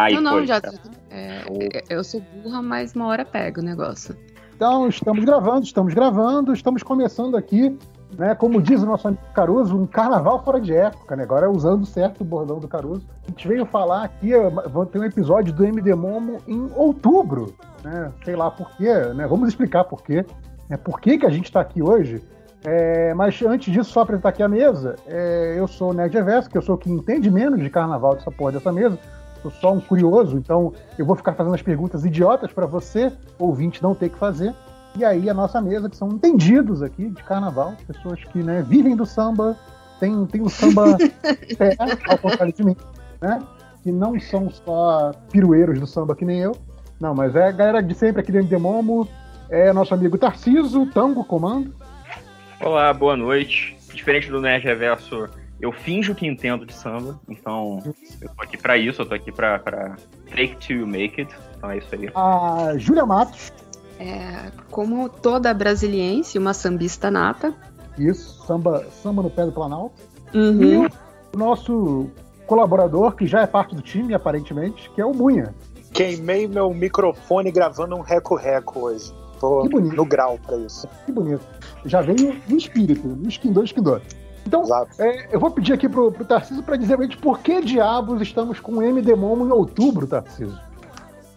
Ai, não, não, já. é, é, eu sou burra, mas uma hora pega o negócio. Então, estamos gravando, estamos gravando, estamos começando aqui, né? Como diz o nosso amigo Caruso, um carnaval fora de época, né? Agora usando certo o bordão do Caruso. A gente veio falar aqui, vamos ter um episódio do MD Momo em outubro, né? Sei lá por quê, né? Vamos explicar por quê. Né? Por que, que a gente está aqui hoje? É, mas antes disso, só apresentar aqui a mesa. É, eu sou o Nerd Reverso, que eu sou o que entende menos de carnaval dessa porra dessa mesa. Sou só um curioso, então eu vou ficar fazendo as perguntas idiotas para você, ouvinte, não ter que fazer. E aí a nossa mesa, que são entendidos aqui de carnaval, pessoas que né, vivem do samba, tem, tem o samba pé, ao contrário de mim, né? Que não são só pirueiros do samba que nem eu. Não, mas é a galera de sempre aqui dentro de Momo, é nosso amigo Tarciso, Tango Comando. Olá, boa noite. Diferente do Nerd Reverso, eu finjo que entendo de samba, então eu tô aqui pra isso, eu tô aqui pra, pra fake to make it, então é isso aí. A Júlia Matos. É, como toda brasiliense, uma sambista nata. Isso, samba, samba no pé do Planalto. Uhum. E o nosso colaborador, que já é parte do time, aparentemente, que é o Munha. Queimei meu microfone gravando um reco-reco hoje. Tô Que bonito. no grau pra isso. Que bonito. Já veio no espírito, no esquindou, esquindou. Então, é, eu vou pedir aqui pro, pro Tarcísio para dizer gente por que diabos estamos com o MD Momo em outubro, Tarcísio.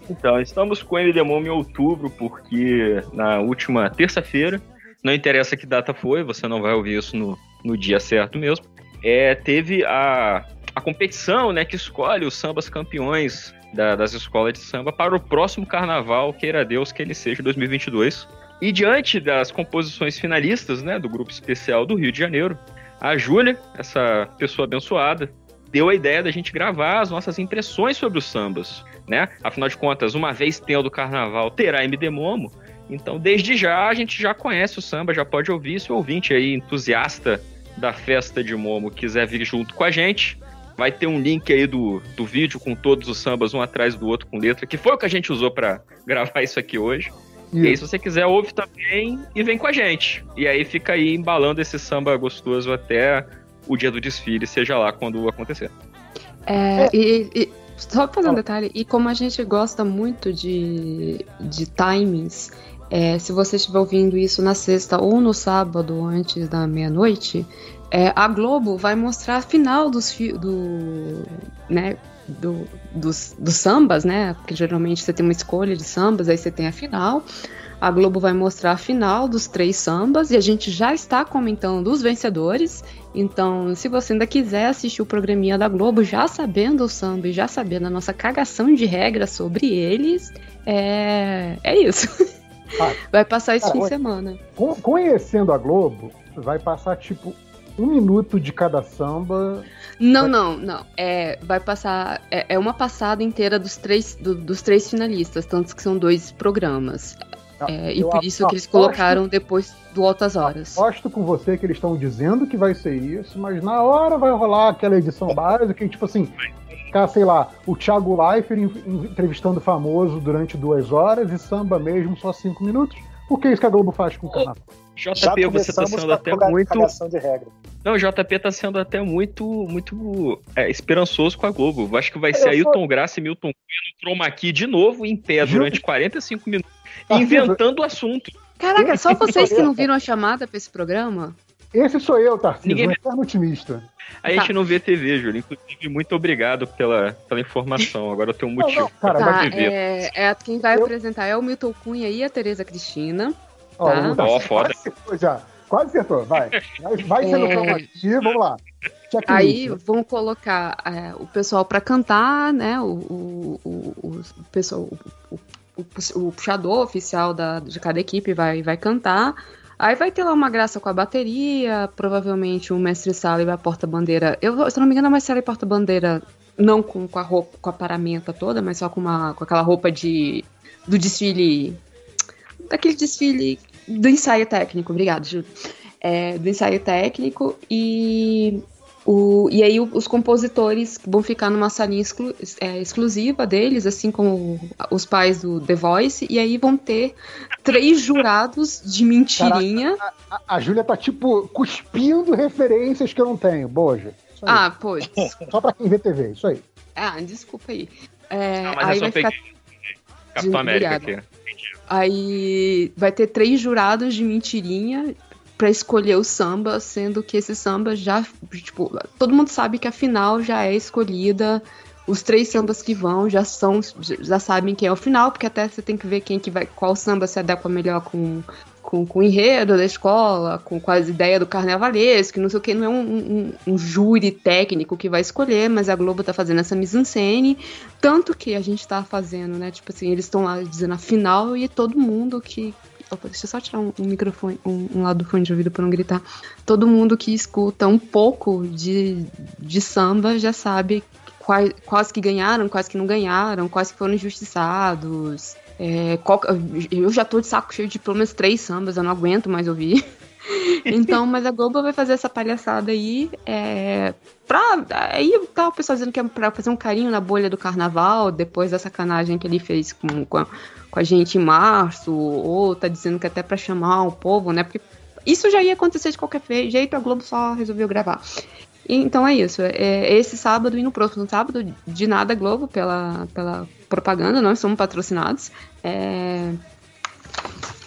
Então, estamos com o MD Momo em outubro, porque na última terça-feira, não interessa que data foi, você não vai ouvir isso no, no dia certo mesmo, é, teve a, a competição né, que escolhe os sambas campeões da- das escolas de samba para o próximo carnaval, queira Deus que ele seja 2022. E diante das composições finalistas né, do grupo especial do Rio de Janeiro, a Júlia, essa pessoa abençoada, deu a ideia da gente gravar as nossas impressões sobre os sambas, né? Afinal de contas, uma vez tendo o carnaval, terá MD Momo. Então, desde já, a gente já conhece o samba, já pode ouvir. Se o ouvinte aí, entusiasta da festa de Momo, quiser vir junto com a gente, vai ter um link aí do, do vídeo com todos os sambas, um atrás do outro com letra, que foi o que a gente usou para gravar isso aqui hoje. E aí, se você quiser, ouve também e vem com a gente. E aí fica aí embalando esse samba gostoso até o dia do desfile, seja lá quando acontecer. É, E, e- só fazer um detalhe, e como a gente gosta muito de, de timings, é, se você estiver ouvindo isso na sexta ou no sábado antes da meia-noite, é, a Globo vai mostrar a final dos do, né, do- dos, dos sambas, né? Porque geralmente você tem uma escolha de sambas, aí você tem a final. A Globo vai mostrar a final dos três sambas e a gente já está comentando os vencedores. Então, se você ainda quiser assistir o programinha da Globo, já sabendo o samba e já sabendo a nossa cagação de regras sobre eles, é, é isso. Ah, Vai passar esse ah, fim de semana. Con- Conhecendo a Globo, vai passar tipo um minuto de cada samba. Não, não, não. É, vai passar. É, é uma passada inteira dos três, do- dos três finalistas, tanto que são dois programas. É, e por isso que eles aposto- colocaram depois do Altas Horas. Aposto com você que eles estão dizendo que vai ser isso, mas na hora vai rolar aquela edição básica que, tipo assim, ficar, sei lá, o Thiago Leifert en- en- entrevistando famoso durante duas horas e samba mesmo só cinco minutos. Porque é isso que a Globo faz com o canal. Já JP, você tá começamos sendo até muito. cagação de regra. Não, o JP tá sendo até muito, muito é, esperançoso com a Globo. Eu Acho que vai Eu ser sou- Ailton Graça e Milton Cunha no chroma key de novo em pé durante 45 minutos, Tarcísio, inventando o assunto. Caraca, só vocês que não viram a chamada pra esse programa? Esse sou eu, Tarcísio, Ninguém- um eterno otimista. A gente não vê TV, Júlio. Inclusive, muito obrigado pela, pela informação. Agora eu tenho um Não, motivo não, cara, pra Tá, TV. é, é- quem vai Eu- apresentar é o Milton Cunha e a Tereza Cristina. Ó, Tá. o Ó, foda. Quase acertou já. Quase acertou, vai. Vai, vai ser no É. vamos lá. Checklist. Aí vão colocar é, o pessoal pra cantar, né? O, o, o, o- o pessoal, o, o, o- o puxador oficial da, de cada equipe vai, vai cantar. Aí vai ter lá uma graça com a bateria, provavelmente um mestre sala e a porta-bandeira. Eu, se eu não me engano, a mestre sala e porta-bandeira não com, com a roupa, com a paramenta toda, mas só com, uma, com aquela roupa de do desfile. Daquele desfile do ensaio técnico, obrigado, Júlio. É, do ensaio técnico e o, e aí o- os compositores vão ficar numa salinha exclu- é, exclusiva deles, assim como os pais do The Voice, e aí vão ter três jurados de mentirinha. A, a Júlia tá, tipo, cuspindo referências que eu não tenho. Ju. Aí. Ah, pois. Só pra quem vê TV, isso aí. Ah, desculpa aí. É, Ah, mas aí eu só vai ficar peguei Capitão América Obrigada. aqui. Aí vai ter três jurados de mentirinha pra escolher o samba, sendo que esse samba já, tipo, todo mundo sabe que a final já é escolhida. Os três sambas que vão já são, já sabem quem é o final, porque até você tem que ver quem que vai, qual samba se adequa melhor com com, com o enredo da escola, com, com as ideias do carnavalesco, não sei o que, não é um, um- um júri técnico que vai escolher, mas a Globo tá fazendo essa mise-en-scène, tanto que a gente tá fazendo, né, tipo assim, eles estão lá dizendo a final e todo mundo que... Opa, deixa eu só tirar um, um microfone, um, lado do fone de ouvido pra não gritar. Todo mundo que escuta um pouco de, de samba já sabe quais, quais que ganharam, quais que não ganharam, quais que foram injustiçados, é, eu já tô de saco cheio de pelo menos três sambas, eu não aguento mais ouvir. Então, mas a Globo vai fazer essa palhaçada aí. É, pra, aí tá o pessoal dizendo que é pra fazer um carinho na bolha do carnaval, depois da sacanagem que ele fez com, com, a, com a gente em março, ou tá dizendo que até pra chamar o povo, né? Porque isso já ia acontecer de qualquer jeito, a Globo só resolveu gravar. Então é isso. É esse sábado e no próximo sábado, de nada Globo pela, pela propaganda, nós somos patrocinados. É,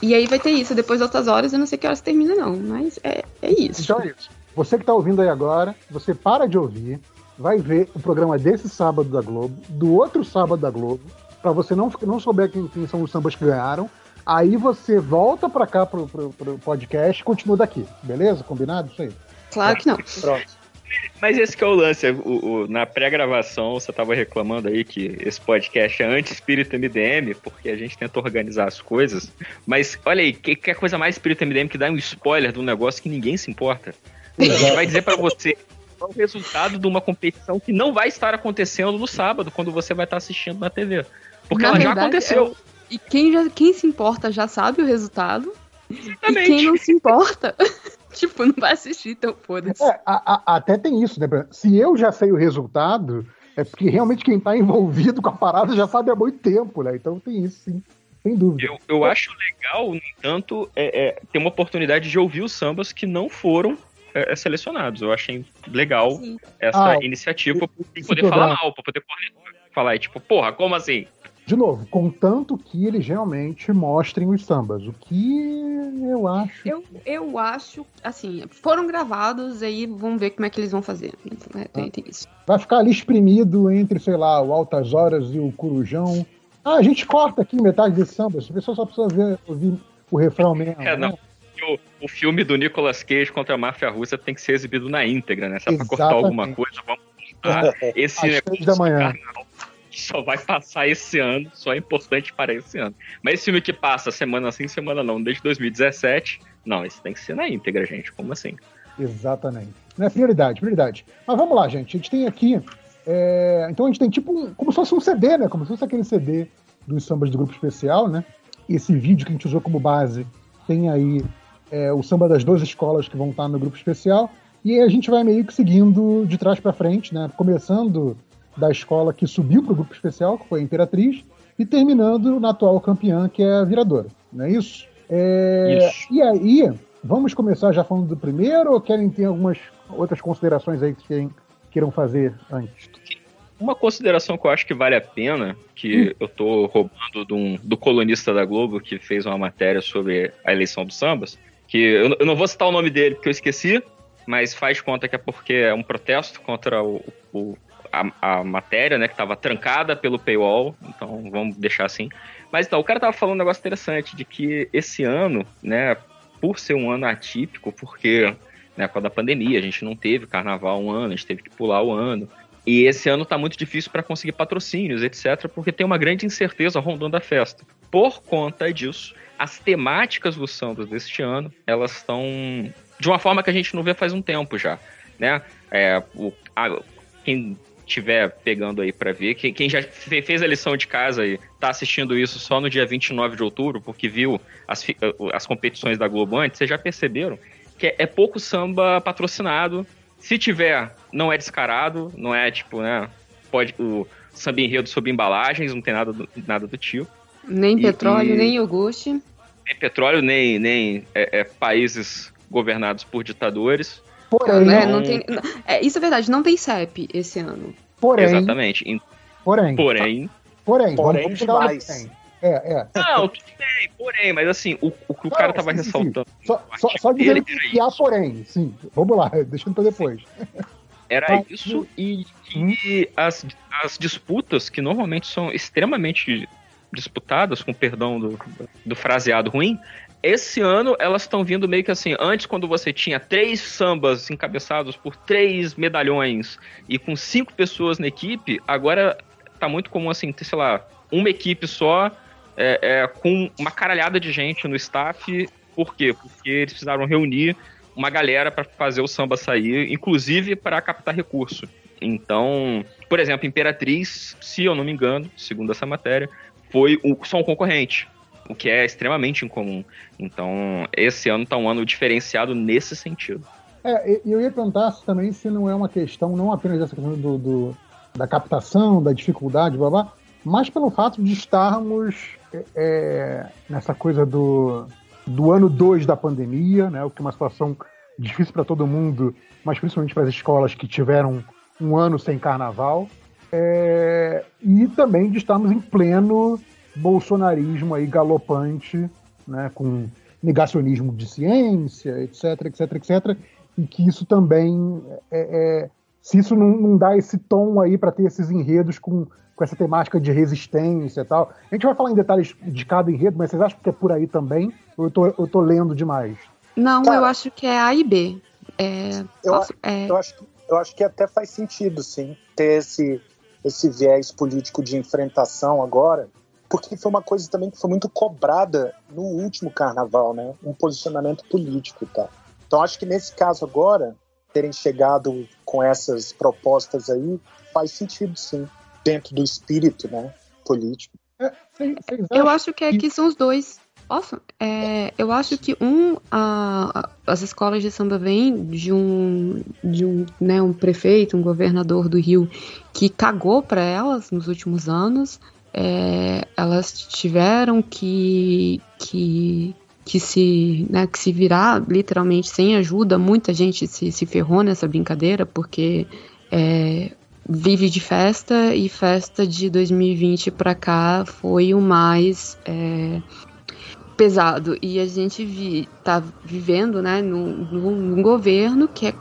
E aí vai ter isso. Depois de outras horas, eu não sei que horas termina, não. Mas é, é isso. Então é isso. Você que está ouvindo aí agora, você para de ouvir, vai ver o programa desse sábado da Globo, do outro sábado da Globo, para você não, não souber quem, quem são os sambas que ganharam. Aí você volta para cá pro, pro, pro podcast e continua daqui, beleza? Combinado? Isso aí. Claro que não. Pronto. Mas esse que é o lance. o- o- na pré-gravação, você tava reclamando aí que esse podcast é anti-espírito MDM, porque a gente tenta organizar as coisas. Mas olha aí, que, que é coisa mais espírito MDM que dá um spoiler de um negócio que ninguém se importa? A gente vai dizer pra você qual é o resultado de uma competição que não vai estar acontecendo no sábado, quando você vai estar assistindo na TV. Porque Na ela já verdade, aconteceu. E quem, já, quem se importa já sabe o resultado. E Exatamente. quem não se importa, tipo, não vai assistir, então foda-se. É, até tem isso, né? Se eu já sei o resultado, é porque realmente quem está envolvido com a parada já sabe há muito tempo, né? Então tem isso, sim. Sem dúvida. Eu, eu acho legal, no entanto, é, é, ter uma oportunidade de ouvir os sambas que não foram é, é, selecionados. Eu achei legal Sim. essa Ah, iniciativa pra esse poder falar mal, pra poder falar, e, tipo, porra, como assim? De novo, contanto que eles realmente mostrem os sambas. O que eu acho. Eu, eu acho, assim, foram gravados, aí vamos ver como é que eles vão fazer. É, tem, tem isso. Vai ficar ali espremido entre, sei lá, o Altas Horas e o Corujão. Ah, a gente corta aqui metade desse samba. A pessoa só precisa ver, ouvir o refrão mesmo. É, não. né? O, o filme do Nicolas Cage contra a máfia russa tem que ser exibido na íntegra, né? Se é pra cortar alguma coisa, vamos cortar esse Às negócio da manhã. do carnaval, que só vai passar esse ano, só é importante para esse ano. Mas esse filme que passa semana sim, semana não, desde 2017, não, esse tem que ser na íntegra, gente. Como assim? Exatamente. Né? Prioridade, prioridade. Mas vamos lá, gente. A gente tem aqui. é, Então a gente tem tipo um... como se fosse um CD, né? Como se fosse aquele CD dos sambas do grupo especial, né? Esse vídeo que a gente usou como base tem aí é, o samba das duas escolas que vão estar no grupo especial. E aí a gente vai meio que seguindo de trás para frente, né? Começando da escola que subiu para o grupo especial, que foi a Imperatriz, e terminando na atual campeã, que é a Viradora. Não é isso? É, Isso. E aí, vamos começar já falando do primeiro ou querem ter algumas outras considerações aí que querem, queiram fazer antes? Uma consideração que eu acho que vale a pena, que eu tô roubando de um- do colunista da Globo, que fez uma matéria sobre a eleição dos sambas, que eu, eu não vou citar o nome dele porque eu esqueci, mas faz conta que é porque é um protesto contra o, o- a, a matéria, né, que estava trancada pelo paywall, então vamos deixar assim. Mas então, o cara tava falando um negócio interessante, de que esse ano, né, por ser um ano atípico, porque, né, por causa da pandemia, a gente não teve carnaval um ano, a gente teve que pular o ano, e esse ano tá muito difícil para conseguir patrocínios, etc., porque tem uma grande incerteza rondando a festa. Por conta disso, as temáticas dos sambas deste ano, elas estão de uma forma que a gente não vê faz um tempo já, né? É, o, a- quem tiver pegando aí para ver, quem, quem já fe- fez a lição de casa e tá assistindo isso só no dia 29 de outubro, porque viu as, fi- as competições da Globo antes, vocês já perceberam que é, é pouco samba patrocinado, se tiver, não é descarado, não é tipo, né? Pode o samba enredo sob embalagens, não tem nada do, nada do tipo. Nem E- petróleo, e- nem iogurte. Nem petróleo, nem, nem é, é, países governados por ditadores. Porém, É, não- não tem, é, isso é verdade, não tem CEP esse ano. Porém, Exatamente. Em- porém, Porém. porém, Porém vamos chegar porém. É, é. Não, tudo bem, porém, mas assim, o, o que o Não, cara tava sim, sim, sim. ressaltando Só, só, só dizendo que há porém, sim. Vamos lá, deixando pra depois. era Ah, isso e que as, as disputas, que normalmente são extremamente disputadas, com perdão do, do fraseado ruim, esse ano elas estão vindo meio que assim, antes quando você tinha três sambas encabeçados por três medalhões e com cinco pessoas na equipe, agora tá muito comum assim, ter, sei lá, uma equipe só é, é, com uma caralhada de gente no staff. Por quê? Porque eles precisaram reunir uma galera para fazer o samba sair, inclusive para captar recurso. Então, por exemplo, Imperatriz, se eu não me engano, segundo essa matéria, foi o, só um concorrente, o que é extremamente incomum. Então, esse ano tá um ano diferenciado nesse sentido. É, eu ia perguntar também se não é uma questão, não apenas dessa questão do, do- da captação, da dificuldade, blá, blá, mas pelo fato de estarmos é, é, nessa coisa do, do ano 2 da pandemia, né, o que é uma situação difícil para todo mundo, mas principalmente para as escolas que tiveram um ano sem carnaval, é, e também de estarmos em pleno bolsonarismo aí galopante, né, com negacionismo de ciência, etc, etc, etc, e que isso também, é, é, se isso não, não dá esse tom aí para ter esses enredos com, com essa temática de resistência e tal. A gente vai falar em detalhes de cada enredo, mas vocês acham que é por aí também? Ou eu tô, eu tô lendo demais? Não, Cara, eu acho que é A e B. É, Eu, posso- é, eu, acho, que- eu acho que até faz sentido, sim, ter esse, esse viés político de enfrentação agora, porque foi uma coisa também que foi muito cobrada no último carnaval, né? Um posicionamento político e tal. Então acho que nesse caso agora, terem chegado com essas propostas aí, faz sentido, sim, dentro do espírito, né? Político. Vocês Eu acho que aqui são os dois. Posso? É, eu acho que um, a- a- as escolas de samba vêm de um, de um, né, um prefeito, um governador do Rio que cagou para elas nos últimos anos. É, elas tiveram que, que, que, se, né, que se virar literalmente sem ajuda. Muita gente se, se ferrou nessa brincadeira porque é, vive de festa e festa de 2020 para cá foi o mais é, pesado e a gente vi, tá vivendo né num, num- governo que é-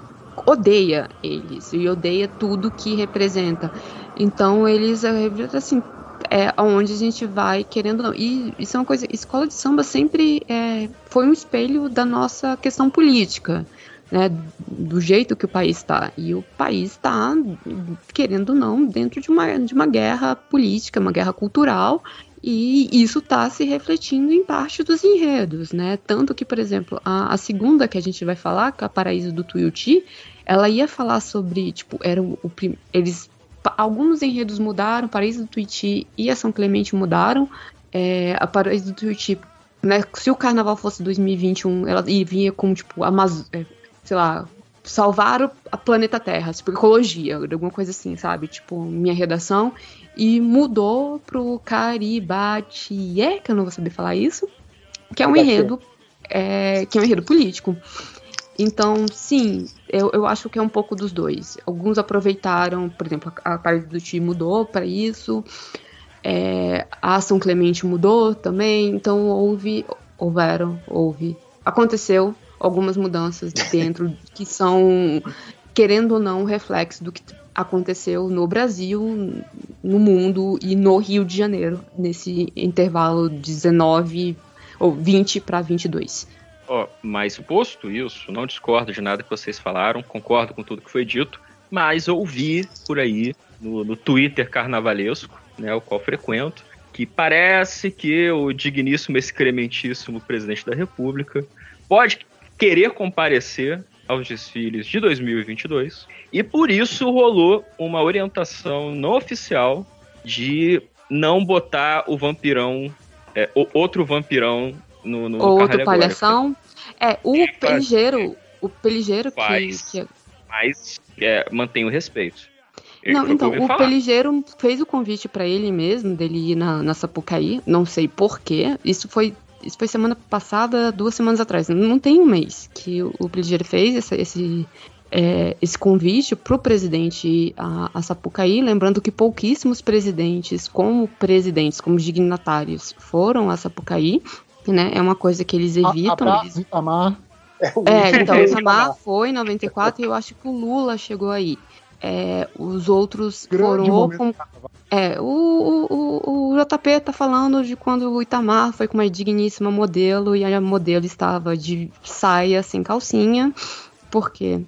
odeia eles e odeia tudo que representa então eles assim é aonde a gente vai querendo não e isso é uma coisa escola de samba sempre é, foi um espelho da nossa questão política né, do jeito que o país está. E o país está, querendo não, dentro de uma, de uma guerra política, uma guerra cultural, e isso está se refletindo em parte dos enredos, né? Tanto que, por exemplo, a, a segunda que a gente vai falar, que é a Paraíso do Tuiuti, ela ia falar sobre, tipo, era o, o eles alguns enredos mudaram, Paraíso do Tuiuti e a São Clemente mudaram. É, a Paraíso do Tuiuti, né, se o carnaval fosse 2021, ela e vinha com, tipo, Amaz é, sei lá, salvar o a planeta Terra, tipo, ecologia, alguma coisa assim, sabe? Tipo, minha redação. E mudou pro Caribatie, que eu não vou saber falar isso, que é um enredo, é, que é um enredo político. Então, sim, eu, eu acho que é um pouco dos dois. Alguns aproveitaram, por exemplo, a, a parte do time mudou para isso, é, a São Clemente mudou também, então houve, houveram, houve, aconteceu algumas mudanças dentro que são, querendo ou não, reflexo do que aconteceu no Brasil, no mundo e no Rio de Janeiro, nesse intervalo de 19 ou 20 para 22. Ó, mas posto isso, não discordo de nada que vocês falaram, concordo com tudo que foi dito, mas ouvi por aí no, no Twitter carnavalesco, né, o qual frequento, que parece que o digníssimo, excrementíssimo presidente da República pode querer comparecer aos desfiles de 2022 e por isso rolou uma orientação não oficial de não botar o vampirão, é, outro vampirão no, no Outro carro alegórico. palhação. É, o É, peligeiro, o peligeiro que, Faz. que mas é, mantém o respeito. É, Não, eu então, o falar. Peligeiro fez o convite pra ele mesmo, dele ir na, na Sapucaí, não sei porquê. Isso foi, isso foi semana passada, duas semanas atrás. Não tem um mês que o, o Peligeiro fez essa, esse, é, esse convite para o presidente a, a Sapucaí, lembrando que pouquíssimos presidentes, como presidentes, como dignatários, foram a Sapucaí, né? É uma coisa que eles evitam. A, a eles... Itamar. É, então, o Itamar foi em 94 e eu acho que o Lula chegou aí. É, os outros Grande foram com... É, o, o, o, JP tá falando de quando o Itamar foi com uma digníssima modelo e a modelo estava de saia sem calcinha, porque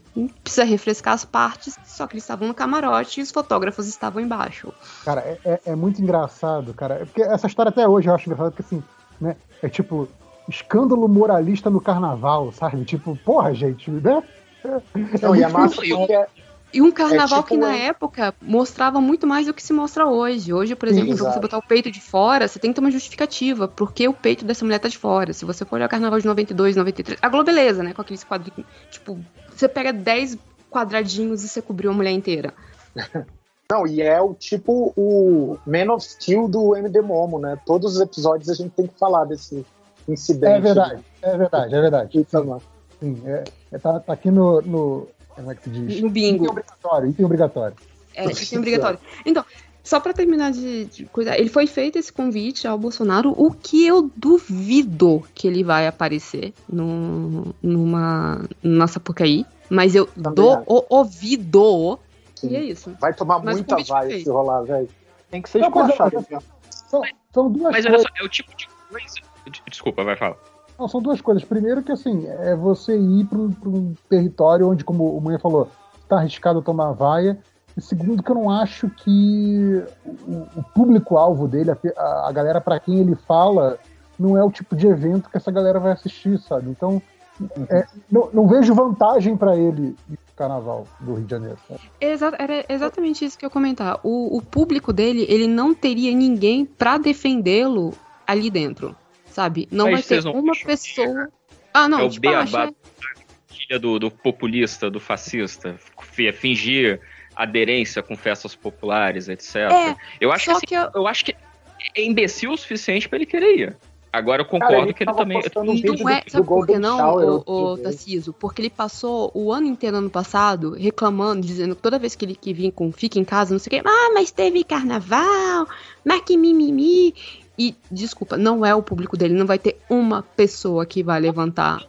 precisa refrescar as partes, só que eles estavam no camarote e os fotógrafos estavam embaixo. Cara, é, é, é muito engraçado, cara. É porque essa história até hoje eu acho engraçado, porque assim, né? É tipo, escândalo moralista no carnaval, sabe? Tipo, porra, gente, né? É Não, e a massa é, e um carnaval é tipo que na época mostrava muito mais do que se mostra hoje. Hoje, por exemplo, Sim, pra você botar o peito de fora, você tem que ter uma justificativa. Porque o peito dessa mulher tá de fora. Se você for olhar o carnaval de 92, 93. A Globo beleza, né? Com aqueles quadrinhos. Tipo, você pega 10 quadradinhos e você cobriu a mulher inteira. Não, e é o tipo o Man of Steel do MD Momo, né? Todos os episódios a gente tem que falar desse incidente. É verdade, né? é verdade, é verdade. Sim, sim é, é, tá, tá aqui no, no como é que se diz? No bingo. Item obrigatório, item obrigatório. É, item obrigatório. Então, só para terminar de, de coisa, ele foi feito esse convite ao Bolsonaro, o que eu duvido que ele vai aparecer no, numa, numa Sapucaí, mas eu Também dou é. o ouvido. Sim. E é isso. Vai tomar mas muita vai se rolar, velho. Tem que ser esculachado. São, são duas Mas olha só, é o tipo de coisa. Desculpa, vai falar. Não, são duas coisas. Primeiro que assim, é você ir para um território onde, como o Manhã falou, está arriscado tomar vaia. E segundo que eu não acho que o, o público-alvo dele, a, a galera para quem ele fala, não é o tipo de evento que essa galera vai assistir, sabe? Então, é, não, não, vejo vantagem para ele no carnaval do Rio de Janeiro. Exa era exatamente isso que eu ia comentar. O, o público dele, ele não teria ninguém para defendê-lo ali dentro sabe? Não Mas vai ter uma pessoa. Ah, não, é o tipo, beabá achei... do, do populista, do fascista, fingir aderência com festas populares, etc. É, eu acho que, assim, que eu... eu... acho que é imbecil o suficiente para ele querer ir. Agora eu concordo Cara, que ele também. Não é, sabe por que não, o, o Tarciso? Porque ele passou o ano inteiro ano passado reclamando, dizendo que toda vez que ele que vinha com fica em casa, não sei o quê, ah, mas teve carnaval, mas que mimimi. E, desculpa, não é o público dele, não vai ter uma pessoa que vai levantar.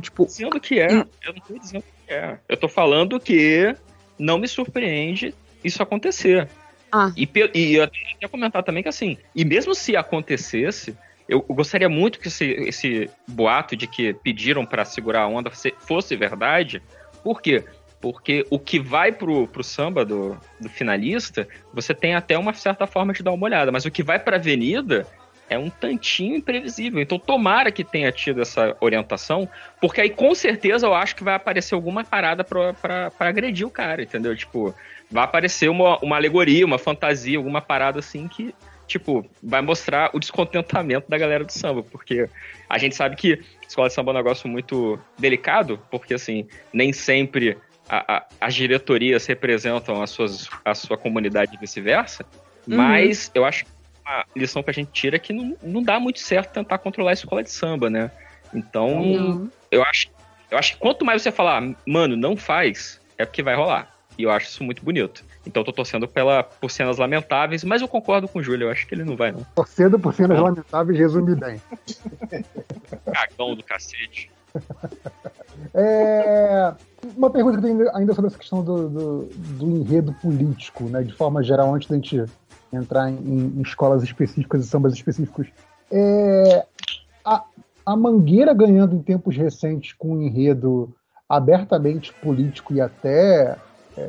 Tipo. Dizendo que é, eu não tô dizendo que é. Eu tô falando que não me surpreende isso acontecer. Ah. E, e eu ia comentar também que assim, e mesmo se acontecesse, eu gostaria muito que esse, esse boato de que pediram para segurar a onda fosse verdade. Por quê? Porque o que vai pro, pro samba do, do finalista, você tem até uma certa forma de dar uma olhada, mas o que vai pra avenida é um tantinho imprevisível. Então, tomara que tenha tido essa orientação, porque aí com certeza eu acho que vai aparecer alguma parada para agredir o cara, entendeu? Tipo, vai aparecer uma, uma alegoria, uma fantasia, alguma parada assim que, tipo, vai mostrar o descontentamento da galera do samba, porque a gente sabe que escola de samba é um negócio muito delicado, porque assim, nem sempre a, a, as diretorias representam as suas, a sua comunidade e vice-versa, uhum. mas eu acho que a lição que a gente tira é que não, não dá muito certo tentar controlar a escola de samba, né? Então, eu acho, eu acho que quanto mais você falar, mano, não faz, é porque vai rolar. E eu acho isso muito bonito. Então eu tô torcendo pela, por cenas lamentáveis, mas eu concordo com o Júlio, eu acho que ele não vai, não. Torcendo por cenas lamentáveis resume bem. Cagão do cacete. É, uma pergunta que eu tenho ainda sobre essa questão do, do, do, enredo político, né, de forma geral, antes da gente entrar em, em escolas específicas e sambas específicos. É, a, a Mangueira ganhando em tempos recentes com um enredo abertamente político e até, é,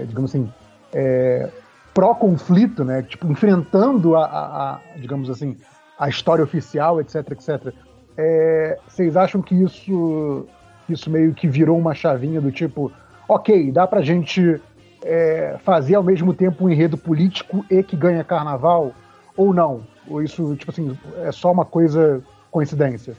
é, digamos assim, é, pró-conflito, né, tipo, enfrentando a, a, a, digamos assim, a história oficial, etc, etc. É, vocês acham que isso isso meio que virou uma chavinha do tipo, ok, dá pra gente é, fazer ao mesmo tempo um enredo político e que ganha carnaval, ou não? Ou isso, tipo assim, é só uma coisa coincidência?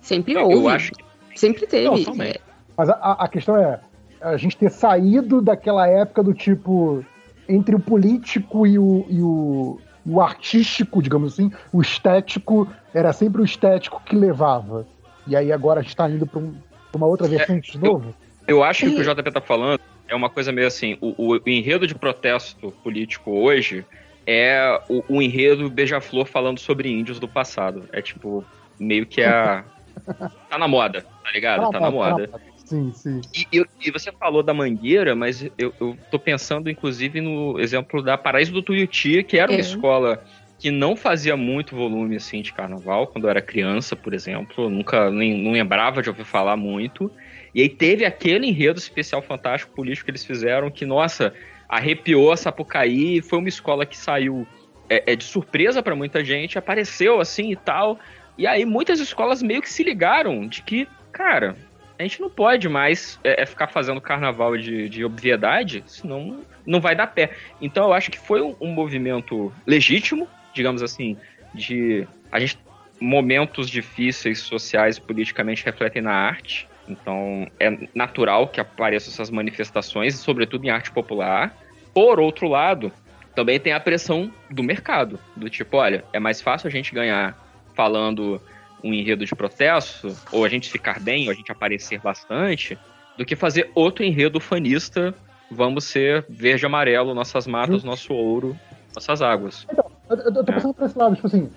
Sempre houve. Eu acho que... Sempre teve. Não, é. Mas a, a questão é a gente ter saído daquela época do tipo entre o político e o, e o, o artístico, digamos assim, o estético, era sempre o estético que levava. E aí agora a gente está indo para um, uma outra vertente é, de novo? Eu acho que o que o JP tá falando é uma coisa meio assim, o, o, o enredo de protesto político hoje é o, o enredo beija-flor falando sobre índios do passado. É tipo, meio que a... tá na moda, tá ligado? Tá na moda. Sim, sim. E, e, você falou da Mangueira, mas eu, eu tô pensando, inclusive, no exemplo da Paraíso do Tuiuti, que era uma é. escola que não fazia muito volume assim de carnaval quando eu era criança, por exemplo, eu nunca nem não lembrava de ouvir falar muito. E aí teve aquele enredo especial fantástico político que eles fizeram que, nossa, arrepiou a Sapucaí, foi uma escola que saiu é, é de surpresa para muita gente, apareceu assim e tal. E aí muitas escolas meio que se ligaram de que, cara, a gente não pode mais é, é, ficar fazendo carnaval de, de obviedade, senão não vai dar pé. Então eu acho que foi um, um movimento legítimo, digamos assim, de a gente momentos difíceis sociais politicamente refletem na arte. Então é natural que apareçam essas manifestações, sobretudo em arte popular. Por outro lado, também tem a pressão do mercado, do tipo, olha, é mais fácil a gente ganhar falando um enredo de processo, ou a gente ficar bem, ou a gente aparecer bastante, do que fazer outro enredo fanista, vamos ser verde e amarelo, nossas matas, nosso ouro, nossas águas. Então, eu, eu tô é. pensando é. por esse lado, tipo assim,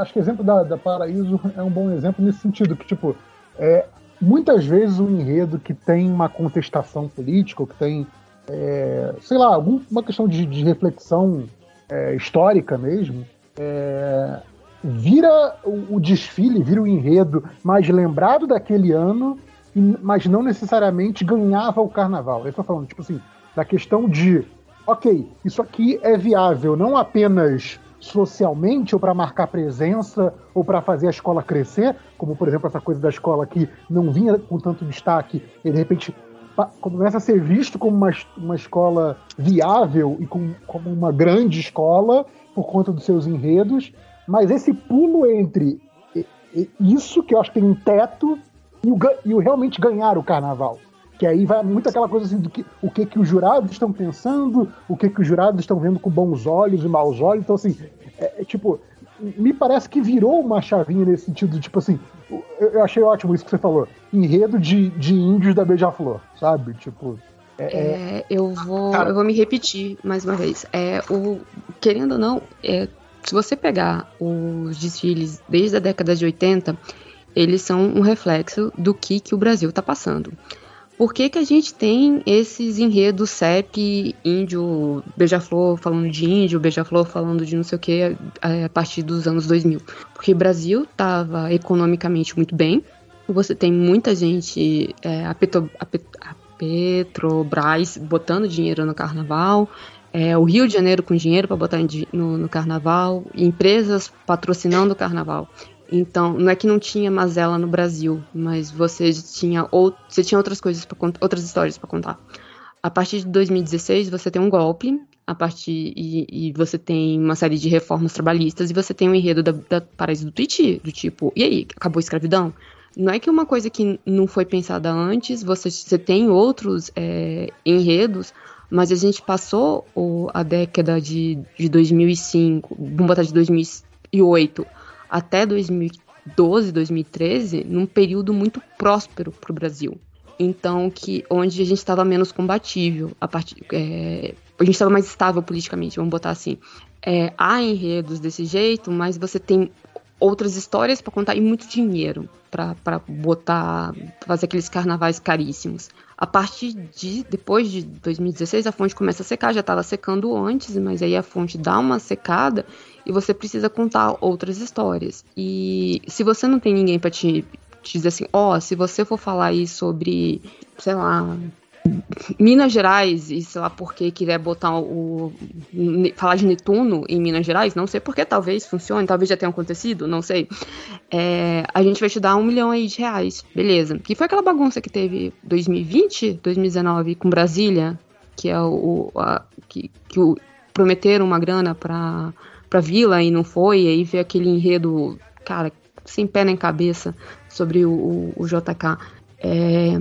acho que o exemplo da, da Paraíso é um bom exemplo nesse sentido, que, tipo, é, muitas vezes um enredo que tem uma contestação política, ou que tem, é, sei lá, alguma questão de, de reflexão é, histórica mesmo, é, vira o, o, desfile, vira o enredo mais lembrado daquele ano, mas não necessariamente ganhava o carnaval. Eu tô falando, tipo assim, da questão de, ok, isso aqui é viável não apenas socialmente ou para marcar presença ou para fazer a escola crescer, como por exemplo essa coisa da escola que não vinha com tanto destaque e de repente começa a ser visto como uma, uma escola viável e com, como uma grande escola por conta dos seus enredos, mas esse pulo entre isso que eu acho que tem um teto e o, e o realmente ganhar o carnaval. Que aí vai muito aquela coisa assim do que o que, que os jurados estão pensando, o que, que os jurados estão vendo com bons olhos e maus olhos. Então, assim, é, é, tipo, me parece que virou uma chavinha nesse sentido, tipo assim, eu, eu achei ótimo isso que você falou. Enredo de, de índios da Beija-Flor, sabe? Tipo. É, é, é... eu, vou, eu vou me repetir mais uma vez. É, o, querendo ou não, é, se você pegar os desfiles desde a década de 80, eles são um reflexo do que, que o Brasil está passando. Por que, que a gente tem esses enredos CEP, índio, beija-flor falando de índio, beija-flor falando de não sei o que, a partir dos anos 2000? Porque o Brasil estava economicamente muito bem, você tem muita gente, é, a, Petro, a, a Petrobras botando dinheiro no carnaval, é, o Rio de Janeiro com dinheiro para botar no, no, carnaval, empresas patrocinando o carnaval. Então, não é que não tinha mazela no Brasil, mas você tinha, ou, você tinha outras coisas para outras histórias para contar. A partir de 2016, você tem um golpe, a partir e, e, você tem uma série de reformas trabalhistas e você tem um enredo da, da Paraíso do Tuiuti, do tipo, e aí, acabou a escravidão? Não é que uma coisa que não foi pensada antes, você, você tem outros é, enredos, mas a gente passou o, a década de, de 2005, vamos botar de 2008 até 2012, 2013, num período muito próspero para o Brasil. Então, que onde a gente estava menos combatível, a, é, a gente estava mais estável politicamente, vamos botar assim. É, há enredos desse jeito, mas você tem outras histórias para contar e muito dinheiro para botar, fazer aqueles carnavais caríssimos. A partir de depois de 2016 a fonte começa a secar, já estava secando antes, mas aí a fonte dá uma secada e você precisa contar outras histórias. E se você não tem ninguém para te, te dizer assim, ó, oh, se você for falar aí sobre, sei lá, Minas Gerais, e sei lá por que quiser botar o. falar de Netuno em Minas Gerais, não sei porque talvez funcione, talvez já tenha acontecido, não sei. É, a gente vai te dar um milhão aí de reais, beleza. Que foi aquela bagunça que teve 2020, 2019 com Brasília, que é o. A, que, que o, prometeram uma grana pra, pra vila e não foi, e aí veio aquele enredo, cara, sem pé nem cabeça sobre o, o, o JK. É,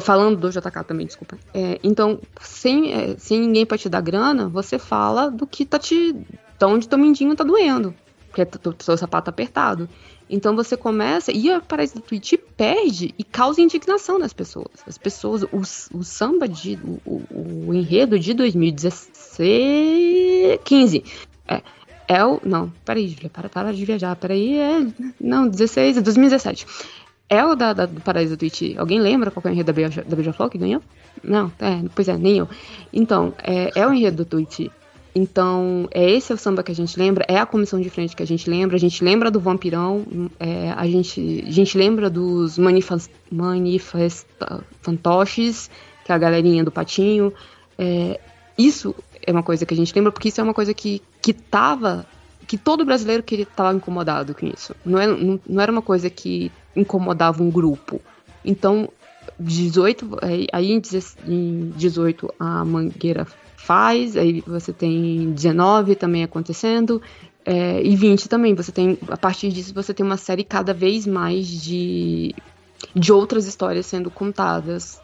Falando do JK também, desculpa. É, então, sem, é, sem ninguém pra te dar grana, você fala do que tá te. de onde teu mindinho tá doendo. porque o seu sapato apertado. Então você começa, e a Paraíso do Twitch perde e causa indignação nas pessoas. As pessoas, o, o samba de. O, o, o enredo de 2016. 15. É, é o. Não, peraí, Julia, para, para de viajar. Peraí, é. Não, 16, 2017. É o da, da, do Paraíso do Twitch. Alguém lembra qual é o enredo da, Beija, da Beija-Flor que ganhou? Não, é, pois é, nem eu. Então, é, é o enredo do Twitch. Então, é esse é o samba que a gente lembra, é a comissão de frente que a gente lembra, a gente lembra do vampirão, é, a, gente, a gente lembra dos manifestantoches, que é a galerinha do patinho. É, isso é uma coisa que a gente lembra, porque isso é uma coisa que, que tava. Que todo brasileiro que estava incomodado com isso. Não, é, não, não era uma coisa que incomodava um grupo. Então, 18, aí em 18 a Mangueira faz, aí você tem 19 também acontecendo, é, e 20 também. Você tem, a partir disso, você tem uma série cada vez mais de, de outras histórias sendo contadas,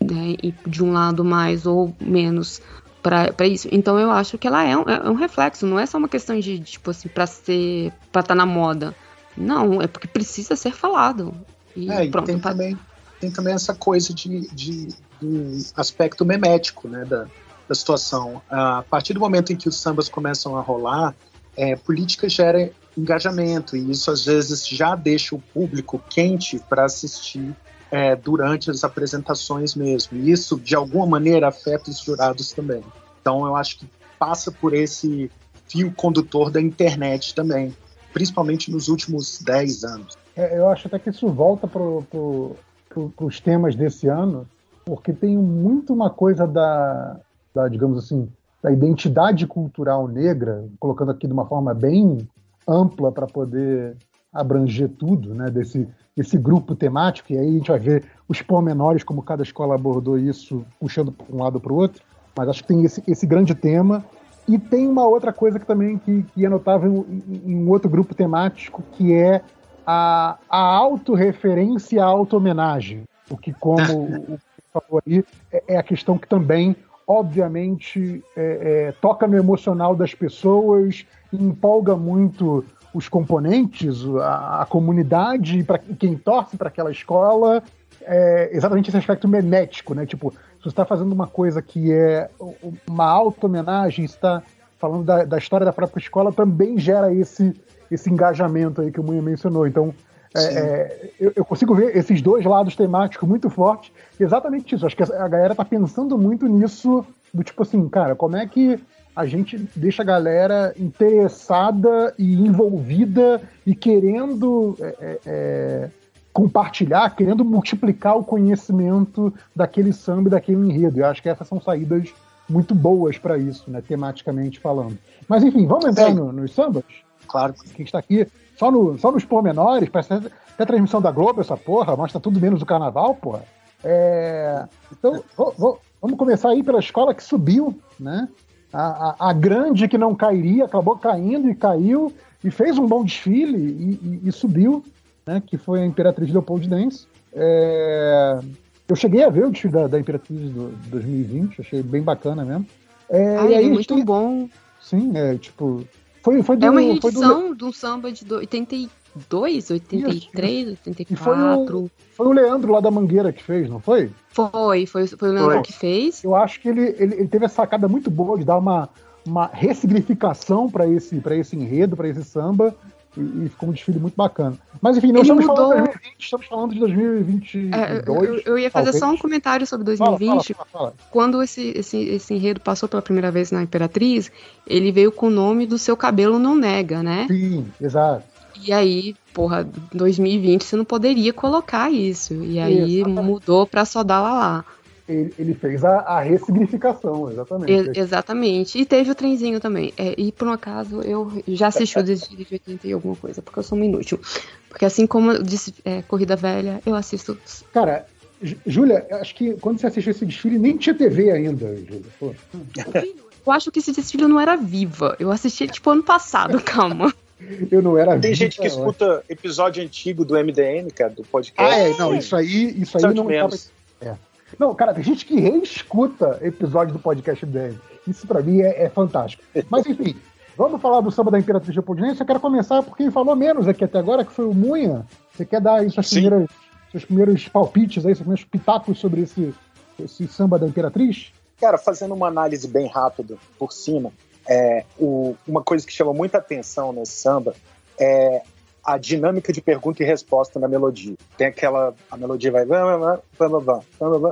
né, de um lado mais ou menos para isso. Então eu acho que ela é um, é um reflexo, não é só uma questão de, tipo assim, para ser, para estar tá na moda. Não, é porque precisa ser falado. E é, pronto. E tem, também, tem também essa coisa de, de, de aspecto memético, né, da, da situação. A partir do momento em que os sambas começam a rolar, é, política gera engajamento e isso às vezes já deixa o público quente para assistir é, durante as apresentações mesmo. E isso, de alguma maneira, afeta os jurados também. Então, eu acho que passa por esse fio condutor da internet também, principalmente nos últimos 10 anos. É, eu acho até que isso volta para pro, pro, os temas desse ano, porque tem muito uma coisa da, da, digamos assim, da identidade cultural negra, colocando aqui de uma forma bem ampla para poder abranger tudo, né, desse esse grupo temático, e aí a gente vai ver os pormenores, como cada escola abordou isso, puxando para um lado para o outro, mas acho que tem esse, esse grande tema, e tem uma outra coisa que também que, que é notável em, um outro grupo temático, que é a, a autorreferência e a auto-homenagem, o que, como o, o falou aí, é, é a questão que também obviamente é, é, toca no emocional das pessoas, empolga muito os componentes, a, a comunidade, para quem torce para aquela escola, é exatamente esse aspecto memético, né? Tipo, se você está fazendo uma coisa que é uma auto-homenagem, está falando da, da, história da própria escola, também gera esse, esse engajamento aí que o Munha mencionou. Então, é, é, eu, eu, consigo ver esses dois lados temáticos muito fortes. Exatamente isso. Acho que a galera tá pensando muito nisso, do tipo assim, cara, como é que a gente deixa a galera interessada e envolvida e querendo é, é, é compartilhar, querendo multiplicar o conhecimento daquele samba e daquele enredo. Eu acho que essas são saídas muito boas para isso, né, tematicamente falando. Mas enfim, vamos entrar no, nos sambas? Claro. Quem está aqui só, no, só nos pormenores, parece até a transmissão da Globo, essa porra, mostra tudo menos o carnaval, porra. É, então, vou, vou, vamos começar aí pela escola que subiu, né? A, a, a, grande que não cairia, acabou caindo e caiu, e fez um bom desfile e, e, e subiu, né? Que foi a Imperatriz Leopoldinense. É, eu cheguei a ver o desfile da, da Imperatriz do 2020, achei bem bacana mesmo. É, Ai, e aí, é muito tem, bom. Sim, é tipo, foi, foi do, é uma edição do... de um samba de 82, 83, Isso. 84. E foi o, foi o Leandro lá da Mangueira que fez, não foi? Foi, foi, foi o Leandro foi. que fez. Eu acho que ele, ele, ele teve essa sacada muito boa de dar uma, uma ressignificação para esse, esse enredo, para esse samba. E, e, ficou um desfile muito bacana. Mas enfim, não estamos mudou... falando de 2020, estamos falando de 2022. É, eu, eu, ia fazer talvez. só um comentário sobre 2020. Fala, fala, fala, Quando esse, esse, esse enredo passou pela primeira vez na Imperatriz, ele veio com o nome do Seu Cabelo Não Nega, né? Sim, exato. E aí, porra, 2020 você não poderia colocar isso. E aí Exatamente. mudou pra só dar lá lá ele, ele fez a, a, ressignificação, exatamente. E, exatamente. E teve o trenzinho também. É, e por um acaso eu já assisti o desfile de 80 e alguma coisa, porque eu sou uma inútil. Porque assim como eu disse é, Corrida Velha, eu assisto. Cara, Júlia, acho que quando você assistiu esse desfile, nem tinha TV ainda, Júlia. Eu acho que esse desfile não era viva. Eu assisti tipo ano passado, calma. Eu não era Tem gente que escuta episódio antigo do MDM, cara, do podcast. Ah, é, não, isso aí, isso aí não menos. Tava... É. Não, cara, tem gente que reescuta episódio do podcast dele. Isso para mim é, é, fantástico. Mas enfim, Vamos falar do samba da Imperatriz Leopoldinense. Eu quero começar por quem falou menos aqui até agora, que foi o Munha. Você quer dar aí suas primeiras, seus primeiros palpites, aí, seus primeiros pitacos sobre esse, esse samba da Imperatriz? Cara, fazendo uma análise bem rápida por cima, é, o, uma coisa que chama muita atenção nesse samba é a dinâmica de pergunta e resposta na melodia. Tem aquela. A melodia vai.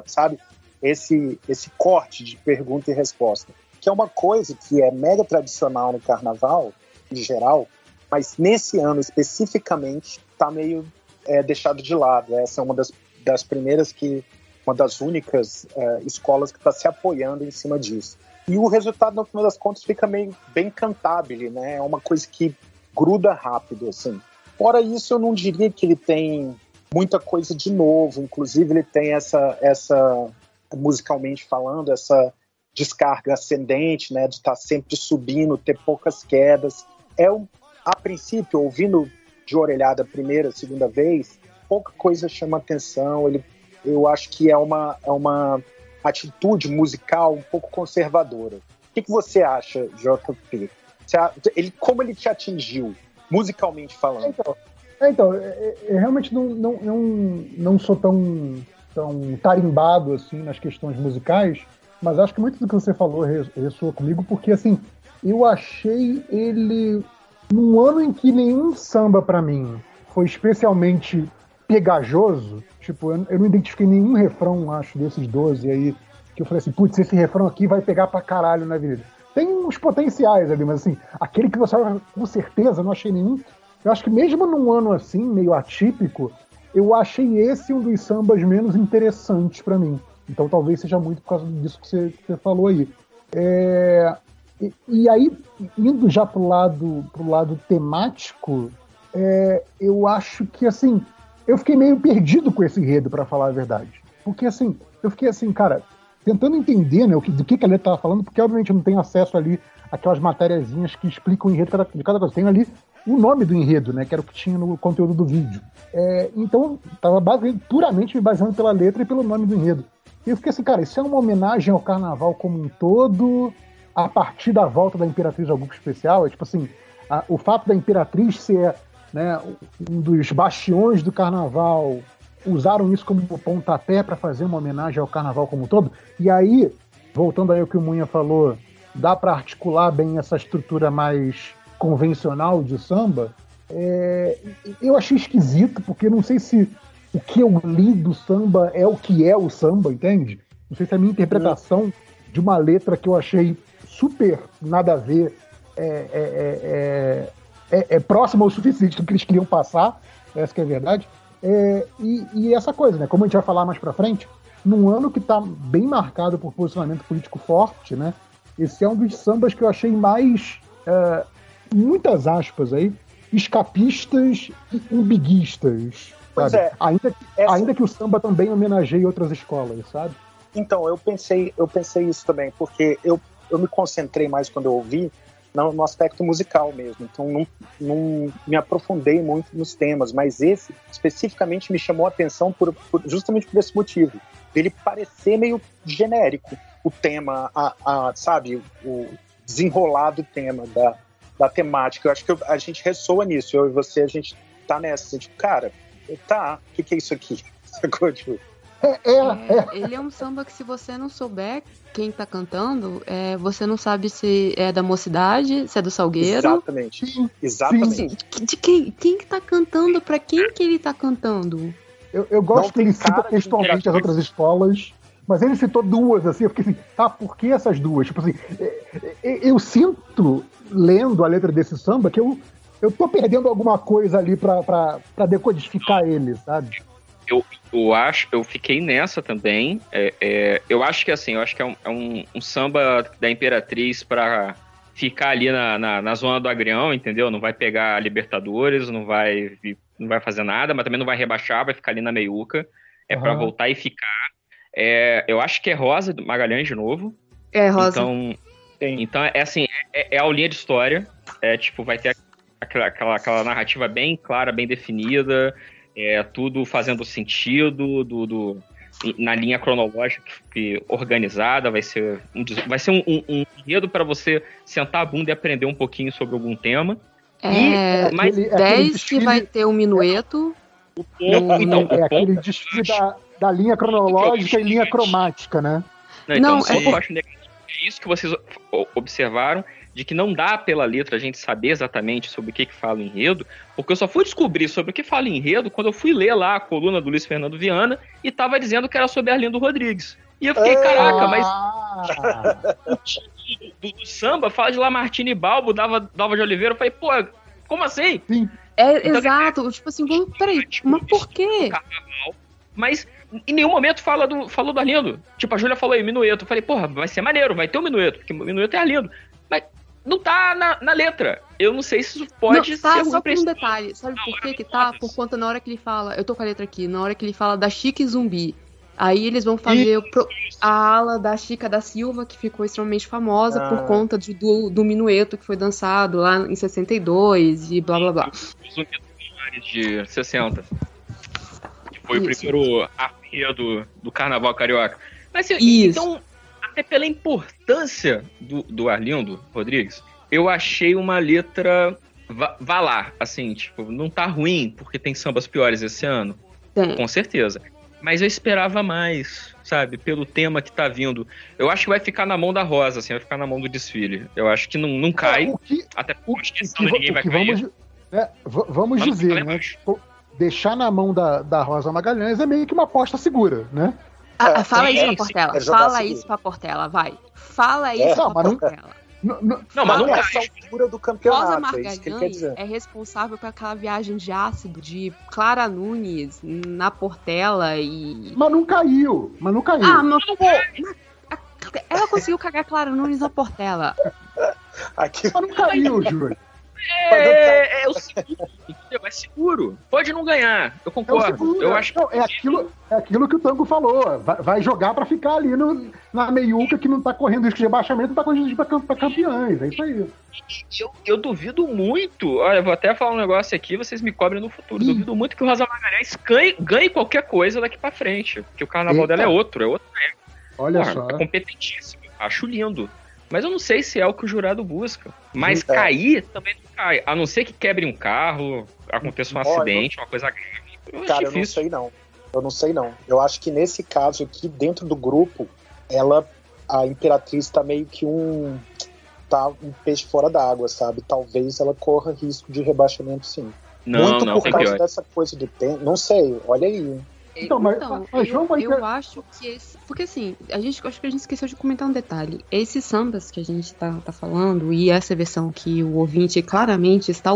Sabe? Esse, esse corte de pergunta e resposta. Que é uma coisa que é mega tradicional no carnaval, em geral, mas nesse ano especificamente está meio é, deixado de lado. Essa é uma das, das primeiras que. Uma das únicas é, escolas que está se apoiando em cima disso. E o resultado, no final das contas, fica meio bem cantável, né? É uma coisa que gruda rápido, assim. Fora isso, eu não diria que ele tem muita coisa de novo. Inclusive, ele tem essa, essa musicalmente falando, essa descarga ascendente, né, de estar tá sempre subindo, ter poucas quedas. É a princípio, ouvindo de orelhada a primeira, segunda vez, pouca coisa chama atenção. Ele, eu acho que é uma, é uma atitude musical um pouco conservadora. O que, que você acha, JP? Ele, como ele te atingiu? musicalmente falando. Então, é, então eu, é, é, eu realmente não, não, não, não sou tão, tão tarimbado assim nas questões musicais, mas acho que muito do que você falou ressoa comigo, porque assim, eu achei ele num ano em que nenhum samba para mim foi especialmente pegajoso, tipo, eu, eu, não identifiquei nenhum refrão, acho, desses 12 aí, que eu falei assim, putz, esse refrão aqui vai pegar pra caralho na avenida tem uns potenciais ali, mas assim, aquele que você com certeza não achei nenhum. Eu acho que mesmo num ano assim, meio atípico, eu achei esse um dos sambas menos interessantes para mim. Então talvez seja muito por causa disso que você, que você falou aí. É, e, e, aí, indo já pro lado, pro lado temático, é, eu acho que assim, eu fiquei meio perdido com esse enredo, para falar a verdade. Porque assim, eu fiquei assim, cara, tentando entender né, o que, do que, que a letra estava falando, porque obviamente eu não tenho acesso ali àquelas matériazinhas que explicam o enredo de cada, de coisa. Tem ali o nome do enredo, né, que era o que tinha no conteúdo do vídeo. É, então, estava puramente me baseando pela letra e pelo nome do enredo. E eu fiquei assim, cara, isso é uma homenagem ao carnaval como um todo, a partir da volta da Imperatriz ao grupo especial. É tipo assim, a, o fato da Imperatriz ser né, um dos bastiões do carnaval usaram isso como pontapé para fazer uma homenagem ao carnaval como um todo. E aí, voltando aí ao que o Munha falou, dá para articular bem essa estrutura mais convencional de samba. É, eu achei esquisito, porque não sei se o que eu li do samba é o que é o samba, entende? Não sei se a minha interpretação de uma letra que eu achei super nada a ver é, é, é, é, próxima o suficiente do que eles queriam passar, essa que é a verdade. É, e, e, essa coisa, né? Como a gente vai falar mais pra frente, num ano que tá bem marcado por posicionamento político forte, né? Esse é um dos sambas que eu achei mais, é, muitas aspas aí, escapistas e umbiguistas. Pois sabe? é. Ainda, essa... ainda que o samba também homenageie outras escolas, sabe? Então, eu pensei, eu pensei isso também, porque eu, eu me concentrei mais quando eu ouvi no, no aspecto musical mesmo. Então não, não me aprofundei muito nos temas, mas esse especificamente me chamou a atenção por, por justamente por esse motivo. Ele parecer meio genérico, o tema, a, a, sabe, o desenrolado tema da, da temática. Eu acho que eu, a gente ressoa nisso, eu e você, a gente tá nessa, tipo, cara, tá, o que, que é isso aqui? Sacou? Tipo, é, é, é, ele é um samba que se você não souber quem tá cantando, é, você não sabe se é da mocidade, se é do Salgueiro. Exatamente. Sim, Exatamente. Sim. De quem, quem que tá cantando, pra quem que ele tá cantando? Eu, eu gosto não que ele cita textualmente as outras escolas, mas ele citou duas, assim, eu fiquei assim, tá, por que essas duas? Tipo assim, é, é, eu sinto, lendo a letra desse samba, que eu, eu tô perdendo alguma coisa ali pra, pra, pra decodificar ele, sabe? Eu, eu acho, eu fiquei nessa também. É, é, eu acho que assim, eu acho que é um, é um, um samba da Imperatriz para ficar ali na, na, na, zona do agrião, entendeu? Não vai pegar Libertadores, não vai, não vai fazer nada, mas também não vai rebaixar, vai ficar ali na meiuca. É uhum. para voltar e ficar. É, eu acho que é Rosa do Magalhães de novo. É, Rosa. Então, então é assim, é, é a linha de história. É tipo, vai ter aquela, aquela, aquela narrativa bem clara, bem definida é, tudo fazendo sentido, do, do na linha cronológica organizada, vai ser um, vai ser um, um, um enredo para você sentar a bunda e aprender um pouquinho sobre algum tema. É, e, mais 10 que vai ter um minueto. Não, então, é aquele desfile da, da linha cronológica e linha cromática, né? Não, então, não é, eu acho negativo. É isso que vocês observaram, de que não dá pela letra a gente saber exatamente sobre o que, que fala o enredo, porque eu só fui descobrir sobre o que fala o enredo quando eu fui ler lá a coluna do Luiz Fernando Viana e tava dizendo que era sobre Arlindo Rodrigues. E eu fiquei, caraca, mas. Ah. do, do, samba fala de Lamartine Balbo, dava, dava de Oliveira. Eu falei, pô, como assim? Sim. É, então, exato. Tipo assim, peraí, mas por quê? Mas em nenhum momento fala do, falou do Arlindo. Tipo, a Júlia falou aí, minueto. Eu falei, porra, vai ser maneiro, vai ter um minueto, porque o minueto é Arlindo. Mas não tá na, na letra. Eu não sei se isso pode não, tá, ser só por um detalhe. Sabe por que que tá? Por conta na hora que ele fala, eu tô com a letra aqui, na hora que ele fala da Chique Zumbi. Aí eles vão fazer pro, a ala da Chica da Silva, que ficou extremamente famosa ah. por conta de, do, do minueto que foi dançado lá em 62 e blá blá blá. De 60. Que foi Isso. o primeiro arreio do, do carnaval carioca. Mas, Isso. então, até pela importância do, do Arlindo Rodrigues, eu achei uma letra. Vá, lá, assim, tipo, não tá ruim porque tem sambas piores esse ano. Tem. Com certeza. Mas eu esperava mais, sabe? Pelo tema que tá vindo. Eu acho que vai ficar na mão da Rosa, assim, vai ficar na mão do desfile. Eu acho que não, não cai. É, que, até porque que, que, ninguém vai cair. Vamos, é, vamos dizer, né? Deixar na mão da, da Rosa Magalhães é meio que uma aposta segura, né? Ah, fala isso pra Portela. É fala isso pra Portela, vai. Fala isso é, pra Portela. Não, não, não, mas não essa altura do campeonato. Rosa Margalhães é, é responsável por aquela viagem de ácido de Clara Nunes na Portela e. Mas não caiu. Mas não caiu. Ah, mas. Ela conseguiu cagar Clara Nunes na Portela. Aqui... Mas não caiu, Júlio. É, é, o seguro, entendeu? É seguro. Pode não ganhar, eu concordo. É eu acho não, é, aquilo, é aquilo que o Tango falou. Vai, vai jogar para ficar ali no, na meiuca que não tá correndo risco de rebaixamento, não tá correndo risco pra, pra campeões. É isso aí. Eu, eu duvido muito. Olha, vou até falar um negócio aqui, vocês me cobrem no futuro. Ih. Duvido muito que o Rosa Magalhães ganhe, ganhe qualquer coisa daqui para frente. Porque o carnaval Eita. dela é outro, é outro. É. Olha Porra, só. É competentíssimo. Acho lindo. Mas eu não sei se é o que o jurado busca. Mas é. cair também não cai. A não ser que quebre um carro, aconteça um acidente, uma coisa grave. Cara, eu não sei não. Eu não sei não. Eu acho que nesse caso aqui, dentro do grupo, ela, a Imperatriz tá meio que um. tá um peixe fora d'água, sabe? Talvez ela corra risco de rebaixamento sim. Não, Muito não, por causa pior. dessa coisa do tempo. Não sei, olha aí. Então, mas, então, mas eu, eu acho que esse. Porque assim, a gente acho que a gente esqueceu de comentar um detalhe. Esses sambas que a gente tá, tá falando, e essa versão que o ouvinte claramente está,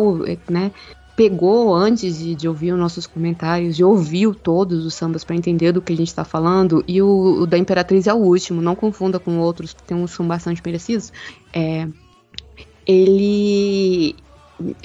né? Pegou antes de, de ouvir os nossos comentários, de ouvir todos os sambas para entender do que a gente está falando, e o, o, da Imperatriz é o último, não confunda com outros que tem uns são bastante merecidos. É, ele.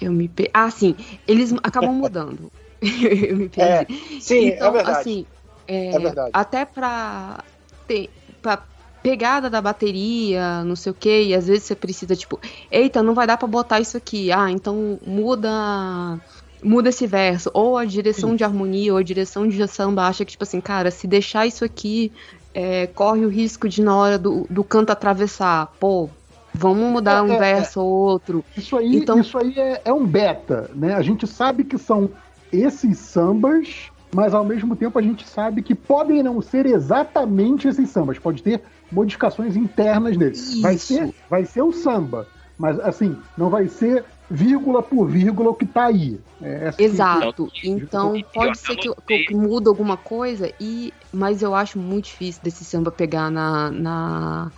Eu me. Ah, sim. Eles acabam mudando. eu me perdi. É, sim, é então, é verdade. Assim, é, é verdade. Até pra, ter, pra pegada da bateria, não sei o que, e às vezes você precisa, tipo, eita, não vai dar para botar isso aqui. Ah, então muda muda esse verso, ou a direção Sim. de harmonia, ou a direção de samba acha que, tipo assim, cara, se deixar isso aqui, é, corre o risco de na hora do, do canto atravessar. Pô, vamos mudar é, um é, verso ou outro. Isso aí, então... isso aí é, é um beta, né? A gente sabe que são esses sambas, mas ao mesmo tempo a gente sabe que podem não ser exatamente esses sambas, pode ter modificações internas neles. Vai ser, vai ser o samba, mas assim, não vai ser vírgula por vírgula o que tá aí. É assim, Exato. Então pode ser que, que, muda alguma coisa, e mas eu acho muito difícil desse samba pegar na, na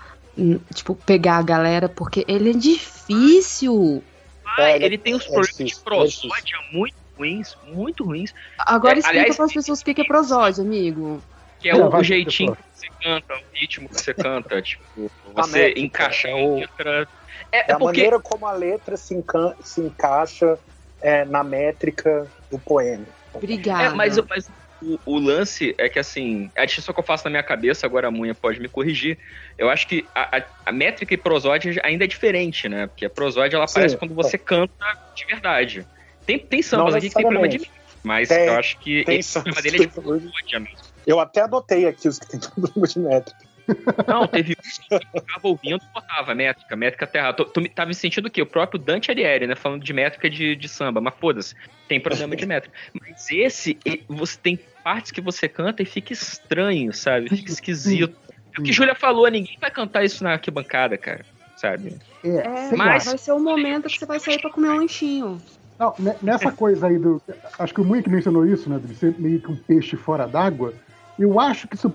tipo pegar a galera porque ele é difícil. Ah, ele, tem os é problemas de prosódia muito ruins, muito ruins. Agora é, explica para as pessoas o que é prosódia, amigo. Que é o, o jeitinho que você canta, o ritmo que você canta, tipo, você encaixar outra. É, é, a porque... maneira como a letra se, enca se encaixa é, na métrica do poema. Obrigada. É, mas, mas o, o, lance é que, assim, a distinção que eu faço na minha cabeça, agora a Munha pode me corrigir, eu acho que a, a, a métrica e prosódia ainda é diferente, né? Porque a prosódia, ela aparece quando você canta de verdade. Tem, tem sambas aqui que tem problema de mim, mas tem, eu acho que tem esse problema dele é de prosódia mesmo. Eu até anotei aqui os que tem problema de métrica. Não, teve um que ficava ouvindo e botava métrica, métrica terra. Tu, tu tava me sentindo o quê? O próprio Dante Alighieri, né? Falando de métrica de, de samba. Mas foda-se, tem problema de métrica. Mas esse, você tem partes que você canta e fica estranho, sabe? Fica esquisito. É o que Júlia falou, ninguém vai cantar isso na arquibancada, cara. Sabe? É, é mas vai ser o momento que você vai sair pra comer um lanchinho. Não, nessa coisa aí do. Acho que o Mui que mencionou isso, né? De ser meio que um peixe fora d'água. Eu acho que isso.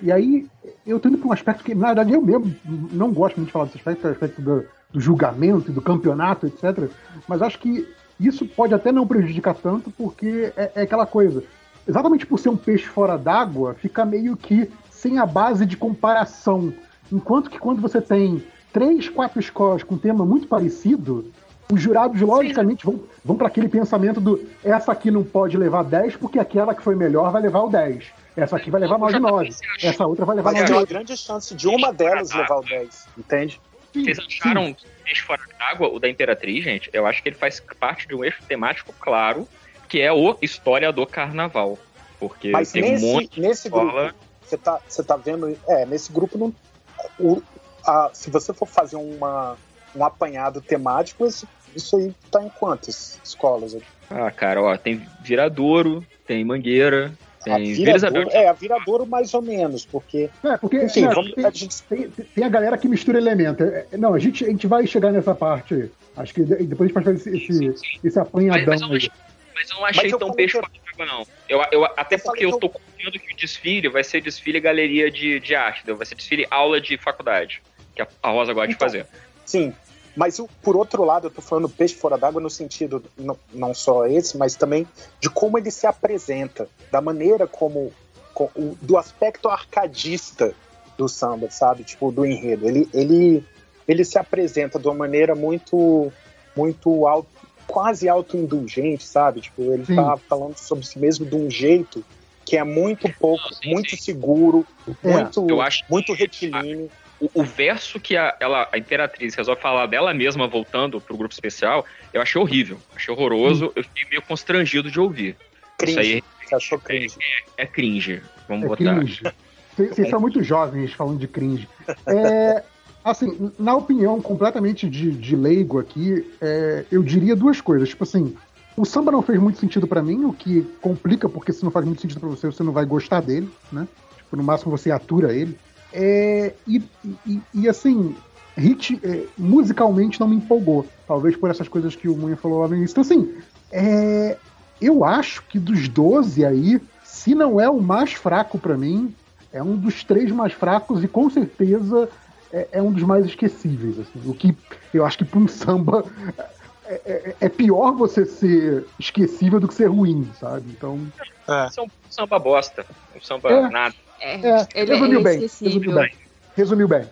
E aí, eu tô indo um aspecto que, na verdade, eu mesmo não gosto muito de falar desse aspecto, que é o aspecto do, do julgamento, do campeonato, etc. Mas acho que isso pode até não prejudicar tanto, porque é, é aquela coisa. Exatamente por ser um peixe fora d'água, fica meio que sem a base de comparação. Enquanto que quando você tem três, quatro escolas com tema muito parecido, os jurados, logicamente, vão, vão para aquele pensamento do essa aqui não pode levar 10 porque aquela que foi melhor vai levar o 10. Essa aqui vai levar mais de 9. Essa outra vai levar mais de 9. Mas tem uma grande chance de uma delas levar o 10, entende? Vocês acharam sim. eixo fora d'água, o da Imperatriz, gente? Eu acho que ele faz parte de um eixo temático claro, que é o História do Carnaval. Porque Mas tem nesse, um monte nesse grupo, você tá, você tá vendo. É, nesse grupo não. O, a, se você for fazer uma, um apanhado temático, isso, isso aí tá em quantas escolas aqui? Ah, cara, ó, tem Viradouro, tem Mangueira, tem a Viradouro, É, a Viradouro mais ou menos, porque. É, porque enfim, não, vamos, tem, a gente... tem, tem, a galera que mistura elemento. É, é, não, a gente, a gente vai chegar nessa parte. Acho que depois a gente vai fazer esse, esse, esse apanhadão mas, mas, aí. Mas eu não achei eu tão peixe que... não. Eu, eu, até porque eu, eu tô confiando que o desfile vai ser desfile galeria de, de arte, vai ser desfile aula de faculdade, que a Rosa gosta então, de fazer. Sim, mas por outro lado, eu tô falando peixe fora d'água no sentido não, não só esse, mas também de como ele se apresenta, da maneira como, com, do aspecto arcadista do samba, sabe? Tipo, do enredo. Ele, ele, ele se apresenta de uma maneira muito, muito auto, quase autoindulgente, sabe? Tipo, ele sim. tá falando sobre si mesmo de um jeito que é muito pouco, não, sim, muito sim. seguro, é. muito, muito retilíneo o, o, verso que a, ela, a Imperatriz resolve falar dela mesma voltando pro grupo especial, eu achei horrível, achei horroroso, hum. eu fiquei meio constrangido de ouvir. Cringe. Isso aí Você achou cringe? É, é, é cringe, vamos é botar. Cringe. Vocês são muito jovens falando de cringe. É, assim, na opinião completamente de, de leigo aqui, é, eu diria duas coisas. Tipo assim, o samba não fez muito sentido para mim, o que complica, porque se não faz muito sentido para você, você não vai gostar dele, né? Tipo, no máximo você atura ele. É, e, e, e, assim, hit, é, musicalmente não me empolgou. Talvez por essas coisas que o Munha falou lá no início. Então, assim, é, eu acho que dos 12 aí, se não é o mais fraco para mim, é um dos três mais fracos e com certeza é, é um dos mais esquecíveis. Assim, o que eu acho que para um samba é, é, é, pior você ser esquecível do que ser ruim, sabe? Então. É, um samba bosta. Um samba é. nada. É, é, ele resumiu, é bem, resumiu bem. Resumiu bem.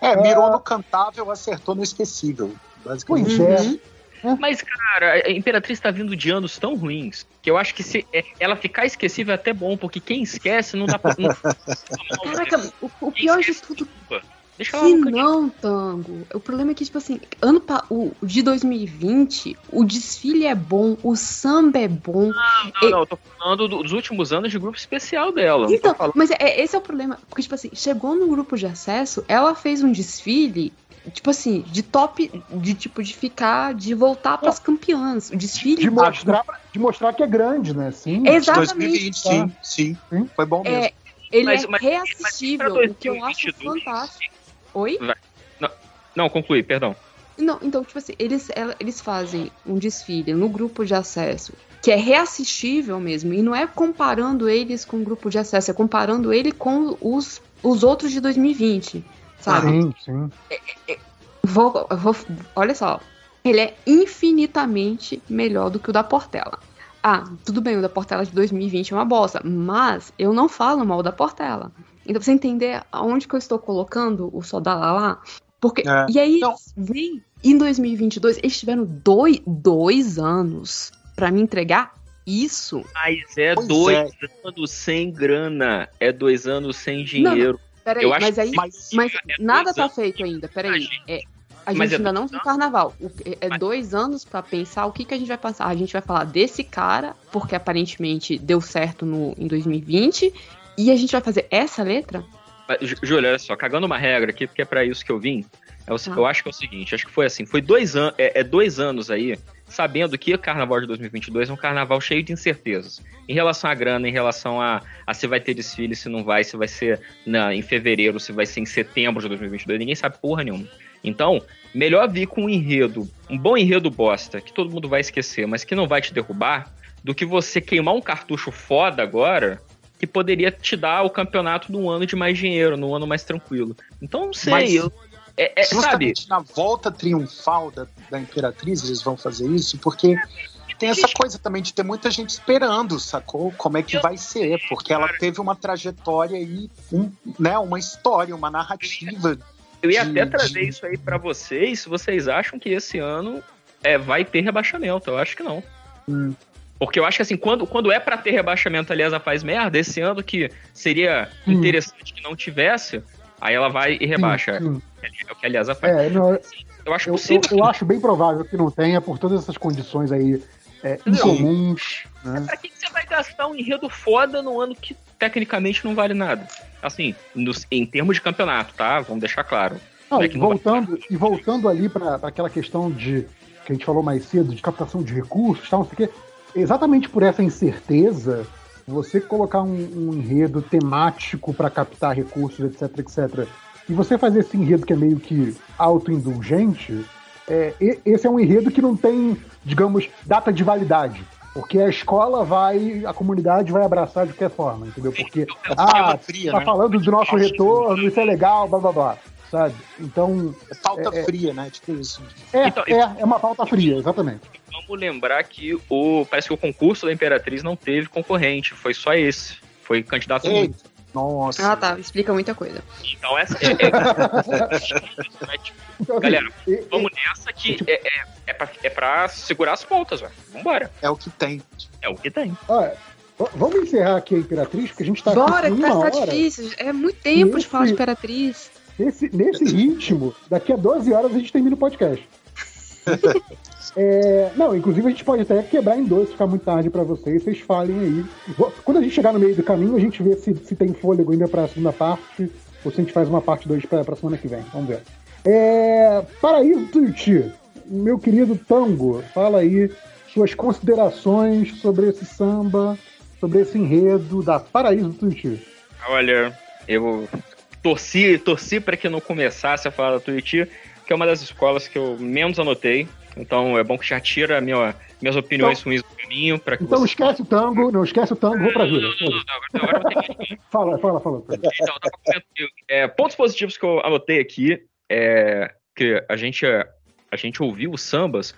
É, mirou no cantável, acertou no esquecível. Basicamente. Pois é. Uhum. É. Mas, cara, a Imperatriz tá vindo de anos tão ruins que eu acho que se ela ficar esquecível é até bom, porque quem esquece não dá pra. Não... Caraca, o, o pior de tudo. Deixa Se não, Tango. O problema é que, tipo assim, ano pa... o de 2020, o desfile é bom, o samba é bom. Não, não, e... não eu tô falando dos últimos anos de grupo especial dela. Então, mas é, esse é o problema. Porque, tipo assim, chegou no grupo de acesso, ela fez um desfile tipo assim, de top, de tipo, de ficar, de voltar para as campeãs. O desfile. De mostrar, de mostrar que é grande, né? Sim. Exatamente. 2020, sim, sim, sim. Foi bom mesmo. É, ele mas, é mas, reassistível, mas o que eu acho fantástico. Oi? Não, não, conclui, perdão. Não, então, tipo assim, eles, eles fazem um desfile no grupo de acesso que é reassistível mesmo, e não é comparando eles com o grupo de acesso, é comparando ele com os, os outros de 2020, sabe? Sim, sim. É, é, é, vou, vou, olha só, ele é infinitamente melhor do que o da Portela. Ah, tudo bem, o da Portela de 2020 é uma bosta, mas eu não falo mal da Portela. Então, pra você entender aonde que eu estou colocando o Sodalá porque é. E aí, então, vem em 2022, eles tiveram dois, dois anos para me entregar isso. Mas é pois dois é. anos sem grana. É dois anos sem dinheiro. Não, peraí, mas aí. Mas, mas é nada tá feito ainda. Peraí. É, a gente é ainda não tem carnaval. É, é dois anos para pensar o que, que a gente vai passar. A gente vai falar desse cara, porque aparentemente deu certo no, em 2020 E a gente vai fazer essa letra? Júlia, olha só, cagando uma regra aqui, porque é para isso que eu vim. Eu, tá. eu, acho que é o seguinte, acho que foi assim, foi dois, an é, é dois anos aí, sabendo que o Carnaval de 2022 é um carnaval cheio de incertezas. Em relação à grana, em relação a, a se vai ter desfile, se não vai, se vai ser na, em fevereiro, se vai ser em setembro de 2022, ninguém sabe porra nenhuma. Então, melhor vir com um enredo, um bom enredo bosta, que todo mundo vai esquecer, mas que não vai te derrubar, do que você queimar um cartucho foda agora que poderia te dar o campeonato num ano de mais dinheiro, num ano mais tranquilo. Então, não sei, Mas, eu, é, é, sabe? na volta triunfal da, da Imperatriz eles vão fazer isso, porque tem essa coisa também de ter muita gente esperando, sacou? Como é que vai ser, porque ela teve uma trajetória aí, um, né, uma história, uma narrativa. Eu ia de, até trazer de... isso aí para vocês, se vocês acham que esse ano é, vai ter rebaixamento. Eu acho que não. Hum. Porque eu acho que assim, quando, quando é para ter rebaixamento, aliás, ela faz merda, esse ano que seria hum. interessante que não tivesse, aí ela vai e rebaixa. Sim, sim. É o que aliás ela faz. É, não, eu acho eu, possível. Eu, eu, acho bem provável que não tenha, por todas essas condições aí é, incomuns. Né? Pra que você vai gastar um enredo foda no ano que tecnicamente não vale nada? Assim, nos, em termos de campeonato, tá? Vamos deixar claro. Não, é voltando, vai... E voltando ali para aquela questão de que a gente falou mais cedo, de captação de recursos, tal, não sei o quê exatamente por essa incerteza, você colocar um, um enredo temático para captar recursos, etc, etc, e você fazer esse enredo que é meio que autoindulgente, é, esse é um enredo que não tem, digamos, data de validade. Porque a escola vai, a comunidade vai abraçar de qualquer forma, entendeu? Porque, ah, fria, tá né? falando do nosso retorno, isso é legal, blá blá blá sabe? Então. É pauta é, é, fria, né? Tipo isso. É, então, é, é uma pauta fria, exatamente. Vamos lembrar que o. Parece que o concurso da Imperatriz não teve concorrente, foi só esse. Foi candidato único. Nossa. Ah, tá. Explica muita coisa. Então, essa é. é, tipo, galera, vamos nessa que é, é, é, pra, é pra segurar as pontas, velho. Vambora. É o que tem. É o que tem. Olha, vamos encerrar aqui a Imperatriz, porque a gente tá. Bora, que tá, tá difícil. É muito tempo de falar de Imperatriz. Nesse, nesse ritmo, daqui a 12 horas a gente termina o podcast. É, não, inclusive a gente pode até quebrar em dois, ficar muito tarde para vocês, vocês falem aí. Quando a gente chegar no meio do caminho, a gente vê se, se tem fôlego ainda pra segunda parte, ou se a gente faz uma parte 2 pra, pra semana que vem. Vamos ver. É, Paraíso Tuiuti, meu querido Tango, fala aí suas considerações sobre esse samba, sobre esse enredo da Paraíso Tuiuti. Olha, eu torci, torci para que não começasse a falar da Tuiuti, que é uma das escolas que eu menos anotei. Então é bom que já tira minha, minhas opiniões então, ruins do caminho. Pra que então você... esquece o tango, não esquece o tango, vou pra Júlia. Agora, agora fala, fala, fala. Então, é, pontos positivos que eu anotei aqui é que a gente, a gente ouviu os sambas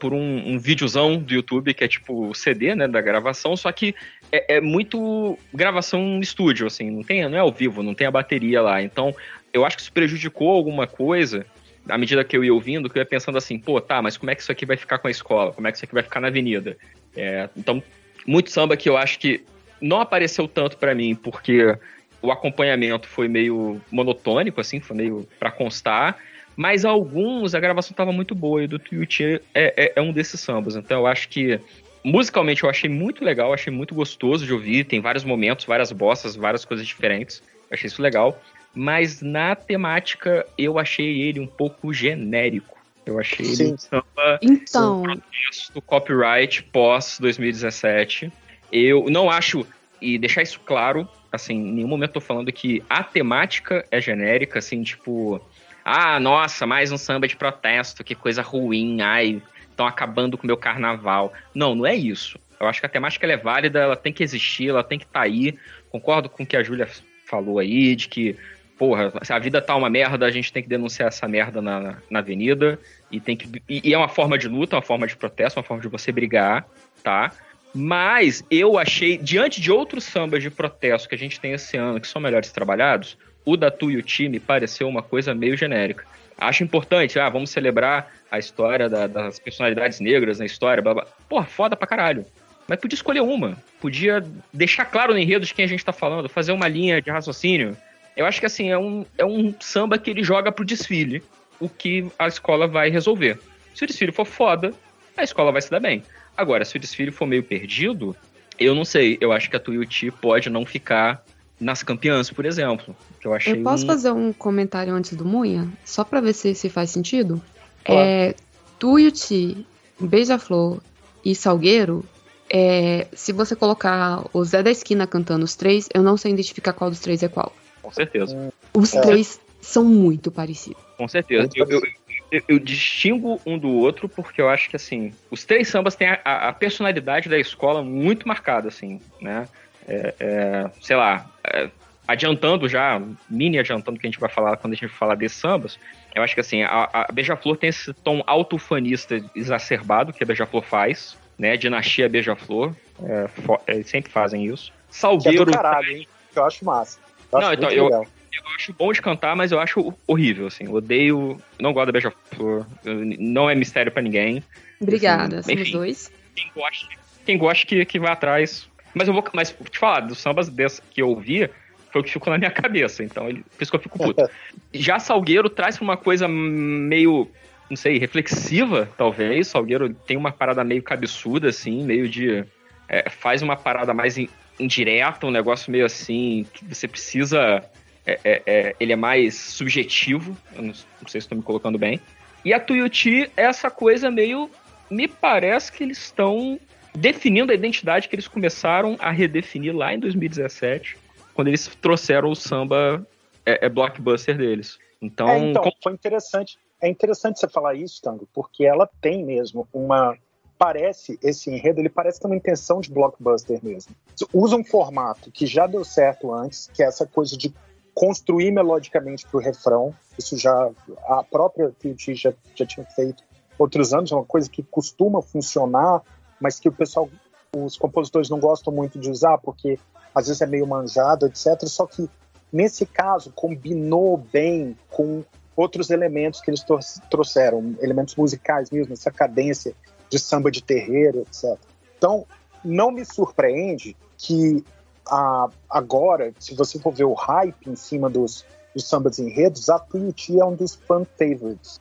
por um, um videozão do YouTube que é tipo CD, né, da gravação, só que é, é, muito gravação no estúdio, assim, não tem, não é ao vivo, não tem a bateria lá. Então, eu acho que isso prejudicou alguma coisa à medida que eu ia ouvindo, que eu ia pensando assim, pô, tá, mas como é que isso aqui vai ficar com a escola? Como é que isso aqui vai ficar na avenida? É, então, muito samba que eu acho que não apareceu tanto para mim, porque o acompanhamento foi meio monotônico, assim, foi meio para constar, mas alguns a gravação tava muito boa, e do Tuiuti é, é, é um desses sambas. Então eu acho que musicalmente eu achei muito legal, achei muito gostoso de ouvir, tem vários momentos, várias bossas, várias coisas diferentes. achei isso legal mas na temática eu achei ele um pouco genérico. Eu achei Sim. ele um samba então... protesto copyright pós 2017. Eu não acho, e deixar isso claro, assim, em nenhum momento tô falando que a temática é genérica, assim, tipo, ah, nossa, mais um samba de protesto, que coisa ruim, ai, estão acabando com o meu carnaval. Não, não é isso. Eu acho que a temática é válida, ela tem que existir, ela tem que estar tá aí. Concordo com o que a Júlia falou aí, de que porra, se a vida tá uma merda, a gente tem que denunciar essa merda na, na avenida. E tem que. E, e é uma forma de luta, uma forma de protesto, uma forma de você brigar, tá? Mas eu achei, diante de outros sambas de protesto que a gente tem esse ano, que são melhores trabalhados, o da Tu e o time pareceu uma coisa meio genérica. Acho importante, ah, vamos celebrar a história da, das personalidades negras na história, blá blá. Porra, foda pra caralho. Mas podia escolher uma. Podia deixar claro no enredo de quem a gente tá falando, fazer uma linha de raciocínio eu acho que assim, é um, é um samba que ele joga pro desfile, o que a escola vai resolver. Se o desfile for foda, a escola vai se dar bem. Agora, se o desfile for meio perdido, eu não sei. Eu acho que a Tuiuti pode não ficar nas campeãs, por exemplo. Que eu achei Eu posso um... fazer um comentário antes do Munha? Só pra ver se, se faz sentido? Claro. É, Tuiuti, Beija-Flor e Salgueiro, é, se você colocar o Zé da Esquina cantando os três, eu não sei identificar qual dos três é qual. Com certeza. Os É. três são muito parecidos. Com certeza. Eu, eu, eu- eu distingo um do outro porque eu acho que, assim, os três sambas têm a, a- a personalidade da escola muito marcada, assim, né? É, é, sei lá, é, adiantando já, mini adiantando que a gente vai falar quando a gente falar desses sambas, eu acho que, assim, a, a Beija-Flor tem esse tom autofanista exacerbado que a Beija-Flor faz, né? Dinastia Beija-Flor, é, é, eles sempre fazem isso. Que é do Salgueiro caralho, hein? Que eu acho massa. Eu Não, acho então, eu- legal. eu acho bom de cantar, mas eu acho horrível, assim. Eu odeio. Não gosto da Beija-Flor. Não é mistério pra ninguém. Obrigada, Enfim, somos dois. Quem gosta, quem gosta que, que vai atrás. Mas eu vou. Mas te falar, dos sambas dessa que eu ouvi, foi o que ficou na minha cabeça. Então, ele, por isso que eu fico puto. Já Salgueiro traz pra uma coisa meio. Não sei, reflexiva, talvez. Salgueiro tem uma parada meio cabeçuda, assim, meio de. é, faz uma parada mais in- indireta, um negócio meio assim, que você precisa. é, é, é, ele é mais subjetivo. Eu não, não sei se estou me colocando bem. E a Tuiuti é essa coisa meio. Me parece que eles estão definindo a identidade que eles começaram a redefinir lá em 2017, quando eles trouxeram o samba é, é blockbuster deles. Então, É, então, foi interessante. É interessante você falar isso, Tango, porque ela tem mesmo uma. Parece, esse enredo, ele parece ter uma intenção de blockbuster mesmo. Usa um formato que já deu certo antes, que é essa coisa de construir melodicamente para o refrão. Isso já. A própria T.U.T. já, já tinha feito outros anos, é uma coisa que costuma funcionar, mas que o pessoal, os compositores não gostam muito de usar, porque às vezes é meio manjado, etc. Só que nesse caso combinou bem com outros elementos que eles trouxeram, elementos musicais mesmo, essa cadência de samba de terreiro, etc. Então, não me surpreende que ah, agora, se você for ver o hype em cima dos, dos sambas enredos, a Tuiuti é um dos fan favorites.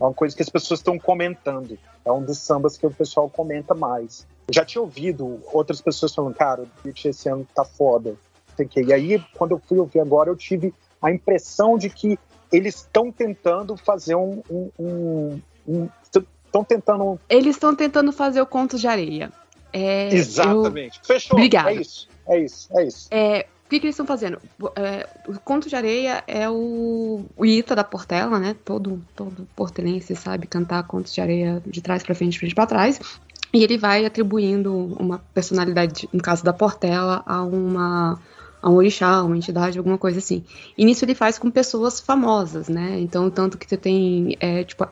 É uma coisa que as pessoas estão comentando. É um dos sambas que o pessoal comenta mais. Eu já tinha ouvido outras pessoas falando, cara, o Tuiuti esse ano tá foda. E aí, quando eu fui ouvir agora, eu tive a impressão de que eles estão tentando fazer um. um, estão tentando. Eles estão tentando fazer o Contos de Areia. É, eu- Exatamente. Fechou. Obrigada. É isso. É isso. É isso. É, que, que eles estão fazendo? É, o Conto de Areia é o, o Ita da Portela, né? Todo, todo portelense sabe cantar Contos de Areia de trás pra frente, de frente pra trás. E ele vai atribuindo uma personalidade, no caso da Portela, a uma a um orixá, uma entidade, alguma coisa assim. E nisso ele faz com pessoas famosas, né? Então, tanto que você tem, é, tipo,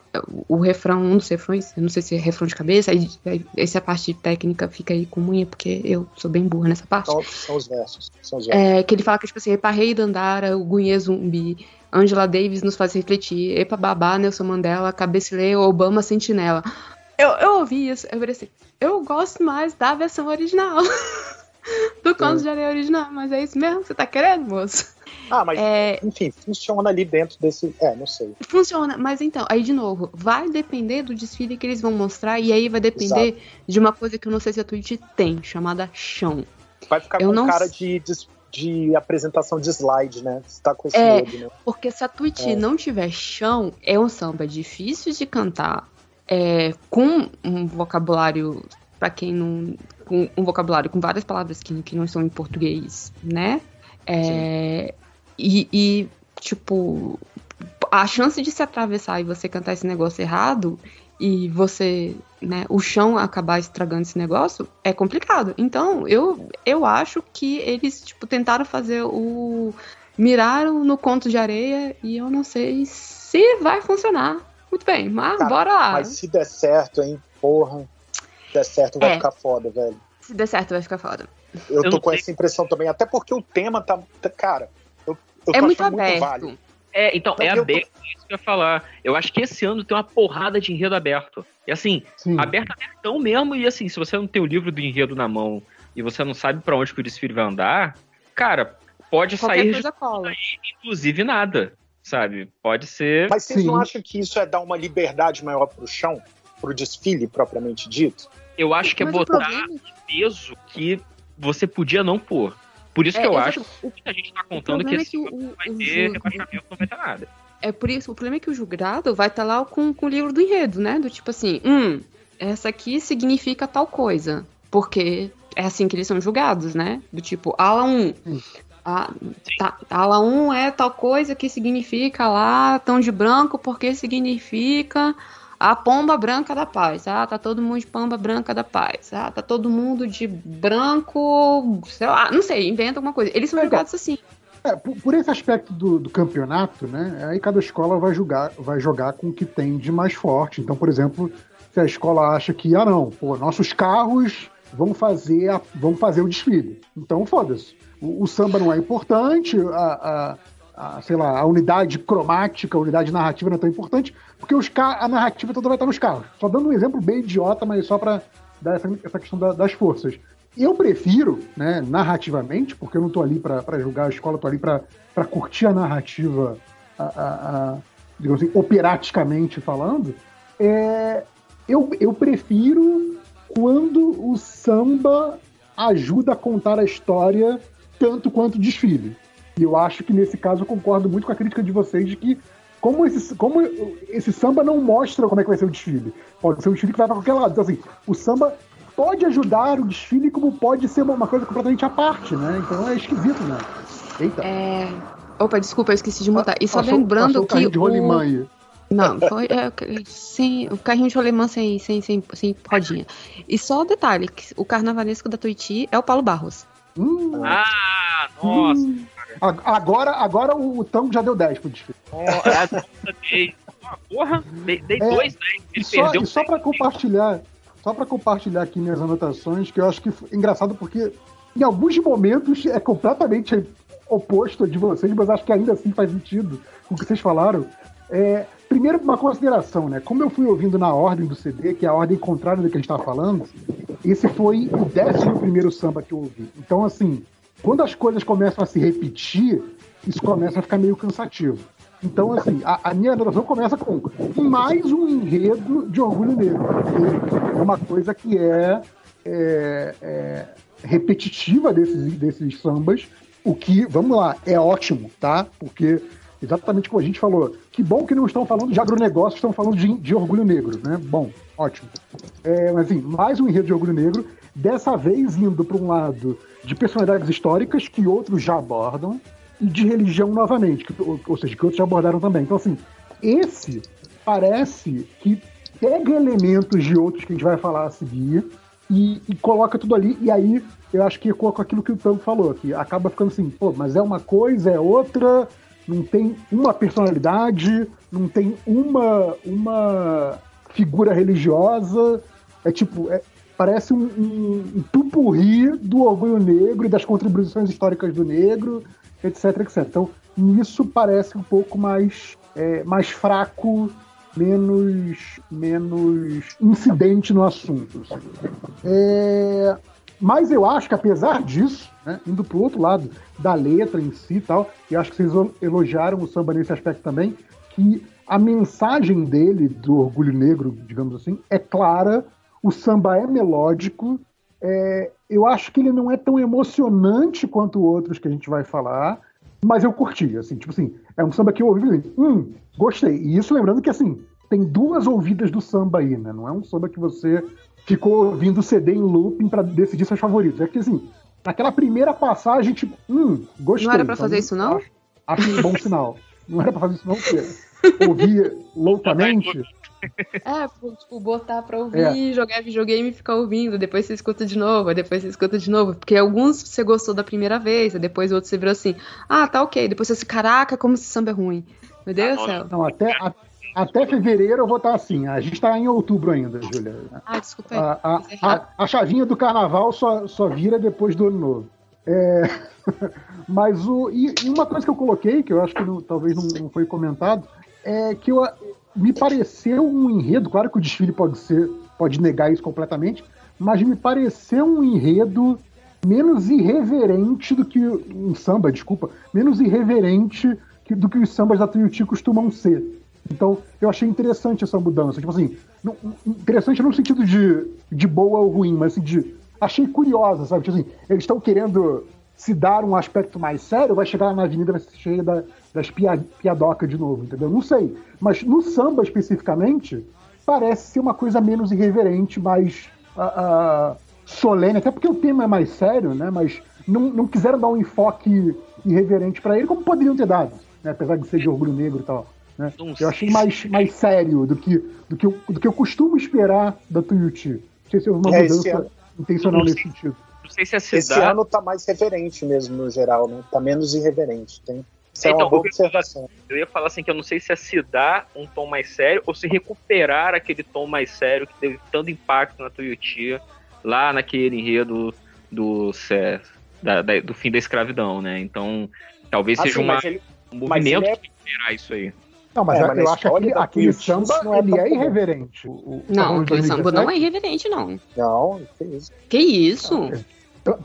o refrão, um dos refrões, eu não sei se é refrão de cabeça, aí, aí essa parte técnica fica aí com unha, porque eu sou bem burra nessa parte. São, são os versos. São os versos. É, que ele fala que, tipo assim, Epa Rei Dandara, o Gunhê Zumbi, Angela Davis nos faz refletir, Epa Babá, Nelson Mandela, Cabecilê, Obama Sentinela. Eu, eu ouvi isso, eu falei assim, eu gosto mais da versão original. Do Conto de Areia original, mas é isso mesmo? Você tá querendo, moço? Ah, mas, É, enfim, funciona ali dentro desse. É, não sei. funciona, mas então, aí de novo, vai depender do desfile que eles vão mostrar, e aí vai depender de uma coisa que eu não sei se a Twitch tem, chamada chão. Vai ficar Eu com não cara de, de, de apresentação de slide, né? Você tá com esse É. medo, né? Porque se a Twitch É. não tiver chão, é um samba difícil de cantar, é, com um vocabulário, pra quem não. Com um vocabulário com várias palavras que, que não são em português, né? É, e, e, tipo, a chance de se atravessar e você cantar esse negócio errado e você, né, o chão acabar estragando esse negócio é complicado. Então, eu, eu acho que eles, tipo, tentaram fazer o miraram no conto de areia e eu não sei se vai funcionar. Muito bem, mas bora lá. Mas se der certo, hein? Porra. Se der certo, vai É. ficar foda, velho. Se der certo, vai ficar foda. Eu, Eu tô com sei. essa impressão também. Até porque o tema tá. tá- cara, eu, eu É tô muito aberto. válido. É, então, Não, é eu tô- aberto, é isso que eu ia falar. Eu acho que esse ano tem uma porrada de enredo aberto. E assim, Sim. aberto abertão mesmo, e assim, se você não tem o livro do enredo na mão e você não sabe pra onde que o desfile vai andar, cara, pode Qualquer sair coisa cola. inclusive nada, sabe? Pode ser. Mas vocês Sim. não acham que isso é dar uma liberdade maior pro chão? Pro desfile propriamente dito? Eu acho que é Mas o botar problema peso que você podia não pôr. Por isso É, que eu exato. acho que a gente tá contando que é esse que o- vai o- o ter jogo- rebaixamento, não vai ter nada. É por isso, o problema é que o julgado vai estar lá com, com o livro do enredo, né? Do tipo assim, hum, essa aqui significa tal coisa. Porque é assim que eles são julgados, né? Do tipo, ala 1. Sim. A, tá, ala 1 é tal coisa que significa lá tão de branco porque significa a pomba branca da paz. Ah, tá todo mundo de pomba branca da paz. Ah, tá todo mundo de branco, sei lá, não sei, inventa alguma coisa. Eles são Legal. julgados assim. É, por, por esse aspecto do, do campeonato, né? Aí cada escola vai jogar, vai jogar com o que tem de mais forte. Então, por exemplo, se a escola acha que, ah, não, pô, nossos carros vão fazer, a- vão fazer o desfile. Então, foda-se. O, o samba não é importante, a, a- sei lá, a unidade cromática, a unidade narrativa não é tão importante, porque os a narrativa toda vai estar nos carros. Só dando um exemplo bem idiota, mas só para dar essa, essa questão da- das forças. Eu prefiro, né, narrativamente, porque eu não tô ali para julgar a escola, tô ali para curtir a narrativa, a, a- a- digamos assim, operaticamente falando. É, eu, eu prefiro quando o samba ajuda a contar a história tanto quanto o desfile. E eu acho que nesse caso eu concordo muito com a crítica de vocês de que como esse, como esse samba não mostra como é que vai ser o desfile. Pode ser um desfile que vai para qualquer lado. Então, assim, o samba pode ajudar o desfile, como pode ser uma, coisa completamente à parte, né? Então é esquisito, né? Eita. É... Opa, desculpa, eu esqueci de mutar. E só Passou- lembrando passou o que carrinho de o... rolimã aí. Não, foi é, sem, o carrinho de rolemã sem, sem, sem, sem rodinha. E só o detalhe, que o carnavalesco da Tuiuti é o Paulo Barros. Hum, Ah, nossa. hum. Agora, agora o, tango já deu 10 pro desfile. dei, ah, porra, dei, dei É, dois, né? E só, perdeu só para compartilhar, só para compartilhar aqui minhas anotações, que eu acho que foi engraçado porque em alguns momentos é completamente oposto de vocês, mas acho que ainda assim faz sentido com o que vocês falaram. É, primeiro, uma consideração, né? Como eu fui ouvindo na ordem do CD, que é a ordem contrária do que a gente estava falando, esse foi o décimo primeiro samba que eu ouvi. Então, assim, quando as coisas começam a se repetir, isso começa a ficar meio cansativo. Então, assim, a, a minha anotação começa com mais um enredo de orgulho negro. porque É uma coisa que é, é- é repetitiva desses, desses sambas, o que, vamos lá, é ótimo, tá? Porque, exatamente como a gente falou, que bom que não estão falando de agronegócio, estão falando de, de orgulho negro, né? Bom, ótimo. É, mas, assim, mais um enredo de orgulho negro, dessa vez indo para um lado de personalidades históricas que outros já abordam, e de religião novamente, que- ou, ou seja, que outros já abordaram também. Então, assim, esse parece que pega elementos de outros que a gente vai falar a seguir e, e coloca tudo ali, e aí eu acho que ecoa com aquilo que o Tango falou, que acaba ficando assim, pô, mas é uma coisa, é outra, não tem uma personalidade, não tem uma, uma figura religiosa, é tipo, é- parece um, um, um pupurri do orgulho negro e das contribuições históricas do negro, etc, etc. Então, nisso parece um pouco mais, é, mais fraco, menos, menos incidente no assunto. assim. É, mas eu acho que apesar disso, né, indo pro outro lado da letra em si e tal, e acho que vocês elogiaram o samba nesse aspecto também, que a mensagem dele, do orgulho negro, digamos assim, é clara, o samba é melódico, é, eu acho que ele não é tão emocionante quanto outros que a gente vai falar, mas eu curti, assim, tipo assim, é um samba que eu ouvi e hum, gostei. E isso lembrando que, assim, tem duas ouvidas do samba aí, né? Não é um samba que você ficou ouvindo o CD em looping pra decidir seus favoritos. É que, assim, naquela primeira passagem, tipo, hum, gostei. Não era pra Então, fazer isso, não? Acho, acho um bom sinal. Não era pra fazer isso, não, porque ouvir loucamente. É, tipo, botar pra ouvir, jogar videogame e ficar ouvindo. Depois você escuta de novo, depois você escuta de novo. Porque alguns você gostou da primeira vez, depois outros você virou assim, ah, tá ok. Depois você assim, caraca, como esse samba é ruim. Meu Deus do céu. Não, até, a- até fevereiro eu vou estar assim. A gente tá em outubro ainda, Júlia. Ah, desculpa aí. A, a, é a chavinha do carnaval só, só vira depois do ano novo. É, mas o. E, e uma coisa que eu coloquei, que eu acho que não- talvez não, não foi comentado, é que eu, me pareceu um enredo, claro que o desfile pode ser, pode negar isso completamente, mas me pareceu um enredo menos irreverente do que um samba, desculpa, menos irreverente do que os sambas da Tuiuti costumam ser. Então, eu achei interessante essa mudança. Tipo assim, não- interessante no sentido de, de boa ou ruim, mas assim, de. Achei curiosa, sabe? Tipo assim, eles estão querendo se dar um aspecto mais sério, vai chegar na avenida vai ser cheia da, das pia, piadocas de novo, entendeu? Não sei. Mas no samba especificamente, parece ser uma coisa menos irreverente, mais uh, uh, solene, até porque o tema é mais sério, né? Mas não, não quiseram dar um enfoque irreverente para ele, como poderiam ter dado, né? apesar de ser de orgulho negro e tal. Né? Eu achei mais, mais sério do que, do, que eu, do que eu costumo esperar da Tuiuti. Não sei se houve uma é, mudança intencional nesse sentido. Não sei se a cidade... Esse ano tá mais reverente mesmo, no geral, né? Tá menos irreverente. Tem... Isso é então, uma boa observação. Eu ia falar assim que eu não sei se é se dá um tom mais sério ou se recuperar aquele tom mais sério que teve tanto impacto na Tuiuti lá naquele enredo do, da, da, do fim da escravidão, né? Então, talvez assim, seja uma, ele, um movimento é... que gerar isso aí. Não, mas, é, mas eu acho que aquele, aquele samba não é ele é irreverente. O, o não, aquele samba não é irreverente, não. Não, que isso. Que isso?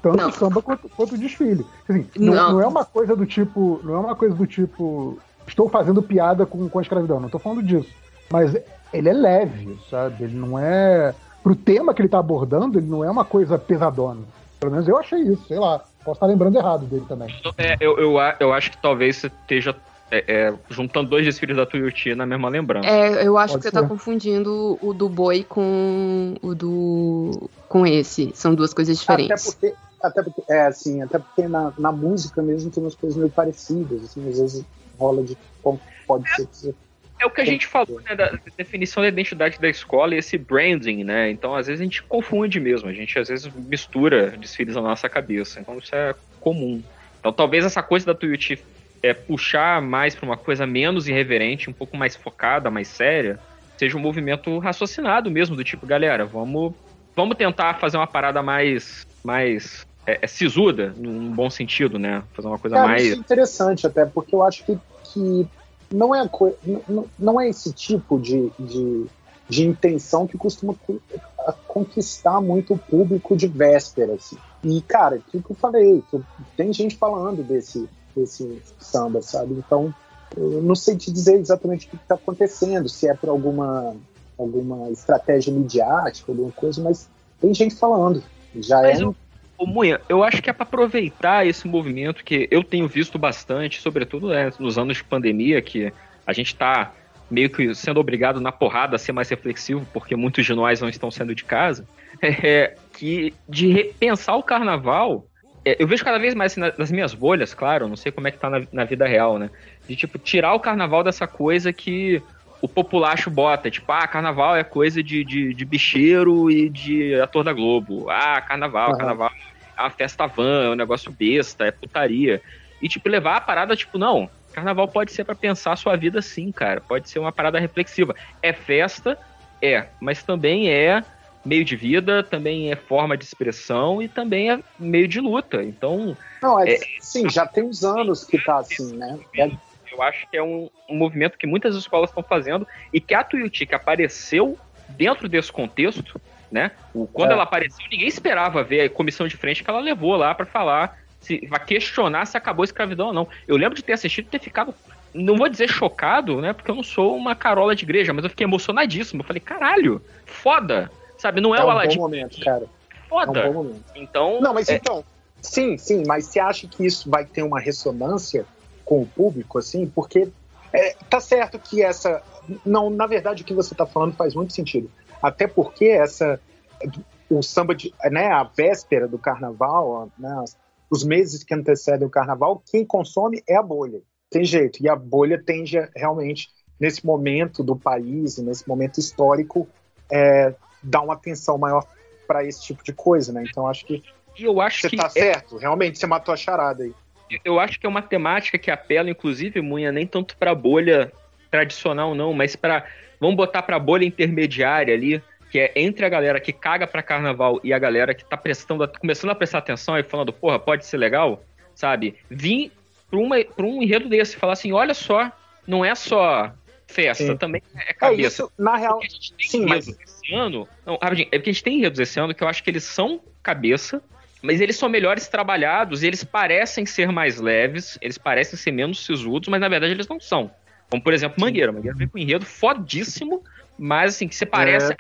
Tanto não. o samba quanto, quanto o desfile. Assim, não, não. não, é uma coisa do tipo. Não é uma coisa do tipo. Estou fazendo piada com, com a escravidão, não estou falando disso. Mas ele é leve, sabe? Ele não é. Pro tema que ele está abordando, ele não é uma coisa pesadona. Pelo menos eu achei isso, sei lá. Posso estar lembrando errado dele também. É, eu, eu, eu acho que talvez você esteja é, é, juntando dois desfiles da Tuiuti na mesma lembrança. É, eu acho Pode que ser. você tá confundindo o do boi com o do. com esse. São duas coisas diferentes. Até porque, até porque, é, assim, até porque na, na música mesmo tem umas coisas meio parecidas, assim, às vezes rola de. Pode ser que é o que a gente falou, né, da definição da identidade da escola e esse branding, né? Então, às vezes a gente confunde mesmo, a gente às vezes mistura desfiles na nossa cabeça. Então, isso é comum. Então, talvez essa coisa da Tuiuti é, puxar mais para uma coisa menos irreverente, um pouco mais focada, mais séria, seja um movimento raciocinado mesmo, do tipo, galera, vamos, vamos tentar fazer uma parada mais, mais é, é sisuda, num bom sentido, né? Fazer uma coisa Cara, mais. Isso é interessante até, porque eu acho que, que não é, não, não é esse tipo de, de, de intenção que costuma conquistar muito o público de véspera. Assim. E, cara, o que eu falei, tem gente falando desse, desse samba, sabe? Então, eu não sei te dizer exatamente o que está acontecendo, se é por alguma, alguma estratégia midiática, alguma coisa, mas tem gente falando. Já mas é. Ô, Munha, eu acho que é para aproveitar esse movimento que eu tenho visto bastante, sobretudo né, nos anos de pandemia, que a gente está meio que sendo obrigado na porrada a ser mais reflexivo, porque muitos de nós não estão saindo de casa, é, que de repensar o carnaval, eu vejo cada vez mais assim, nas minhas bolhas, claro, não sei como é que tá na, na vida real, né? De tipo, tirar o carnaval dessa coisa que o populacho bota, tipo, ah, carnaval é coisa de, de, de bicheiro e de ator da Globo. Ah, carnaval, uhum. carnaval é uma festa van, é um negócio besta, é putaria. E, tipo, levar a parada, tipo, não, carnaval pode ser para pensar a sua vida sim, cara. Pode ser uma parada reflexiva. É festa? É, mas também é meio de vida, também é forma de expressão e também é meio de luta. Então. Não, é, é sim, já tem uns anos que tá assim, né? É eu acho que é um, um movimento que muitas escolas estão fazendo e que a Tuiuti, que apareceu dentro desse contexto, né? Quando é. ela apareceu, ninguém esperava ver a comissão de frente que ela levou lá para falar, se vai questionar se acabou a escravidão ou não. Eu lembro de ter assistido e ter ficado, não vou dizer chocado, né? Porque eu não sou uma carola de igreja, mas eu fiquei emocionadíssimo. Eu falei, caralho, foda! Sabe, não é, é o um Aladdin. Bom momento, cara. Foda. É um bom momento. Então. Não, mas é... então. Sim, sim, mas você acha que isso vai ter uma ressonância com o público, assim, porque é, tá certo que essa. Não, na verdade, o que você tá falando faz muito sentido. Até porque essa. O samba de. Né, a véspera do carnaval, né, os meses que antecedem o carnaval, quem consome é a bolha. Tem jeito. E a bolha tende a, realmente, nesse momento do país, nesse momento histórico, é, dar uma atenção maior para esse tipo de coisa, né? Então acho que. E eu acho você que tá é... certo, realmente você matou a charada aí eu acho que é uma temática que apela, inclusive, Munha, nem tanto para bolha tradicional, não, mas para Vamos botar para bolha intermediária ali, que é entre a galera que caga para carnaval e a galera que tá prestando, começando a prestar atenção e falando, porra, pode ser legal, sabe? Vim pra um enredo desse, falar assim: olha só, não é só festa, sim. também é cabeça. É isso, na real, sim, mas... esse ano. Não, rapidinho, é porque a gente tem enredos esse ano que eu acho que eles são cabeça, mas eles são melhores trabalhados e eles parecem ser mais leves, eles parecem ser menos sisudos, mas na verdade eles não são. Como, por exemplo, Mangueira. Mangueira vem com um enredo fodíssimo, mas assim, que você parece. É.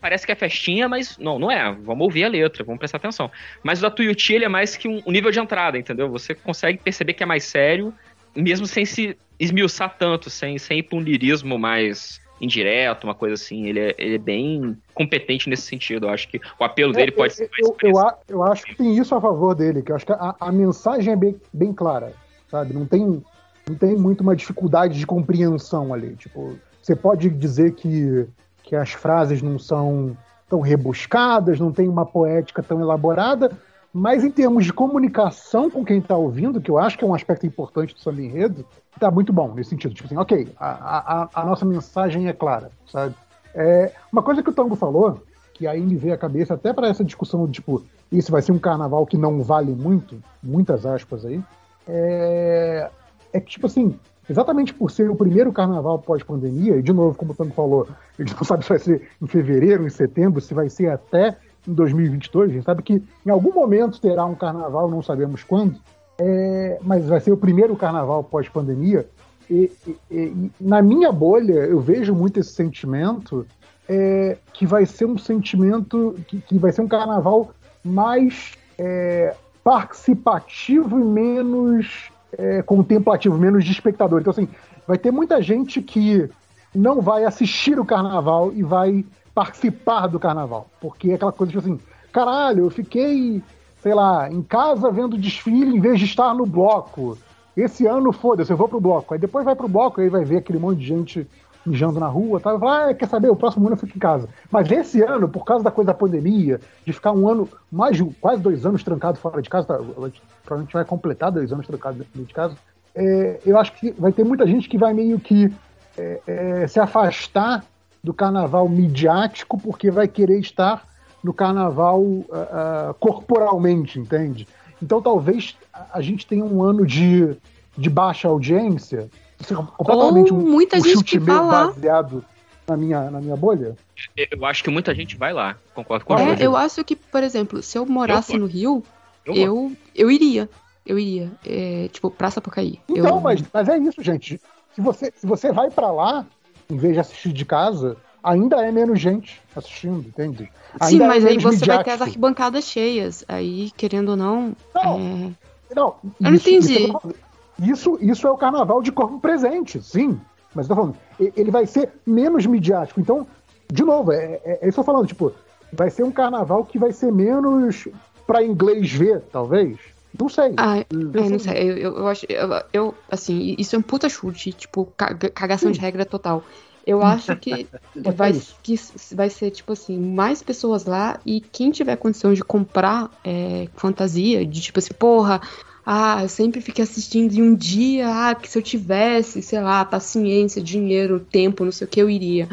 Parece que é festinha, mas não, não é. Vamos ouvir a letra, vamos prestar atenção. Mas o da Tuiuti, ele é mais que um, um nível de entrada, entendeu? Você consegue perceber que é mais sério, mesmo sem se esmiuçar tanto, sem, sem ir pra um lirismo mais indireto, uma coisa assim. Ele é, ele é bem competente nesse sentido. Eu acho que o apelo dele É, pode ser eu, mais. eu, eu, a- eu acho que tem isso a favor dele, que eu acho que a, a mensagem é bem, bem clara, sabe? Não tem, não tem muito uma dificuldade de compreensão ali. Tipo, você pode dizer que, que as frases não são tão rebuscadas, não tem uma poética tão elaborada, mas em termos de comunicação com quem está ouvindo, que eu acho que é um aspecto importante do samba enredo, tá muito bom nesse sentido. Tipo assim, ok, a, a, a nossa mensagem é clara, sabe? É, uma coisa que o Tango falou, que aí me veio à cabeça até para essa discussão de tipo, isso vai ser um carnaval que não vale muito, muitas aspas aí, é, é que, tipo assim, exatamente por ser o primeiro carnaval pós-pandemia, e de novo, como o Tango falou, a gente não sabe se vai ser em fevereiro, em setembro, se vai ser até em 2022, a gente sabe que em algum momento terá um carnaval, não sabemos quando, é, mas vai ser o primeiro carnaval pós-pandemia. E, e- e na minha bolha, eu vejo muito esse sentimento é, que vai ser um sentimento que, que vai ser um carnaval mais é, participativo e menos é, contemplativo, menos de espectador. Então, assim, vai ter muita gente que não vai assistir o carnaval e vai participar do carnaval. Porque é aquela coisa tipo assim, caralho, eu fiquei, sei lá, em casa vendo desfile em vez de estar no bloco. Esse ano, foda-se, eu vou pro bloco. Aí depois vai pro bloco, aí vai ver aquele monte de gente mijando na rua, tá? Vai ah, quer saber, o próximo ano eu fico em casa. Mas esse ano, por causa da coisa da pandemia, de ficar um ano, mais quase dois anos trancado fora de casa, tá? provavelmente vai completar dois anos trancado dentro de casa, é, eu acho que vai ter muita gente que vai meio que é, é, se afastar do carnaval midiático porque vai querer estar no carnaval ah, corporalmente, entende? Então talvez a- gente tenha um ano de, de baixa audiência, é completamente Ou um, muita um gente chute que vai lá. baseado na minha, na minha bolha. Eu acho que muita gente vai lá. Concordo com a É, eu acho que, por exemplo, se eu morasse Eu- no Rio, Eu eu, eu iria. Eu iria. É, tipo, Praça Sapucaí. Então, eu, mas, mas é isso, gente. Se você, se você vai pra lá, em vez de assistir de casa, ainda é menos gente assistindo, entende? Sim, Ainda é mas aí menos você vai ter as midiático. arquibancadas cheias. Aí, querendo ou não. Não, é, Não, Eu não entendi. Isso, isso é o carnaval de corpo presente, sim. Mas eu tô falando, ele vai ser menos midiático. Então, de novo, é, é, é isso que eu tô falando, tipo, vai ser um carnaval que vai ser menos pra inglês ver, talvez. Não sei. Ah, é, Eu não sei. eu, eu, eu acho, eu, eu, assim, isso é um puta chute, tipo, caga- cagação de regra total. Eu acho que vai, que vai ser, tipo assim, mais pessoas lá e quem tiver condição de comprar é, fantasia, de tipo assim, porra, ah, eu sempre fiquei assistindo e um dia, ah, que se eu tivesse, sei lá, paciência, dinheiro, tempo, não sei o que, eu iria.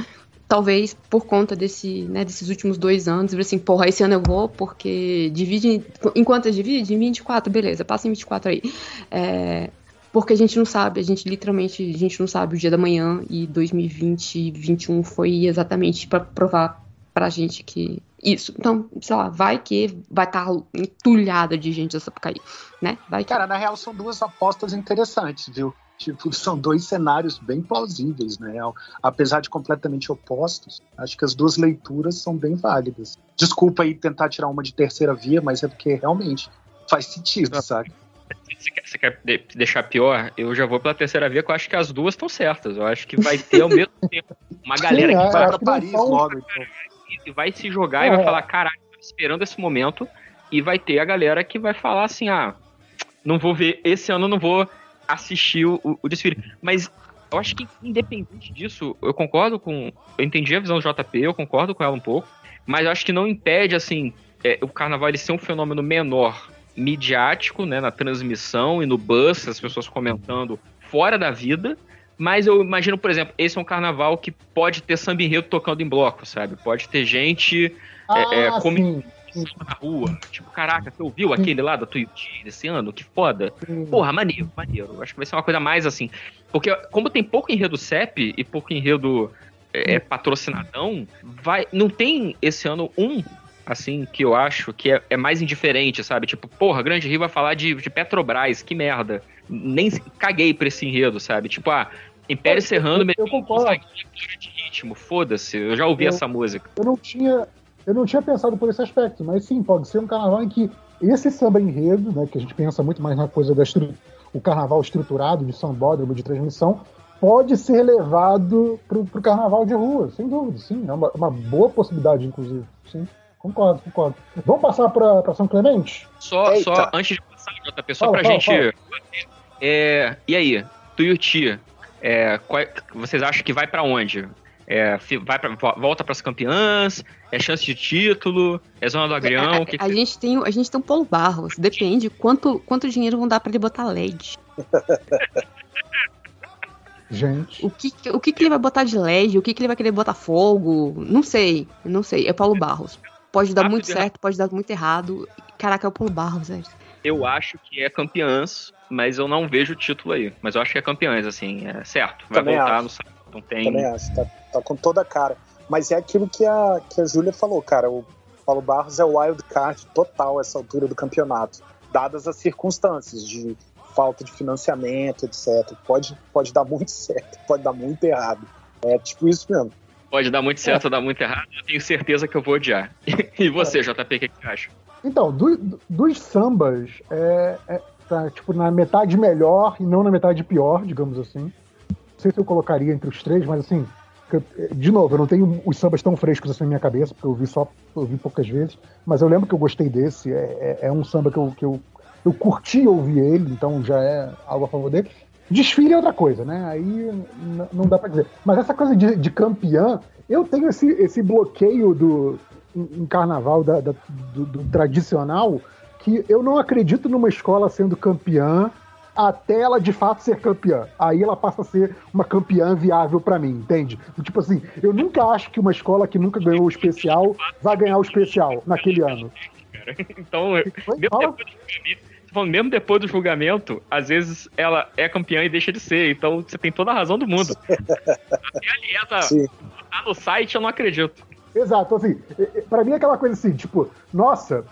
Talvez por conta desse, né, desses últimos dois anos, assim, porra, esse ano eu vou, porque divide. Enquanto divide, em 24, beleza, passa em 24 aí. É, porque a gente não sabe, a gente literalmente, a gente não sabe o dia da manhã e 2020, 2021 foi exatamente pra provar pra gente que isso. Então, sei lá, vai que vai estar entulhada de gente essa Sapucaí, né? Vai que. Cara, na real são duas apostas interessantes, viu? Tipo, são dois cenários bem plausíveis, na real. Apesar de completamente opostos, acho que as duas leituras são bem válidas. Desculpa aí tentar tirar uma de terceira via, mas é porque realmente faz sentido, sabe? Você quer, você quer de- deixar pior? Eu já vou pela terceira via, que eu acho que as duas estão certas. Eu acho que vai ter ao mesmo tempo uma galera Sim, que é, vai, que não Paris são- logo, então. e vai se jogar e É. vai falar, caralho, tô esperando esse momento. E vai ter a galera que vai falar assim, ah, não vou ver, esse ano não vou assistir o, o desfile. Mas eu acho que, independente disso, eu concordo com. Eu entendi a visão do JP, eu concordo com ela um pouco. Mas eu acho que não impede, assim, é, o carnaval ele ser um fenômeno menor midiático, né, na transmissão e no bus, as pessoas comentando fora da vida. Mas eu imagino, por exemplo, esse é um carnaval que pode ter samba enredo tocando em bloco, sabe? Pode ter gente é, ah, como- sim, na rua. Tipo, caraca, você ouviu aquele lá da Twitch desse ano? Que foda. Porra, maneiro, maneiro. Acho que vai ser uma coisa mais assim. Porque como tem pouco enredo CEP e pouco enredo é, é, patrocinadão, vai, não tem esse ano um, assim, que eu acho que é, é mais indiferente, sabe? Tipo, porra, Grande Rio vai falar de, de Petrobras, que merda. Nem caguei pra esse enredo, sabe? Tipo, ah, Império Serrano, eu, eu concordo. de ritmo, foda-se, eu já ouvi eu, essa música. Eu não tinha, eu não tinha pensado por esse aspecto, mas sim, pode ser um carnaval em que esse samba enredo, né, que a gente pensa muito mais na coisa da o carnaval estruturado de sambódromo de transmissão, pode ser levado para o carnaval de rua, sem dúvida, sim, é uma, uma boa possibilidade, inclusive, sim. Concordo, concordo. Vamos passar para São Clemente? Só, só antes de passar, JP, só para a gente. Fala. É, e aí, Tuiuti, é, qual, vocês acham que vai para onde? É, vai pra, volta para as campeãs? É chance de título? É zona do agrião? A, a, que a gente tem, a gente tem um Paulo Barros. Depende quanto, quanto dinheiro vão dar para ele botar LED. gente. O que, o que, que ele vai botar de LED? O que, que ele vai querer botar fogo? Não sei, não sei. É Paulo Barros. Pode dar muito certo, pode dar muito errado. Caraca, é o Paulo Barros, velho. Eu acho que é campeãs, mas eu não vejo o título aí. Mas eu acho que é campeãs, assim, é certo. Vai Também voltar acho. no site. Não tem. Também acho, tá, tá com toda a cara. Mas é aquilo que a, que a Júlia falou, cara. O Paulo Barros é o wild card total essa altura do campeonato. Dadas as circunstâncias de falta de financiamento, etc. Pode, pode dar muito certo, pode dar muito errado. É tipo isso mesmo. Pode dar muito certo é. ou dar muito errado, eu tenho certeza que eu vou odiar. e você, é. JP, o que, que você acha? Então, do, dos sambas, é, é, tá, tipo, na metade melhor e não na metade pior, digamos assim não sei se eu colocaria entre os três, mas assim, de novo, eu não tenho os sambas tão frescos assim na minha cabeça, porque eu vi só eu vi poucas vezes, mas eu lembro que eu gostei desse, é, é, é um samba que eu, que eu, eu curti ouvir ele, então já é algo a favor dele. Desfile é outra coisa, né? Aí não dá para dizer. Mas essa coisa de, de campeã, eu tenho esse, esse bloqueio do em, carnaval da, da do, do tradicional que eu não acredito numa escola sendo campeã até ela de fato ser campeã. Aí ela passa a ser uma campeã viável para mim, entende? Tipo assim, eu nunca acho que uma escola que nunca ganhou o especial vai ganhar o especial naquele ano. Então, mesmo depois, do mesmo depois do julgamento, às vezes ela é campeã e deixa de ser. Então você tem toda a razão do mundo. Até a Liesa tá no site, eu não acredito. Exato, assim, para mim é aquela coisa assim, tipo, nossa,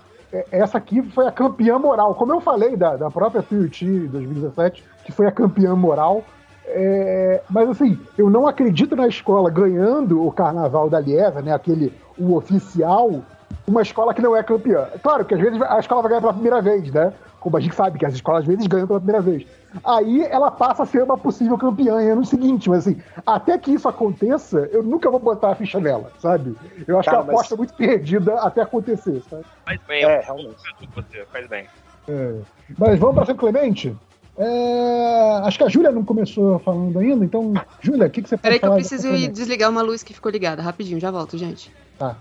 essa aqui foi a campeã moral. Como eu falei da, da própria Tuiuti 2017, que foi a campeã moral. É, mas assim, eu não acredito na escola ganhando o carnaval da Liesa, né? Aquele o oficial, uma escola que não é campeã. Claro que às vezes a escola vai ganhar pela primeira vez, né? Como a gente sabe que as escolas às vezes ganham pela primeira vez. Aí ela passa a ser uma possível campeã em ano seguinte, mas assim, até que isso aconteça, eu nunca vou botar a ficha nela, sabe? Eu acho Cara, que a aposta mas... é muito perdida até acontecer, sabe? Faz bem, é, realmente. Você, faz bem. É. Mas vamos para São Clemente? É... Acho que a Júlia não começou falando ainda, então, Júlia, o que, que você pode Peraí que eu preciso ir desligar uma luz que ficou ligada, rapidinho, já volto, gente. Tá.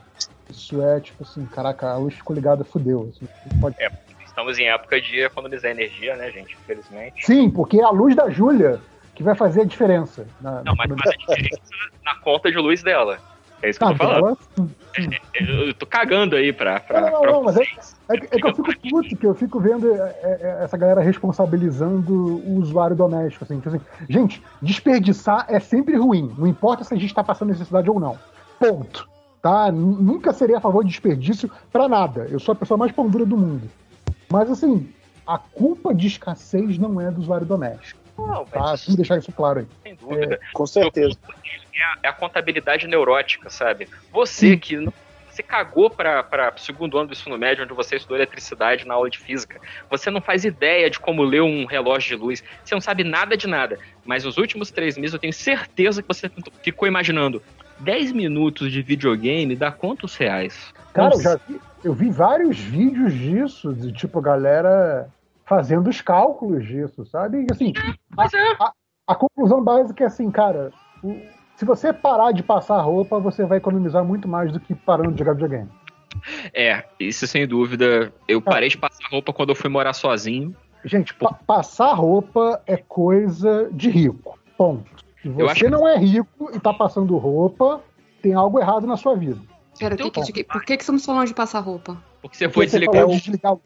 Isso é tipo assim, caraca, a luz ficou ligada, fudeu. Assim, pode... É, estamos em época de economizar energia, né, gente? Infelizmente. Sim, porque é a luz da Júlia que vai fazer a diferença. Na, não, mas faz a diferença na conta de luz dela. É isso que ah, eu tô falando. Ela... É, é, eu tô cagando aí pra. pra não, não, pra não mas é, é, é, que eu fico puto, que eu fico vendo é, essa galera responsabilizando o usuário doméstico. Assim, tipo assim, gente, desperdiçar é sempre ruim. Não importa se a gente tá passando necessidade ou não. Ponto. Tá? Nunca serei a favor de desperdício para nada. Eu sou a pessoa mais pão dura do mundo. Mas assim, a culpa de escassez não é do usuário doméstico. Não, tá? Vamos deixar isso claro aí. Sem dúvida. É, com certeza. É a, é a, contabilidade neurótica, sabe? Você Sim. que não você cagou para o segundo ano do ensino médio, onde você estudou eletricidade na aula de física. Você não faz ideia de como ler um relógio de luz. Você não sabe nada de nada. Mas os últimos três meses eu tenho certeza que você ficou imaginando. 10 minutos de videogame dá quantos reais? Cara, eu já vi, eu vi vários vídeos disso, de tipo, galera fazendo os cálculos disso, sabe? E, assim, a, é. a, a, conclusão básica é assim, cara, o, se você parar de passar roupa, você vai economizar muito mais do que parando de jogar videogame. É, isso sem dúvida. Eu parei de passar roupa quando eu fui morar sozinho. Gente, pa passar roupa é coisa de rico. Ponto. Se você não é rico e tá passando roupa, tem algo errado na sua vida. Pera, que, que, por que, que estamos falando de passar roupa? Porque você foi desligar, o... desligar o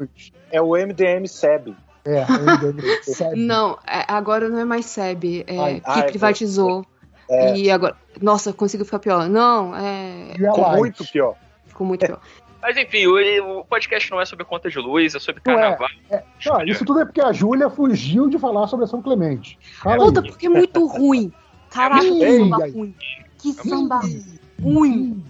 É o MDM SEB. É, o MDM SEB. Não, é, agora não é mais SEB. É, ai, que ai, privatizou. É. E agora. Nossa, consigo ficar pior. Não, é. Ficou muito pior. Ficou muito pior. Mas enfim, o, o, podcast não é sobre conta de luz, é sobre carnaval. É, é. Não, isso tudo é porque a Júlia fugiu de falar sobre São Clemente. Fala porque é muito ruim. Caraca, que samba ruim. Que samba ruim.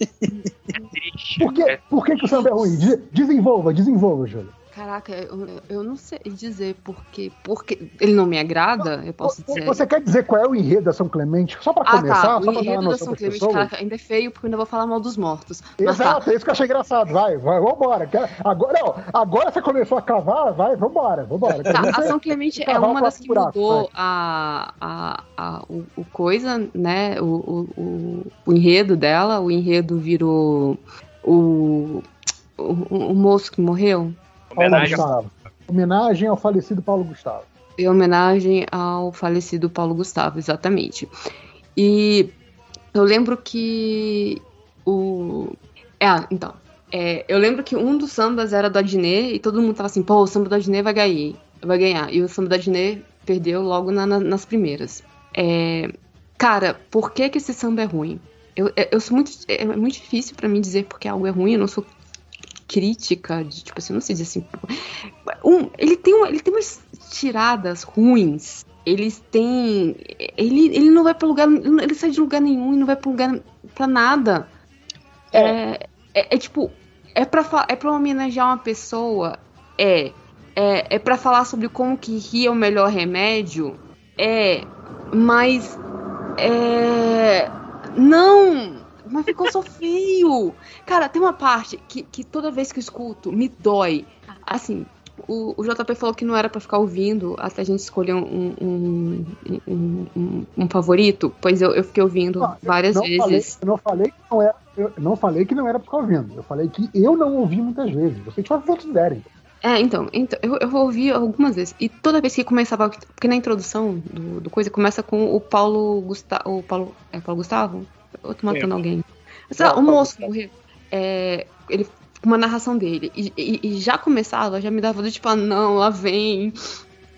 É triste. Por que, É por que, que o samba é ruim? De- Desenvolva, desenvolva, Júlio. Caraca, eu, eu não sei dizer porque. Porque ele não me agrada, eu posso dizer. Você quer dizer qual é o enredo da São Clemente? Só pra Ah, começar, tá. só O pra dar uma enredo da São Clemente, pessoas. caraca, ainda é feio porque eu ainda vou falar mal dos mortos. Mas tá. Exato, é isso que eu achei engraçado. Vai, vai, vambora. Agora, não, agora você começou a cavar, vai, vambora, vambora. Tá, a São Clemente é uma das que buraco, mudou a, a, a, o, o coisa, né? O, o, o, o enredo dela. O enredo virou o, o, o moço que morreu. Paulo Homenagem Gustavo. Homenagem ao falecido Paulo Gustavo. Em homenagem ao falecido Paulo Gustavo, exatamente. E eu lembro que o. É, então. é, eu lembro que um dos sambas era do Adnet e todo mundo tava assim, pô, o samba do Adnet vai ganhar. Vai ganhar. E o samba do Adnet perdeu logo na- na- nas primeiras. É, cara, por que, que esse samba é ruim? Eu, eu- eu sou muito. É muito difícil pra mim dizer porque algo é ruim, eu não sou crítica de, tipo assim, não sei dizer assim. Um, ele, tem uma, ele tem umas tiradas ruins. Eles têm. Ele, ele não vai pra lugar. Ele sai de lugar nenhum e não vai pra lugar pra nada. É, é, é tipo. É pra, é pra homenagear uma pessoa? É. É, é pra falar sobre como que rir é o melhor remédio? É. Mas. É. Não! Mas ficou só feio! Cara, tem uma parte que, que toda vez que eu escuto me dói. Assim, o, o JP falou que não era pra ficar ouvindo até a gente escolher um, um, um, um- um favorito. Pois eu, eu fiquei ouvindo várias vezes. Falei, eu não falei que não era. Eu não falei que não era pra ficar ouvindo. Eu falei que eu não ouvi muitas vezes. Vocês só considerem. É, então, então eu, eu ouvi algumas vezes. E toda vez que começava. Porque na introdução do, do coisa começa com o Paulo Gustavo. O Paulo. É Paulo Gustavo? Eu tô matando Sim. alguém. Sei lá, Não, o moço morreu. É, ele, uma narração dele. E, e- e já começava, já me dava do tipo, ah, não, lá vem.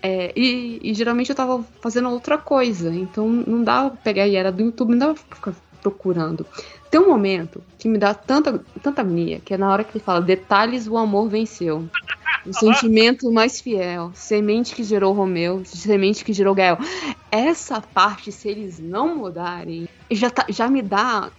É, e, e geralmente eu tava fazendo outra coisa. Então não dava pra pegar e era do YouTube, não dava pra ficar procurando. Tem um momento que me dá tanta, tanta agonia, que é na hora que ele fala: detalhes, o amor venceu. O sentimento mais fiel, semente que gerou Romeu, semente que gerou Gael. Essa parte, se eles não mudarem, já, tá- já me dá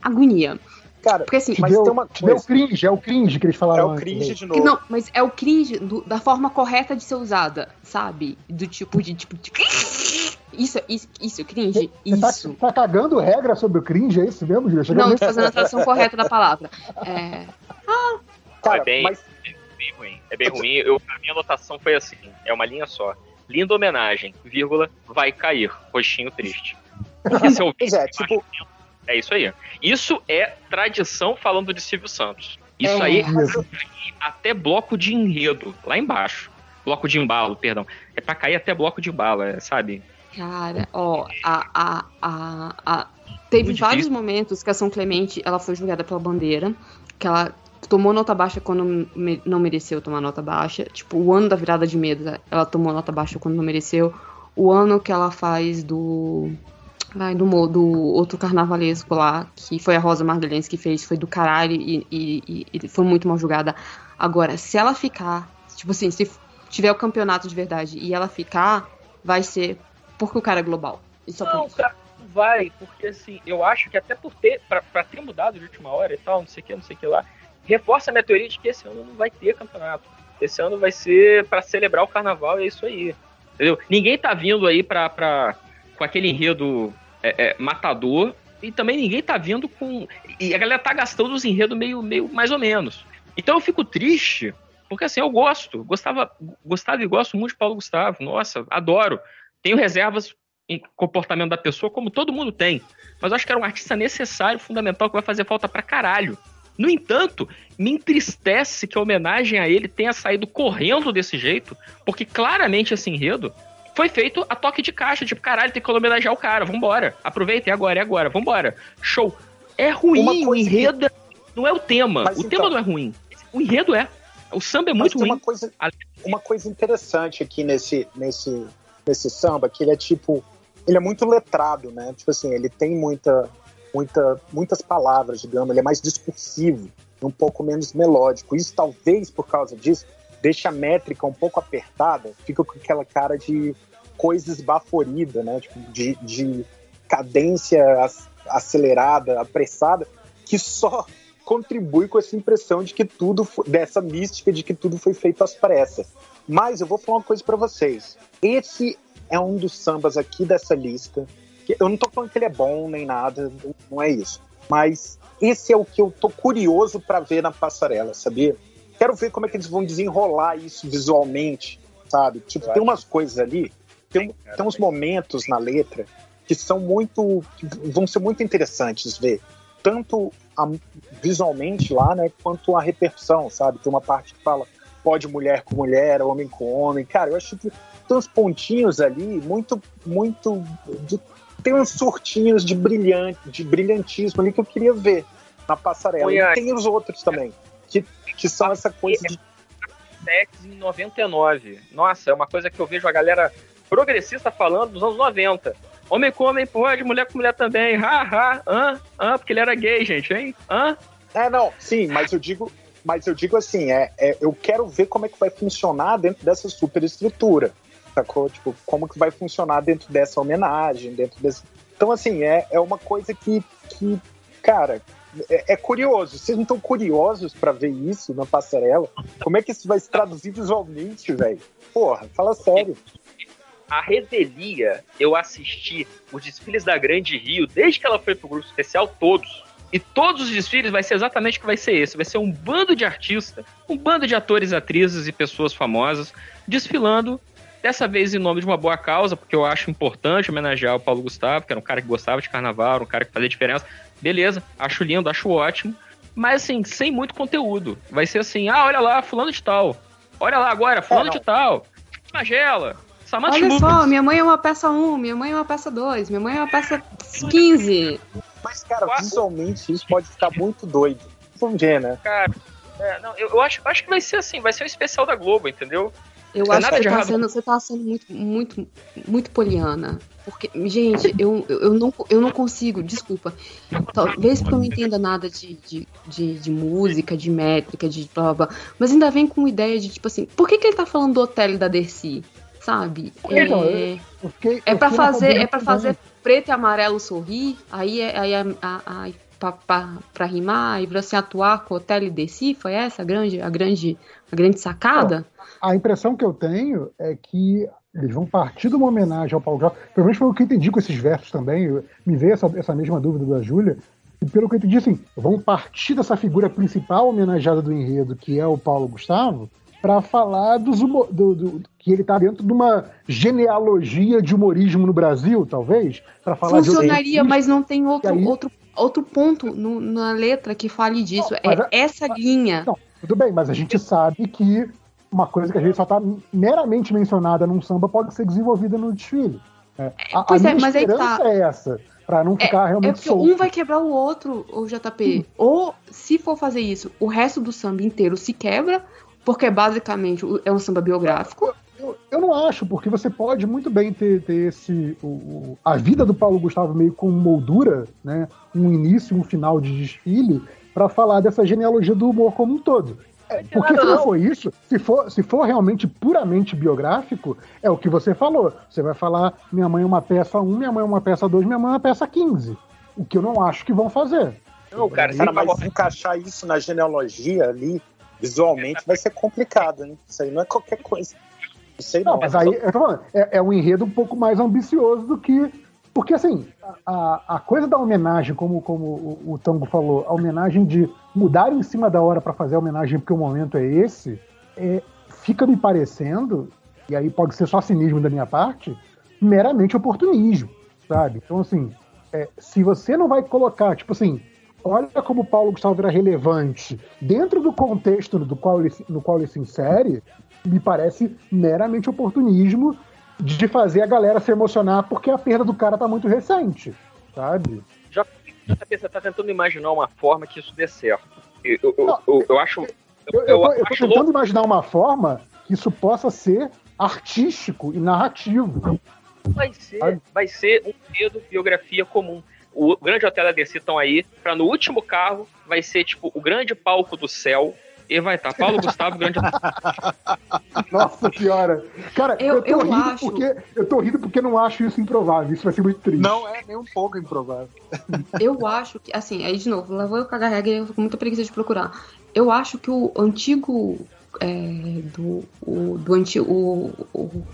agonia. Cara, Porque assim, Mas deu, tem uma te deu coisa. cringe, é o cringe que eles é falaram. o antes, cringe né? de novo. não, mas é o cringe do- da forma correta de ser usada, sabe? Do tipo de tipo de... Isso, isso, isso, cringe, Você tá, isso. tá cagando regra sobre o cringe, é isso mesmo, Júlio? Não, tô fazendo a tradução correta da palavra. É, Cara, É bem- mas bem ruim. É bem ruim. Eu, a minha anotação foi assim: é uma linha só. Linda homenagem, vírgula, vai cair. Rostinho triste. Porque se eu Pois é, tipo- É isso aí. Isso é tradição falando de Silvio Santos. Isso É. aí Isso. até bloco de enredo, lá embaixo. Bloco de embalo, perdão. É pra cair até bloco de embalo, é, sabe? Cara, ó, a, a, a, a- teve Muito vários difícil. momentos que a São Clemente ela foi julgada pela bandeira, que ela tomou nota baixa quando não mereceu tomar nota baixa. Tipo, o ano da virada de medo, ela tomou nota baixa quando não mereceu. O ano que ela faz do. Ai, do, do outro carnavalesco lá, que foi a Rosa Margalhães que fez, foi do caralho e, e- e- foi muito mal julgada. Agora, se ela ficar, tipo assim, se tiver o campeonato de verdade e ela ficar, vai ser porque o cara é global. E só por Não, isso. cara, não vai, porque assim, eu acho que até por ter, pra, pra ter mudado de última hora e tal, não sei o que, não sei o que lá, reforça a minha teoria de que esse ano não vai ter campeonato. Esse ano vai ser pra celebrar o carnaval e é isso aí. Entendeu? Ninguém tá vindo aí pra, pra, com aquele enredo é, é, matador e também ninguém tá vindo com. E a galera tá gastando os enredos meio, meio mais ou menos. Então eu fico triste, porque assim, eu gosto. Gostava, gostava e gosto muito de Paulo Gustavo. Nossa, adoro. Tenho reservas em comportamento da pessoa, como todo mundo tem. Mas eu acho que era um artista necessário, fundamental, que vai fazer falta pra caralho. No entanto, me entristece que a homenagem a ele tenha saído correndo desse jeito, porque claramente esse enredo foi feito a toque de caixa, tipo, caralho, tem que homenagear o cara, vambora. Aproveita, é agora, é agora, vambora. Show. É ruim, o coisa que- enredo não é o tema. Mas o então- tema não é ruim. O enredo é. O samba é muito ruim. uma coisa, uma coisa interessante aqui nesse, nesse, nesse samba, que ele é tipo. Ele é muito letrado, né? Tipo assim, ele tem muita, muita, muitas palavras, digamos, ele é mais discursivo, um pouco menos melódico. Isso talvez por causa disso deixa a métrica um pouco apertada, fica com aquela cara de coisa esbaforida, né? Tipo, de, de cadência acelerada, apressada, que só contribui com essa impressão de que tudo, dessa mística de que tudo foi feito às pressas. Mas eu vou falar uma coisa para vocês. Esse é um dos sambas aqui dessa lista. Eu não tô falando que ele é bom nem nada, não é isso. Mas esse é o que eu tô curioso para ver na passarela, sabia? Quero ver como é que eles vão desenrolar isso visualmente, sabe? Tipo, eu tem umas coisas ali, tem, tem uns momentos na letra que são muito. Que vão ser muito interessantes ver. Tanto a, visualmente lá, né, quanto a repercussão, sabe? Tem uma parte que fala pode mulher com mulher, homem com homem. Cara, eu acho que tem uns pontinhos ali muito, muito. De, tem uns surtinhos de brilhante, de brilhantismo ali que eu queria ver na passarela. E tem os outros também, que, que são essa coisa de. Em 99. Nossa, é uma coisa que eu vejo a galera progressista falando dos anos 90. Homem com homem pode, mulher com mulher também. Ha, ha, hã, hã, porque ele era gay, gente, hein? Hã? É, não, sim, mas eu digo, mas eu digo assim, é, é, eu quero ver como é que vai funcionar dentro dessa superestrutura, sacou? Tipo, como que vai funcionar dentro dessa homenagem, dentro desse... Então, assim, é, é uma coisa que, que cara, é, é curioso. Vocês não estão curiosos para ver isso na passarela? Como é que isso vai se traduzir visualmente, velho? Porra, fala sério a Revelia, eu assisti os desfiles da Grande Rio, desde que ela foi pro grupo especial, todos. E todos os desfiles vai ser exatamente o que vai ser esse. Vai ser um bando de artistas, um bando de atores, atrizes e pessoas famosas desfilando, dessa vez em nome de uma boa causa, porque eu acho importante homenagear o Paulo Gustavo, que era um cara que gostava de carnaval, um cara que fazia diferença. Beleza, acho lindo, acho ótimo. Mas assim, sem muito conteúdo. Vai ser assim, ah, olha lá, fulano de tal. Olha lá agora, fulano é, de tal. Magela, Olha só, minha mãe é uma peça 1, minha mãe é uma peça 2, minha mãe é uma peça 15. Mas, cara, visualmente isso pode ficar muito doido. Vamos ver, né? Cara, é, não, eu, eu acho, acho que vai ser assim, vai ser um especial da Globo, entendeu? Eu acho que tá sendo, você tá sendo muito, muito, muito poliana. Porque, gente, eu, eu, não, eu não consigo, desculpa. Talvez porque eu não entenda nada de, de, de, de, música, de métrica, de blá, blá blá. Mas ainda vem com ideia de, tipo assim, por que, que ele tá falando do hotel da Dercy? sabe? Então, é, fiquei, é para fazer, é para fazer preto e amarelo sorrir, aí é, aí, é, a, a, para rimar e você atuar com o hotel e desci, foi essa a grande, a grande, a grande sacada? A impressão que eu tenho é que eles vão partir de uma homenagem ao Paulo Jorge. Pelo menos foi o que eu entendi com esses versos também. me veio essa, essa mesma dúvida da Júlia. E pelo que eu entendi, assim, vão partir dessa figura principal homenageada do enredo, que é o Paulo Gustavo, para falar dos do, do, que ele está dentro de uma genealogia de humorismo no Brasil, talvez, para falar Funcionaria, mas não tem outro, aí... outro, outro ponto no, na letra que fale disso. Não, é essa linha. Não, tudo bem, mas a gente sabe que uma coisa que a gente só está meramente mencionada num samba pode ser desenvolvida no desfile. É, a, pois a é, mas aí tá. é essa. Pra não é, ficar é, realmente é porque solto. um vai quebrar o outro, o JP. Hum. Ou, se for fazer isso, o resto do samba inteiro se quebra, porque basicamente é um samba biográfico. Eu, eu não acho, porque você pode muito bem ter, ter esse. O, o, a vida do Paulo Gustavo meio com moldura, né? Um início, um final de desfile, para falar dessa genealogia do humor como um todo. É, porque se não for isso, se for, se for realmente puramente biográfico, é o que você falou. Você vai falar: minha mãe é uma peça 1, minha mãe é uma peça 2, minha mãe é uma peça 15. O que eu não acho que vão fazer. Não, cara, cara mas encaixar isso na genealogia ali, visualmente vai ser complicado, né? Isso aí não é qualquer coisa. Isso aí não. não mas aí, eu tô falando, é, é um enredo um pouco mais ambicioso do que. Porque, assim, a, a coisa da homenagem, como, como o, o Tango falou, a homenagem de mudar em cima da hora para fazer a homenagem porque o momento é esse, é, fica me parecendo, e aí pode ser só cinismo da minha parte, meramente oportunismo, sabe? Então, assim, é, se você não vai colocar, tipo assim, olha como Paulo Gustavo era relevante dentro do contexto do qual ele, no qual ele se insere, me parece meramente oportunismo de fazer a galera se emocionar porque a perda do cara tá muito recente, sabe? Já, já tá tentando imaginar uma forma que isso dê certo. Eu, eu, Não, eu, eu acho. Eu, tô tentando louco. imaginar uma forma que isso possa ser artístico e narrativo. Vai ser, vai ser um medo biografia comum o grande hotel da DC estão aí, para no último carro vai ser tipo o grande palco do céu, e vai estar Paulo Gustavo Grande. Nossa senhora. Cara, Eu- eu, tô eu rindo acho- porque eu tô rindo porque não acho isso improvável. Isso vai ser muito triste. Não é nem um pouco improvável. Eu acho que, assim, aí de novo, lá vou eu cagar regra e eu fico com muita preguiça de procurar. Eu acho que o antigo. é, do. O, do antigo. O, o,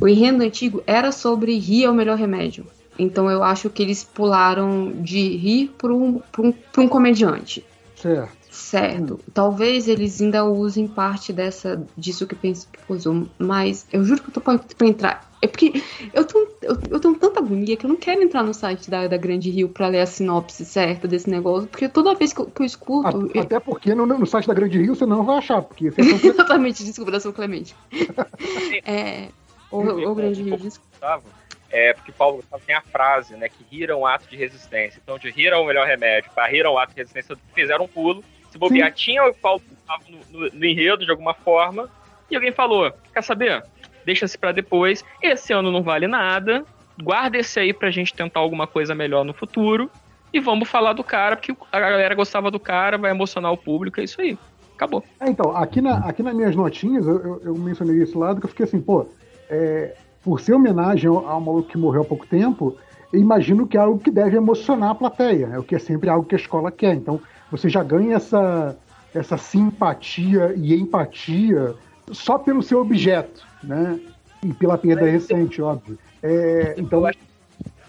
o enredo antigo era sobre rir é o melhor remédio. Então eu acho que eles pularam de rir para um, pra um, pra um comediante. Certo. Certo. Talvez eles ainda usem parte dessa disso que penso que usou, mas eu juro que eu tô pra, pra entrar. É porque eu, tô, eu, eu tenho tanta agonia que eu não quero entrar no site da, da Grande Rio pra ler a sinopse certa desse negócio, porque toda vez que eu, que eu escuto. A- eu- Até porque no, no site da Grande Rio você não vai achar, porque vocês são Exatamente, desculpa, da São Clemente. é. Ô, Grande Rio, desculpa. Gustavo, é porque Paulo Gustavo tem a frase, né, que rir é um ato de resistência. Então, de rir é o melhor remédio, para rir é um ato de resistência, fizeram um pulo. Se bobear, tinha o Gustavo no, no- no enredo de alguma forma, e alguém falou: quer saber? Deixa-se pra depois. Esse ano não vale nada. Guarda esse aí pra gente tentar alguma coisa melhor no futuro. E vamos falar do cara, porque a galera gostava do cara, vai emocionar o público, é isso aí. Acabou. É, então, aqui, na, aqui nas minhas notinhas, eu, eu, eu mencionei esse lado que eu fiquei assim, pô, é, por ser homenagem ao, maluco que morreu há pouco tempo, eu imagino que é algo que deve emocionar a plateia, é o que é sempre algo que a escola quer. Então, você já ganha essa, essa simpatia e empatia só pelo seu objeto, né? E pela perda recente, óbvio. É, então,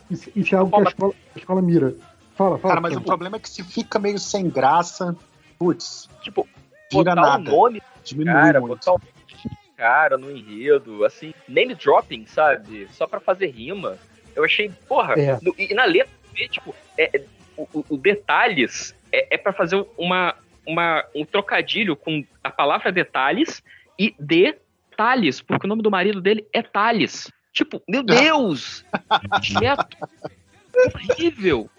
isso, isso é algo que a escola, a escola mira. Fala, fala. Cara, mas o problema é que se fica meio sem graça, putz, Tipo, vira botar nada. o nome diminui cara, muito. botar um cara no enredo, assim, name dropping, sabe? Só pra fazer rima. Eu achei, porra, É. no- e na letra, tipo, é, é- o, o- o detalhes é, é para fazer uma, uma, um trocadilho com a palavra detalhes e detalhes, porque o nome do marido dele é Thales. Tipo, meu Deus! Direto. Horrível.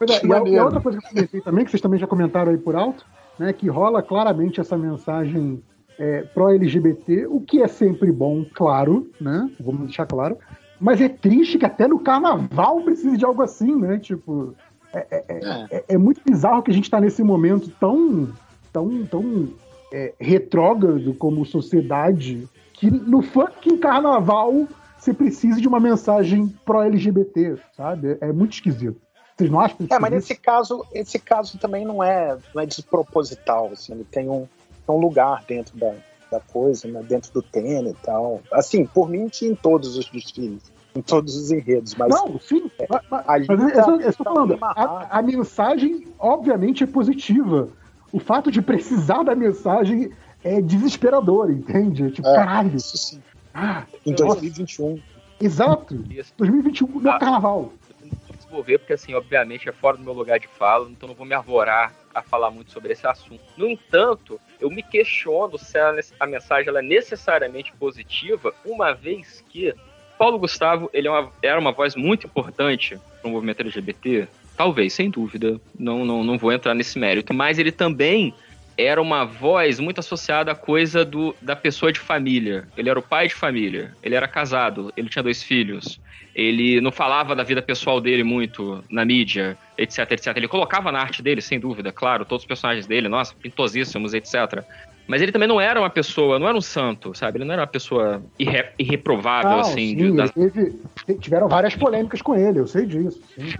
É, Que e a, e a outra coisa que eu comentei também, que vocês também já comentaram aí por alto, né, que rola claramente essa mensagem é, pró-LGBT, o que é sempre bom, claro, né? Vamos deixar claro. Mas é triste que até no carnaval precise de algo assim, né? Tipo, É. é, é muito bizarro que a gente tá nesse momento tão, tão, tão é, retrógrado como sociedade que no fucking carnaval você precisa de uma mensagem pró-LGBT, sabe? É, é muito esquisito. Vocês não acham? É, mas nesse caso, esse caso também não é, não é desproposital, assim, ele tem um, tem um lugar dentro da, da coisa, né, dentro do tema e tal. Assim, por mim tinha em todos os desfiles, em todos os enredos, mas Não, sim. Mas, mas- mas eu, tá- eu, eu estou tá falando, a, a mensagem, obviamente, é positiva. O fato de precisar da mensagem é desesperador, entende? Tipo, É. caralho. isso sim. Ah, Em nossa, 2021. exato. Isso. 2021 no Ah. carnaval. não vou desenvolver, porque assim, obviamente é fora do meu lugar de fala, então não vou me arvorar a falar muito sobre esse assunto. No entanto, eu me questiono se a, a mensagem ela é necessariamente positiva, uma vez que Paulo Gustavo ele é uma- era uma voz muito importante para o movimento LGBT. Talvez, sem dúvida. Não, não, não vou entrar nesse mérito. Mas ele também era uma voz muito associada à coisa do, da pessoa de família. Ele era o pai de família. Ele era casado. Ele tinha dois filhos. Ele não falava da vida pessoal dele muito na mídia, etc, etc. Ele colocava na arte dele, sem dúvida, claro, todos os personagens dele, nossa, pintosíssimos, etc. Mas ele também não era uma pessoa, não era um santo, sabe? Ele não era uma pessoa irre, irreprovável, Não, assim. sim, de- da- teve- te- tiveram várias polêmicas com ele, eu sei disso. sim.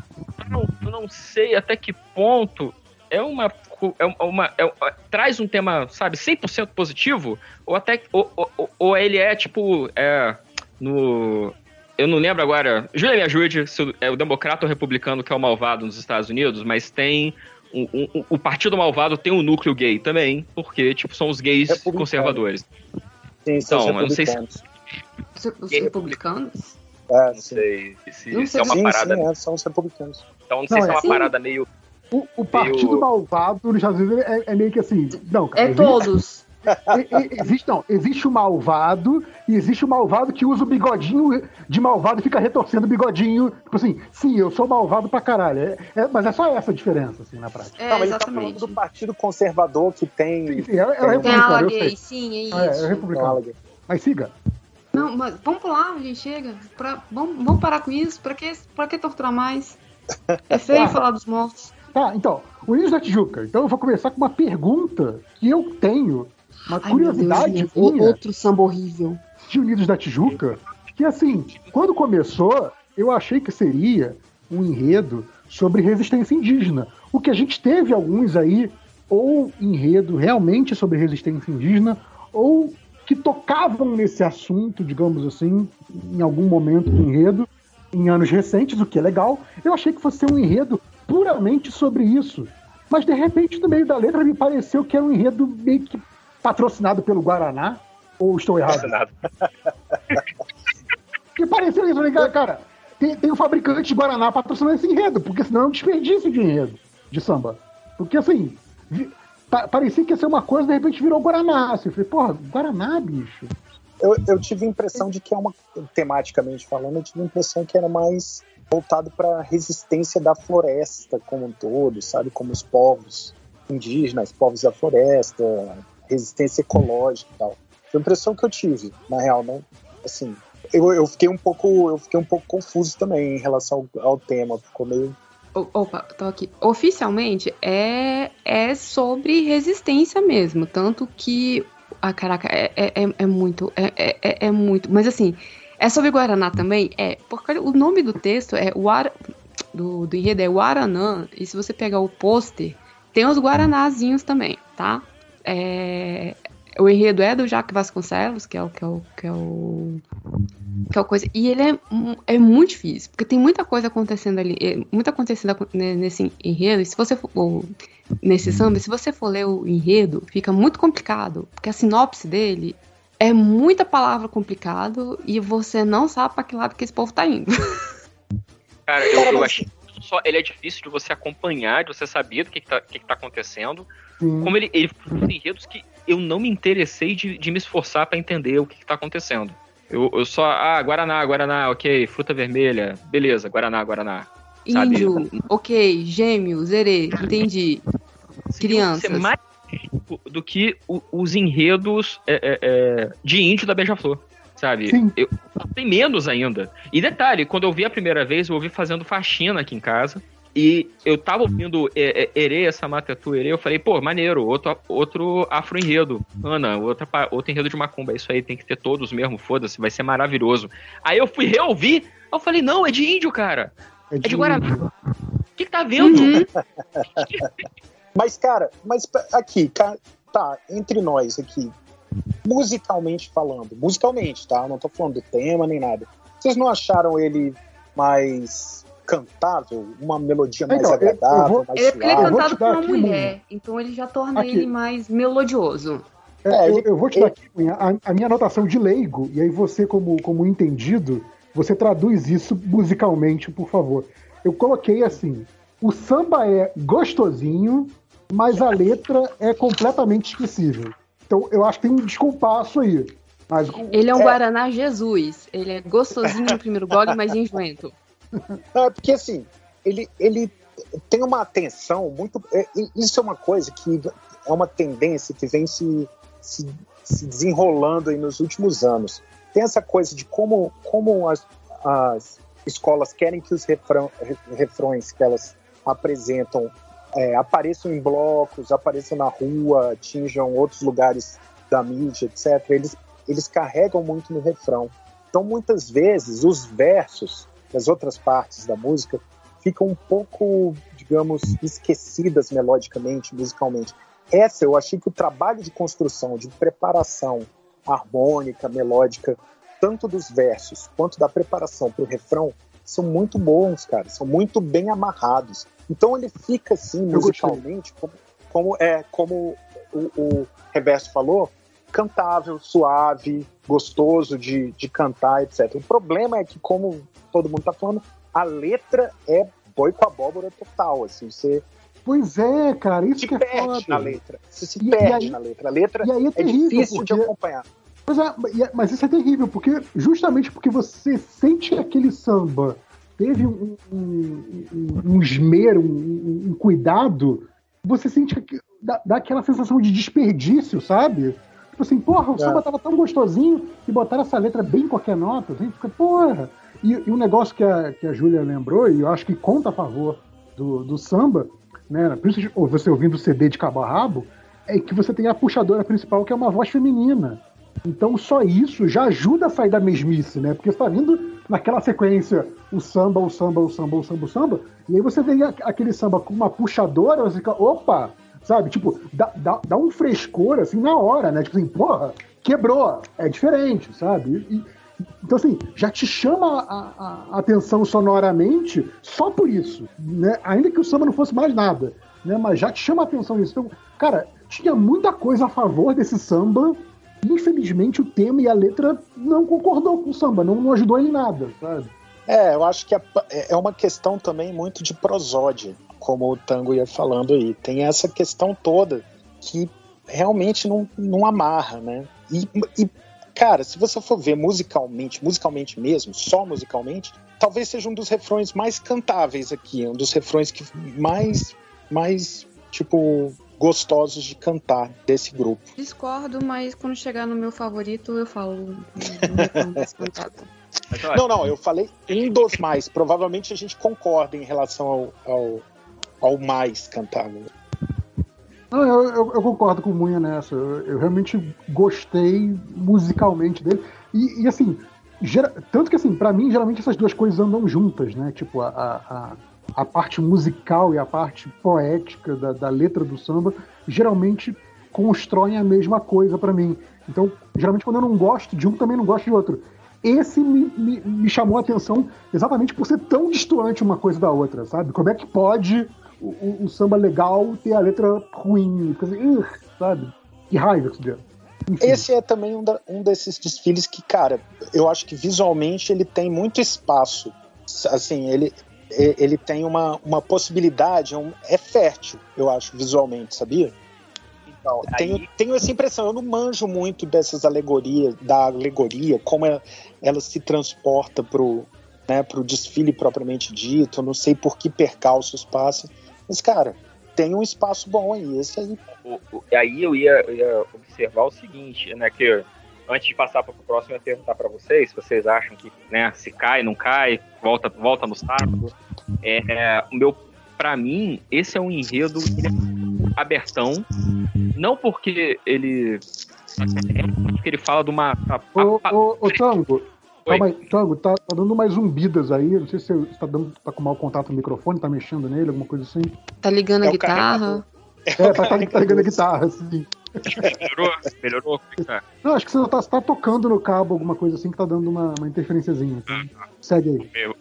eu não, eu não sei até que ponto é uma. É uma é- é- traz um tema, sabe, 100% positivo, ou até. Ou, ou, ou ele é tipo. É, no. Eu não lembro agora. Júlia, me ajude se é o democrata ou republicano que é o malvado nos Estados Unidos, mas tem. Um- um- o partido malvado tem um núcleo gay também, porque, tipo, são os gays Republicano. conservadores. Sim, são os Então, eu não sei se- republicanos. Os, é republicanos? É, Não sei se Não isso sei é uma Sim, parada. sim, é, são os republicanos. Então, não sei Não, se é é- uma Sim. parada meio. O, o partido Eu- malvado nos Estados Unidos é, é meio que assim. Não, cara, É todos. E- e- existe, não, existe o malvado e existe o malvado que usa o bigodinho de malvado e fica retorcendo o bigodinho. Tipo assim, sim, eu sou malvado pra caralho. É- é- mas é só essa a diferença, assim, na prática. É, não, mas ele tá falando exatamente. do partido conservador que tem. Sim, sim, é, é o Tem a republicano, sim, é É, isso. é o republicano. Mas siga. Não, mas vamos pular, gente, chega. Pra, vamos, vamos parar com isso. Pra que, pra que torturar mais? É feio Ah. falar dos mortos. Tá, então, Unidos da Tijuca. Então eu vou começar com uma pergunta que eu tenho, uma Ai, curiosidade Deus, minha Outro samba horrível. de Unidos da Tijuca, que assim, quando começou, eu achei que seria um enredo sobre resistência indígena. O que a gente teve alguns aí, ou enredo realmente sobre resistência indígena, ou que tocavam nesse assunto, digamos assim, em algum momento do enredo, em anos recentes, o que é legal. Eu achei que fosse ser um enredo puramente sobre isso. Mas de repente, no meio da letra, me pareceu que era um enredo meio que patrocinado pelo Guaraná. Ou estou errado? Nada. Que pareceu isso, né, cara? cara tem, tem o fabricante de Guaraná patrocinando esse enredo, porque senão é um desperdício de enredo de samba. Porque assim, vi- pa- parecia que ia ser uma coisa, de repente virou Guaraná. Assim, eu falei, porra, Guaraná, bicho. Eu, eu tive a impressão de que é uma, tematicamente falando, eu tive a impressão que era mais voltado para a resistência da floresta como um todo, sabe? Como os povos indígenas, povos da floresta, resistência ecológica e tal. Foi a impressão que eu tive, na real, né? Assim, eu, eu fiquei um pouco, eu fiquei um pouco confuso também em relação ao, ao tema, ficou meio Opa, tô aqui. Oficialmente é, é sobre resistência mesmo. Tanto que. Ah, caraca, é, é, é- é muito. É, é- é, é muito. Mas assim, é sobre Guaraná também? É. Porque o nome do texto é. Guara, do, do enredo é Guaranã. E se você pegar o pôster, tem os Guaranazinhos também, tá? É, o enredo é do Jacques Vasconcelos, que é o que é o que é o que é o coisa. E ele é, é muito difícil, porque tem muita coisa acontecendo ali, é, muita acontecendo acon- né, nesse enredo. E se você for ou nesse samba, se você for ler o enredo, fica muito complicado, porque a sinopse dele é muita palavra complicado e você não sabe para que lado que esse povo tá indo. Cara, eu, eu achei só ele é difícil de você acompanhar, de você saber do que, que, tá, que, que tá acontecendo. Sim. Como ele, ele tem enredos que eu não me interessei de, de me esforçar pra entender o que, que tá acontecendo. Eu, eu só, ah, Guaraná, Guaraná, ok, fruta vermelha, beleza, Guaraná, Guaraná. Sabe? Índio, ok, gêmeo, zerê, entendi. Crianças. Ser mais rico do que os enredos é, é, é, de índio da Beija-Flor, sabe? Sim. Eu, tem menos ainda. E detalhe, quando eu vi a primeira vez, eu ouvi fazendo faxina aqui em casa. E eu tava ouvindo é, é, Ere, essa Matatu Ere, eu falei, pô, maneiro, outro, outro afro-enredo. Ana, outra, outro enredo de macumba, é isso aí, tem que ter todos mesmo, foda-se, vai ser maravilhoso. Aí eu fui reouvir, eu falei, não, é de índio, cara. É de Guaraná. O que, que tá vendo? Uhum. Mas, cara, mas aqui, tá, entre nós aqui, musicalmente falando, musicalmente, tá? Eu não tô falando do tema nem nada. Vocês não acharam ele mais cantável? Uma melodia mais Então, eu- eu agradável, vou- mais Ele é porque ele é cantado por uma aqui um- mulher, então ele já torna Aqui. ele mais melodioso. É, É, eu, ele- eu vou te dar aqui a, a minha anotação de leigo, e aí você, como, como entendido, você traduz isso musicalmente, por favor. Eu coloquei assim: o samba é gostosinho, mas a letra é completamente esquecível. Então eu acho que tem um descompasso aí. Mas Ele é um É. Guaraná Jesus. Ele é gostosinho no primeiro gole, mas enjoento. Não, é porque assim, ele, ele tem uma atenção muito. é, Isso é uma coisa que é uma tendência que vem se, se, se desenrolando aí nos últimos anos. Tem essa coisa de como, como as, as escolas querem que os refrão, re- refrões que elas apresentam é, apareçam em blocos, apareçam na rua, atinjam outros lugares da mídia, etc. Eles, eles carregam muito no refrão. Então, muitas vezes, os versos das outras partes da música ficam um pouco, digamos, esquecidas melodicamente, musicalmente. Essa eu achei que o trabalho de construção, de preparação harmônica, melódica, tanto dos versos quanto da preparação para o refrão, são muito bons, cara, são muito bem amarrados. Então ele fica assim musicalmente, como, como é como o, o Reverso falou, cantável, suave, gostoso de, de cantar, etc. O problema é que, como todo mundo tá falando, a letra é boi com abóbora total, assim, você Pois é, cara, isso se que é perde foda. na letra. Você se E- e perde aí- na letra. A letra E aí é é terrível, difícil porque... de acompanhar. Pois é, e é- mas isso é terrível, porque justamente porque você sente que aquele samba teve um, um, um- um esmero, um, cuidado, você sente que dá, dá aquela sensação de desperdício, sabe? Tipo assim, porra, o É. samba tava tão gostosinho e botaram essa letra bem em qualquer nota, assim, fica, porra. E, e um negócio que a, que a Júlia lembrou, e eu acho que conta a favor do, do samba, né, ou você ouvindo o CD de cabo a rabo, é que você tem a puxadora principal, que é uma voz feminina. Então só isso já ajuda a sair da mesmice, né? Porque você tá vindo naquela sequência o samba, o samba, o samba, o samba, o samba, e aí você vem aquele samba com uma puxadora, você fica, opa, sabe? Tipo, dá, dá, dá um frescor assim na hora, né? Tipo assim, porra, quebrou, é diferente, sabe? E, então, assim, já te chama a, a, atenção sonoramente só por isso, né? Ainda que o samba não fosse mais nada, né? Mas já te chama a atenção isso. Então, cara, tinha muita coisa a favor desse samba. Infelizmente, o tema e a letra não concordou com o samba, não, não ajudou em nada, sabe? É, eu acho que é, é uma questão também muito de prosódia, como o Tango ia falando aí. Tem essa questão toda que realmente não, não amarra, né? E, e cara, se você for ver musicalmente, musicalmente mesmo, só musicalmente, talvez seja um dos refrões mais cantáveis aqui, um dos refrões que mais, mais tipo, gostosos de cantar desse grupo. Discordo, mas quando chegar no meu favorito, eu falo. Não, não, eu falei um dos mais. Provavelmente a gente concorda em relação ao, ao, ao mais cantável. Não, eu, eu, eu, concordo com o Munha nessa. Eu, eu, realmente gostei musicalmente dele. E, e assim, gera, tanto que assim, para mim, geralmente essas duas coisas andam juntas, né? Tipo, a, a, a parte musical e a parte poética da, da letra do samba geralmente constroem a mesma coisa para mim. Então, geralmente quando eu não gosto de um, também não gosto de outro. Esse me, me, me chamou a atenção exatamente por ser tão distante uma coisa da outra, sabe? Como é que pode o, o, samba legal ter a letra ruim. Assim, sabe? Que raiva que deu. Esse é também um, da, um, desses desfiles que, cara, eu acho que visualmente ele tem muito espaço. Assim, ele, ele tem uma, uma possibilidade, é um, é fértil, eu acho, visualmente, sabia? Então, aí... tenho, tenho essa impressão, eu não manjo muito dessas alegorias, da alegoria, como ela, ela se transporta pro, né, pro desfile propriamente dito, eu não sei por que percalços passa. Mas, cara, tem um espaço bom aí, esse aí. E aí eu ia, eu ia, observar o seguinte, né, que antes de passar para o próximo, eu ia perguntar para vocês se vocês acham que, né, se cai, não cai, volta, volta no saco. É, é, o meu, para mim, esse é um enredo é abertão, não porque ele é porque ele fala de uma. Ô, ô, ô Tango, Calma aí, Thiago, tá, tá, dando mais zumbidas aí. Não sei se você tá, dando, tá com mau contato no microfone, tá mexendo nele, alguma coisa assim. Tá ligando é a guitarra? É, tá, tá, tá, ligando a guitarra, sim. Melhorou? Melhorou? É Não, acho que você tá, tá, tocando no cabo, alguma coisa assim, que tá dando uma, uma interferenciazinha. Então. Ah, Segue aí. Eu,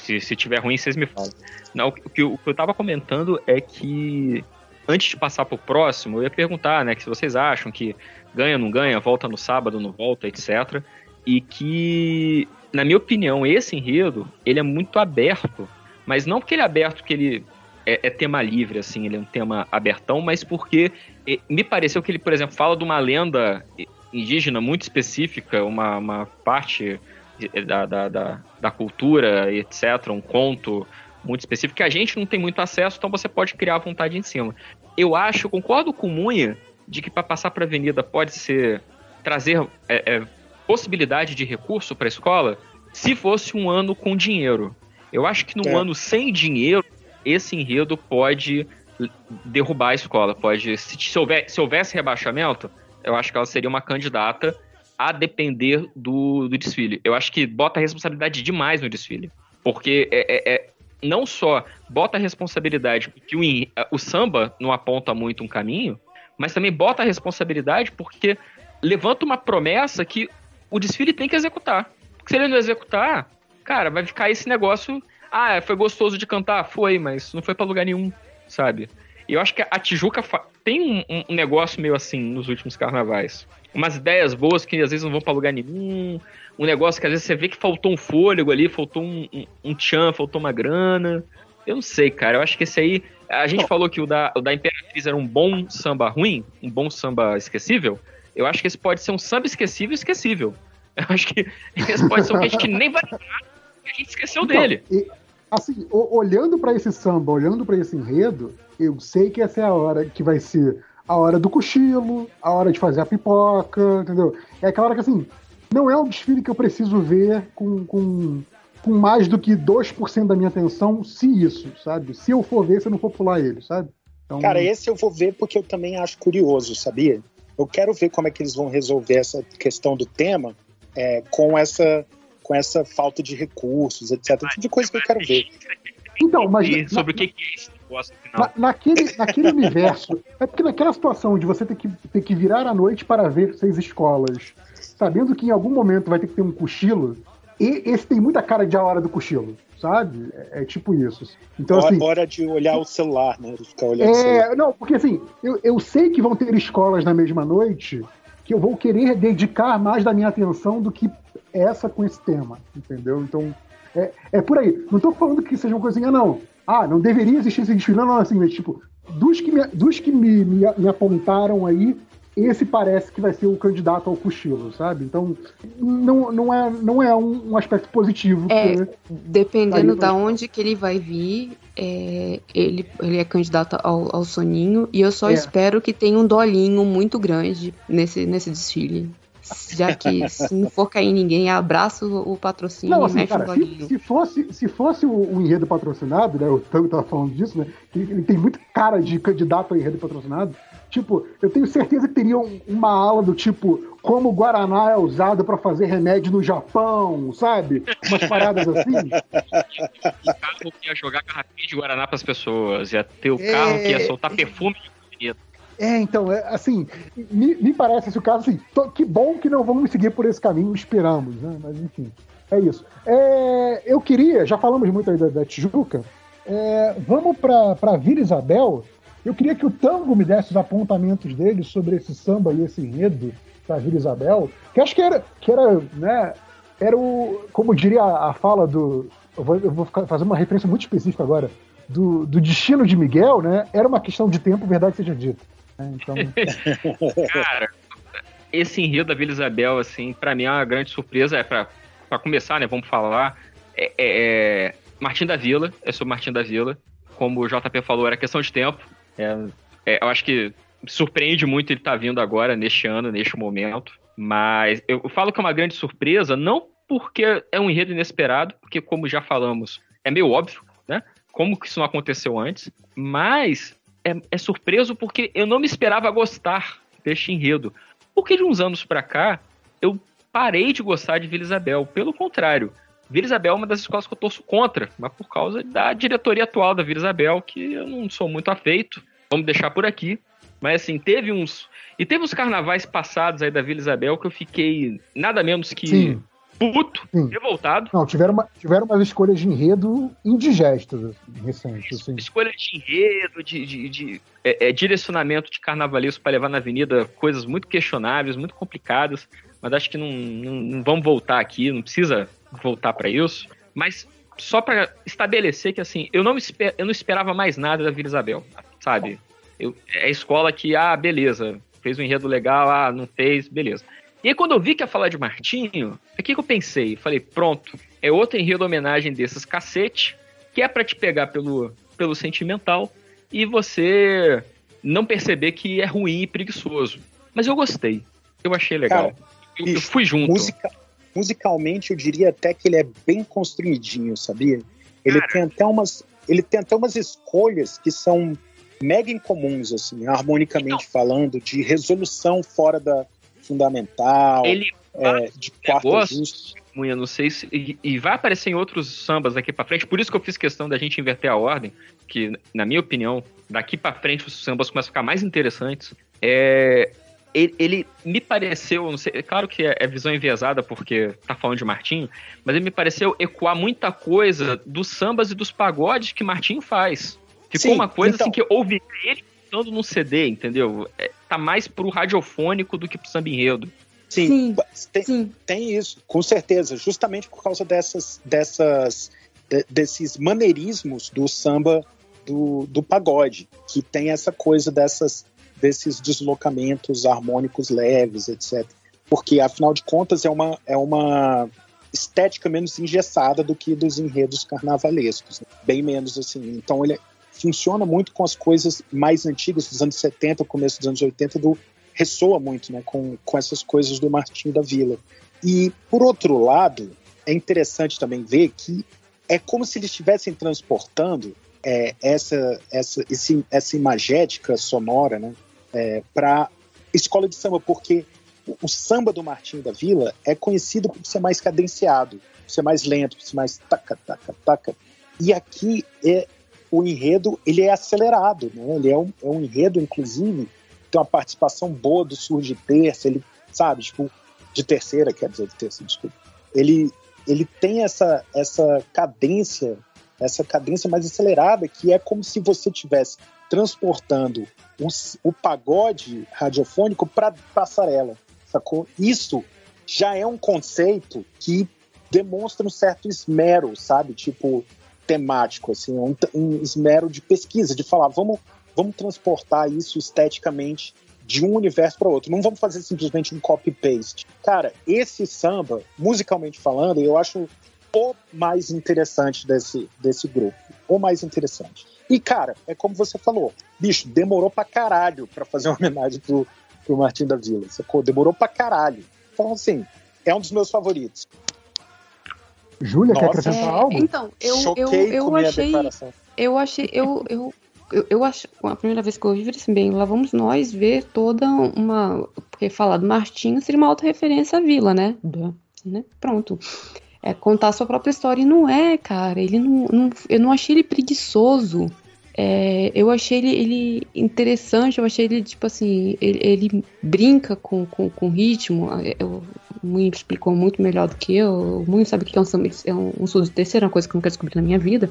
se, se tiver ruim, vocês me falam. Não, o que, o que eu tava comentando é que antes de passar pro próximo, eu ia perguntar, né, que se vocês acham que ganha, não ganha, volta no sábado, não volta, etc e que, na minha opinião, esse enredo, ele é muito aberto, mas não porque ele é aberto porque ele é, é tema livre, assim, ele é um tema abertão, mas porque me pareceu que ele, por exemplo, fala de uma lenda indígena muito específica, uma, uma parte da, da, da, da cultura, etc., um conto muito específico que a gente não tem muito acesso, então você pode criar à vontade em cima. Eu acho, concordo com o Munha, de que para passar para a avenida pode ser trazer é, é, possibilidade de recurso para a escola se fosse um ano com dinheiro. Eu acho que num é. ano sem dinheiro, esse enredo pode derrubar a escola. Pode, se, se, houver, se houvesse rebaixamento, eu acho que ela seria uma candidata a depender do, do desfile. Eu acho que bota a responsabilidade demais no desfile. Porque é, é, é não só bota a responsabilidade que o, o samba não aponta muito um caminho, mas também bota a responsabilidade porque levanta uma promessa que o desfile tem que executar. Porque se ele não executar, cara, vai ficar esse negócio. Ah, foi gostoso de cantar? Foi, mas não foi para lugar nenhum, sabe? E eu acho que a Tijuca tem um, um, negócio meio assim nos últimos carnavais. Umas ideias boas que às vezes não vão para lugar nenhum. Um negócio que às vezes você vê que faltou um fôlego ali, faltou um, um, um tchan, faltou uma grana. Eu não sei, cara. Eu acho que esse aí. A gente falou que o da, o da Imperatriz era um bom samba ruim, um bom samba esquecível. Eu acho que esse pode ser um samba esquecível esquecível. Eu acho que esse pode ser um que a gente nem vai lembrar, a gente esqueceu então, dele. E, assim, olhando para esse samba, olhando para esse enredo, eu sei que essa é a hora que vai ser a hora do cochilo, a hora de fazer a pipoca, entendeu? É aquela hora que, assim, não é um desfile que eu preciso ver com, com com mais do que 2% da minha atenção, se isso, sabe? Se eu for ver, se eu não for pular ele, sabe? Então... Cara, esse eu vou ver porque eu também acho curioso, sabia? Eu quero ver como é que eles vão resolver essa questão do tema é, com essa com essa falta de recursos, etc. Tipo de coisa que eu quero ver. Então, mas. sobre o que, que é esse negócio final. Na, naquele, naquele universo. É porque naquela situação de você ter que, ter que virar à noite para ver seis escolas, sabendo que em algum momento vai ter que ter um cochilo, e esse tem muita cara de a hora do cochilo, sabe? É, é tipo isso. Então, hora, assim, hora de olhar o celular, né? Ficar olhando é, não, porque assim, eu, eu sei que vão ter escolas na mesma noite que eu vou querer dedicar mais da minha atenção do que essa com esse tema, entendeu? Então, é, é por aí. Não estou falando que seja uma coisinha, não. Ah, não deveria existir esse desfile. Não, não, assim, mas, tipo, dos que, me, dos que me, me, me apontaram aí, esse parece que vai ser o candidato ao cochilo, sabe? Então, não, não é, não é um, um aspecto positivo. É, dependendo da onde que ele vai vir, é, ele, ele é candidato ao, ao soninho, e eu só é. espero que tenha um dolinho muito grande nesse, nesse desfile já que se não for cair ninguém, abraça o patrocínio não, assim, mexe cara, o se, se, fosse, se fosse o, o enredo patrocinado, né? O Tango tava falando disso, né? Ele tem muito cara de candidato a enredo patrocinado. Tipo, eu tenho certeza que teria uma ala do tipo como o Guaraná é usado para fazer remédio no Japão, sabe? Umas paradas assim. O carro que ia jogar garrafinha de Guaraná para as pessoas, ia ter o carro é... que ia soltar perfume de é, então, é, assim, me, me parece esse o caso, assim, tô, que bom que não vamos seguir por esse caminho, esperamos, né? Mas enfim, é isso. É, eu queria, já falamos muito aí da, da Tijuca, é, vamos para Vila Isabel. Eu queria que o Tango me desse os apontamentos dele sobre esse samba e esse enredo para Vila Isabel, que acho que era, que era, né, era o, como diria a, a fala do, eu vou, eu vou fazer uma referência muito específica agora, do, do destino de Miguel, né, era uma questão de tempo, verdade seja dita. Né? Então... Cara, esse enredo da Vila Isabel, assim, para mim é uma grande surpresa. É para começar, né? Vamos falar. É, é, é, Martim da Vila, é sobre Martim da Vila. Como o JP falou, era questão de tempo. É, é, eu acho que surpreende muito ele estar tá vindo agora, neste ano, neste momento. Mas eu falo que é uma grande surpresa, não porque é um enredo inesperado, porque, como já falamos, é meio óbvio, né? Como que isso não aconteceu antes, mas é, é surpreso porque eu não me esperava gostar deste enredo. Porque de uns anos para cá, eu parei de gostar de Vila Isabel. Pelo contrário, Vila Isabel é uma das escolas que eu torço contra, mas por causa da diretoria atual da Vila Isabel, que eu não sou muito afeito. Vamos deixar por aqui. Mas assim, teve uns. E teve uns carnavais passados aí da Vila Isabel que eu fiquei nada menos que Sim puto, Sim. revoltado. Não, tiveram, uma, tiveram umas escolhas de enredo indigestas assim, recentes. Assim. Escolha de enredo, de, de, de é, é, direcionamento de carnavalesco para levar na avenida, coisas muito questionáveis, muito complicadas, mas acho que não, não, não vamos voltar aqui, não precisa voltar para isso. Mas só para estabelecer que assim, eu não, esper, eu não esperava mais nada da Vila Isabel, sabe? Eu, é a escola que, ah, beleza, fez um enredo legal, ah, não fez, beleza. E aí, quando eu vi que ia falar de Martinho, o que, eu pensei? Falei, pronto, é outra enredo homenagem desses cacete, que é para te pegar pelo, pelo sentimental e você não perceber que é ruim e preguiçoso. Mas eu gostei. Eu achei legal. Cara, eu, eu, fui junto. Musica, musicalmente, eu diria até que ele é bem construidinho, sabia? Ele Cara, tem até umas. Ele tem até umas escolhas que são mega incomuns, assim, harmonicamente então, falando, de resolução fora da, fundamental, ele é, de quarto ajuste. Munha, não sei se. E, e, vai aparecer em outros sambas daqui para frente, por isso que eu fiz questão da gente inverter a ordem, que, na minha opinião, daqui para frente os sambas começam a ficar mais interessantes. É, ele, ele, me pareceu, não sei, é claro que é, é, visão enviesada porque tá falando de Martinho, mas ele me pareceu ecoar muita coisa dos sambas e dos pagodes que Martinho faz. Ficou Sim, uma coisa então... assim que eu ouvi ele cantando num CD, entendeu? É, tá mais pro radiofônico do que pro samba enredo. Sim, sim, tem, sim. tem isso, com certeza. Justamente por causa dessas, dessas de, desses maneirismos do samba do, do pagode, que tem essa coisa dessas, desses deslocamentos harmônicos leves, etc. Porque, afinal de contas, é uma, é uma estética menos engessada do que dos enredos carnavalescos. Né? Bem menos assim. Então, ele, funciona muito com as coisas mais antigas dos anos 70, começo dos anos 80, do, ressoa muito né, com, com essas coisas do Martinho da Vila. E, por outro lado, é interessante também ver que é como se eles estivessem transportando é, essa, essa, esse, essa imagética sonora né, é, para escola de samba, porque o, o, samba do Martinho da Vila é conhecido por ser mais cadenciado, por ser mais lento, por ser mais taca, taca, taca. E aqui é o enredo ele é acelerado, né? ele é um, é um enredo, inclusive, tem uma participação boa do surdo de terça, ele, sabe, tipo, de terceira, quer dizer, de terça, desculpa. Ele, ele tem essa, essa cadência, essa cadência mais acelerada, que é como se você tivesse transportando o, o pagode radiofônico para passarela, sacou? Isso já é um conceito que demonstra um certo esmero, sabe? Tipo, temático, assim, um, um esmero de pesquisa, de falar, vamos, vamos transportar isso esteticamente de um universo para outro. Não vamos fazer simplesmente um copy-paste. Cara, esse samba, musicalmente falando, eu acho o mais interessante desse, desse grupo. O mais interessante. E, cara, é como você falou, bicho, demorou pra caralho pra fazer uma homenagem pro, pro Martin da Vila, sacou? Demorou pra caralho. Então, assim, é um dos meus favoritos. Júlia, quer acrescentar é, algo? Então, eu, eu, eu achei. Eu achei. Eu, eu, eu, eu acho. A primeira vez que eu ouvi, eu assim, bem, lá vamos nós ver toda uma. Porque falar do Martinho seria uma auto-referência à vila, né? né? Pronto. É contar a sua própria história. E não é, cara. Ele não, não eu não achei ele preguiçoso. É, eu achei ele, ele, interessante, eu achei ele, tipo assim, ele, ele brinca com, com, com ritmo. Eu, o Munho explicou muito melhor do que eu. O Munho sabe que é um, é um, sul de terceira, uma coisa que eu nunca descobri na minha vida.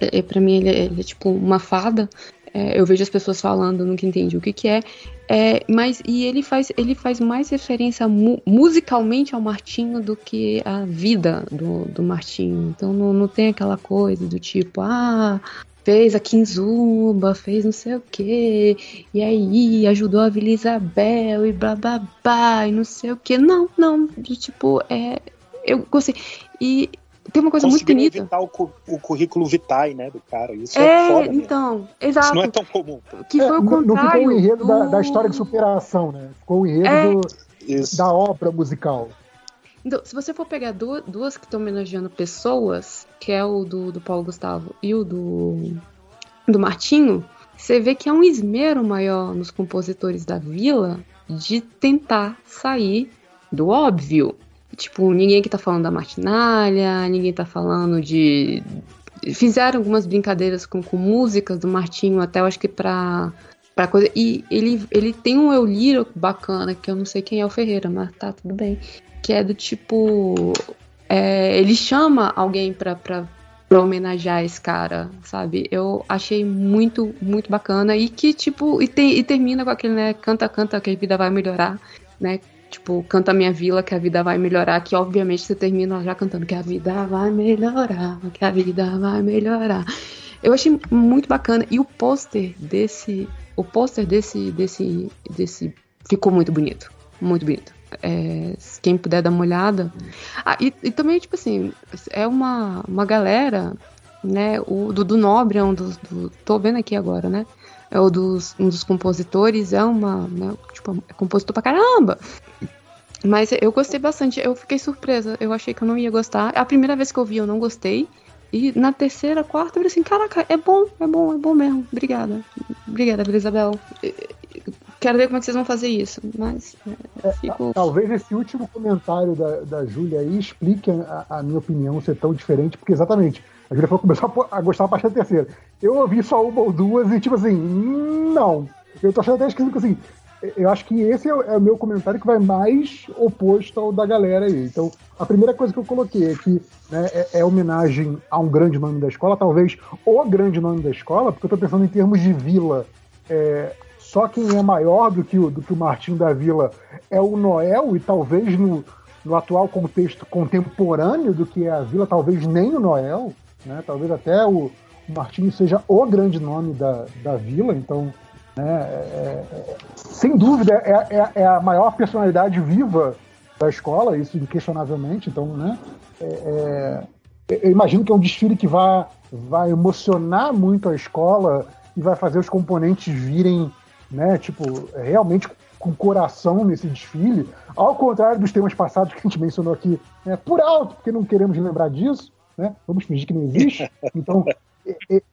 É, é, para mim, ele, é, ele, é tipo uma fada. É, eu vejo as pessoas falando, nunca entendi o que, que é. é. mas e ele faz, ele faz mais referência mu musicalmente ao Martinho do que a vida do, do Martinho. Então não, não tem aquela coisa do tipo, ah, fez a Kinzumba, fez não sei o que, e aí ajudou a Vila Isabel e blá blá blá, e não sei o que. Não, não, de, tipo, é. Eu gostei. E tem uma coisa muito bonita. evitar o, o currículo vitae, né, do cara. Isso é, é foda, então, exato. Isso não é tão comum. Que foi é, o contrário. Não ficou o enredo do... da, da, história de superação, né? Ficou o enredo é... do, da obra musical. Então, se você for pegar duas, duas que estão homenageando pessoas, que é o do, do Paulo Gustavo e o do, do Martinho, você vê que é um esmero maior nos compositores da vila de tentar sair do óbvio. Tipo, ninguém que tá falando da martinalha, ninguém tá falando de. Fizeram algumas brincadeiras com, com músicas do Martinho, até eu acho que pra, pra coisa. E ele, ele tem um eu lírico bacana, que eu não sei quem é o Ferreira, mas tá tudo bem que é do tipo. É, ele chama alguém pra, pra, pra homenagear esse cara, sabe? Eu achei muito, muito bacana. E que, tipo, e, tem, e termina com aquele, né? Canta, canta, que a vida vai melhorar, né? Tipo, canta minha vila que a vida vai melhorar, que obviamente você termina já cantando que a vida vai melhorar, que a vida vai melhorar. Eu achei muito bacana. E o pôster desse. O pôster desse, desse, desse ficou muito bonito. Muito bonito. É, quem puder dar uma olhada. Ah, e, e, também, tipo assim, é uma, uma galera, né? O Dudu Nobre é um dos. Do, tô vendo aqui agora, né? É o dos, um dos compositores, é uma. Né, tipo, é compositor pra caramba! Mas eu gostei bastante, eu fiquei surpresa. Eu achei que eu não ia gostar. A primeira vez que eu vi, eu não gostei. E na terceira, quarta, eu falei assim: caraca, é bom, é bom, é bom mesmo. Obrigada. Obrigada, Isabel. Quero ver como é que vocês vão fazer isso, mas é, é fico... Talvez esse último comentário da, da Júlia aí explique a, a, minha opinião ser tão diferente, porque exatamente, a que começou a, gostar da da terceira. Eu ouvi só uma ou duas e tipo assim, não. Eu tô achando até esquisito assim, eu acho que esse é, é o meu comentário que vai mais oposto ao da galera aí. Então, a primeira coisa que eu coloquei que né, é, é, homenagem a um grande nome da escola, talvez o grande nome da escola, porque eu tô pensando em termos de vila. É, só quem é maior do que o, do que o da Vila é o Noel, e talvez no, no atual contexto contemporâneo do que é a Vila, talvez nem o Noel, né? talvez até o, Martinho seja o grande nome da, da Vila, então, né, é, é, sem dúvida, é, é, é, a maior personalidade viva da escola, isso inquestionavelmente, então, né, é, é, eu imagino que é um desfile que vai, vai emocionar muito a escola e vai fazer os componentes virem né? Tipo, realmente com coração nesse desfile, ao contrário dos temas passados que a gente mencionou aqui, né, por alto, porque não queremos lembrar disso, né? Vamos fingir que não existe. Então,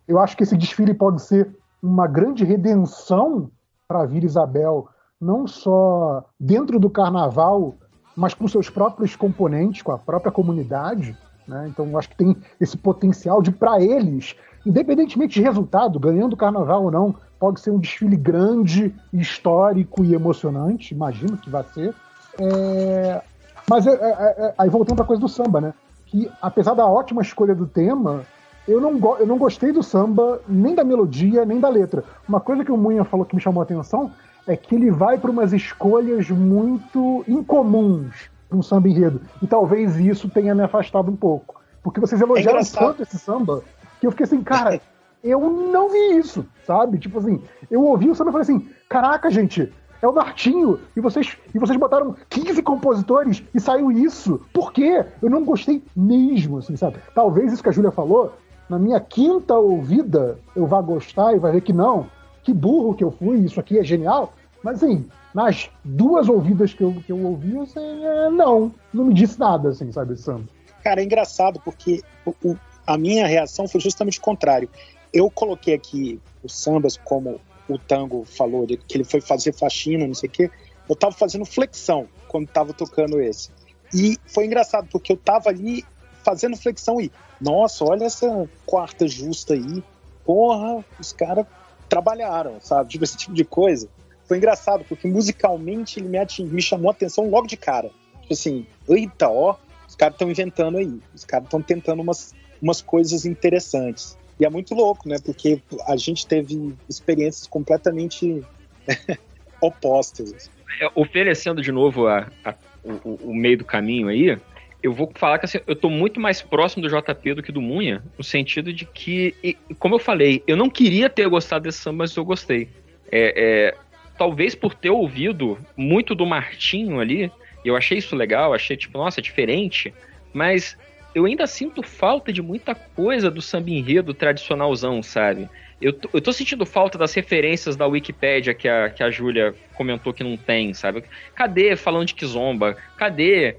eu acho que esse desfile pode ser uma grande redenção para a Vila Isabel, não só dentro do carnaval, mas com seus próprios componentes, com a própria comunidade. Né? Então, acho que tem esse potencial de, para eles, independentemente de resultado, ganhando o carnaval ou não, pode ser um desfile grande, histórico e emocionante. Imagino que vai ser. É... Mas é, é, é aí voltando para a coisa do samba, né? Que apesar da ótima escolha do tema, eu não, eu não gostei do samba, nem da melodia, nem da letra. Uma coisa que o Munha falou que me chamou a atenção é que ele vai para umas escolhas muito incomuns para um samba enredo. E talvez isso tenha me afastado um pouco. Porque vocês elogiaram é tanto esse samba que eu fiquei assim, cara, eu não vi isso, sabe? Tipo assim, eu ouvi o samba e falei assim: caraca, gente, é o Martinho, e vocês, e vocês botaram 15 compositores e saiu isso. Por quê? Eu não gostei mesmo, assim, sabe? Talvez isso que a Júlia falou na minha quinta ouvida eu vá gostar e vai ver que não, que burro que eu fui, isso aqui é genial. Mas assim, nas duas ouvidas que eu, que eu ouvi, assim, é, não, não me disse nada, assim, sabe, samba. Cara, é engraçado, porque o, o, a minha reação foi justamente o contrário. Eu coloquei aqui os sambas, como o Tango falou, que ele foi fazer faxina, não sei o quê. Eu tava fazendo flexão quando tava tocando esse. E foi engraçado, porque eu tava ali fazendo flexão e, nossa, olha essa quarta justa aí. Porra, os caras trabalharam, sabe? Tipo, esse tipo de coisa. Foi engraçado, porque musicalmente ele me, me chamou a atenção logo de cara. Tipo assim, eita, ó, os caras estão inventando aí. Os caras estão tentando umas, umas coisas interessantes. E é muito louco, né? Porque a gente teve experiências completamente opostas. É, oferecendo de novo a, a, o, o, meio do caminho aí, eu vou falar que assim, eu tô muito mais próximo do JP do que do Munha, no sentido de que, como eu falei, eu não queria ter gostado desse samba, mas eu gostei. É, é, talvez por ter ouvido muito do Martinho ali, eu achei isso legal, achei tipo, nossa, diferente, mas eu ainda sinto falta de muita coisa do samba enredo tradicionalzão, sabe? Eu tô, eu tô sentindo falta das referências da Wikipédia que a, que a Júlia comentou que não tem, sabe? Cadê falando de Kizomba? Cadê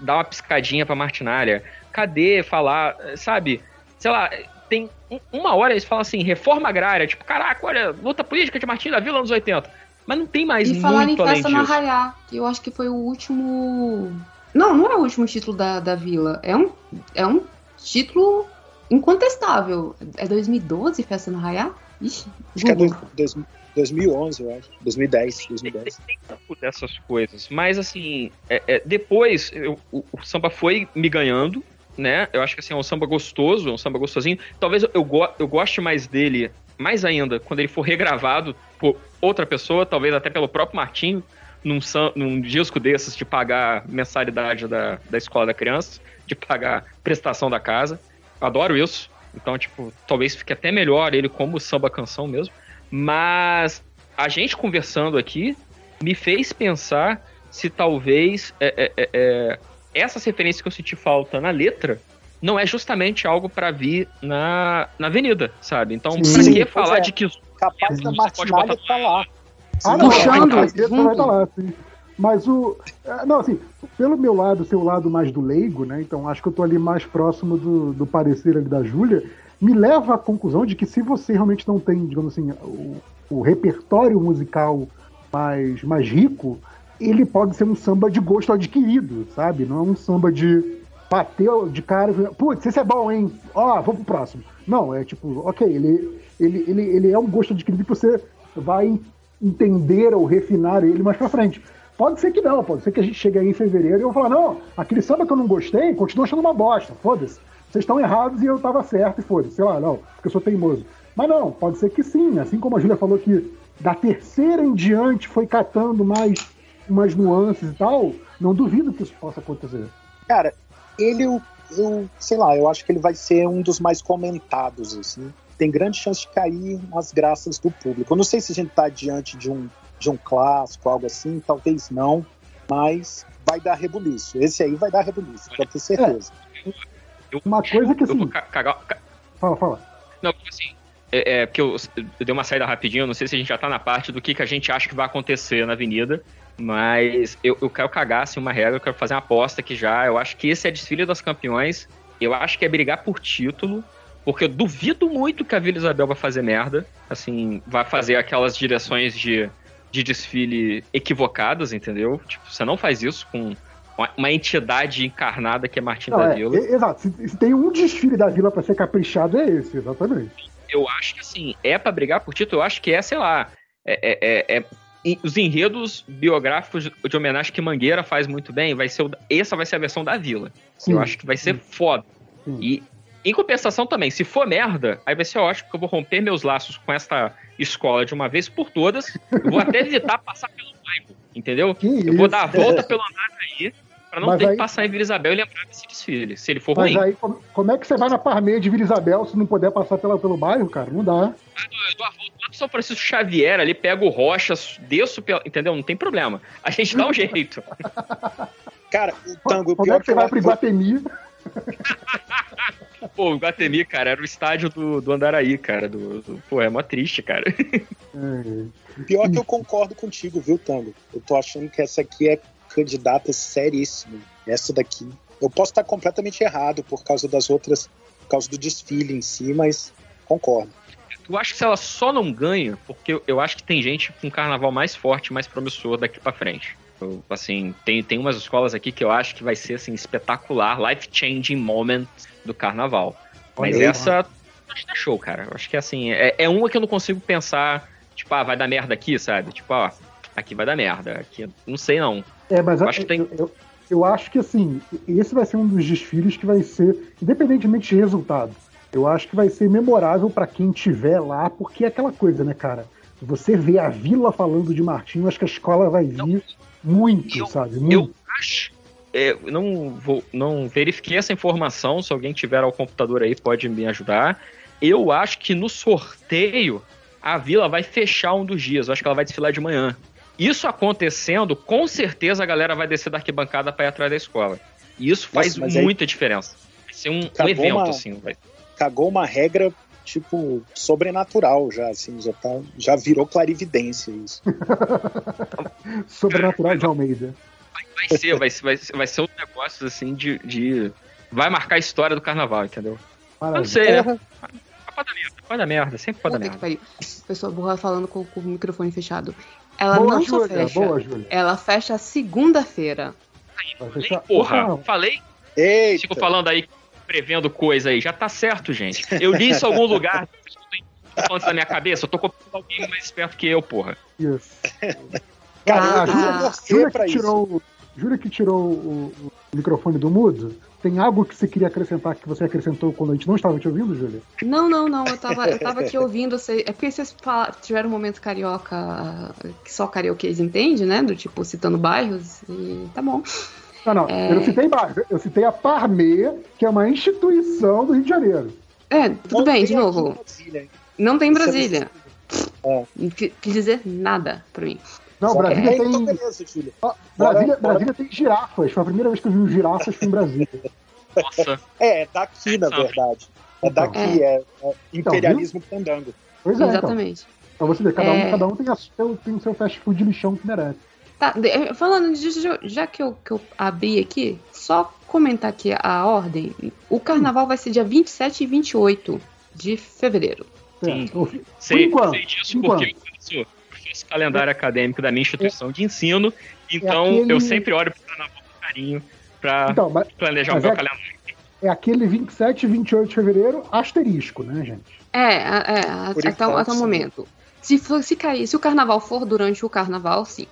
dar uma piscadinha pra Martinária. Cadê falar, sabe? Sei lá, tem uma hora eles falam assim, reforma agrária, tipo, caraca, olha, luta política de Martim da Vila nos 80. Mas não tem mais e muito falar em festa no Arraiá, que eu acho que foi o último. Não, não é o último título da, da Vila. É um, é um título incontestável. É 2012 Festa no Arraiá? Ixi, acho que é dois, 2011, eu acho. 2010, 2010. Tem, tem dessas coisas. Mas, assim, é, é, depois eu, o, o, samba foi me ganhando, né? Eu acho que, assim, é um samba gostoso, é um samba gostosinho. Talvez eu, eu, go, eu goste mais dele, mais ainda, quando ele for regravado por outra pessoa, talvez até pelo próprio Martinho, num, num disco desses de pagar mensalidade da, da escola da criança, de pagar prestação da casa. Adoro isso. Então, tipo, talvez fique até melhor ele como samba canção mesmo. Mas a gente conversando aqui me fez pensar se talvez é, é, é, é essas referências que eu senti falta na letra não é justamente algo para vir na, na avenida, sabe? Então, pra que falar é. de que capaz da Martinalha tá lá. Ah, não, puxando, vai estar tá lá, sim. Mas o. É, não, assim, pelo meu lado, seu lado mais do leigo, né? Então acho que eu tô ali mais próximo do, do parecer ali da Júlia me leva à conclusão de que se você realmente não tem, digamos assim, o, o repertório musical mais, mais rico, ele pode ser um samba de gosto adquirido, sabe? Não é um samba de bater de cara e putz, esse é bom, hein? Ó, oh, vamos pro próximo. Não, é tipo, ok, ele, ele, ele, ele é um gosto adquirido que você vai entender ou refinar ele mais pra frente. Pode ser que não, pode ser que a gente chegue aí em fevereiro e eu vou falar, não, aquele samba que eu não gostei, continua achando uma bosta, foda-se vocês estão errados e eu estava certo e foi, sei lá, não, porque eu sou teimoso. Mas não, pode ser que sim, assim como a Júlia falou que da terceira em diante foi catando mais umas nuances e tal, não duvido que isso possa acontecer. Cara, ele, eu, eu sei lá, eu acho que ele vai ser um dos mais comentados, assim. Tem grande chance de cair nas graças do público. Eu não sei se a gente está diante de um, de um clássico, algo assim, talvez não, mas vai dar rebuliço. Esse aí vai dar rebuliço, pode ter certeza. É. Uma coisa que assim. Cagar, Fala, fala. Não, assim, é, é porque eu, eu dei uma saída rapidinho, não sei se a gente já tá na parte do que, que a gente acha que vai acontecer na avenida. Mas eu, eu quero cagar assim, uma regra, eu quero fazer uma aposta aqui já. Eu acho que esse é desfile das campeões. Eu acho que é brigar por título. Porque eu duvido muito que a Vila Isabel vai fazer merda. Assim, vai fazer aquelas direções de, de desfile equivocadas, entendeu? Tipo, você não faz isso com uma, entidade encarnada que é Martim não, da é, Vila. É, exato. Se, se, tem um desfile da Vila para ser caprichado, é esse, exatamente. Eu acho que assim, é para brigar por título, eu acho que é, sei lá. É, é, é, é os enredos biográficos de homenagem que Mangueira faz muito bem, vai ser o, essa vai ser a versão da Vila. Sim. Eu acho que vai ser foda. Sim. E em compensação também, se for merda, aí vai ser ótimo que eu vou romper meus laços com essa escola de uma vez por todas. Eu vou até evitar passar pelo bairro, entendeu? Que eu isso? vou dar a volta pelo andar aí, pra não Mas ter aí... que passar em Vila Isabel e lembrar desse desfile, se ele for Mas ruim. Mas aí, como é que você vai na Parmeia de Vila Isabel se não puder passar pela, pelo bairro, cara? Não dá. Eu dou a volta lá pro São Francisco Xavier, ali pego rochas, desço pela... Entendeu? Não tem problema. A gente dá um jeito. Cara, o tango... Como é que você vai pro Iguatemi? Pô, o Guatemi, cara, era o estádio do, do Andaraí, cara. Do, do... Pô, é mó triste, cara. Pior que eu concordo contigo, viu, Tango? Eu tô achando que essa aqui é candidata seríssima. Essa daqui. Eu posso estar completamente errado por causa das outras, por causa do desfile em si, mas concordo. Eu acho que se ela só não ganha, porque eu acho que tem gente com um carnaval mais forte, mais promissor daqui para frente. Eu, assim, tem, tem umas escolas aqui que eu acho que vai ser assim, espetacular, life-changing moment do carnaval. Mas Olha essa acho que é show, cara. Eu acho que assim, é, é uma que eu não consigo pensar, tipo, ah, vai dar merda aqui, sabe? Tipo, ó, aqui vai dar merda. Aqui, não sei não. É, mas eu acho que tem. Eu, eu, eu acho que assim, esse vai ser um dos desfiles que vai ser, independentemente de resultado, eu acho que vai ser memorável para quem tiver lá, porque é aquela coisa, né, cara? Você vê a vila falando de Martinho, acho que a escola vai vir não, muito, eu, sabe? Muito. Eu acho, é, não, vou, não verifiquei essa informação. Se alguém tiver ao computador aí, pode me ajudar. Eu acho que no sorteio a vila vai fechar um dos dias. Eu acho que ela vai desfilar de manhã. Isso acontecendo, com certeza a galera vai descer da arquibancada para ir atrás da escola. E isso faz Nossa, muita aí... diferença. Vai ser um, um evento, uma... assim. Vai... Cagou uma regra tipo, sobrenatural já, assim, já, tá, já virou clarividência isso. sobrenatural de Almeida vai ser, vai, vai, vai ser um negócio assim de, de. Vai marcar a história do carnaval, entendeu? Maravilha. Não sei, né? Pode da merda, merda, sempre pode da merda. Pessoa burra falando com, com, o microfone fechado. Ela boa, não Júlia, só fecha, boa, ela fecha segunda-feira. Falei, porra, falei? Eita. Fico falando aí, prevendo coisa aí. Já tá certo, gente. Eu li isso em algum lugar. Falando da minha cabeça, eu tô copiando alguém mais esperto que eu, porra. Isso. Cara, ah, Júlia que tirou, Jura que tirou o, o, microfone do mudo? Tem algo que você queria acrescentar que você acrescentou quando a gente não estava te ouvindo, Júlia? Não, não, não. Eu tava, eu tava aqui ouvindo. Você, é porque vocês tiveram um momento carioca que só carioquês entende, né? Do tipo, citando bairros. E tá bom. Não, não. É... Eu não citei bairro. Eu citei a Parmeia, que é uma instituição do Rio de Janeiro. É, tudo não bem, de novo. Não tem Brasília. É. Não quis dizer nada pra mim. Não, Brasília é, tem. Então beleza, Júlia. Brasília, Brasília tem girafas. Foi a primeira vez que eu vi girafas foi em Brasília. Nossa. É, é daqui, na verdade. É então. daqui, é, é imperialismo então, pandango. Pois é, Exatamente. Então. Pra você ver, cada um, é... cada um tem, a, tem o seu fast food de lixão que merece. Tá, falando disso, já que eu, que eu abri aqui, só comentar aqui a ordem. O carnaval vai ser dia 27 e 28 de fevereiro. Sim. Sei, sei disso porque eu esse calendário acadêmico da minha instituição de ensino, então é aquele... eu sempre olho para o carnaval com carinho para então, planejar o meu é, calendário. É aquele 27 e 28 de fevereiro asterisco, né, gente? É, é, é até, até o momento. Se, for, se cair, se o carnaval for durante o carnaval, sim.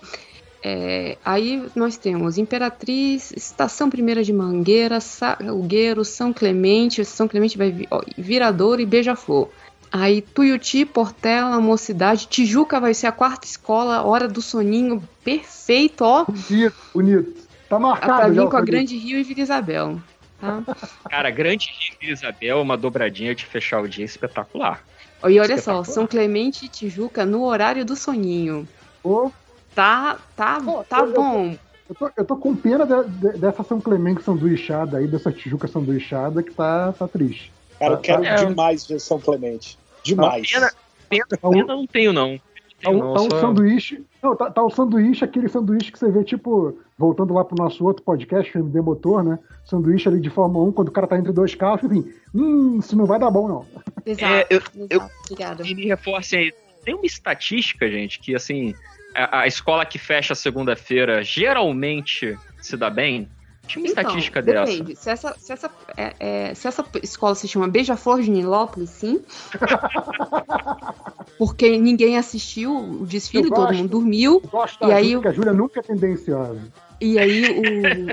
É, aí nós temos Imperatriz, Estação Primeira de Mangueira, Salgueiro, São Clemente, São Clemente vai Viradouro e Beija-Flor. Aí Tuiuti, Portela, Mocidade, Tijuca vai ser a quarta escola, hora do soninho, perfeito, ó. Bonito, bonito. Tá marcado. Pra vir com a Grande Rio e Vila Isabel. Tá? Cara, Grande Rio e Vila Isabel, uma dobradinha de fechar o dia espetacular. E olha só, São Clemente e Tijuca no horário do soninho. Oh. Tá, tá, oh, tá eu, bom. Eu tô, eu tô, com pena de, de, dessa São Clemente sanduichada aí, dessa Tijuca sanduichada, que tá, tá triste. Cara, eu quero tá, demais ver São Clemente. Demais. Pena, pena, pena não tenho, não. Tá, um, tá um sanduíche. Não, tá, tá o sanduíche, aquele sanduíche que você vê, tipo, voltando lá pro nosso outro podcast, MD Motor, né? Sanduíche ali de Fórmula 1, quando o cara tá entre dois carros, enfim, hum, isso não vai dar bom, não. Exato, é, eu, exato. Eu, Obrigada. me reforcem aí. Tem uma estatística, gente, que assim, a, a escola que fecha segunda-feira geralmente se dá bem. Tinha uma então, estatística depende. dessa. Se essa, se, essa, é, é, se essa escola se chama Beija-Flor de Nilópolis, sim. Porque ninguém assistiu o desfile, gosto, todo mundo dormiu. Gosto e aí, a Júlia nunca é tendenciosa. E aí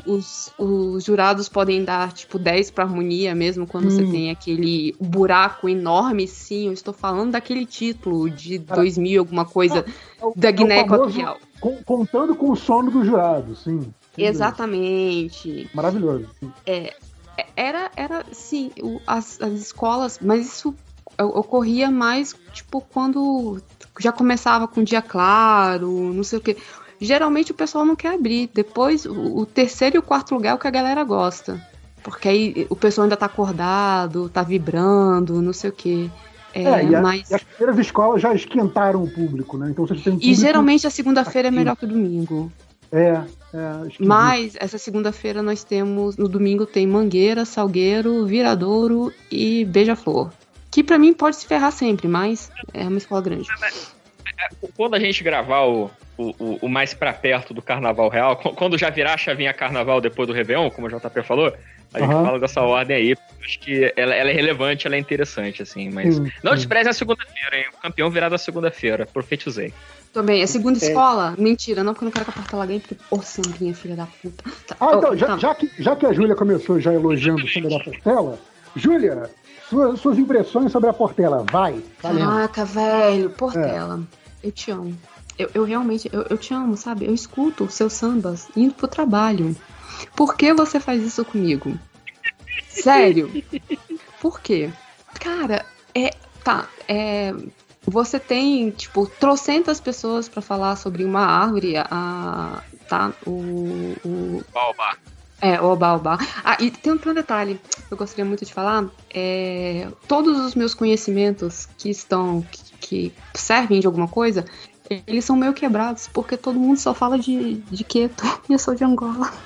o, os, os jurados podem dar, tipo, 10 pra harmonia mesmo, quando hum. você tem aquele buraco enorme, sim. Eu estou falando daquele título de 2000, alguma coisa, é, é, da Guiné é Equatorial. Contando com o sono do jurado, sim. Exatamente. Maravilhoso. É, era, era, sim, as, as escolas, mas isso ocorria mais, tipo, quando já começava com dia claro, não sei o quê geralmente o pessoal não quer abrir. Depois, o, o terceiro e o quarto lugar é o que a galera gosta. Porque aí o pessoal ainda tá acordado, tá vibrando, não sei o quê. É, é e, a, mas... e as primeiras escolas já esquentaram o público, né? Então vocês têm E geralmente a segunda-feira é melhor que o domingo. É, é Mas essa segunda-feira nós temos, no domingo tem Mangueira, Salgueiro, Viradouro e Beija-Flor. Que para mim pode se ferrar sempre, mas é uma escola grande. Quando a gente gravar o, o, o, mais para perto do carnaval real, quando já virar a chavinha carnaval depois do Réveillon, como o JP falou, a gente uhum. fala dessa ordem aí. Acho que ela, ela, é relevante, ela é interessante, assim. Mas hum, não despreze a segunda-feira, hein? O campeão virado a segunda-feira. Profetizei. Também, é segunda é. escola? Mentira, não, porque eu não quero que a Portela ganhe, porque, ô, Sandrinha, filha da puta. Tá. Ah, então, já, tá. já, que, já que a Júlia começou já elogiando o Sandra da Portela, Júlia, suas, suas impressões sobre a Portela, vai. Caraca, velho, Portela, é. Eu te amo eu, eu realmente, eu, eu te amo, sabe? Eu escuto seus sambas indo pro trabalho. Por que você faz isso comigo? Sério? Por quê? Cara, é. Tá, é. Você tem, tipo, trocentas pessoas para falar sobre uma árvore, a. Tá? O. o Baobá. É, o baobá. Ah, e tem um, tem um detalhe que eu gostaria muito de falar. É, todos os meus conhecimentos que estão. Que, que servem de alguma coisa, eles são meio quebrados, porque todo mundo só fala de, de Queto e eu sou de Angola.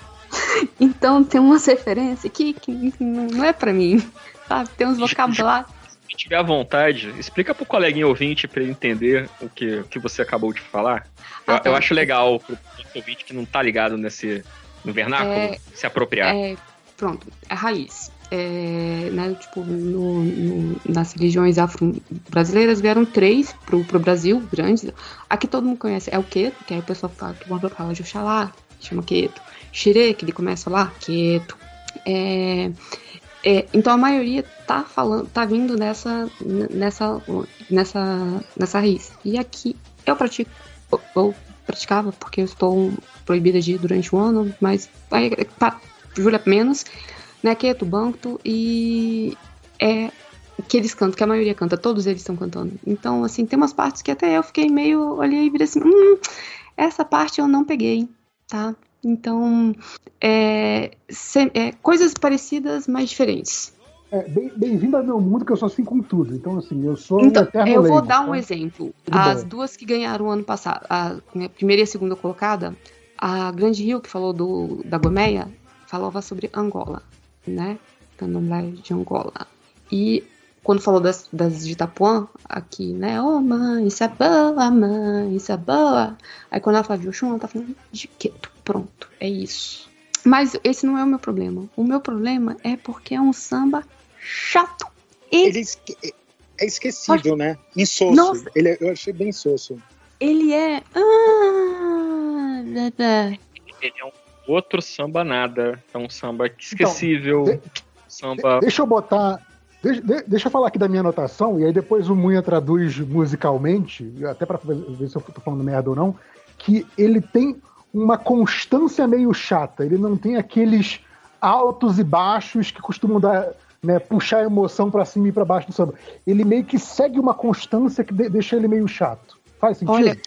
Então tem umas referências que, que não é para mim, sabe? Tem uns vocabulários. Se tiver à vontade, explica pro coleguinha ouvinte para ele entender o que, o que você acabou de falar. Ah, eu, tá. eu, acho legal pro ouvinte que não tá ligado nesse no vernáculo é, se apropriar. É, pronto, é raiz é, né, tipo, no, no, nas religiões afro-brasileiras vieram três pro, pro Brasil, grandes. Aqui todo mundo conhece, é o Queto, que aí o pessoal fala, que o fala de Oxalá, chama Queto. Xire, que ele começa lá, Queto. É, é, então a maioria tá falando, tá vindo nessa, nessa, nessa, nessa raiz. E aqui eu pratico, ou praticava, porque eu estou proibida de ir durante o ano, mas aí, para Júlia menos né, que é Tubancto, e é que eles cantam, que a maioria canta, todos eles estão cantando. Então, assim, tem umas partes que até eu fiquei meio, olhei e virei assim, hum, essa parte eu não peguei, tá? Então, é, se, é coisas parecidas, mas diferentes. É, Bem-vindo bem ao meu mundo, que eu sou assim com tudo. Então, assim, eu sou. Então, eu vou dar um tá? exemplo. Tudo As duas que ganharam ano passado, a primeira e a segunda colocada, a Grande Rio, que falou do, da Gomeia, falava sobre Angola né? Candomblé de Angola. E quando falou das, das de Itapuã, aqui, né? Ô oh, mãe, isso é boa, mãe, isso é boa. Aí quando ela fala Oxum, ela tá falando de Queto. Pronto, é isso. Mas esse não é o meu problema. O meu problema é porque é um samba chato. E... Ele é esquecível, Pode... né? Insosso. Nossa. Ele é, eu achei bem insosso. Ele é. Ah, ele é um outro samba nada. É um samba esquecível. Então, de, samba. Deixa eu botar. Deixa, deixa, eu falar aqui da minha anotação, e aí depois o Munha traduz musicalmente, até para ver se eu tô falando merda ou não, que ele tem uma constância meio chata. Ele não tem aqueles altos e baixos que costumam dar, né, puxar a emoção para cima e para baixo do samba. Ele meio que segue uma constância que deixa ele meio chato. Faz sentido? Olha,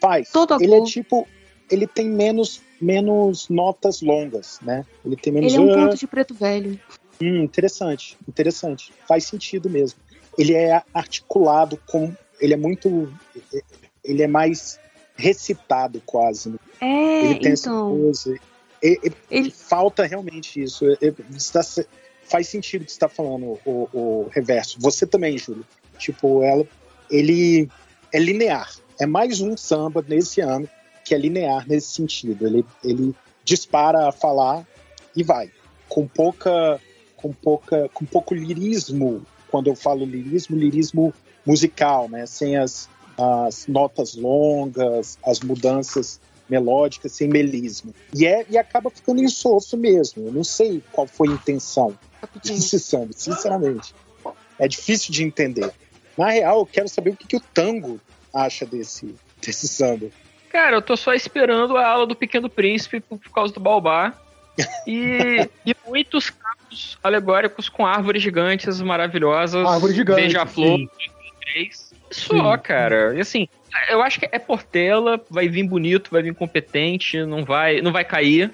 faz. Todo ele é tipo, ele tem menos menos notas longas, né? Ele tem menos. Ele é um ponto de preto velho. Hum, interessante, interessante. Faz sentido mesmo. ele é articulado com. Ele é muito. Ele é mais recitado quase. Né? É, ele tem então. essa coisa. Ele, Ele- Falta realmente isso. Ele está se- faz sentido o que você está falando, o, o reverso. Você também, Júlio. Tipo, ela, ele é linear. É mais um samba nesse ano que é linear nesse sentido. Ele, ele dispara a falar e vai. Com pouca. Com pouca. Com pouco lirismo. Quando eu falo lirismo, lirismo musical, né? Sem as, as notas longas, as mudanças melódicas, sem melismo. E, é, e acaba ficando insosso mesmo. Eu não sei qual foi a intenção desse samba, sinceramente. É difícil de entender. Na real, eu quero saber o que, que o tango acha desse, desse samba. Cara, eu tô só esperando a aula do Pequeno Príncipe por, por causa do Baobá. E, e muitos carros alegóricos com árvores gigantes maravilhosas. Árvore gigante, Beija-flor. 2003. Só, Sim. cara. E assim, eu acho que é Portela, vai vir bonito, vai vir competente, não vai, não vai cair.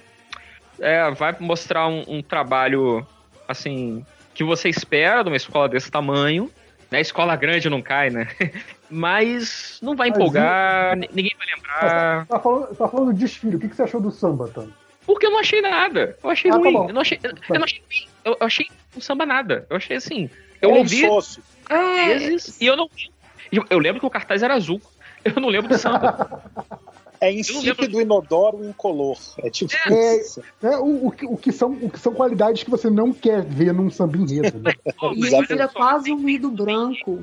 É, vai mostrar um, um trabalho, assim, que você espera de uma escola desse tamanho. Né? Escola grande não cai, né? Mas não vai Mas empolgar, ni- ninguém vai lembrar. Tá falando, tá falando do desfile. O que, que você achou do samba, Tano? Porque eu não achei nada. Eu achei Ah, tá ruim. bom. eu, não achei, eu, eu não achei ruim. Eu, eu achei um samba nada. Eu achei assim. Eu é ouvi. É, vezes e eu não. Eu lembro que o cartaz era azul. Eu não lembro do samba. É insípido, inodoro, incolor. É tipo É. isso. É, o, o, que- o que são, o que são qualidades que você não quer ver num samba enredo. Né? Pô, e vira quase um ruído branco.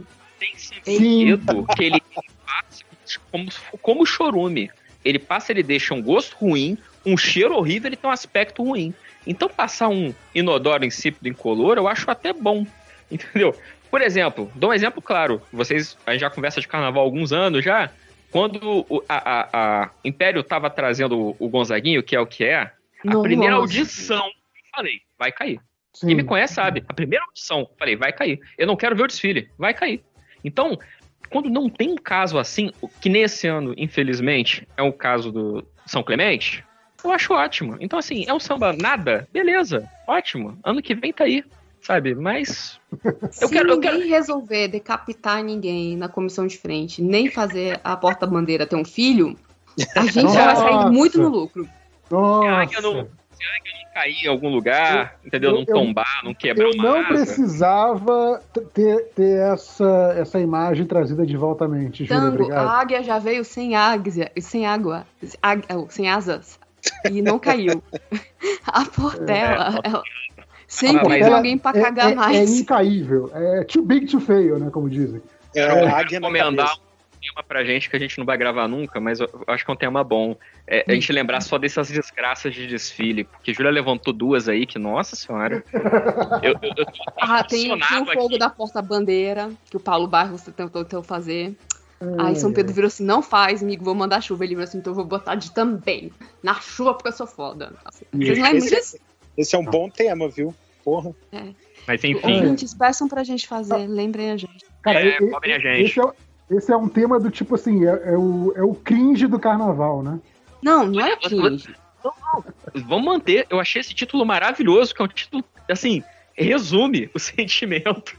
tem enredo que ele passa como, como chorume. Ele passa, ele deixa um gosto ruim, um cheiro horrível, ele tem um aspecto ruim. Então passar um inodoro insípido incolor, eu acho até bom. Entendeu? Por exemplo, dou um exemplo claro. Vocês, a gente já conversa de carnaval há alguns anos já. Quando o a, a- a Império tava trazendo o, Gonzaguinho, que é o que é, a primeira audição, eu falei, vai cair. Sim. Quem me conhece sabe. A primeira opção, falei, vai cair. Eu não quero ver o desfile, vai cair. Então, quando não tem um caso assim, que nesse ano, infelizmente, é o caso do São Clemente, eu acho ótimo. Então, assim, é um samba nada, beleza, ótimo. Ano que vem tá aí, sabe? Mas. Eu Se quero- eu ninguém resolver decapitar ninguém na comissão de frente, nem fazer a porta-bandeira ter um filho, a gente já vai sair Nossa. muito no lucro. Nossa. Será que eu não, será que eu não cair em algum lugar, entendeu? eu- não eu- tombar, não quebrar Eu uma não asa? precisava ter, ter essa, essa imagem trazida de volta à mente, Júlio. Tango, a águia já veio sem águia, sem água, sem asas, e não caiu. A Portela, ela- sempre Ah, tem ela- alguém pra É, cagar é- é mais. incaível. É too big to fail, né? Como dizem. É, na recomendar um tema pra gente que a gente não vai gravar nunca, mas eu acho que é um tema bom. É a gente lembrar só dessas desgraças de desfile. Porque Júlia levantou duas aí que, nossa senhora. Eu, eu, eu Ah, tem, tem o fogo aqui. da porta-bandeira, que o Paulo Barros tentou, tentou fazer. Aí É. São Pedro virou assim, não faz, amigo, vou mandar chuva. Ele virou assim, então eu vou botar de também. Na chuva, porque eu sou foda. Vocês lembram disso? Esse, é um bom tema, viu? Porra. Mas enfim, Ouvintes, peçam pra gente fazer, lembrem a gente. Cara, É, cobrem a gente. Esse é, esse é um tema do tipo assim, é, é o, é o cringe do carnaval, né? Não, não é cringe. vamos manter. Eu achei esse título maravilhoso, que é um título, assim, resume o sentimento.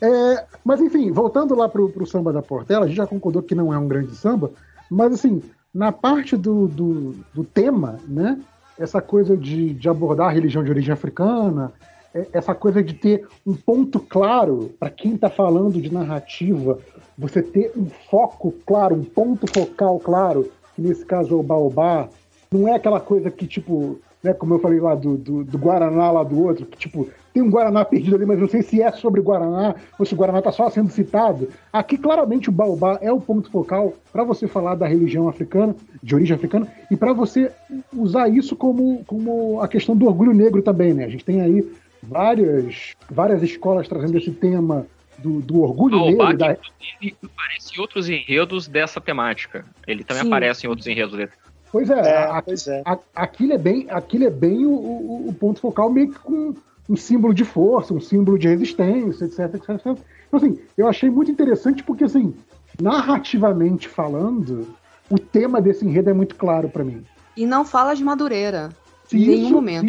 É, mas enfim, voltando lá pro, pro samba da Portela, a gente já concordou que não é um grande samba, mas assim, na parte do, do, do tema, né? Essa coisa de, de abordar a religião de origem africana, é- essa coisa de ter um ponto claro para quem está falando de narrativa, você ter um foco claro, um ponto focal claro, que nesse caso é o Baobá, não é aquela coisa que, tipo, né, como eu falei lá do, do, do Guaraná lá do outro, que tipo, tem um Guaraná perdido ali, mas não sei se é sobre Guaraná ou se o Guaraná está só sendo citado. Aqui, claramente, o Baobá é o ponto focal para você falar da religião africana, de origem africana, e para você usar isso como, como a questão do orgulho negro também, né? A gente tem aí várias, várias escolas trazendo esse tema do, do orgulho O negro. Da... inclusive, aparece em outros enredos dessa temática. Ele também Sim. aparece em outros enredos desse. Pois é, É, a- pois é. a- aquilo é bem, aquilo é bem o, o- o ponto focal, meio que com um símbolo de força, um símbolo de resistência, etc, etc, etc. Então, assim, eu achei muito interessante porque, assim, narrativamente falando, o tema desse enredo é muito claro para mim. E não fala de Madureira. Se Em nenhum isso, momento.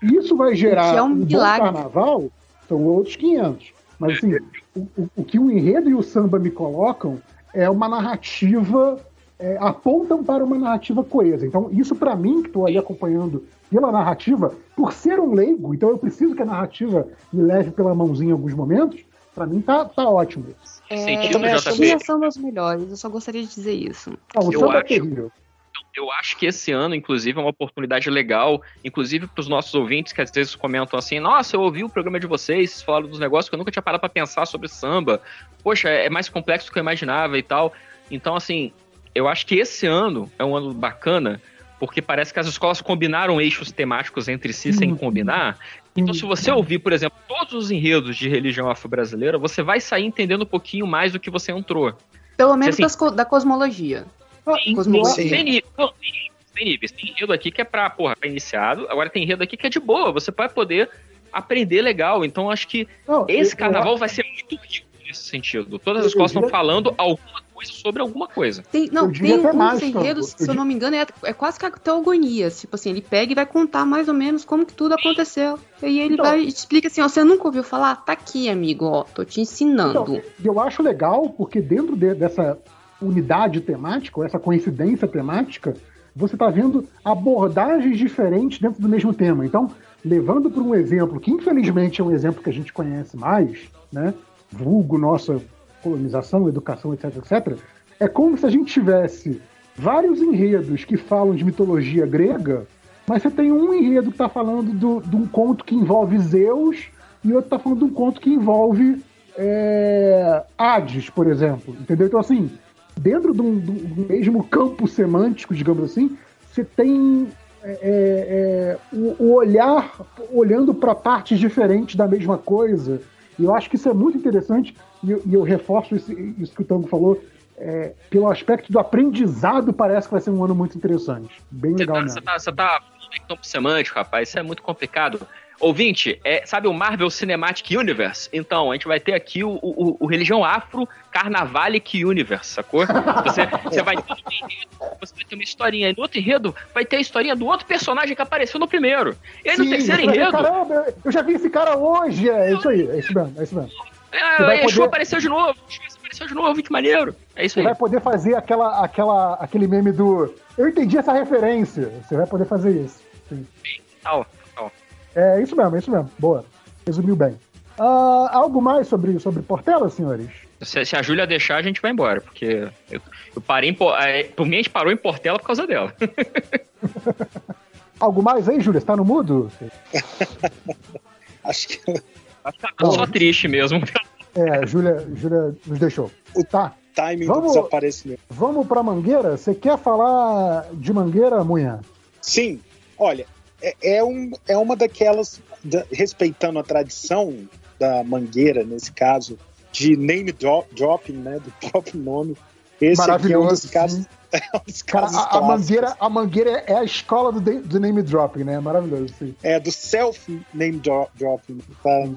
se isso vai gerar Que é um um carnaval, são outros 500. Mas assim, o, o, o que o enredo e o samba me colocam é uma narrativa, é, apontam para uma narrativa coesa. Então, isso para mim, que estou aí acompanhando pela narrativa, por ser um leigo, então eu preciso que a narrativa me leve pela mãozinha em alguns momentos, para mim tá, tá ótimo. É, Sentido, JP. são os melhores, eu só gostaria de dizer isso. Não, o eu samba é acho... terrível eu acho que esse ano, inclusive, é uma oportunidade legal, inclusive para os nossos ouvintes que às vezes comentam assim: Nossa, eu ouvi o programa de vocês, vocês falaram dos negócios que eu nunca tinha parado para pensar sobre samba. Poxa, é mais complexo do que eu imaginava e tal. Então, assim, eu acho que esse ano é um ano bacana, porque parece que as escolas combinaram eixos temáticos entre si sem uhum. combinar. Então, se você ouvir, por exemplo, todos os enredos de religião afro-brasileira, você vai sair entendendo um pouquinho mais do que você entrou. Pelo menos assim, da cosmologia. Tem, cosmologia. Tem, nível, tem níveis. Tem enredo aqui que é pra, porra, pra iniciado. Agora tem enredo aqui que é de boa. Você vai poder aprender legal. Então acho que não, esse carnaval eu... vai ser muito rico nesse sentido. Todas as escolas estão falando alguma coisa sobre alguma coisa. Tem, não, tem uns enredos, se eu não me engano, é, é quase que a teogonia. Tipo assim, ele pega e vai contar mais ou menos como que tudo aconteceu. E aí ele então, vai e explica assim, ó, você nunca ouviu falar? Tá aqui, amigo, ó, tô te ensinando. Então, eu acho legal, porque dentro de, dessa unidade temática, ou essa coincidência temática, você está vendo abordagens diferentes dentro do mesmo tema. Então, levando para um exemplo que infelizmente é um exemplo que a gente conhece mais, né? Vulgo nossa colonização, educação, etc, etc. É como se a gente tivesse vários enredos que falam de mitologia grega, mas você tem um enredo que está falando do, de um conto que envolve Zeus e outro está falando de um conto que envolve é, Hades, por exemplo. Entendeu? Então, assim, dentro do, do mesmo campo semântico, digamos assim, você tem é, é, é o, o, olhar olhando para partes diferentes da mesma coisa. E eu acho que isso é muito interessante, e eu, e eu reforço isso, isso, que o Tango falou, é, pelo aspecto do aprendizado, parece que vai ser um ano muito interessante. Bem você legal tá, Você tá, você tá semântico, rapaz, isso é muito complicado. Ouvinte, é, sabe o Marvel Cinematic Universe? Então, a gente vai ter aqui o, o, o Religião Afro Carnavalic Universe, sacou? Você, você, vai ter, você vai ter uma historinha. E no outro enredo, vai ter a historinha do outro personagem que apareceu no primeiro. E aí, Sim, no terceiro enredo. Caramba, eu já vi esse cara hoje. É isso aí, é isso mesmo. É isso mesmo. É, poder... apareceu de novo. apareceu de novo, que maneiro. É isso você aí. vai poder fazer aquela, aquela, aquele meme do. Eu entendi essa referência. Você vai poder fazer isso. Sim. Tal. É isso mesmo, é isso mesmo. Boa. Resumiu bem. Uh, algo mais sobre, sobre Portela, senhores? Se, se, a Júlia deixar, a gente vai embora, porque eu, eu parei em. É, por mim, a gente parou em Portela por causa dela. algo mais aí, Júlia? Você tá no mudo? Acho que. Acho que tá só triste mesmo. É, Júlia, Júlia nos deixou. O tá. timing vamos, do desaparecimento. Vamos pra Mangueira? Você quer falar de Mangueira, Munha? Sim. Olha, é, é, um, é uma daquelas, da, respeitando a tradição da Mangueira, nesse caso, de name drop, dropping, né, do próprio nome. Esse aqui é um dos casos. É um dos Cara, a, a, mangueira, a Mangueira é a escola do, do name dropping, né? Maravilhoso, sim. É, do self name dropping. Tá?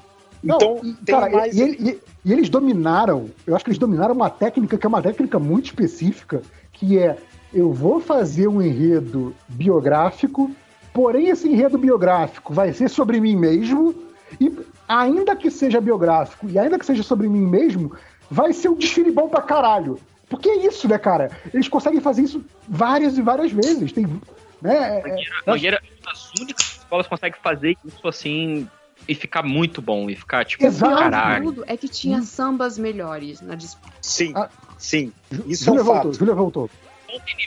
Não, então, e, cara, mais... e, e, e, eles dominaram, eu acho que eles dominaram uma técnica que é uma técnica muito específica, que é eu vou fazer um enredo biográfico Porém, esse enredo biográfico vai ser sobre mim mesmo, e ainda que seja biográfico, e ainda que seja sobre mim mesmo, vai ser um desfile bom pra caralho. Porque é isso, né, cara? Eles conseguem fazer isso várias e várias vezes. Tem, né, é, Mangueira é das únicas escolas que conseguem fazer isso assim e ficar muito bom e ficar tipo Exato. caralho. tudo é que tinha hum. sambas melhores na disputa. Sim, ah, sim. Isso Júlia é um voltou, Júlia voltou.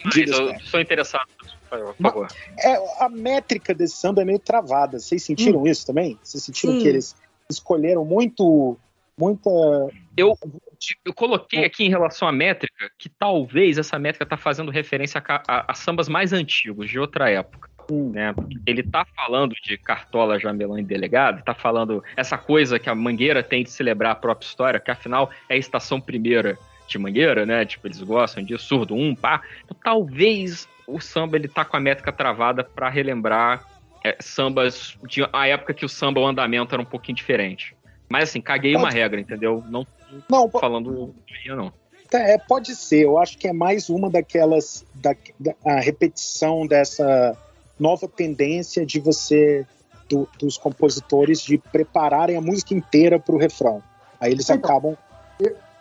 Mais, eu sou interessado por favor. É, a métrica desse samba é meio travada. Vocês sentiram hum. isso também? Vocês sentiram Sim. que eles escolheram muito. Muita. Eu, eu coloquei aqui em relação à métrica que talvez essa métrica tá fazendo referência a, a, a sambas mais antigos, de outra época. Hum. Né? Ele tá falando de Cartola, Jamelão e Delegado, tá falando essa coisa que a Mangueira tem de celebrar a própria história, que afinal é a estação primeira de Mangueira, né? Tipo, eles gostam de surdo um, pá. Então, talvez o samba ele tá com a métrica travada para relembrar é, sambas de a época que o samba o andamento era um pouquinho diferente. Mas assim, caguei pode... uma regra, entendeu? Não, não falando não. É, pode ser. Eu acho que é mais uma daquelas da, da a repetição dessa nova tendência de você do, dos compositores de prepararem a música inteira para o refrão. Aí eles então, acabam.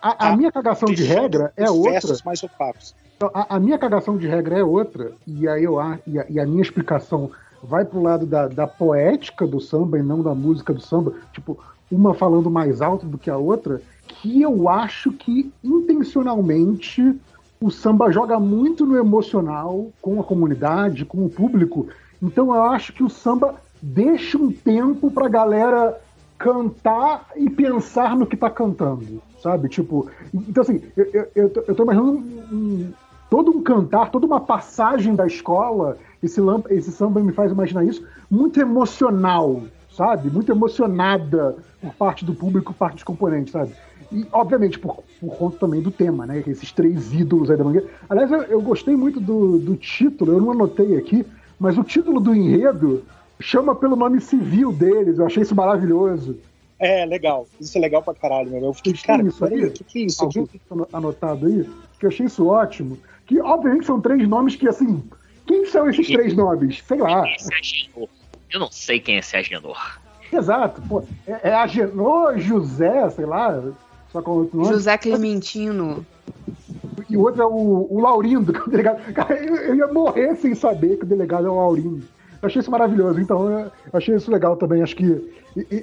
A, a minha cagação de regra é outra. mais opacos. Então, a, a, minha cagação de regra é outra, e aí eu e a, e a minha explicação vai pro lado da, da poética do samba e não da música do samba, tipo, uma falando mais alto do que a outra, que eu acho que intencionalmente o samba joga muito no emocional com a comunidade, com o público. Então eu acho que o samba deixa um tempo pra galera cantar e pensar no que tá cantando, sabe? Tipo, então assim, eu, eu, eu, tô, eu tô imaginando um, todo um cantar, toda uma passagem da escola, esse, esse samba me faz imaginar isso, muito emocional, sabe? Muito emocionada por parte do público, por parte dos componentes, sabe? E, obviamente, por, por conta também do tema, né? Esses três ídolos aí da Mangueira. Aliás, eu, eu gostei muito do, do título, eu não anotei aqui, mas o título do enredo chama pelo nome civil deles, eu achei isso maravilhoso. É, legal. Isso é legal pra caralho, meu. Eu fiquei, cara, isso aí? O que, que é isso? Alguém aqui? anotado aí? Que eu achei isso ótimo. Que, obviamente, são três nomes que, assim, quem são esses três nomes? Sei lá. Eu não sei quem é esse Agenor. Exato, pô. É, é Agenor, José, sei lá. Só com outro nome. José Clementino. E o outro é o, o Laurindo, que é o delegado. Cara, eu, eu, ia morrer sem saber que o delegado é o Laurindo. Eu achei isso maravilhoso, então eu achei isso legal também. Acho que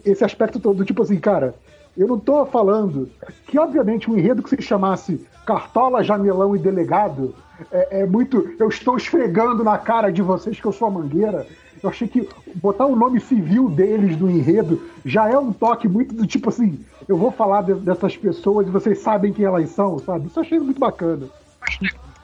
esse aspecto todo, tipo assim, cara, eu não tô falando que, obviamente, um enredo que se chamasse Cartola, Jamelão e Delegado é, é, muito. Eu estou esfregando na cara de vocês que eu sou a mangueira. Eu achei que botar o nome civil deles no enredo já é um toque muito do tipo assim: eu vou falar de, dessas pessoas e vocês sabem quem elas são, sabe? Isso eu achei muito bacana.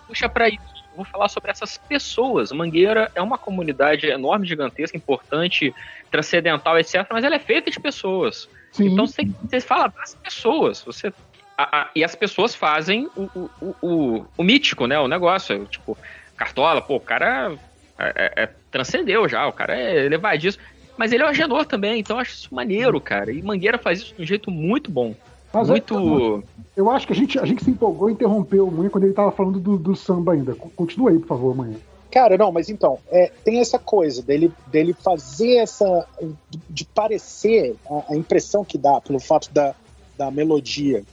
Puxa para isso. Vou falar sobre essas pessoas. Mangueira é uma comunidade enorme, gigantesca, importante, transcendental, etc. Mas ela é feita de pessoas. Sim. Então você, você fala das pessoas. Você a, a, e as pessoas fazem o, o, o, o, mítico, né? O negócio. Tipo, Cartola, pô, o cara é, é, é, transcendeu já, o cara é elevadíssimo. Mas ele é o Agenor também, então eu acho isso maneiro, cara. E Mangueira faz isso de um jeito muito bom. Mas muito. Eu, eu acho que a gente, a gente se empolgou e interrompeu o quando ele tava falando do, do samba ainda. Continua aí, por favor, Manhã. Cara, não, mas então, é, tem essa coisa dele, dele fazer essa. de parecer, a, a impressão que dá pelo fato da, da melodia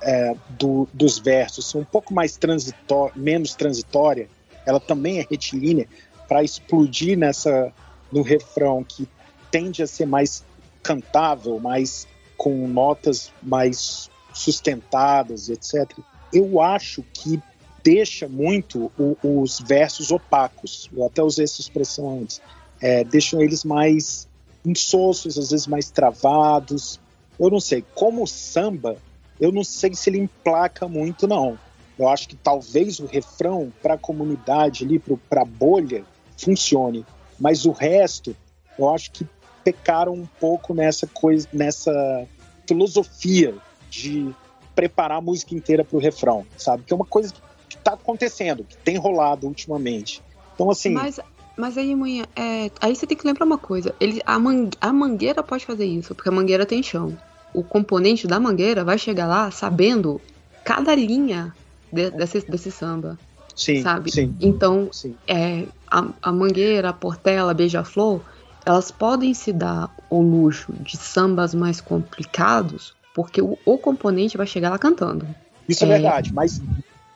é, do, dos versos ser um pouco mais transitória, menos transitória, ela também é retilínea, para explodir nessa no refrão que tende a ser mais cantável, mais com notas mais sustentadas, etc. Eu acho que deixa muito o, os versos opacos. Eu até usei essa expressão antes. É, deixam eles mais insossos, às vezes mais travados. Eu não sei. Como o samba, eu não sei se ele emplaca muito, não. Eu acho que talvez o refrão para a comunidade ali, para a bolha, funcione. Mas o resto, eu acho que pecaram um pouco nessa coisa, nessa filosofia de preparar a música inteira para o refrão, sabe? Que é uma coisa que está acontecendo, que tem rolado ultimamente. Então, assim. Mas, mas aí, manhã, é, aí você tem que lembrar uma coisa: ele, a, man, a mangueira pode fazer isso, porque a mangueira tem chão o componente da mangueira vai chegar lá sabendo cada linha de, desse, desse samba. Sim, sabe? Sim, então, sim. É, a, a mangueira, a portela, a beija-flor, elas podem se dar o luxo de sambas mais complicados, porque o, o componente vai chegar lá cantando. Isso é, é verdade, mas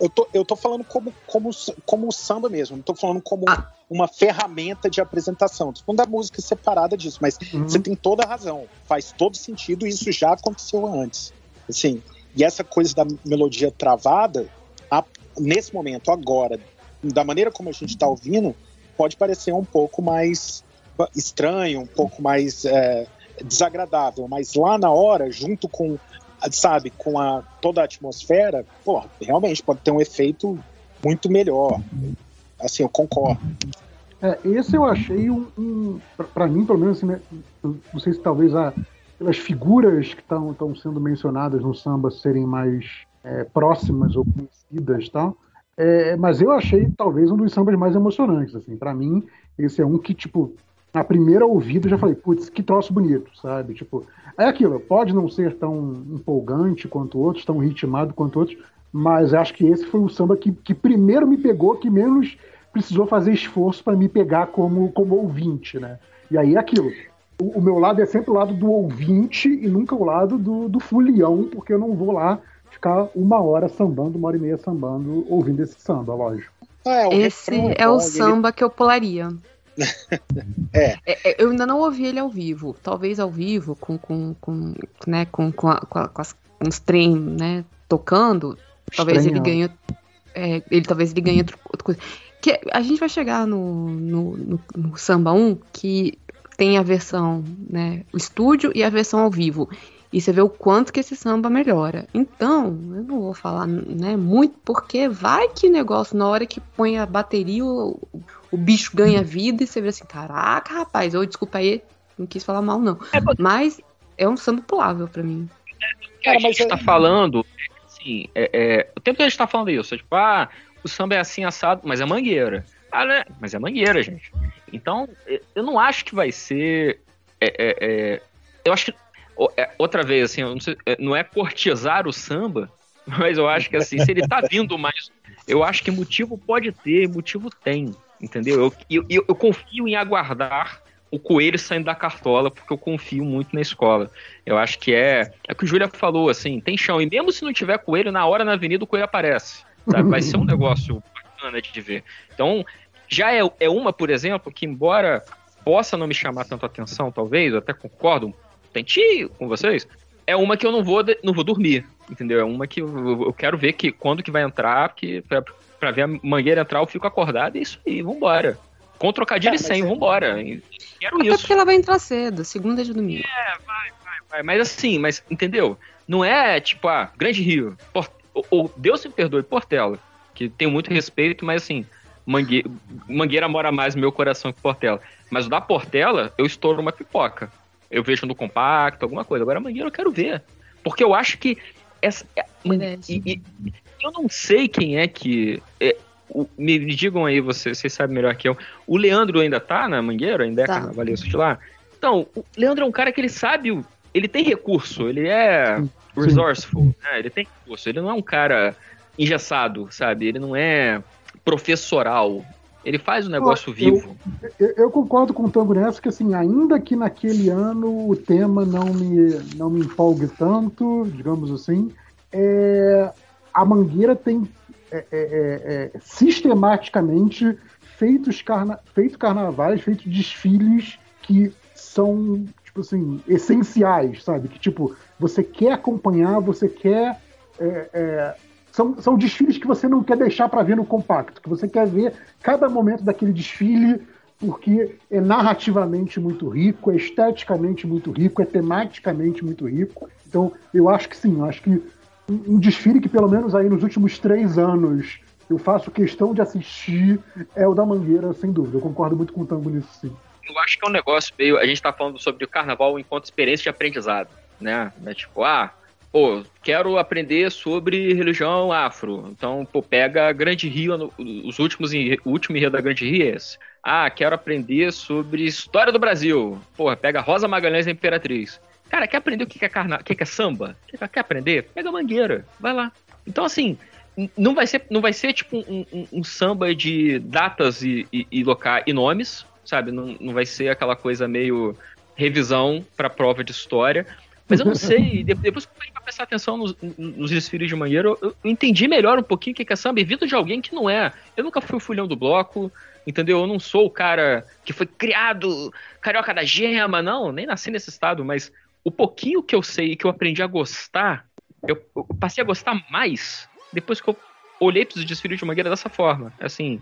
eu tô, eu tô falando como, como, como samba mesmo, não tô falando como ah. uma ferramenta de apresentação. Tô falando da música separada disso, mas uhum. você tem toda a razão. Faz todo sentido e isso já aconteceu antes. Assim, e essa coisa da melodia travada, a, nesse momento, agora, da maneira como a gente está ouvindo, pode parecer um pouco mais estranho, um pouco mais é, desagradável, mas lá na hora, junto com sabe, com a, toda a atmosfera, pô, realmente pode ter um efeito muito melhor. Assim, eu concordo. É, esse eu achei um, um para mim, pelo menos, assim, né, não sei se talvez a, pelas figuras que estão sendo mencionadas no samba serem mais é, próximas ou conhecidas, tal. É, mas eu achei talvez um dos sambas mais emocionantes, assim. Para mim, esse é um que tipo na primeira ouvida já falei, putz, que troço bonito, sabe? Tipo, é aquilo, pode não ser tão empolgante quanto outros, tão ritmado quanto outros, mas acho que esse foi o samba que, que primeiro me pegou, que menos precisou fazer esforço para me pegar como, como ouvinte, né? E aí é aquilo. o, o, meu lado é sempre o lado do ouvinte e nunca o lado do, do fulião, porque eu não vou lá ficar uma hora sambando, uma hora e meia sambando, ouvindo esse samba, lógico. É, esse é o samba ele... que eu pularia. É. é. Eu ainda não ouvi ele ao vivo. Talvez ao vivo, com, com, com, né, com, com, a, com, a, com, as, com os trem, né, tocando, talvez ele ganhe. É, ele talvez ele ganhe outra, outra coisa. Que a gente vai chegar no, no, no, no Samba 1 que tem a versão, né, o estúdio e a versão ao vivo. E você vê o quanto que esse samba melhora. Então, eu não vou falar né, muito, porque vai que negócio, na hora que põe a bateria, o, o bicho ganha vida e você vê assim, caraca, rapaz, ou desculpa aí, não quis falar mal, não. É, mas é um samba pulável para mim. O que a gente está falando, assim, é, é, o tempo que a gente está falando isso, é tipo, ah, o samba é assim assado, mas é mangueira. Ah, né? Mas é mangueira, gente. Então, eu não acho que vai ser. É, é, é eu acho que. Outra vez, assim, não, sei, é, não, é cortizar o samba, mas eu acho que assim, se ele tá vindo mais. Eu acho que motivo pode ter, motivo tem. Entendeu? Eu, eu, eu confio em aguardar o coelho saindo da cartola, porque eu confio muito na escola. Eu acho que é. É o que o Júlia falou, assim, tem chão. E mesmo se não tiver coelho, na hora na avenida o coelho aparece. Sabe? Vai ser um negócio bacana de ver. Então, já é, é uma, por exemplo, que embora possa não me chamar tanto atenção, talvez, eu até concordo, tentio com vocês, é uma que eu não vou, não vou dormir, entendeu? É uma que eu, quero ver que quando que vai entrar, que pra, ver a mangueira entrar eu fico acordado, e é isso aí, vambora. Com trocadilho é, sem, é... vambora. Quero Até isso. porque ela vai entrar cedo, segunda de domingo. É, vai, vai, vai. Mas assim, mas entendeu? Não é tipo, ah, Grande Rio, Port... ou, Deus me perdoe, Portela, que tenho muito respeito, mas assim, Mangue... Mangueira mora mais no meu coração que Portela. Mas o da Portela, eu estouro uma pipoca. Eu vejo no compacto, alguma coisa. Agora a Mangueira eu quero ver. Porque eu acho que essa. É, e, e, eu não sei quem é que. É, o, me, me, digam aí, vocês, vocês sabem melhor que eu. O Leandro ainda tá na Mangueira? Ainda é tá. carnavalesco de lá? Então, o Leandro é um cara que ele sabe. Ele tem recurso, ele é resourceful, né? ele tem recurso. Ele não é um cara engessado, sabe? Ele não é professoral. Ele faz o negócio vivo. Eu, eu, concordo com o Tango nessa, que assim, ainda que naquele ano o tema não me, não me empolgue tanto, digamos assim, é, a Mangueira tem é, é, é, é sistematicamente feitos carna, feito carnavais, feito desfiles que são, tipo assim, essenciais, sabe? Que, tipo, você quer acompanhar, você quer é, é, são, são desfiles que você não quer deixar para ver no compacto, que você quer ver cada momento daquele desfile, porque é narrativamente muito rico, é esteticamente muito rico, é tematicamente muito rico. Então, eu acho que sim, eu acho que um desfile que pelo menos aí nos últimos três anos eu faço questão de assistir é o da Mangueira, sem dúvida. Eu concordo muito com o Tango nisso, sim. Eu acho que é um negócio meio. A gente está falando sobre o carnaval enquanto experiência de aprendizado, né? É tipo, ah, pô, quero aprender sobre religião afro. Então, pô, pega Grande Rio, os últimos, o último enredo da Grande Rio é esse. Ah, quero aprender sobre história do Brasil. Porra, pega Rosa Magalhães e Imperatriz. Cara, quer aprender o que é, carna... o que é samba? Quer aprender? Pega Mangueira, vai lá. Então, assim, não vai ser, não vai ser tipo um, um, um samba de datas e, e, e e nomes, sabe? Não, não vai ser aquela coisa meio revisão para prova de história, mas eu não sei, depois que eu pra prestar atenção nos, nos desfiles de mangueira, eu, entendi melhor um pouquinho o que é samba, e vindo de alguém que não é. Eu nunca fui o fulhão do bloco, entendeu? Eu não sou o cara que foi criado carioca da gema, não, nem nasci nesse estado, mas o pouquinho que eu sei e que eu aprendi a gostar, eu, eu passei a gostar mais depois que eu olhei para os desfiles de mangueira dessa forma. Assim,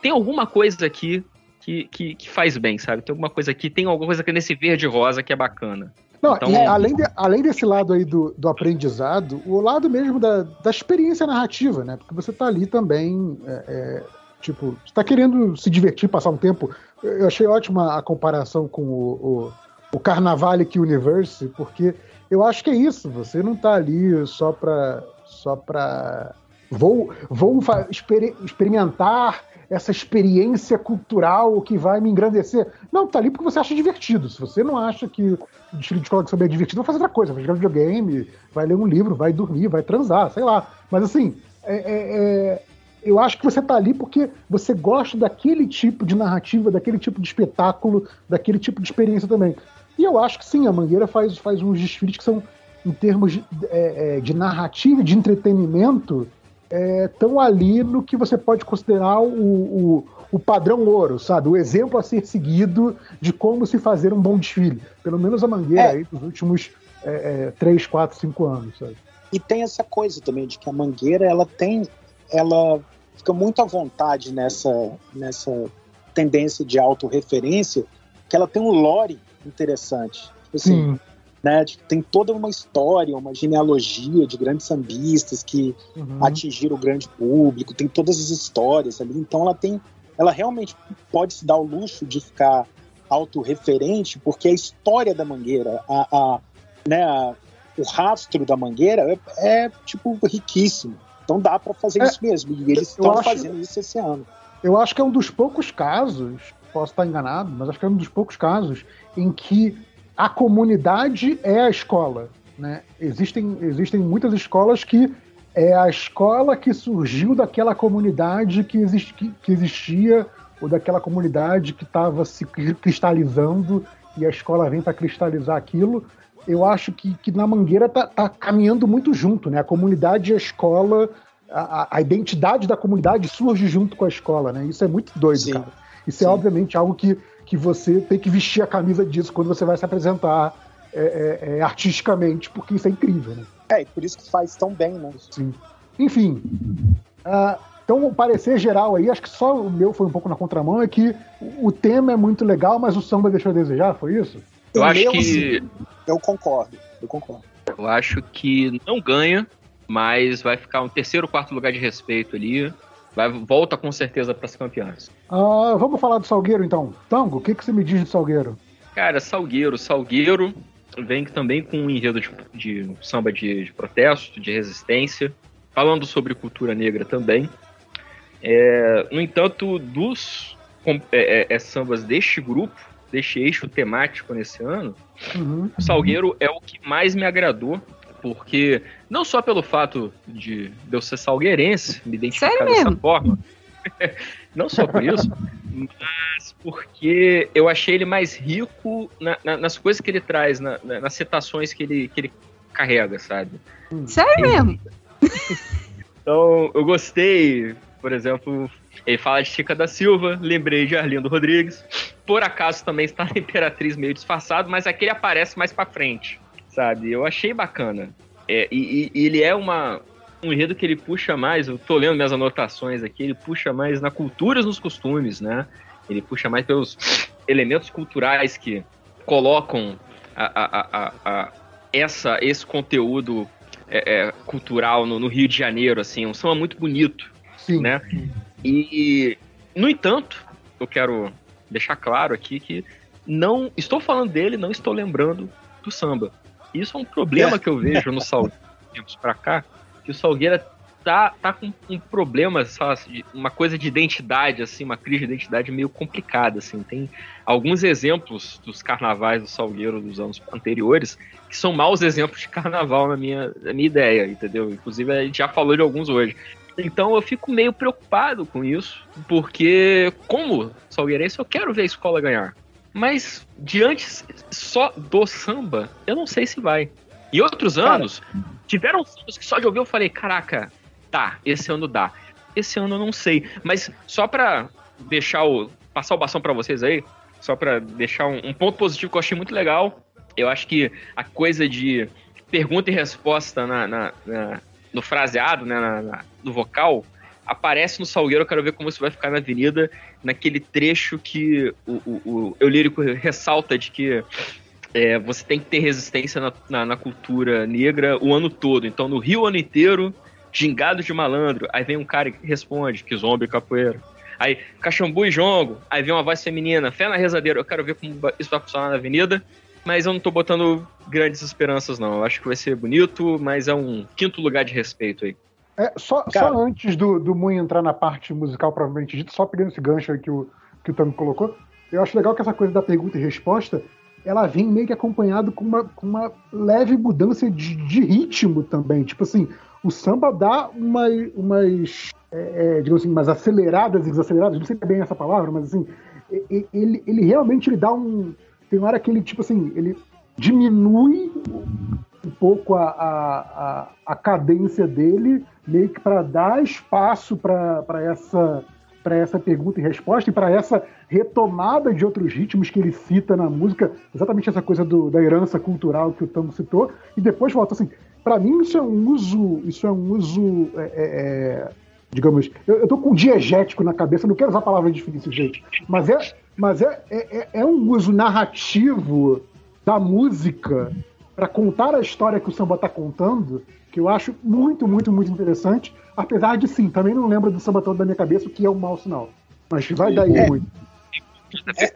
tem alguma coisa aqui que, que, que, faz bem, sabe? Tem alguma coisa aqui, tem alguma coisa aqui nesse verde rosa que é bacana. Não, então, e além, de, além desse lado aí do, do aprendizado, o lado mesmo da, da experiência narrativa, né? Porque você tá ali também, é, é, tipo, você tá querendo se divertir, passar um tempo. Eu achei ótima a comparação com o, o, o Carnavalic Universe, porque eu acho que é isso, você não tá ali só pra. Só pra vou, vou exper experimentar essa experiência cultural que vai me engrandecer. Não, tá ali porque você acha divertido. Se você não acha que o desfile de escola é divertido, vai fazer outra coisa, vai jogar videogame, vai ler um livro, vai dormir, vai transar, sei lá. Mas assim, é, é, é eu acho que você tá ali porque você gosta daquele tipo de narrativa, daquele tipo de espetáculo, daquele tipo de experiência também. E eu acho que sim, a Mangueira faz, faz uns desfiles que são, em termos de, é, é de narrativa e de entretenimento, estão é, ali no que você pode considerar o, o, o, padrão ouro, sabe? O exemplo a ser seguido de como se fazer um bom desfile. Pelo menos a Mangueira é. aí dos últimos é, 3, 4, 5 anos, sabe? E tem essa coisa também de que a Mangueira, ela tem... Ela fica muito à vontade nessa, nessa tendência de autorreferência, que ela tem um lore interessante. Tipo assim, Sim. Né, tem toda uma história, uma genealogia de grandes sambistas que uhum. atingiram o grande público, tem todas as histórias ali. Então ela tem, ela realmente pode se dar o luxo de ficar autorreferente, porque a história da Mangueira, a, a né, a, o rastro da Mangueira é, é tipo riquíssimo. Então dá para fazer é, isso mesmo. E eles estão fazendo isso esse ano. Eu acho que é um dos poucos casos, posso estar enganado, mas acho que é um dos poucos casos em que a comunidade é a escola. Né? Existem, existem muitas escolas que é a escola que surgiu daquela comunidade que, exist, que, que existia, ou daquela comunidade que estava se cristalizando, e a escola vem para cristalizar aquilo. Eu acho que, que na Mangueira tá, tá caminhando muito junto, né? A comunidade e a escola, a, a, identidade da comunidade surge junto com a escola, né? Isso é muito doido, Sim. cara. Isso é Sim. é obviamente algo que que você tem que vestir a camisa disso quando você vai se apresentar é, é, é, artisticamente, porque isso é incrível, né? É, e por isso que faz tão bem, né? Sim. Enfim. Uh, então, o parecer geral aí, acho que só o meu foi um pouco na contramão, é que o tema é muito legal, mas o samba deixou a desejar, foi isso? Eu o acho meu, que. Eu concordo, eu concordo. Eu acho que não ganha, mas vai ficar um terceiro, quarto lugar de respeito ali. Vai, volta com certeza para as campeãs. Ah, vamos falar do Salgueiro então. Tango, o que, que você me diz de Salgueiro? Cara, Salgueiro. Salgueiro vem também com um enredo de, de samba de, de, protesto, de resistência, falando sobre cultura negra também. É, no entanto, dos é, é, é, sambas deste grupo, deste eixo temático nesse ano, uhum. o Salgueiro é o que mais me agradou porque não só pelo fato de, eu ser salgueirense, me identificar Sério dessa mesmo? forma, não só por isso, mas porque eu achei ele mais rico na, na, nas coisas que ele traz, na, nas citações que ele, que ele carrega, sabe? Sério mesmo? então, eu gostei, por exemplo, ele fala de Chica da Silva, lembrei de Arlindo Rodrigues. Por acaso também está na Imperatriz meio disfarçado, mas aquele aparece mais para frente sabe? Eu achei bacana. É, e, e, ele é uma, um enredo que ele puxa mais, eu tô lendo minhas anotações aqui, ele puxa mais na cultura e nos costumes, né? Ele puxa mais pelos elementos culturais que colocam a, a, a, essa, esse conteúdo é, é, cultural no, no, Rio de Janeiro, assim, um samba muito bonito, Sim. né? E, no entanto, eu quero deixar claro aqui que não estou falando dele, não estou lembrando do samba. Isso é um problema é. que eu vejo no Salgueiro tempos pra cá, que o Salgueira tá, tá com um problema, sabe, uma coisa de identidade, assim, uma crise de identidade meio complicada, assim. Tem alguns exemplos dos carnavais do Salgueiro dos anos anteriores que são maus exemplos de carnaval na minha, na minha ideia, entendeu? Inclusive a gente já falou de alguns hoje. Então eu fico meio preocupado com isso, porque como salgueirense eu quero ver a escola ganhar. Mas diante só do samba, eu não sei se vai. E outros anos, Cara. tiveram sambas que só de ouvir eu falei, caraca, tá, esse ano dá. Esse ano eu não sei. Mas só pra deixar o. passar o bastão para vocês aí, só para deixar um, um, ponto positivo que eu achei muito legal. Eu acho que a coisa de pergunta e resposta na, na, na no fraseado, né, na, no vocal, aparece no Salgueiro, eu quero ver como isso vai ficar na Avenida, naquele trecho que o, o, o Eu Lírico ressalta de que é, você tem que ter resistência na, na, na, cultura negra o ano todo. Então, no Rio o ano inteiro, gingado de malandro. Aí vem um cara que responde, que zombi capoeira. Aí, cachambu e jongo. Aí vem uma voz feminina, fé na rezadeira. Eu quero ver como isso vai funcionar na avenida. Mas eu não tô botando grandes esperanças, não. Eu acho que vai ser bonito, mas é um quinto lugar de respeito aí. É, só, Cara, só antes do, do Moon entrar na parte musical provavelmente dito, só pegando esse gancho aí que o, que o Tami colocou, eu acho legal que essa coisa da pergunta e resposta ela vem meio que acompanhado com uma, com uma leve mudança de, de ritmo também. Tipo assim, o samba dá uma, umas é, é, digamos assim, mais aceleradas e desaceleradas, não sei bem essa palavra, mas assim, ele, ele realmente ele dá um. Tem uma hora que ele, tipo assim, ele diminui um pouco a, a, a, cadência dele, meio que para dar espaço para essa para essa pergunta e resposta e para essa retomada de outros ritmos que ele cita na música, exatamente essa coisa do, da herança cultural que o Tango citou, e depois volta assim. Para mim isso é um uso, isso é um uso, é, é, é, digamos, eu, eu tô com diegético na cabeça, não quero usar a palavra difícil, gente, mas é, mas é, é, é, é um uso narrativo da música para contar a história que o samba está contando, que eu acho muito, muito, muito interessante. Apesar de sim, também não lembro do samba todo da minha cabeça, o que é um mau sinal. Mas vai daí é. muito.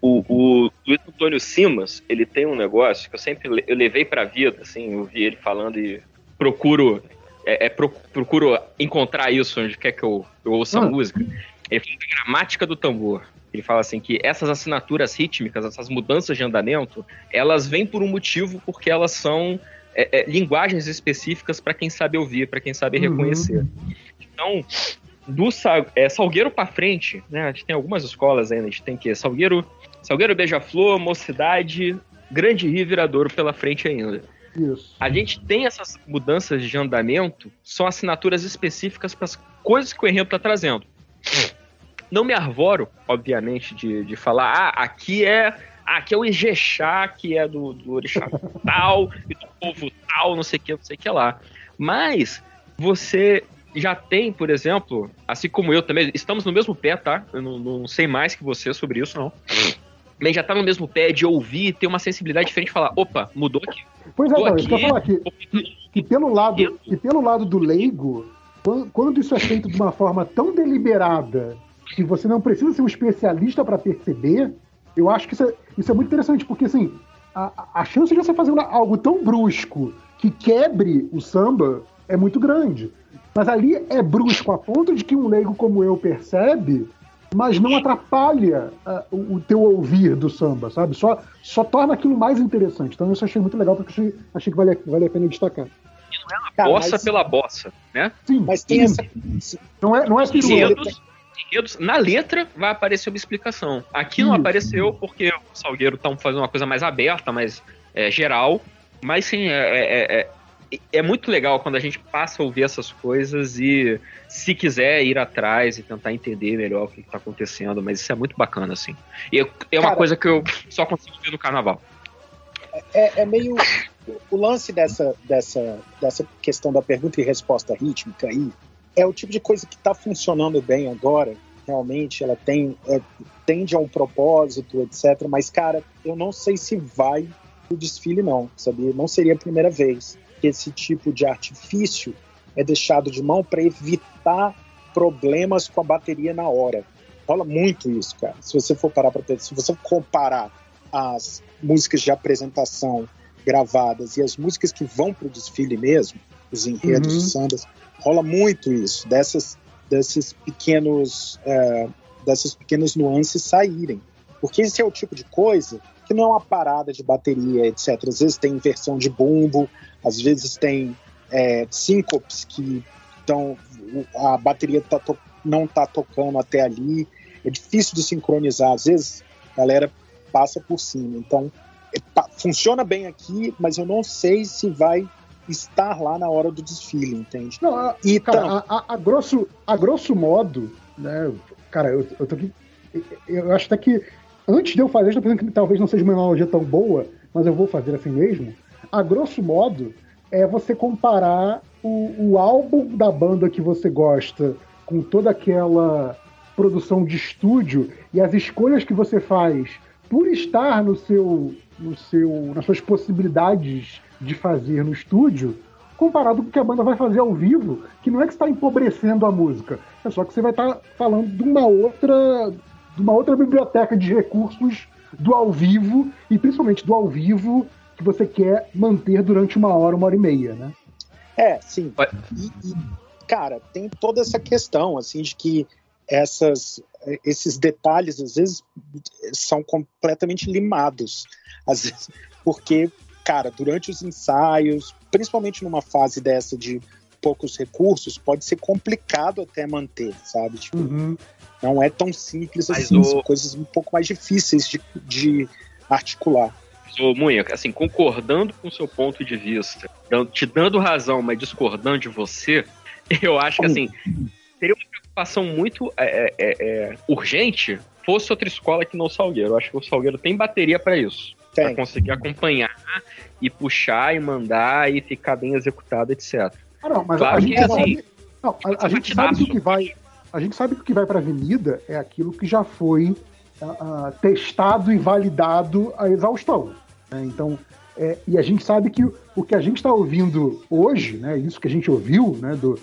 O, o Luiz Antônio Simas, ele tem um negócio que eu sempre eu levei pra vida, assim, eu vi ele falando e procuro é, é procuro encontrar isso onde quer que eu, eu ouça ah. a música. Ele fala da gramática do tambor. Ele fala assim que essas assinaturas rítmicas, essas mudanças de andamento, elas vêm por um motivo porque elas são é, é, linguagens específicas para quem sabe ouvir, para quem sabe uhum. reconhecer. Então, do é, Salgueiro para frente, né? A gente tem algumas escolas ainda, a gente tem que Salgueiro, Salgueiro Beija-Flor, Mocidade, Grande Rio e Viradouro pela frente ainda. Isso. A gente tem essas mudanças de andamento, são assinaturas específicas para as coisas que o enredo está trazendo. Não me arvoro, obviamente, de, de falar, ah, aqui é aqui é o Ijexá, que é do, do orixá tal, e do povo tal, não sei o que, não sei o que lá. Mas você já tem, por exemplo, assim como eu também, estamos no mesmo pé, tá? Eu não, não sei mais que você sobre isso, não. Mas já tá no mesmo pé de ouvir, ter uma sensibilidade diferente falar, opa, mudou aqui. Pois é, não, aqui, eu falar aqui, que, que, pelo lado, que pelo lado do leigo, quando, quando isso é feito de uma forma tão deliberada que você não precisa ser um especialista para perceber, eu acho que isso é, isso é muito interessante, porque assim, a, a chance de você fazer algo tão brusco que quebre o samba é muito grande. Mas ali é brusco a ponto de que um leigo como eu percebe, mas não atrapalha uh, o, o, teu ouvir do samba, sabe? Só, só torna aquilo mais interessante. Então isso eu achei muito legal, porque achei, achei que vale, vale a pena destacar. E não é uma bossa mas... pela bossa, né? Sim, mas tem sim. essa. Não é, não é enredos, enredos, na letra vai aparecer uma explicação. Aqui não apareceu porque o Salgueiro tá fazendo uma coisa mais aberta, mais é, geral. Mas sim, é, é, é muito legal quando a gente passa a ouvir essas coisas e, se quiser, ir atrás e tentar entender melhor o que está acontecendo. Mas isso é muito bacana, assim. E é uma Cara, coisa que eu só consigo ver no carnaval. É, é, meio. O lance dessa, dessa, dessa questão da pergunta e resposta rítmica aí é o tipo de coisa que está funcionando bem agora. Realmente, ela tem é, tende a um propósito, etc. Mas, cara, eu não sei se vai o desfile, não, sabia? Não seria a primeira vez que esse tipo de artifício é deixado de mão para evitar problemas com a bateria na hora. Rola muito isso, cara. Se você for parar para se você comparar as músicas de apresentação gravadas e as músicas que vão para o desfile mesmo, os enredos uhum. sambas, rola muito isso, dessas, desses pequenos, é, dessas pequenas nuances saírem. Porque esse é o tipo de coisa que não é uma parada de bateria, etc. Às vezes tem inversão de bumbo, às vezes tem é, síncopes que estão. A bateria tá não está tocando até ali. É difícil de sincronizar. Às vezes a galera passa por cima. Então, é, funciona bem aqui, mas eu não sei se vai estar lá na hora do desfile, entende? Não, a, e cara, então, a, a, a, grosso, a grosso modo, né? Cara, eu, eu tô aqui. Eu acho até que antes de eu fazer, estou pensando que talvez não seja uma analogia tão boa, mas eu vou fazer assim mesmo. A grosso modo, é você comparar o, o álbum da banda que você gosta com toda aquela produção de estúdio e as escolhas que você faz por estar no seu, no seu, nas suas possibilidades de fazer no estúdio, comparado com o que a banda vai fazer ao vivo, que não é que está empobrecendo a música, é só que você vai estar tá falando de uma outra, de uma outra biblioteca de recursos do ao vivo e principalmente do ao vivo que você quer manter durante uma hora, uma hora e meia, né? É, sim. E, e, cara, tem toda essa questão, assim, de que essas, esses detalhes, às vezes, são completamente limados. Às vezes, porque, cara, durante os ensaios, principalmente numa fase dessa de poucos recursos, pode ser complicado até manter, sabe? Tipo, Uhum. não é tão simples Mas assim, o- são coisas um pouco mais difíceis de, de articular. Ô, Munha, assim, concordando com o seu ponto de vista, te dando razão, mas discordando de você, eu acho que, assim, seria uma preocupação muito é, é, é, urgente fosse outra escola que não o Salgueiro. Eu acho que o Salgueiro tem bateria para isso. Pra Tem. conseguir acompanhar e puxar e mandar e ficar bem executado, etc. Ah, não, mas Claro a gente que, sabe. assim, não, a, a gente sabe que o que vai. A gente sabe que o que vai para a avenida é aquilo que já foi ah, testado e validado à exaustão. né? Então, é, e a gente sabe que o- o que a gente está ouvindo hoje, né, isso que a gente ouviu, né, do,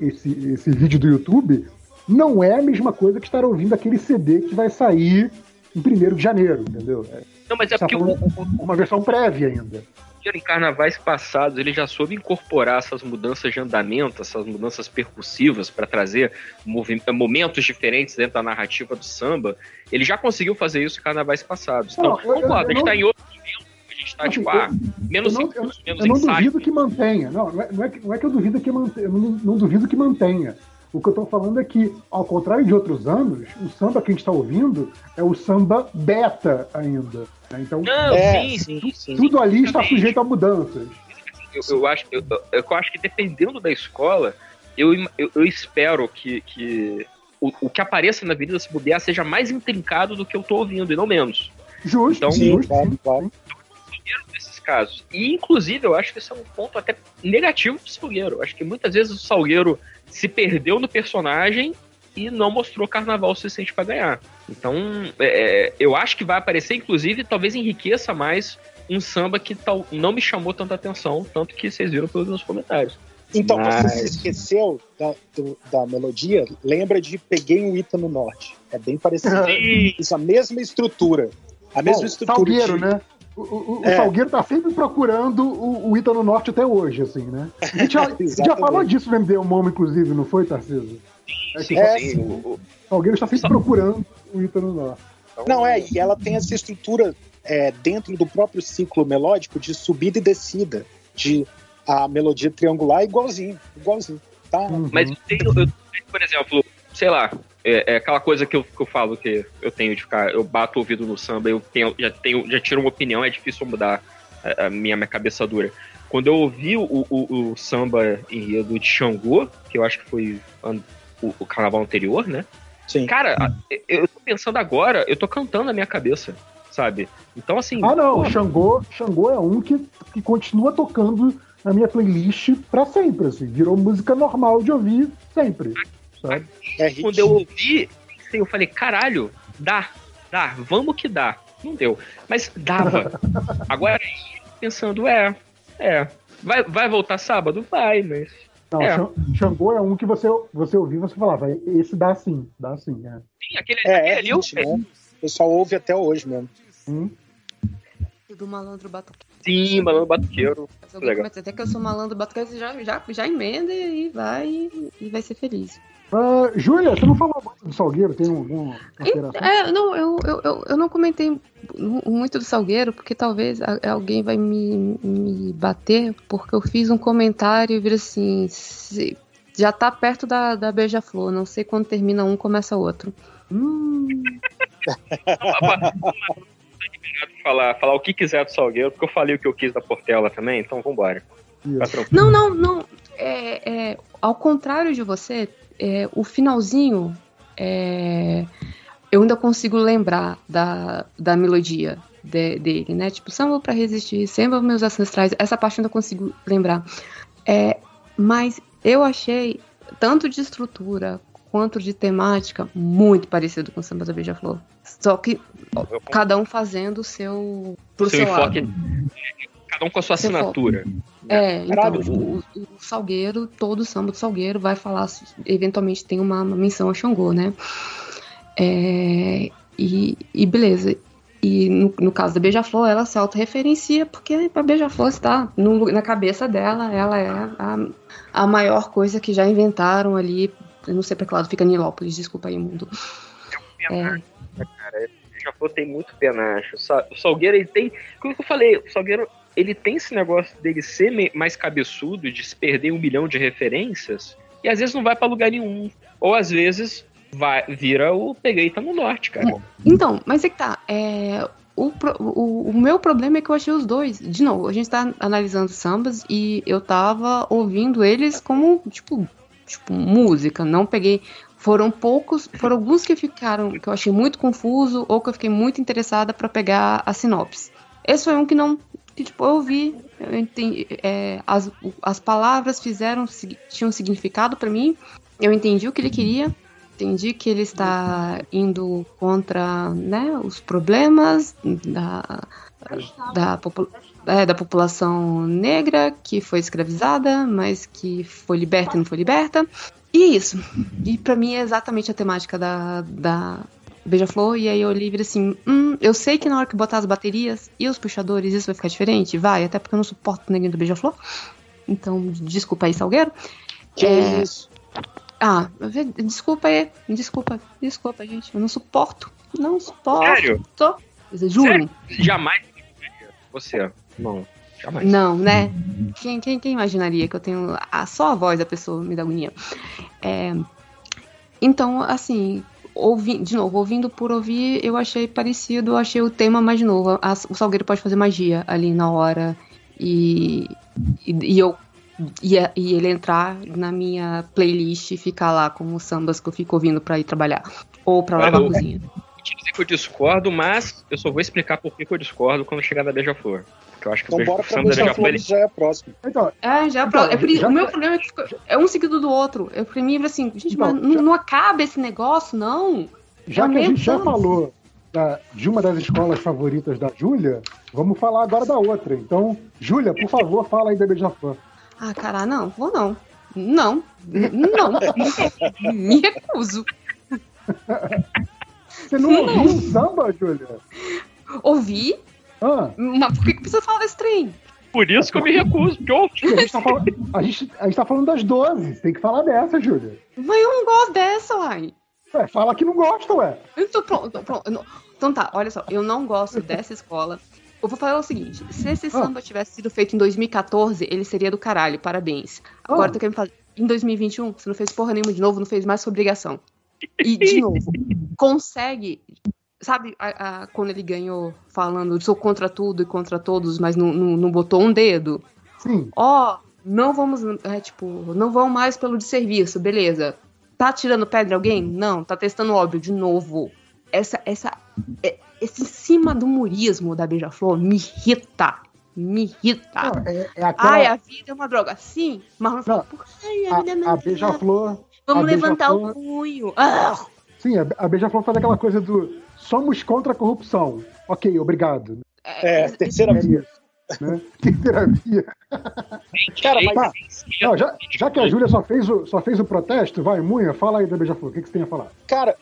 esse, esse vídeo do YouTube, não é a mesma coisa que estar ouvindo aquele CD que vai sair em 1 de janeiro, entendeu? É Não, mas é Tá porque o, falando- uma versão prévia ainda. Em carnavais passados, ele já soube incorporar essas mudanças de andamento, essas mudanças percussivas para trazer momentos diferentes dentro da narrativa do samba. Ele já conseguiu fazer isso em carnavais passados. Então, Não, eu- eu- concordo, eu a gente não- está em outro momento, a gente está Assim, tipo, ah, menos eu não- menos Eu não ensaio. duvido que mantenha. Não, não é, não é que, não é que eu duvido que mantenha. Eu não, não duvido que mantenha. O que eu tô falando é que, ao contrário de outros anos, o samba que a gente está ouvindo é o samba beta ainda. né? Então, Não, É, sim, sim, sim. tudo ali está sujeito a mudanças. eu, eu acho, eu, eu acho que dependendo da escola, eu, eu, eu espero que, que o, o que apareça na Avenida se bobear seja mais intrincado do que eu tô ouvindo, e não menos. Justo, Então, Sim, justo. claro, claro. sim. Casos. E, inclusive, eu acho que isso é um ponto até negativo pro Salgueiro. Eu acho que muitas vezes o Salgueiro se perdeu no personagem e não mostrou carnaval suficiente para ganhar. Então, é, é, eu acho que vai aparecer, inclusive, talvez enriqueça mais um samba que tal, não me chamou tanta atenção, tanto que vocês viram pelos meus comentários. Então, você Mas- se esqueceu da, do- da melodia? Lembra de Peguei um Ita no Norte. É bem parecido. Sim, Isso, a mesma estrutura. A mesma Bom, estrutura. Salgueiro, de- né? O, o- o É. Salgueiro tá sempre procurando o, o Ita no Norte até hoje, assim, né? A gente já, já falou disso no MD Momo, inclusive, não foi, Tarcísio? É sim, É, sim. sim. O- Salgueiro está sempre procurando o Ita no Norte. Não, é, e ela tem essa estrutura é, dentro do próprio ciclo melódico de subida e descida, de a melodia triangular igualzinho, igualzinho. Tá? Uhum. Mas eu tenho, eu tenho, por exemplo, sei lá, é, é aquela coisa que eu, que eu falo que eu tenho de ficar, eu bato o ouvido no samba, eu tenho, já tenho, já tiro uma opinião, é difícil mudar a, a minha, minha cabeça dura. Quando eu ouvi o, o, o samba enredo de Xangô, que eu acho que foi an- o, o carnaval anterior, né? Sim. Cara, eu tô pensando agora, eu tô cantando na minha cabeça, sabe? Então, assim. Ah, não, pô, Xangô, Xangô é um que, que continua tocando na minha playlist pra sempre, assim. Virou música normal de ouvir sempre, sabe? É quando eu ouvi, pensei, eu falei, caralho, dá, dá, vamos que dá. Não deu, mas dava. Agora, pensando, é, é, vai, vai voltar sábado? Vai, mas... Não, É. Xan- Xangô é um que você, você ouvir e você falava, esse dá sim, dá sim, né? Sim, aquele, É, aquele é ali, eu, hit, né? O pessoal ouve até hoje mesmo. Hum? Do malandro batuqueiro. sim, malandro batuqueiro. Eu Legal. até que eu sou malandro batuqueiro, você já, já, já emenda e vai e vai ser feliz. Ah, Júlia, você não falou muito do Salgueiro? Tem alguma consideração? É, não, eu, eu, eu, eu não comentei mu- muito do Salgueiro, porque talvez alguém vai me, me bater, porque eu fiz um comentário e vira assim. se- já tá perto da, da Beija-Flor, não sei quando termina um, começa outro. Hum, Falar, falar o que quiser do Salgueiro, porque eu falei o que eu quis da Portela também, então vambora. Tá. Não, não, não. É, é, ao contrário de você, é, o finalzinho é, eu ainda consigo lembrar da, da melodia de- dele, né? Tipo, samba pra resistir, samba meus ancestrais, essa parte eu ainda consigo lembrar. É, mas eu achei, tanto de estrutura quanto de temática, muito parecido com o samba da Beija-Flor. Só que cada um fazendo o seu. Pro seu seu, enfoque, lado. Um com a sua assinatura. É, então, Caralho. o, o- Salgueiro, todo o samba do Salgueiro vai falar, eventualmente tem uma, uma menção a Xangô, né? É, e, e beleza. E no, no caso da Beija-Flor, ela se autorreferencia porque a Beija-Flor está no- na cabeça dela, ela é a, a maior coisa que já inventaram ali. Eu não sei pra que lado fica Nilópolis, desculpa aí, mundo. É, cara. Já foi, tem muito penacho. O Sa- O Salgueiro, ele tem. Como que eu falei? O Salgueiro ele tem esse negócio dele ser mais cabeçudo, de se perder um milhão de referências, e às vezes não vai para lugar nenhum. Ou às vezes vai, vira o peguei tá no norte, cara. Então, mas é que tá. É, o, o, o, meu problema é que eu achei os dois. De novo, a gente tá analisando sambas e eu tava ouvindo eles como, tipo, tipo, música. Não peguei. Foram poucos, foram alguns que ficaram, que eu achei muito confuso, ou que eu fiquei muito interessada para pegar a sinopse. Esse foi um que não. Que, tipo, eu ouvi, eu entendi, é, as, as palavras fizeram, tinham significado para mim, eu entendi o que ele queria, entendi que ele está indo contra né, os problemas da, da, é, da população negra que foi escravizada, mas que foi liberta e não foi liberta. E é isso. E para mim é exatamente a temática da, da Beija-Flor. E aí eu livre assim: hum, eu sei que na hora que botar as baterias e os puxadores isso vai ficar diferente. Vai, até porque eu não suporto o neguinho do Beija-Flor. Então, desculpa aí, Salgueiro. Que é, isso? Ah, desculpa aí. Desculpa, desculpa, gente. Eu não suporto. Não suporto. Sério? Juro. Sério? Jamais. Você. Não. Jamais. Não, né? Quem, quem, quem imaginaria que eu tenho a, só a voz da pessoa me dá agonia? É, então, assim, ouvi, de novo, ouvindo por ouvir, eu achei parecido, eu achei o tema mais novo. A, o Salgueiro pode fazer magia ali na hora. E, e, e eu e, e ele entrar na minha playlist e ficar lá com os sambas que eu fico ouvindo para ir trabalhar. Ou pra lavar a cozinha. Te dizer que eu discordo, mas eu só vou explicar por que eu discordo quando chegar na Beija-Flor. Que eu acho que então, o bora pra Beija-Flor ele... já é próximo. Então, é, já é próximo. É já, o meu problema é que é um seguido do outro. Eu, pra mim, assim, gente, então, mas já... não, acaba esse negócio, não. Já que a gente já falou da, de uma das escolas favoritas da Júlia, vamos falar agora da outra. Então, Júlia, por favor, fala aí da Beija-Flor. Ah, cara, não, vou não. Não, não, me recuso. Você não, não. ouviu um samba, Júlia? Ouvi. Ah. Mas por que, que precisa falar desse trem? Por isso que eu me recuso, porque A gente, tá falando, a, gente, a gente tá falando das 12, tem que falar dessa, Júlia. Mas eu não gosto dessa, uai. Ué, fala que não gosta, ué. Então, pronto, pronto. Então tá, olha só, eu não gosto dessa escola. Eu vou falar o seguinte: se esse ah. samba tivesse sido feito em 2014, ele seria do caralho, parabéns. Agora ah. tu quer me fazer. Em 2021, você não fez porra nenhuma de novo, não fez mais sua obrigação. E, de novo, consegue. Sabe a, a, quando ele ganhou falando, sou contra tudo e contra todos, mas não, não, não botou um dedo? Sim. Ó, oh, não vamos. É, tipo, não vão mais pelo de serviço, beleza. Tá tirando pedra alguém? Não, tá testando óbvio de novo. Essa, essa, é, esse em cima do murismo da Beija-Flor me irrita. Me irrita. Não, é, é aquela... Ai, a vida é uma droga. Sim, mas não fala, Ai, a, vida é a Beija-Flor. Vamos a levantar Beija o punho. Ah! Sim, a, a Beija-Flor faz aquela coisa do somos contra a corrupção. Ok, obrigado. É, é terceira via. Né? Que terapia. Cara, mas... Não, já, já que a Júlia só fez, o, só fez o protesto, vai, Munha, fala aí da Beija-Flor, o que, que você tem a falar? Cara,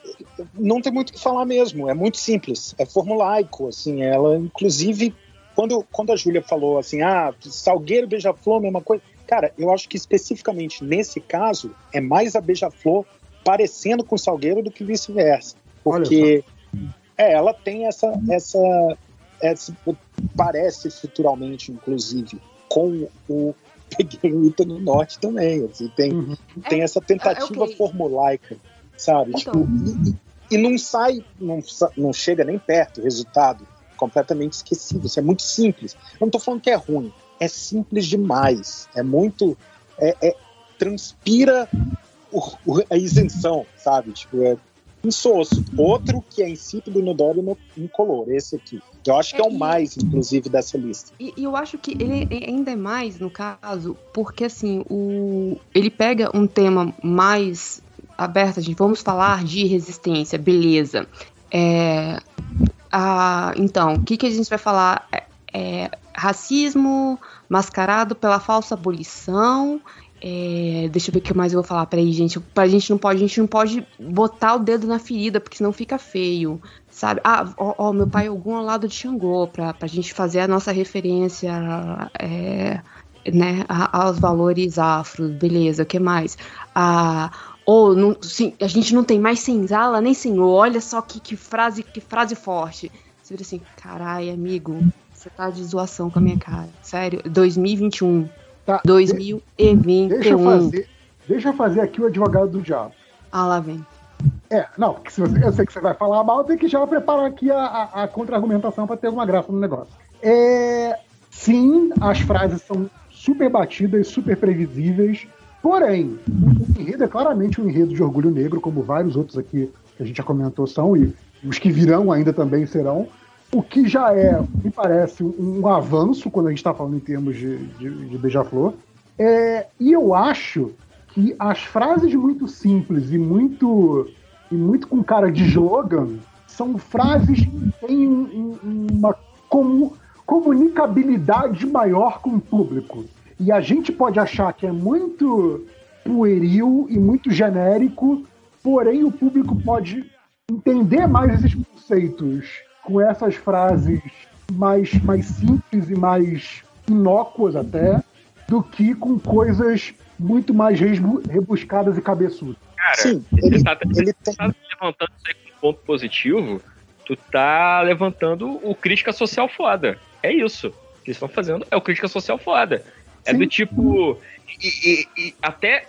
não tem muito o que falar mesmo, é muito simples, é formulaico, assim, ela, inclusive, quando, quando a Júlia falou assim, ah, Salgueiro Beija-Flor, mesma coisa, cara, eu acho que especificamente nesse caso, é mais a Beija-Flor parecendo com o Salgueiro do que vice-versa, porque... É, ela tem essa, essa é, parece futuramente, inclusive, com o Peguei o Ita no Norte também. Assim, tem, uhum. tem é, essa tentativa okay. formulaica, sabe? Então. Tipo, e, e, não sai, não, não chega nem perto o resultado completamente esquecido. Isso é muito simples. Eu não estou falando que é ruim, é simples demais. É muito. É, é transpira o, o, a isenção, sabe? Tipo, é insosso. Outro que é insípido, inodoro e incolor. Esse aqui. Eu acho que é, é o mais, inclusive, dessa lista. E, e, eu acho que ele ainda é mais, no caso, porque assim, o, ele pega um tema mais aberto, a gente vamos falar de resistência, beleza. É, a, então, o que, que a gente vai falar? É, é, racismo mascarado pela falsa abolição é, deixa eu ver o que mais eu vou falar. Peraí, gente. A gente não pode, a gente não pode botar o dedo na ferida, porque senão fica feio. Sabe? Ah, ó, ó meu pai algum ao lado de Xangô, pra, pra gente fazer a nossa referência é, né, aos valores afro, beleza, o que mais? Ah, ou não, sim, a gente não tem mais senzala nem senhor, olha só que, que frase que frase forte. Você vira assim, carai, amigo, Você tá de zoação com a minha cara. Sério, 2021. Tá. 2021. Deixa eu fazer, deixa eu fazer aqui o advogado do diabo. Ah, lá vem. É, não, se você, eu sei que você vai falar mal, tem que já preparar aqui a, a, a contra-argumentação para ter uma graça no negócio. É, sim, as frases são super batidas, super previsíveis, porém, o enredo é claramente um enredo de orgulho negro, como vários outros aqui que a gente já comentou são, e os que virão ainda também serão. O que já é, me parece, um, avanço quando a gente está falando em termos de, de, de beija-flor. É, e eu acho que as frases muito simples e muito e muito com cara de slogan são frases que têm um, um, uma comu, comunicabilidade maior com o público. E a gente pode achar que é muito pueril e muito genérico, porém o público pode entender mais esses conceitos com essas frases mais, mais simples e mais inócuas até, do que com coisas muito mais rebuscadas e cabeçudas. Cara, Sim, ele, está ele tá levantando isso aí como ponto positivo, tu tá levantando o crítica social foda. É isso. O que eles estão fazendo é o crítica social foda. É Sim. do tipo. E, e, e até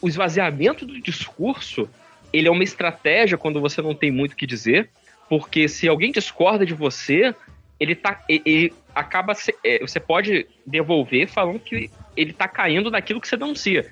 o esvaziamento do discurso, ele é uma estratégia quando você não tem muito o que dizer, porque se alguém discorda de você, ele tá. Ele acaba. É, você pode devolver falando que ele tá caindo naquilo que você denuncia.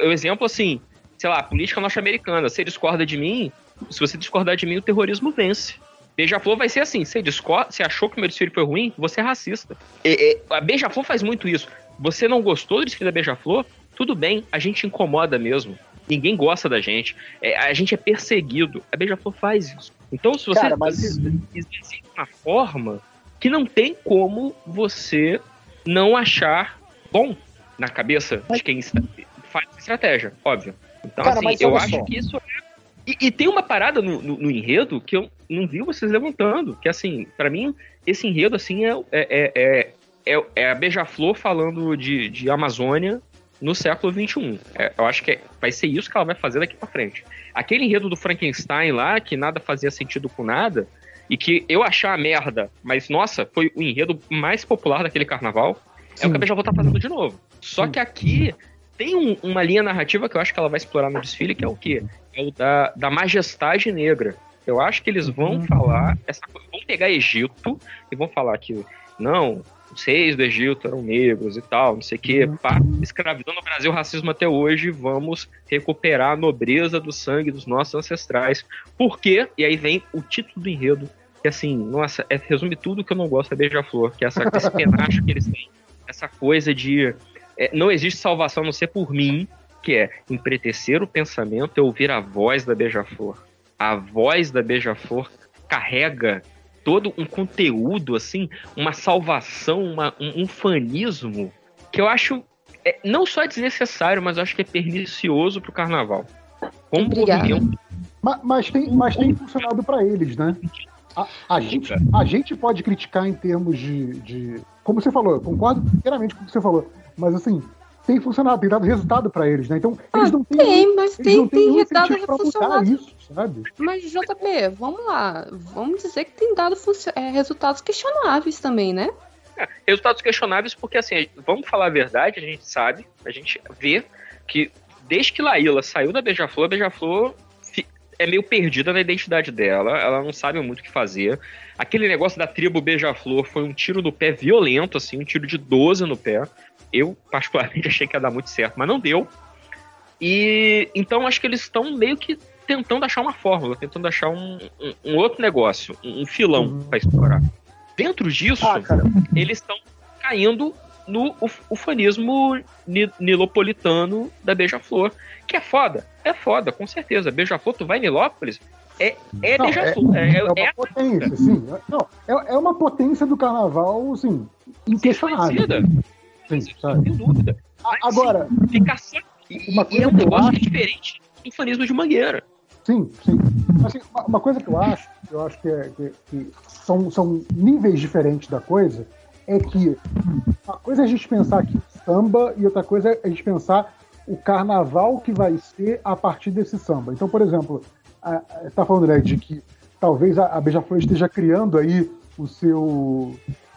O exemplo, assim, sei lá, política norte-americana. Você discorda de mim, se você discordar de mim, o terrorismo vence. Beija-flor vai ser assim: você, discorda, você achou que o meu desfile foi ruim, você é racista. E, e, a Beija-flor faz muito isso. Você não gostou do desfile da Beija-flor? Tudo bem, a gente incomoda mesmo. Ninguém gosta da gente. É, a gente é perseguido. A Beija-Flor faz isso. Então, se você Cara, mas... existe uma forma que não tem como você não achar bom na cabeça mas... de quem faz estratégia, óbvio. Então, Cara, assim, eu acho só. que isso é e, e, tem uma parada no, no, no, enredo que eu não vi vocês levantando, que assim, para mim, esse enredo assim é, é, é, é, é a Beija-Flor falando de, de Amazônia no século XXI. É, eu acho que é, vai ser isso que ela vai fazer daqui para frente. Aquele enredo do Frankenstein lá, que nada fazia sentido com nada, e que eu achar merda, mas nossa, foi o enredo mais popular daquele carnaval, Sim. é o que a Beija-Flor tá fazendo de novo. Só Sim. que aqui tem um, uma linha narrativa que eu acho que ela vai explorar no desfile, que é o quê? É o da, da majestade negra. Eu acho que eles vão uhum. falar, essa, vão pegar Egito e vão falar que, não, os reis do Egito eram negros e tal, não sei o quê, uhum. pá, escravidão no Brasil, racismo até hoje, vamos recuperar a nobreza do sangue dos nossos ancestrais. Por quê? E aí vem o título do enredo, que assim, nossa, é, resume tudo que eu não gosto da Beija-Flor, que é essa, esse penacho que eles têm, essa coisa de é, não existe salvação a não ser por mim, que é empretecer o pensamento e ouvir a voz da Beija-Flor. A voz da Beija-Flor carrega todo um conteúdo, assim, uma salvação, uma, um, um fanismo que eu acho é, não só desnecessário, mas eu acho que é pernicioso pro carnaval. Como. Mas, mas, tem, mas tem funcionado para eles, né? A, a, gente, a gente pode criticar em termos de, de. Como você falou, eu concordo inteiramente com o que você falou. Mas assim, tem funcionado, tem dado resultado para eles, né? Então, ah, eles não têm. Tem, mas tem, tem dado funcionado. Isso, sabe? Mas, JP, vamos lá. Vamos dizer que tem dado é, resultados questionáveis também, né? É, resultados questionáveis porque, assim, vamos falar a verdade, a gente sabe, a gente vê que desde que Laíla saiu da Beija-Flor, a Beija-Flor é meio perdida na identidade dela, ela não sabe muito o que fazer. Aquele negócio da tribo Beija-Flor foi um tiro no pé violento, assim, um tiro de 12 no pé. Eu, particularmente, achei que ia dar muito certo, mas não deu. E então acho que eles estão meio que tentando achar uma fórmula, tentando achar um, um, um outro negócio, um, um filão uhum. para explorar. Dentro disso, ah, eles estão caindo no ufanismo nilopolitano da Beija-Flor, que é foda. É foda, com certeza. Beija-Flor, tu vai em Nilópolis, é, é Beija-Flor. É, é, é, uma é potência, sim. Não, é, é uma potência do carnaval, assim, inquestionável. Sim, sabe? Dúvida. Mas, Agora, sim, só... uma coisa é um negócio acho... diferente do ufanismo de Mangueira. Sim, sim. Assim, uma, coisa que eu acho, eu acho que, é, que, que são, são níveis diferentes da coisa, é que uma coisa é a gente pensar aqui samba e outra coisa é a gente pensar o carnaval que vai ser a partir desse samba. Então, por exemplo, está falando né, de que talvez a, a Beija-Flor esteja criando aí o seu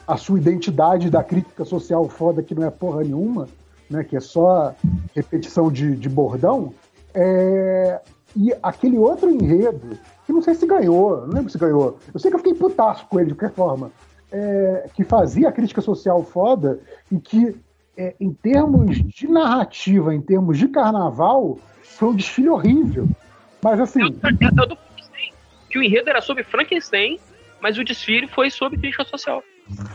a sua identidade da crítica social foda que não é porra nenhuma, né? Que é só repetição de, de bordão. É, e aquele outro enredo, que não sei se ganhou, não lembro se ganhou. Eu sei que eu fiquei putaço com ele de qualquer forma. É, que fazia a crítica social foda e que, é, em termos de narrativa, em termos de carnaval, foi um desfile horrível. Mas assim. É, é do que o enredo era sobre Frankenstein, mas o desfile foi sobre crítica social.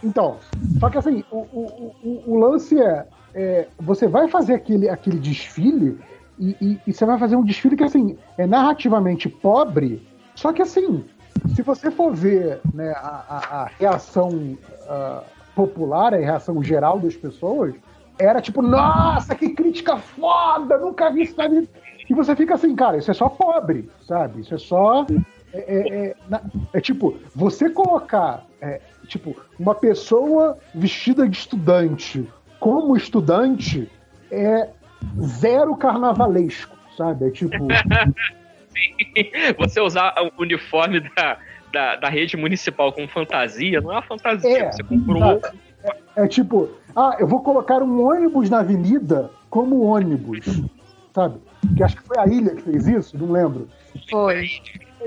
Então, só que assim, o, o, o, o lance é, é, Você vai fazer aquele, aquele desfile e, e, e, você vai fazer um desfile que assim é narrativamente pobre, só que assim, se você for ver né, a, a, a reação uh, popular, a reação geral das pessoas, era tipo, nossa, que crítica foda, nunca vi isso na vida. E você fica assim, cara, isso é só pobre, sabe? Isso é só. É, é, é, é tipo, você colocar é, tipo, uma pessoa vestida de estudante como estudante é zero carnavalesco, sabe? É tipo. você usar o uniforme da, da, da, rede municipal com fantasia, não é uma fantasia, é, você comprou. É, é, tipo, ah, eu vou colocar um ônibus na avenida como ônibus, sabe? Que acho que foi a ilha que fez isso, não lembro. Foi.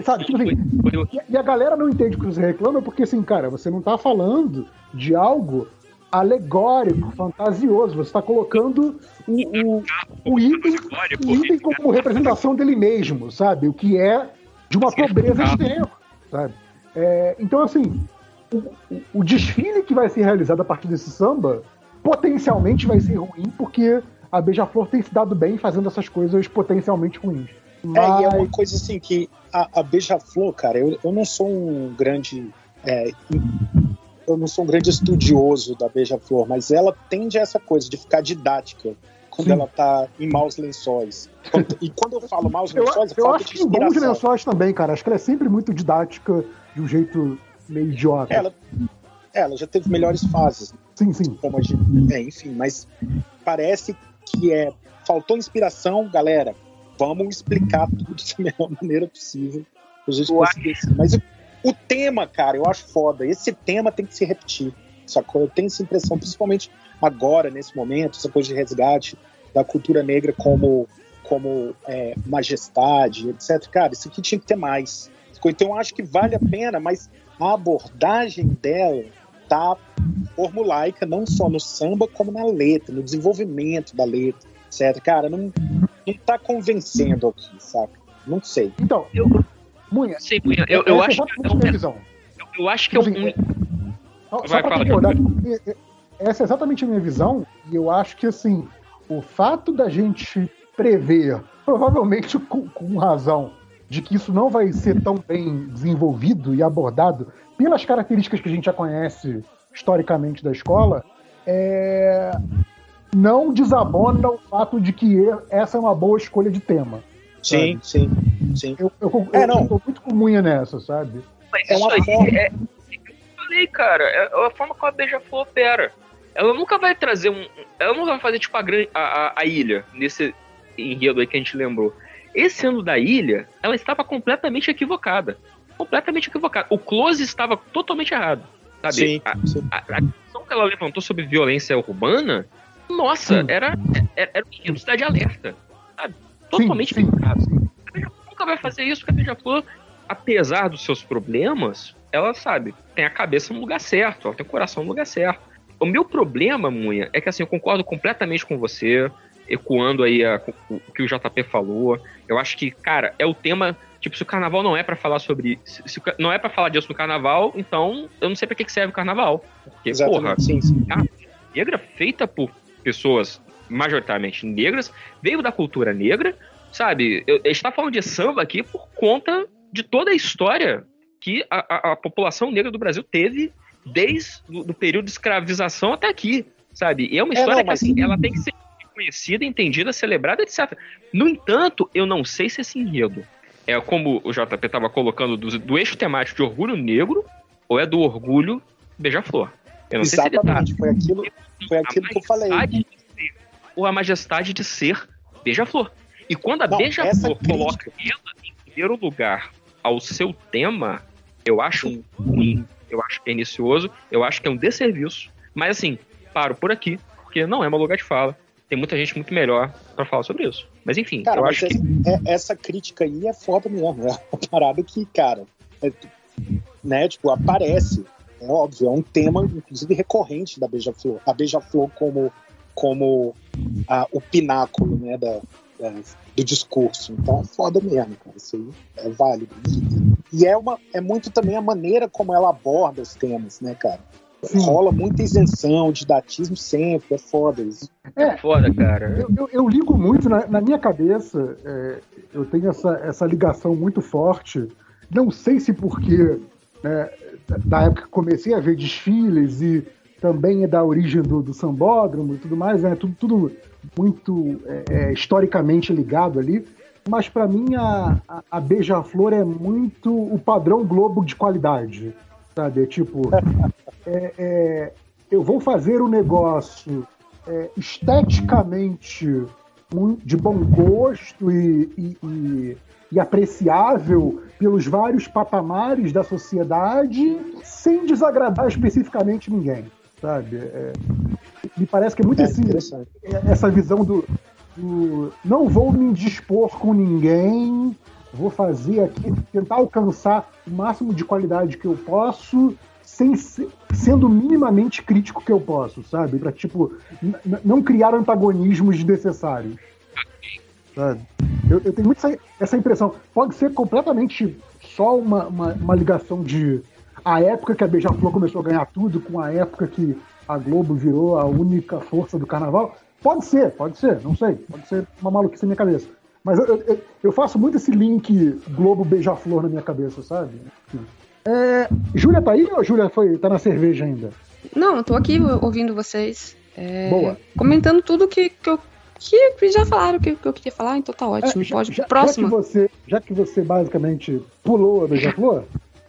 Sabe, tipo assim, e a galera não entende o que você reclama porque, assim, cara, você não tá falando de algo alegórico, fantasioso. Você está colocando o, o, o, item, o item como representação dele mesmo, sabe? O que é de uma pobreza extrema, sabe? É, então, assim, o, o, desfile que vai ser realizado a partir desse samba potencialmente vai ser ruim porque a Beija-Flor tem se dado bem fazendo essas coisas potencialmente ruins. Mas... É, e é uma coisa assim que a, a Beija-Flor, cara, eu, eu não sou um grande. É, eu não sou um grande estudioso da Beija-Flor, mas ela tende a essa coisa de ficar didática quando Sim. ela tá em maus lençóis. E quando eu falo maus lençóis, eu, eu acho que em bons lençóis também, cara. Acho que ela é sempre muito didática de um jeito meio idiota. Ela, ela já teve melhores fases. Sim, sim. Como a gente, é, enfim, mas parece que é faltou inspiração, galera vamos explicar tudo da melhor maneira possível pra gente conseguir. Mas o, o, tema, cara, eu acho foda. Esse tema tem que se repetir. Sacou? Eu tenho essa impressão, principalmente agora, nesse momento, essa coisa de resgate da cultura negra como, como é, majestade, etc. Cara, isso aqui tinha que ter mais. Então eu acho que vale a pena, mas a abordagem dela tá formulaica não só no samba, como na letra, no desenvolvimento da letra, etc. Cara, não, não tá convencendo aqui, sabe? Não sei. Então, eu. Munha. Sim, Munha. Eu, eu, acho que. É minha visão. Eu, eu acho que é um. Tipo assim, Vai, fala, concordar, essa é exatamente a minha visão, e eu acho que, assim, o fato da gente prever, provavelmente com, com razão, de que isso não vai ser tão bem desenvolvido e abordado pelas características que a gente já conhece historicamente da escola, é, não desabona o fato de que essa é uma boa escolha de tema. Sim, sim, sim. Eu, eu, é, eu, não. tô muito comunha nessa, sabe? Mas é isso aí forma... é, eu falei, cara, é a forma como a Beija-Flor opera. Ela nunca vai trazer um. Ela nunca vai fazer, tipo, a, a, a ilha, nesse enredo aí que a gente lembrou. Esse ano da ilha, ela estava completamente equivocada. Completamente equivocada. O close estava totalmente errado. Sabe? Sim, a, sim. A, a, a que ela levantou sobre violência urbana nossa, era, era, era um Cidade Alerta. Sabe? Totalmente sim, sim. A nunca vai fazer isso, porque a Beija-Flor, apesar dos seus problemas, ela sabe, tem a cabeça no lugar certo, ela tem o coração no lugar certo. O meu problema, Munha, é que assim, eu concordo completamente com você, ecoando aí a, o, o que o JP falou. Eu acho que, cara, é o tema. Tipo, se o carnaval não é para falar sobre. Se, se, não é para falar disso no carnaval, então eu não sei para que serve o carnaval. Porque, Exatamente, porra, sim, sim. A negra feita por pessoas majoritariamente negras, veio da cultura negra, sabe? Eu, a gente tá falando de samba aqui por conta de toda a história que a, a, a população negra do Brasil teve desde o período de escravização até aqui, sabe? E é uma é, história não, que, assim, ela tem que ser conhecida, entendida, celebrada, etc. No entanto, eu não sei se esse enredo é como o JP estava colocando do, do, eixo temático de orgulho negro ou é do orgulho beija-flor. Eu não Exatamente, sei se ele tá... foi aquilo foi aquilo que eu falei. Ser, ou a majestade de ser beija-flor. E quando a beija-flor coloca ela em primeiro lugar ao seu tema, eu acho ruim. eu acho que é inicioso, eu acho que é um desserviço. Mas assim, paro por aqui, porque não é meu lugar de fala. Tem muita gente muito melhor para falar sobre isso. Mas enfim, cara, eu acho essa, que. É, essa crítica aí é foda mesmo. É uma parada que, cara, é, né, tipo, aparece. É óbvio, é um tema, inclusive, recorrente da Beija-Flor. A Beija-Flor como, como a, o pináculo, né, da, da, do discurso. Então é foda mesmo, cara. Isso aí é válido. E, e é, uma, é muito também a maneira como ela aborda os temas, né, cara? Sim. Rola muita isenção, didatismo sempre, é foda isso. É, foda, cara. Eu, eu, eu ligo muito, na, na minha cabeça, é, eu tenho essa, essa ligação muito forte. Não sei se porque né, da época que comecei a ver desfiles e também é da origem do, do sambódromo e tudo mais, é né, tudo, tudo muito é, é, historicamente ligado ali. Mas para mim a, a, a Beija-Flor é muito o padrão Globo de qualidade. Sabe? É tipo, é, é, eu vou fazer o um negócio é, esteticamente de bom gosto e, e, e, e, apreciável pelos vários patamares da sociedade, sem desagradar especificamente ninguém, sabe? É, me parece que é muito é, assim, essa visão do, do, não vou me dispor com ninguém, vou fazer aqui, tentar alcançar o máximo de qualidade que eu posso, sem sendo minimamente crítico que eu posso, sabe? Para tipo não criar antagonismos desnecessários. Sabe? Eu, eu, tenho muito essa, essa, impressão. Pode ser completamente só uma, uma, uma ligação de a época que a Beija-Flor começou a ganhar tudo com a época que a Globo virou a única força do carnaval. Pode ser, pode ser, não sei. Pode ser uma maluquice na minha cabeça. Mas eu, eu, eu faço muito esse link Globo Beija-Flor na minha cabeça, sabe? É, Júlia tá aí ou Júlia foi, tá na cerveja ainda? Não, eu tô aqui ouvindo vocês. É, Boa. Comentando tudo que, que, eu, que já falaram que, que eu queria falar, então tá ótimo. É, já, Pode, já, próxima. Já que, você, já que você basicamente pulou a Beija-Flor,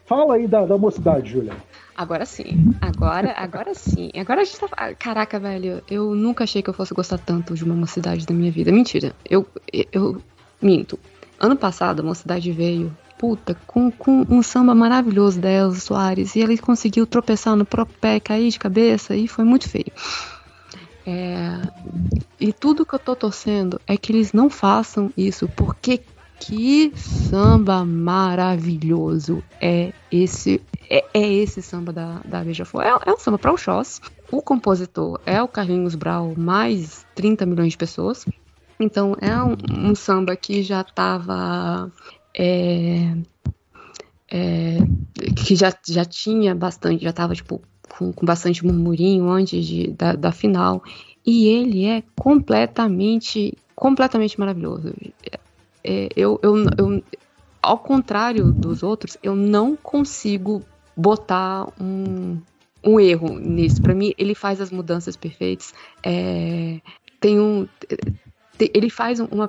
fala aí da, da mocidade, Júlia. Agora sim. Agora, agora sim. Agora a gente tá. Caraca, velho, eu nunca achei que eu fosse gostar tanto de uma mocidade da minha vida. Mentira. Eu, eu minto. Ano passado, a mocidade veio puta, com, com um samba maravilhoso da Elza Soares. E ele conseguiu tropeçar no próprio pé, cair de cabeça e foi muito feio. É, e tudo que eu tô torcendo é que eles não façam isso, porque que samba maravilhoso é esse é, é esse samba da, da Beija-Flor. É, é um samba para o Oxós. O compositor é o Carlinhos Brau, mais 30 milhões de pessoas. Então é um, um samba que já estava é, é, que já, já tinha bastante, já estava tipo, com, com, bastante murmurinho antes de, da, da final. E ele é completamente, completamente maravilhoso. É, eu, eu, eu, ao contrário dos outros, eu não consigo botar um, um erro nisso. Para mim, ele faz as mudanças perfeitas. É, tem um ele faz uma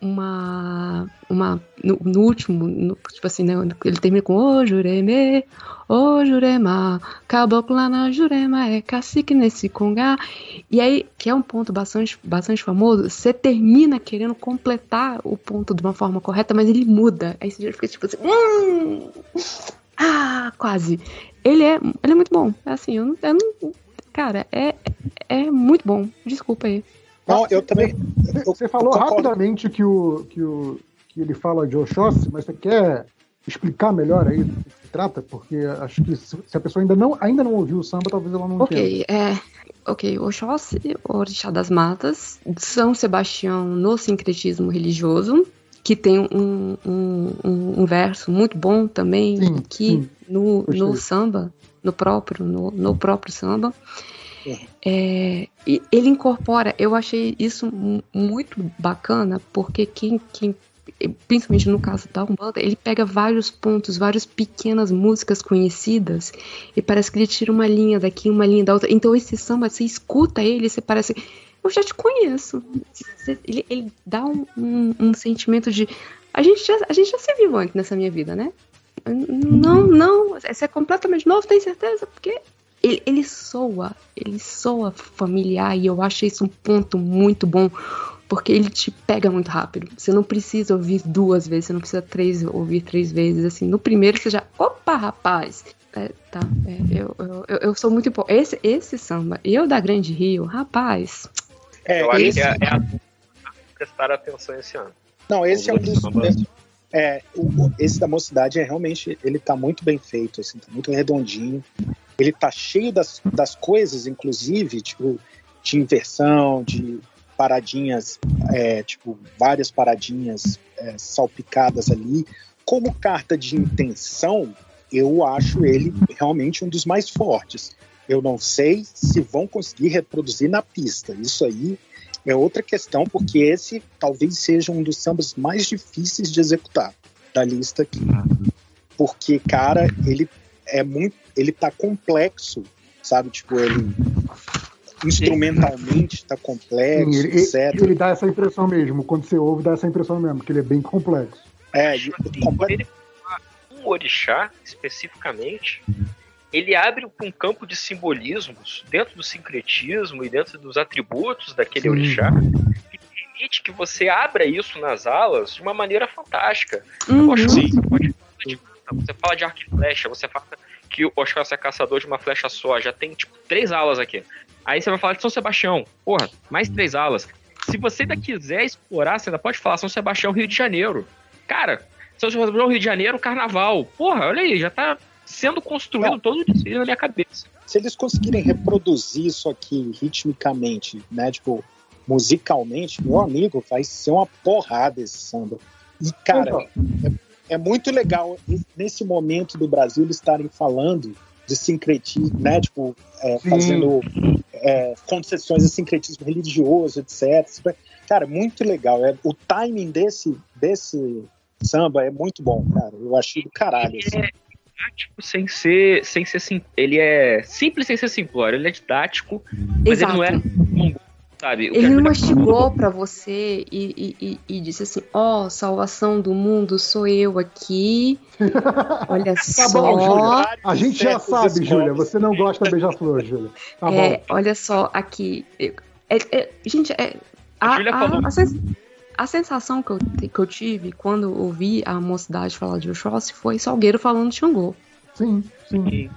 uma uma no, no último no, tipo assim né, ele termina com o jureme o jurema caboclo lá na jurema é cacique nesse congá. E aí que é um ponto bastante bastante famoso você termina querendo completar o ponto de uma forma correta mas ele muda. Aí você fica tipo assim hum, ah quase. Ele é ele é muito bom. É assim eu eu não cara é é muito bom. Desculpa aí não, eu também. Você falou rapidamente que, o, que, o, que ele fala de Oxóssi, mas você quer explicar melhor aí do que se trata? Porque acho que se a pessoa ainda não, ainda não ouviu o samba, talvez ela não Ok, é. Ok, Oxóssi, Orixá das Matas, São Sebastião no sincretismo religioso, que tem um, um, um, um verso muito bom também, sim, que sim. no, no samba, no próprio, no, no próprio samba, é, ele incorpora, eu achei isso muito bacana, porque quem, quem principalmente no caso da Umbanda, ele pega vários pontos, várias pequenas músicas conhecidas e parece que ele tira uma linha daqui, uma linha da outra. Então esse samba, você escuta ele, você parece, eu já te conheço. Ele, ele dá um, um, um, sentimento de, a gente, já, a gente já se viu antes nessa minha vida, né? Não, não, esse é completamente novo, tem certeza? Porque ele, ele soa, ele soa familiar e eu acho isso um ponto muito bom, porque ele te pega muito rápido. Você não precisa ouvir duas vezes, você não precisa três, ouvir três vezes, assim. No primeiro você já, opa, rapaz! É, tá, é, eu, eu, eu, sou muito. Esse, esse samba, eu da Grande Rio, rapaz. É, eu acho que é, é a, prestar atenção esse ano. Não, esse é um dos. É, o, esse da mocidade é realmente. Ele tá muito bem feito, assim, tá muito redondinho. Ele tá cheio das, das coisas, inclusive, tipo, de inversão, de paradinhas, é, tipo, várias paradinhas é, salpicadas ali. Como carta de intenção, eu acho ele realmente um dos mais fortes. Eu não sei se vão conseguir reproduzir na pista. Isso aí é outra questão, porque esse talvez seja um dos sambas mais difíceis de executar da lista aqui. Porque, cara, ele é muito. Ele tá complexo, sabe? Tipo, ele instrumentalmente tá complexo, Sim, ele, etc. Ele dá essa impressão mesmo. Quando você ouve, dá essa impressão mesmo, que ele é bem complexo. É, ele, ele, um orixá, especificamente, ele abre um campo de simbolismos dentro do sincretismo e dentro dos atributos daquele Sim. orixá que permite que você abra isso nas alas de uma maneira fantástica. Uhum. Você, pode, você fala de arco e flecha, você fala que o Oxóssi é caçador de uma flecha só, já tem tipo três alas aqui. Aí você vai falar de São Sebastião, porra, mais três alas. Se você ainda quiser explorar, você ainda pode falar São Sebastião, Rio de Janeiro. Cara, são Sebastião, Rio de Janeiro, Carnaval. Porra, olha aí, já tá sendo construído todo o desfile na minha cabeça. Se eles conseguirem reproduzir isso aqui ritmicamente, né, tipo, musicalmente, meu amigo, vai ser uma porrada esse samba. E, cara, é, é muito legal nesse momento do Brasil eles estarem falando de sincretismo, né, tipo, é, fazendo é, concessões de sincretismo religioso, etc. Cara, muito legal. É, o timing desse, desse samba é muito bom, cara. Eu achei do caralho. Assim. É didático sem ser, sem ser sim, ele é simples sem ser simplório, ele é didático, mas Exato. ele não é sabe? Ele não mastigou para você e, e, e, disse assim: Ó, oh, salvação do mundo sou eu aqui. Olha tá só. Bom, Júlia. A gente já sabe, Júlia. Você não gosta beija-flor, Júlia. Tá é, bom. Olha só, aqui. É, é, gente, é, a, a, a, a, a sensação que eu, que eu tive quando ouvi a mocidade falar de Oxóssi foi Salgueiro falando de Xangô. Sim, sim.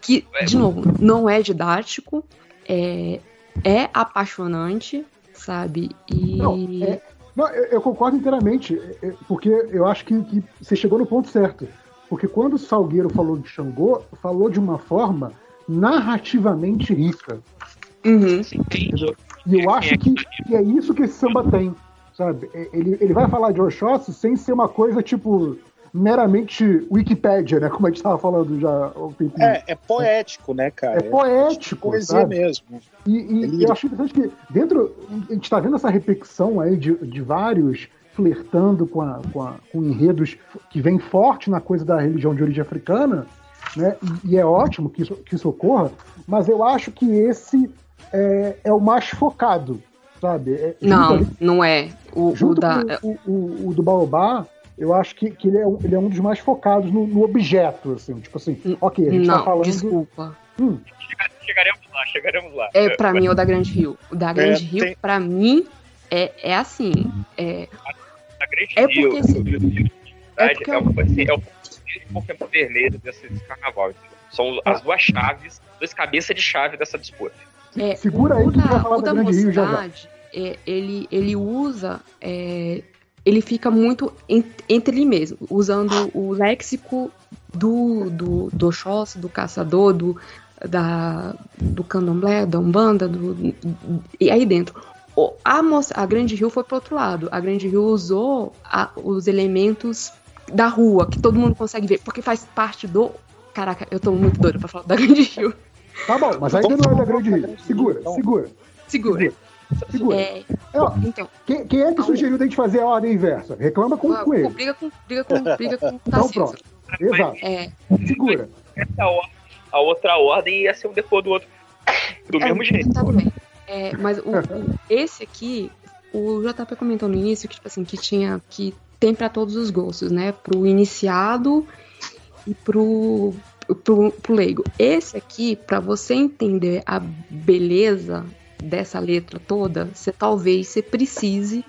Que, de novo, não é didático, é, é apaixonante, sabe? E. Não, é, não eu, eu, concordo inteiramente, é, é, porque eu acho que, que, você chegou no ponto certo. Porque quando o Salgueiro falou de Xangô, falou de uma forma narrativamente rica. Uhum. E eu acho que, que é isso que esse samba tem sabe? Ele, ele vai falar de Oxóssi sem ser uma coisa tipo meramente Wikipédia, né? Como a gente estava falando já um tempinho. É, é poético, né, cara? É poético. Poesia sabe? mesmo. E, e eu acho interessante que dentro. A gente está vendo essa repetição aí de, de vários flertando com, a, com, a, com enredos que vem forte na coisa da religião de origem africana, né? E, e é ótimo que isso, que isso ocorra, mas eu acho que esse é, é o mais focado, sabe? É, não, ali, não é. O, junto o, da... o, o, o, do Baobá, eu acho que, que ele, é, ele é um dos mais focados no, no objeto, assim. Tipo assim, ok, a gente tá não, tá falando... desculpa. Hum. Chegaremos lá, chegaremos lá. É, pra mim, o da Grande Rio. O da Grande é, Rio, tem... pra mim, é, é assim. É, a Grande é Rio, porque, assim, é, porque é, o, assim, é o Pokémon vermelho desse carnaval. São as duas chaves, duas cabeças de chave dessa disputa. É, Segura aí que da, vai falar da, Grande Rio já já. É, ele, ele usa. É, ele fica muito entre ele mesmo, usando o léxico do, do, do Oxóssi, do caçador, do, da, do candomblé, da umbanda, do, e aí dentro. A, a Grande Rio foi pro outro lado. A Grande Rio usou a, os elementos da rua, que todo mundo consegue ver, porque faz parte do. Caraca, eu tô muito doida pra falar da Grande Rio. Tá bom, mas ainda não é da Grande Rio. Segura, segura. Segura. Segura. É, então, quem, quem, é que sugeriu a gente fazer a ordem inversa? Reclama com, com ele. Briga com, briga com, briga com Então pronto. Exato. É. Segura. a outra ordem ia ser um depois do outro. Do é, mesmo jeito. Tá bem. É, mas o, o, esse aqui, o JP comentou no início que, tipo assim, que tinha. que tem para todos os gostos, né? Pro iniciado e pro pro, pro leigo. Esse aqui, para você entender a beleza dessa letra toda, você talvez você precise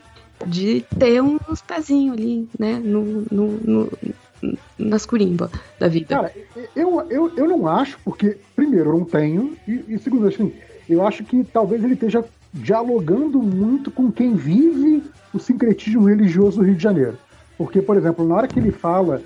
de ter uns pezinhos ali, né, no, no, no nas curimba da vida. Cara, eu, eu, eu não acho, porque, primeiro, eu não tenho, e, e segundo, assim, eu acho que talvez ele esteja dialogando muito com quem vive o sincretismo religioso do Rio de Janeiro. Porque, por exemplo, na hora que ele fala,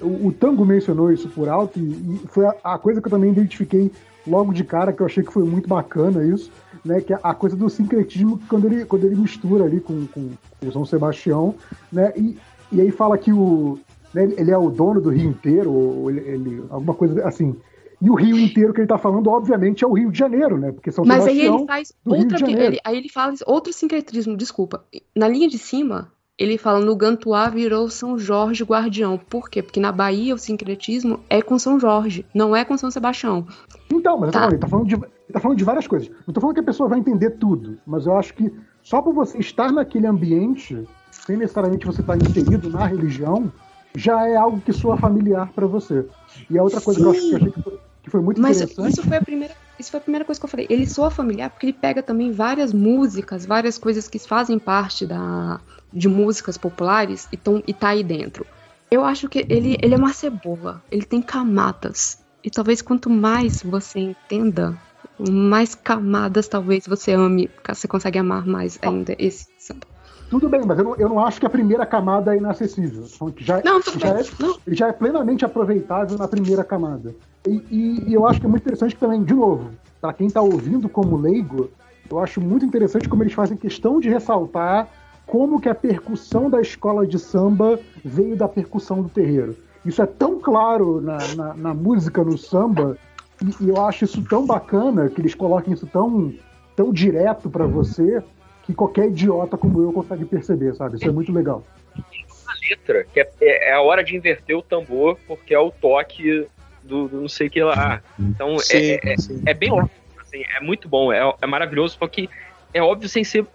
o, o Tango mencionou isso por alto, e, foi a, coisa que eu também identifiquei logo de cara, que eu achei que foi muito bacana isso, né? Que é a coisa do sincretismo quando ele, quando ele mistura ali com, com, com o São Sebastião, né? E, e aí fala que o, né, ele é o dono do Rio inteiro, ou ele, ele, alguma coisa assim. E o Rio inteiro que ele está falando, obviamente, é o Rio de Janeiro, né? Porque São Mas Sebastião aí ele faz outra. Ele, aí ele fala outro sincretismo, desculpa. Na linha de cima, ele fala no Gantuá virou São Jorge Guardião. Por quê? Porque na Bahia o sincretismo é com São Jorge, não é com São Sebastião. Então, mas tá. ele tá falando de, ele tá falando de várias coisas. Não tô falando que a pessoa vai entender tudo, mas eu acho que só por você estar naquele ambiente, sem necessariamente você estar inserido na religião, já é algo que soa familiar para você. E a outra coisa Sim. que eu, acho, que eu achei que foi, que foi muito Mas interessante. Isso foi a primeira. Isso foi a primeira coisa que eu falei. Ele soa familiar porque ele pega também várias músicas, várias coisas que fazem parte da, de músicas populares e, tão, e tá aí dentro. Eu acho que ele, ele é uma cebola. Ele tem camadas. E talvez quanto mais você entenda, mais camadas talvez você ame, você consegue amar mais ainda esse samba. Tudo bem, mas eu não, eu não acho que a primeira camada é inacessível. Já, não, tudo já bem. É, não. já é plenamente aproveitável na primeira camada. E, e, e eu acho que é muito interessante também, de novo, para quem está ouvindo como leigo, eu acho muito interessante como eles fazem questão de ressaltar como que a percussão da escola de samba veio da percussão do terreiro. Isso é tão claro na, na, na música, no samba, e, e, eu acho isso tão bacana, que eles coloquem isso tão, tão direto para você, que qualquer idiota como eu consegue perceber, sabe? Isso é muito legal. Uma letra, que é, é, é a hora de inverter o tambor, porque é o toque do, do não sei o que lá. Então, sim, é, é, é, bem óbvio, assim, é muito bom, é, é maravilhoso, porque é óbvio sem ser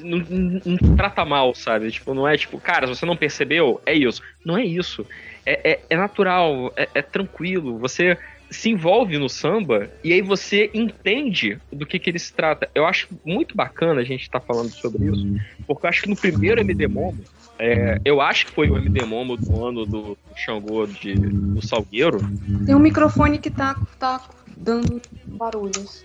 não, não, não, trata mal, sabe? Tipo, não é tipo, cara, se você não percebeu, é isso. Não é isso. É, é, é natural, é, é, tranquilo. Você se envolve no samba e aí você entende do que, que ele se trata. Eu acho muito bacana a gente estar tá falando sobre isso, porque eu acho que no primeiro MD Momo, é, eu acho que foi o MD Momo do ano do, do Xangô de, do Salgueiro. Tem um microfone que tá, tá dando barulhos.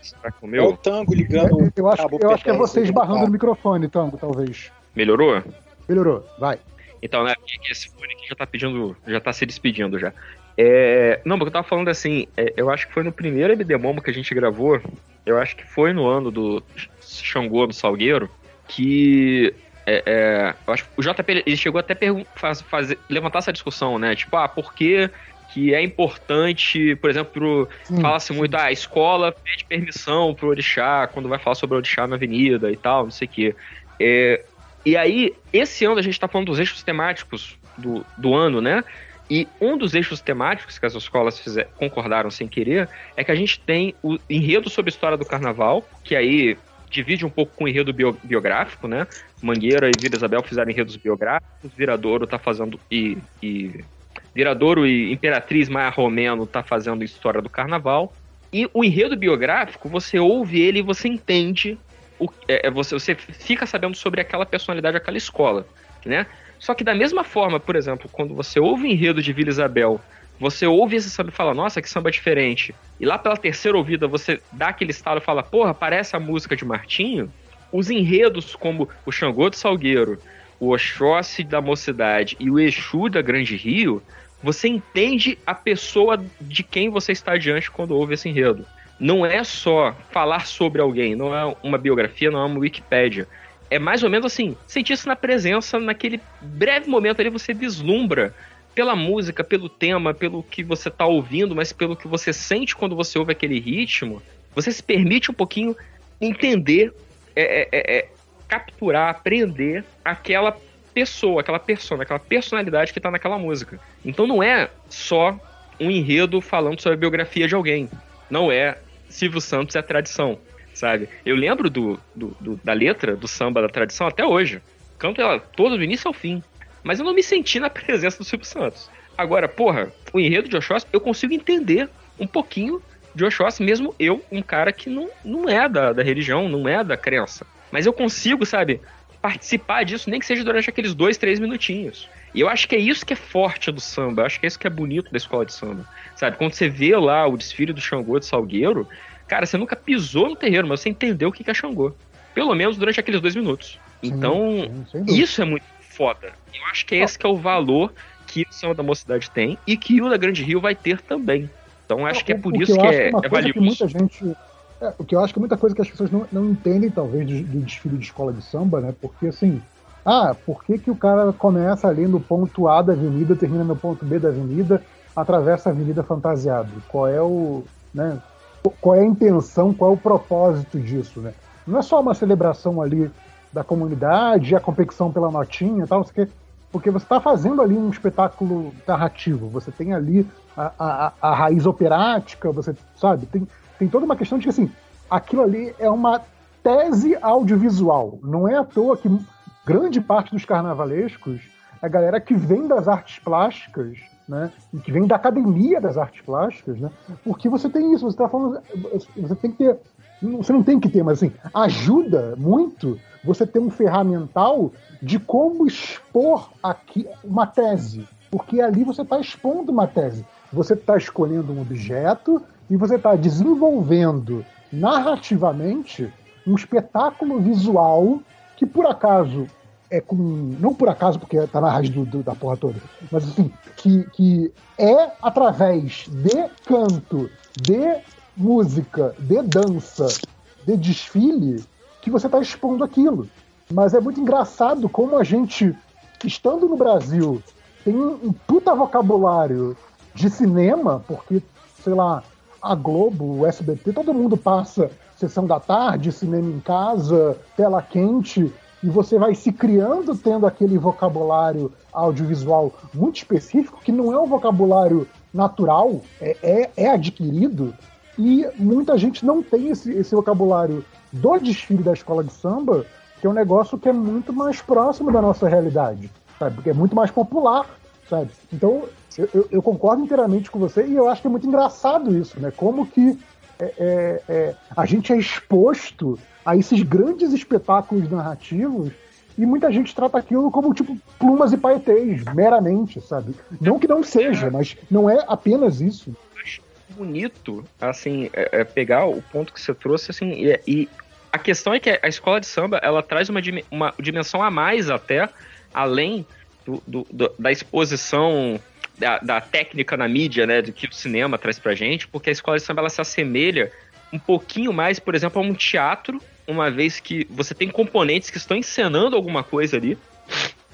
Será que É o Tango ligando. Eu, eu acho, eu acho que é você esbarrando no microfone, Tango, talvez. Melhorou? Melhorou, vai. Então, né, esse fone aqui já tá pedindo, já tá se despedindo já. É, não, porque eu tava falando assim, é, eu acho que foi no primeiro MD Momo que a gente gravou, eu acho que foi no ano do Xangô no Salgueiro, que é, é, eu acho que o JP ele chegou até faz, fazer, levantar essa discussão, né? Tipo, ah, por que, que é importante, por exemplo, fala-se muito, ah, a escola pede permissão pro orixá quando vai falar sobre o orixá na avenida e tal, não sei o quê. É, e aí, esse ano a gente tá falando dos eixos temáticos do, do ano, né? E um dos eixos temáticos que as escolas fizer, concordaram sem querer é que a gente tem o enredo sobre a história do carnaval, que aí divide um pouco com o enredo bio, biográfico, né? Mangueira e Vila Isabel fizeram enredos biográficos, Viradouro tá fazendo e, e Viradouro e Imperatriz Maia Romeno tá fazendo história do carnaval. E o enredo biográfico, você ouve ele e você entende o, é, é você, você fica sabendo sobre aquela personalidade, aquela escola, né? Só que da mesma forma, por exemplo, quando você ouve o enredo de Vila Isabel, você ouve esse samba e fala, nossa, que samba diferente. E lá pela terceira ouvida você dá aquele estalo e fala, porra, parece a música de Martinho. Os enredos como o Xangô do Salgueiro, o Oxóssi da Mocidade e o Exu da Grande Rio, você entende a pessoa de quem você está diante quando ouve esse enredo. Não é só falar sobre alguém, não é uma biografia, não é uma Wikipédia é mais ou menos assim, sentir-se na presença, naquele breve momento ali você vislumbra pela música, pelo tema, pelo que você está ouvindo, mas pelo que você sente quando você ouve aquele ritmo, você se permite um pouquinho entender, é, é, é, é capturar, aprender aquela pessoa, aquela persona, aquela personalidade que está naquela música. Então não é só um enredo falando sobre a biografia de alguém. Não é Silvio Santos é a tradição sabe? Eu lembro do, do, do, da letra do samba da tradição até hoje. Canto ela todo do início ao fim. Mas eu não me senti na presença do Silvio Santos. Agora, porra, o enredo de Oxóssi, eu consigo entender um pouquinho de Oxóssi, mesmo eu, um cara que não, não é da, da religião, não é da crença. Mas eu consigo, sabe, participar disso, nem que seja durante aqueles dois, três minutinhos. E eu acho que é isso que é forte do samba, acho que é isso que é bonito da escola de samba. Sabe, quando você vê lá o desfile do Xangô de Salgueiro, cara, você nunca pisou no terreiro, mas você entendeu o que é Xangô. Pelo menos durante aqueles dois minutos. Então, sim, sim, isso é muito foda. Eu acho que é esse que é o valor que o Samba da Mocidade tem e que o da Grande Rio vai ter também. Então acho que é por isso que, que é, é valioso. Que muita gente, é, o que eu acho que é muita coisa que as pessoas não, não entendem, talvez, do, do, desfile de escola de samba, né? Porque assim, ah, por que, que o cara começa ali no ponto A da avenida, termina no ponto B da avenida, atravessa a avenida fantasiado? Qual é o. Né, qual é a intenção, qual é o propósito disso, né? Não é só uma celebração ali da comunidade, a competição pela notinha e tal, porque você está fazendo ali um espetáculo narrativo, você tem ali a, a, a raiz operática, você sabe, tem, tem toda uma questão de que assim, aquilo ali é uma tese audiovisual. Não é à toa que grande parte dos carnavalescos é a galera que vem das artes plásticas, né? E que vem da academia das artes plásticas, né? Porque você tem isso, você está falando. Você tem que ter. Você não tem que ter, mas assim, ajuda muito você ter um ferramental de como expor aqui uma tese. Porque ali você está expondo uma tese você está escolhendo um objeto e você está desenvolvendo narrativamente um espetáculo visual que por acaso é com. Não por acaso, porque está na raiz do, do, da porra toda, mas assim, que, que é através de canto, de música, de dança, de desfile, que você está expondo aquilo. Mas é muito engraçado como a gente, estando no Brasil, tem um puta vocabulário de cinema, porque, sei lá, a Globo, o SBT, todo mundo passa sessão da tarde, cinema em casa, tela quente, e você vai se criando tendo aquele vocabulário audiovisual muito específico, que não é um vocabulário natural, é, é, é adquirido, e muita gente não tem esse, esse vocabulário do desfile da escola de samba, que é um negócio que é muito mais próximo da nossa realidade, sabe? Porque é muito mais popular, sabe? Então, eu, eu, eu, concordo inteiramente com você e eu acho que é muito engraçado isso, né? Como que é, é, é, a gente é exposto a esses grandes espetáculos narrativos e muita gente trata aquilo como tipo plumas e paetês, meramente, sabe? Não que não seja, mas não é apenas isso. Bonito, assim, é, é pegar o ponto que você trouxe, assim, e, e, a questão é que a escola de samba, ela traz uma, uma dimensão a mais até, além do, do, do, da exposição da, da, técnica na mídia, né, do que o cinema traz pra gente, porque a escola de samba ela se assemelha um pouquinho mais, por exemplo, a um teatro, uma vez que você tem componentes que estão encenando alguma coisa ali,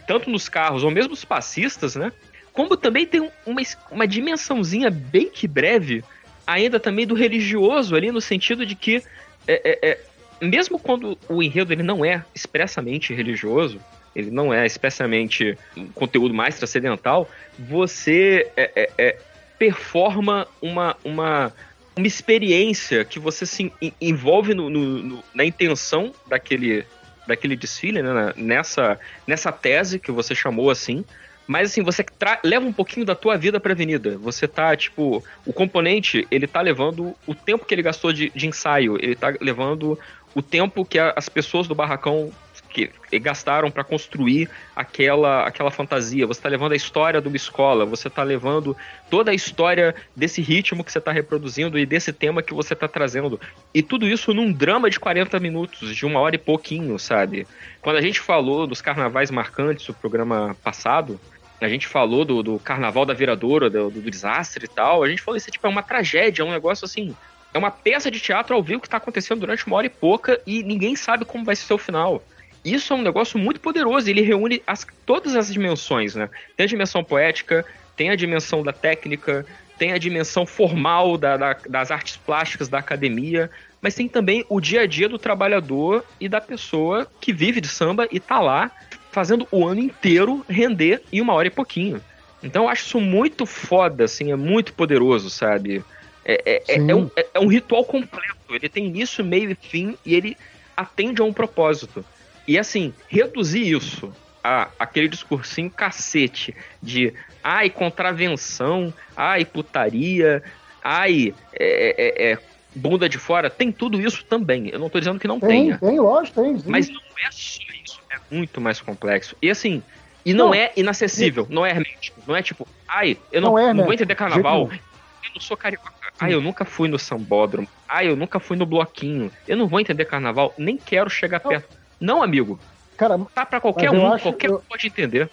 tanto nos carros ou mesmo os passistas, né? Como também tem uma, uma dimensãozinha bem que breve, ainda também do religioso ali, no sentido de que, é, é, é, mesmo quando o enredo ele não é expressamente religioso, ele não é especialmente um conteúdo mais transcendental, você é, é, é, performa uma, uma, uma experiência que você se envolve no, no, no, na intenção daquele, daquele desfile, né? nessa, nessa tese que você chamou assim. Mas assim, você leva um pouquinho da tua vida pra avenida. Você tá, tipo, o componente, ele tá levando o tempo que ele gastou de, de ensaio, ele tá levando o tempo que a, as pessoas do barracão que gastaram para construir aquela, aquela fantasia. Você está levando a história de uma escola, você está levando toda a história desse ritmo que você está reproduzindo e desse tema que você está trazendo. E tudo isso num drama de 40 minutos, de uma hora e pouquinho, sabe? Quando a gente falou dos carnavais marcantes do programa passado, a gente falou do, do carnaval da viradoura, do, do, desastre e tal, a gente falou isso tipo, é uma tragédia, é um negócio assim. É uma peça de teatro ao vivo que está acontecendo durante uma hora e pouca e ninguém sabe como vai ser o final. Isso é um negócio muito poderoso, ele reúne as, todas as dimensões, né? Tem a dimensão poética, tem a dimensão da técnica, tem a dimensão formal da, da, das artes plásticas da academia, mas tem também o dia a dia do trabalhador e da pessoa que vive de samba e tá lá fazendo o ano inteiro render em uma hora e pouquinho. Então eu acho isso muito foda, assim, é muito poderoso, sabe? É, é, é, é um, é, é um ritual completo, ele tem início, meio e fim, e ele atende a um propósito. E assim, reduzir isso a aquele discursinho cacete de ai, contravenção, ai, putaria. ai, é, é, é, bunda de fora, tem tudo isso também. Eu não tô dizendo que não Tem, tenha. tem, lógico, tem. sim. Mas não é só isso, é muito mais complexo. E assim, e não, Não. é inacessível, não é hermético. Não é tipo, ai, eu não, Não é não vou entender carnaval. jeito Eu não sou carioca. Ai, eu nunca fui no sambódromo. Ai, eu nunca fui no bloquinho. Eu não vou entender carnaval, nem quero chegar Não. perto. Não, amigo. Cara, Tá pra qualquer um, acho- qualquer um eu- pode entender.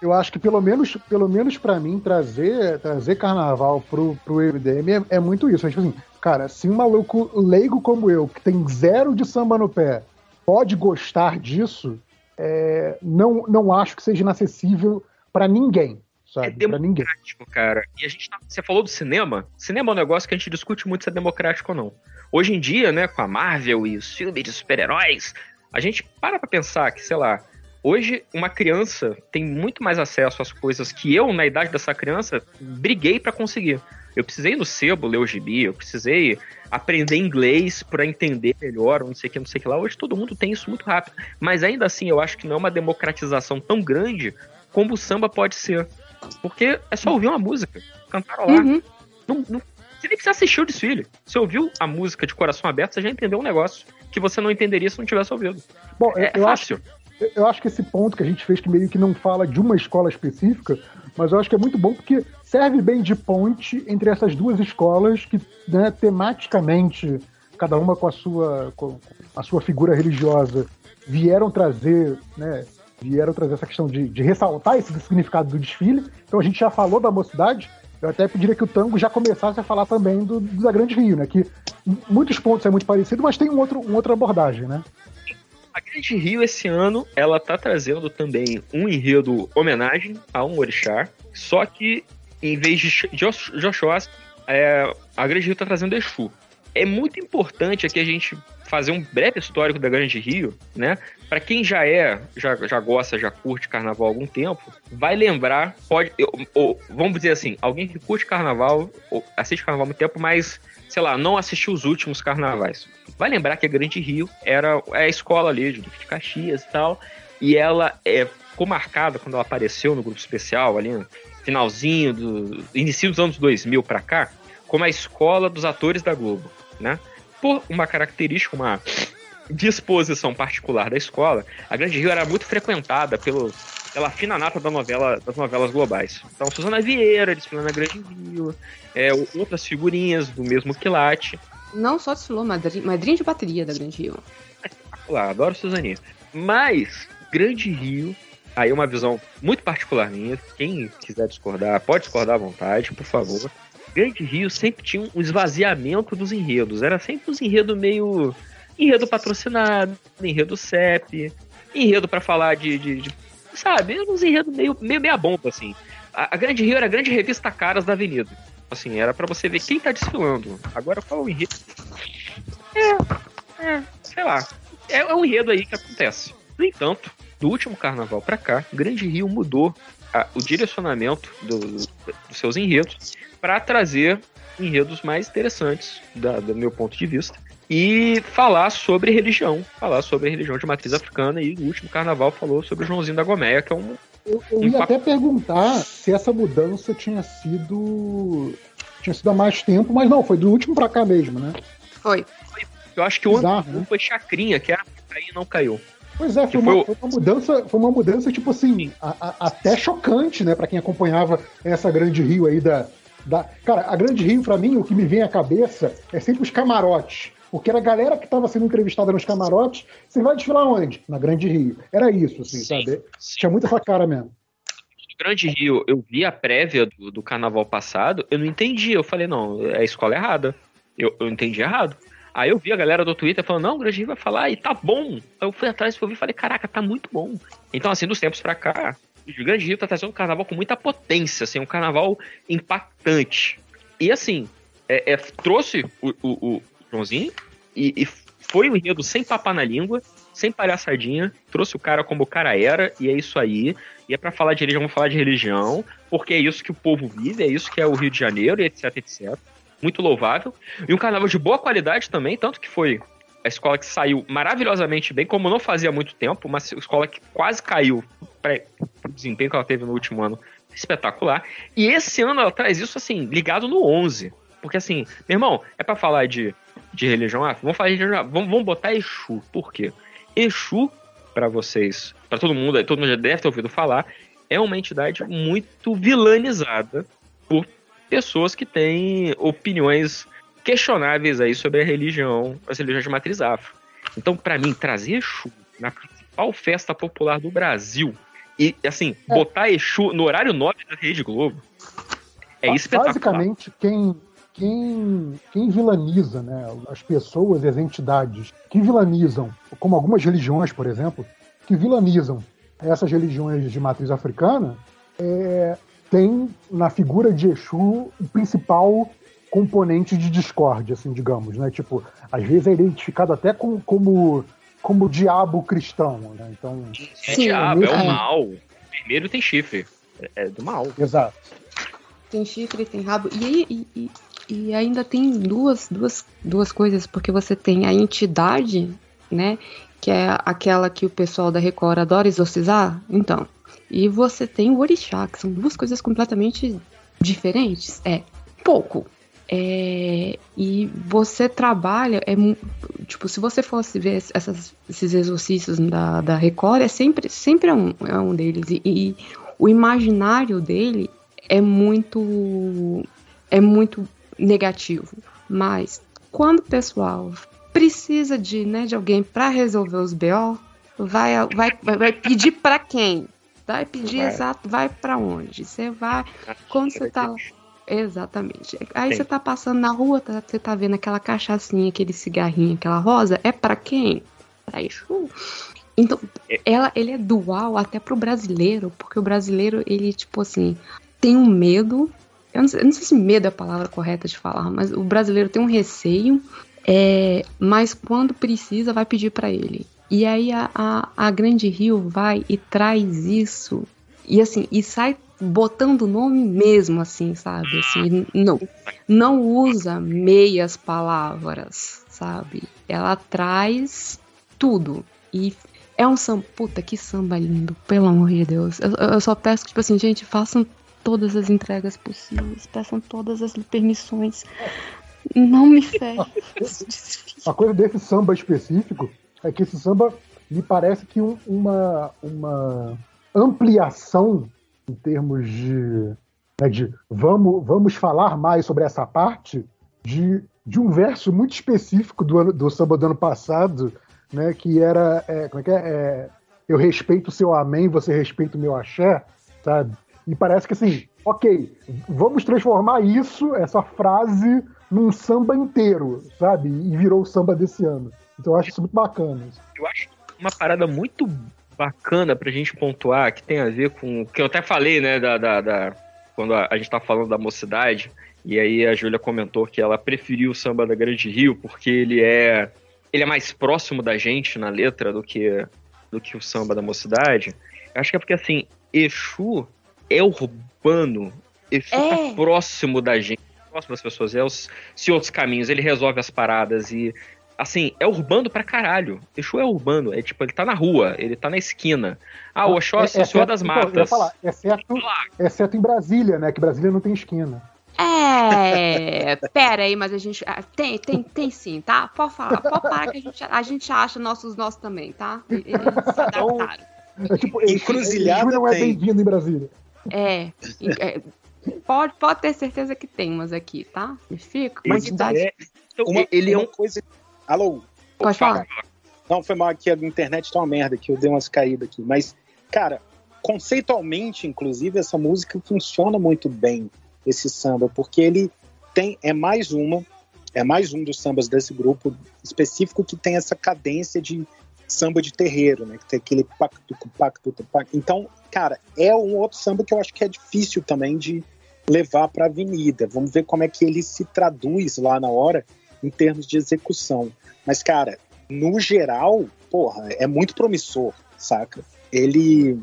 Eu acho que pelo menos, pelo menos para mim, trazer, trazer carnaval pro, pro MDM é, é muito isso. É tipo assim, cara, se um maluco leigo como eu, que tem zero de samba no pé, pode gostar disso, é, não, não acho que seja inacessível para ninguém, sabe? É Pra ninguém. democrático, cara. E a gente tá, você falou do cinema. Cinema é um negócio que a gente discute muito se é democrático ou não. Hoje em dia, né, com a Marvel e os filmes de super-heróis, a gente para pra pensar que, sei lá, hoje uma criança tem muito mais acesso às coisas que eu, na idade dessa criança, briguei pra conseguir. Eu precisei no sebo ler o gibi, eu precisei aprender inglês pra entender melhor, não sei o que, não sei o que lá. Hoje todo mundo tem isso muito rápido. Mas ainda assim, eu acho que não é uma democratização tão grande como o samba pode ser. Porque é só ouvir uma música, cantarolar. Uhum. Não, não, você nem precisa assistir o desfile. Você ouviu a música de coração aberto, você já entendeu um negócio que você não entenderia se não tivesse ouvido. Bom, É, eu, acho, fácil. eu acho que esse ponto que a gente fez, que meio que não fala de uma escola específica, mas eu acho que é muito bom porque serve bem de ponte entre essas duas escolas que, né, tematicamente, cada uma com a sua, com a sua figura religiosa, vieram trazer, né, vieram trazer essa questão de, de ressaltar esse significado do desfile. Então a gente já falou da mocidade, eu até pediria que o Tango já começasse a falar também do, da Grande Rio, né? Que muitos pontos é muito parecido, mas tem um outro, uma outra abordagem, né? A Grande Rio, esse ano, ela tá trazendo também um enredo homenagem a um orixá, só que em vez de Sh- Josh- Joshua, é, a Grande Rio tá trazendo Exu. É muito importante aqui a gente fazer um breve histórico da Grande Rio, né? Para quem já é, já, já gosta, já curte carnaval há algum tempo, vai lembrar, pode, ou, vamos dizer assim, alguém que curte carnaval, ou assiste carnaval há muito tempo, mas, sei lá, não assistiu os últimos carnavais. Vai lembrar que a Grande Rio era é a escola ali de Duque de Caxias e tal, e ela é, ficou marcada quando ela apareceu no grupo especial ali, no finalzinho do início dos anos 2000 para cá, como a escola dos atores da Globo, né? Por uma característica, uma disposição particular da escola, a Grande Rio era muito frequentada pelo, pela fina nata da novela, das novelas globais. Então, Suzana Vieira desfilando na Grande Rio, é, outras figurinhas do mesmo quilate. Não só desfilou, madrinha, madrinha de bateria da Grande Rio. Lá, adoro Suzaninha. Mas, Grande Rio, aí uma visão muito particular minha. Quem quiser discordar, pode discordar à vontade, por favor. Grande Rio sempre tinha um esvaziamento dos enredos. Era sempre uns enredos meio. Enredo patrocinado, enredo CEP, enredo pra falar de. de- de- sabe? Uns enredos meio, meio meia bomba, assim. A, a Grande Rio era a grande revista Caras da Avenida. Assim, era pra você ver quem tá desfilando. Agora qual é o enredo? É, é, sei lá. É, é um enredo aí que acontece. No entanto, do último carnaval pra cá, Grande Rio mudou a- o direcionamento do- dos seus enredos para trazer enredos mais interessantes, da- do meu ponto de vista, e falar sobre religião, falar sobre a religião de matriz africana. E o último carnaval falou sobre o Joãozinho da Gomeia, que é um. Eu, eu ia até perguntar se essa mudança tinha sido. tinha sido há mais tempo, mas não, foi do último pra cá mesmo, né? Foi. Eu acho que o Bizarro, ano né? foi Chacrinha, que era pra cair e não caiu. Pois é, foi uma, foi uma mudança, foi uma mudança, tipo assim, a- a- até chocante, né, Pra quem acompanhava essa Grande Rio aí da, da. Cara, a Grande Rio, pra mim, o que me vem à cabeça é sempre os camarotes. Porque era a galera que estava sendo entrevistada nos camarotes, você vai desfilar onde? Na Grande Rio. Era isso, assim, Sim. sabe? Tinha muito essa cara mesmo. Grande Rio, eu vi a prévia do, do carnaval passado, eu não entendi. Eu falei, não, é a escola errada. Eu, eu entendi errado. Aí eu vi a galera do Twitter falando, não, o Grande Rio vai falar e tá bom. Aí eu fui atrás, e falei, caraca, tá muito bom. Então, assim, dos tempos pra cá, o Grande Rio tá trazendo um carnaval com muita potência, assim, um carnaval impactante. E assim, é, é, trouxe o, o, o Joãozinho e, e foi um enredo sem papar na língua, sem palhaçadinha, trouxe o cara como o cara era, e é isso aí. E é pra falar de religião, vamos falar de religião, porque é isso que o povo vive, é isso que é o Rio de Janeiro, e etc, etc. Muito louvável. E um carnaval de boa qualidade também, tanto que foi a escola que saiu maravilhosamente bem, como não fazia muito tempo, uma escola que quase caiu para o desempenho que ela teve no último ano espetacular. E esse ano ela traz isso assim, ligado no 11. Porque assim, meu irmão, é para falar de, de religião afro? Vamos falar de religião vamos, vamos botar Exu. Por quê? Exu, para vocês, para todo mundo, todo mundo já deve ter ouvido falar, é uma entidade muito vilanizada por pessoas que têm opiniões questionáveis aí sobre a religião, as religiões de matriz afro. Então, para mim, trazer Exu na principal festa popular do Brasil e, assim, é. botar Exu no horário nobre da Rede Globo é espetacular. Basicamente, quem, quem, quem vilaniza né, as pessoas e as entidades que vilanizam, como algumas religiões, por exemplo, que vilanizam essas religiões de matriz africana, é, tem na figura de Exu o principal componente de discórdia, assim, digamos, né? Tipo, às vezes é identificado até com, como como diabo cristão, né? Então é Sim, diabo, é o mal. Primeiro tem chifre, é, é do mal. Exato. Tem chifre, tem rabo e, e, e, e ainda tem duas, duas, duas coisas porque você tem a entidade, né? Que é aquela que o pessoal da Record adora exorcizar. Então, e você tem o orixá, que são duas coisas completamente diferentes. É pouco. É, e você trabalha, é, tipo, se você fosse ver essas, esses exercícios da, da Record, é sempre, sempre é, um, é um deles. E, e o imaginário dele é muito, é muito negativo. Mas quando o pessoal precisa de, né, de alguém para resolver os BO, vai, vai, vai pedir para quem? Vai pedir vai. exato, vai para onde? Você vai. Quando você tá lá. Exatamente. Aí Sim. você tá passando na rua, tá, você tá vendo aquela cachaçinha, aquele cigarrinho, aquela rosa, é para quem? Pra Exu. Então, é. ela, ele é dual até pro brasileiro, porque o brasileiro, ele, tipo assim, tem um medo. Eu não, sei, eu não sei se medo é a palavra correta de falar, mas o brasileiro tem um receio, é, mas quando precisa, vai pedir para ele. E aí a, a, a Grande Rio vai e traz isso. E assim, e sai botando o nome mesmo, assim, sabe? Assim, não, não usa meias palavras, sabe? Ela traz tudo. E é um samba. Puta, que samba lindo, pelo amor de Deus. Eu, eu só peço tipo assim, gente, façam todas as entregas possíveis, peçam todas as permissões. Não me ferre. A coisa desse samba específico é que esse samba me parece que um, uma, uma ampliação em termos de, né, de vamos, vamos falar mais sobre essa parte de, de um verso muito específico do, ano, do samba do ano passado, né, que era é, como é que é? é eu respeito o seu amém, você respeita o meu axé, sabe? E parece que assim, ok, vamos transformar isso, essa frase, num samba inteiro, sabe? E virou o samba desse ano. Então eu acho isso muito bacana. Eu acho uma parada muito bacana pra gente pontuar, que tem a ver com o que eu até falei, né, da, da, da quando a, a, gente tá falando da mocidade, e aí a Júlia comentou que ela preferiu o samba da Grande Rio porque ele é ele é mais próximo da gente na letra do que do que o samba da mocidade. Eu acho que é porque assim, Exu é urbano, Exu tá é. tá próximo da gente, próximo das pessoas, é os se outros caminhos, ele resolve as paradas e assim, é urbano pra caralho. Exu é urbano, é tipo, ele tá na rua, ele tá na esquina. Ah, o Oxóssi é, é Senhor das Matas. Então, falar, exceto, exceto em Brasília, né? Que Brasília não tem esquina. É, pera aí, mas a gente. Ah, tem, tem, tem sim, tá? Pode falar, pode falar que a gente, a gente acha nossos nossos também, tá? Eles se adaptaram. É tipo, encruzilhada não é bem-vindo em Brasília. É, é, pode, pode ter certeza que tem umas aqui, tá? Fica, quantidade. É, então, uma, ele é uma coisa Alô? Pode falar. Não, foi mal aqui, a internet tá uma merda que eu dei umas caídas aqui. Mas, cara, conceitualmente, inclusive, essa música funciona muito bem, esse samba, porque ele tem, é mais uma, é mais um dos sambas desse grupo específico que tem essa cadência de samba de terreiro, né? Que tem aquele pacto, pacto, pacto. Então, cara, é um outro samba que eu acho que é difícil também de levar para a avenida. Vamos ver como é que ele se traduz lá na hora em termos de execução. Mas, cara, no geral, porra, é muito promissor, saca? Ele.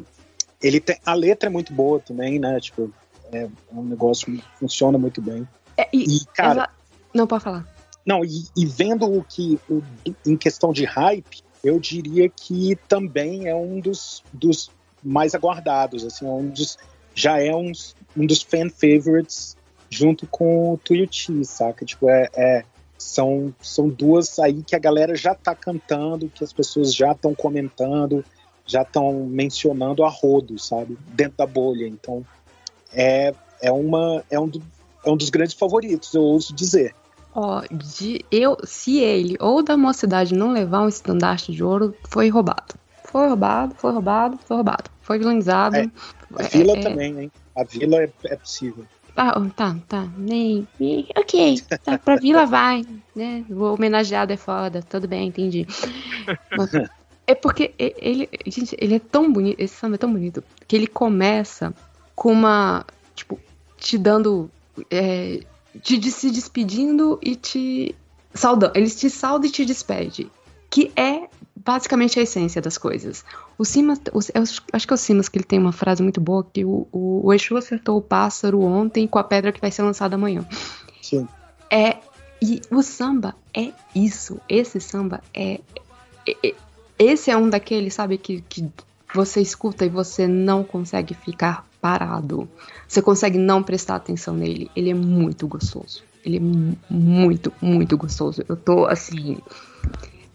ele tem, a letra é muito boa também, né? Tipo, é um negócio que funciona muito bem. É, e, e, cara. Ela... Não, pode falar. Não, e, e vendo o que. O, em questão de hype, eu diria que também é um dos, dos mais aguardados, assim, é um dos, já é um, um dos fan favorites junto com o Tuiuti, saca? Tipo, é, é, são, são duas aí que a galera já tá cantando, que as pessoas já estão comentando, já estão mencionando a rodo, sabe? Dentro da bolha. Então, é, é, uma, é, um, do, é um dos grandes favoritos, eu ouso dizer. Ó, de, eu, se ele ou da mocidade não levar um estandarte de ouro, foi roubado. Foi roubado, foi roubado, foi roubado. Foi vilanizado. É, a vila é, também, hein? A vila é, é possível. Tá, tá, tá. Nem, ok, tá, pra vila vai, né? O homenageado é foda, tudo bem, entendi. é porque ele, gente, ele é tão bonito, esse samba é tão bonito, que ele começa com uma, tipo, te dando, é, te se despedindo e te saudando. Eles te saudam e te despede, que é basicamente a essência das coisas. O Simas, acho que é o Simas que ele tem uma frase muito boa que o, o, o Exu acertou o pássaro ontem com a pedra que vai ser lançada amanhã. Sim. É e o samba é isso. Esse samba é, é, é esse é um daqueles, sabe, que, que você escuta e você não consegue ficar parado. Você consegue não prestar atenção nele. Ele é muito gostoso. Ele é muito, muito gostoso. Eu tô assim.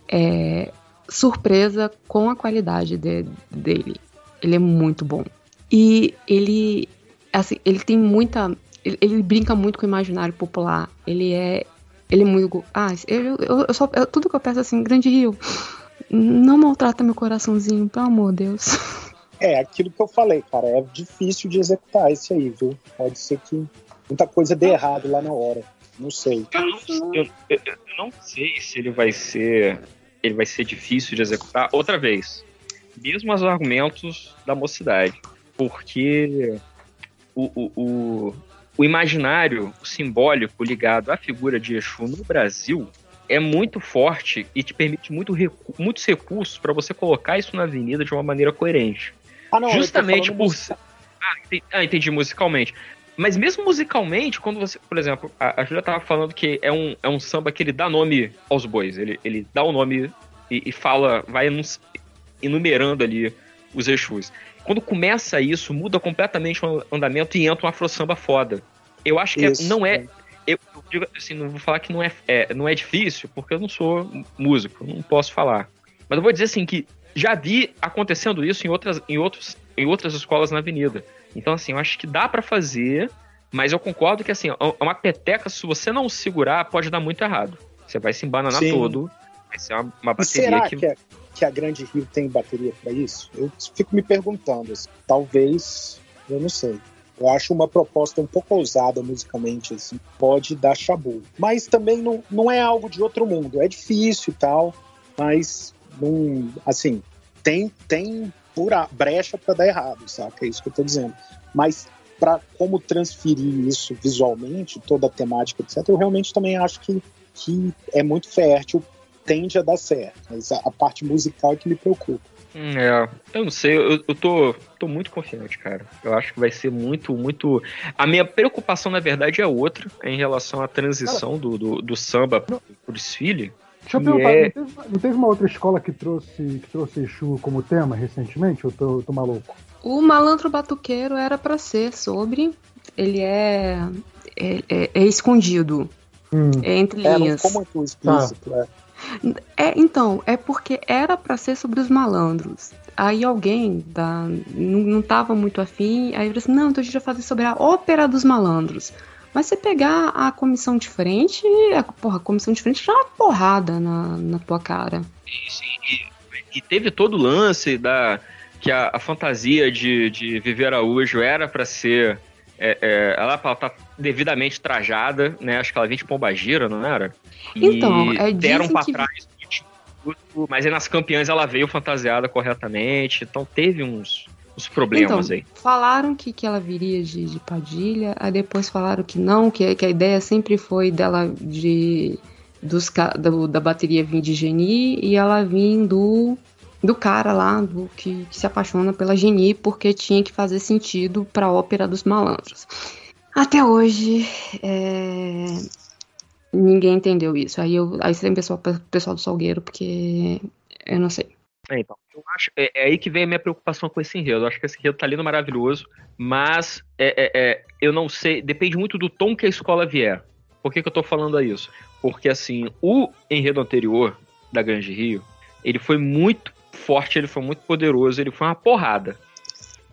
É, surpresa com a qualidade de, dele. Ele é muito bom. E ele, assim, ele tem muita. Ele, ele, brinca muito com o imaginário popular. Ele é. Ele é muito. Ah, eu, eu, eu só, eu, tudo que eu peço assim, Grande Rio, não maltrata meu coraçãozinho, pelo amor de Deus. É, aquilo que eu falei, cara, é difícil de executar esse aí, viu? Pode ser que muita coisa dê errado lá na hora. Não sei. Eu não, eu, eu não sei se ele vai ser ele vai ser difícil de executar. Outra vez, mesmo os argumentos da mocidade, porque o, o, o, o imaginário, o simbólico ligado à figura de Exu no Brasil é muito forte e te permite muito recu muitos recursos para você colocar isso na avenida de uma maneira coerente. Ah, não, Justamente por. Ah entendi, ah, entendi musicalmente. Mas mesmo musicalmente, quando você, por exemplo, a, a Julia tava falando que é um, é um samba que ele dá nome aos bois. Ele, ele dá o nome e, e fala, vai enumerando ali os Exus. Quando começa isso, muda completamente o andamento e entra um afro samba foda. Eu acho que é, não é. Eu, eu, digo assim, não vou falar que não é, é, não é difícil, porque eu não sou músico, não posso falar. Mas eu vou dizer assim que já vi acontecendo isso em outras, em outros, em outras escolas na avenida. Então, assim, eu acho que dá para fazer, mas eu concordo que, assim, uma peteca, se você não segurar, pode dar muito errado. Você vai se embananar Sim. todo. Vai ser uma, uma bateria será que... que, a, que a Grande Rio tem bateria para isso? Eu fico me perguntando. Assim, talvez, eu não sei. Eu acho uma proposta um pouco ousada musicalmente, assim, pode dar chabu. Mas também não, não é algo de outro mundo. É difícil e tal, mas não, assim, tem, tem pura brecha para dar errado, saca? É isso que eu tô dizendo. Mas para como transferir isso visualmente, toda a temática, etc., eu realmente também acho que, que é muito fértil, tende a dar certo. Mas a, a parte musical é que me preocupa. Hum, é, eu não sei, eu, eu tô, tô muito confiante, cara. Eu acho que vai ser muito, muito. A minha preocupação, na verdade, é outra em relação à transição do, do, do samba pro desfile. Deixa eu perguntar, é... não, teve, não, teve, uma outra escola que trouxe, que trouxe Exu como tema recentemente? Ou tô, tô maluco? O Malandro Batuqueiro era para ser sobre. Ele é, é, é, é escondido. Hum. É entre é, linhas. Não ficou muito explícito, tá. é. então, é porque era para ser sobre os malandros. Aí alguém da, não, não tava muito afim, aí falou assim: não, então a gente vai fazer sobre a ópera dos malandros. Mas você pegar a comissão de frente, a, porra, a comissão de frente já é uma porrada na, na tua cara. Sim, e, e teve todo o lance da que a, a fantasia de, de Viver Araújo era para ser. É, é, ela tá devidamente trajada, né? Acho que ela vinha de Pombagira, não era? E então, é, deram pra que... trás, mas aí nas campeãs ela veio fantasiada corretamente, então teve uns, os problemas então, aí? Falaram que, que ela viria de, de Padilha, aí depois falaram que não, que, que a ideia sempre foi dela de dos, do, da bateria vir de Geni e ela vir do, do cara lá do que, que se apaixona pela Geni porque tinha que fazer sentido para a ópera dos malandros. Até hoje, é... ninguém entendeu isso. Aí, eu, aí tem pessoal, pessoal do Salgueiro, porque eu não sei. É, então, eu acho, é, é, aí que vem a minha preocupação com esse enredo. Eu acho que esse enredo tá lindo, maravilhoso, mas é, é, é, eu não sei, depende muito do tom que a escola vier. Por que, que eu tô falando isso? Porque, assim, o enredo anterior da Grande Rio, ele foi muito forte, ele foi muito poderoso, ele foi uma porrada.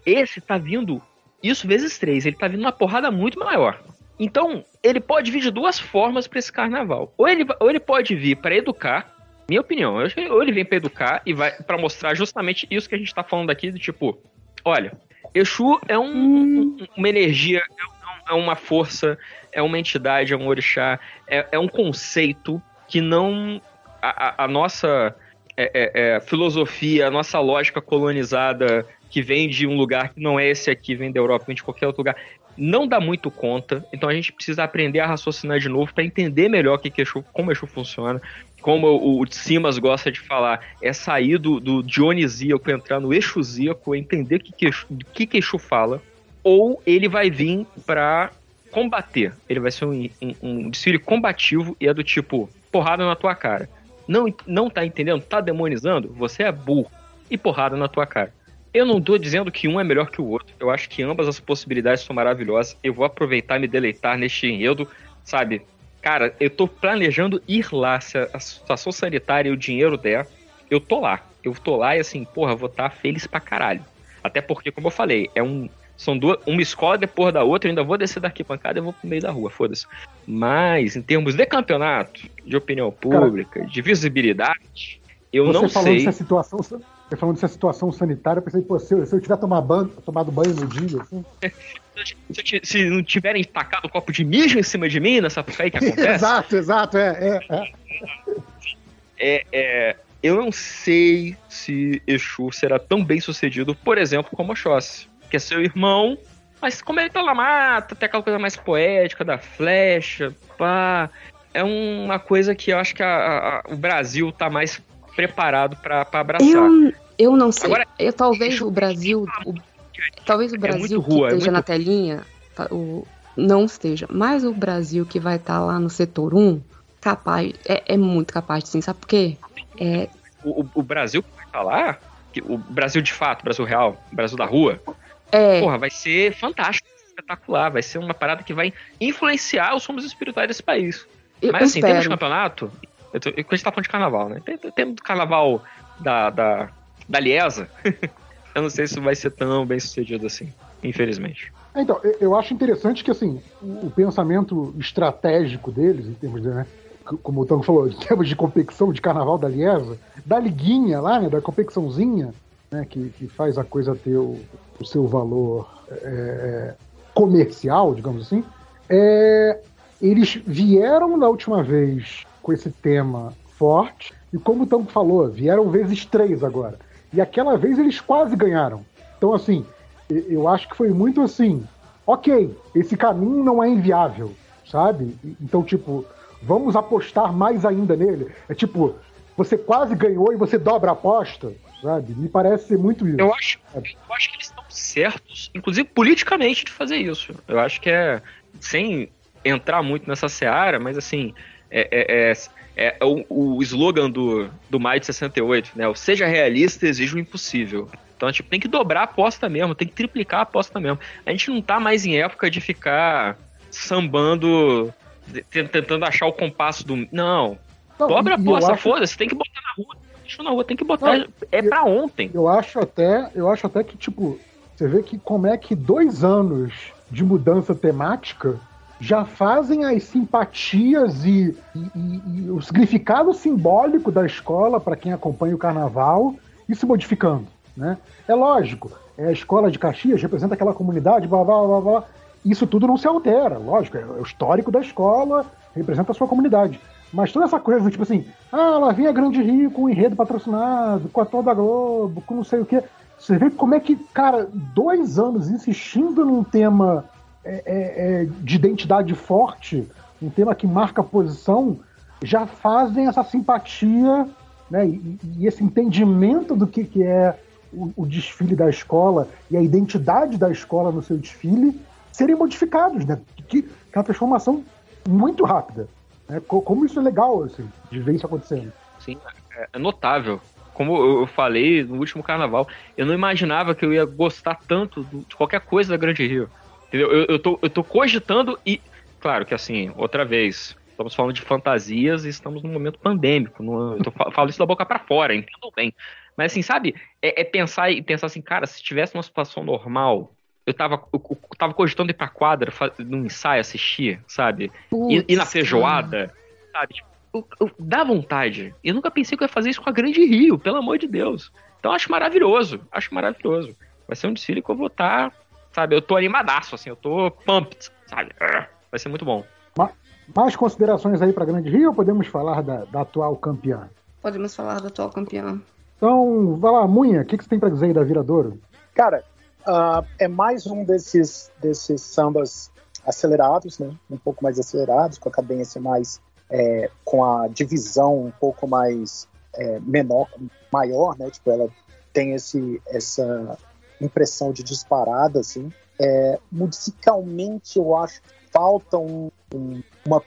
Esse tá vindo, isso vezes três, ele tá vindo uma porrada muito maior. Então, ele pode vir de duas formas para esse carnaval. Ou ele, ou ele pode vir para educar, minha opinião, ou ele vem para educar e vai para mostrar justamente isso que a gente tá falando aqui, do tipo, olha, Exu é um, um, uma energia, é, é, uma força, é uma entidade, é um orixá, é, é um conceito que não. A, a, a nossa é, é, é, filosofia, a nossa lógica colonizada que vem de um lugar que não é esse aqui, vem da Europa, vem de qualquer outro lugar, não dá muito conta. Então a gente precisa aprender a raciocinar de novo para entender melhor que que Exu, como Exu funciona. Como o, Simas gosta de falar, é sair do, do dionisíaco, entrar no exusíaco, entender o que que, que que Exu fala. Ou ele vai vir para combater. Ele vai ser um, um, um desfile combativo e é do tipo, porrada na tua cara. Não, não tá entendendo? Tá demonizando? Você é burro. E porrada na tua cara. Eu não tô dizendo que um é melhor que o outro. Eu acho que ambas as possibilidades são maravilhosas. Eu vou aproveitar e me deleitar neste enredo, sabe? Cara, eu tô planejando ir lá. Se a situação sanitária e o dinheiro der, eu tô lá. Eu tô lá e assim, porra, vou estar tá feliz pra caralho. Até porque, como eu falei, é um. São duas, uma escola depois da outra, eu ainda vou descer daqui pancada e vou pro meio da rua, foda-se. Mas, em termos de campeonato, de opinião pública, Cara, de visibilidade, eu não sei. Dessa situação, você falando dessa situação sanitária, eu pensei, pô, se eu, se eu tiver tomar banho, tomado banho no dia, assim. se, se, não tiverem tacado um copo de mijo em cima de mim nessa aí que acontece. exato, exato, é, é, é. é, é eu não sei se Exu será tão bem sucedido, por exemplo, como Oxóssi, que é seu irmão, mas como ele tá na mata, tem aquela coisa mais poética da flecha, pá. É uma coisa que eu acho que a, a, o Brasil tá mais preparado para abraçar. Eu, eu não sei. Agora, eu, talvez o Brasil. O, talvez o é Brasil é rua, que esteja na telinha o, não esteja. Mas o Brasil que vai estar tá lá no setor 1, capaz, é, é muito capaz de sim. Sabe por quê? É... O, o Brasil que vai estar tá lá, o Brasil de fato, o Brasil real, o Brasil da rua, é... porra, vai ser fantástico, espetacular. Vai ser uma parada que vai influenciar os rumos espirituais desse país. Eu Mas assim, temos campeonato, eu tô, a gente tá falando de carnaval, né? Tem, tem carnaval da, da, da Liesa. eu não sei se vai ser tão bem sucedido assim, infelizmente. É, então, eu acho interessante que assim, o pensamento estratégico deles, em termos de, né, como o Tango falou, em termos de competição de carnaval da Liesa, da liguinha lá, né, da competiçãozinha, né, que, que faz a coisa ter o, o seu valor é, é comercial, digamos assim, é, eles vieram na última vez com esse tema forte. E como o Tango falou, vieram vezes três agora. E aquela vez eles quase ganharam. Então, assim, eu acho que foi muito assim. Ok, esse caminho não é inviável, sabe? Então, tipo, vamos apostar mais ainda nele. É tipo, você quase ganhou e você dobra a aposta, sabe? Me parece ser muito isso. Eu acho, eu acho que eles estão certos, inclusive politicamente, de fazer isso. Eu acho que é, sem entrar muito nessa seara, mas assim, é, é, é, é o, o, slogan do, do Maio de 68, né? O seja realista, exige o impossível. Então, tipo, tem que dobrar a aposta mesmo, tem que triplicar a aposta mesmo. A gente não tá mais em época de ficar sambando, tentando achar o compasso do. Não. não Dobra a aposta, acho... foda-se, tem que botar na rua. Deixa na rua, tem que botar. Não, é eu, pra ontem. Eu acho até, eu acho até que, tipo, você vê que como é que dois anos de mudança temática já fazem as simpatias e, e, e o significado simbólico da escola para quem acompanha o carnaval e se modificando. Né? É lógico, é a escola de Caxias representa aquela comunidade, blá blá blá blá. Isso tudo não se altera, lógico, é o histórico da escola, representa a sua comunidade. Mas toda essa coisa, tipo assim, ah, lá vem a Grande Rio com o enredo patrocinado, com a toda Globo, com não sei o quê. Você vê como é que, cara, dois anos insistindo num tema é, é, é, de identidade forte, um tema que marca posição, já fazem essa simpatia né, e, e esse entendimento do que, que é o, o, desfile da escola e a identidade da escola no seu desfile serem modificados, né? Que, que é uma transformação muito rápida. Né? Como isso é legal assim, de ver isso acontecendo. Sim, é, é notável. como eu falei no último carnaval, eu não imaginava que eu ia gostar tanto de qualquer coisa da Grande Rio. Entendeu? Eu, eu, tô, eu tô cogitando e. Claro que assim, outra vez, estamos falando de fantasias e estamos num momento pandêmico. No, eu tô, falo isso da boca para fora, entendam bem. Mas assim, sabe, é, é, pensar e pensar assim, cara, se tivesse uma situação normal, eu tava, eu, eu tava cogitando ir pra quadra, num ensaio, assistir, sabe? e, ir na feijoada, sabe? Tipo, eu, eu, dá vontade. Eu nunca pensei que eu ia fazer isso com a Grande Rio, pelo amor de Deus. Então acho maravilhoso, acho maravilhoso. Vai ser um desfile que eu vou estar, tá, sabe? Eu tô animadaço, assim, eu tô pumped, sabe? Vai ser muito bom. Mais considerações aí pra Grande Rio ou podemos falar da, da atual campeã? Podemos falar da atual campeã. Então, vai lá, Munha, o que, que você tem pra dizer aí da Viradouro? Cara, uh, é mais um desses, desses sambas acelerados, né? Um pouco mais acelerados, com a cadência mais é, com a divisão um pouco mais é, menor, maior, né? Tipo, ela tem esse, essa impressão de disparada, assim. É, musicalmente, eu acho que falta um, um, uma...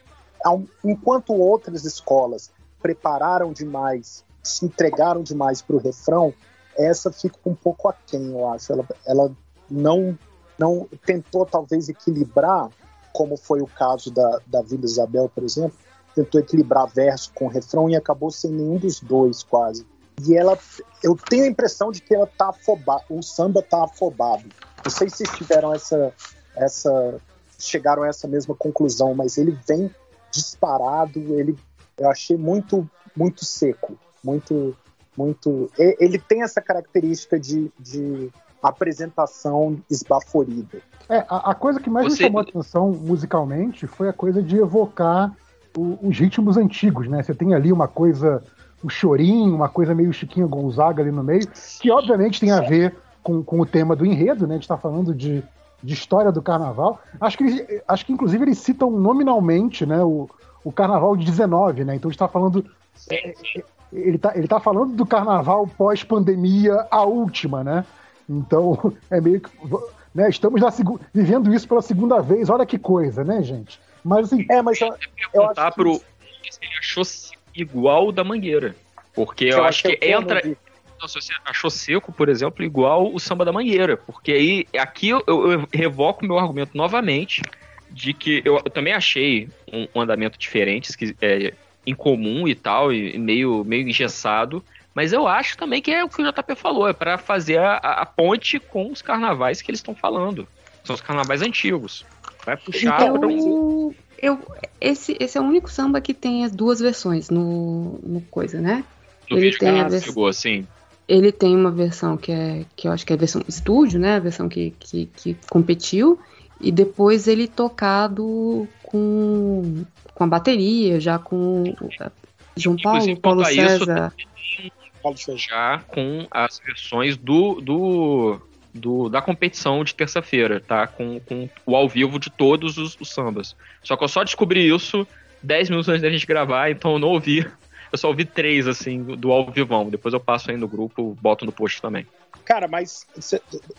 Um, enquanto outras escolas prepararam demais, se entregaram demais para o refrão, essa fica um pouco aquém, eu acho. Ela, ela não, não tentou, talvez, equilibrar, como foi o caso da, da Vila Isabel, por exemplo, tentou equilibrar verso com refrão e acabou sem nenhum dos dois quase. E ela, eu tenho a impressão de que ela tá afobada, o samba tá afobado. Não sei se tiveram essa, essa, chegaram a essa mesma conclusão, mas ele vem disparado, ele, eu achei muito, muito seco, muito, muito. Ele tem essa característica de, de apresentação esbaforida. É, a, a coisa que mais Você... me chamou a atenção musicalmente foi a coisa de evocar o, os ritmos antigos, né? Você tem ali uma coisa, um chorinho, uma coisa meio Chiquinho Gonzaga ali no meio, que obviamente tem a ver com, com o tema do enredo, né? A gente está falando de, de história do carnaval. Acho que, acho que inclusive eles citam nominalmente, né, o, o carnaval de 19, né? Então a gente está falando. É, é, ele está ele tá falando do carnaval pós-pandemia, a última, né? Então é meio que. Né, estamos na, vivendo isso pela segunda vez, olha que coisa, né, gente? Mas assim. É, mas eu, eu acho que... pro ele achou igual o da Mangueira. Porque eu, eu acho que, que entra. Não, se você achou seco, por exemplo, igual o samba da Mangueira. Porque aí, aqui eu, eu revoco meu argumento novamente de que eu, eu também achei um, um, andamento diferente, que é incomum e tal, e meio, meio engessado. Mas eu acho também que é o que o JP falou, é para fazer a, a, ponte com os carnavais que eles estão falando. São os carnavais antigos. Vai puxar eu, pra um... eu esse, esse é o único samba que tem as duas versões no, no coisa, né? No ele tem a chegou assim. Ele tem uma versão que é que eu acho que é a versão estúdio, né? A versão que, que, que competiu e depois ele tocado com com a bateria, já com João Paulo, Paulo César. Isso, já com as versões do, do do, da competição de terça-feira, tá? Com, com o ao vivo de todos os, os, sambas. Só que eu só descobri isso 10 minutos antes da gente gravar, então eu não ouvi. Eu só ouvi três, assim, do ao vivão. Depois eu passo aí no grupo, boto no post também. Cara, mas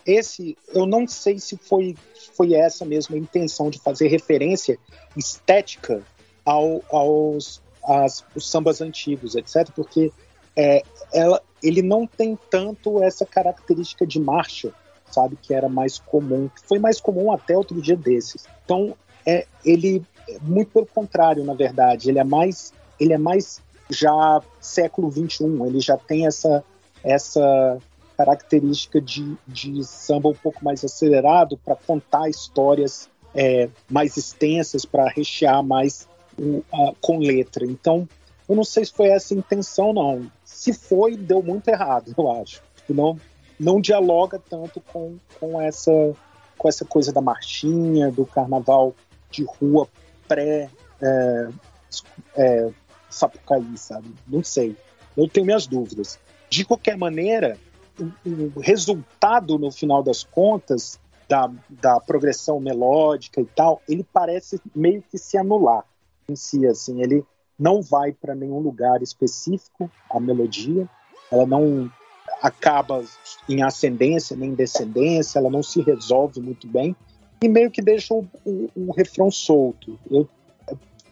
esse, eu não sei se foi, foi essa mesmo a intenção de fazer referência estética ao, aos as, os sambas antigos, etc. Porque é, ela, ele não tem tanto essa característica de marcha sabe? Que era mais comum, foi mais comum até outro dia desses. Então, é, ele, muito pelo contrário, na verdade, ele é mais, ele é mais já século 21, ele já tem essa, essa característica de, de samba um pouco mais acelerado para contar histórias é, mais extensas, para rechear mais uh, com letra. Então, eu não sei se foi essa a intenção, não. Se foi, deu muito errado, eu acho. Não, não dialoga tanto com, com, essa, com essa coisa da marchinha, do carnaval de rua pré é, é, Sapucaí, sabe? Não sei. Eu tenho minhas dúvidas. De qualquer maneira, o, o resultado, no final das contas, da, da progressão melódica e tal, ele parece meio que se anular em si, assim, ele não vai para nenhum lugar específico, a melodia, ela não acaba em ascendência nem em descendência, ela não se resolve muito bem e meio que deixa o, o, o refrão solto. Eu,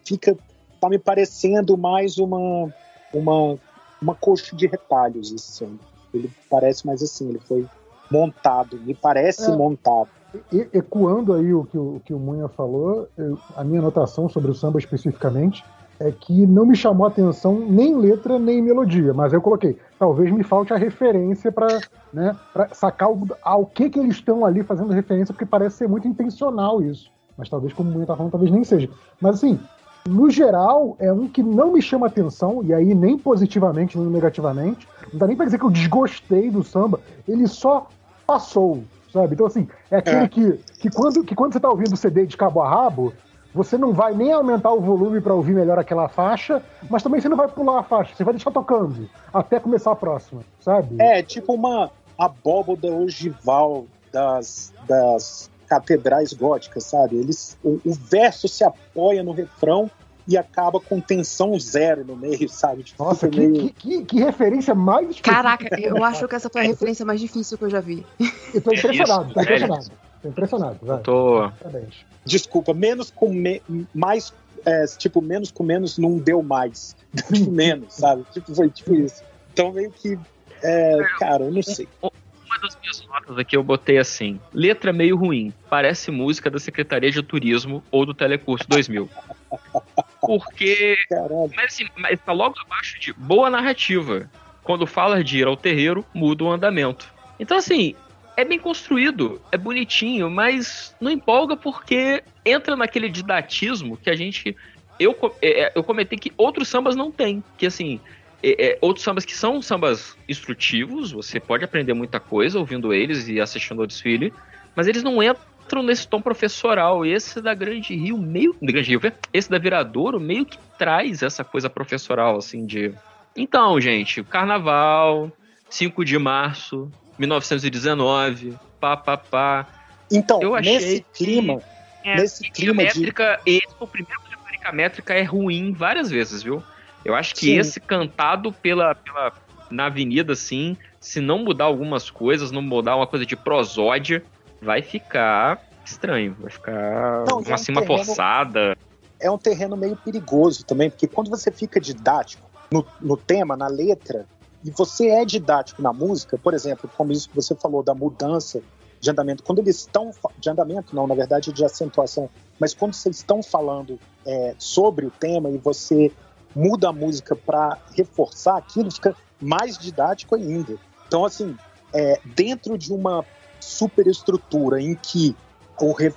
fica tá me parecendo mais uma uma uma coxa de retalhos esse samba. Ele parece mais assim, ele foi montado, me parece É. montado. E- ecoando aí o que o, que o Munha falou, eu- a minha anotação sobre o samba especificamente é que não me chamou a atenção nem letra nem melodia, mas eu coloquei, talvez me falte a referência para né, pra sacar o- ao que, que eles estão ali fazendo referência, porque parece ser muito intencional isso. Mas talvez, como o Munha tá falando, talvez nem seja. Mas assim, no geral, é um que não me chama atenção, e aí nem positivamente nem negativamente. Não dá nem pra dizer que eu desgostei do samba, ele só passou, sabe? Então, assim, é aquele É. Que, que, quando, que quando você tá ouvindo o CD de cabo a rabo, você não vai nem aumentar o volume pra ouvir melhor aquela faixa, mas também você não vai pular a faixa, você vai deixar tocando até começar a próxima, sabe? É, tipo uma abóboda ogival das, das catedrais góticas, sabe? Eles, o, o verso se apoia no refrão e acaba com tensão zero no meio, sabe? Tipo, Nossa, que, meio- que, que, que referência mais específica. Caraca, eu acho que essa foi a referência mais difícil que eu já vi. Eu tô É impressionado, isso, tô é impressionado. Tô impressionado, vai. Tô. Parabéns. Desculpa, menos com me, mais, é, tipo, menos com menos não deu mais. Menos, sabe? Tipo, foi tipo isso. Então meio que, é, cara, eu não sei. Uma das minhas notas aqui eu botei assim: letra meio ruim, parece música da Secretaria de Turismo ou do Telecurso 2000. Porque Caralho. Mas assim, mas tá logo abaixo de boa narrativa. Quando fala de ir ao terreiro, muda o andamento. Então, assim, é bem construído, é bonitinho, mas não empolga porque entra naquele didatismo que a gente. Eu, é, é, eu comentei que outros sambas não têm. Que assim, é, é, outros sambas que são sambas instrutivos, você pode aprender muita coisa ouvindo eles e assistindo ao desfile, mas eles não entram nesse tom professoral. Esse da Grande Rio, meio. Grande Rio, esse da Viradouro, meio que traz essa coisa professoral, assim, de. Então, gente, carnaval, 5 de março, 1919, pá, pá, pá. Então, Eu achei nesse que- clima, É, Nesse clima a de- métrica, esse o primeiro que a métrica métrica é ruim várias vezes, viu? Eu acho que Sim. esse cantado pela, pela na avenida, assim, se não mudar algumas coisas, não mudar uma coisa de prosódia, vai ficar estranho, vai ficar Não, e é uma um cima terreno- forçada. é um terreno meio perigoso também, porque quando você fica didático no, no tema, na letra, e você é didático na música, por exemplo, como isso que você falou da mudança de andamento, quando eles estão de andamento, não, na verdade de acentuação, mas quando vocês estão falando é, sobre o tema e você muda a música para reforçar aquilo, fica mais didático ainda. Então, assim, é, dentro de uma superestrutura em que re-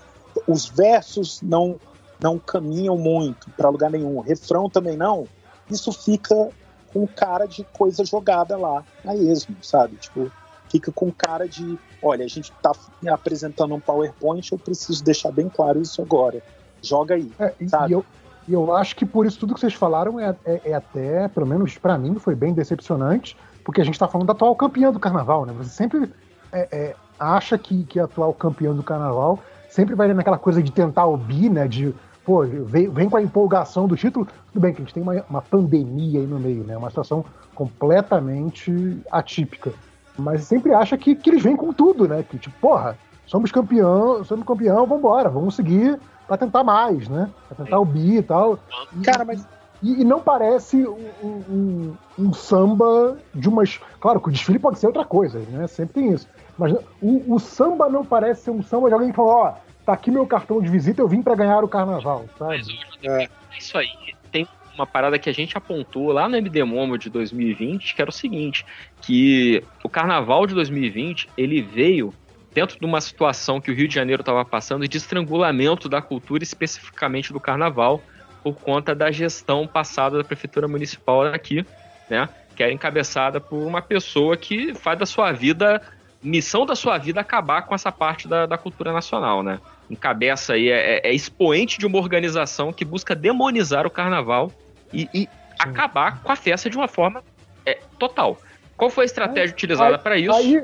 os versos não não caminham muito para lugar nenhum, o refrão também não, isso fica com cara de coisa jogada lá a esmo, sabe? Tipo, fica com cara de, olha, a gente tá apresentando um PowerPoint, eu preciso deixar bem claro isso agora. Joga aí. É, e, Sabe? e eu, e eu acho que por isso tudo que vocês falaram é, é- é até, pelo menos pra mim, foi bem decepcionante, porque a gente tá falando da atual campeã do carnaval, né? Você sempre é, é, acha que, que a atual campeã do carnaval sempre vai naquela coisa de tentar o bi, né? De, pô, vem, vem com a empolgação do título. Tudo bem que a gente tem uma, uma pandemia aí no meio, né? Uma situação completamente atípica. Mas sempre acha que, que eles vêm com tudo, né? Que tipo, porra, somos campeão, somos campeão, vambora, vamos seguir pra tentar mais, né? Pra tentar o bi e tal. E- Cara, mas e, e não parece um, um- um- um samba de umas. Claro que o desfile pode ser outra coisa, né? Sempre tem isso. Mas o, o samba não parece ser um samba de alguém que falou: ó, tá aqui meu cartão de visita, eu vim pra ganhar o carnaval, Mas sabe? hoje, isso aí tem uma parada que a gente apontou lá no MD Momo de 2020, que era o seguinte, que o carnaval de 2020, ele veio dentro de uma situação que o Rio de Janeiro estava passando de estrangulamento da cultura, especificamente do carnaval, por conta da gestão passada da prefeitura municipal aqui, né? Que era encabeçada por uma pessoa que faz da sua vida, missão da sua vida acabar com essa parte da, da cultura nacional, né? Encabeça aí, é, é expoente de uma organização que busca demonizar o carnaval e, e acabar com a festa de uma forma é, total. Qual foi a estratégia utilizada para isso? Aí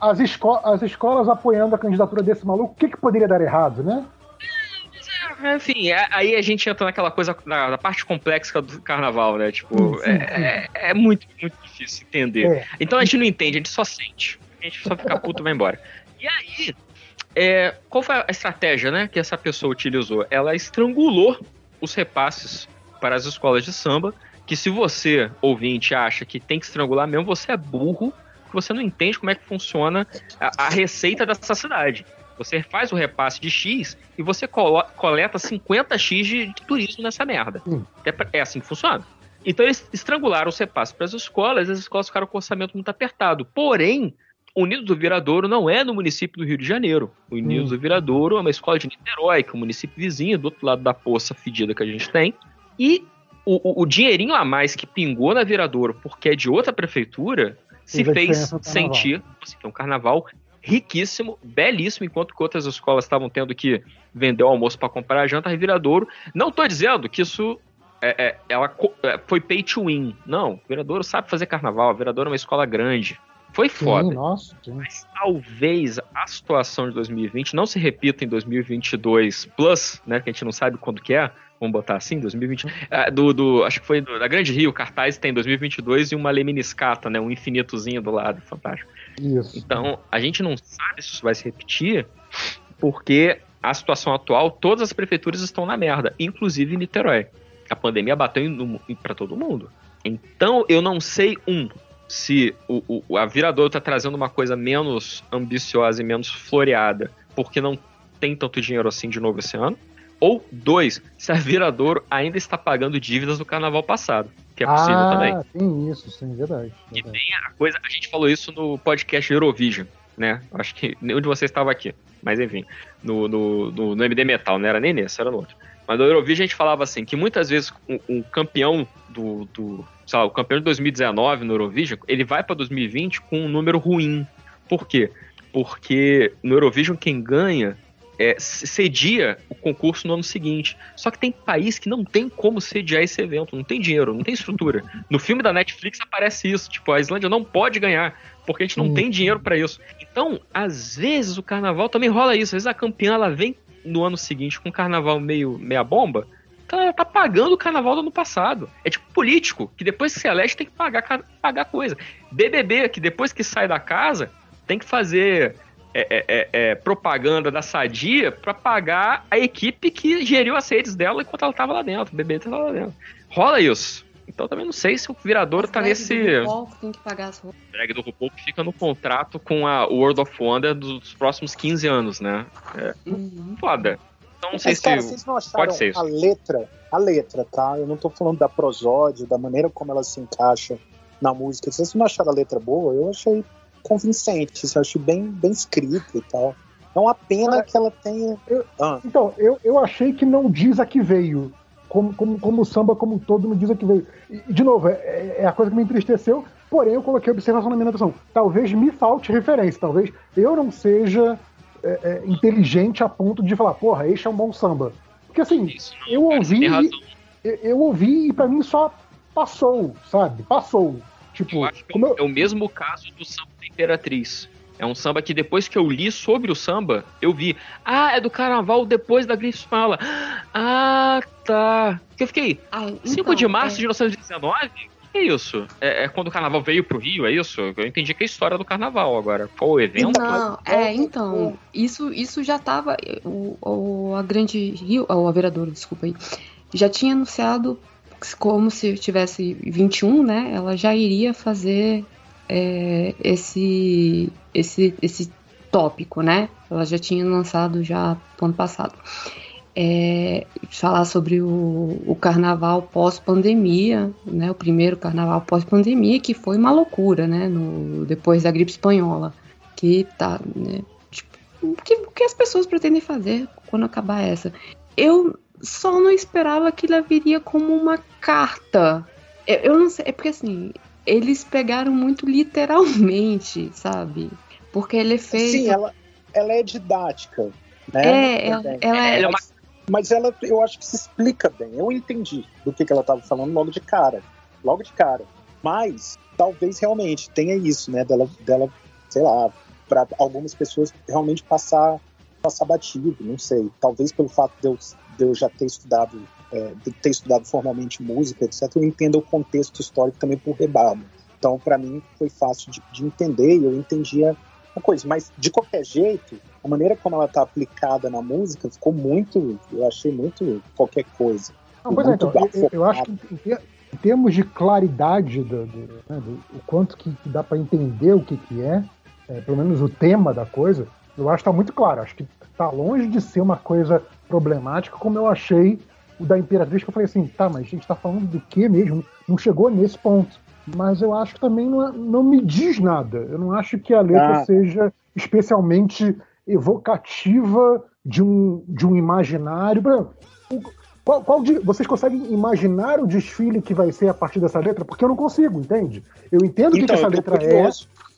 as, esco- as escolas apoiando a candidatura desse maluco, o que, que poderia dar errado, né? Enfim, é- aí a gente entra naquela coisa, na, na parte complexa do carnaval, né? Tipo, Sim, sim, é, é- é muito, muito difícil entender. É. Então a gente não entende, a gente só sente. A gente só fica puto e vai embora. E aí, é, qual foi a estratégia, né, que essa pessoa utilizou? Ela estrangulou os repasses para as escolas de samba que se você, ouvinte, acha que tem que estrangular mesmo, você é burro, que você não entende como é que funciona a, a receita dessa cidade. Você faz o repasse de X e você coleta 50X de, de turismo nessa merda. Hum. É, é, assim que funciona. Então eles estrangularam os repasses para as escolas, e as escolas ficaram com o orçamento muito apertado. Porém, Unidos do Viradouro não é no município do Rio de Janeiro. O Unidos hum. do Viradouro é uma escola de Niterói, que é um município vizinho, do outro lado da poça fedida que a gente tem. E o, o, o dinheirinho a mais que pingou na Viradouro, porque é de outra prefeitura, se fez sentir. Assim, é um carnaval riquíssimo, belíssimo, enquanto que outras escolas estavam tendo que vender o almoço para comprar a janta, a Viradouro. Não estou dizendo que isso é, é, ela é, foi pay to win. Não, Viradouro sabe fazer carnaval, a Viradouro é uma escola grande. Foi foda. Sim, nossa, sim. Mas talvez a situação de 2020 não se repita em 2022 plus, né? Que a gente não sabe quando que é. Vamos botar assim, 2020. É, do, do, acho que foi do, da Grande Rio, cartaz tem 2022 e uma leminiscata, né? Um infinitozinho do lado, fantástico. Isso. Então, a gente não sabe se isso vai se repetir, porque a situação atual, todas as prefeituras estão na merda, inclusive Niterói. A pandemia bateu para todo mundo. Então, eu não sei, um, se o, o, a Viradouro está trazendo uma coisa menos ambiciosa e menos floreada, porque não tem tanto dinheiro assim de novo esse ano. Ou dois, se a Viradouro ainda está pagando dívidas do carnaval passado, que é possível ah, também. Tem isso, sim, verdade, verdade. E tem a coisa, a gente falou isso no podcast Eurovision, né? Acho que nenhum de vocês estava aqui, mas enfim, no, no, no, no MD Metal, não era nem nesse, era no outro. Mas no Eurovision a gente falava assim, que muitas vezes o, um campeão do, do lá, o campeão de 2019 no Eurovision, ele vai para 2020 com um número ruim. Por quê? Porque no Eurovision quem ganha é, cedia o concurso no ano seguinte. Só que tem país que não tem como sediar esse evento, não tem dinheiro, não tem estrutura. No filme da Netflix aparece isso, tipo, a Islândia não pode ganhar, porque a gente não hum. tem dinheiro para isso. Então, às vezes o carnaval também rola isso, às vezes a campeã ela vem no ano seguinte com um carnaval meio meia bomba, ela tá pagando o carnaval do ano passado. É tipo político, que depois que se elege tem que pagar, pagar coisa. BBB, que depois que sai da casa, tem que fazer é, é, é, é propaganda da Sadia para pagar a equipe que geriu as redes dela enquanto ela tava lá dentro. O BBB tava lá dentro. Rola isso. Então também não sei se o virador tá nesse. Do tem que pagar as roupas. drag do RuPaul que fica no contrato com a World of Wonder dos próximos 15 anos, né? É uhum. foda. Então não sei Mas, se cara, vocês não acharam pode ser isso. a letra, a letra, tá? Eu não tô falando da prosódia, da maneira como ela se encaixa na música. Vocês não acharam a letra boa? Eu achei convincente, eu achei bem, bem escrito e tal. É uma pena que ela tenha. Eu, ah. Então, eu, eu achei que não diz a que veio. Como, como, como o samba, como todo, não diz a que veio. E, de novo, é, é, a coisa que me entristeceu, porém eu coloquei observação na minha anotação. Talvez me falte referência, talvez eu não seja é, é, inteligente a ponto de falar, porra, este é um bom samba. Porque assim, Isso, eu ouvi. Eu, eu ouvi e para mim só passou, sabe? Passou. Tipo, eu acho que é o mesmo caso do samba da Imperatriz. É um samba que depois que eu li sobre o samba, eu vi. Ah, é do carnaval depois da gripe espanhola. Ah, tá. Eu fiquei. Ah, então, 5 de março é... de 1919? que é isso? É, é, quando o carnaval veio pro Rio, é isso? Eu entendi que é a história do carnaval agora. Qual o evento? Não, é, então, isso, isso já tava. O, o, a Grande Rio, o Averador, desculpa aí, já tinha anunciado como se tivesse 21, né? Ela já iria fazer é, esse, esse, esse tópico, né? Ela já tinha lançado já no ano passado é, falar sobre o, o carnaval pós-pandemia, né, o primeiro carnaval pós-pandemia, que foi uma loucura, né, no, depois da gripe espanhola, que tá, né, tipo, o, que, o que as pessoas pretendem fazer quando acabar essa? Eu só não esperava que ela viria como uma carta. Eu, eu não sei, é porque assim, eles pegaram muito literalmente, sabe? Porque ele fez. Sim, ela, ela é didática. Né? É, ela, ela, é, ela é uma mas ela, eu acho que se explica bem. Eu entendi do que, que ela estava falando logo de cara. Logo de cara. Mas talvez realmente tenha isso, né? Dela, dela sei lá, para algumas pessoas realmente passar, passar batido, não sei. Talvez pelo fato de eu, de eu já ter estudado, é, de ter estudado formalmente música, etc., eu entenda o contexto histórico também por rebabo. Então, para mim, foi fácil de, de entender e eu entendia uma coisa. Mas, de qualquer jeito, a maneira como ela tá aplicada na música ficou muito, eu achei muito qualquer coisa. Não, pois é, então, eu, eu, acho que em termos de claridade do, do, né, do o quanto que, que dá para entender o que, que é, é, pelo menos o tema da coisa, eu acho que está muito claro. Acho que está longe de ser uma coisa problemática, como eu achei o da Imperatriz, que eu falei assim, tá, mas a gente está falando do que mesmo? Não chegou nesse ponto. Mas eu acho que também não, é, não me diz nada. Eu não acho que a letra ah. seja especialmente evocativa de um, de um imaginário. Qual, qual de, vocês conseguem imaginar o desfile que vai ser a partir dessa letra? Porque eu não consigo, entende? Eu entendo o então, que, essa letra é.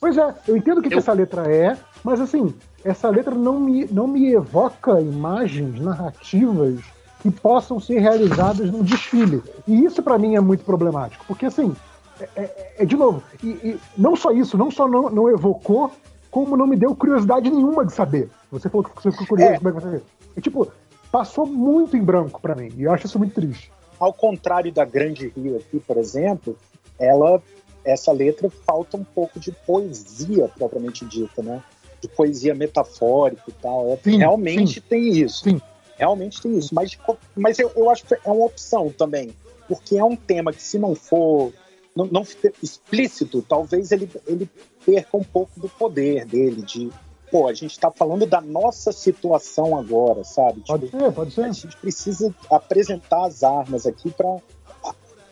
Pois é, eu entendo o que, eu... que essa letra é, mas assim, essa letra não me, não me evoca imagens narrativas que possam ser realizadas num desfile. E isso para mim é muito problemático, porque assim, é, é, é de novo, e, e, não só isso, não só não, não, evocou, como não me deu curiosidade nenhuma de saber. Você falou que você ficou curioso, é. como é que você vê? É tipo, passou muito em branco para mim, e eu acho isso muito triste. Ao contrário da Grande Rio aqui, por exemplo, ela, essa letra falta um pouco de poesia propriamente dita, né? De poesia metafórica e tal. É, sim, realmente sim. tem isso. Sim. Realmente tem isso. Mas, mas eu, eu acho que é uma opção também. Porque é um tema que, se não for não, não explícito, talvez ele, ele perca um pouco do poder dele, de pô, a gente está falando da nossa situação agora, sabe? Pode tipo, ser, pode ser. A gente precisa apresentar as armas aqui para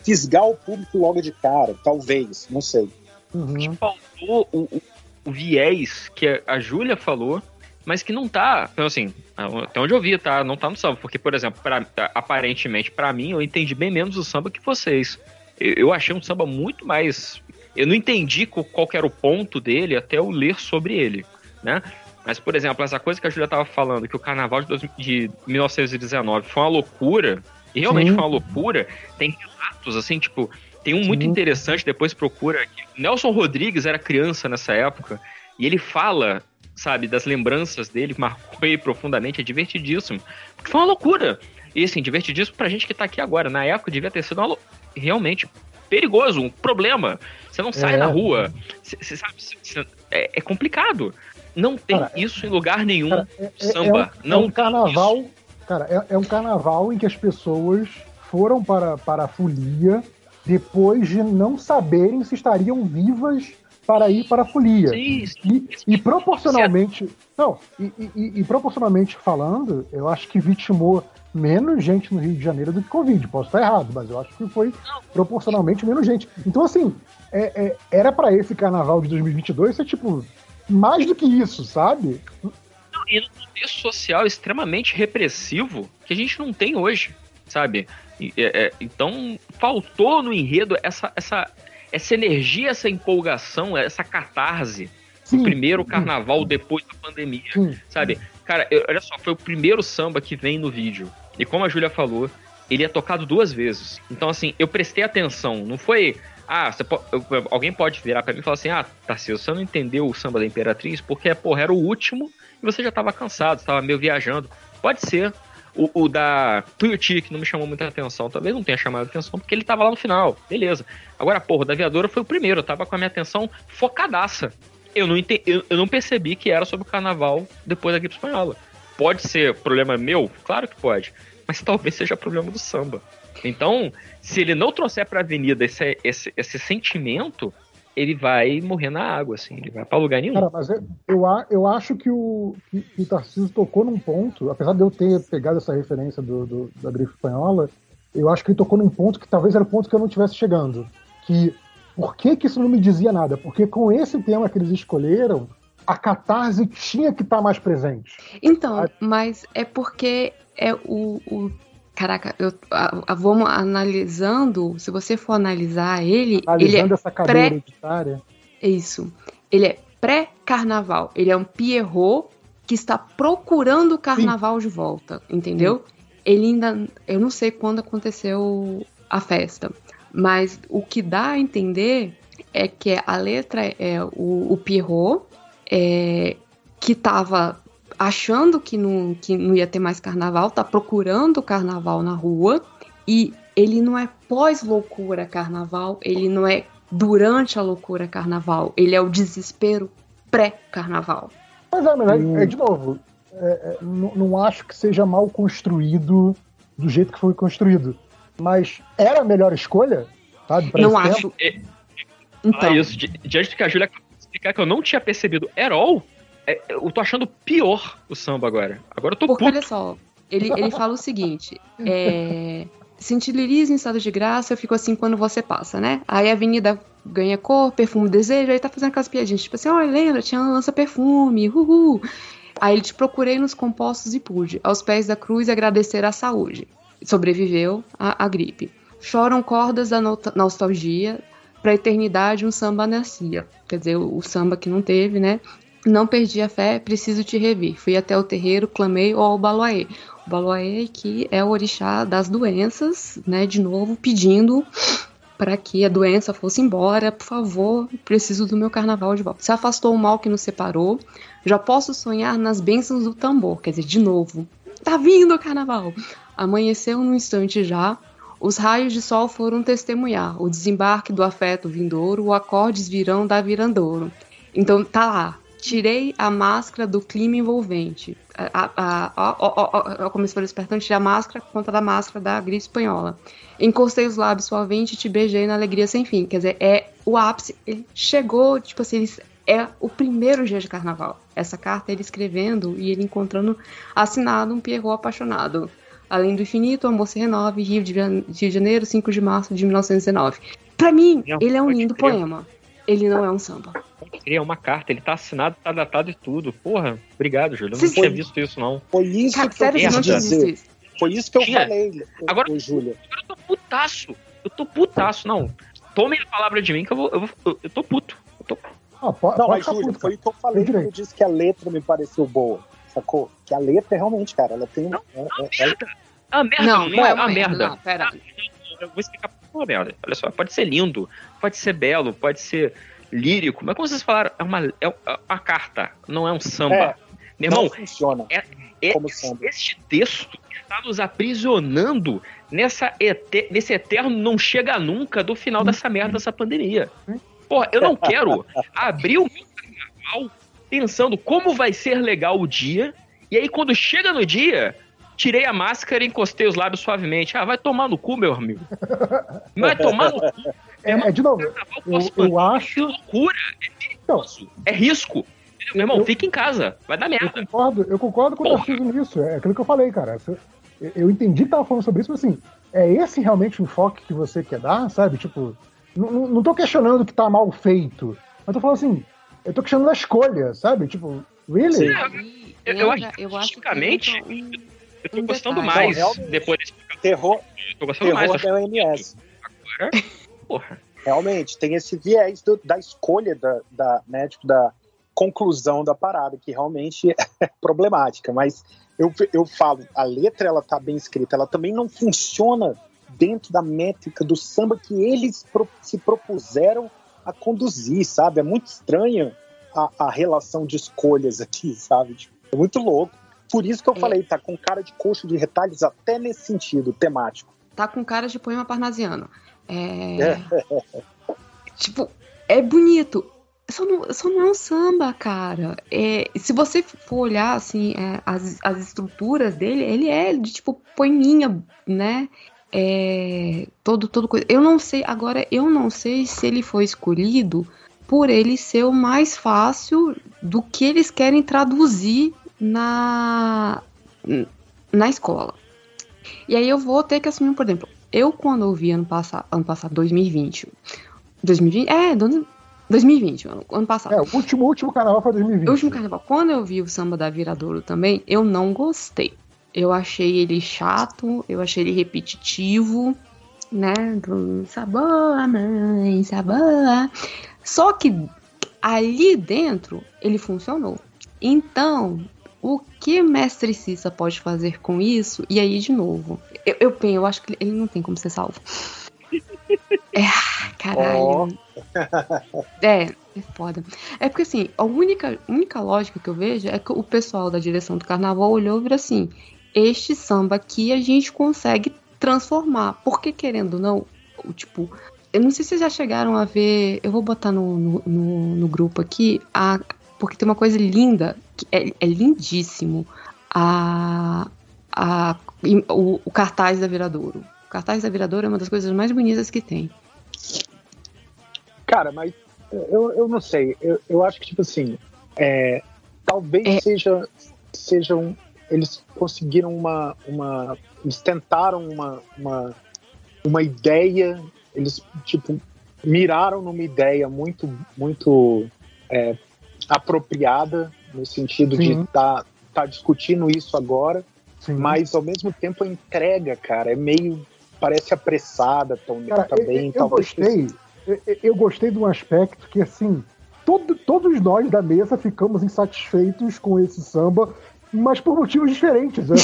fisgar o público logo de cara, talvez, não sei. Uhum. Faltou o, o, o, viés que a Júlia falou, mas que não tá, então, assim, até onde eu vi, tá? Não tá no samba, porque, por exemplo, pra, aparentemente, para mim, eu entendi bem menos o samba que vocês eu achei um samba muito mais. Eu não entendi qual era o ponto dele até eu ler sobre ele, né? Mas, por exemplo, essa coisa que a Julia estava falando, que o carnaval de, 2000, de 1919 foi uma loucura, e realmente Sim. foi uma loucura, tem relatos, assim, tipo, tem um muito Sim. interessante, depois procura. Nelson Rodrigues era criança nessa época, e ele fala, sabe, das lembranças dele, marcou ele profundamente, é divertidíssimo. Porque foi uma loucura. E assim, divertidíssimo pra gente que tá aqui agora. Na época devia ter sido uma, realmente perigoso, um problema. Você não sai é. na rua. Você sabe, cê, é, é, complicado. Não tem cara, isso em lugar nenhum. Cara, é, é, samba. É um, não um carnaval. Isso. Cara, é, um carnaval em que as pessoas foram para, para a folia depois de não saberem se estariam vivas para ir para a folia. Sim, sim. E, e, proporcionalmente. Não, e, e, e, proporcionalmente falando, eu acho que vitimou menos gente no Rio de Janeiro do que Covid. Posso estar errado, mas eu acho que foi proporcionalmente menos gente. Então, assim, é, é, era para esse carnaval de 2022 ser, tipo, mais do que isso, sabe? E no contexto social extremamente repressivo que a gente não tem hoje, sabe? É, é, então, faltou no enredo essa, essa, essa energia, essa empolgação, essa catarse. Sim, o primeiro carnaval depois da pandemia, sim, sabe? Cara, eu, olha só, foi o primeiro samba que vem no vídeo. E como a Júlia falou, ele é tocado duas vezes. Então, assim, eu prestei atenção. Não foi. Ah, pode, alguém pode virar para mim e falar assim: ah, Tarcísio, você não entendeu o samba da Imperatriz porque, porra, era o último e você já tava cansado, estava meio viajando. Pode ser. O, o da Tuiuti, que não me chamou muita atenção, talvez não tenha chamado atenção, porque ele tava lá no final, beleza. Agora, porra, o da Viadora foi o primeiro, eu tava com a minha atenção focadaça. Eu não, entendi, eu, eu não percebi que era sobre o carnaval depois da gripe espanhola. Pode ser problema meu? Claro que pode. Mas talvez seja problema do samba. Então, se ele não trouxer para a avenida esse, esse, esse sentimento, ele vai morrer na água, assim, ele vai para lugar nenhum. Cara, mas eu, eu, eu acho que o, que, que o Tarcísio tocou num ponto, apesar de eu ter pegado essa referência do, do, da grife espanhola, eu acho que ele tocou num ponto que talvez era o ponto que eu não estivesse chegando. Que por que, que isso não me dizia nada? Porque com esse tema que eles escolheram, a catarse tinha que estar tá mais presente. Então, mas é porque é o. o caraca, eu, a, a, vamos analisando. Se você for analisar ele. Analisando ele é essa cadeira pré, hereditária. Isso. Ele é pré-carnaval. Ele é um Pierrot que está procurando o carnaval Sim. de volta, entendeu? Sim. Ele ainda. Eu não sei quando aconteceu a festa. Mas o que dá a entender é que a letra é o, o Pierrot, é, que estava achando que não, que não ia ter mais carnaval, tá procurando o carnaval na rua, e ele não é pós-loucura carnaval, ele não é durante a loucura carnaval, ele é o desespero pré-carnaval. Mas é, mas é, é de novo, é, é, não, não acho que seja mal construído do jeito que foi construído. Mas era a melhor escolha? Sabe? Pra Não acho. É, Então, Ah, isso, di- diante do que a Júlia explicar que eu não tinha percebido at all, é, eu tô achando pior o samba agora. Agora eu tô porque puto. olha só, ele, ele fala o seguinte: é, Sintiliza em estado de graça, eu fico assim quando você passa, né? Aí a avenida ganha cor, perfume, desejo, aí tá fazendo aquelas piadinhas, tipo assim, olha, lembra, tinha lança perfume, uhul. Aí ele te procurei nos compostos e pude, aos pés da cruz, agradecer a saúde. Sobreviveu à, à gripe. Choram cordas da no- nostalgia, pra eternidade um samba nascia. Quer dizer, o, o samba que não teve, né? Não perdi a fé, preciso te rever. Fui até o terreiro, clamei ao Baloaê. O Baloaê que é o orixá das doenças, né? De novo, pedindo para que a doença fosse embora. Por favor, preciso do meu carnaval de volta. Se afastou o mal que nos separou. Já posso sonhar nas bênçãos do tambor. Quer dizer, de novo. Tá vindo o carnaval. Amanheceu num instante já. Os raios de sol foram testemunhar o desembarque do afeto vindouro, o acordes virão da virandouro. Então tá lá. Tirei a máscara do clima envolvente. A, a, a, a, como se fosse espertão, tirei a máscara por conta da máscara da gripe espanhola. Encostei os lábios suavemente e te beijei na alegria sem fim. Quer dizer, é o ápice. Ele chegou, tipo assim, ele, é o primeiro dia de carnaval. Essa carta ele escrevendo e ele encontrando assinado um Pierrot apaixonado. Além do infinito, o amor se renove, Rio de, Janeiro, 5 de março de 1919. Pra mim, Não, ele é um lindo poema. Ele não é um samba. Ele é uma carta, ele tá assinado, tá datado e tudo. Porra, obrigado, Júlio. Eu Sim, não tinha sim. visto isso, não. Foi isso Cara, que sério, eu não tinha visto isso? Foi isso que eu Tinha. falei, Agora- ô, Júlia. Agora eu tô putaço. Eu tô putaço, não. Tomem a palavra de mim que eu vou. Eu, vou- eu- tô puto. Eu tô... Ah, po- Não, pode mas Júlia, puto, foi o que eu falei. Que Eu disse que a letra me pareceu boa. Sacou? Que a letra realmente, cara, ela tem uma. é- é- é- Merda! É uma merda, Não, não, é uma merda. Não, pera. Eu vou explicar merda. Olha só, pode ser lindo, pode ser belo, pode ser lírico, mas como vocês falaram, é uma, é uma carta, não é um samba. É, Meu não irmão, funciona. é- como samba. este texto está nos aprisionando nessa ete- nesse eterno não chega nunca do final dessa merda dessa pandemia. Porra, eu não quero abrir o meu carnaval pensando como vai ser legal o dia, e aí quando chega no dia, tirei a máscara e encostei os lábios suavemente. Ah, vai tomar no cu, meu amigo. Vai tomar no cu. É, é, de novo, eu, eu É acho. loucura, Não, é risco. Meu irmão, Eu- fica em casa, vai dar eu merda. concordo, eu concordo com o Porra. Tarcísio nisso. É aquilo que eu falei, cara. Eu, eu entendi que tava falando sobre isso, mas assim, é esse realmente o enfoque que você quer dar, sabe? Tipo, não, não tô questionando que tá mal feito. Mas tô falando assim, eu tô questionando a escolha, sabe? Tipo, really? Sim. Eu- eu acho- eu acho que Eu tô um gostando detalhe. mais realmente. depois desse Terror, Eu tô gostando mais. terror acho da OMS. agora. Porra. Realmente, tem esse viés do- da escolha da, da, né, tipo, da conclusão da parada, que realmente é problemática. Mas eu, eu falo, a letra ela tá bem escrita, ela também não funciona dentro da métrica do samba que eles pro- se propuseram a conduzir, sabe? É muito estranha a, a relação de escolhas aqui, sabe? Tipo, é muito louco. Por isso que eu É. falei, tá com cara de coxo de retalhos até nesse sentido temático. tá com cara de poema parnasiano. É... tipo, é bonito. Só não, só não é um samba, cara. É, se você for olhar, assim, é, as, as estruturas dele, ele é de, tipo, poeminha, né? É, todo, todo coisa. Eu não sei, agora, eu não sei se ele foi escolhido por ele ser o mais fácil do que eles querem traduzir na, na escola. E aí eu vou ter que assumir, por exemplo, eu quando ouvi ano passado, ano passado, 2020. 2020? É, do- 2020, ano, ano passado. É, o último, último carnaval foi 2020. O último carnaval, quando eu vi o samba da Viradouro também, eu não gostei. Eu achei ele chato, eu achei ele repetitivo, né? Sabor, mãe, sabor. Só que ali dentro ele funcionou. Então, o que Mestre Cissa pode fazer com isso? E aí, de novo, eu, eu penso, eu acho que ele não tem como ser salvo. É, caralho. É, é foda. É porque assim, a única, única lógica que eu vejo é que o pessoal da direção do carnaval olhou e viu assim: este samba aqui a gente consegue transformar. Porque, querendo ou não, o tipo. Eu não sei se vocês já chegaram a ver. Eu vou botar no, no, no- no grupo aqui. A, porque tem uma coisa linda, que é, é lindíssimo. A, a, o, o cartaz da Viradouro. O cartaz da Viradouro é uma das coisas mais bonitas que tem. Cara, mas eu, eu não sei. Eu, eu acho que, tipo assim, é, talvez É. seja, sejam. Eles conseguiram uma. uma eles tentaram uma, uma, uma ideia, eles, tipo, miraram numa ideia muito, muito é, apropriada, no sentido de Sim. estar tá, discutindo isso agora, Sim. mas ao mesmo tempo a entrega, cara, é meio. parece apressada tam- Cara, eu, também. eu talvez gostei. Eu, eu gostei de um aspecto que, assim, todo- todos nós da mesa ficamos insatisfeitos com esse samba, mas por motivos diferentes. É,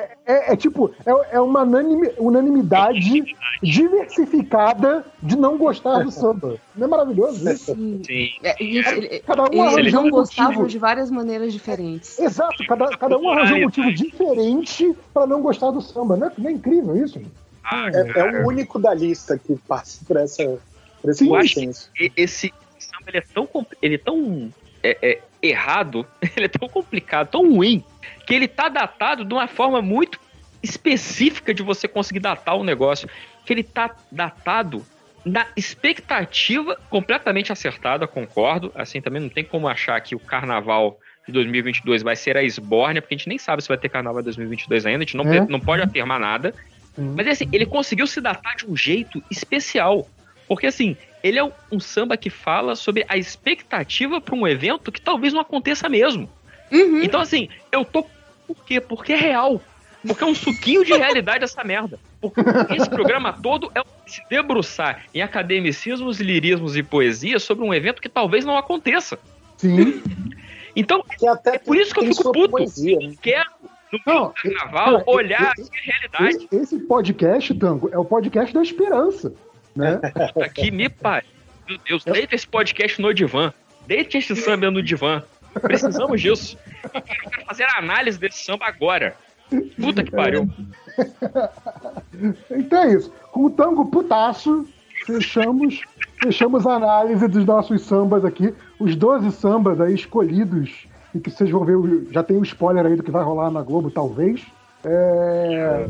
é- é- é tipo, é, é uma unanimi- unanimidade diversificada de não gostar do samba. Não é maravilhoso isso? Sim. Sim. É, isso, ele- Cada um eles não um gostavam motivo. de várias maneiras diferentes. Exato, cada, cada um arranjou um motivo diferente para não gostar do samba. Não é, não é incrível isso? Ah, É, é o único da lista que passa por essa por esse Sim, eu acho consenso. E- esse samba ele é tão ele é tão é, é, errado, ele é tão complicado, tão ruim, que ele tá datado de uma forma muito específica de você conseguir datar o negócio, que ele tá datado na expectativa completamente acertada, concordo. Assim também não tem como achar que o carnaval de 2022 vai ser a esbórnia, porque a gente nem sabe se vai ter carnaval em 2022 ainda, a gente não, É. não pode afirmar nada. Mas assim, ele conseguiu se datar de um jeito especial. Porque assim, ele é um, samba que fala sobre a expectativa para um evento que talvez não aconteça mesmo. Uhum. Então assim, eu tô. Por quê? Porque é real. Porque é um suquinho de realidade essa merda. Porque esse programa todo é se debruçar em academicismos, lirismos e poesia sobre um evento que talvez não aconteça. Sim. Então, Que até é por isso que eu fico puto. poesia, né? quero, no Não, carnaval, cara, olhar esse- a realidade. Esse, esse podcast, Tango, é o podcast da esperança. Né? Aqui me pare. Meu Deus, deita esse podcast no divã. Deite esse samba no divã. Precisamos disso. Eu quero, fazer a análise desse samba agora. Puta que pariu. Então é isso. Com o tango putaço, fechamos, fechamos a análise dos nossos sambas aqui. Os 12 sambas aí escolhidos. E que vocês vão ver, já tem o spoiler aí do que vai rolar na Globo, talvez. É,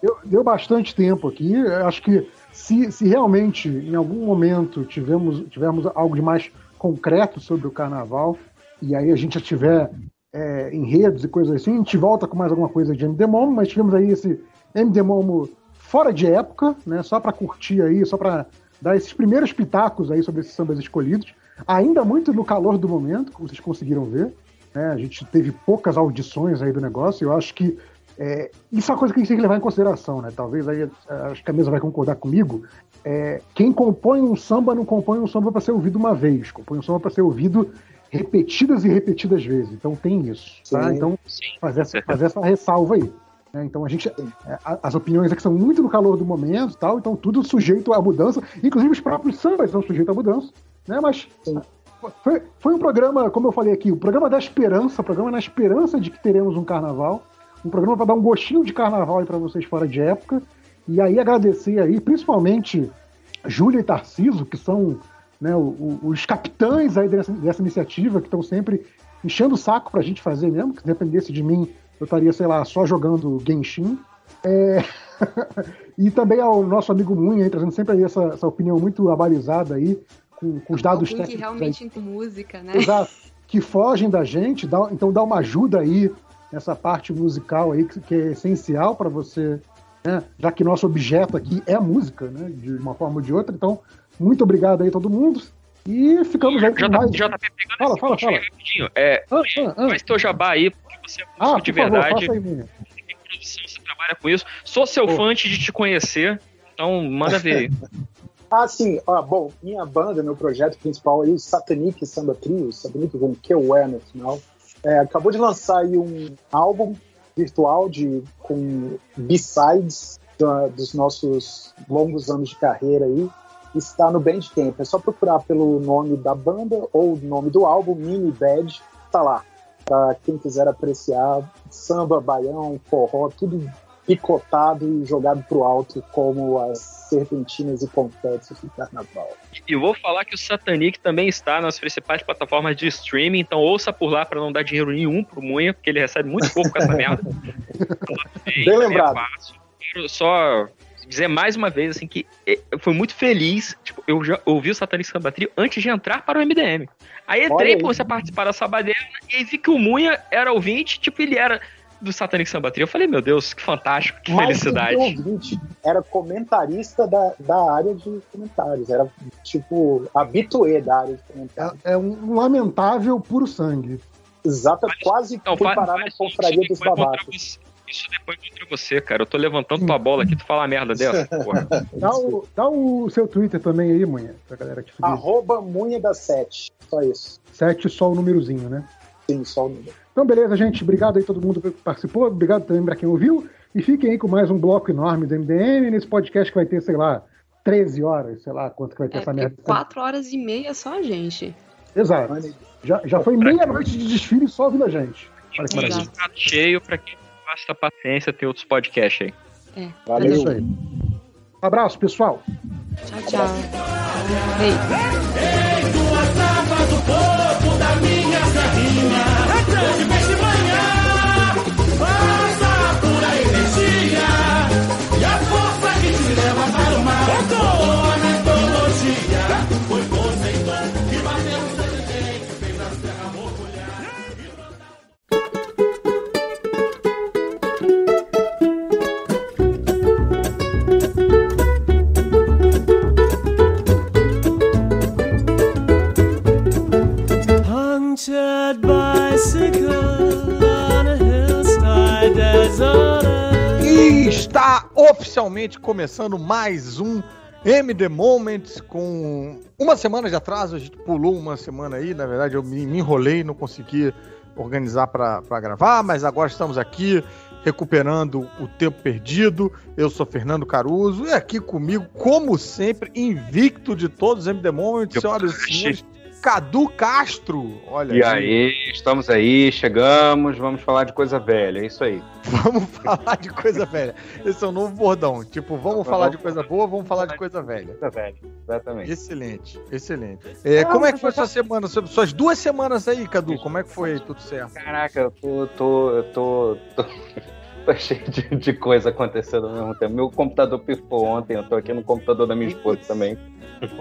deu, deu bastante tempo aqui. Acho que se, se realmente em algum momento tivemos, tivermos algo de mais concreto sobre o carnaval, e aí a gente já tiver é, enredos e coisas assim, a gente volta com mais alguma coisa de MD Momo, mas tivemos aí esse MD Momo fora de época, né? Só para curtir aí, só para dar esses primeiros pitacos aí sobre esses sambas escolhidos. Ainda muito no calor do momento, como vocês conseguiram ver. né? A gente teve poucas audições aí do negócio. Eu acho que é, isso é uma coisa que a gente tem que levar em consideração, né? Talvez aí, é, acho que a mesa vai concordar comigo. É, quem compõe um samba não compõe um samba para ser ouvido uma vez, compõe um samba para ser ouvido repetidas e repetidas vezes. Então tem isso, tá? Sim. Então Sim. fazer essa, fazer essa ressalva aí. né? Então a gente, é, a- as opiniões aqui são muito no calor do momento, e tal. Então tudo sujeito à mudança, inclusive os próprios sambas são sujeitos à mudança, né? Mas Sim. foi, foi um programa, como eu falei aqui, o programa da esperança, o programa na esperança de que teremos um carnaval, um programa para dar um gostinho de carnaval aí para vocês fora de época. E aí agradecer aí, principalmente Júlia e Tarciso, que são né, os capitães aí dessa, dessa iniciativa, que estão sempre enchendo o saco pra gente fazer mesmo, que se dependesse de mim, eu estaria, sei lá, só jogando Genshin. É, e também ao nosso amigo Munha aí, trazendo sempre aí essa, essa opinião muito abalizada aí, com, com os dados Alguém que técnicos aí realmente entende música, né? Exato. Que fogem da gente, dá- então dá uma ajuda aí nessa parte musical aí que, que é essencial para você, né? Já que nosso objeto aqui é a música, né? De uma forma ou de outra. Então, muito obrigado aí a todo mundo. E ficamos aí com JP, mais. JP pegando Fala, fala, fala. rapidinho. É, Ah, ah, ah. faz teu jabá aí, porque você é músico Ah, de favor, verdade. faça aí, minha. tem produção, você trabalha com isso. Sou seu Pô. fã antes de te conhecer, então manda ver aí. Ah, sim. Ah, bom, minha banda, meu projeto principal aí, o Satanic Samba Trio, Satanic com Q-U-E no final, é, acabou de lançar aí um álbum virtual de, com B-sides dos nossos longos anos de carreira aí. Está no Bandcamp. É só procurar pelo nome da banda ou o nome do álbum, Mini Bad, tá lá. Pra quem quiser apreciar samba, baião, forró, tudo picotado e jogado pro alto como as serpentinas e confetes do carnaval. E vou falar que o Satanic também está nas principais plataformas de streaming, então ouça por lá para não dar dinheiro nenhum pro Munha, porque ele recebe muito pouco com essa merda. Bem lembrado. É fácil. Quero só dizer mais uma vez, assim, que eu fui muito feliz. Tipo, eu já ouvi o Satanic Samba Trio antes de entrar para o MDM. Aí entrei, comecei a participar da Sabadeira, e aí vi que o Munha era ouvinte, tipo, ele era do Satanic Samba Trio. Eu falei, meu Deus, que fantástico, que Mais felicidade. que ouvinte, era comentarista da, da área de comentários. Era, tipo, habituê da área de comentários. É, é um lamentável puro sangue. Exato, quase Não, fui parar na confraria isso dos você- Isso depois contra você, cara. Eu tô levantando tua bola aqui, tu fala uma merda dessa, porra. Dá o, dá o seu Twitter também aí, manhã, pra galera te seguir. Arroba Munha da Sete. Só isso. Sete só o númerozinho, né? Sim, só o número. Então, beleza, gente. Obrigado aí todo mundo que participou. Obrigado também pra quem ouviu. E fiquem aí com mais um bloco enorme do MDM nesse podcast que vai ter, sei lá, 13 horas, sei lá quanto que vai ter É, essa merda. quatro horas e meia só a gente. Exato. Já, já foi meia-noite de desfile só ouvindo a gente. Olha que maravilha. Cheio pra quem basta paciência ter outros podcasts aí. É. É Valeu. isso aí. Abraço, pessoal. Tchau, tchau. Ei. Punctured está oficialmente começando mais um MD Moments com uma semana de atraso. A gente pulou uma semana aí, na verdade eu me, me enrolei, não consegui organizar para gravar, mas agora estamos aqui recuperando o tempo perdido. Eu sou Fernando Caruso e aqui comigo, como sempre, invicto de todos os MD Moments, senhoras e senhores, Cadu Castro. Olha E aí, estamos aí, chegamos, vamos falar de coisa velha, é isso aí. Vamos falar de coisa velha. Esse é o novo bordão. Tipo, vamos falar de coisa boa, vamos falar de coisa velha. Coisa velha, exatamente. Excelente, excelente. É, como é que foi sua semana? Sua- Suas duas semanas aí, Cadu? Como é que foi tudo certo? Caraca, eu tô, tô, eu tô, tô, tô cheio de, de coisa acontecendo ao mesmo tempo. Meu computador pifou ontem, eu tô aqui no computador da minha esposa também.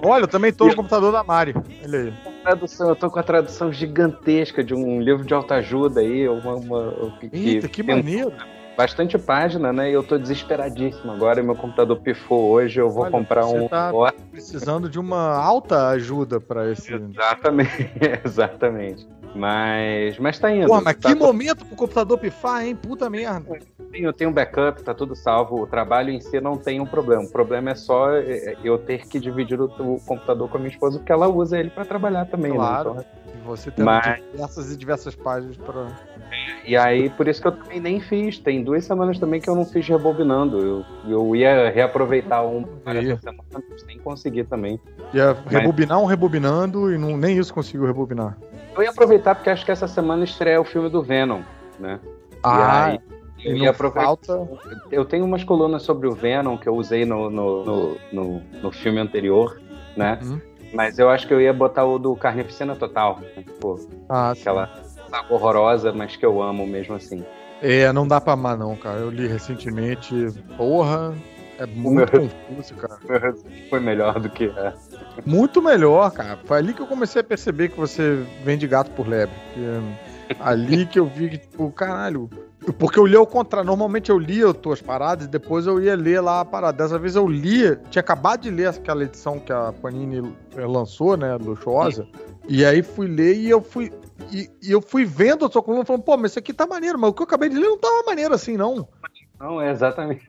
Olha, eu também tô no computador da Mari. Olha aí. Tradução, eu tô com a tradução gigantesca de um livro de autoajuda aí, uma, uma que, Eita, que maneiro. bastante página, né? E eu tô desesperadíssimo agora, meu computador pifou hoje, eu vou Olha, comprar você um. tá- Precisando de uma alta ajuda pra esse. Exatamente, exatamente. Mas, mas tá indo. Porra, mas tá que momento pro computador pifar, hein? Puta merda. eu tenho um backup, tá tudo salvo. O trabalho em si não tem um problema. O problema é só é, eu ter que dividir o, computador com a minha esposa, porque ela usa ele pra trabalhar também, Claro. né? E você tem Mas- diversas e diversas páginas pra. E aí, por isso que eu também nem fiz. Tem duas semanas também que eu não fiz rebobinando. Eu, eu ia reaproveitar um para essa semana, mas nem consegui também. Ia rebobinar um rebobinando e não, nem isso conseguiu rebobinar. Eu ia aproveitar porque acho que essa semana estreia o filme do Venom, né? Ah, e aí, eu ia aproveitar. falta. Eu tenho umas colunas sobre o Venom que eu usei no, no, no, no, no filme anterior, né? Uhum. Mas eu acho que eu ia botar o do Carnificina Total. né? Pô, Ah, aquela saga horrorosa, mas que eu amo mesmo assim. É, não dá pra amar não, cara. Eu li recentemente. Porra, é muito meu- confuso, cara. Foi melhor do que. É. Muito melhor, cara. Foi ali que eu comecei a perceber que você vende gato por lebre. Porque, é ali que eu vi que, tipo, caralho. Porque eu li ao contrário. Normalmente eu lia as tuas paradas e depois eu ia ler lá a parada. Dessa vez eu li, tinha acabado de ler aquela edição que a Panini eh, lançou, né, luxuosa. E aí fui ler e eu fui. E, e eu fui vendo a sua coluna falando, pô, mas isso aqui tá maneiro, mas o que eu acabei de ler não tava maneiro assim, não. Não, é exatamente.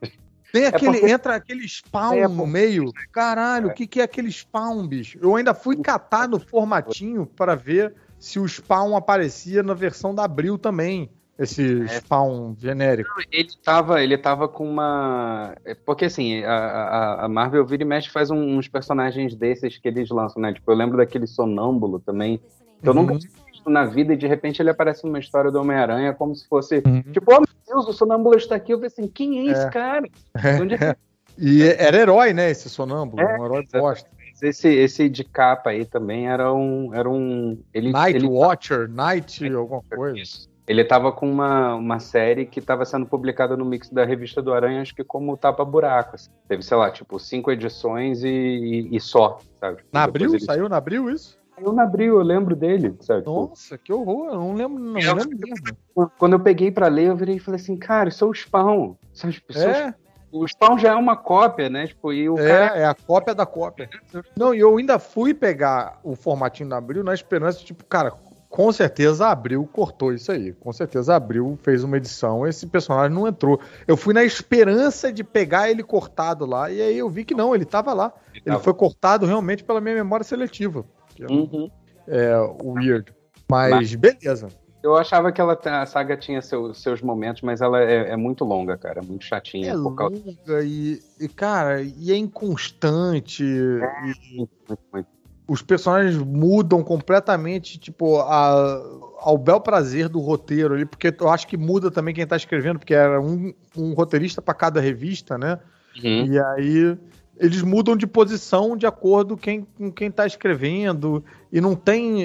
Tem aquele, porque- entra aquele spawn É, no meio. Caralho, o que, que é aquele spawn, bicho? Eu ainda fui catar no formatinho para ver se o spawn aparecia na versão da Abril também. Esse spawn genérico. Ele tava, ele tava com uma. é, Porque assim, a, a, a Marvel vira e mexe faz uns personagens desses que eles lançam, né? Tipo, eu lembro daquele sonâmbulo também. Que eu nunca Uhum. tinha visto na vida e de repente ele aparece numa história do Homem-Aranha como se fosse. Uhum. Tipo, oh meu Deus, o sonâmbulo está aqui. Eu falei assim, quem é esse É. cara? É que E era herói, né? Esse sonâmbulo. É, um herói bosta. esse, esse de capa aí também era um. Era um ele, Night ele Watcher, Night alguma coisa. Isso. Ele tava com uma, uma série que tava sendo publicada no mix da revista do Aranha, acho que como tapa-buraco. assim. Teve, sei lá, tipo, cinco edições e, e- e só, sabe? Na abril? ele- Saiu na abril isso? Saiu na abril, eu lembro dele, sabe? Tipo, Nossa, que horror. Eu não lembro, não Eu- lembro mesmo. Quando eu peguei pra ler, eu virei e falei assim, cara, isso é o Spawn. Sabe? É o É, Spawn já é uma cópia, né? Tipo, e o cara. é, é a cópia da cópia. Não, e eu ainda fui pegar o formatinho da Abril na esperança, tipo, cara, com certeza a Abril cortou isso aí. Com certeza a Abril fez uma edição, esse personagem não entrou. Eu fui na esperança de pegar ele cortado lá, e aí eu vi que não, ele tava lá. Ele tava. foi cortado realmente pela minha memória seletiva. Que é, Uhum. É o weird. Mas beleza. Eu achava que ela, a saga tinha seu- seus momentos, mas ela é, é muito longa, cara. Muito chatinha. É por causa... longa e, e, cara, e é inconstante. e- Muito, muito. os personagens mudam completamente, tipo, a- ao bel prazer do roteiro ali, porque eu acho que muda também quem tá escrevendo, porque era um, um roteirista para cada revista, né? Uhum. E aí eles mudam de posição de acordo quem, com quem tá escrevendo, e não tem.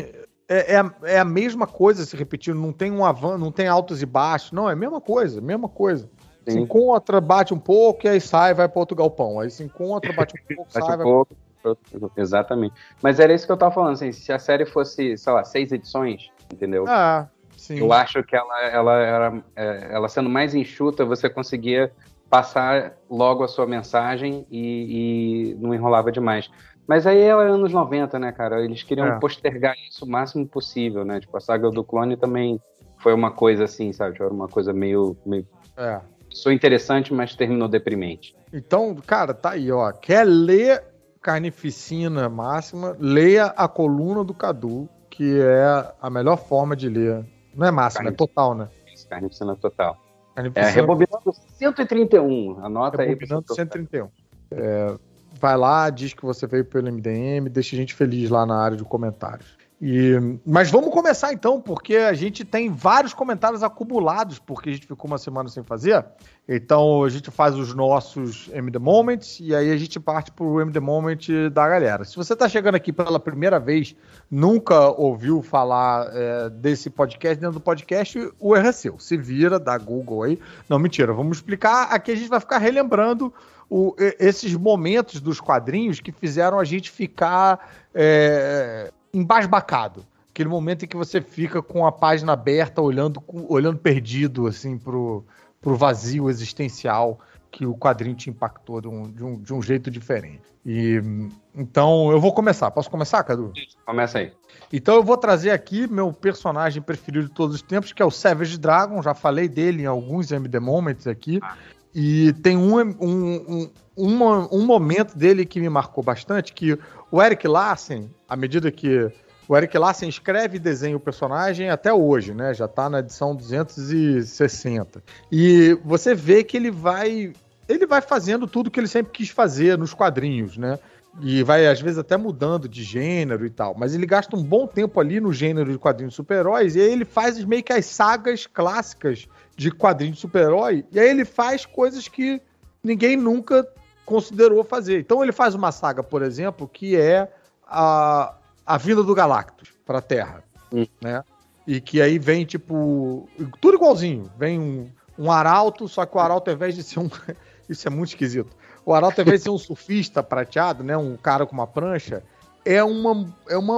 É, é, a- é a mesma coisa se repetindo, não tem um avanço, não tem altos e baixos, não, é a mesma coisa, mesma coisa. Se Sim. encontra, bate um pouco, e aí sai, vai para outro galpão. Aí se encontra, bate um pouco, Bate sai, um vai pouco. Exatamente. Mas era isso que eu tava falando, assim, se a série fosse, sei lá, seis edições, entendeu? Ah, sim. Eu acho que ela, ela, era, é, ela sendo mais enxuta, você conseguia passar logo a sua mensagem e, e não enrolava demais. Mas aí ela é anos 90, né, cara? Eles queriam É. postergar isso o máximo possível, né? Tipo, a saga do clone também foi uma coisa assim, sabe? Era uma coisa meio. meio... É. Sou interessante, mas terminou deprimente. Então, cara, tá aí, ó. Quer ler Carnificina Máxima? Leia a coluna do Cadu, que é a melhor forma de ler. Não é máxima, é total, né? Carnificina total. É, rebobinando 131. Anota aí. pra Rebobinando você- 131. É, vai lá, diz que você veio pelo MDM, deixa a gente feliz lá na área de comentários. E, mas vamos começar então, porque a gente tem vários comentários acumulados, porque a gente ficou uma semana sem fazer. Então a gente faz os nossos MD Moments e aí a gente parte pro MD Moment da galera. Se você está chegando aqui pela primeira vez, nunca ouviu falar é, desse podcast dentro do podcast, o erro é seu. Se vira, dá Google aí. Não, mentira, vamos explicar. Aqui a gente vai ficar relembrando o- esses momentos dos quadrinhos que fizeram a gente ficar é, embasbacado. Aquele momento em que você fica com a página aberta, olhando, olhando perdido, assim, pro, pro vazio existencial que o quadrinho te impactou de um, de um, de um jeito diferente. E então eu vou começar. Posso começar, Cadu? Começa aí. Então eu vou trazer aqui meu personagem preferido de todos os tempos, que é o Savage Dragon. Já falei dele em alguns MD Moments aqui. E tem um, um, um, uma- um momento dele que me marcou bastante, que o Eric Larsen, à medida que o Eric Larsen escreve e desenha o personagem até hoje, né? Já tá na edição 260. E você vê que ele vai ele vai fazendo tudo que ele sempre quis fazer nos quadrinhos, né? E vai, às vezes, até mudando de gênero e tal. Mas ele gasta um bom tempo ali no gênero de quadrinhos super-heróis. E aí ele faz meio que as sagas clássicas de quadrinhos super-herói. E aí ele faz coisas que ninguém nunca considerou fazer. Então ele faz uma saga, por exemplo, que é a, a vinda do Galactus para a Terra. Hum. Né? E que aí vem, tipo, tudo igualzinho. Vem um, um arauto, só que o arauto, ao invés de ser um. Isso é muito esquisito. O arauto, ao invés de ser um surfista prateado, né? Um cara com uma prancha, é uma, é uma,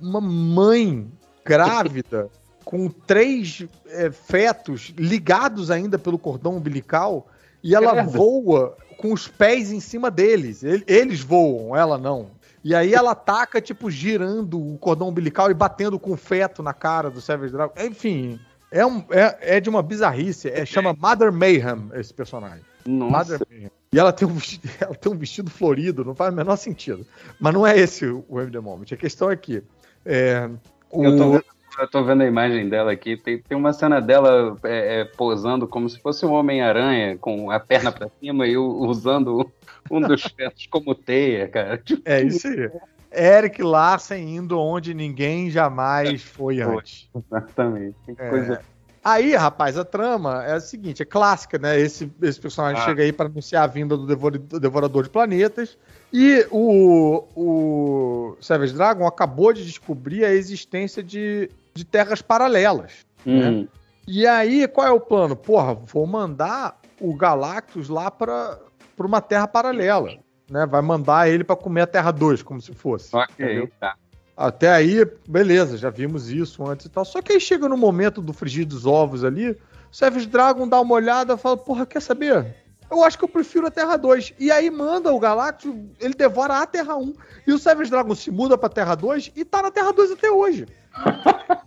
uma mãe grávida com três é, fetos ligados ainda pelo cordão umbilical e ela voa com os pés em cima deles. Ele- Eles voam, ela não. E aí ela ataca, tipo, girando o cordão umbilical e batendo com o feto na cara do Savage Dragon. Enfim, é, um, é, é de uma bizarrice. É, chama Mother Mayhem esse personagem. Nossa. Mother Mayhem. E ela tem, um vestido, ela tem um vestido florido, não faz o menor sentido. Mas não é esse o o MD Moment. A questão é que. É, o- Eu tô, vendo, eu tô vendo a imagem dela aqui. Tem, tem uma cena dela é, é, posando como se fosse um Homem-Aranha, com a perna pra cima e usando um dos fetos como teia, cara. É isso aí. Eric Larsen indo onde ninguém jamais foi antes. Exatamente. Que É. coisa. Aí, rapaz, a trama é a seguinte, é clássica, né? Esse, esse personagem Ah. chega aí para anunciar a vinda do Devorador de Planetas e o, o Savage Dragon acabou de descobrir a existência de, de terras paralelas. Hum, E aí, qual é o plano? Porra, vou mandar o Galactus lá pra uma terra paralela. Né? Vai mandar ele pra comer a Terra 2, como se fosse. Ok, entendeu? tá. Até aí, beleza, já vimos isso antes e tal. Só que aí chega no momento do frigir dos ovos ali, o Savage Dragon dá uma olhada e fala, porra, quer saber? Eu acho que eu prefiro a Terra 2. E aí manda o Galactus, ele devora a Terra 1. E o Savage Dragon se muda pra Terra 2 e tá na Terra 2 até hoje.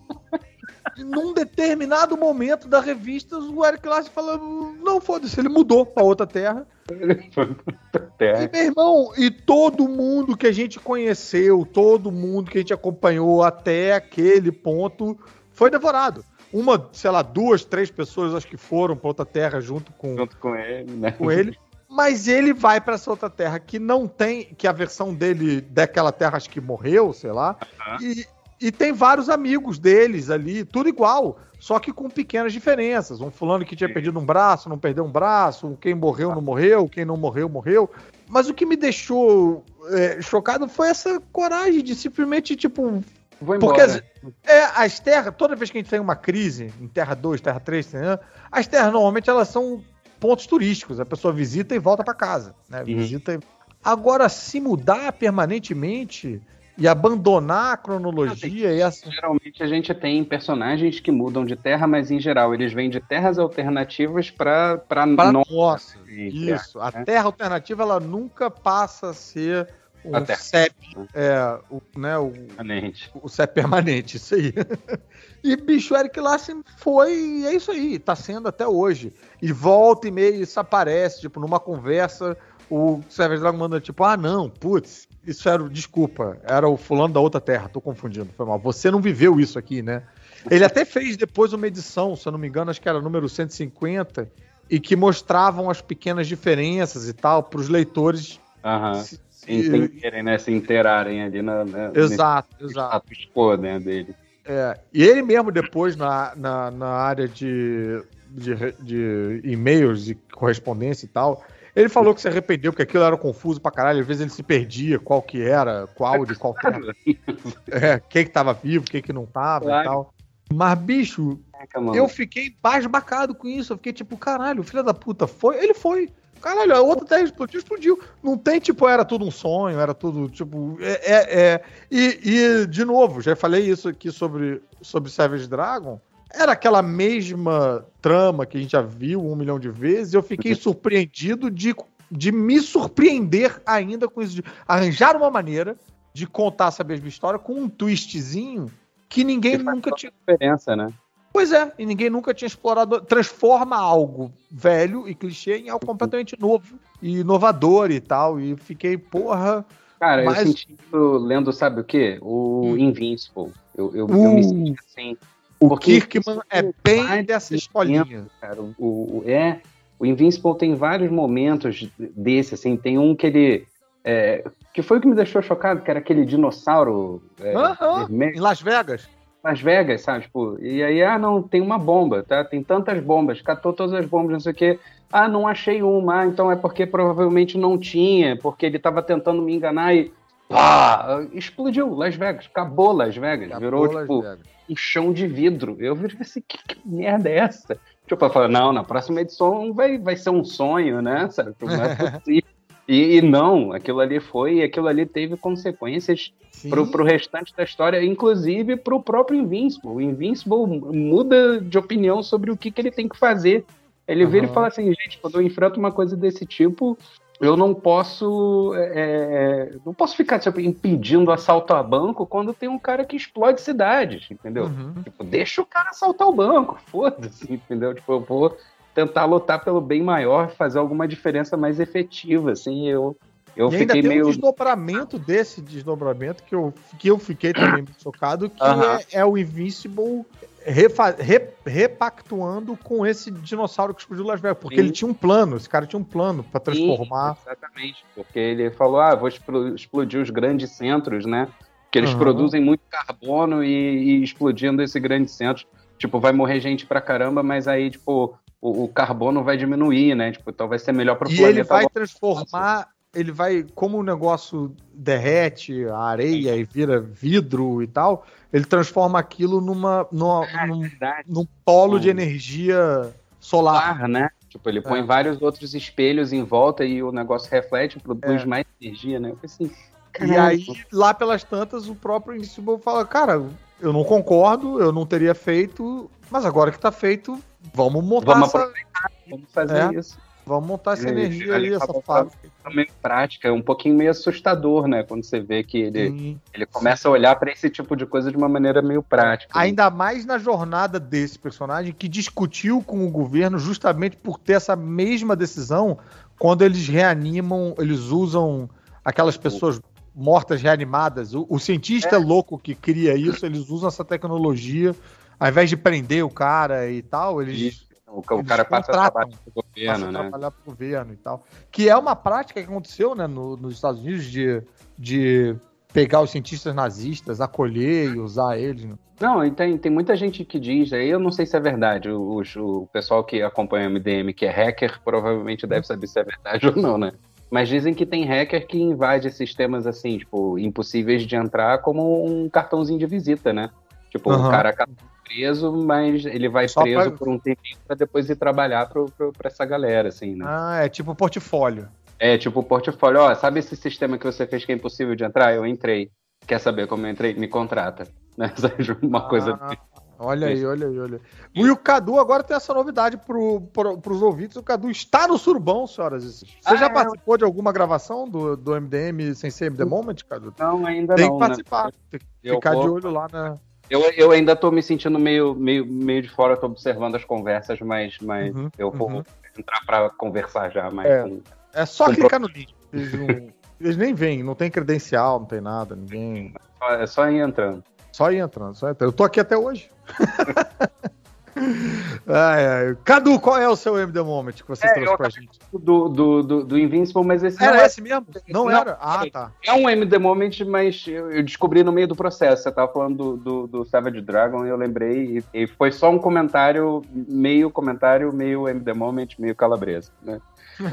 E num determinado momento da revista, o Eric Larson fala: Não, foda-se, ele mudou pra outra terra. E, Terra. meu irmão, e todo mundo que a gente conheceu, todo mundo que a gente acompanhou até aquele ponto foi devorado. Uma, sei lá, duas, três pessoas acho que foram pra outra terra junto com, Junto com ele, né? com ele. Mas ele vai pra essa outra terra que não tem, que a versão dele daquela terra acho que morreu, sei lá. Aham. E, e tem vários amigos deles ali, tudo igual, só que com pequenas diferenças. Um fulano que tinha Sim. perdido um braço, não perdeu um braço, quem morreu não morreu, quem não morreu, morreu. Mas o que me deixou é, chocado foi essa coragem de simplesmente, tipo, Vou Porque embora. as, é, as terras, toda vez que a gente tem uma crise, em Terra 2, Terra 3, né, as terras normalmente elas são pontos turísticos. A pessoa visita e volta para casa. Né? Visita e... Agora, se mudar permanentemente e abandonar a cronologia e essa. Geralmente a gente tem personagens que mudam de terra, mas em geral eles vêm de terras alternativas para nossa, entre isso. A né? terra alternativa ela nunca passa a ser um A terra. CEP, é, o, né, o, Exatamente. o CEP permanente, isso aí. e bicho, o Eric Larsen foi, e é isso aí, tá sendo até hoje. E volta e meia isso aparece, tipo, numa conversa, o Savage Dragon manda tipo, ah não, putz, isso era, o- desculpa, era o fulano da outra terra, tô confundindo, foi mal. Você não viveu isso aqui, né? Ele até fez depois uma edição, se eu não me engano, acho que era número 150, e que mostravam as pequenas diferenças e tal, pros leitores Aham. se- se- Entenderem, né? Se inteirarem ali na, na, Exato, nesse exato. status né, dele. É, e ele mesmo depois na, na, na área de, de, de e-mails, de correspondência e tal, ele falou que se arrependeu porque aquilo era confuso pra caralho, às vezes ele se perdia qual que era, qual de qual terra, é, quem que tava vivo, quem que não tava e Claro. tal. Mas, bicho, eu fiquei basbacado com isso. Eu fiquei tipo, caralho, filho da puta foi? Ele foi. Caralho, a outra terra explodiu, explodiu. Não tem, tipo, era tudo um sonho, era tudo, tipo. É. é, é. E, e, de novo, já falei isso aqui sobre, sobre Savage Dragon. Era aquela mesma trama que a gente já viu um milhão de vezes. Eu fiquei surpreendido de, de me surpreender ainda com isso. De arranjar uma maneira de contar essa mesma história com um twistzinho que ninguém Que nunca tinha. diferença, né? Pois é, e ninguém nunca tinha explorado. Transforma algo velho e clichê em algo completamente novo e inovador e tal. E fiquei, porra. Cara, Mas- eu senti isso lendo, sabe o quê? O Hum. Invincible. Eu, eu, eu Uh, me senti assim. O Porque Kirkman é bem dessa escolinha. Cara, o, o- é, o Invincible tem vários momentos desse, assim, tem um que ele. é, que foi o que me deixou chocado, que era aquele dinossauro é, Aham, vermelho. Em Las Vegas. Las Vegas, sabe? Tipo, e aí, ah, não, tem uma bomba, tá? Tem tantas bombas, catou todas as bombas, não sei o quê. Ah, não achei uma, ah, então é porque provavelmente não tinha, porque ele tava tentando me enganar e. Pá! Explodiu Las Vegas, acabou Las Vegas, virou, Acabou Las tipo, Vegas. um chão de vidro. Eu virei assim, que, que merda é essa? Tipo, eu falo, não, na próxima edição vai, vai ser um sonho, né? Sabe? Tipo, Não é possível. E, e não, aquilo ali foi, e aquilo ali teve consequências pro, pro restante da história, inclusive pro próprio Invincible. O Invincible muda de opinião sobre o que, que ele tem que fazer. Ele vira e fala assim, gente, quando eu enfrento uma coisa desse tipo, eu não posso é, não posso ficar tipo, impedindo assalto a banco quando tem um cara que explode cidades, entendeu? Uhum. Tipo, deixa o cara assaltar o banco, foda-se, entendeu? Tipo, eu vou tentar lutar pelo bem maior, fazer alguma diferença mais efetiva, assim, eu, eu e ainda tem meio... um desdobramento desse desdobramento que eu, que eu fiquei também chocado, que Aham. é, é o Invincible refa- re- repactuando com esse dinossauro que explodiu Las Vegas. Porque Sim. ele tinha um plano, esse cara tinha um plano pra transformar. Sim, exatamente, porque ele falou, ah, vou explo- explodir os grandes centros, né? Que eles Aham. produzem muito carbono e, e explodindo esse grande centro, tipo, vai morrer gente pra caramba, mas aí, tipo, o, o carbono vai diminuir, né? Tipo, então vai ser melhor pro E planeta. ele vai logo. transformar ele vai, como o negócio derrete a areia e vira vidro e tal, ele transforma aquilo numa, numa- Ah, num, verdade. num polo de energia solar. Né? Tipo, ele põe É. vários outros espelhos em volta e o negócio reflete, produz É. mais energia, né? Eu assim, E aí, lá pelas tantas, o próprio Invincible fala, cara, eu não concordo, eu não teria feito, mas agora que tá feito, vamos montar Vamos essa, vamos fazer É. isso. vamos montar essa energia aí, essa fábrica. É meio prática, é um pouquinho meio assustador, né? Quando você vê que ele, Sim. ele começa a olhar pra esse tipo de coisa de uma maneira meio prática. Ainda mais na jornada desse personagem que discutiu com o governo justamente por ter essa mesma decisão quando eles reanimam, eles usam aquelas pessoas mortas reanimadas. O, o cientista louco que cria isso, eles usam essa tecnologia. Ao invés de prender o cara e tal, eles Isso. O, o cara passa a trabalhar pro passam governo, a né? trabalhar pro governo e tal. Que é uma prática que aconteceu né, no- nos Estados Unidos de, de pegar os cientistas nazistas, acolher e usar eles. né? Não, e tem, tem muita gente que diz, aí eu não sei se é verdade, o, o- o pessoal que acompanha o MDM, que é hacker, provavelmente deve saber se é verdade ou não, né? Mas dizem que tem hacker que invade sistemas assim, tipo, impossíveis de entrar como um cartãozinho de visita, né? Tipo, Aham. o cara preso, mas ele vai Só preso pra- por um tempinho pra depois ir trabalhar pro, pro, pra essa galera, assim, né? Ah, é tipo portfólio. É tipo portfólio, ó, sabe esse sistema que você fez que é impossível de entrar? Eu entrei. Quer saber como eu entrei? Me contrata. Né? Uma coisa Ah, Olha aí, olha aí, olha aí. E o Cadu agora tem essa novidade pro, pro, pros ouvintes. O Cadu está no Surubão, senhoras e senhores. Você Ah, já é. participou de alguma gravação do, do MDM sem ser MD Moment, Cadu? Não, ainda Tem não. que né? participar. Tem que ficar de vou- olho lá na. Eu, eu ainda tô me sentindo meio, meio, meio de fora, tô observando as conversas, mas, mas Uhum, eu vou uhum. entrar pra conversar já mais É. com. É só clicar no link. Eles, não- eles nem vêm, não tem credencial, não tem nada, ninguém. É só ir entrando. Só ir entrando, só entrando. Eu tô aqui até hoje. Ai, ai. Cadu, qual é o seu MD Moment que você É, trouxe pra gente? Do, do, do, do Invincible, mas esse não Era é, esse mesmo? Não, Não, era? Ah, tá. é um MD Moment, mas eu, eu descobri no meio do processo. Você tava falando do, do, do Savage Dragon e eu lembrei, e, e foi só um comentário, meio comentário, meio MD Moment, meio calabresa, né?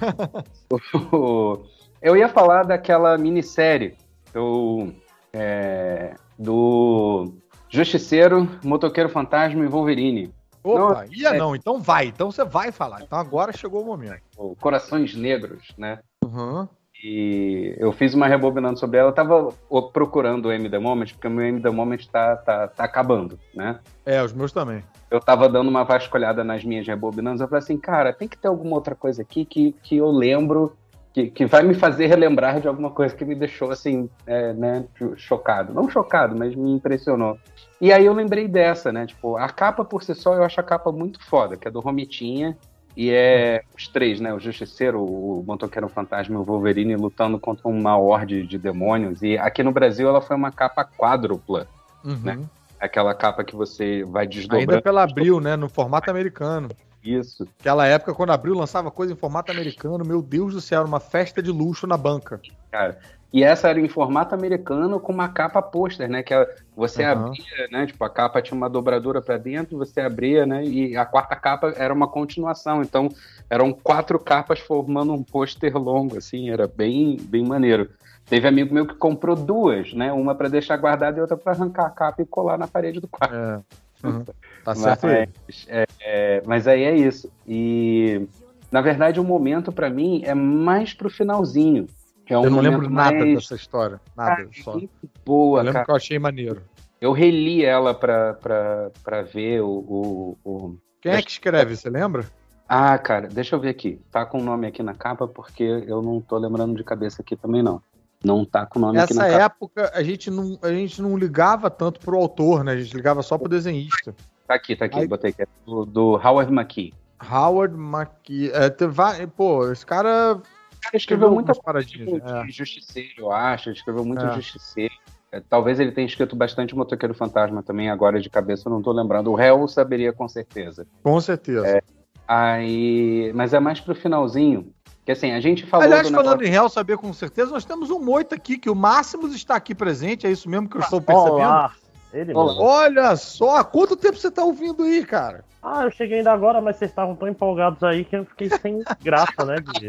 Eu ia falar daquela minissérie do, é, do Justiceiro, Motoqueiro Fantasma e Wolverine. Opa, Não, ia é- não, então vai. Então você vai falar. Então agora chegou o momento. o Corações Negros, né? Uhum. E eu fiz uma rebobinando sobre ela. Eu tava procurando o M The Moment, porque o meu M The Moment tá, tá, tá acabando, né? É, os meus também. Eu tava dando uma vasculhada nas minhas rebobinantes. Eu falei assim, cara, tem que ter alguma outra coisa aqui que, que eu lembro, que, que vai me fazer relembrar de alguma coisa que me deixou, assim, é, né, chocado. Não chocado, mas me impressionou. E aí eu lembrei dessa, né? Tipo, a capa por si só eu acho a capa muito foda, que é do Romitinha. E é os três, né? O Justiceiro, o Motoqueiro Fantasma e o Wolverine lutando contra uma horde de demônios. E aqui no Brasil ela foi uma capa quádrupla. Uhum. Né? Aquela capa que você vai Ainda desdobrando pela Abril, né? No formato americano. Isso. Aquela época, quando a Abril lançava coisa em formato americano, meu Deus do céu, era uma festa de luxo na banca. cara. E essa era em formato americano com uma capa pôster, né? Que ela- você Aham. abria, né? Tipo, a capa tinha uma dobradura para dentro, você abria, né? E a quarta capa era uma continuação. Então, eram quatro capas formando um pôster longo, assim, era bem, bem maneiro. Teve amigo meu que comprou duas, né? Uma para deixar guardada e outra para arrancar a capa e colar na parede do quarto. É. Uhum. Tá certo aí. Mas, é, é, mas aí é isso. E na verdade o momento pra mim é mais pro finalzinho. É um Eu não lembro nada mais... dessa história. Nada, Ah, só. boa, Eu lembro cara. que eu achei maneiro. Eu reli ela pra, pra, pra ver o, o, o- Quem é que escreve, você lembra? Ah, cara, deixa eu ver aqui. Tá com o nome aqui na capa, porque eu não tô lembrando de cabeça aqui também, não. Não tá com o nome aqui Nessa na capa. época, a gente, não, a gente não ligava tanto pro autor, né? A gente ligava só pro desenhista. Tá aqui, tá aqui, Aí- botei aqui. É Do, do Howard McKee. Howard McKee. É, tem va- pô, esse cara O cara escreveu muita algumas paradinhas. tipo, é. de Justiceiro, eu acho. Ele escreveu muito É. Justiceiro. É, Talvez ele tenha escrito bastante Motoqueiro Fantasma também, agora de cabeça eu não tô lembrando. O réu saberia com certeza. Com certeza. Aí, mas é mais pro finalzinho. Que assim, a gente falou Aliás, do falando negócio- em real saber com certeza, nós temos um moito aqui, que o Máximos está aqui presente, é isso mesmo que eu estou percebendo? Olá. Ele Olá. Olha só, há quanto tempo você está ouvindo aí, cara? Ah, eu cheguei ainda agora, mas vocês estavam tão empolgados aí que eu fiquei sem graça, né? De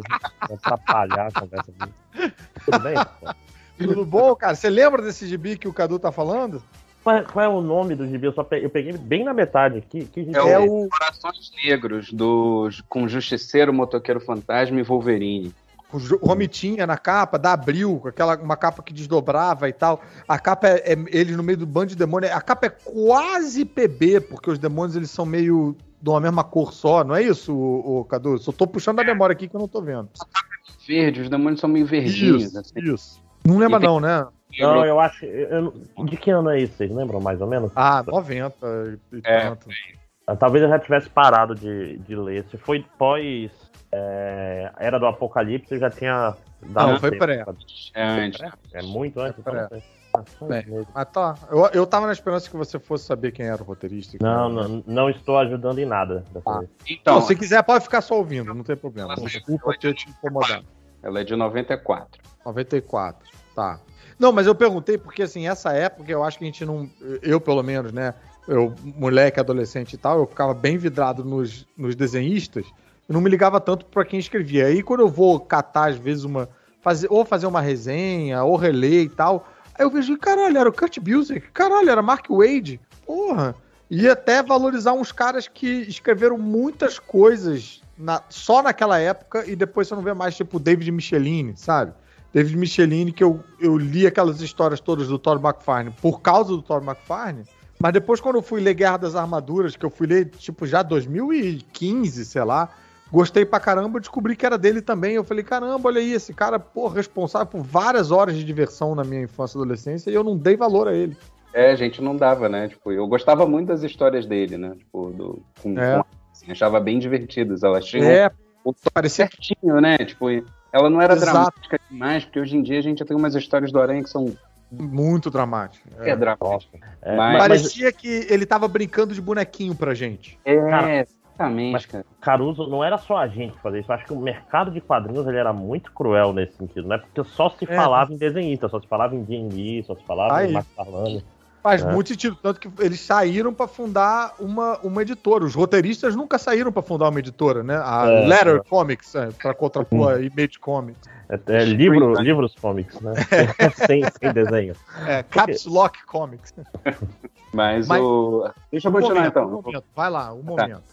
atrapalhar a conversa dele. Tudo bem? Tudo bom, cara? Você lembra desse gibi que o Cadu tá falando? Qual, é- qual é o nome do gibi? Eu, só pe- eu peguei bem na metade. Que, que É, É o o- Corações Negros, do, com Justiceiro, Motoqueiro Fantasma e Wolverine. O o Romitinha na capa, da Abril, com aquela uma capa que desdobrava e tal. A capa é, é ele no meio do bando de demônios. A capa é quase PB, porque os demônios eles são meio de uma mesma cor só, não é isso, o, Cadu? Só tô puxando da memória aqui que eu não tô vendo. Verde, os demônios são meio verdinhos. Isso, assim. isso. Não lembra E tem- não, né? Não, eu acho. eu- de que ano é isso? Vocês lembram mais ou menos? Ah, 90 e É. tanto. Talvez eu já tivesse parado de, de ler. Se foi pós é, Era do Apocalipse, já tinha dado. Não, foi tempo pré. É antes. É muito antes. Então, pré. ah, Bem. Mas tá, eu, eu tava na esperança que você fosse saber quem era o roteirista. Não, não, não estou ajudando em nada. dessa Ah. vez. Então, Não, se quiser, pode ficar só ouvindo, não tem problema. Ela- Desculpa ter te incomodado. ela é de 94. 94, tá. Não, mas eu perguntei porque, assim, essa época eu acho que a gente não. Eu, pelo menos, né? Eu, moleque, adolescente e tal, eu ficava bem vidrado nos, nos desenhistas e não me ligava tanto pra quem escrevia. Aí quando eu vou catar, às vezes, uma. Fazer, ou fazer uma resenha, ou reler e tal. Aí eu vejo, caralho, era o Kurt Busiek, caralho, era Mark Wade, porra. E até valorizar uns caras que escreveram muitas coisas na- só naquela época e depois você não vê mais, tipo, David Michelini, sabe? David Michelini, que eu, eu li aquelas histórias todas do Thor McFarlane por causa do Thor McFarlane, mas depois quando eu fui ler Guerra das Armaduras, que eu fui ler, tipo, já 2015, sei lá, gostei pra caramba, eu descobri que era dele também, eu falei, caramba, olha aí, esse cara, pô, responsável por várias horas de diversão na minha infância e adolescência, e eu não dei valor a ele. É, a gente não dava, né? Tipo, eu gostava muito das histórias dele, né? Tipo, do, com, É. com- assim, achava bem divertidas. Elas tinham É, o parecia certinho, né? Tipo, ela não era Exato. dramática demais, porque hoje em dia a gente tem umas histórias do Aranha que são muito dramático. é, dramáticas. É, Mas- mas, Parecia que ele tava brincando de bonequinho pra gente. É, Cara, exatamente, mas- cara. Caruso não era só a gente que fazia isso. Eu acho que o mercado de quadrinhos ele era muito cruel nesse sentido, né? Porque só se É. falava em desenhista, só se falava em Jim Lee, só se falava Aí. em McFarlane. Faz É. muito sentido, tanto que eles saíram pra fundar uma, uma editora. Os roteiristas nunca saíram pra fundar uma editora, né? A É, Letter é. Comics, é, pra contrapor a Image Comics. É, é, livro, livros comics, né? sem, sem desenho. É, Caps Lock Comics. Mas, Mas- o. Deixa eu Um continuar momento, então. um momento. Vai lá, um momento.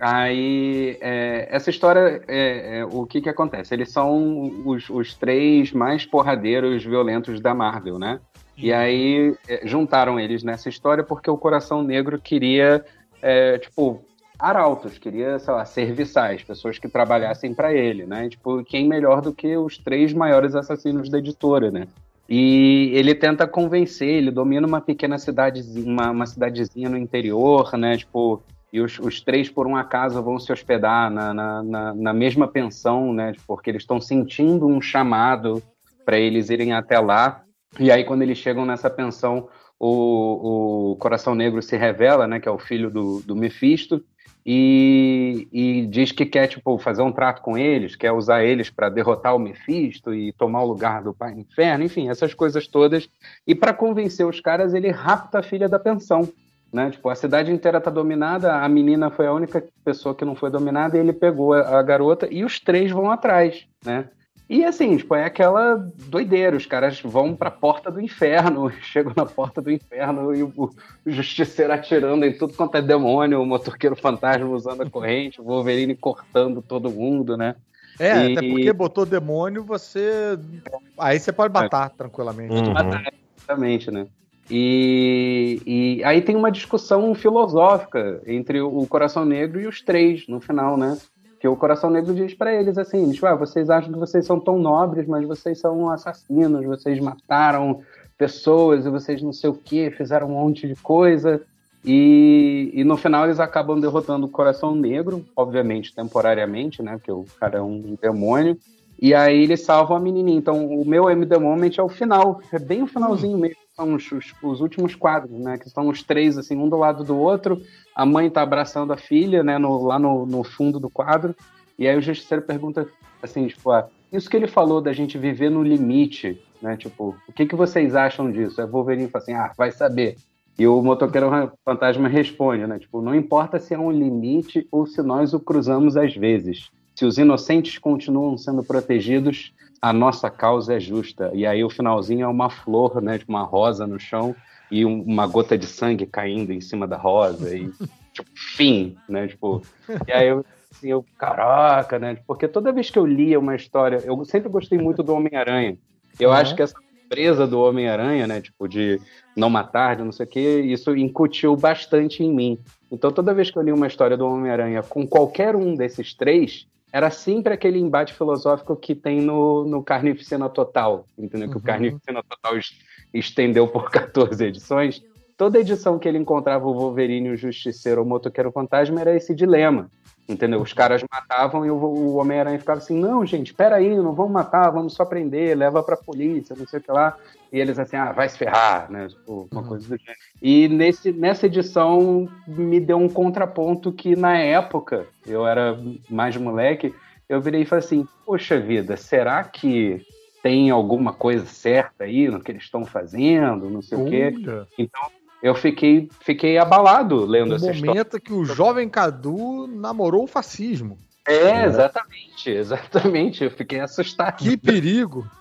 Aí, é, essa história, é, é, o que que acontece? Eles são os, os três mais porradeiros violentos da Marvel, né? E aí é, juntaram eles nessa história porque o Coração Negro queria, é, tipo, arautos, queria, sei lá, serviçais, pessoas que trabalhassem para ele, né? Tipo, quem melhor do que os três maiores assassinos da editora, né? E ele tenta convencer, ele domina uma pequena cidadezinha, uma, uma cidadezinha no interior, né? Tipo, e os, os três, por um acaso, vão se hospedar na, na, na, na mesma pensão, né? Porque eles estão sentindo um chamado para eles irem até lá. E aí, quando eles chegam nessa pensão, o, o Coração Negro se revela, né? Que é o filho do, do Mephisto. E, e diz que quer tipo fazer um trato com eles, quer usar eles para derrotar o Mephisto e tomar o lugar do Pai no Inferno, enfim, essas coisas todas. E para convencer os caras, ele rapta a filha da pensão, né? Tipo, a cidade inteira tá dominada, a menina foi a única pessoa que não foi dominada e ele pegou a, a garota e os três vão atrás, né? E assim, tipo, é aquela doideira, os caras vão pra porta do inferno, chegam na porta do inferno e o, o justiceiro atirando em tudo quanto é demônio, o motoqueiro fantasma usando a corrente, o Wolverine cortando todo mundo, né? É, E- até porque botou demônio, você. Aí você pode matar tranquilamente. Uhum. Exatamente, né? E, e aí tem uma discussão filosófica entre o, o Coração Negro e os três no final, né? Que o Coração Negro diz pra eles assim, diz, ah, vocês acham que vocês são tão nobres, mas vocês são assassinos, vocês mataram pessoas e vocês não sei o que, fizeram um monte de coisa. E, e no final eles acabam derrotando o Coração Negro, obviamente temporariamente, né? Porque o cara é um demônio. E aí eles salvam a menininha. Então o meu MD Moment é o final, é bem o finalzinho mesmo. São os, os, os últimos quadros, né? Que são os três, assim, um do lado do outro. A mãe tá abraçando a filha, né? No, lá no, no fundo do quadro. E aí o justiceiro pergunta assim, tipo, ah, isso que ele falou da gente viver no limite, né? Tipo, o que, que vocês acham disso? É Wolverine fala assim, ah, vai saber. E o motoqueiro fantasma responde, né? Tipo, não importa se é um limite ou se nós o cruzamos às vezes. Se os inocentes continuam sendo protegidos, a nossa causa é justa. E aí o finalzinho é uma flor, né, de uma rosa no chão e um- uma gota de sangue caindo em cima da rosa e tipo, fim, né, tipo. E aí eu assim, eu, caraca, né? Porque toda vez que eu lia uma história, eu sempre gostei muito do Homem-Aranha. Eu Uhum. acho que essa presa do Homem-Aranha, né, tipo de não matar, de não sei o quê, isso incutiu bastante em mim. Então toda vez que eu li uma história do Homem-Aranha com qualquer um desses três, era sempre aquele embate filosófico que tem no, no Carnificina Total, entendeu? Que o Uhum. Carnificina Total es- estendeu por 14 edições. Toda edição que ele encontrava o Wolverine, o Justiceiro ou o Motoqueiro Fantasma era esse dilema, entendeu? Os caras matavam e o, o Homem-Aranha ficava assim, não, gente, peraí, não vamos matar, vamos só prender, leva pra polícia, não sei o que lá. E eles assim, ah, vai se ferrar, né? Tipo, uma Uhum. coisa do gênero. E nesse, nessa edição me deu um contraponto que na época, eu era mais moleque, eu virei e falei assim, poxa vida, será que tem alguma coisa certa aí no que eles estão fazendo, não sei o quê? Então eu fiquei, fiquei abalado lendo o essa história. momento que o jovem Cadu namorou o fascismo. É, exatamente, exatamente. Eu fiquei assustado. Que perigo.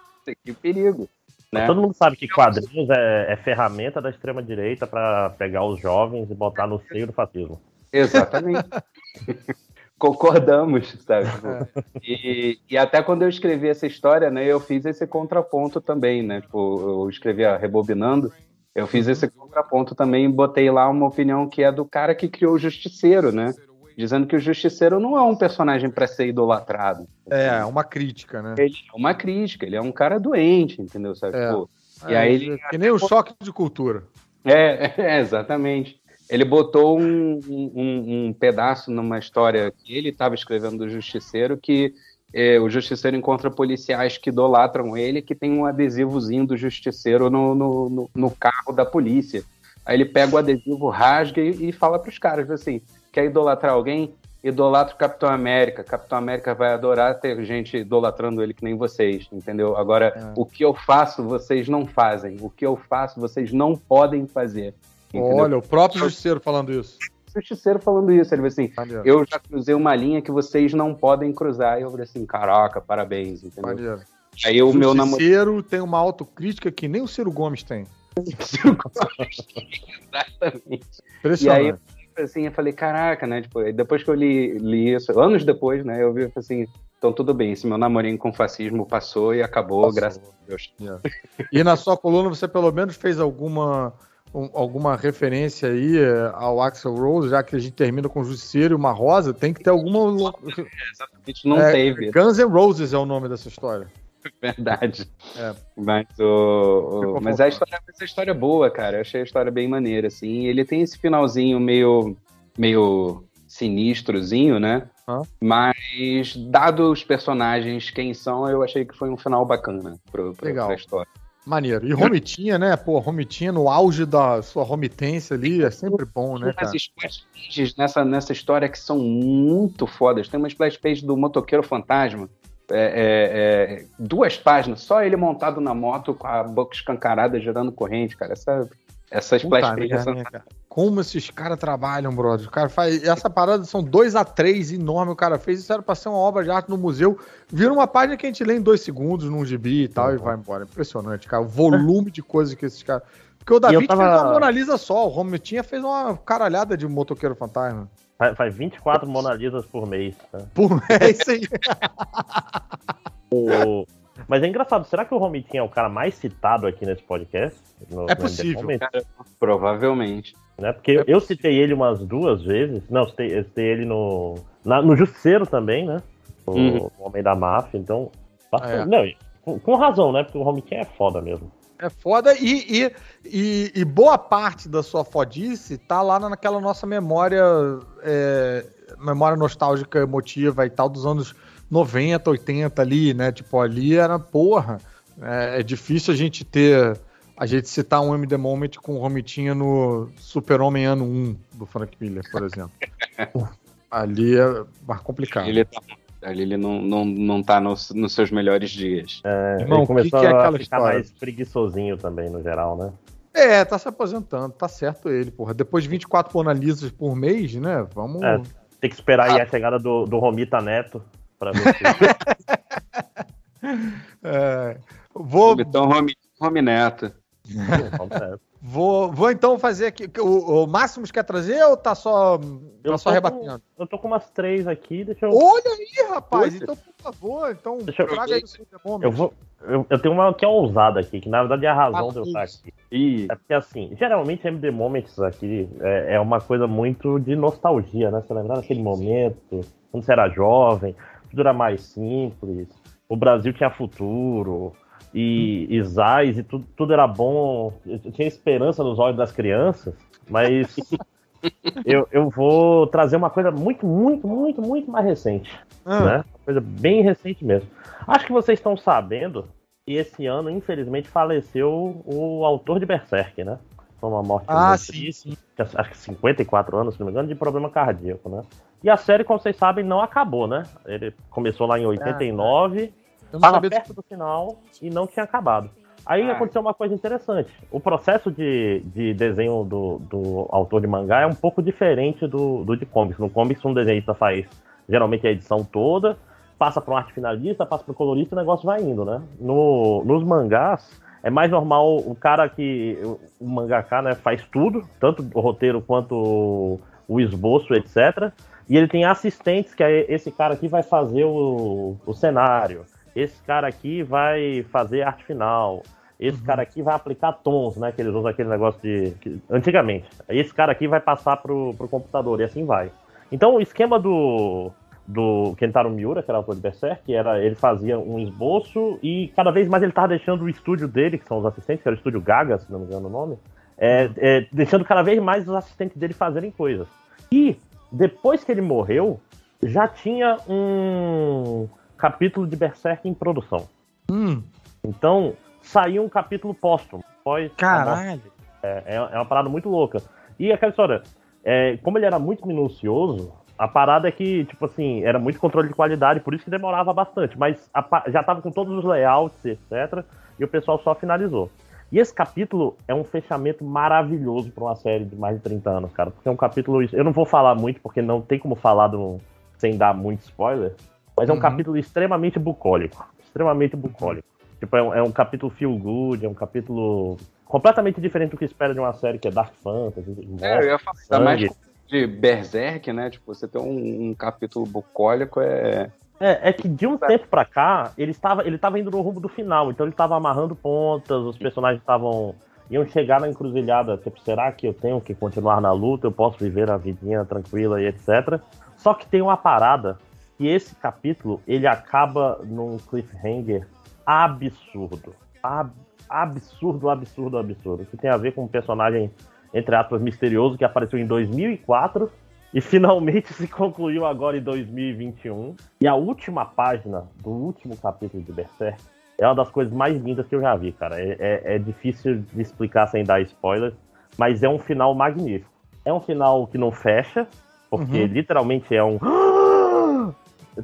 Que perigo. Né? Todo mundo sabe que quadrinhos é, é ferramenta da extrema-direita pra pegar os jovens e botar no seio do fascismo. Exatamente. Concordamos, sabe? Tipo, E, e até quando eu escrevi essa história, né, eu fiz esse contraponto também, né? Tipo, eu escrevi a Rebobinando, eu fiz esse contraponto também e botei lá uma opinião que é do cara que criou o Justiceiro, né? Dizendo que o Justiceiro não é um personagem para ser idolatrado. É, uma crítica, né? Ele é uma crítica, ele é um cara doente, entendeu? Sabe? É. Tipo, E É, aí ele- Que nem o choque de cultura. É, é, exatamente. Ele botou um, um, um pedaço numa história que ele estava escrevendo do Justiceiro, que é, o Justiceiro encontra policiais que idolatram ele, que tem um adesivozinho do Justiceiro no, no, no- no carro da polícia. Aí ele pega o adesivo, rasga e, e fala para os caras assim: quer idolatrar alguém? Idolatra o Capitão América. Capitão América vai adorar ter gente idolatrando ele que nem vocês, entendeu? Agora, É. o que eu faço, vocês não fazem. O que eu faço, vocês não podem fazer. entendeu? Olha, o próprio Justiceiro falando isso. O Justiceiro falando isso. Ele falou assim: eu já cruzei uma linha que vocês não podem cruzar. E eu falei assim: caraca, parabéns, entendeu? Aí o meu namorado. Justiceiro tem uma autocrítica que nem o Ciro Gomes tem. Exatamente. Impressionante. assim, eu falei, caraca, né? Tipo, aí depois que eu li, li isso, anos depois, né? Eu vi assim, então tudo bem, esse meu namorinho com fascismo passou e acabou, Passou. graças a Deus. E na sua coluna você pelo menos fez alguma, um- alguma referência aí eh, ao Axel Rose, já que a gente termina com o Justiceiro e uma rosa, tem que ter alguma. Exatamente, não É, teve, Guns N' Roses é o nome dessa história. verdade. É. Mas, o, o- mas a história, essa história é boa, cara. Eu achei a história bem maneira, assim. Ele tem esse finalzinho meio, meio sinistrozinho, né? Mas, dado os personagens quem são, eu achei que foi um final bacana pro, pro, Legal. pra história. Maneiro. E Romitinha, né? Pô, Romitinha no auge da sua romitência ali é sempre bom, né, Tem cara? umas splash pages nessa, nessa história que são muito fodas. Tem uma splash page do Motoqueiro Fantasma. é, é, é, duas páginas, só ele montado na moto com a boca escancarada gerando corrente, cara. Essa, essa splash Puta page cara? Como esses caras trabalham, brother. O cara faz. Essa parada são dois a três enorme. O cara fez isso era pra ser uma obra de arte no museu. Vira uma página que a gente lê em dois segundos num gibi e tal e vai embora. Impressionante, cara. O volume de coisas que esses caras. Porque o Da eu Vinci tava- fez uma Mona Lisa só. O Romitinha fez uma caralhada de motoqueiro fantasma. Faz, faz 24 Mona Lisas por mês. Tá? É isso aí. O- Mas é engraçado, será que o Romitinho é o cara mais citado aqui nesse podcast? No- É no possível. Momento, Provavelmente. né? Porque eu, eu citei ele umas duas vezes. Não, eu citei, eu citei ele no, na- no Justiceiro também, né? O, Uhum. o Homem da Máfia, então. bastante- É. Não, com, com razão, né? Porque o Romitinho é foda mesmo. É foda e, e, e, e boa parte da sua fodice tá lá naquela nossa memória, é, memória nostálgica, emotiva e tal, dos anos 90, 80 ali, né? Tipo, ali era porra. É, é difícil a gente ter. A gente citar um MD Moment com o Romitinha no Super-Homem ano 1 do Frank Miller, por exemplo. ali é mais complicado. Ele, tá, ali ele não, não, não tá nos, nos seus melhores dias. É, Irmão, ele o que começou que é a ficar história? mais preguiçosinho também, no geral, né? É, tá se aposentando, tá certo ele, porra. Depois de 24 Mona Lisas por mês, né? Vamos. É. Tem que esperar aí a chegada do, do Romita Neto. Pra você. É, vou, Então, Rome, Rome Neto. vou, vou então fazer aqui. O, o Máximos quer trazer ou tá só, tá Eu só tô, rebatendo? com, eu tô com umas três aqui, deixa eu. Olha aí, rapaz. Puta. Então, por favor, então Deixa eu- traga aí o seu. Eu, vou, eu, eu tenho uma que é ousada aqui, que na verdade é a razão Ah, de eu estar aqui. Ih, É porque assim, geralmente MD Moments aqui é, é uma coisa muito de nostalgia, né? Você lembrar daquele momento, quando você era jovem, tudo era mais simples, o Brasil tinha futuro, e, e Zais, e tudo, tudo era bom, eu tinha esperança nos olhos das crianças, mas eu, eu vou trazer uma coisa muito, muito, muito, muito mais recente Ah, né? Uma coisa bem recente mesmo. Acho que vocês estão sabendo que esse ano, infelizmente, faleceu o autor de Berserk, né? Foi uma morte Ah, muito sim, triste, sim. Acho que 54 anos, se não me engano, de problema cardíaco, né? E a série, como vocês sabem, não acabou, né? Ele começou lá em 89, Eu não estava sabia perto do final e não tinha acabado. Aí Ah. aconteceu uma coisa interessante. O processo de, de desenho do, do autor de mangá é um pouco diferente do, do de comics. No comics, um desenhista faz geralmente a edição toda, passa para um arte finalista, passa para o colorista e o negócio vai indo, né? No, nos mangás, é mais normal o cara que. O, mangaká né, faz tudo, tanto o roteiro quanto o esboço, etc. E ele tem assistentes, que é esse cara aqui vai fazer o, o cenário. Esse cara aqui vai fazer arte final. Esse cara aqui vai aplicar tons, né? Que eles usam aquele negócio de. que- antigamente. Esse cara aqui vai passar pro, pro computador e assim vai. Então o esquema do. Do Kentaro Miura, que era o autor de Berserk, era, ele fazia um esboço e cada vez mais ele tava deixando o estúdio dele, que são os assistentes, que era o estúdio Gaga, se não me engano o nome, é, é, deixando cada vez mais os assistentes dele fazerem coisas. E depois que ele morreu, já tinha um capítulo de Berserk em produção. Hum, Então, saiu um capítulo póstumo. Morte. caralho. É, é é uma parada muito louca. E aquela história, é, como ele era muito minucioso, a parada é que, tipo assim, era muito controle de qualidade, por isso que demorava bastante. Mas a já tava com todos os layouts, etc. E o pessoal só finalizou. E esse capítulo é um fechamento maravilhoso para uma série de mais de 30 anos, cara. Porque é um capítulo. Eu não vou falar muito, porque não tem como falar do- sem dar muito spoiler. Mas é um Uhum. capítulo extremamente bucólico. Extremamente bucólico. Tipo, é um, é um capítulo feel good, é um capítulo completamente diferente do que espera de uma série que é Dark Fantasy. é, eu ia falar, ainda mais de Berserk, né? Tipo, você ter um, um capítulo bucólico é. É, é que de um tempo pra cá, ele estava, ele estava indo no rumo do final, então ele estava amarrando pontas, os personagens estavam. iam chegar na encruzilhada, tipo, será que eu tenho que continuar na luta, eu posso viver a vidinha tranquila e etc. Só que tem uma parada, que esse capítulo, ele acaba num cliffhanger absurdo. Ab- absurdo, absurdo, absurdo. Que tem a ver com um personagem, entre aspas, misterioso, que apareceu em 2004 e finalmente se concluiu agora em 2021. E a última página do último capítulo de Berserk é uma das coisas mais lindas que eu já vi, cara. É, é- é difícil de explicar sem dar spoiler, mas é um final magnífico. É um final que não fecha, porque Uhum. literalmente é um.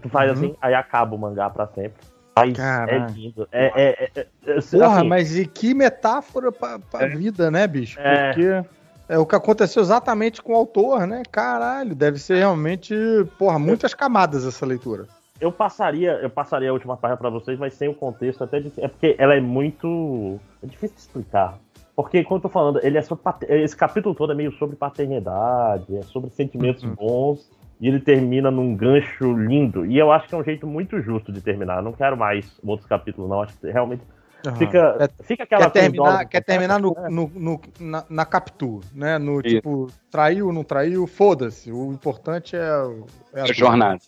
Tu faz Uhum. assim, aí acaba o mangá pra sempre. Mas é lindo. É, é, é, é- é- Porra, assim, mas e que metáfora pra, pra vida, né, bicho? É. Porque é o que aconteceu exatamente com o autor, né? Caralho, deve ser realmente, porra, muitas camadas essa leitura. eu passaria, eu passaria a última página pra vocês, mas sem o contexto até de, é porque ela é muito é difícil de explicar. Porque quando eu tô falando, ele é sobre esse capítulo todo é meio sobre paternidade, é sobre sentimentos Uhum. bons e ele termina num gancho lindo. E eu acho que é um jeito muito justo de terminar. Eu não quero mais outros capítulos não, acho que realmente fica É, fica aquela quer coisa terminar, quer terminar no, é. no, no- na, na captura, né? No Isso. tipo, traiu, não traiu, foda-se. O importante é, é A jornada.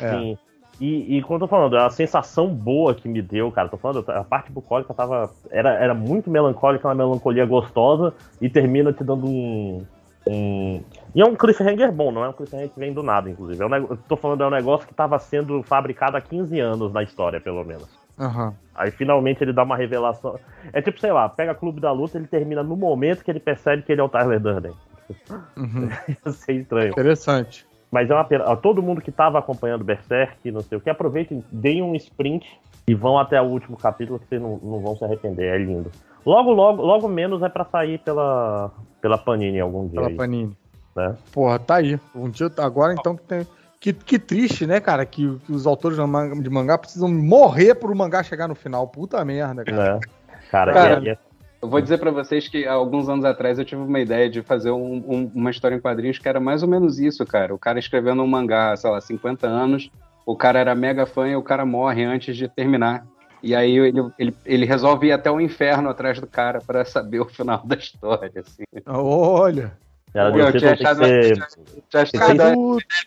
É. Sim. E, e quando eu tô falando, é a sensação boa que me deu, cara, tô falando, a parte bucólica tava. Era, era muito melancólica, uma melancolia gostosa, e termina te dando um. um... E é um cliffhanger bom, não é um cliffhanger que vem do nada, inclusive. É um, eu tô falando, é um negócio que tava sendo fabricado há 15 anos na história, pelo menos. Aham. Aí finalmente ele dá uma revelação. É tipo, sei lá, pega Clube da Luta, ele termina no momento que ele percebe que ele é o Tyler Durden. Uhum. Ia ser estranho. Interessante. Mas é uma pena. Todo mundo que tava acompanhando Berserk, não sei o que, aproveitem, deem um sprint e vão até o último capítulo que vocês não, não vão se arrepender. É lindo. Logo, logo, logo menos é pra sair pela, pela Panini algum dia. Pela aí, Panini. né? Porra, tá aí. Um dia, agora então que tem. Que, que triste, né, cara? Que, que os autores de mangá, de mangá precisam morrer pro mangá chegar no final. Puta merda, cara. Né? Cara, Cara, e- e- Eu vou dizer pra vocês que há alguns anos atrás eu tive uma ideia de fazer um- um- uma história em quadrinhos que era mais ou menos isso, cara. O cara escrevendo um mangá, sei lá, 50 anos, o cara era mega fã e o cara morre antes de terminar. E aí ele, ele, ele resolve ir até o inferno atrás do cara pra saber o final da história, assim. Olha. Ela tinha que achado- ser.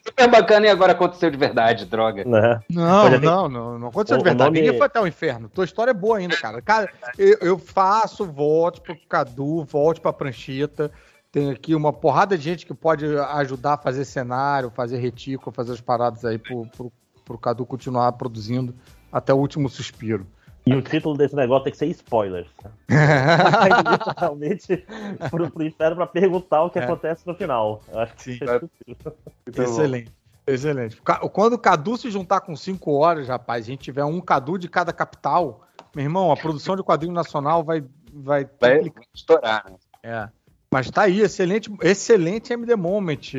Super bacana e agora aconteceu de verdade, droga. Né? Não, Olha, não, não, não aconteceu de o verdade. nome- Ninguém foi até o inferno. Tua história é boa ainda, cara. Cara, eu, eu faço, volte pro Cadu, volte pra prancheta. Tem aqui uma porrada de gente que pode ajudar a fazer cenário, fazer retículo, fazer as paradas aí pro, pro, pro Cadu continuar produzindo até o último suspiro. E o título desse negócio tem que ser spoilers. Literalmente pro, pro inferno pra perguntar o que É. acontece no final. Eu acho que Sim. é possível. Excelente. Excelente. Quando o Cadu se juntar com cinco horas, rapaz, a gente tiver um Cadu de cada capital, meu irmão, a produção de quadrinho nacional vai, vai Vai estourar, né? É. Mas tá aí, excelente, excelente MD Moment,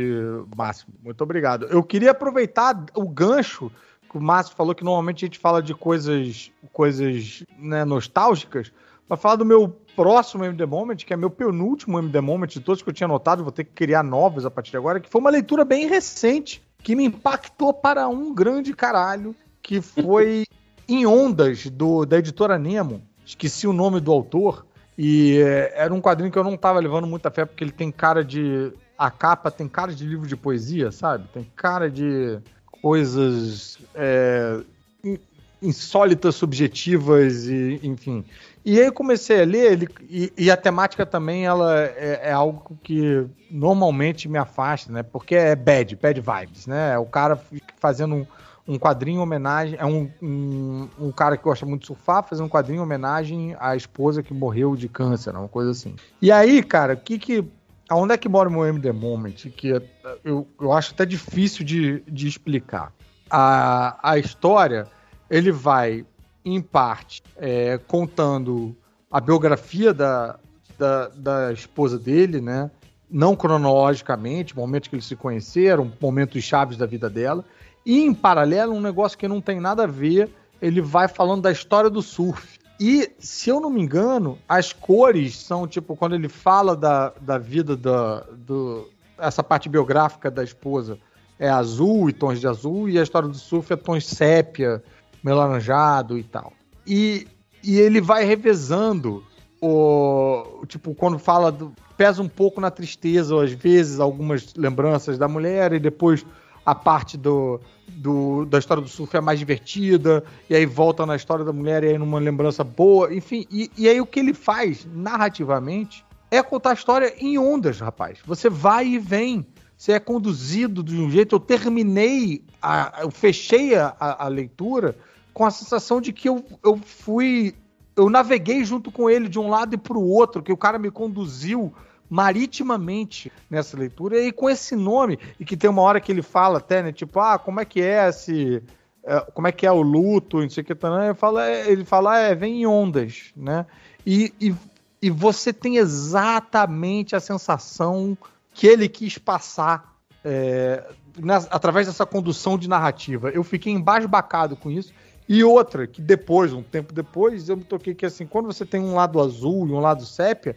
Márcio. Muito obrigado. Eu queria aproveitar o gancho o Márcio falou que normalmente a gente fala de coisas, coisas né, nostálgicas, para falar do meu próximo MD Moment, que é meu penúltimo MD Moment de todos que eu tinha notado, vou ter que criar novos a partir de agora, que foi uma leitura bem recente, que me impactou para um grande caralho, que foi Em Ondas, do, da editora Nemo. Esqueci o nome do autor. E é, era um quadrinho que eu não tava levando muita fé, porque ele tem cara de. A capa tem cara de livro de poesia, sabe? Tem cara de coisas é, in- insólitas, subjetivas, e, enfim. E aí eu comecei a ler, ele, e, e a temática também ela é, é algo que normalmente me afasta, né? Porque é bad, bad vibes, né? É o cara fazendo um, um quadrinho em homenagem. É um, um, um cara que gosta muito de surfar, fazendo um quadrinho em homenagem à esposa que morreu de câncer, uma coisa assim. E aí, cara, o que que. Aonde é que mora o meu MD Moment? Que é- eu, eu acho até difícil de, de explicar. A, a história, ele vai, em parte, é, contando a biografia da, da, da esposa dele, né? Não cronologicamente, momentos que eles se conheceram, momentos chaves da vida dela. E em paralelo, um negócio que não tem nada a ver, ele vai falando da história do surf. E, se eu não me engano, as cores são, tipo, quando ele fala da, da vida da. Do, essa parte biográfica da esposa é azul e tons de azul, e a história do surf é tons sépia, melaranjado e tal. E, e ele vai revezando o. Tipo, quando fala. Do, pesa um pouco na tristeza, às vezes, algumas lembranças da mulher, e depois a parte do, do, da história do surf é mais divertida, e aí volta na história da mulher e aí numa lembrança boa, enfim. E, e aí o que ele faz narrativamente é contar a história em ondas, rapaz. Você vai e vem. Você é conduzido de um jeito. Eu terminei, a, eu fechei a, a, leitura com a sensação de que eu, eu fui. Eu naveguei junto com ele de um lado e para o outro, que o cara me conduziu maritimamente nessa leitura, e com esse nome, e que tem uma hora que ele fala até, né, tipo, ah, como é que é esse, é, como é que é o luto, não sei o que, tá, ele fala, é, ele fala, é, vem em ondas, né, e, e, e você tem exatamente a sensação que ele quis passar é, na- através dessa condução de narrativa. Eu fiquei embasbacado com isso, e outra, que depois, um tempo depois, eu me toquei que assim, quando você tem um lado azul e um lado sépia,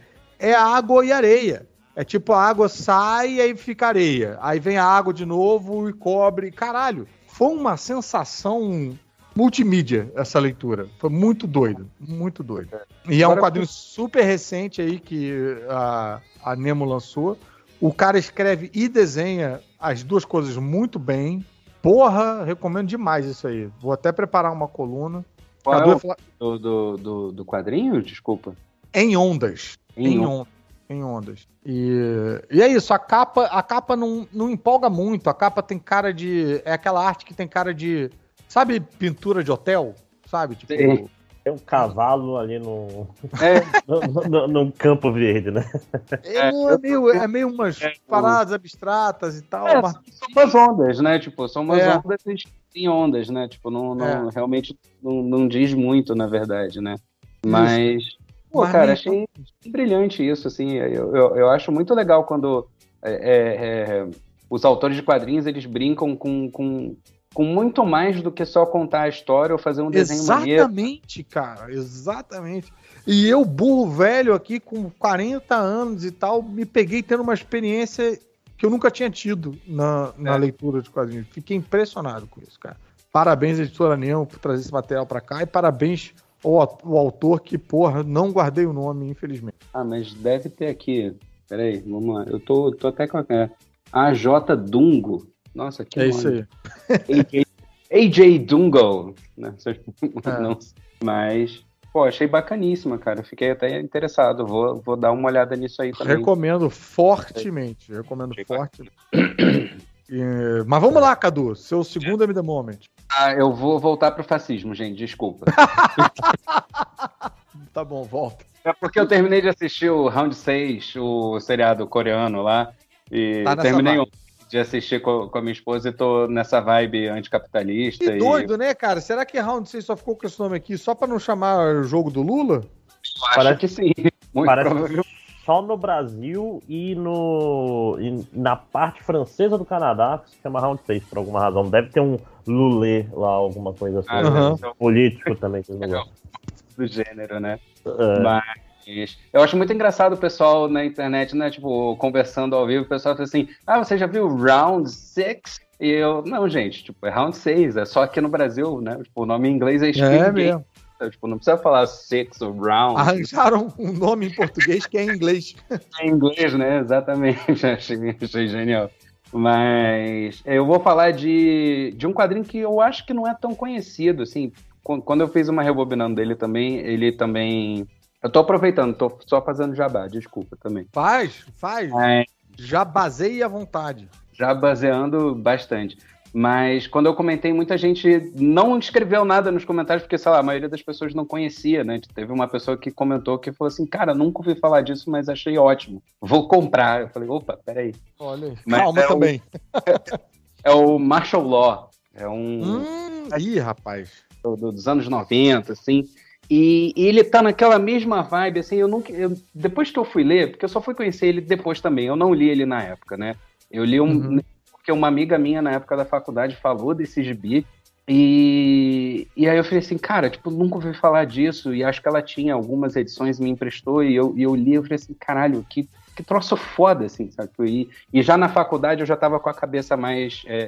é água e areia. É tipo, a água sai e aí fica areia. Aí vem a água de novo e cobre. Caralho, foi uma sensação multimídia essa leitura. Foi muito doido, muito doido. E é um quadrinho super recente aí que a, a Nemo lançou. O cara escreve e desenha as duas coisas muito bem. Porra, recomendo demais isso aí. Vou até preparar uma coluna. Qual Cadu é o falar- do, do, do, do quadrinho? Desculpa. Em ondas. Em, Em ondas. Em ondas. E, e é isso, a capa, a capa não, não empolga muito. A capa tem cara de. É aquela arte que tem cara de. Sabe, pintura de hotel? Sabe? Tipo. Sim. Tem um cavalo ali no, É, no, no- no campo verde, né? É, é meio, é meio umas paradas abstratas e tal. É, mas- são umas ondas, né? Tipo, são umas É. ondas em ondas, né? Tipo, não, não- É. realmente não, não diz muito, na verdade, né? Mas, pô, cara, achei brilhante isso, assim. Eu, eu, eu acho muito legal quando é, é, é, os autores de quadrinhos eles brincam com, com, com muito mais do que só contar a história ou fazer um desenho maneiro. Exatamente, cara, exatamente. E eu, burro velho aqui, com 40 anos e tal, me peguei tendo uma experiência que eu nunca tinha tido na, na É. leitura de quadrinhos. Fiquei impressionado com isso, cara. Parabéns, editora Neon, por trazer esse material pra cá e parabéns ao, ao autor que, porra, não guardei o nome, infelizmente. Ah, mas deve ter aqui. Peraí, vamos lá. Eu tô, tô até com a. É, AJ Dungo. Nossa, que é nome. isso aí. AJ, AJ Dungo. Né? É. Não. Mas, pô, achei bacaníssima, cara. Fiquei até interessado. Vou, vou dar uma olhada nisso aí também. Recomendo fortemente. Recomendo Achei forte. E- mas vamos lá, Cadu. Seu segundo MD Moment. Ah, eu vou voltar pro fascismo, gente. Desculpa. Tá bom, volta. É porque eu terminei de assistir o Round 6, o seriado coreano lá. E Tá terminei vibe. ontem de assistir com, com a minha esposa e tô nessa vibe anticapitalista. Que e- doido, né, cara? Será que Round 6 só ficou com esse nome aqui só pra não chamar o jogo do Lula? Acho Parece- que sim. Muito Parece provavelmente. Só no Brasil e, no, e na parte francesa do Canadá, que se chama Round 6, por alguma razão. Deve ter um Lulé lá, alguma coisa assim. Né? Então, Político também, que eles não Legal. gostam. do gênero, né? É, Mas eu acho muito engraçado o pessoal na internet, né? Tipo, conversando ao vivo, o pessoal fala assim: Ah, você já viu Round 6? E eu, não, gente, tipo, é Round 6, é só aqui no Brasil, né? Tipo, o nome em inglês é Squid É Game. mesmo. Então, Tipo, não precisa falar Six ou Round. Arranjaram um nome em português que é em inglês. em inglês, né? Exatamente. achei, achei genial. Mas eu vou falar de, de um quadrinho que eu acho que não é tão conhecido, assim. Qu- Quando eu fiz uma rebobinando dele também, ele também. Eu tô aproveitando, tô só fazendo jabá, desculpa também. Faz, faz. Mas Já baseie à vontade. já baseando bastante. Mas quando eu comentei, muita gente não escreveu nada nos comentários, porque, sei lá, a maioria das pessoas não conhecia, né? Teve uma pessoa que comentou que falou assim, cara, nunca ouvi falar disso, mas achei ótimo. Vou comprar. Eu falei, opa, peraí. Olha aí. Mas Calma é o- também. É o Martial Law. É um Hum, ih, rapaz. do- do- dos anos 90, assim. E, e ele tá naquela mesma vibe, assim, eu nunca. eu- depois que eu fui ler, porque eu só fui conhecer ele depois também, eu não li ele na época, né? Eu li um. Uhum. Porque uma amiga minha na época da faculdade falou desse gibi. E, e aí eu falei assim, cara, tipo, nunca ouvi falar disso. E acho que ela tinha algumas edições, me emprestou, e eu, e eu li, eu falei assim, caralho, que, que troço foda, assim, sabe? E, e já na faculdade eu já tava com a cabeça mais. é, é,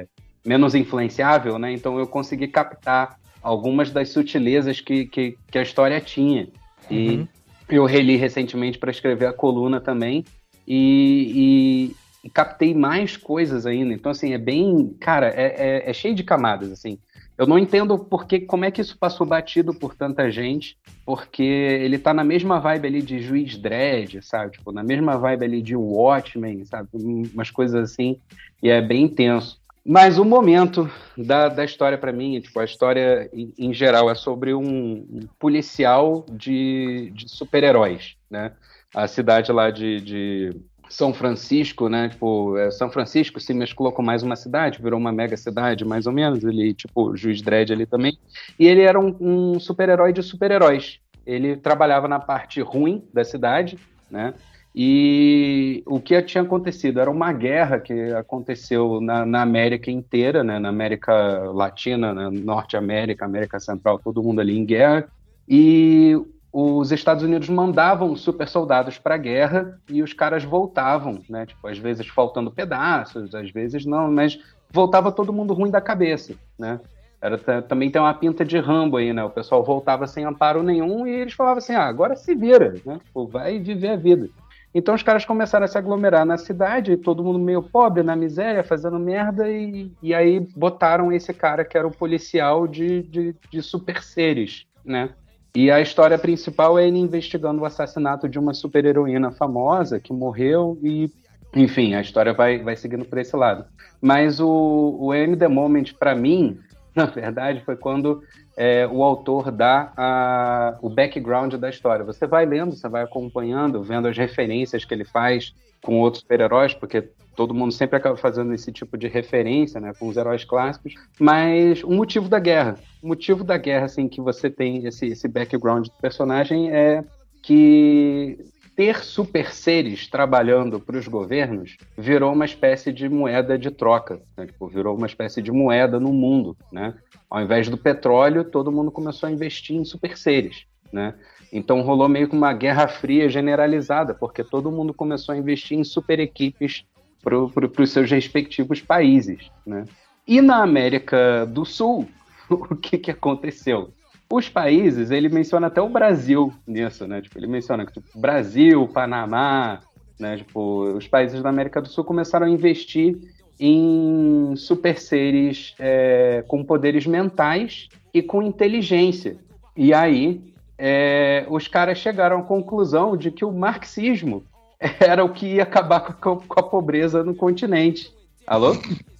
é, menos influenciável, né? Então eu consegui captar algumas das sutilezas que, que, que a história tinha. E Uhum. eu reli recentemente para escrever a coluna também e, e- captei mais coisas ainda. Então, assim, é bem. Cara, é, é- é cheio de camadas, assim. Eu não entendo porque, como é que isso passou batido por tanta gente, porque ele tá na mesma vibe ali de Juiz Dredd, sabe? Tipo, na mesma vibe ali de Watchmen, sabe? Umas coisas assim, e é bem intenso. Mas o momento da, da história para mim, tipo, a história em, em geral é sobre um, um policial de, de super-heróis, né? A cidade lá de, de São Francisco, né? Tipo, é, São Francisco se mesclou com mais uma cidade, virou uma mega cidade, mais ou menos. Ele, tipo, Juiz Dredd ali também. E ele era um, um super-herói de super-heróis. Ele trabalhava na parte ruim da cidade, né? E o que tinha acontecido era uma guerra que aconteceu na, na América inteira, né? na América Latina, na Norte América, América Central, todo mundo ali em guerra. E os Estados Unidos mandavam super soldados para a guerra e os caras voltavam, né? Tipo, às vezes faltando pedaços, às vezes não, mas voltava todo mundo ruim da cabeça, né? Era, ta- também tem uma pinta de Rambo aí, né? O pessoal voltava sem amparo nenhum e eles falavam assim: ah, agora se vira, né? Tipo, vai viver a vida. Então os caras começaram a se aglomerar na cidade, todo mundo meio pobre, na miséria, fazendo merda, e, e aí botaram esse cara que era o policial de, de, de super seres, né? E a história principal é ele investigando o assassinato de uma super-heroína famosa que morreu e, enfim, a história vai, vai seguindo por esse lado. Mas o, o M The Moment, para mim, na verdade, foi quando é, o autor dá a, o background da história. Você vai lendo, você vai acompanhando, vendo as referências que ele faz com outros super-heróis, porque todo mundo sempre acaba fazendo esse tipo de referência, né, com os heróis clássicos, mas o motivo da guerra. O motivo da guerra, assim, que você tem esse, esse background do personagem é que ter super seres trabalhando para os governos virou uma espécie de moeda de troca, né? tipo, virou uma espécie de moeda no mundo, né? Ao invés do petróleo, todo mundo começou a investir em super seres, né? Então rolou meio que uma guerra fria generalizada, porque todo mundo começou a investir em super equipes para os seus respectivos países, né? E na América do Sul, o que, que aconteceu? Os países, ele menciona até o Brasil nisso, né? Tipo, ele menciona que tipo, Brasil, Panamá, né? Tipo, os países da América do Sul começaram a investir em super seres é, com poderes mentais e com inteligência. E aí, é, os caras chegaram à conclusão de que o marxismo era o que ia acabar com a, com a pobreza no continente. Alô?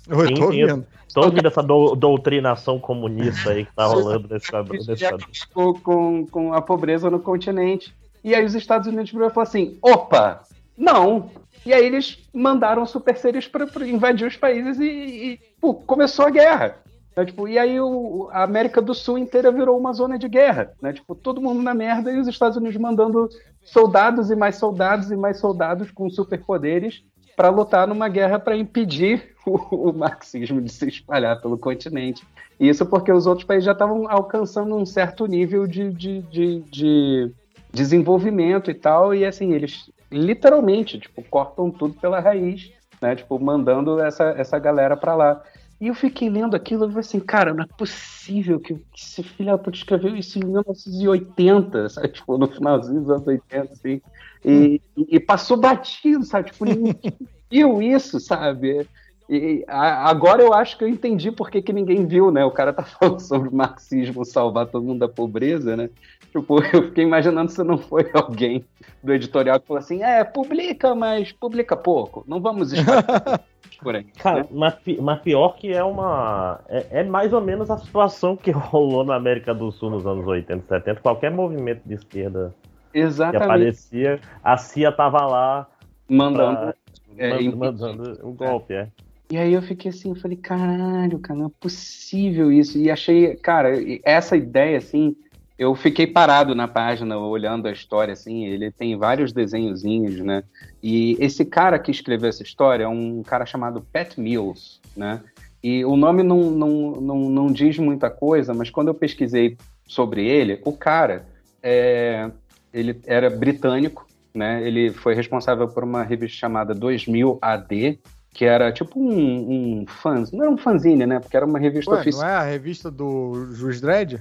Eu Sim, tô sim, vendo. Tô ouvindo essa do- doutrinação comunista aí que tá rolando quadro. acabou com, com a pobreza no continente. E aí os Estados Unidos e falaram assim: opa, não. E aí eles mandaram super seres para invadir os países e, e, pô, começou a guerra. Né, tipo, e aí o- a América do Sul inteira virou uma zona de guerra. Né? Tipo, todo mundo na merda e os Estados Unidos mandando soldados e mais soldados e mais soldados com superpoderes para lutar numa guerra para impedir o, o marxismo de se espalhar pelo continente. Isso porque os outros países já estavam alcançando um certo nível de, de, de, de desenvolvimento e tal, e assim, eles literalmente, tipo, cortam tudo pela raiz, né? Tipo, mandando essa, essa galera pra lá. E eu fiquei lendo aquilo e falei assim, cara, não é possível que, que esse filho puta escreveu isso em 1980, sabe? Tipo, no finalzinho dos anos 80, assim. E, e- passou batido, sabe? Tipo, ninguém viu isso, sabe? E agora eu acho que eu entendi por que, que ninguém viu, né? O cara tá falando sobre o marxismo salvar todo mundo da pobreza, né? Tipo, eu fiquei imaginando se não foi alguém do editorial que falou assim: é, publica, mas publica pouco. Não vamos espalhar por aí. Cara, né? mas, mas pior que é uma. É, é mais ou menos a situação que rolou na América do Sul nos anos 80, 70. Qualquer movimento de esquerda que Exatamente. aparecia, a CIA tava lá Mandando. pra- é, man- impedir. mandando um golpe, é. E aí eu fiquei assim, eu falei, caralho, cara, não é possível isso. E achei, cara, essa ideia, assim, eu fiquei parado na página olhando a história, assim, ele tem vários desenhozinhos, né? E esse cara que escreveu essa história é um cara chamado Pat Mills, né? E o nome não, não, não, não diz muita coisa, mas quando eu pesquisei sobre ele, o cara, é, ele era britânico, né? Ele foi responsável por uma revista chamada 2000 AD, que era tipo um, um fãs, não era um fanzine, né? Porque era uma revista Ué, oficial. não é a revista do Juiz Dredd?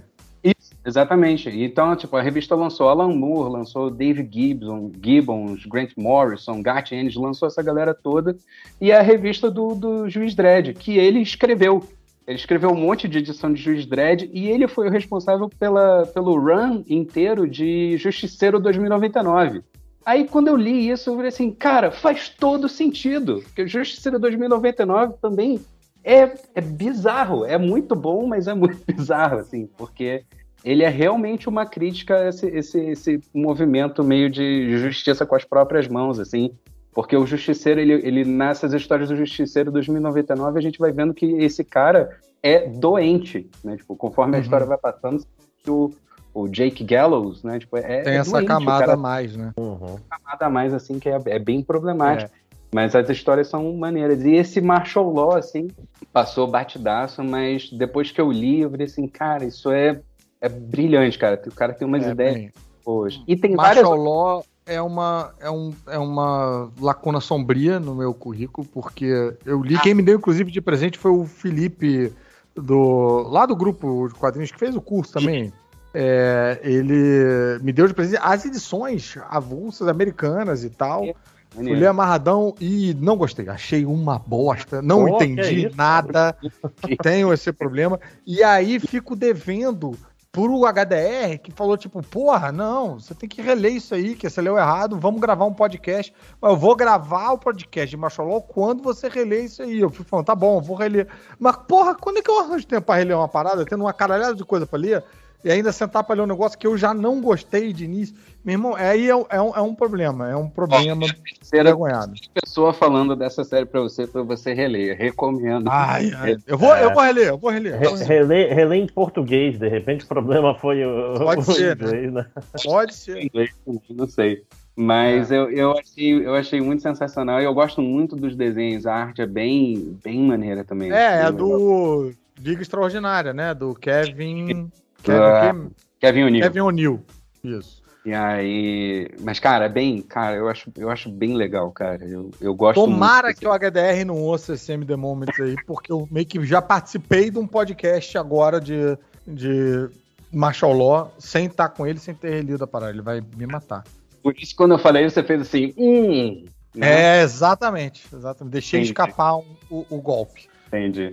Exatamente. Então, tipo, a revista lançou Alan Moore, lançou Dave Gibbons, Gibbons, Grant Morrison, Garth Ennis, lançou essa galera toda. E é a revista do, do Juiz Dredd, que ele escreveu. Ele escreveu um monte de edição de Juiz Dredd e ele foi o responsável pela, pelo run inteiro de Justiceiro 2099. Aí, quando eu li isso, eu falei assim, cara, faz todo sentido. Porque Justiceiro 2099 também é, é bizarro. É muito bom, mas é muito bizarro, assim, porque ele é realmente uma crítica a esse, esse, esse movimento meio de justiça com as próprias mãos, assim. Porque o Justiceiro, ele, ele nessas histórias do Justiceiro 2099, a gente vai vendo que esse cara é doente, né? Tipo, conforme a Uhum. história vai passando, que o, o Jake Gallows, né? Tipo, é, Tem é essa doente, camada cara a mais, né? Uhum. camada a mais, assim, que é, é bem problemático. Mas as histórias são maneiras. E esse martial law, assim, passou batidaço, mas depois que eu li, eu falei assim, cara, isso é, é brilhante, cara. O cara tem umas É, ideias bem, boas. E tem várias. Law é uma, é, um, é uma lacuna sombria no meu currículo, porque eu li, quem me deu inclusive de presente foi o Felipe, do, lá do grupo de quadrinhos, que fez o curso também. É, ele me deu de presente as edições avulsas americanas e tal. Fui ler amarradão e não gostei. Achei uma bosta. Não entendi isso? nada. Tenho esse problema. E aí fico devendo pro HDR que falou tipo, porra, não, você tem que reler isso aí, que você leu errado, vamos gravar um podcast. Mas eu vou gravar o podcast de Macholó quando você reler isso aí. Eu fui falando, tá bom, vou reler. Mas, porra, quando é que eu arranjo tempo pra reler uma parada, tendo uma caralhada de coisa pra ler? E ainda sentar pra ler um negócio que eu já não gostei de início. Meu irmão, aí é, um- é um, é um problema. É um problema Terceira vergonhado. pessoa falando dessa série pra você, pra você reler. Recomendo. Ai, ai. Eu vou, eu vou reler, eu vou reler. Re- Relê, relê em português, de repente o problema foi o, Pode o ser, né? inglês, né? Pode ser. Inglês, não sei. Mas eu, eu, achei, eu achei muito sensacional e eu gosto muito dos desenhos. A arte é bem, bem maneira também. É, é do Liga Extraordinária, né? Do Kevin. Ah, Kevin, Kevin O'Neill. Kevin O'Neill. Isso. E aí. Mas, cara, é bem. Cara, eu acho, eu acho bem legal, cara. Eu, eu gosto Tomara muito. que o HDR não ouça esse MD Moments aí, porque eu meio que já participei de um podcast agora de, de Marshall Law, sem estar com ele, sem ter lido a parada. Ele vai me matar. Por isso, quando eu falei, você fez assim. Hum. né? É, exatamente. exatamente. Deixei Entendi. escapar um- o, o golpe. Entendi.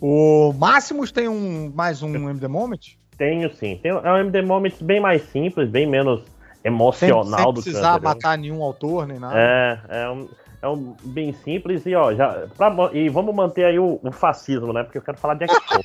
O Máximos tem um mais um MD Moment? Tenho sim. Tem, é um MD Moments bem mais simples, bem menos Sem, emocional sem do que precisar matar nenhum autor nem nada. É, é um, é um bem simples e ó, já, pra e vamos manter aí o, o fascismo, né? Porque eu quero falar de X-Men.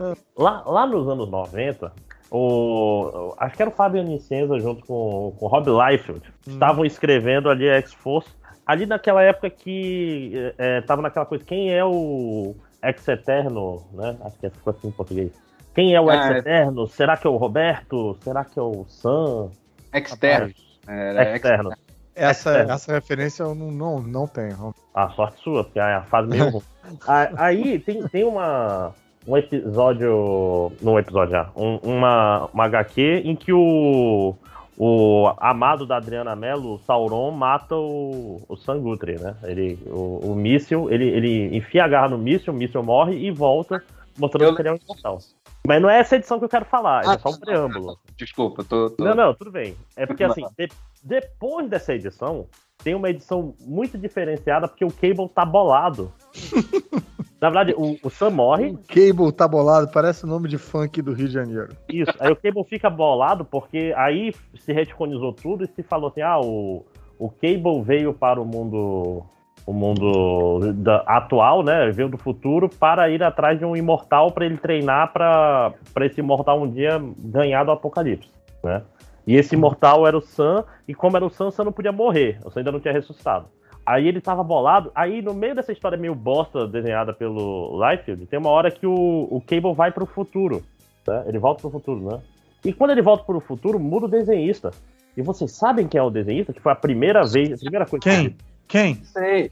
lá, lá nos anos 90, o, acho que era o Fábio Anicenza junto com, com o Rob Liefeld, estavam escrevendo ali a X-Force, ali naquela época que é, tava naquela coisa, quem é o Ex-Eterno, né? Acho que ficou assim em português. Quem é o Ah, é. Ex-Eterno? Será que é o Roberto? Será que é o Sam? Externo. Era Externo. Essa, É. essa referência eu não, não, não tenho. A sorte sua, porque é a fase meio ruim. A- Aí tem, tem uma, um episódio. Não episódio já. um- uma, uma HQ em que o, o amado da Adriana Mello, o Sauron, mata o, o Sangutri, né? Ele, o, o míssil, ele, ele enfia a garra no míssil, o míssil morre e volta, mostrando Eu que ele é um imortal. Mas não é essa edição que eu quero falar, é só um preâmbulo. Desculpa, tô. tô- Não, não, tudo bem. É porque assim, de- depois dessa edição, tem uma edição muito diferenciada porque o Cable tá bolado. Na verdade, o, o Sam morre, Cable tá bolado, parece o nome de funk do Rio de Janeiro. isso. Aí o Cable fica bolado porque aí se retconizou tudo e se falou assim: ah, o, o Cable veio para o mundo. O mundo da- atual, né? Veio do futuro para ir atrás de um imortal para ele treinar para esse imortal um dia ganhar do apocalipse, né? E esse imortal era o Sam, e como era o Sam, o Sam não podia morrer, o Sam ainda não tinha ressuscitado. Aí ele tava bolado, aí no meio dessa história meio bosta desenhada pelo Liefeld, tem uma hora que o, o Cable vai pro futuro, né? Ele volta pro futuro, né? E quando ele volta pro futuro, muda o desenhista. E vocês sabem quem é o desenhista? Que foi a primeira vez, a primeira coisa Quem? que Quem? Sei.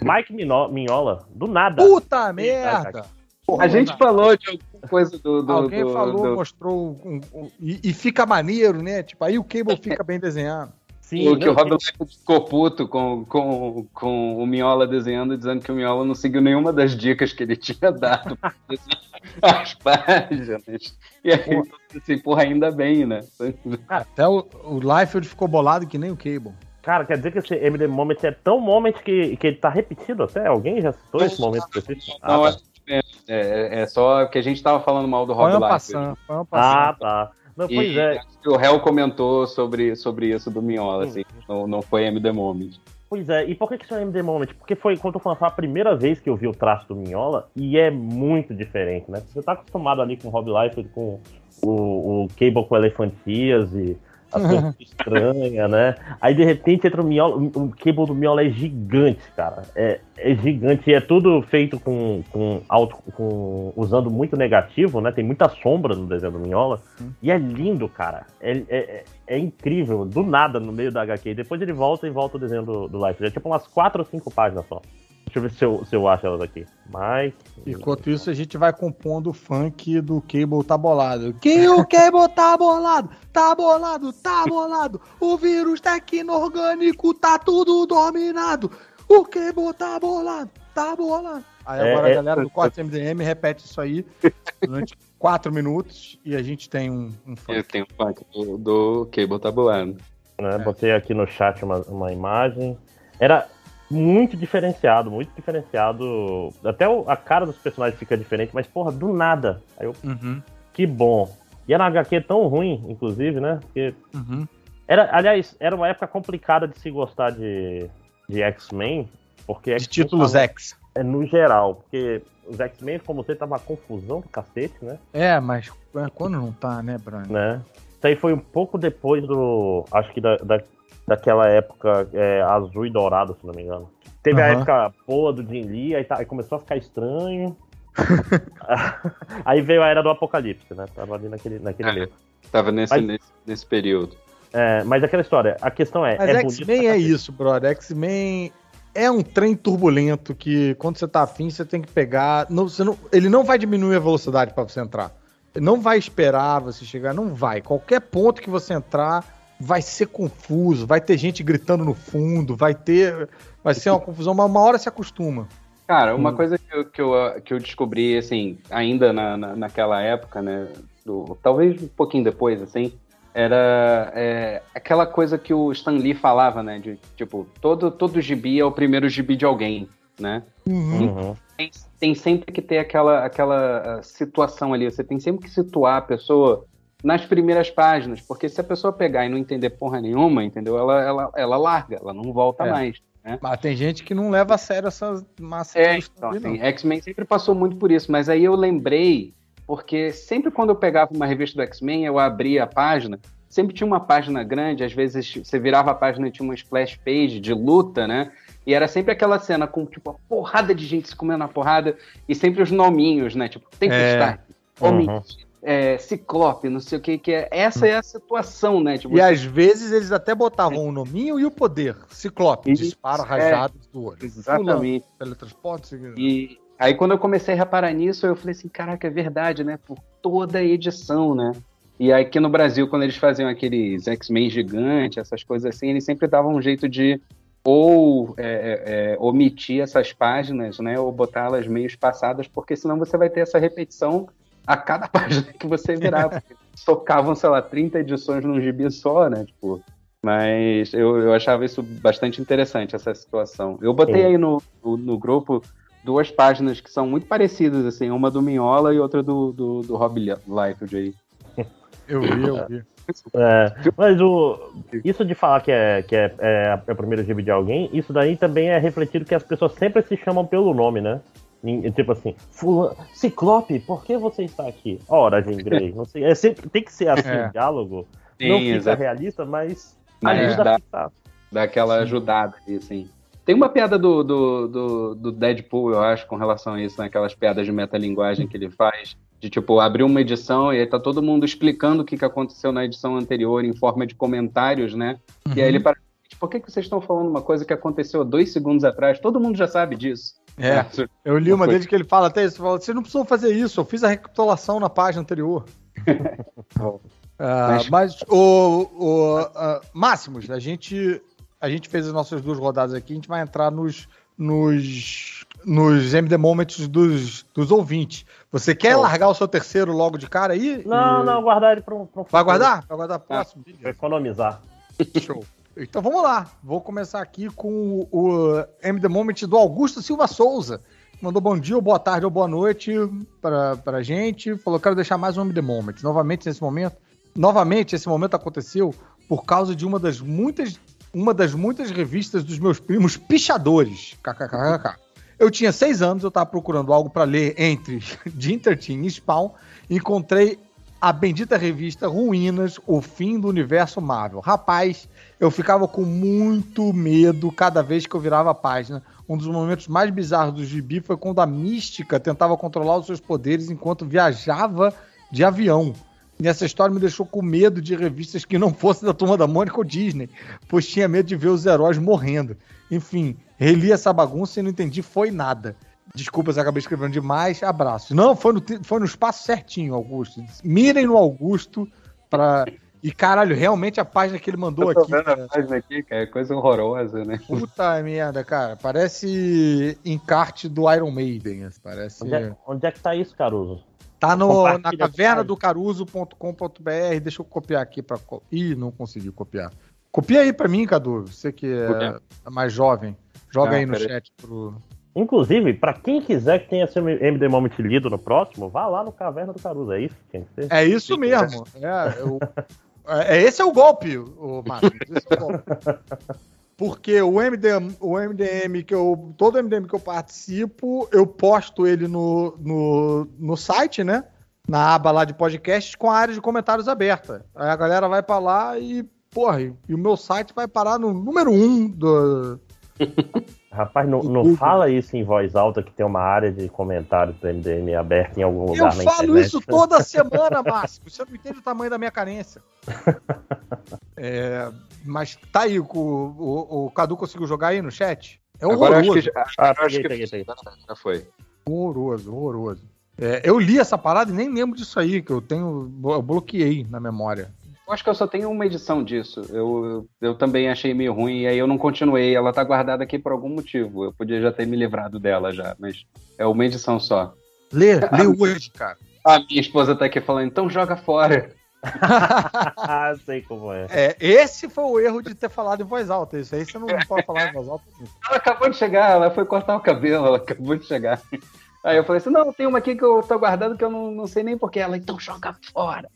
Mike Mino- Mignola, do nada. Puta merda! A gente falou de alguma coisa do. do Alguém do- falou, do- mostrou um- um- e, e fica maneiro, né? Tipo, aí o Cable fica bem desenhado. Sim, o que o não, Rob Liefeld ficou puto com, com, com o Miola desenhando, dizendo que o Miola não seguiu nenhuma das dicas que ele tinha dado as páginas. E aí, eu assim, porra, ainda bem, né? Até o, o Liefeld ficou bolado que nem o Cable. Cara, quer dizer que esse MD Moment é tão moment que, que ele tá repetido até? Alguém já citou esse momento específico? Ah, Não, tá. É, é, é só que a gente tava falando mal do Rob Liefeld. foi uma Ah, tá. Não, E pois é. acho que o réu comentou sobre, sobre isso do Miola, assim, não, não foi MD Moment. Pois é, e por que que isso é MD Moment? Porque foi, quando eu falando, foi a primeira vez que eu vi o traço do Minhola e é muito diferente, né? Você tá acostumado ali com o Rob Liefeld, com o, o Cable com elefantias e estranha, né? Aí de repente entra o Minhola, o Cable do Minhola é gigante, cara. É, é gigante e é tudo feito com, com, alto, com usando muito negativo, né? Tem muita sombra no desenho do Minhola. E é lindo, cara. É, é, é- é incrível, do nada no meio da HQ. Depois ele volta e volta o desenho do, do Life. É tipo umas 4 ou 5 páginas só. Deixa eu ver se eu, se eu acho elas aqui. Mas. Enquanto isso, a gente vai compondo o funk do Cable tá bolado. Que o Cable tá bolado, tá bolado, tá bolado. O vírus tá aqui no orgânico, tá tudo dominado. O Cable tá bolado, tá bolado. Aí É, agora é- a galera do Corte MDM repete isso aí durante quatro minutos e a gente tem um, um funk. Eu tenho o funk do, do Cable Tabulando. né, Botei aqui no chat uma, uma imagem. Era muito diferenciado, muito diferenciado. Até a cara dos personagens fica diferente, mas porra, do nada. Aí eu, Uhum, que bom. E era uma HQ tão ruim, inclusive, né? Porque uhum. Era, aliás, era uma época complicada de se gostar de, de X-Men, porque De títulos tava- X. é no geral, porque os X-Men, como você, tava uma confusão do cacete, né? É, mas é, quando não tá, né, Brian? né? Isso aí foi um pouco depois do. Acho que da, da, daquela época é, azul e dourado, se não me engano. Teve a Aham. época boa do Jim Lee, aí, tá- aí começou a ficar estranho. aí veio a era do apocalipse, né? Tava ali naquele, naquele É. meio. Tava nesse, Mas- nesse, nesse período. É, mas aquela história, a questão é. Mas é X-Men bonito- é isso, brother. X-Men é um trem turbulento que quando você tá afim, você tem que pegar. Não, você não- ele não vai diminuir a velocidade pra você entrar. Ele não vai esperar você chegar, não vai. Qualquer ponto que você entrar vai ser confuso, vai ter gente gritando no fundo, vai ter. Vai ser uma confusão, mas uma hora se acostuma. Cara, uma Hum. coisa que eu, que, eu, que eu descobri, assim, ainda na, na- naquela época, né? do- talvez um pouquinho depois, assim, era é, aquela coisa que o Stan Lee falava, né? De, tipo, todo, todo gibi é o primeiro gibi de alguém, né? Uhum. Tem, tem sempre que ter aquela, aquela ah, situação ali, você tem sempre que situar a pessoa nas primeiras páginas, porque se a pessoa pegar e não entender porra nenhuma, entendeu? Ela, ela, ela larga, ela não volta É. mais. Né? Mas tem gente que não leva a sério essa massa É, de então, assim, X-Men sempre passou muito por isso, mas aí eu lembrei, porque sempre quando eu pegava uma revista do X-Men, eu abria a página, sempre tinha uma página grande, às vezes você virava a página e tinha uma splash page de luta, né? E era sempre aquela cena com, tipo, uma porrada de gente se comendo na porrada, e sempre os nominhos, né? Tipo, tem que É. estar. Uhum. É, Ciclope, não sei o que, que é. Essa é a situação, né? Tipo, E às vezes eles até botavam o nominho e o poder. Ciclope, Isso, dispara é. rajadas do olho. Fulano, Exatamente. teletransporte, seguindo. E aí quando eu comecei a reparar nisso, eu falei assim, caraca, é verdade, né? Por toda a edição, né? E aí aqui no Brasil, quando eles faziam aqueles X-Men gigantes, essas coisas assim, eles sempre davam um jeito de ou é, é, é, omitir essas páginas, né? Ou botá-las meio espaçadas, porque senão você vai ter essa repetição a cada página que você virar. porque Socavam, sei lá, 30 edições num gibi só, né? Tipo, mas eu, eu achava isso bastante interessante, essa situação. Eu botei Sim. aí no, no, no grupo duas páginas que são muito parecidas, assim, uma do Minhola e outra do, do, do Rob Liefeld aí. Eu vi, eu vi. É, mas o, isso de falar que, é, que é, é, é o primeiro gibi de alguém, isso daí também é refletido que as pessoas sempre se chamam pelo nome, né? Tipo assim, Fulano, Ciclope, por que você está aqui? Ora, Jean Grey, não sei. É sempre, tem que ser assim É. o diálogo. Sim, não fica exato. realista, mas ajuda dá. a. Dá aquela ajudada ali, assim. Tem uma piada do, do, do, do Deadpool, eu acho, com relação a isso, né? Aquelas piadas de metalinguagem que ele faz. De, tipo, abrir uma edição e aí tá todo mundo explicando o que, que aconteceu na edição anterior em forma de comentários, né? E aí ele para... Por que, que vocês estão falando uma coisa que aconteceu há dois segundos atrás? Todo mundo já sabe disso. É, eu li uma deles que ele fala até isso. Fala, Vocês não precisam fazer isso, eu fiz a recapitulação na página anterior. Ah, mas, o, o ah, Máximos, a gente, a gente fez as nossas duas rodadas aqui, a gente vai entrar nos, nos, nos MD Moments dos, dos ouvintes. Você quer Show. largar o seu terceiro logo de cara aí? Não, E- não, guardar ele para um. um Vai guardar? Vai guardar próximo? Pra economizar. Show. Então vamos lá. Vou começar aqui com o, MD Moment do Augusto Silva Souza. Mandou bom dia, ou boa tarde ou boa noite pra, pra gente. Falou: quero deixar mais um MD Moment. Novamente nesse momento. Novamente, esse momento aconteceu por causa de uma das muitas. Uma das muitas revistas dos meus primos pichadores. KKKK. Eu tinha seis anos, eu tava procurando algo pra ler entre Dintertin e Spawn. Encontrei a bendita revista Ruínas, o fim do universo Marvel. Rapaz, eu ficava com muito medo cada vez que eu virava a página. Um dos momentos mais bizarros do gibi foi quando a Mística tentava controlar os seus poderes enquanto viajava de avião. E essa história me deixou com medo de revistas que não fossem da turma da Mônica ou Disney, pois tinha medo de ver os heróis morrendo. Enfim, reli essa bagunça e não entendi foi nada. Desculpa se eu acabei escrevendo demais. Abraço. Não, foi no, foi no espaço certinho, Augusto. Mirem no Augusto pra. E caralho, realmente a página que ele mandou Eu tô aqui. vendo cara, a página aqui, cara, é coisa horrorosa, né? Puta merda, cara. Parece encarte do Iron Maiden. Parece. Onde é, onde é que tá isso, Caruso? Tá no, na caverna do caruso.com.br. Deixa eu copiar aqui pra. co- Ih, não consegui copiar. Copia aí pra mim, Cadu. Você que é Copia. mais jovem. Joga Ah, aí no peraí. chat pro. Inclusive, pra quem quiser que tenha seu MD Moment lido no próximo, vá lá no Caverna do Caruso. É isso que tem que ser? É isso mesmo. É, eu- é, esse é o golpe, o. Esse é o golpe. Porque o MDM, o MDM que eu. Todo MDM que eu participo, eu posto ele no, no, no site, né? Na aba lá de podcasts com a área de comentários aberta. Aí a galera vai pra lá e, porra, e o meu site vai parar no número um do. Rapaz, não, não fala isso em voz alta que tem uma área de comentários do MDM aberta em algum Eu lugar na falo internet. isso toda semana, Márcio. Você não entende o tamanho da minha carência. É, mas tá aí, o, o, o Cadu conseguiu jogar aí no chat? É Agora eu acho horroroso. que, já- Ah, agora eu acho peguei, que peguei, peguei. já foi. Horroroso, horroroso. É, eu li essa parada e nem lembro disso aí, que eu tenho. Eu bloqueei na memória. Eu acho que eu só tenho uma edição disso. Eu, eu também achei meio ruim e aí eu não continuei. Ela tá guardada aqui por algum motivo. Eu podia já ter me livrado dela já, mas é uma edição só. Lê, lê hoje, cara. A minha esposa tá aqui falando, então joga fora. Ah, sei como é. É, esse foi o erro de ter falado em voz alta. Isso aí você não pode falar em voz alta. Ela acabou de chegar, ela foi cortar o cabelo, ela acabou de chegar. Aí eu falei assim, não, tem uma aqui que eu tô guardando que eu não, não sei nem porquê. Ela, então joga fora.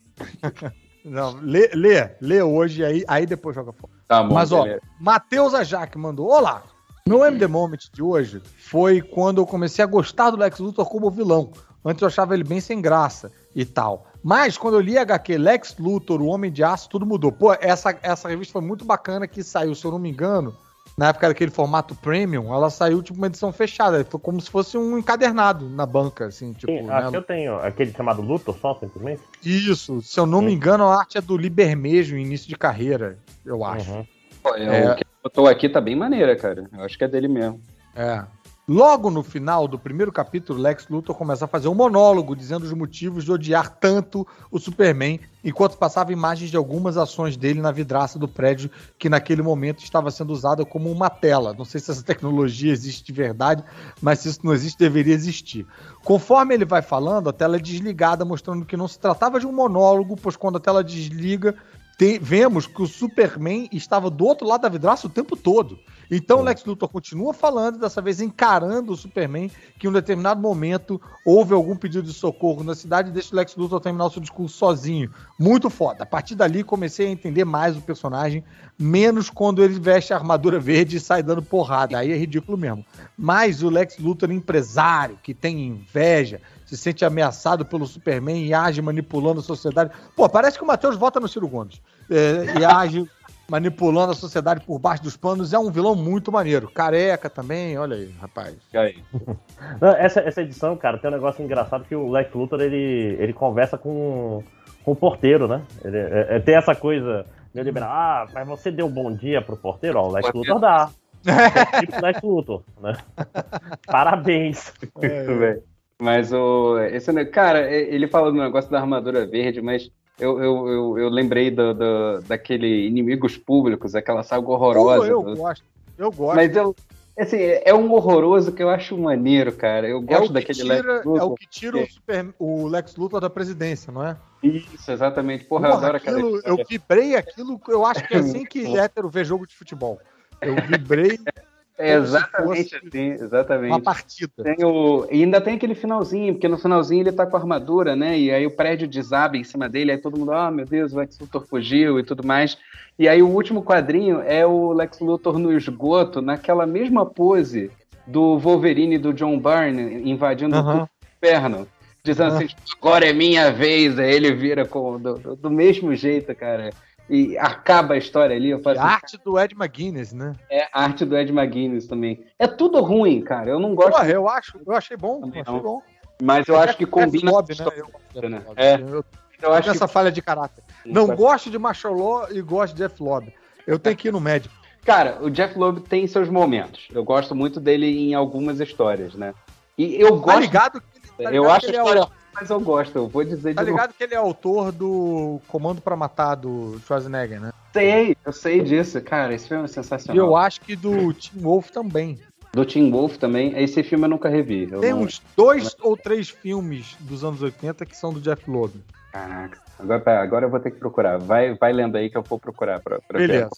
Não, lê, lê, lê hoje, aí, aí depois joga fora. Tá bom, Mas, ó, beleza. Matheus Ajac mandou: Olá! Meu MD Moment de hoje foi quando eu comecei a gostar do Lex Luthor como vilão. Antes eu achava ele bem sem graça e tal. Mas quando eu li HQ Lex Luthor, o Homem de Aço, tudo mudou. Pô, essa, essa revista foi muito bacana que saiu, se eu não me engano, na época daquele formato premium, ela saiu tipo uma edição fechada. Foi como se fosse um encadernado na banca, assim, tipo. Sim, né? acho que eu tenho aquele chamado Luthor só, simplesmente. Isso, se eu não me Sim. engano, a arte é do Libermejo, início de carreira, eu acho. Uhum. Pô, é, É. O que botou aqui tá bem maneira, cara. Eu acho que é dele mesmo. É. Logo no final do primeiro capítulo, Lex Luthor começa a fazer um monólogo dizendo os motivos de odiar tanto o Superman, enquanto passava imagens de algumas ações dele na vidraça do prédio que naquele momento estava sendo usada como uma tela. Não sei se essa tecnologia existe de verdade, mas se isso não existe, deveria existir. Conforme ele vai falando, a tela é desligada, mostrando que não se tratava de um monólogo, pois quando a tela desliga, tem- vemos que o Superman estava do outro lado da vidraça o tempo todo. Então o Lex Luthor continua falando, dessa vez encarando o Superman, que em um determinado momento houve algum pedido de socorro na cidade e deixa o Lex Luthor terminar o seu discurso sozinho. Muito foda. A partir dali comecei a entender mais o personagem, menos quando ele veste a armadura verde e sai dando porrada. Aí é ridículo mesmo. Mas o Lex Luthor empresário, que tem inveja, se sente ameaçado pelo Superman e age manipulando a sociedade. Pô, parece que o Matheus vota no Ciro Gomes. É, e age manipulando a sociedade por baixo dos panos. É um vilão muito maneiro. Careca também, olha aí, rapaz. E aí? Não, essa, essa edição, cara, tem um negócio engraçado que o Lex Luthor, ele, ele conversa com, com o porteiro, né? Ele, é- é- tem essa coisa meio liberal. Ah, mas você deu bom dia pro porteiro? Ó, o Lex. Luthor dá. É tipo Lex Luthor, né? Parabéns. Muito bem. Mas o. Esse, cara, ele fala do negócio da armadura verde, mas eu, eu, eu, eu lembrei do, do- daquele Inimigos Públicos, aquela saga horrorosa. Pô, eu do- gosto. Eu gosto. Mas eu. Assim, é um horroroso que eu acho maneiro, cara. Eu é, gosto que daquele tira, Lex é Luthor. o que tira o, Super- o Lex Luthor da presidência, não é? Isso, exatamente. Porra, eu Porra, adoro aquela aquilo, eu história. vibrei aquilo, eu acho que é assim que hétero vê jogo de futebol. Eu vibrei É exatamente assim, exatamente. uma partida. Tem o... E ainda tem aquele finalzinho, porque no finalzinho ele tá com a armadura, né? E aí o prédio desaba em cima dele, aí todo mundo, ah, meu Deus, o Lex Luthor fugiu e tudo mais. E aí o último quadrinho é o Lex Luthor no esgoto, naquela mesma pose do Wolverine e do John Byrne invadindo o inferno. Dizendo assim, agora é minha vez. Aí ele vira com, do- do mesmo jeito, cara. E acaba a história ali. Eu faço, A arte do Ed McGuinness, né? é a arte do Ed McGuinness também. É tudo ruim, cara. Eu não gosto, Porra, eu acho, eu achei bom, Também achei não. bom. mas eu acho que combina. Lobby, né? Eu, né? eu, É. eu, Eu acho essa que falha de caráter. Não gosto de Marshall Law e gosto de Jeff Lobb. Eu tenho que ir no médico. Cara, o Jeff Loeb tem seus momentos. Eu gosto muito dele em algumas histórias, né? E eu Tá gosto. ligado que tá eu ligado acho que ele é história, mas eu gosto. Eu vou dizer tá de novo. ligado que ele é autor do Comando pra Matar do Schwarzenegger, né? Sei, eu sei disso. Cara, esse filme é E sensacional. eu acho que do Tim Wolf também. Do Tim Wolf também. Esse filme eu nunca revi. Eu Tem não- uns dois ou três filmes dos anos 80 que são do Jeff Loeb. Caraca. Agora, pera, agora eu vou ter que procurar. Vai, vai lendo aí que eu vou procurar. Pra, pra. Beleza.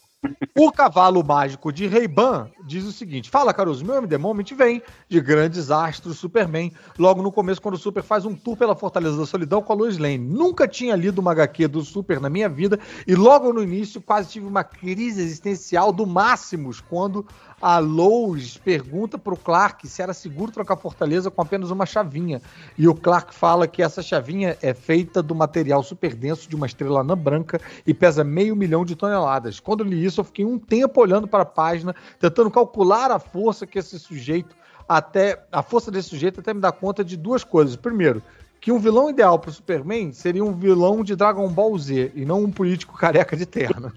O cavalo mágico de Ray-Ban diz o seguinte: Fala, Caruso, meu MD Moment vem de grandes astros Superman. Logo no começo, quando o Super faz um tour pela Fortaleza da Solidão com a Lois Lane. Nunca tinha lido uma HQ do Super na minha vida e logo no início quase tive uma crise existencial do Máximos quando a Lois pergunta pro Clark se era seguro trocar Fortaleza com apenas uma chavinha. E o Clark fala que essa chavinha é feita do material super denso de uma estrela anã branca e pesa meio milhão de toneladas. Quando li isso, eu fiquei um tempo olhando para a página, tentando calcular a força que esse sujeito até a força desse sujeito até me dá conta de duas coisas. Primeiro, que um vilão ideal pro Superman seria um vilão de Dragon Ball Z e não um político careca de terno.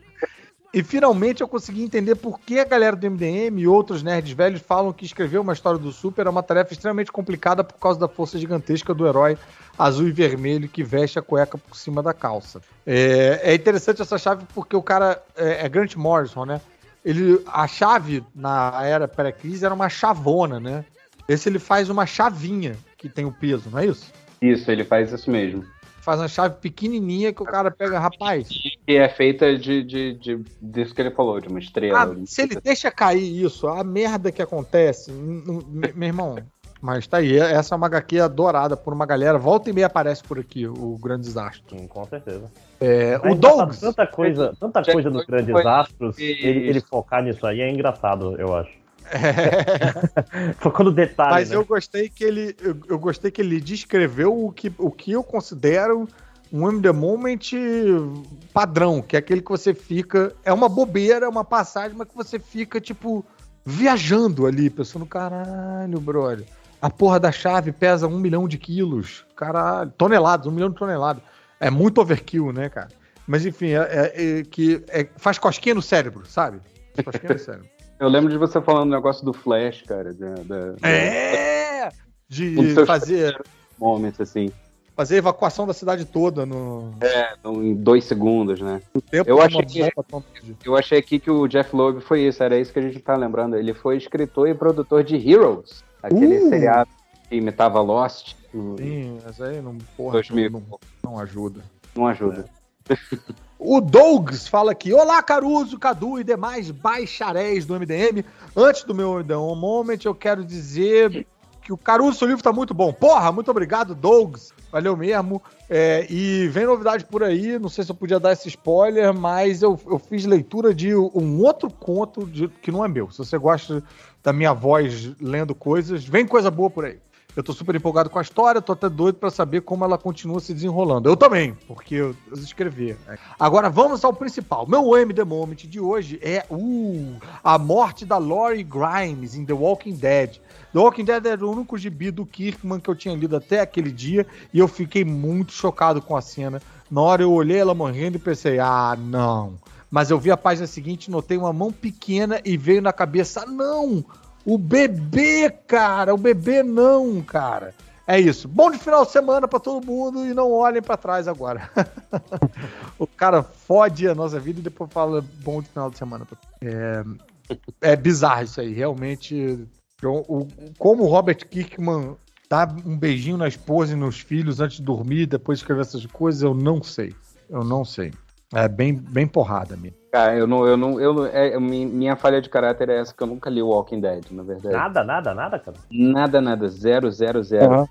E finalmente eu consegui entender por que a galera do MDM e outros nerds velhos falam que escrever uma história do Super é uma tarefa extremamente complicada por causa da força gigantesca do herói azul e vermelho que veste a cueca por cima da calça. É, é interessante essa chave porque o cara é, é Grant Morrison, né? Ele, a chave na era pré-crise era uma chavona, né? Esse ele faz uma chavinha que tem o peso, não é isso? Isso, ele faz isso mesmo. Faz uma chave pequenininha que o cara pega, rapaz. Que é feita de, de, de disso que ele falou, de uma estrela. Ah, se ele deixa cair isso, a merda que acontece, meu irmão. Mas tá aí, essa é uma HQ adorada por uma galera. Volta e meia aparece por aqui o Grande Desastre. Sim, com certeza. É, É o Dogs. Tanta coisa, tanta coisa dos Logan grandes foi- astros, Isso. ele, ele focar nisso aí é engraçado, eu acho. É, Focou no detalhe, mas né? eu gostei que ele. Eu, eu gostei que ele descreveu o que, o que eu considero um M The Moment padrão, que é aquele que você fica. É uma bobeira, é uma passagem, mas que você fica, tipo, viajando ali, pensando, caralho, brother. A porra da chave pesa um milhão de quilos. Caralho. Toneladas, um milhão de toneladas. É muito overkill, né, cara? Mas enfim, é, é- é que é- faz cosquinha no cérebro, sabe? Faz cosquinha no cérebro. Eu lembro de você falando o negócio do Flash, cara. Da, da, da- É! De fazer, Moments, assim. fazer evacuação da cidade toda no Então, em dois segundos, né? tempo Eu achei que-. Eu achei aqui que o Jeff Loeb foi isso, era isso que a gente tá lembrando. Ele foi escritor e produtor de Heroes, aquele Uh! seriado que imitava Lost. Não, Sim, mas aí não, porra, 2000. não, não ajuda. não ajuda. O Dogs fala aqui: Olá, Caruso, Cadu e demais bacharéis do MDM. Antes do meu MDM Moment, eu quero dizer que o Caruso, seu livro tá muito bom. Porra, muito obrigado, Dogs. Valeu mesmo. É, e vem novidade por aí, não sei se eu podia dar esse spoiler, mas eu, eu fiz leitura de um outro conto de- que não é meu. Se você gosta da minha voz lendo coisas, vem coisa boa por aí. Eu tô super empolgado com a história, tô até doido pra saber como ela continua se desenrolando. Eu também, porque eu, escrevi. Agora vamos ao principal. Meu M The Moment de hoje é uh, a morte da Lori Grimes em The Walking Dead. The Walking Dead era o único gibi do Kirkman que eu tinha lido até aquele dia e eu fiquei muito chocado com a cena. Na hora eu olhei ela morrendo e pensei, ah, não. Mas eu vi a página seguinte, notei uma mão pequena e veio na cabeça, não! O bebê, cara! O bebê não, cara! É isso. Bom de final de semana pra todo mundo e não olhem pra trás agora. o cara fode a nossa vida e depois fala bom de final de semana. É, é bizarro isso aí. Realmente, o, como o Robert Kirkman dá um beijinho na esposa e nos filhos antes de dormir, depois de escrever essas coisas, eu não sei. Eu não sei. É bem, bem porrada mesmo. Cara, eu não, eu não, eu não, é, mi- minha falha de caráter é essa que eu nunca li o Walking Dead, na verdade. Nada, nada, nada, cara. Nada, nada, zero, zero, zero. Aham.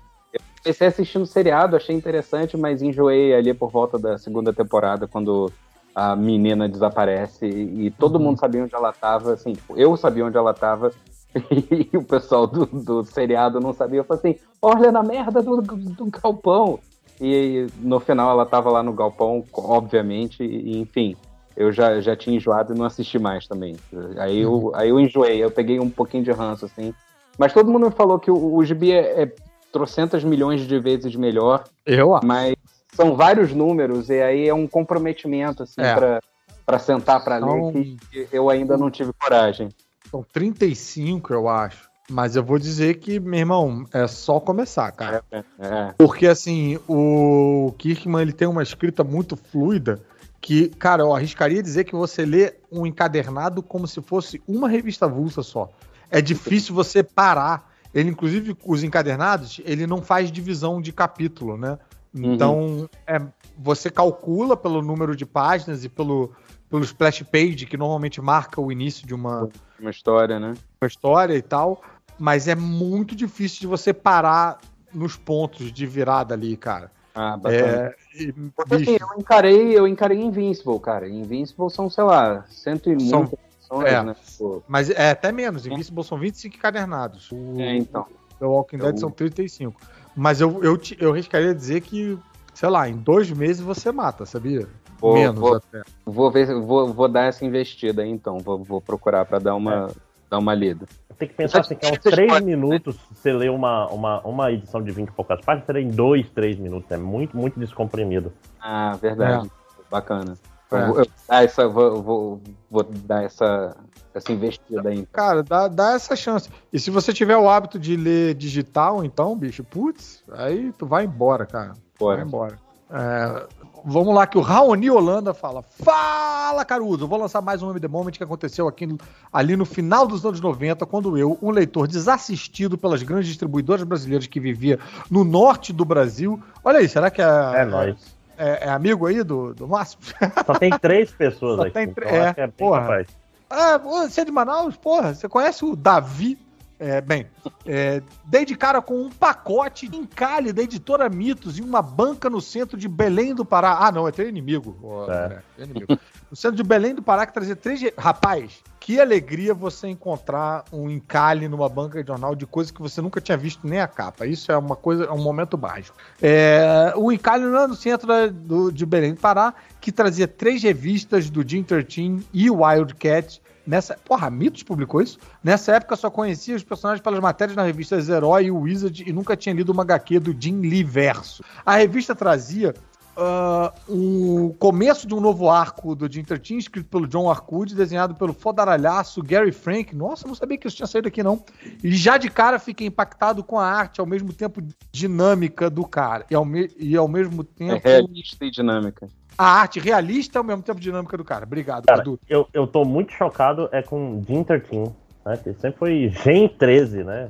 Comecei assistindo o seriado, achei interessante, mas enjoei ali por volta da segunda temporada, quando a menina desaparece e, todo mundo sabia onde ela tava, assim, tipo, eu sabia onde ela tava e o pessoal do, do seriado não sabia. Eu falei assim, olha na merda do, do galpão. E no final ela tava lá no galpão, obviamente, e enfim, eu já, já tinha enjoado e não assisti mais também. Aí eu, aí eu enjoei, eu peguei um pouquinho de ranço, assim. Mas todo mundo me falou que o, o gibi é, é trocentas milhões de vezes melhor, Eu acho. mas são vários números, e aí é um comprometimento, assim, É. pra, pra sentar pra São- ler, que eu ainda não tive coragem. São 35, eu acho. Mas eu vou dizer que, meu irmão, é só começar, cara. É, é. Porque, assim, o Kirkman ele tem uma escrita muito fluida que, cara, eu arriscaria dizer que você lê um encadernado como se fosse uma revista avulsa só. É difícil você parar. Ele, inclusive, os encadernados, ele não faz divisão de capítulo, né? Então, é, você calcula pelo número de páginas e pelo, pelo splash page, que normalmente marca o início de uma, Uma história, né? a história e tal, mas é muito difícil de você parar nos pontos de virada ali, cara. Ah, bacana. É, e, Porque assim, eu encarei, eu encarei Invincible, cara. Invincible são, sei lá, cento e São- muitas edições, é. né? Pô, mas é até menos. Invincible são 25 encadernados. O é, então. The Walking Dead Eu- são 35. Mas eu, eu, te- eu arriscaria dizer que, sei lá, em dois meses você mata, sabia? Vou, menos vou, até. vou ver, vou, vou dar essa investida aí, então. Vou, vou procurar pra dar uma, dar uma lida. Tem que pensar assim, que é uns 3 minutos você lê uma, uma, uma edição de 20 e poucas páginas, você lê em 2, 3 minutos. É muito, muito descomprimido. Ah, verdade. Bacana. É. Eu, vou, eu dar essa, vou, vou, vou dar essa, essa investida aí. então. Cara, dá, dá essa chance. E se você tiver o hábito de ler digital, então, bicho, putz, aí tu vai embora, cara. Vai Bora. embora. É, vamos lá, que o Raoni Holanda fala. Fala, Caruso! Vou lançar mais um MD Moment que aconteceu aqui no- ali no final dos anos 90, quando eu, um leitor desassistido pelas grandes distribuidoras brasileiras que vivia no norte do Brasil. Olha aí, será que é, É nóis. é, é amigo aí do, do Márcio? Só tem três pessoas Só aqui. tem então três- é, que é bem porra. Ah, você é de Manaus? Porra, você conhece o Davi? É, bem, é, dei de cara com um pacote de encalhe da editora Mitos em uma banca no centro de Belém do Pará. Ah, não, é teu inimigo. É. André, teu inimigo. No centro de Belém do Pará, que trazia três. Rapaz, que alegria você encontrar um encalhe numa banca de jornal de coisa que você nunca tinha visto nem a capa. Isso é uma coisa, é um momento mágico. É, o encalhe lá no centro do, de Belém do Pará, que trazia três revistas do Jim 13 e Wildcat. Nessa, porra, Mitos publicou isso? Nessa época só conhecia os personagens pelas matérias na revista Herói e Wizard e nunca tinha lido uma HQ do Jim Lee Verso. A revista trazia ah, o começo de um novo arco do Jim 13, escrito pelo John Arcudi, desenhado pelo fodaralhaço Gary Frank. Nossa, não sabia que isso tinha saído aqui, não. E já de cara fiquei impactado com a arte, ao mesmo tempo dinâmica do cara. E ao, me- e ao mesmo É tempo. realista e dinâmica. A arte realista ao mesmo tempo dinâmica do cara. Obrigado, Cara, Cadu. eu, eu tô muito chocado é com Jim 13, né? Que sempre foi Gen 13, né?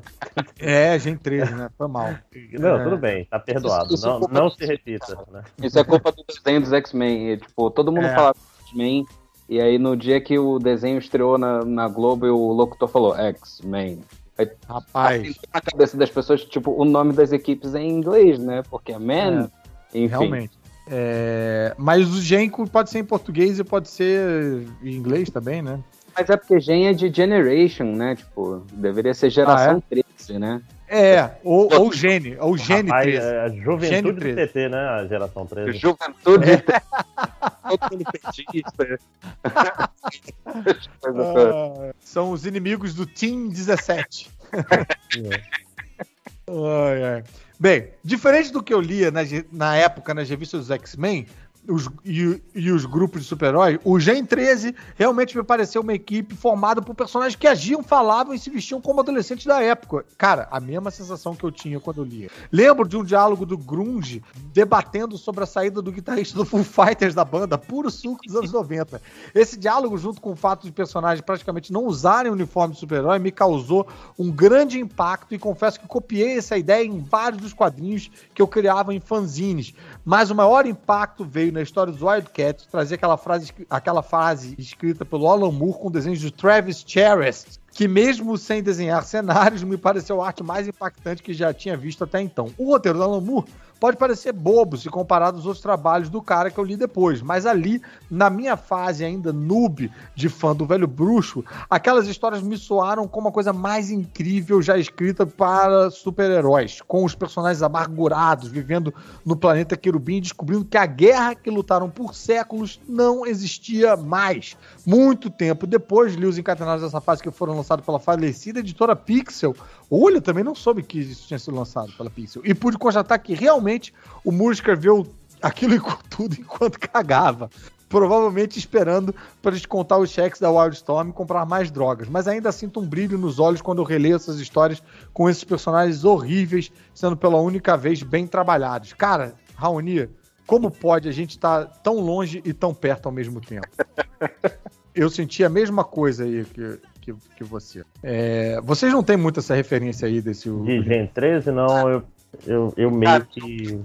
É, Gen 13, né? Foi mal. Não, É. tudo bem, tá perdoado. Isso- isso é não, culpa não do- se repita, né? Isso é culpa do desenho dos X-Men. Tipo, todo mundo É. falava X-Men. E aí, no dia que o desenho estreou na, na Globo, o locutor falou X-Men. Rapaz, Na cabeça das pessoas, tipo, o nome das equipes é em inglês, né? Porque é Man. Enfim. realmente. É, mas o Genko pode ser em português e pode ser em inglês também, né? Mas é porque Gen é de Generation, né? Tipo, deveria ser geração 13, né? É, ou, ou Gene, ou Gene Rapaz, 13. é a Gene juventude do 13. TT, né? A geração 13. Juventude. Todo mundo petista. Coisa toda. Ah, são os inimigos do Team 17. Ai, ai. Bem, diferente do que eu lia na, na época nas revistas dos X-Men os- e, e os grupos de super-herói, o Gen 13 realmente me pareceu uma equipe formada por personagens que agiam, falavam e se vestiam como adolescentes da época. Cara, a mesma sensação que eu tinha quando eu lia. Lembro de um diálogo do Grunge debatendo sobre a saída do guitarrista do Foo Fighters da banda, puro suco dos anos 90. Esse diálogo, junto com o fato de personagens praticamente não usarem o uniforme de super-herói, me causou um grande impacto e confesso que copiei essa ideia em vários dos quadrinhos que eu criava em fanzines. Mas o maior impacto veio na história dos Wildcats, trazer aquela frase, aquela frase escrita pelo Alan Moore com desenhos de Travis Charest, que mesmo sem desenhar cenários, me pareceu a arte mais impactante que já tinha visto até então. O roteiro do Alan Moore pode parecer bobo se comparado aos outros trabalhos do cara que eu li depois, mas ali, na minha fase ainda noob de fã do velho bruxo, aquelas histórias me soaram como a coisa mais incrível já escrita para super-heróis, com os personagens amargurados, vivendo no planeta Querubim, descobrindo que a guerra que lutaram por séculos não existia mais. Muito tempo depois, li os encadenados dessa fase que foram lançados pela falecida editora Pixel. Olha, também não soube que isso tinha sido lançado pela Pixel. E pude constatar que realmente o Moore escreveu aquilo em tudo enquanto cagava. Provavelmente esperando para descontar os cheques da Wildstorm e comprar mais drogas. Mas ainda sinto um brilho nos olhos quando eu releio essas histórias com esses personagens horríveis sendo pela única vez bem trabalhados. Cara, Raoni, como pode a gente estar tão longe e tão perto ao mesmo tempo? Eu senti a mesma coisa aí que, que, que você. É, vocês não têm muito essa referência aí desse. De Gen 13, não, eu, eu, eu meio que.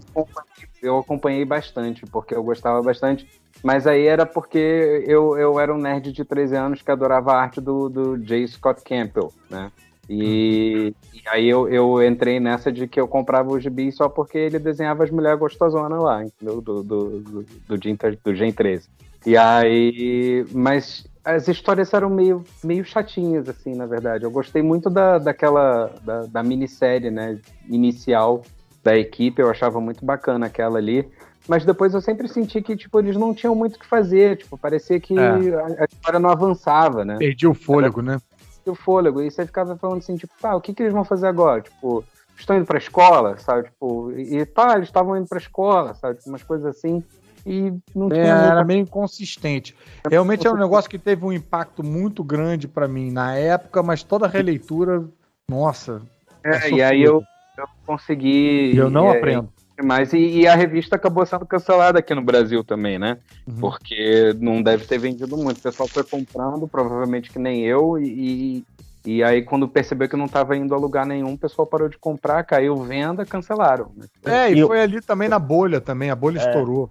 Eu acompanhei bastante, porque eu gostava bastante. Mas aí era porque eu, eu era um nerd de 13 anos que adorava a arte do, do J. Scott Campbell, né? E, e aí eu, eu entrei nessa de que eu comprava o gibi só porque ele desenhava as mulheres gostosonas lá, entendeu? Do, do, do, do, Gen, do Gen 13. E aí. Mas as histórias eram meio, meio chatinhas, assim, na verdade. Eu gostei muito da, daquela. Da, da minissérie, né? Inicial da equipe, eu achava muito bacana aquela ali. Mas depois eu sempre senti que, tipo, eles não tinham muito o que fazer. Tipo, parecia que É. a, a história não avançava, né? Perdi o fôlego, né? o fôlego. E você ficava falando assim, tipo, tá, o que, que eles vão fazer agora? Tipo, estão indo pra escola, sabe? Tipo, e e tá, eles estavam indo pra escola, sabe? Umas coisas assim. E não É, tinha era muita meio inconsistente. Realmente é um negócio que teve um impacto muito grande pra mim na época, mas toda a releitura, nossa. É, e aí eu, eu consegui. E eu não é, aprendo. Mas e, e a revista acabou sendo cancelada aqui no Brasil também, né? Uhum. Porque não deve ter vendido muito. O pessoal foi comprando, provavelmente que nem eu, e, e aí quando percebeu que não estava indo a lugar nenhum, o pessoal parou de comprar, caiu venda, cancelaram. né? É, e E eu- foi ali também na bolha também, a bolha É. estourou.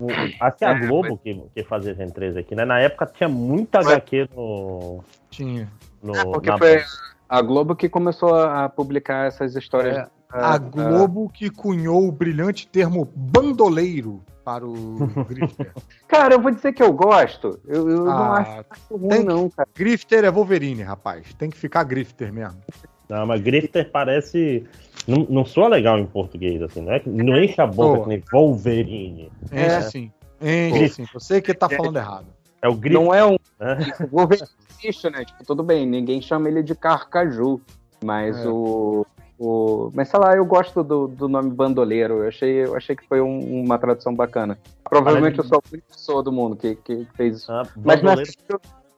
O- que a É, Globo que, que fazia Gen 3 aqui, né? Na época tinha muita HQ no. Tinha. no É, porque na foi a Globo que começou a publicar essas histórias. É, ah, A Globo que cunhou o brilhante termo bandoleiro para o Grifter. ah, Cara, eu vou dizer que eu gosto. Eu, eu não acho Ah, ruim, tem que- não, cara. Grifter é Wolverine, rapaz. Tem que ficar Grifter mesmo. Não, mas Grifter parece. Não, não soa legal em português, assim, não é? Não enche a boca nem Wolverine. Enche É. sim. Enche sim. Você que tá falando errado. É o Grifter. Não é um né? O Wolverine existe, né? Tipo, tudo bem, ninguém chama ele de Carcaju, mas É. o, o. Mas sei lá, eu gosto do, do nome bandoleiro. Eu achei, eu achei que foi um- uma tradução bacana. Provavelmente eu sou a única pessoa do mundo que, que fez isso. Ah, Mas não bandoleiro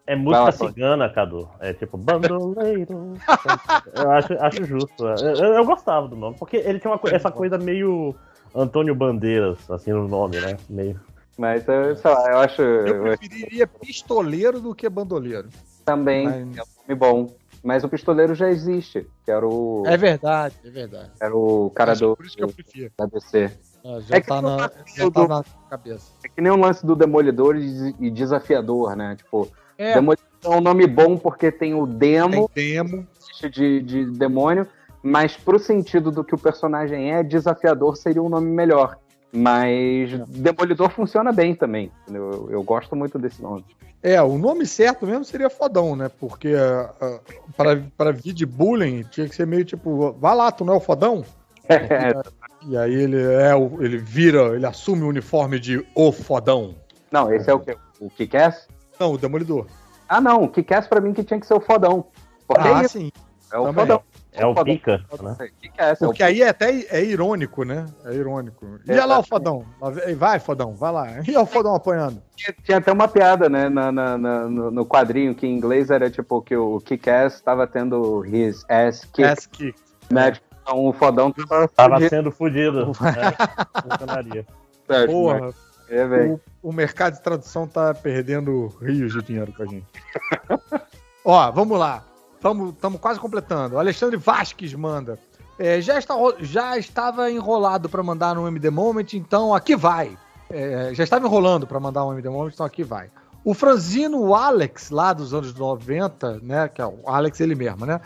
é Vai música lá, cigana, Cadu. É tipo, bandoleiro. eu acho, acho justo. Eu, eu- eu gostava do nome, porque ele tinha uma, essa coisa meio Antônio Bandeiras, assim, no nome, né? Meio. Mas eu, sei lá, eu acho Eu preferiria pistoleiro do que bandoleiro. também Mas- é um nome bom. Mas o pistoleiro já existe, que era o, É verdade, é verdade. era o cara Acho do, Por isso que eu prefiro. da DC. Ah, Já, É tá, na, tá já do- tá na cabeça. É que nem um lance do Demolidor e Desafiador, né? Tipo, É, Demolidor é um nome bom porque tem o demo, tem demo. de, de demônio, mas pro sentido do que o personagem é, desafiador seria um nome melhor. Mas Demolidor funciona bem também. Eu, eu gosto muito desse nome. É, o nome certo mesmo seria fodão, né? Porque ah, para vir de bullying tinha que ser meio tipo, vai lá, tu não é o fodão? E aí ele é o, ele vira, ele assume o uniforme de o fodão. Não, esse é o que? O Kick-Ass? Não, o demolidor. Ah, não. O Kick-Ass pra mim que tinha que ser o fodão. Porque Ah, é sim. é o também. fodão. É o. Pica, né? Kick-Ass, é o Porque aí é até é irônico, né? É irônico. E olha lá o fodão. Vai, fodão, vai lá. E olha o fodão apanhando. Tinha, tinha até uma piada, né, na, na- na- no, quadrinho, que em inglês era tipo que o Kick-Ass tava tendo his ass kicked, Ass kick. né? Tipo, Então o fodão tava Tava fudido, sendo fudido. né? Certo, Porra, né? É, velho. o, o mercado de tradução tá perdendo rios de dinheiro com a gente. Ó, vamos lá. Estamos quase completando. O Alexandre Vasques manda. É, já, está, já estava enrolado para mandar no MD Moment, então aqui vai. É, já estava enrolando para mandar um MD Moment, então aqui vai. O Franzino Alex, lá dos anos 90, né? Que é o Alex ele mesmo, né?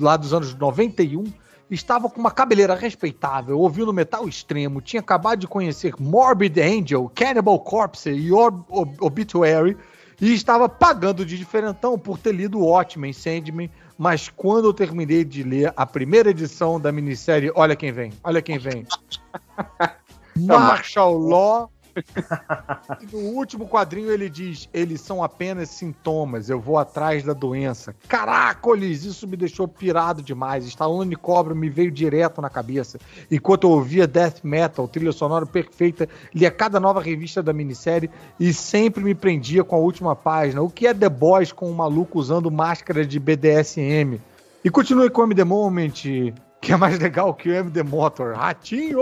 Lá dos anos 91, estava com uma cabeleira respeitável, ouvindo metal extremo, tinha acabado de conhecer Morbid Angel, Cannibal Corpse e Ob Ob- Obituary, e estava pagando de diferentão por ter lido Watchmen, Sandman, mas quando eu terminei de ler a primeira edição da minissérie, olha quem vem, olha quem vem. Marshall Law. E no último quadrinho ele diz: eles são apenas sintomas, eu vou atrás da doença. Caracoles, isso me deixou pirado demais. Stallone Cobra me veio direto na cabeça. Enquanto eu ouvia Death Metal, trilha sonora perfeita, lia cada nova revista da minissérie e sempre me prendia com a última página. O que é The Boys com um maluco usando máscara de BDSM? E continue com o MD Moment, que é mais legal que o MD Motor. Ratinho!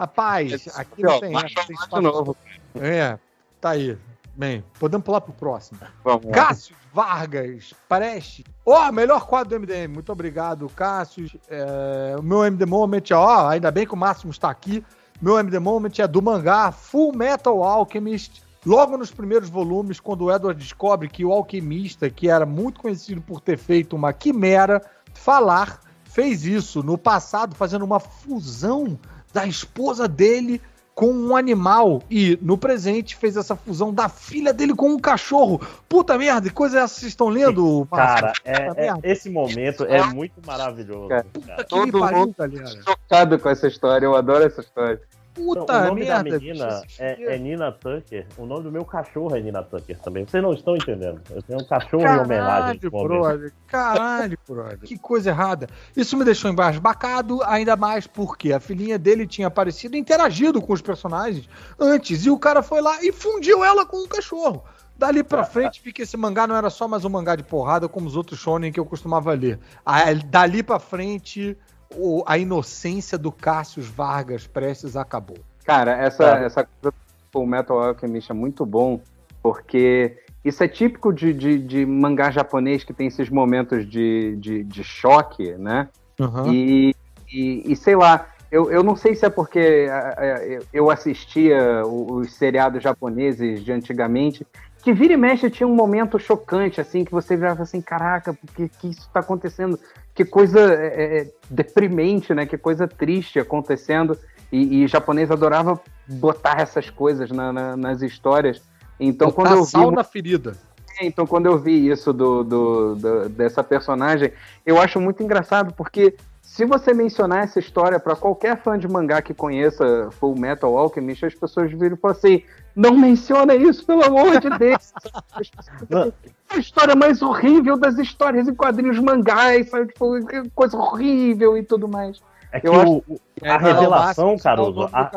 Rapaz, aqui não tem essa. tem de espaço. novo. É, tá aí. Bem, podemos pular pro próximo. Vamos. Cássio Vargas Preste. Ó, melhor quadro do MDM. Muito obrigado, Cássio. É, o meu MD Moment, ó, ainda bem que o Máximo está aqui. Meu MD Moment é do mangá Full Metal Alchemist. Logo nos primeiros volumes, quando o Edward descobre que o alquimista, que era muito conhecido por ter feito uma quimera, falar, fez isso no passado, fazendo uma fusão da esposa dele com um animal e no presente fez essa fusão da filha dele com um cachorro. Puta merda, que coisa é essa que vocês estão lendo, Cara, é- é- esse momento é muito maravilhoso. Cara, todo pariu, mundo- galera. Chocado com essa história, eu adoro essa história. Puta o nome merda. da menina é, é Nina Tucker. O nome do meu cachorro é Nina Tucker também. Vocês não estão entendendo. Eu tenho um cachorro em homenagem. Caralho, ao meu. brother. Caralho, brother. Que coisa errada. Isso me deixou embasbacado, ainda mais porque a filhinha dele tinha aparecido e interagido com os personagens antes. E o cara foi lá e fundiu ela com o cachorro. Dali pra frente, porque esse mangá não era só mais um mangá de porrada como os outros shonen que eu costumava ler. Ah, Dali pra frente, o- a inocência do Cassius Vargas prestes acabou. Cara, essa, Tá. essa coisa do Metal Alchemist é muito bom, porque isso é típico de, de, de mangá japonês que tem esses momentos de, de, de choque, né? Uhum. E, e, e sei lá, eu, eu não sei se é porque ah, ah, eu- assistia os seriados japoneses de antigamente, que vira e mexe tinha um momento chocante, assim, que você virava assim, caraca, por que, que isso tá acontecendo? Que coisa é, é, deprimente, né? Que coisa triste acontecendo. E, e japonês adorava botar essas coisas na- na- nas histórias. Então, Botar quando eu vi sal na ferida. é, Então, quando eu vi isso do, do- do- dessa personagem, eu acho muito engraçado, porque se você mencionar essa história para qualquer fã de mangá que conheça Full Metal Alchemist, as pessoas viram e falam assim: não menciona isso, pelo amor de Deus! Não. a história mais horrível das histórias em quadrinhos mangás, sabe? Tipo, coisa horrível e tudo mais. É que o- o- a revelação, Caruso, a...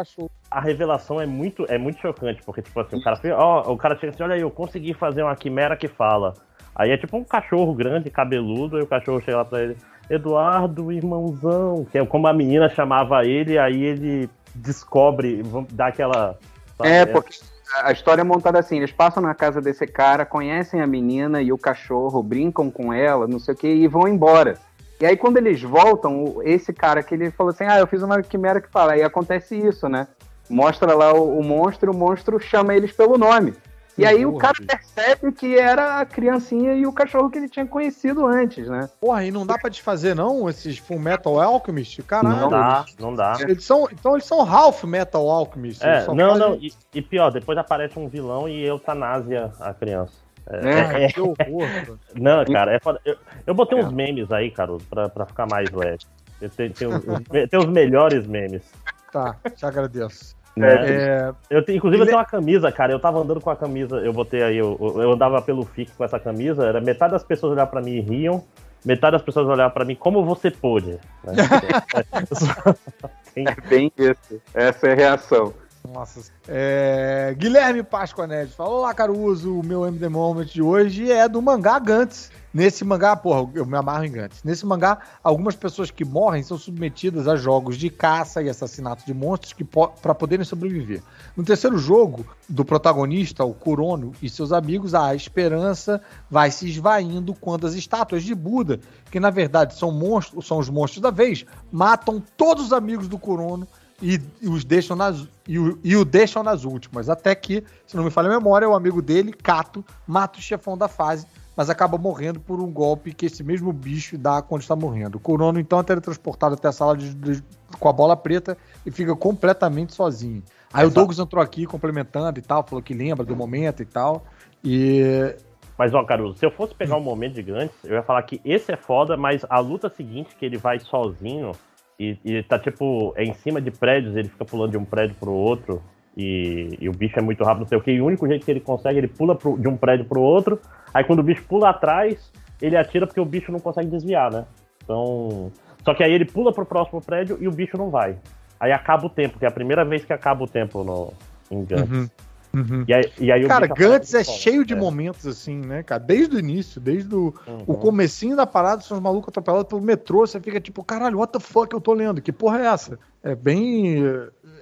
a, revelação é muito, é muito chocante, porque, tipo assim, o cara, ó, o cara chega assim, olha aí, eu consegui fazer uma quimera que fala. Aí é tipo um cachorro grande, cabeludo, e o cachorro chega lá pra ele, Eduardo, irmãozão, que é como a menina chamava ele, aí ele descobre, dar aquela. Sabe, É, porque a história é montada assim: eles passam na casa desse cara, conhecem a menina e o cachorro, brincam com ela, não sei o que, e vão embora. E aí, quando eles voltam, esse cara que ele falou assim: Ah, eu fiz uma quimera que fala, e acontece isso, né? Mostra lá o, o monstro, o monstro chama eles pelo nome. E aí o Porra, cara bicho. percebe que era a criancinha e o cachorro que ele tinha conhecido antes, né? Porra, e não dá pra desfazer, não, esses Full Metal Alchemist? Caralho. Não dá, não dá. Eles são, então eles são Half Metal Alchemist. É, não, fazem- não, e, e pior, depois aparece um vilão e eutanásia a criança. É, É. é- Que horror, cara. não, cara, é foda. Eu, eu botei uns memes aí, Caruso, pra, pra ficar mais leve. Eu tenho- tem, os, os- tem os melhores memes. Tá, te agradeço. Né? É, Eu inclusive, eu tenho uma camisa, cara. Eu tava andando com a camisa, eu botei aí, eu, eu andava pelo FIC com essa camisa. Era metade das pessoas olhavam pra mim e riam, metade das pessoas olhavam pra mim como você pôde. né? É bem isso. Essa é a reação. Nossa. É, Guilherme Páscoa Neves falou: Olá, Caruso. O meu MD Moment de hoje é do mangá Gantz. Nesse mangá, porra, eu me amarro em Gantz. Nesse mangá, algumas pessoas que morrem são submetidas a jogos de caça e assassinato de monstros que para poderem sobreviver. No terceiro jogo do protagonista, o Kurono e seus amigos, a esperança vai se esvaindo quando as estátuas de Buda, que na verdade são monstros, são os monstros da vez, matam todos os amigos do Kurono e, e os deixam nas e o, e o deixam nas últimas. Até que, se não me falha a memória, o amigo dele, Kato, mata o chefão da fase, mas acaba morrendo por um golpe que esse mesmo bicho dá quando está morrendo. O Kurono então é teletransportado até a sala de, de- com a bola preta e fica completamente sozinho. Aí o Exato. Douglas entrou aqui complementando e tal, falou que lembra do momento e tal. E Mas, ó, Caruso, se eu fosse pegar um momento de Gantz, eu ia falar que esse é foda, mas a luta seguinte, que ele vai sozinho e, e tá, tipo, é em cima de prédios, ele fica pulando de um prédio pro outro e, e o bicho é muito rápido, não sei o que, e o único jeito que ele consegue, ele pula pro- de um prédio pro outro, aí quando o bicho pula atrás, ele atira porque o bicho não consegue desviar, né? Então... Só que aí ele pula pro próximo prédio e o bicho não vai. Aí acaba o tempo, que é a primeira vez que acaba o tempo no, em Gantz. Uhum, uhum. E aí, e aí Cara, Gantz é cheio de É. momentos assim, né, cara? Desde o início, desde o, Uhum. o comecinho da parada, são os malucos atropelados pelo metrô, você fica tipo, caralho, what the fuck eu tô lendo? Que porra é essa? É bem...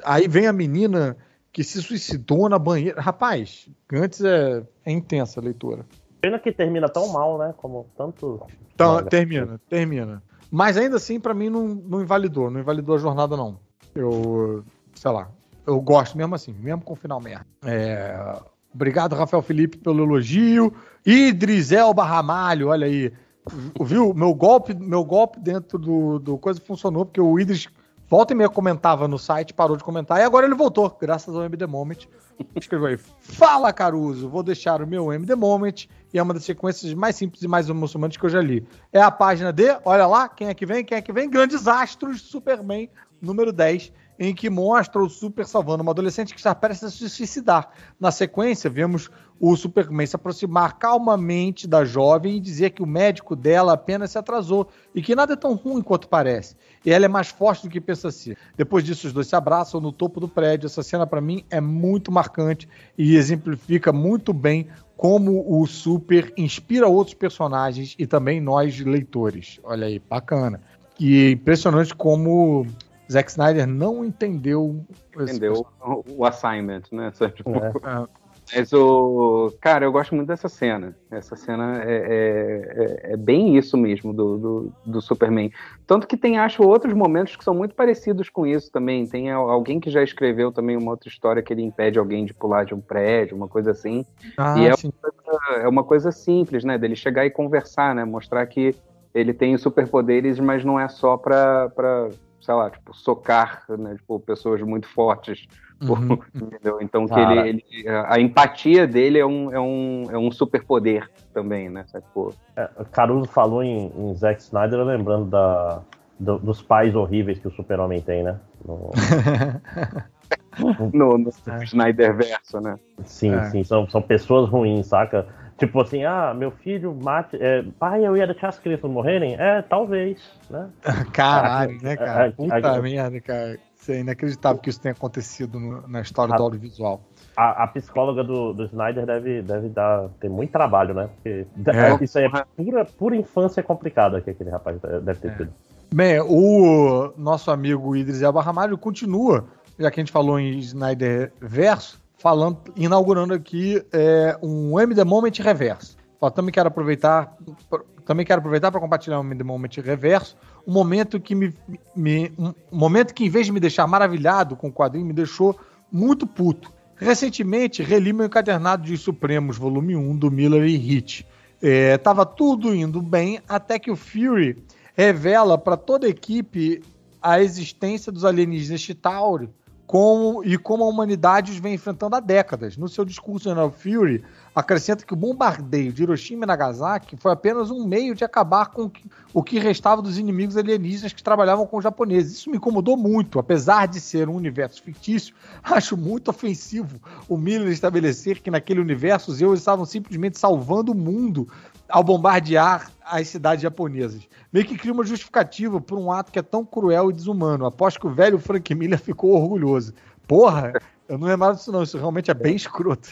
Aí vem a menina que se suicidou na banheira. Rapaz, Gantz é, é intensa a leitura. Pena que termina tão mal, né? Como tanto. Então, termina, termina. Mas ainda assim, pra mim, não, não invalidou. Não invalidou a jornada, não. Eu, sei lá, eu gosto mesmo assim, mesmo com o final merda. É, obrigado, Rafael Felipe, pelo elogio. Idris Elba Ramalho, olha aí. Viu? Meu golpe, meu golpe dentro do, do coisa funcionou, porque o Idris volta e meia comentava no site, parou de comentar, e agora ele voltou, graças ao MD Moment. Escreveu aí, fala Caruso, vou deixar o meu MD Moment, e é uma das sequências mais simples e mais emocionantes que eu já li. É a página de, olha lá, quem é que vem, quem é que vem? Grandes Astros, Superman, número 10. Em que mostra o Super salvando uma adolescente que está prestes a se suicidar. Na sequência, vemos o Superman se aproximar calmamente da jovem e dizer que o médico dela apenas se atrasou e que nada é tão ruim quanto parece. E ela é mais forte do que pensa ser. Depois disso, os dois se abraçam no topo do prédio. Essa cena, para mim, é muito marcante e exemplifica muito bem como o Super inspira outros personagens e também nós, leitores. Olha aí, bacana. E impressionante como Zack Snyder não entendeu. Entendeu o, assignment, né? Tipo, É. Mas o. Cara, eu gosto muito dessa cena. Essa cena é, é, é- é bem isso mesmo do, do, do Superman. Tanto que tem, acho, outros momentos que são muito parecidos com isso também. Tem al- alguém que já escreveu também uma outra história que ele impede alguém de pular de um prédio, uma coisa assim. Ah, E é- sim. É uma coisa simples, né? Dele chegar e conversar, né? Mostrar que ele tem superpoderes, mas não é só pra sei lá, tipo, socar, né? Tipo, pessoas muito fortes. Uhum. Entendeu? Então que ele, ele- a empatia dele é um, é um, é um superpoder também, né? Tipo, É, Caruso falou em, em Zack Snyder, lembrando da, do- dos pais horríveis que o Super-Homem tem, né? No- no, no Snyder verso, né? sim, É. sim, são, são pessoas ruins, saca? Tipo assim, ah, meu filho mate. é, pai, eu ia deixar as crianças morrerem? É, talvez, né? Caralho, né, cara? Ah, Puta ah, merda, cara. Isso é inacreditável que isso tenha acontecido no- na história Ah. do audiovisual. A, a psicóloga do, do Snyder deve, deve dar, ter muito trabalho, né? Porque É. isso aí é pura, pura infância complicada que aquele rapaz deve ter É. tido. Bem, o nosso amigo Idris Elba Ramalho continua, já que a gente falou em Snyder Verso, falando, inaugurando aqui é, um M The Moment reverso. Também quero aproveitar, também quero aproveitar para compartilhar um M The Moment reverso, um momento que me, me- um momento que em vez de me deixar maravilhado com o quadrinho, me deixou muito puto. Recentemente, reli meu encadernado de Supremos, volume 1, do Miller e Hit. É, tava tudo indo bem, até que o Fury revela para toda a equipe a existência dos alienígenas Chitauri como, e como a humanidade os vem enfrentando há décadas. No seu discurso, General Fury acrescenta que o bombardeio de Hiroshima e Nagasaki foi apenas um meio de acabar com o que- restava dos inimigos alienígenas que trabalhavam com os japoneses. Isso me incomodou muito, apesar de ser um universo fictício, acho muito ofensivo o Miller estabelecer que naquele universo os Zeus estavam simplesmente salvando o mundo ao bombardear as cidades japonesas. Meio que cria uma justificativa por um ato que é tão cruel e desumano. Aposto que o velho Frank Miller ficou orgulhoso. Porra, eu não lembrava disso não, isso realmente é bem escroto.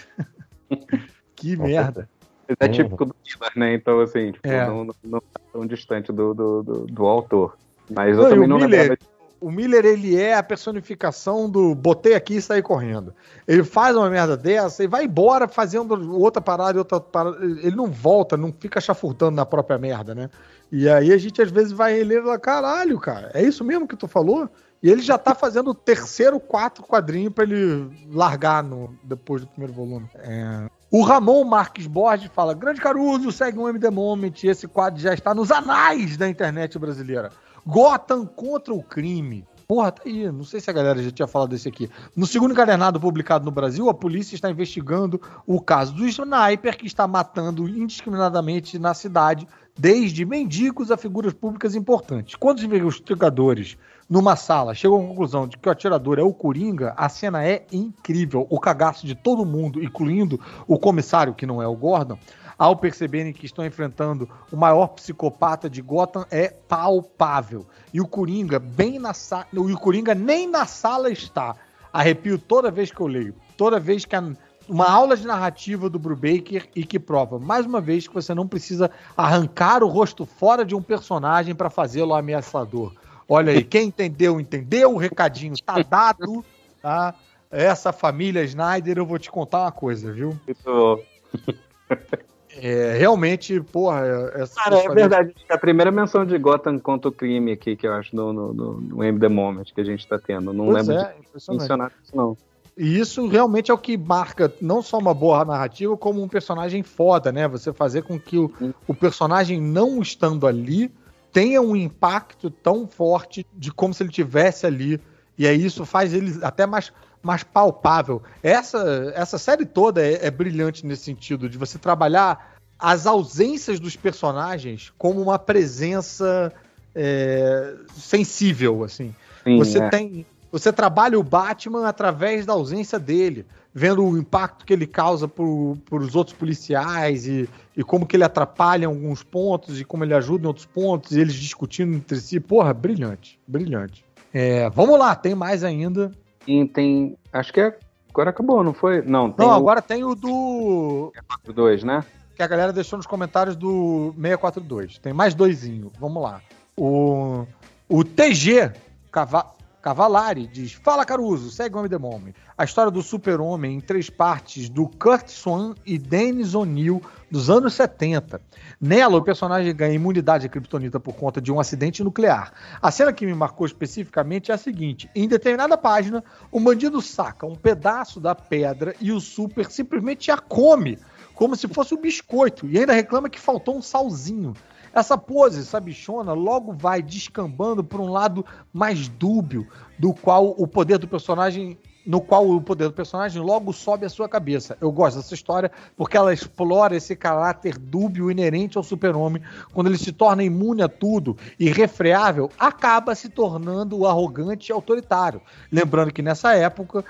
que merda. Mas é típico do Miller, né? Então, assim, tipo, É. não, não, não tá tão distante do, do, do, do autor. Mas Não, eu e também não Miller- lembrava O Miller, ele é a personificação do botei aqui e saí correndo. Ele faz uma merda dessa e vai embora fazendo outra parada outra parada. Ele não volta, não fica chafurdando na própria merda, né? E aí a gente às vezes vai reler e fala, caralho, cara, é isso mesmo que tu falou? E ele já tá fazendo o terceiro, quatro quadrinho pra ele largar no, depois do primeiro volume. É. O Ramon Marques Borges fala: Grande Caruso, segue um MD Moment. Esse quadro já está nos anais da internet brasileira. Gotham contra o crime. Porra, tá aí. Não sei se a galera já tinha falado desse aqui. No segundo encadernado publicado no Brasil, a polícia está investigando o caso do sniper que está matando indiscriminadamente na cidade, desde mendigos a figuras públicas importantes. Quando os investigadores numa sala chegam à conclusão de que o atirador é o Coringa, a cena é incrível. O cagaço de todo mundo, incluindo o comissário, que não é o Gordon, ao perceberem que estão enfrentando o maior psicopata de Gotham, é palpável. E o Coringa, bem na sala. E o Coringa nem na sala está. Arrepio toda vez que eu leio. Toda vez que a- uma aula de narrativa do Brubaker e que prova, mais uma vez, que você não precisa arrancar o rosto fora de um personagem para fazê-lo ameaçador. Olha aí, quem entendeu, entendeu. O recadinho tá dado, tá? Essa família Snyder, eu vou te contar uma coisa, viu? isso. É, realmente, porra, essa Cara, é verdade. A primeira menção de Gotham contra o crime aqui, que eu acho no, no, no, no M The Moment que a gente tá tendo. Não Pois lembro é, de mencionar isso, não. E isso realmente é o que marca não só uma boa narrativa, como um personagem foda, né? Você fazer com que o, o personagem não estando ali tenha um impacto tão forte de como se ele tivesse ali. E aí isso faz ele até mais, mais palpável. Essa, essa série toda é, é brilhante nesse sentido, de você trabalhar as ausências dos personagens como uma presença é, sensível, assim. Sim, Você é. tem Você trabalha o Batman através da ausência dele, vendo o impacto que ele causa para os outros policiais e, e como que ele atrapalha em alguns pontos e como ele ajuda em outros pontos, e eles discutindo entre si. Porra, brilhante, brilhante. É, vamos lá, tem mais ainda. E tem. Acho que é, agora acabou, não foi? Não, tem Não, o agora tem o do. 2, né? que a galera deixou nos comentários do 642. Tem mais doisinho. Vamos lá. O, o TG Cava, Cavalari diz: Fala Caruso, segue Homem The Moment. A história do super-homem em três partes do Kurt Swan e Dennis O'Neill dos anos 70. Nela, o personagem ganha imunidade à kryptonita por conta de um acidente nuclear. A cena que me marcou especificamente é a seguinte: em determinada página, o bandido saca um pedaço da pedra e o super simplesmente a come como se fosse um biscoito, e ainda reclama que faltou um salzinho. Essa pose, essa bichona, logo vai descambando por um lado mais dúbio, do qual o poder do personagem. No qual o poder do personagem logo sobe à sua cabeça. Eu gosto dessa história porque ela explora esse caráter dúbio inerente ao super-homem. Quando ele se torna imune a tudo e refreável, acaba se tornando arrogante e autoritário. Lembrando que nessa época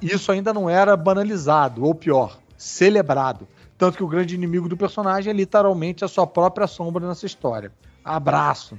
isso ainda não era banalizado, ou pior, celebrado. Tanto que o grande inimigo do personagem é literalmente a sua própria sombra nessa história. Abraço.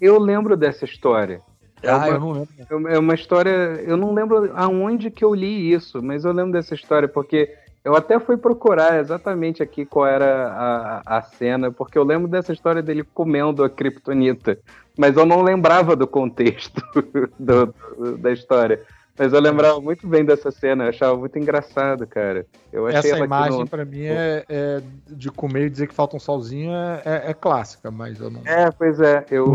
Eu lembro dessa história. É Ah, uma- eu não lembro. É uma história. Eu não lembro aonde que eu li isso, mas eu lembro dessa história, porque eu até fui procurar exatamente aqui qual era a, a cena, porque eu lembro dessa história dele comendo a Kryptonita, mas eu não lembrava do contexto do- do- da história. Mas eu lembrava muito bem dessa cena, eu achava muito engraçado, cara. Eu achei Essa imagem, no- pra mim, é, é de comer e dizer que falta um salzinho é, é- é clássica, mas eu não, É, pois é, eu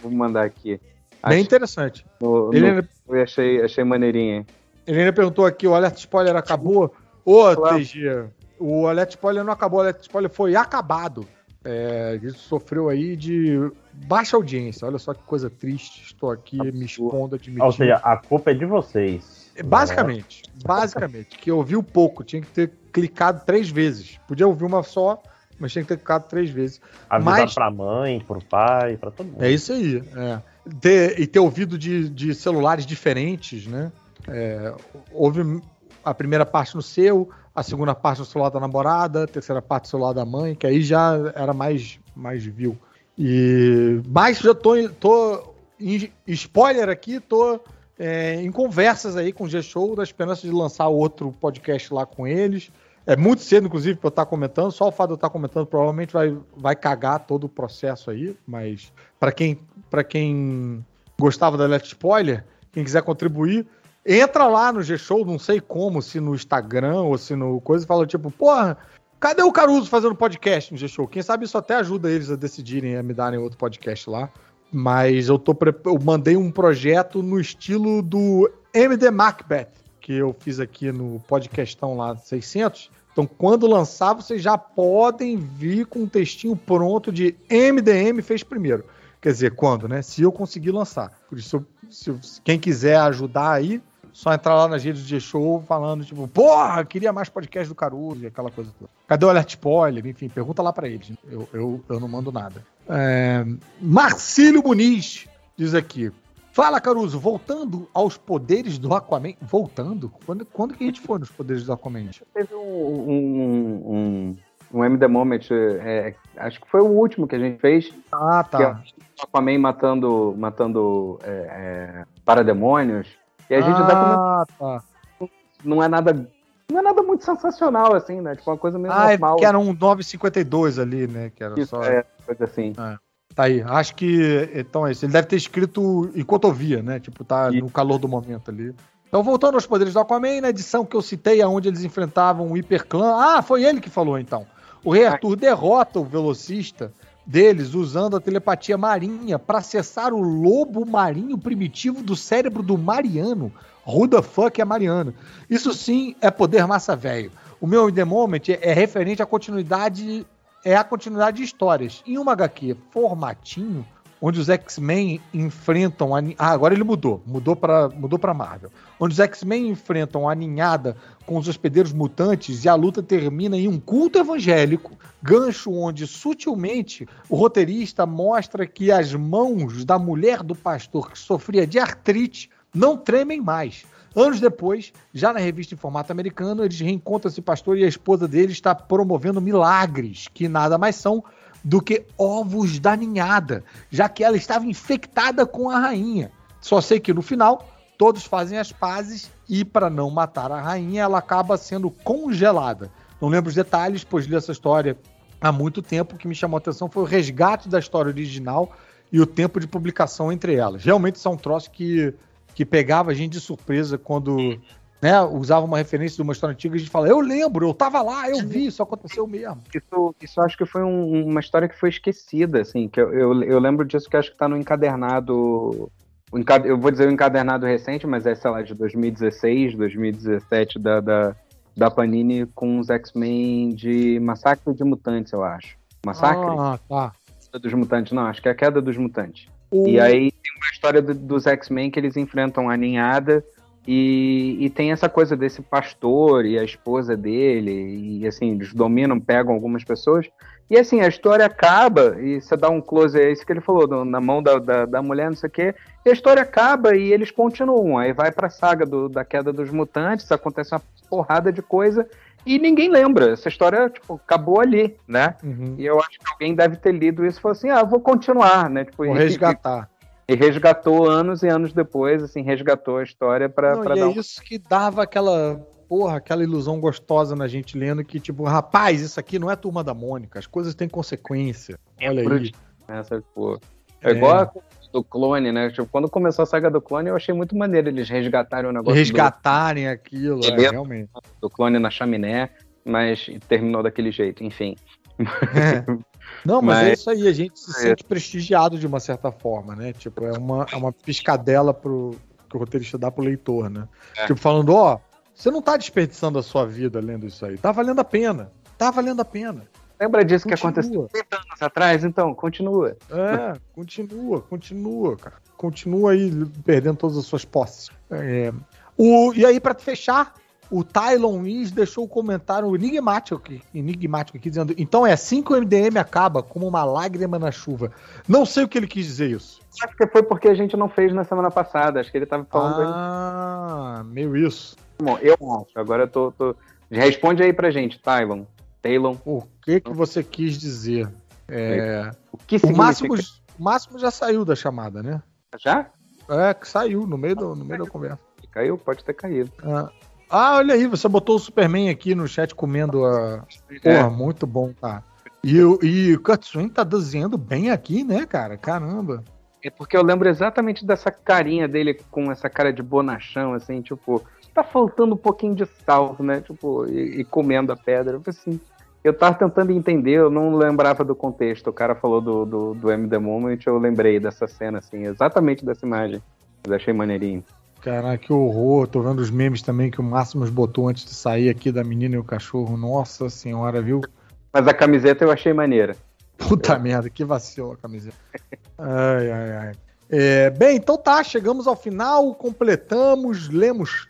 vou mandar aqui. Bem Acho- interessante. no- Ele no- ainda, eu achei, achei maneirinha. ele ainda perguntou aqui: o alerta spoiler acabou? Ô, Claro. TG, o alerta spoiler não acabou, o alerta spoiler foi acabado. É, ele sofreu aí de baixa audiência. Olha só que coisa triste. Estou aqui me expondo, admitindo. Ou seja, a culpa é de vocês. Basicamente, basicamente, que ouviu pouco, tinha que ter clicado três vezes. Podia ouvir uma só, mas tinha que ter clicado três vezes. Avisar Mas- pra mãe, pro pai, pra todo mundo. É isso aí. é. Ter- e ter ouvido de, de celulares diferentes, né? É, houve a primeira parte no seu, a segunda parte no celular da namorada, a terceira parte no celular da mãe, que aí já era mais, mais view. E, mas já tô, tô em spoiler aqui, tô é, em conversas aí com o G-Show, da esperança de lançar outro podcast lá com eles. É muito cedo, inclusive, para eu estar comentando. Só o fato de eu estar comentando provavelmente vai, vai cagar todo o processo aí. Mas para quem, quem gostava da Let's Spoiler, quem quiser contribuir, entra lá no G-Show, não sei como, se no Instagram ou se no coisa, e fala tipo, porra, cadê o Caruso fazendo podcast no G-Show? Quem sabe isso até ajuda eles a decidirem a me darem outro podcast lá. Mas eu, tô pre- eu mandei um projeto no estilo do MD Macbeth, que eu fiz aqui no podcastão lá 600. Então, quando lançar, vocês já podem vir com um textinho pronto de MDM fez primeiro. Quer dizer, quando, né? Se eu conseguir lançar. Por isso, se, quem quiser ajudar aí, só entrar lá nas redes de G-Show falando, tipo, porra, queria mais podcast do Caruso e aquela coisa toda. Cadê o alert spoiler? Enfim, pergunta lá pra eles. Eu, eu, eu não mando nada. É, Marcílio Muniz diz aqui. Fala, Caruso, voltando aos poderes do Aquaman. Voltando? Quando, quando que a gente foi nos poderes do Aquaman? Teve um, um, um, um M The Moment, é, acho que foi o último que a gente fez, Ah, que é tá. o Aquaman matando, matando é, é, parademônios. E a gente até ah, tá. não é nada. Não é nada muito sensacional, assim, né? Tipo, uma coisa meio Ah, é normal. porque era um 952 ali, né? Que era Isso, só. é, coisa assim. Tá aí. Acho que. Então é isso. Ele deve ter escrito enquanto ouvia, né? Tipo, tá no calor do momento ali. Então, voltando aos poderes do Aquaman, na edição que eu citei, onde eles enfrentavam o Hiperclã. Ah, foi ele que falou então. O Rei Arthur derrota o velocista deles usando a telepatia marinha para acessar o lobo marinho primitivo do cérebro do Mariano. Who the fuck é Mariano? Isso sim é poder massa velho. O meu The Moment é referente à continuidade é a continuidade de histórias. Em uma HQ formatinho, onde os X-Men enfrentam. A... Ah, agora ele mudou. Mudou para mudou pra Marvel. Onde os X-Men enfrentam a ninhada com os hospedeiros mutantes e a luta termina em um culto evangélico. Gancho onde sutilmente o roteirista mostra que as mãos da mulher do pastor que sofria de artrite não tremem mais. Anos depois, já na revista em formato americano, eles reencontram esse pastor e a esposa dele está promovendo milagres, que nada mais são do que ovos da ninhada, já que ela estava infectada com a rainha. Só sei que no final, todos fazem as pazes e, para não matar a rainha, ela acaba sendo congelada. Não lembro os detalhes, pois li essa história há muito tempo. O que me chamou a atenção foi o resgate da história original e o tempo de publicação entre elas. Realmente é um que, que pegava a gente de surpresa quando né, usava uma referência de uma história antiga e a gente fala, eu lembro, eu tava lá, eu vi, isso aconteceu mesmo. Isso, isso acho que foi um- uma história que foi esquecida, assim, que eu, eu, eu lembro disso que acho que tá no encadernado. Eu vou dizer o encadernado recente, mas é, sei lá, de 2016, 2017 da, da, da Panini com os X-Men de Massacre de Mutantes, eu acho. Massacre? Ah, tá. Dos Mutantes, não, acho que é a Queda dos Mutantes. O- E aí tem uma história do- dos X-Men que eles enfrentam a ninhada e, e tem essa coisa desse pastor e a esposa dele, e assim, eles dominam, pegam algumas pessoas. E assim, a história acaba, e você dá um close, é isso que ele falou, no- na mão da, da, da mulher, não sei o quê, e a história acaba e eles continuam. Aí vai pra saga do, da queda dos mutantes, acontece uma porrada de coisa, e ninguém lembra. Essa história, tipo, acabou ali, né? Uhum. E eu acho que alguém deve ter lido isso e falou assim: ah, vou continuar, né? Tipo, Vou resgatar. E resgatou anos e anos depois, assim, resgatou a história pra, Não, pra e dar é um... isso que dava aquela, porra, aquela ilusão gostosa na gente lendo que, tipo, rapaz, isso aqui não é turma da Mônica, as coisas têm consequência. Olha aí. Essa, pô. É, É. igual a do clone, né? Tipo, quando começou a saga do clone, eu achei muito maneiro eles resgatarem o negócio Resgatarem aquilo, é, realmente. do, do clone na chaminé, mas terminou daquele jeito, enfim. Não, mas, Mas- é isso aí, a gente se É. sente prestigiado de uma certa forma, né? Tipo, é uma, é uma piscadela pro, que o roteirista dá pro leitor, né? É. Tipo, falando, ó, você não tá desperdiçando a sua vida lendo isso aí. Tá valendo a pena. Tá valendo a pena. Lembra disso que Continua. aconteceu 30 anos atrás? Então, continua. É, continua, continua, cara. Continua aí perdendo todas as suas posses. É, o, e aí, pra fechar, o Tylon Lins deixou o comentário enigmático aqui, enigmático aqui, dizendo: então é assim que o MDM acaba, como uma lágrima na chuva. Não sei o que ele quis dizer isso. Acho que foi porque a gente não fez na semana passada. Acho que ele tava falando. Ah, meio isso. Bom, eu acho. Agora eu tô, tô- Responde aí pra gente, Tylon. Tylon. O que que você quis dizer? É, O que o, significa? máximo, o Máximo já saiu da chamada, né? Já? É, que saiu no meio, do, no meio da conversa. Caiu? Pode ter caído. Ah. Ah, olha aí, você botou o Superman aqui no chat comendo a. É. Porra, muito bom, tá. E, o- e o Kurt Swain tá desenhando bem aqui, né, cara? Caramba. É porque eu lembro exatamente dessa carinha dele com essa cara de bonachão, assim, tipo, tá faltando um pouquinho de sal, né? Tipo, e, e comendo a pedra. Eu assim, eu tava tentando entender, eu não lembrava do contexto. O cara falou do, do, do M The Moment, eu lembrei dessa cena, assim, exatamente dessa imagem. Mas achei maneirinho. Caraca, que horror. Tô vendo os memes também que o Máximos botou antes de sair aqui da menina e o cachorro. Nossa senhora, viu? Mas a camiseta eu achei maneira. Puta merda, que vacilo a camiseta. Ai, ai, ai. É, bem, então tá, chegamos ao final, completamos, lemos.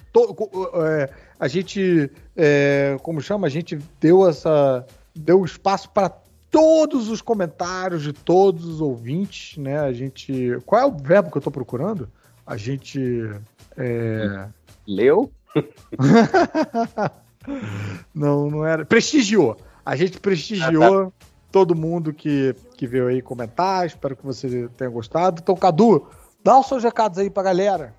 É, a gente, é, como chama? A gente deu essa. deu espaço para todos os comentários de todos os ouvintes, né? A gente. Qual é o verbo que eu tô procurando? A gente. É, Leu? não, não era. Prestigiou. A gente prestigiou todo mundo que, que veio aí comentar. Espero que você tenha gostado. Então, Cadu, dá os seus recados aí pra galera.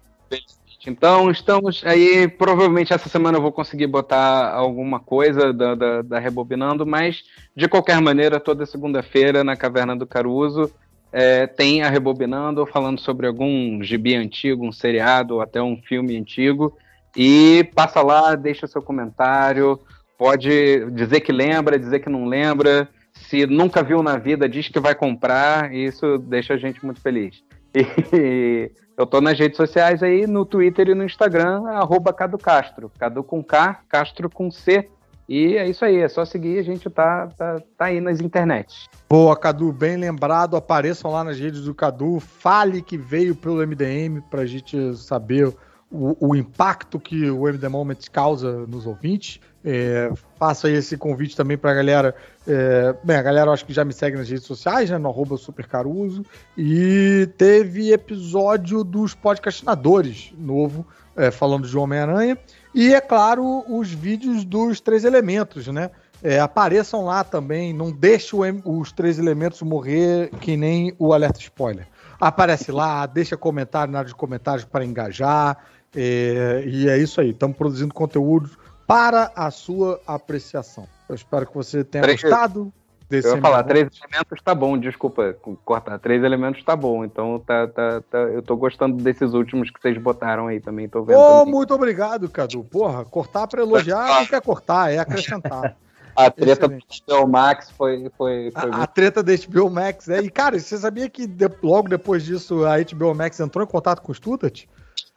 Então, estamos aí. Provavelmente essa semana eu vou conseguir botar alguma coisa da, da, da Rebobinando, mas de qualquer maneira, toda segunda-feira na Caverna do Caruso é, tem a Rebobinando falando sobre algum gibi antigo, um seriado ou até um filme antigo. E passa lá, deixa seu comentário. Pode dizer que lembra, dizer que não lembra. Se nunca viu na vida, diz que vai comprar. Isso deixa a gente muito feliz. E eu tô nas redes sociais aí, no Twitter e no Instagram, arroba Cadu Castro. Cadu com K, Castro com C. E é isso aí, é só seguir, a gente tá, tá, tá aí nas internets. Boa, Cadu, bem lembrado. Apareçam lá nas redes do Cadu. Fale que veio pelo MDM pra gente saber o, o impacto que o MD Moment causa nos ouvintes. É, faço aí esse convite também pra galera. É, bem, a galera acho que já me segue nas redes sociais, né? No arroba supercaruso. E teve episódio dos podcastinadores novo, é, falando de Homem-Aranha. E, é claro, os vídeos dos três elementos, né? É, apareçam lá também, não deixe o os três elementos morrer que nem o alerta spoiler. Aparece lá, deixa comentário na área de comentários para engajar. é, e é isso aí, estamos produzindo conteúdo para a sua apreciação. Eu espero que você tenha gostado desse Eu ia falar, três elementos tá bom, desculpa co- cortar. Três elementos tá bom, então tá, tá, tá, eu tô gostando desses últimos que vocês botaram aí também, tô vendo. Também. muito obrigado, Cadu. Porra, cortar para elogiar não quer cortar, é acrescentar. A treta do Max foi, foi, foi A, a treta da HBO Max é. E, cara, você sabia que de- logo depois disso a HBO Max entrou em contato com o Stuttgart?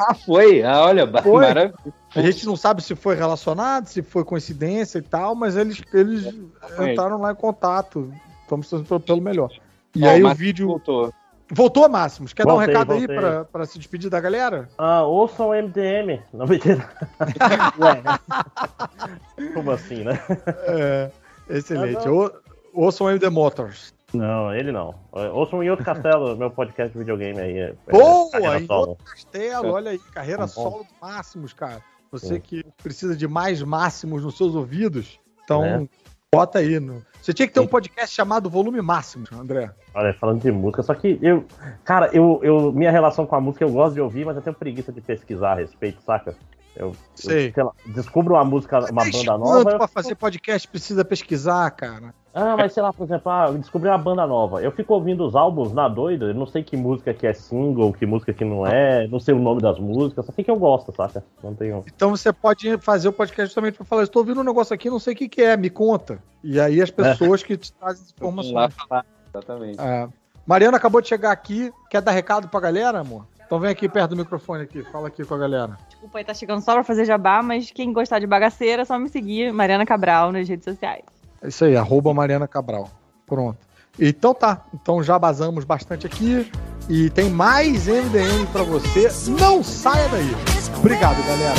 Ah, foi? Ah, olha, Foi. maravilha. A gente não sabe se foi relacionado, se foi coincidência e tal, mas eles, eles Foi. entraram lá em contato. Estamos torcendo pelo- melhor. E Ó, aí o vídeo. voltou. Voltou, Máximos? Quer dar um Voltei, recado aí voltei. pra, pra se despedir da galera? Ah, ouçam o MDM. Não mentira. Ué. Como assim, né? É, excelente. Ah, ouçam o MD Motors. Não, ele não. É, Ouçam em outro castelo, meu podcast de videogame aí. é- é Boa! solo. outro castelo, olha aí, carreira Tá solo do Máximos, cara. Você Sim. que precisa de mais máximos nos seus ouvidos, então É. bota aí. No... Você tinha que ter um Sim. podcast chamado Volume Máximo, André. Olha, falando de música, só que eu. Cara, eu, eu. Minha relação com a música eu gosto de ouvir, mas eu tenho preguiça de pesquisar a respeito, saca? Eu, Sei. eu lá, descubro uma música, uma banda nova. eu- pra fazer podcast precisa pesquisar, cara. Ah, mas sei lá, por exemplo, ah, eu descobri uma banda nova. Eu fico ouvindo os álbuns na doida, eu não sei que música que é single, que música que não é, não sei o nome das músicas, só sei que eu gosto, saca? Não tenho. Então você pode fazer o podcast justamente pra falar: estou ouvindo um negócio aqui, não sei o que, que é, me conta. E aí as pessoas que te trazem informações. lá falar. Exatamente. É. Mariana acabou de chegar aqui. Quer dar recado pra galera, amor? Então vem aqui perto do microfone aqui. Fala aqui com a galera. Desculpa aí, tá chegando só pra fazer jabá, mas quem gostar de bagaceira é só me seguir, Mariana Cabral, nas redes sociais. É isso aí, arroba Mariana Cabral. Pronto. Então tá. Então já basamos bastante aqui. E tem mais MDM pra você. Não saia daí. Obrigado, galera.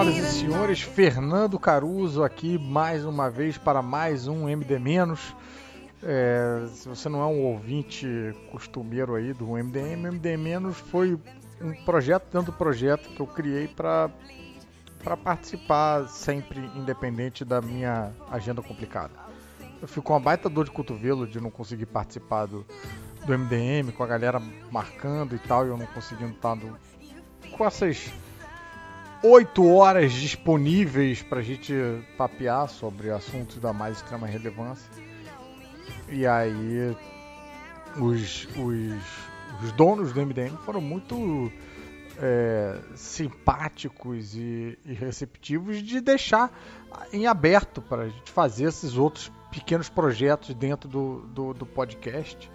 Senhoras e senhores, Fernando Caruso aqui mais uma vez para mais um MD Menos. É, se você não é um ouvinte costumeiro aí do MDM, MD Menos foi um projeto dentro do projeto que eu criei para para participar sempre independente da minha agenda complicada. Eu fico com uma baita dor de cotovelo de não conseguir participar do, do MDM, com a galera marcando e tal, e eu não conseguindo estar com essas oito horas disponíveis para a gente papear sobre assuntos da mais extrema relevância. E aí os, os, os donos do MDM foram muito é, simpáticos e, e receptivos de deixar em aberto para a gente fazer esses outros pequenos projetos dentro do, do, do podcast.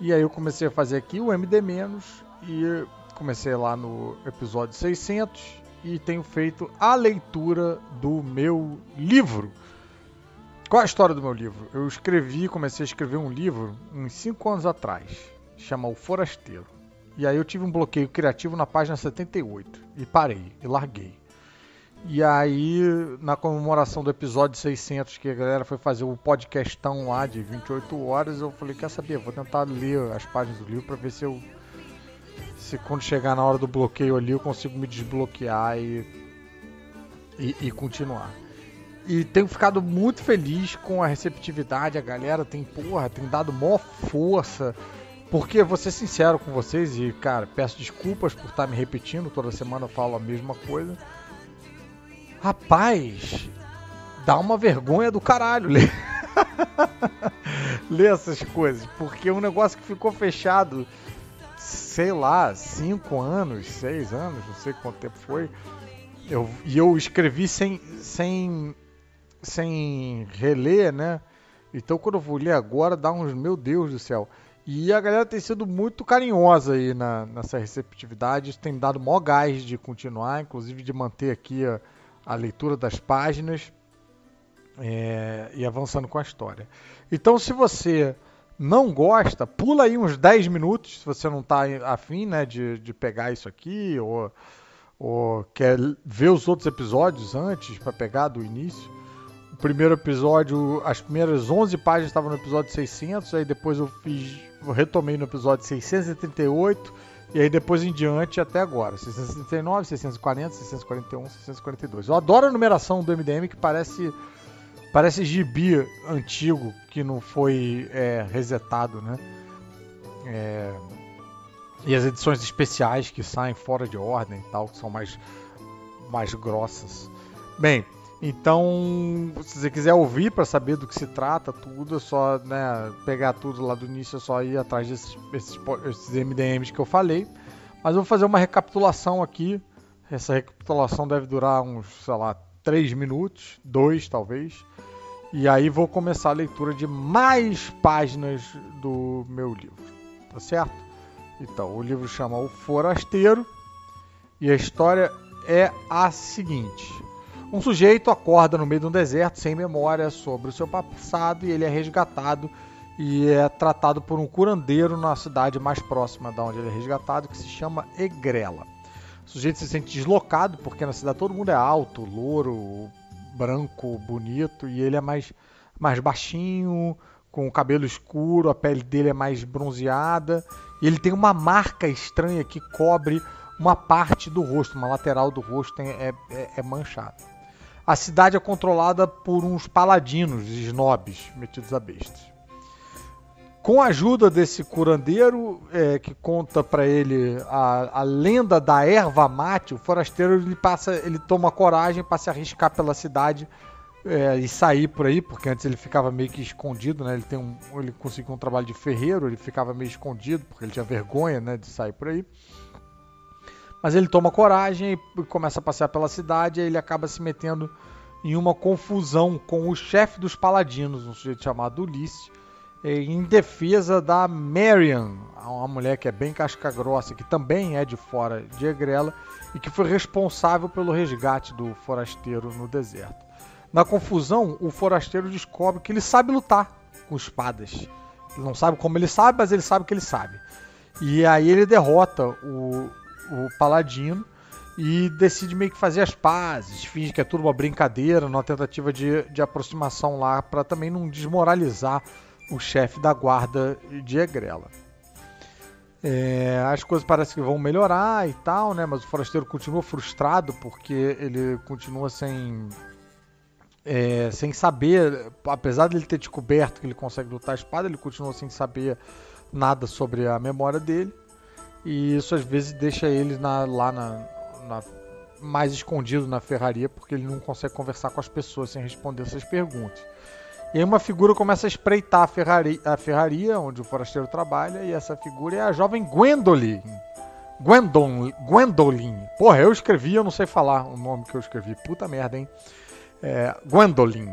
E aí eu comecei a fazer aqui o MD- e comecei lá no episódio 600 e tenho feito a leitura do meu livro. Qual é a história do meu livro? Eu escrevi, comecei a escrever um livro uns 5 anos atrás, chama O Forasteiro. E aí eu tive um bloqueio criativo na página 78 e parei e larguei. E aí, na comemoração do episódio 600, que a galera foi fazer o podcastão lá de 28 horas, eu falei, quer saber, vou tentar ler as páginas do livro para ver se eu se quando chegar na hora do bloqueio ali eu consigo me desbloquear e, e, e continuar. E tenho ficado muito feliz com a receptividade, a galera tem, porra, tem dado maior força. Porque vou ser sincero com vocês e, cara, peço desculpas por estar me repetindo, toda semana eu falo a mesma coisa. Rapaz, dá uma vergonha do caralho ler, ler essas coisas, porque é um negócio que ficou fechado, sei lá, cinco anos, seis anos, não sei quanto tempo foi. Eu, e eu escrevi sem, sem sem reler, né? Então quando eu vou ler agora, dá uns, meu Deus do céu. E a galera tem sido muito carinhosa aí na, nessa receptividade. Isso tem dado maior gás de continuar, inclusive de manter aqui a, a leitura das páginas é, e avançando com a história. Então, se você não gosta, pula aí uns 10 minutos, se você não está afim né, de, de pegar isso aqui, ou, ou quer ver os outros episódios antes para pegar do início. O primeiro episódio, as primeiras 11 páginas estavam no episódio 600, aí depois eu fiz, eu retomei no episódio 638, e aí depois em diante até agora, 639, 640, 641, 642. Eu adoro a numeração do MDM que parece parece gibi antigo que não foi é, resetado, né? É, e as edições especiais que saem fora de ordem e tal, que são mais, mais grossas. Bem, então, se você quiser ouvir para saber do que se trata, tudo, é só né, pegar tudo lá do início, é só ir atrás desses, esses, esses MDMs que eu falei. Mas eu vou fazer uma recapitulação aqui. Essa recapitulação deve durar uns, sei lá, 3 minutos, 2 talvez. E aí vou começar a leitura de mais páginas do meu livro. Tá certo? Então, o livro chama O Forasteiro e a história é a seguinte: um sujeito acorda no meio de um deserto sem memória sobre o seu passado e ele é resgatado e é tratado por um curandeiro na cidade mais próxima da onde ele é resgatado, que se chama Egrela. O sujeito se sente deslocado porque na cidade todo mundo é alto, louro, branco, bonito e ele é mais mais baixinho, com o cabelo escuro, a pele dele é mais bronzeada e ele tem uma marca estranha que cobre uma parte do rosto, uma lateral do rosto é, é, é manchada. A cidade é controlada por uns paladinos, snobs, metidos a bestas. Com a ajuda desse curandeiro, é, que conta para ele a, a, lenda da erva mate, o forasteiro ele passa, ele toma coragem para se arriscar pela cidade é, e sair por aí, porque antes ele ficava meio que escondido, né? Ele tem um, ele conseguiu um trabalho de ferreiro, ele ficava meio escondido porque ele tinha vergonha, né, de sair por aí. Mas ele toma coragem e começa a passear pela cidade e ele acaba se metendo em uma confusão com o chefe dos paladinos, um sujeito chamado Ulisses, em defesa da Marian, uma mulher que é bem casca grossa, que também é de fora de Egrela e que foi responsável pelo resgate do forasteiro no deserto. Na confusão, o forasteiro descobre que ele sabe lutar com espadas. Ele não sabe como ele sabe, mas ele sabe que ele sabe. E aí ele derrota o, o paladino e decide meio que fazer as pazes, finge que é tudo uma brincadeira, numa tentativa de, de aproximação lá, para também não desmoralizar o chefe da guarda de Egrela. É, as coisas parecem que vão melhorar e tal, né? Mas o forasteiro continua frustrado porque ele continua sem é, sem saber, apesar de ele ter descoberto que ele consegue lutar a espada, ele continua sem saber nada sobre a memória dele. E isso às vezes deixa ele na, lá na, na, mais escondido na ferraria, porque ele não consegue conversar com as pessoas sem responder essas perguntas. E aí uma figura começa a espreitar a ferraria, a ferraria onde o forasteiro trabalha, e essa figura é a jovem Gwendolyn. Gwendolyn. Gwendolyn. Porra, eu escrevi, eu não sei falar o nome que eu escrevi. Puta merda, hein? É, Gwendolyn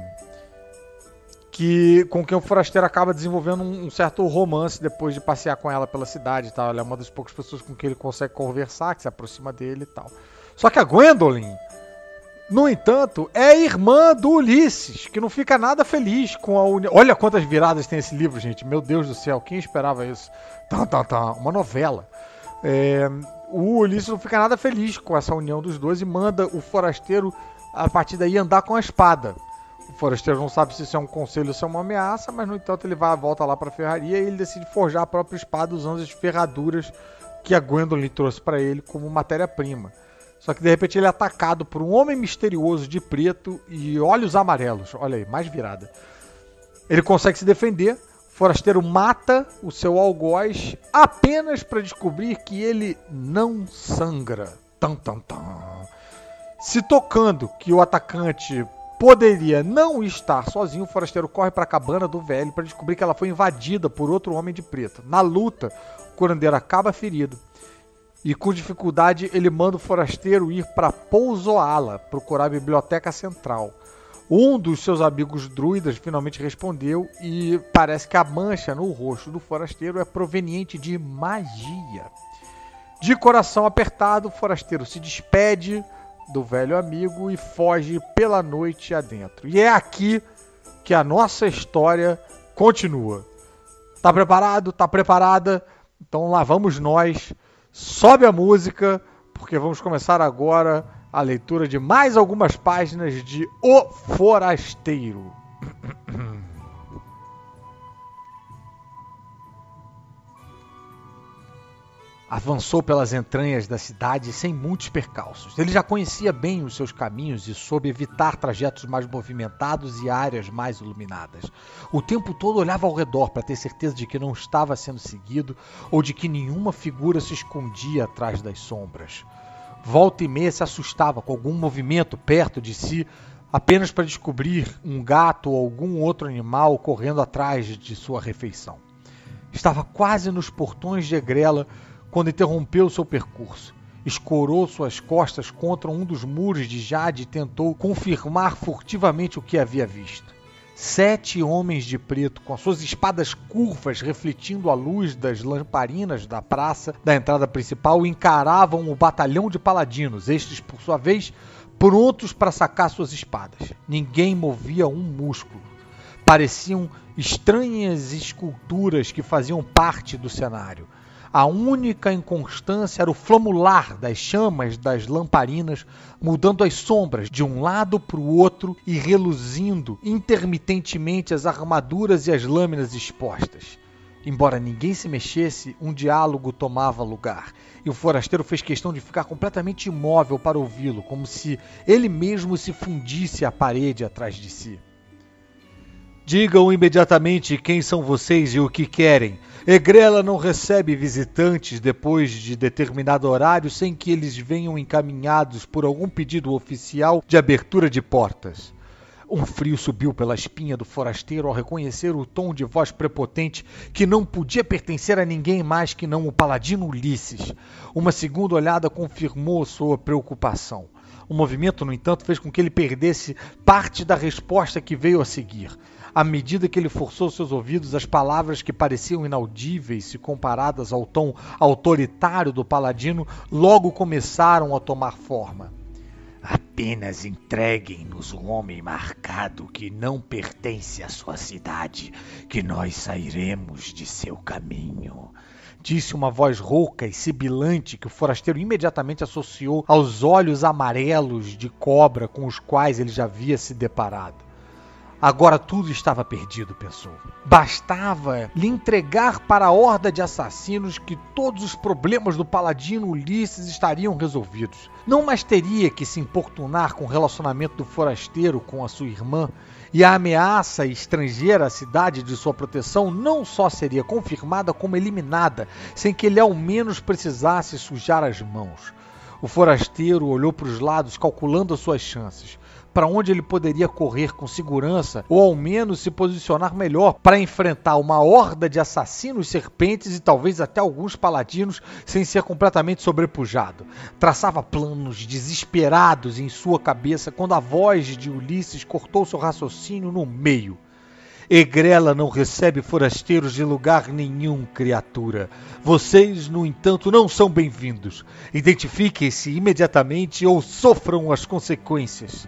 que com quem o forasteiro acaba desenvolvendo um, um, certo romance depois de passear com ela pela cidade e tal. Ela é uma das poucas pessoas com quem ele consegue conversar, que se aproxima dele e tal. Só que a Gwendolyn, no entanto, é irmã do Ulisses, que não fica nada feliz com a união. Olha quantas viradas tem esse livro, gente. Meu Deus do céu, quem esperava isso? Tá, tá, tá. Uma novela. É... O Ulisses não fica nada feliz com essa união dos dois e manda o forasteiro, a partir daí, andar com a espada. O forasteiro não sabe se isso é um conselho ou se é uma ameaça, mas no entanto ele vai volta lá para a ferraria e ele decide forjar a própria espada usando as ferraduras que a Gwendolyn trouxe para ele como matéria-prima. Só que de repente ele é atacado por um homem misterioso de preto e olhos amarelos. Olha aí, mais virada. Ele consegue se defender. O forasteiro mata o seu algoz apenas para descobrir que ele não sangra. Tam, tam, tam. Se tocando que o atacante poderia não estar sozinho, o forasteiro corre para a cabana do velho para descobrir que ela foi invadida por outro homem de preto. Na luta, o curandeiro acaba ferido e com dificuldade ele manda o forasteiro ir para Pousoala procurar a biblioteca central. Um dos seus amigos druidas finalmente respondeu e parece que a mancha no rosto do forasteiro é proveniente de magia. De coração apertado, o forasteiro se despede do velho amigo e foge pela noite adentro. E é aqui que a nossa história continua. Tá preparado? Tá preparada? Então lá vamos nós. Sobe a música, porque vamos começar agora a leitura de mais algumas páginas de O Forasteiro. Avançou pelas entranhas da cidade sem muitos percalços. Ele já conhecia bem os seus caminhos e soube evitar trajetos mais movimentados e áreas mais iluminadas. O tempo todo olhava ao redor para ter certeza de que não estava sendo seguido ou de que nenhuma figura se escondia atrás das sombras. Volta e meia se assustava com algum movimento perto de si, apenas para descobrir um gato ou algum outro animal correndo atrás de sua refeição. Estava quase nos portões de Egrela quando interrompeu seu percurso. Escorou suas costas contra um dos muros de Jade e tentou confirmar furtivamente o que havia visto. Sete homens de preto, com as suas espadas curvas refletindo a luz das lamparinas da praça da entrada principal, encaravam o batalhão de paladinos, estes, por sua vez, prontos para sacar suas espadas. Ninguém movia um músculo. Pareciam estranhas esculturas que faziam parte do cenário. A única inconstância era o flamular das chamas das lamparinas, mudando as sombras de um lado para o outro e reluzindo intermitentemente as armaduras e as lâminas expostas. Embora ninguém se mexesse, um diálogo tomava lugar, e o forasteiro fez questão de ficar completamente imóvel para ouvi-lo, como se ele mesmo se fundisse à parede atrás de si. Digam imediatamente quem são vocês e o que querem. Egrela não recebe visitantes depois de determinado horário sem que eles venham encaminhados por algum pedido oficial de abertura de portas. Um frio subiu pela espinha do forasteiro ao reconhecer o tom de voz prepotente que não podia pertencer a ninguém mais que não o paladino Ulisses. Uma segunda olhada confirmou sua preocupação. O movimento, no entanto, fez com que ele perdesse parte da resposta que veio a seguir. À medida que ele forçou seus ouvidos, as palavras que pareciam inaudíveis se comparadas ao tom autoritário do paladino logo começaram a tomar forma. Apenas entreguem-nos um homem marcado que não pertence à sua cidade, que nós sairemos de seu caminho. Disse uma voz rouca e sibilante que o forasteiro imediatamente associou aos olhos amarelos de cobra com os quais ele já havia se deparado. Agora tudo estava perdido, pensou. Bastava lhe entregar para a horda de assassinos que todos os problemas do paladino Ulisses estariam resolvidos. Não mais teria que se importunar com o relacionamento do forasteiro com a sua irmã, e a ameaça estrangeira à cidade de sua proteção não só seria confirmada, como eliminada, sem que ele ao menos precisasse sujar as mãos. O forasteiro olhou para os lados, calculando as suas chances para onde ele poderia correr com segurança ou ao menos se posicionar melhor para enfrentar uma horda de assassinos serpentes e talvez até alguns paladinos sem ser completamente sobrepujado. Traçava planos desesperados em sua cabeça quando a voz de Ulisses cortou seu raciocínio no meio. Egrela não recebe forasteiros de lugar nenhum, criatura. Vocês, no entanto, não são bem-vindos. Identifiquem-se imediatamente ou sofram as consequências.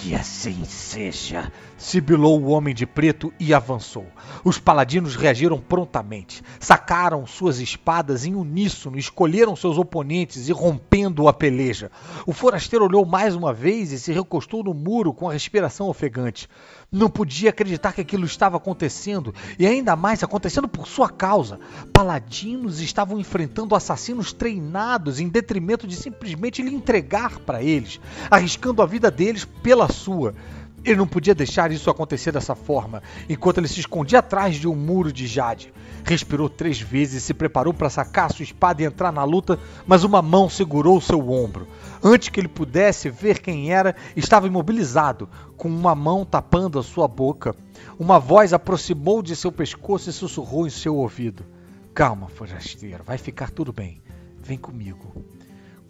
Que assim seja, sibilou o homem de preto e avançou. Os paladinos reagiram prontamente, sacaram suas espadas em uníssono, escolheram seus oponentes e rompendo a peleja. O forasteiro olhou mais uma vez e se recostou no muro com a respiração ofegante. Não podia acreditar que aquilo estava acontecendo, e ainda mais acontecendo por sua causa. Paladinos estavam enfrentando assassinos treinados em detrimento de simplesmente lhe entregar para eles, arriscando a vida deles pela sua. Ele não podia deixar isso acontecer dessa forma, enquanto ele se escondia atrás de um muro de jade. Respirou três vezes e se preparou para sacar sua espada e entrar na luta, mas uma mão segurou seu ombro. Antes que ele pudesse ver quem era, estava imobilizado, com uma mão tapando a sua boca. Uma voz aproximou de seu pescoço e sussurrou em seu ouvido: Calma, forasteiro, vai ficar tudo bem. Vem comigo.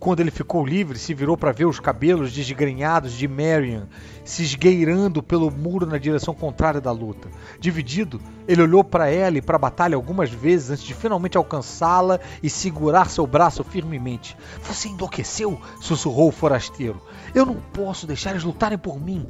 Quando ele ficou livre, se virou para ver os cabelos desgrenhados de Marion se esgueirando pelo muro na direção contrária da luta. Dividido, ele olhou para ela e para a batalha algumas vezes antes de finalmente alcançá-la e segurar seu braço firmemente. Você enlouqueceu? sussurrou o forasteiro. Eu não posso deixar eles lutarem por mim.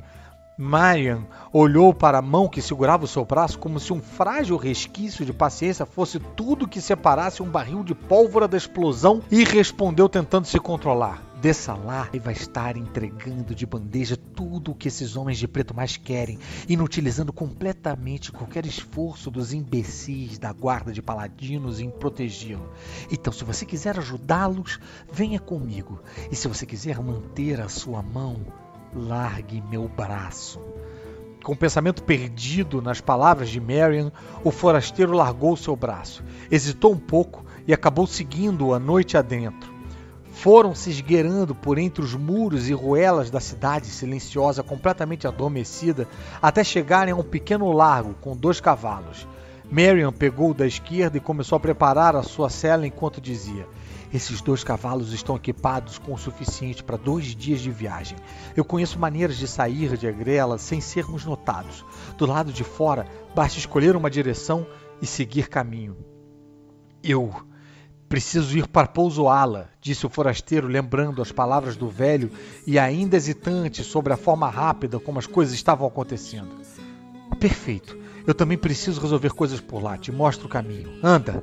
Marian olhou para a mão que segurava o seu braço como se um frágil resquício de paciência fosse tudo que separasse um barril de pólvora da explosão e respondeu tentando se controlar. Desça lá e vai estar entregando de bandeja tudo o que esses homens de preto mais querem, inutilizando completamente qualquer esforço dos imbecis da guarda de paladinos em protegê-lo. Então, se você quiser ajudá-los, venha comigo. E se você quiser manter a sua mão, largue meu braço. Com o pensamento perdido nas palavras de Marian, o forasteiro largou seu braço. Hesitou um pouco e acabou seguindo-o a noite adentro. Foram se esgueirando por entre os muros e ruelas da cidade silenciosa, completamente adormecida, até chegarem a um pequeno largo com dois cavalos. Marian pegou o da esquerda e começou a preparar a sua cela enquanto dizia: esses dois cavalos estão equipados com o suficiente para dois dias de viagem. Eu conheço maneiras de sair de Agrela sem sermos notados. Do lado de fora, basta escolher uma direção e seguir caminho. Eu preciso ir para Pousoala, disse o forasteiro, lembrando as palavras do velho e ainda hesitante sobre a forma rápida como as coisas estavam acontecendo. Perfeito. Eu também preciso resolver coisas por lá. Te mostro o caminho. Anda.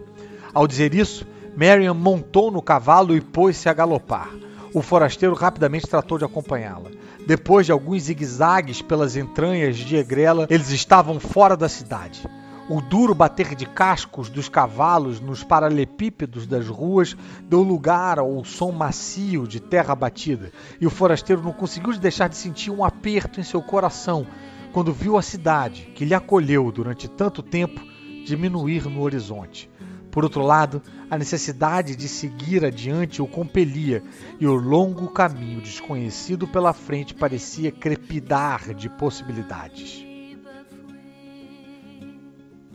Ao dizer isso, Marian montou no cavalo e pôs-se a galopar. O forasteiro rapidamente tratou de acompanhá-la. Depois de alguns zigue-zagues pelas entranhas de Egrela, eles estavam fora da cidade. O duro bater de cascos dos cavalos nos paralelepípedos das ruas deu lugar ao som macio de terra batida, e o forasteiro não conseguiu deixar de sentir um aperto em seu coração quando viu a cidade, que lhe acolheu durante tanto tempo, diminuir no horizonte. Por outro lado, a necessidade de seguir adiante o compelia, e o longo caminho desconhecido pela frente parecia crepidar de possibilidades.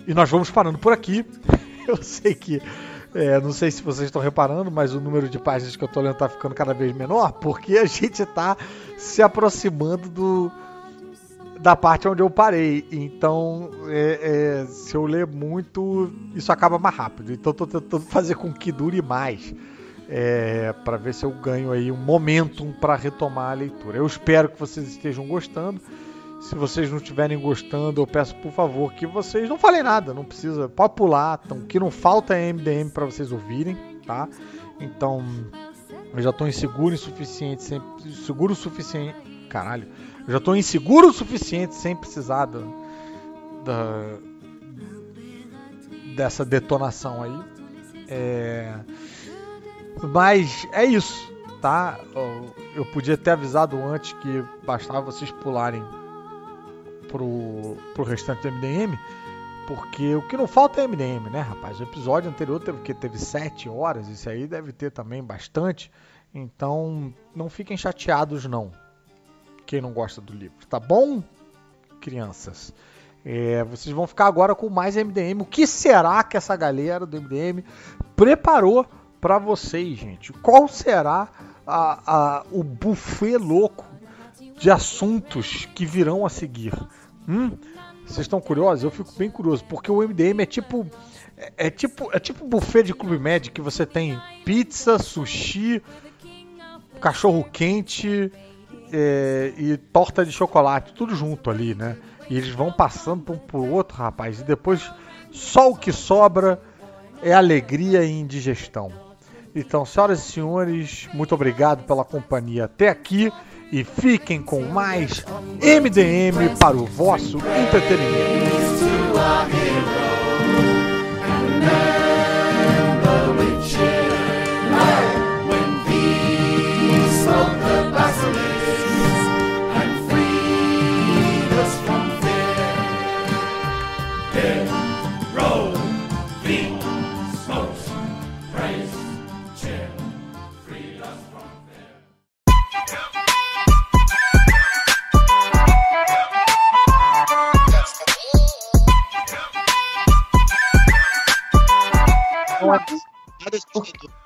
E nós vamos parando por aqui. Eu sei que. é, não sei se vocês estão reparando, mas o número de páginas que eu estou lendo está ficando cada vez menor, porque a gente está se aproximando do, da parte onde eu parei. Então, é, é, se eu ler muito, isso acaba mais rápido. Então, estou tentando fazer com que dure mais. É, para ver se eu ganho aí um momentum para retomar a leitura. Eu espero que vocês estejam gostando. Se vocês não estiverem gostando, eu peço por favor que vocês não falem nada, não precisa, pode pular, então, que não falta MDM para vocês ouvirem, tá? Então, eu já estou inseguro o suficiente, sempre seguro o suficiente, caralho, já estou inseguro o suficiente sem precisar da, da dessa detonação aí. É, mas é isso, tá? Eu, podia ter avisado antes que bastava vocês pularem pro, pro restante do MDM, porque o que não falta é MDM, né, rapaz? O episódio anterior teve que teve sete horas, isso aí deve ter também bastante. Então, não fiquem chateados não. Quem não gosta do livro, tá bom, crianças? É, vocês vão ficar agora com mais MDM. O que será que essa galera do MDM preparou para vocês, gente? Qual será a, a, o buffet louco de assuntos que virão a seguir? Hum? Vocês estão curiosos? Eu fico bem curioso, porque o MDM é tipo. É, é tipo é tipo buffet de Clube Med que você tem pizza, sushi, cachorro quente é, e torta de chocolate, tudo junto ali, né? E eles vão passando um pro outro, rapaz, e depois só o que sobra é alegria e indigestão. Então, senhoras e senhores, muito obrigado pela companhia até aqui e fiquem com mais MDM para o vosso entretenimento.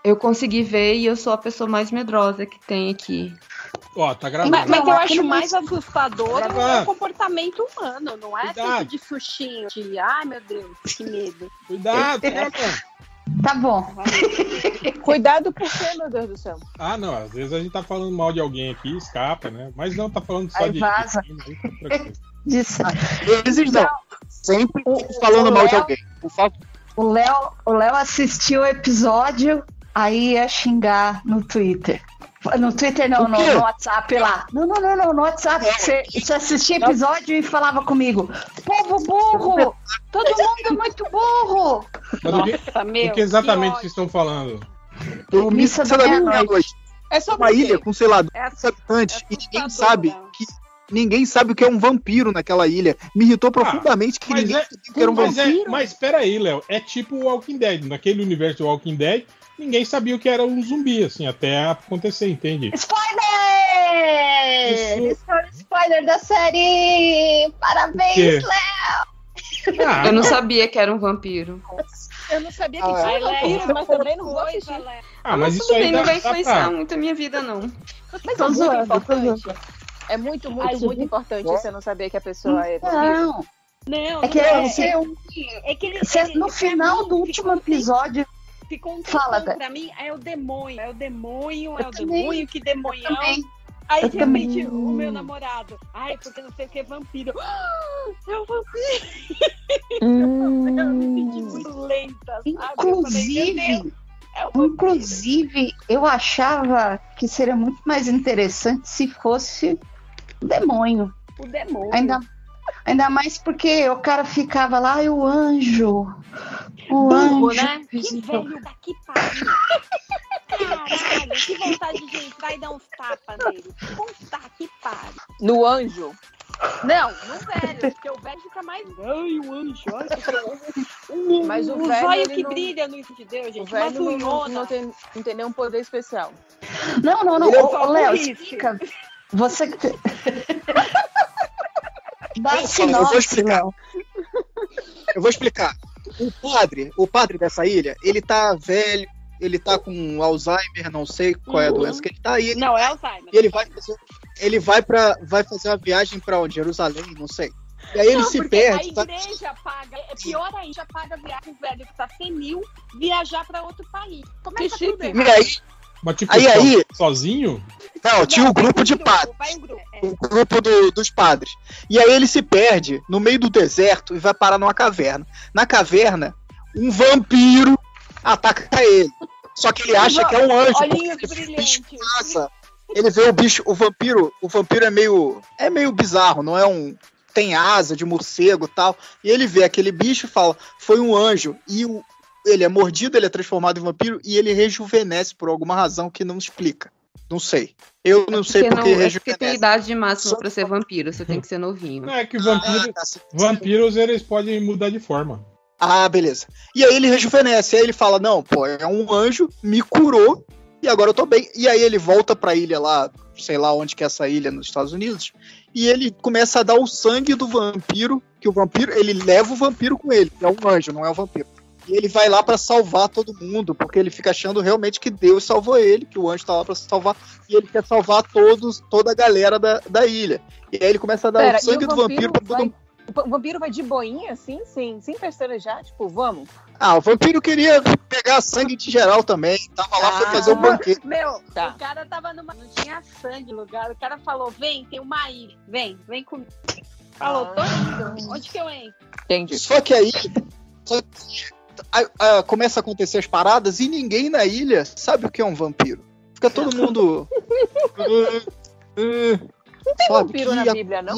Eu consegui ver e eu sou a pessoa mais medrosa que tem aqui. Ó, tá gravando. Mas, mas eu acho mais assustador tá o comportamento humano, não é Cuidado. tipo de sustinho, de ai meu Deus, que medo. Cuidado. É, tá bom. Cuidado por quê, meu Deus do céu? Ah, não. Às vezes a gente tá falando mal de alguém aqui, escapa, né? Mas não, tá falando só Aí de. Vaza. De... Às vezes não. Sempre falando mal de alguém. Por favor. O Léo, o Léo assistiu o episódio, aí ia xingar no Twitter. No Twitter não, O no, no WhatsApp lá. Não, não, não, não, no WhatsApp. Você, você assistia episódio e falava comigo. Povo burro! Todo mundo é muito burro! Do Nossa, meu. do que exatamente vocês estão falando? Eu me Missa da meia-noite. É só Uma ilha com, sei lá, 200 É habitantes e ninguém assustador, sabe né? que. Ninguém sabe o que é um vampiro naquela ilha. Me irritou profundamente que ninguém é- sabia o que era um Mas, é, vampiro. mas peraí, Léo, é tipo o Walking Dead. Naquele universo do Walking Dead, ninguém sabia o que era um zumbi, assim, até acontecer, entende? Spoiler! Foram spoiler da série! Parabéns, Léo! Ah, Eu não sabia que era um vampiro. Eu não sabia que Ah, tinha Vai, Léo, vampiros, mas também não vou assistir. Léo. ah, mas Mas isso tudo aí bem, dá, não vai dá influenciar pra... muito a minha vida, não. Mas Tô é muito zoando, tô importante. É muito, muito, Ai, muito importante você não saber que a pessoa é vampiro. Não, Não, é que não você, É que ele, você- ele- no final mim, do último ficou- episódio. Ficou um Fala, pra mim, é o demônio, é o demônio, é o também. demônio, que também. Aí eu de repente também. o meu namorado, ai, porque não sei o que é vampiro. Ah, é um vampiro. Hum. Eu me senti muito lenta, sabe? Eu falei, Inclusive, é um inclusive, eu achava que seria muito mais interessante se fosse o demônio. O demônio. Ainda, ainda mais porque o cara ficava lá, e o anjo. O Burro, anjo. né? Que velho daqui pariu. Caralho, que vontade de entrar e dar uns tapas nele. Puta que pariu. No anjo. Não, no velho, porque o velho fica mais. Ai, o anjo, ai, que Mas o um velho, ele que não- brilha no de Deus, O gente. Uma velho não, não, não tem, não tem nenhum poder especial. Não, não, não. É Ô, Léo, explica. Você Dá Eu vou sinopse, explicar. Léo. Eu vou explicar. O padre, o padre dessa ilha, ele tá velho, ele tá com Alzheimer, não sei qual é a Uhum. doença que ele tá, ele, Não, é Alzheimer. e ele vai fazer, ele vai para vai fazer uma viagem pra onde? Jerusalém, não sei. E aí ele não, se porque perde, a tá? igreja paga, é pior ainda, paga viagem velho que tá senil viajar pra outro país. Começa Que tudo chique. errado. E aí, Mas tipo, Aí, aí- sozinho? não, tinha um grupo de padres. Grupo. É. o grupo do- dos padres. E aí ele se perde no meio do deserto e vai parar numa caverna. Na caverna, um vampiro ataca ele. Só que ele acha que é um anjo. porque Olhinhos ele vê o bicho brilhantes. passa. Ele vê o bicho, o vampiro, o vampiro é meio é meio bizarro, não é um tem asa de morcego, e tal. E ele vê aquele bicho e fala: "Foi um anjo". E o ele é mordido, ele é transformado em vampiro e ele rejuvenesce por alguma razão que não explica. Não sei. Eu não sei Porque, porque não, é porque tem rejuvenesce. idade máxima pra ser vampiro, você tem que ser novinho. Não, é que vampiro, Ah, tá, sim. vampiros eles podem mudar de forma. Ah, beleza. E aí ele rejuvenesce, aí ele fala: Não, pô, é um anjo, me curou e agora eu tô bem. E aí ele volta pra ilha lá, sei lá onde que é essa ilha nos Estados Unidos, e ele começa a dar o sangue do vampiro, que o vampiro, ele leva o vampiro com ele, que é um anjo, não é um vampiro. E ele vai lá pra salvar todo mundo, porque ele fica achando realmente que Deus salvou ele, que o anjo tá lá pra salvar, e ele quer salvar todos, toda a galera da, da ilha. E aí ele começa a dar Pera, o sangue o do vampiro pra todo mundo. O vampiro vai de boinha, assim, sem, sem pestanejar? Tipo, vamos? Ah, o vampiro queria pegar sangue de geral também. Tava lá, foi Ah. fazer um banquete. Meu, Tá. o cara tava numa. Não tinha sangue no lugar. O cara falou: vem, tem uma ilha. Vem, vem comigo. Falou, tô indo. Onde que eu entro? Entendi. Só que aí só que, a- a- começa a acontecer as paradas e ninguém na ilha sabe o que é um vampiro. Fica todo mundo. Não tem Sabe, vampiro na Bíblia, não?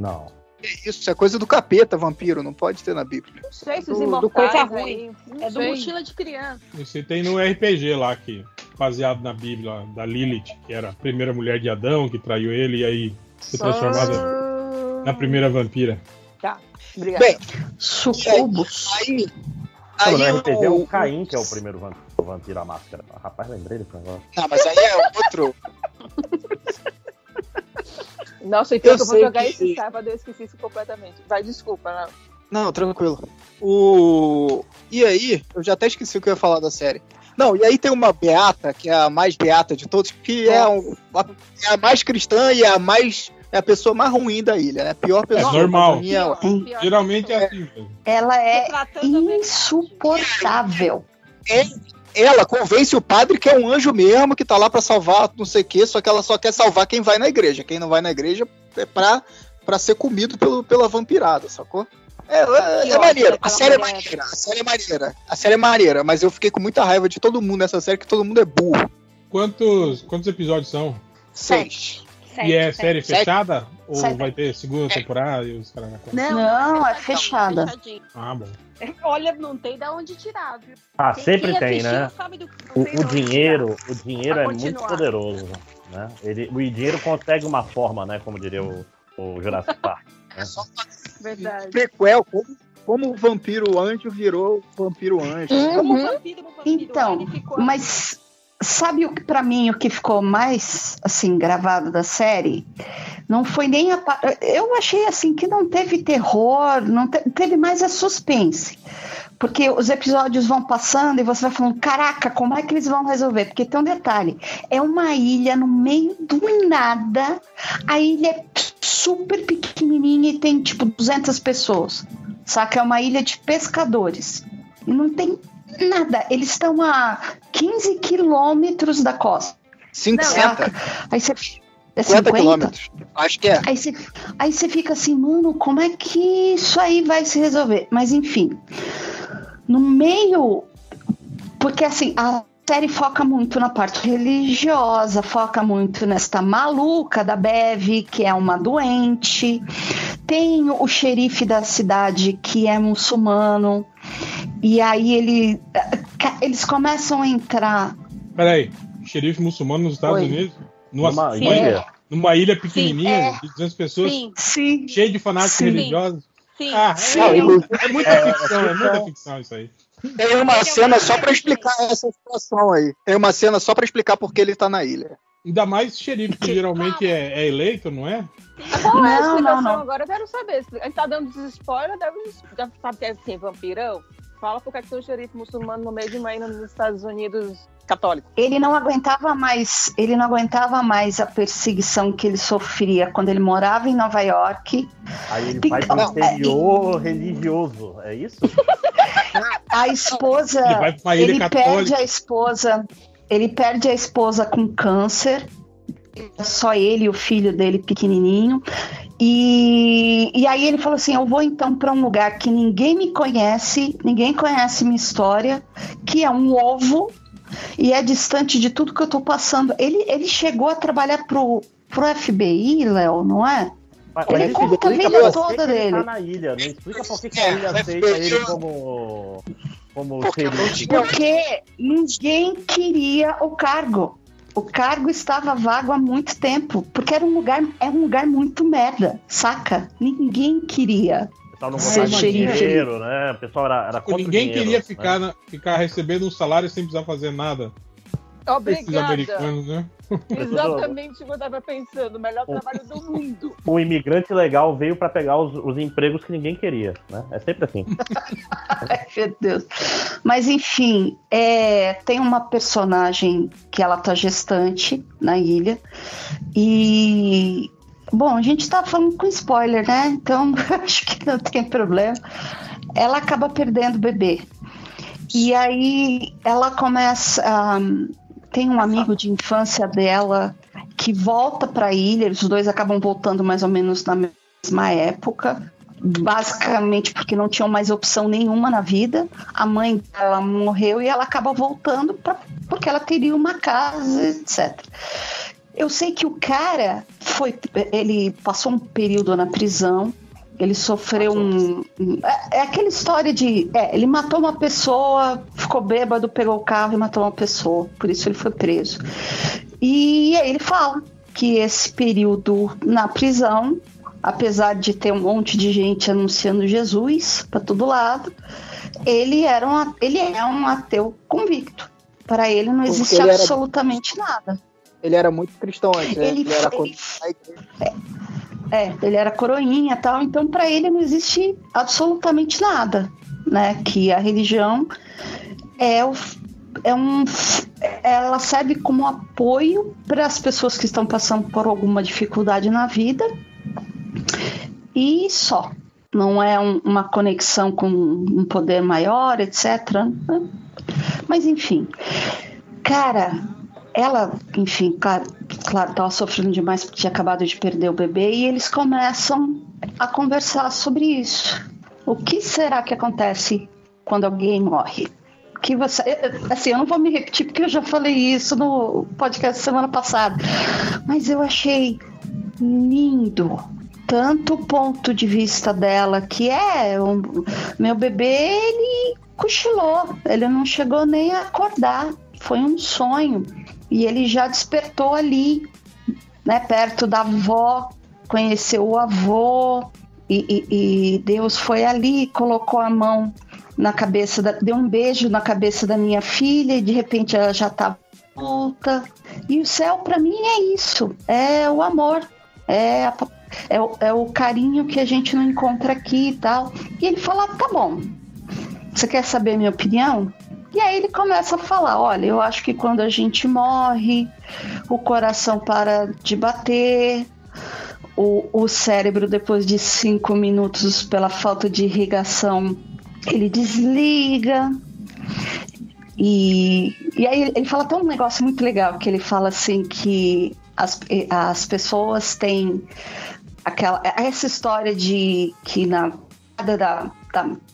Não. Que Isso é coisa do capeta, vampiro. Não pode ter na Bíblia. Não sei se Do- os do imortais coisa aí, ruim. É do sei. mochila de criança. Você tem no RPG lá, que baseado na Bíblia, da Lilith, que era a primeira mulher de Adão, que traiu ele e aí se transformada na primeira vampira. Tá, obrigada. Bem, Sucubus. aí. Não, Aí no RPG é o, o Caim que é o primeiro vampiro, o à máscara. Rapaz, lembrei desse negócio. Não, mas aí é outro. Nossa, então Eu eu, vou jogar que- esse sábado, eu esqueci isso completamente. Vai, desculpa, não. Não, tranquilo. O... E aí, eu já até esqueci o que eu ia falar da série. Não, e aí tem uma beata, que é a mais beata de todos, que é, um- a, é a mais cristã e é a mais. É a pessoa mais ruim da ilha, né? A pior É pessoa. normal. pra mim, ela. Geralmente é assim. velho. Ela é insuportável. É, ela convence o padre que é um anjo mesmo, que tá lá pra salvar não sei o quê, só que ela só quer salvar quem vai na igreja. Quem não vai na igreja é pra, pra ser comido pelo, pela vampirada, sacou? É, é, é maneiro, a série é maneira, a série é maneira, a série é maneira, mas eu fiquei com muita raiva de todo mundo nessa série, que todo mundo é burro. Quantos, quantos episódios são? Seis. E é série Sete. fechada? Ou Sete. vai ter segunda temporada e os caras na conta? Não, é fechada. Ah, bom. Olha, não tem da onde tirar, viu? Ah, Quem- sempre tem, né? do- O, não tem o dinheiro, tirar. o dinheiro Pra é muito continuar. poderoso, né? Ele, o dinheiro consegue uma forma, né? Como diria o, o Jurassic Park. né? Verdade. Prequel, como, como o vampiro anjo virou vampiro anjo. Uhum. Então, mas sabe o que para mim o que ficou mais assim gravado da série? Não foi nem a eu achei assim que não teve terror, não te- teve mais a suspense. Porque os episódios vão passando e você vai falando, caraca, como é que eles vão resolver? Porque tem um detalhe, é uma ilha no meio do nada, a ilha é super pequenininha e tem tipo 200 pessoas, saca? É uma ilha de pescadores. E não tem nada, eles estão a 15 quilômetros da costa. 50. Saca? Aí você... É 50 50? quilômetros. Acho que é. Aí você, aí você fica assim, mano, como é que isso aí vai se resolver? Mas enfim, no meio. Porque assim, a série foca muito na parte religiosa, foca muito nesta maluca da Bev, que é uma doente. Tem o xerife da cidade que é muçulmano. E aí ele, eles começam a entrar. Peraí, xerife muçulmano nos Estados Oi. Unidos? Numa, Numa numa ilha? Numa ilha pequenininha, Sim, é. de 200 pessoas, Sim. Sim. cheio de fanáticos Sim. religiosos. Sim. Ah, Sim. é, Não, é muita É, ficção, é muita ficção isso aí. Tem uma cena só pra explicar essa situação aí. Tem uma cena só pra explicar porque ele tá na ilha. Ainda mais xerife, que geralmente é, é eleito, não é? Qual é a Não, explicação não, não. agora? Eu quero saber. A gente tá dando esses spoilers, deve, já sabe que é assim, vampirão? Fala por que é que tem um xerife muçulmano no meio de uma ilha nos Estados Unidos católico. Ele não aguentava mais, ele não aguentava mais a perseguição que ele sofria quando ele morava em Nova York. Aí ele Tem- vai pro não, interior religioso, é isso? A esposa, Ele ele perde a esposa, ele perde a esposa com câncer. Só ele e o filho dele pequenininho. E, e aí ele falou assim: Eu vou então para um lugar que ninguém me conhece, ninguém conhece minha história, que é um ovo e é distante de tudo que eu tô passando. Ele, ele chegou a trabalhar pro, pro FBI, Léo, não é? Mas, Ele mas a explica vida toda que ele dele. tá na ilha, não explica por que, que a É, ilha aceita ele como, como Porque Porque ninguém queria o cargo. O cargo estava vago há muito tempo, porque era um lugar, é um lugar muito merda, saca? Ninguém queria. O pessoal não Ser gostava de xerife. dinheiro, né? O pessoal era, era contra o Ninguém dinheiro, queria né? ficar, na- ficar recebendo um salário sem precisar fazer nada. Obrigada. americanos, né? Exatamente o que eu tava pensando. O melhor trabalho do mundo. O imigrante legal veio pra pegar os, os empregos que ninguém queria, né? É sempre assim. Ai, meu Deus. Mas enfim, é, tem uma personagem que ela tá gestante na ilha. E. Bom, a gente tá falando com spoiler, né? Então acho que não tem problema. Ela acaba perdendo o bebê. E aí ela começa. a- tem um amigo de infância dela que volta para a ilha, os dois acabam voltando mais ou menos na mesma época, basicamente porque não tinham mais opção nenhuma na vida. A mãe dela morreu e ela acaba voltando pra, porque ela teria uma casa, etc. Eu sei que o cara foi, ele passou um período na prisão. Ele sofreu um. É, é aquela história de. É, ele matou uma pessoa, ficou bêbado, pegou o carro e matou uma pessoa. Por isso ele foi preso. E aí ele fala que esse período na prisão, apesar de ter um monte de gente anunciando Jesus para todo lado, ele era um, a- ele é um ateu convicto. Para ele não existe ele era- absolutamente nada. Ele era muito cristão antes, né? Ele Ele era contra- É, ele era coroinha tal, então para ele não existe absolutamente nada. né, que a religião é, o, é um, ela serve como apoio para as pessoas que estão passando por alguma dificuldade na vida e só. Não é um- uma conexão com um poder maior, etc. né? Mas enfim, cara, ela, enfim, claro, claro, tava sofrendo demais porque tinha acabado de perder o bebê e eles começam a conversar sobre isso. O que será que acontece quando alguém morre? Que você, assim, eu não vou me repetir porque eu já falei isso no podcast semana passada, mas eu achei lindo tanto o ponto de vista dela que é um- meu bebê ele cochilou, ele não chegou nem a acordar, foi um sonho e ele já despertou ali, né, perto da avó, conheceu o avô e, e- e Deus foi ali, colocou a mão na cabeça, da, deu um beijo na cabeça da minha filha e de repente ela já tá volta. E o céu para mim é isso, é o amor, é, a- é, o, é o carinho que a gente não encontra aqui e tal. E ele fala, tá bom, você quer saber a minha opinião? E aí ele começa a falar: olha, eu acho que quando a gente morre, o coração para de bater, o, o cérebro, depois de cinco minutos, pela falta de irrigação, ele desliga. E, e aí ele- fala até um negócio muito legal, que ele fala assim que as, as pessoas têm aquela essa história de que na da,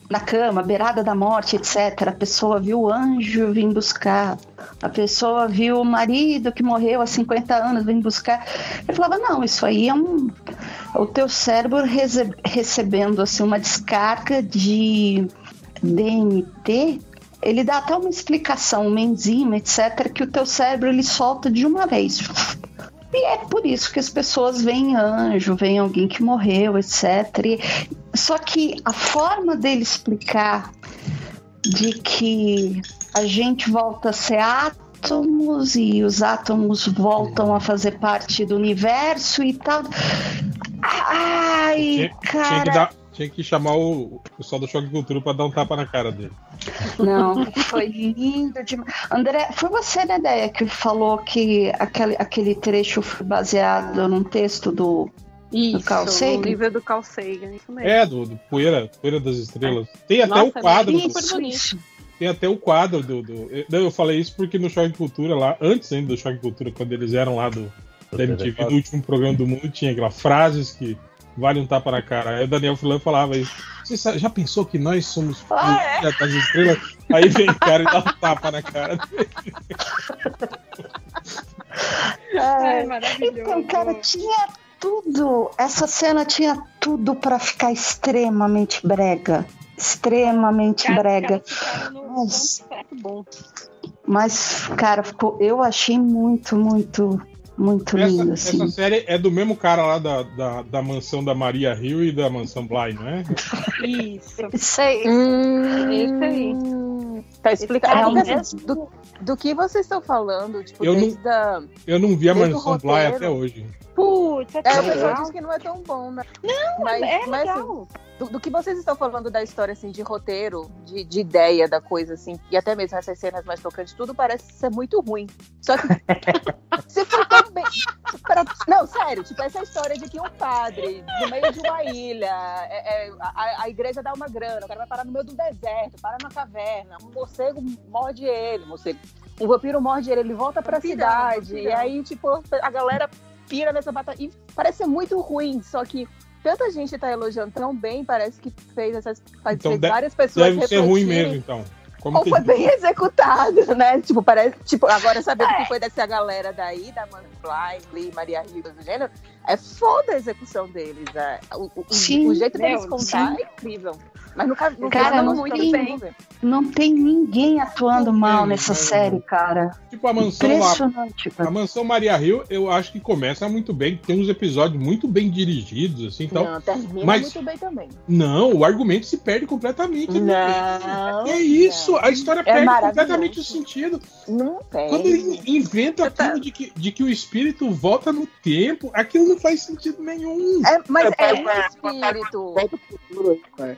na cama, beirada da morte, etc. A pessoa viu o anjo vir buscar, a pessoa viu o marido que morreu há 50 anos vir buscar. Ele falava, não, isso aí é um o teu cérebro rece- recebendo assim uma descarga de DMT. Ele dá até uma explicação, uma enzima, etc, que o teu cérebro ele solta de uma vez. E é por isso que as pessoas veem anjo, veem alguém que morreu, etc. E- Só que a forma dele explicar de que a gente volta a ser átomos e os átomos voltam a fazer parte do universo e tal. Ai, Tinha, tinha que cara. dar- tinha que chamar o, o pessoal do Choque Cultura pra dar um tapa na cara dele. Não, foi lindo demais. André, foi você, né, Deia, que falou que aquele, aquele trecho foi baseado num texto do, do Carl Isso, Sagan? o livro do Carl Sagan, isso mesmo. É, do, do Poeira, Poeira das Estrelas. Tem até Nossa, o quadro. é do- super bonito. Tem até o quadro do. do- eu- não, eu falei isso porque no Choque de Cultura, lá, antes ainda do Choque de Cultura, quando eles eram lá do, da MTV, do último programa do mundo, tinha aquela frases que vale um tapa na cara. Aí o Daniel Fulano falava isso. Você já pensou que nós somos Ah, Poeira das Estrelas? Aí vem o cara e dá um tapa na cara dele. Ai, maravilhoso. Então, cara, tinha tudo. Essa cena tinha tudo pra ficar extremamente brega. Extremamente Cara, brega. Mas, mas, cara, ficou, eu achei muito, muito, muito lindo, Essa, assim. essa série é do mesmo cara lá da, da, da mansão da Maria Hill e da mansão Bly, não é? Isso. Isso aí. Isso aí. Tá explicado. É assim, do, do que vocês estão falando, tipo, Eu não- desde a. Eu não vi a mansão Bly até hoje. Putz, é, tão o pessoal legal. diz que não é tão bom, né? Não, mas, é mas, assim, legal. Do, do que vocês estão falando da história, assim, de roteiro, de, de ideia da coisa, assim, e até mesmo essas cenas mais tocantes, tudo parece ser muito ruim. Só que se for tão bem. pra- Não, sério, tipo, essa história de que um padre, no meio de uma ilha, é- é, a, a igreja dá uma grana, o cara vai parar no meio do deserto, para numa caverna, um morcego morde ele, um morcego. Um vampiro morde ele, ele volta pra Vampirão, cidade, vampirão. e aí, tipo, a galera pira nessa batalha. E parece ser muito ruim, só que tanta gente tá elogiando tão bem, parece que fez essas. Faz, Então fez várias pessoas deve ser ruim mesmo, então. Como ou que- foi bem executado, né? Tipo, parece. Tipo, agora sabendo que foi dessa galera daí, da Man Fly, Lee, Maria Rita do gênero, é foda a execução deles. é. O, o- Sim, o jeito meu, deles contar sim. é incrível. Mas no caso, no Cara, não muito tem- bem. Não tem ninguém atuando mal tem, nessa não. série, cara. Tipo a mansão. Impressionante, cara. A mansão Maria Hill, eu acho que começa muito bem. Tem uns episódios muito bem dirigidos, assim. Então, Não, termina mas- muito bem também. Não, o argumento se perde completamente. Não. Que é isso? a história É perde completamente o sentido. Não tem. Quando ele inventa aquilo de que, de que o espírito volta no tempo, aquilo não faz sentido nenhum. É, mas é, É, um é, espírito. Aí, cara.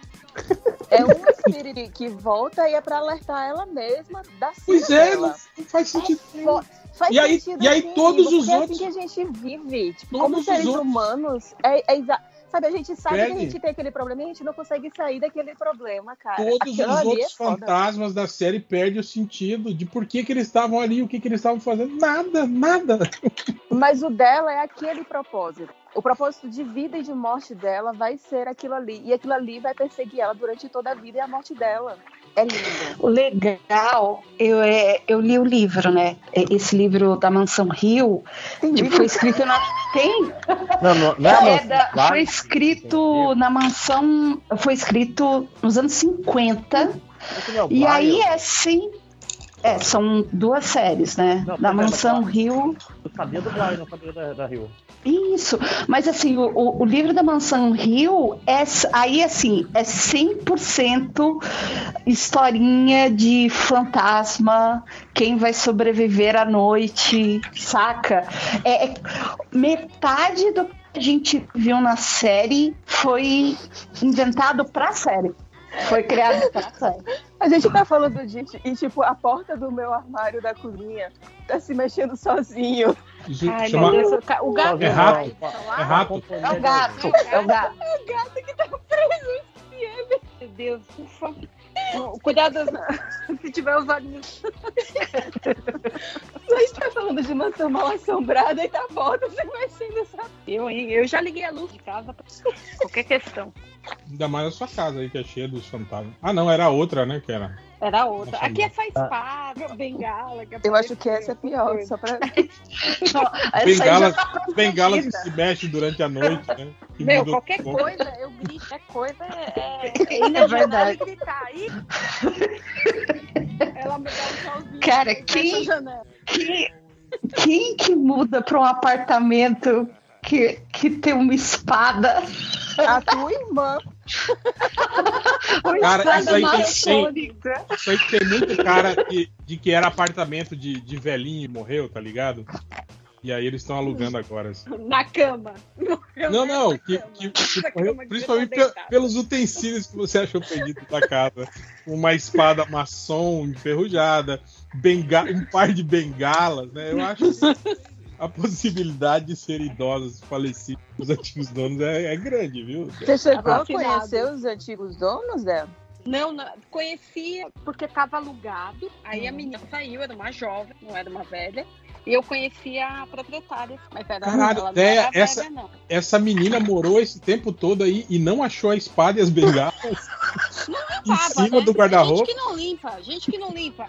É um espírito que volta e é pra alertar ela mesma da Pois é, dela. não, não faz sentido nenhum. Fo- Faz E aí- sentido e aí sim, todos os é outros- assim que a gente vive. Tipo, Todos como os seres humanos, é, é exa- Sabe, a gente sabe que a gente tem aquele problema e a gente não consegue sair daquele problema, cara. Todos os ali outros é fantasmas da série perdem o sentido de por que, que eles estavam ali, o que, que eles estavam fazendo. Nada, nada. Mas o dela é aquele propósito. O propósito de vida e de morte dela vai ser aquilo ali. E aquilo ali vai perseguir ela durante toda a vida e a morte dela. É lindo. O legal, eu, é, eu li o livro, né? Esse livro da Mansão Rio, tipo, foi escrito na. Tem? Não, não, não é a É mansão da- foi escrito na mansão. Foi escrito nos anos 50. Esse não é E aí é é sim. É, são duas séries, né? Não, da é, Mansão Rio. Eu sabia do Bly, não sabia da, da Rio. Isso, mas assim, o, o- livro da Mansão Rio é aí assim, é 100% historinha de fantasma, quem vai sobreviver à noite, saca? É, é- metade do que a gente viu na série foi inventado pra série. Foi criado pra série. A gente tá falando disso e, tipo, a porta do meu armário da cozinha tá se mexendo sozinho. Isso Ai, chama- Deus, o gato É rato. É rato. É o gato, é o gato. É o gato que tá preso. Meu Deus, ufa. Cuidado se tiver os olhinhos. A gente tá falando de mansão mal assombrada e tá a porta se mexendo, sabe? Eu, hein? Eu já liguei a luz de casa pra qualquer questão. Ainda mais a sua casa aí, que é cheia dos fantasmas. Ah, não, era a outra, né? Que era. Era outra. Aqui é só Ah. espada, bengala. que Eu acho que essa é pior, só pra. Bengalas, bengalas que se mexem durante a noite, né? Que Meu, qualquer coisa, eu grito, qualquer coisa é, é, É é verdade. gritar. Aí, ela me dá um. Cara, quem-. Quem, quem que muda pra um apartamento que, que tem uma espada? A tua irmã. Cara, isso aí tem-. Isso aí tem muito cara que, de que era apartamento de, de velhinho e morreu, tá ligado? E aí eles estão alugando agora. assim. Na cama. Não, não, que, que, que morreu principalmente pe- pelos utensílios que você achou perdido da casa. Uma espada maçom enferrujada, benga um par de bengalas, né? Eu acho que a possibilidade de ser idosos falecidos os antigos donos é, é grande, viu? Você chegou a conhecer os antigos donos dela? Não, não, conhecia porque tava alugado. Aí a menina saiu, era uma jovem, não era uma velha. E eu conhecia a proprietária, mas era Caralho, ela não véia, era essa- velha, não. Essa menina morou esse tempo todo aí e não achou a espada e as bengalas em Tava, cima né? do guarda-roupa. Gente que não limpa, gente que não limpa.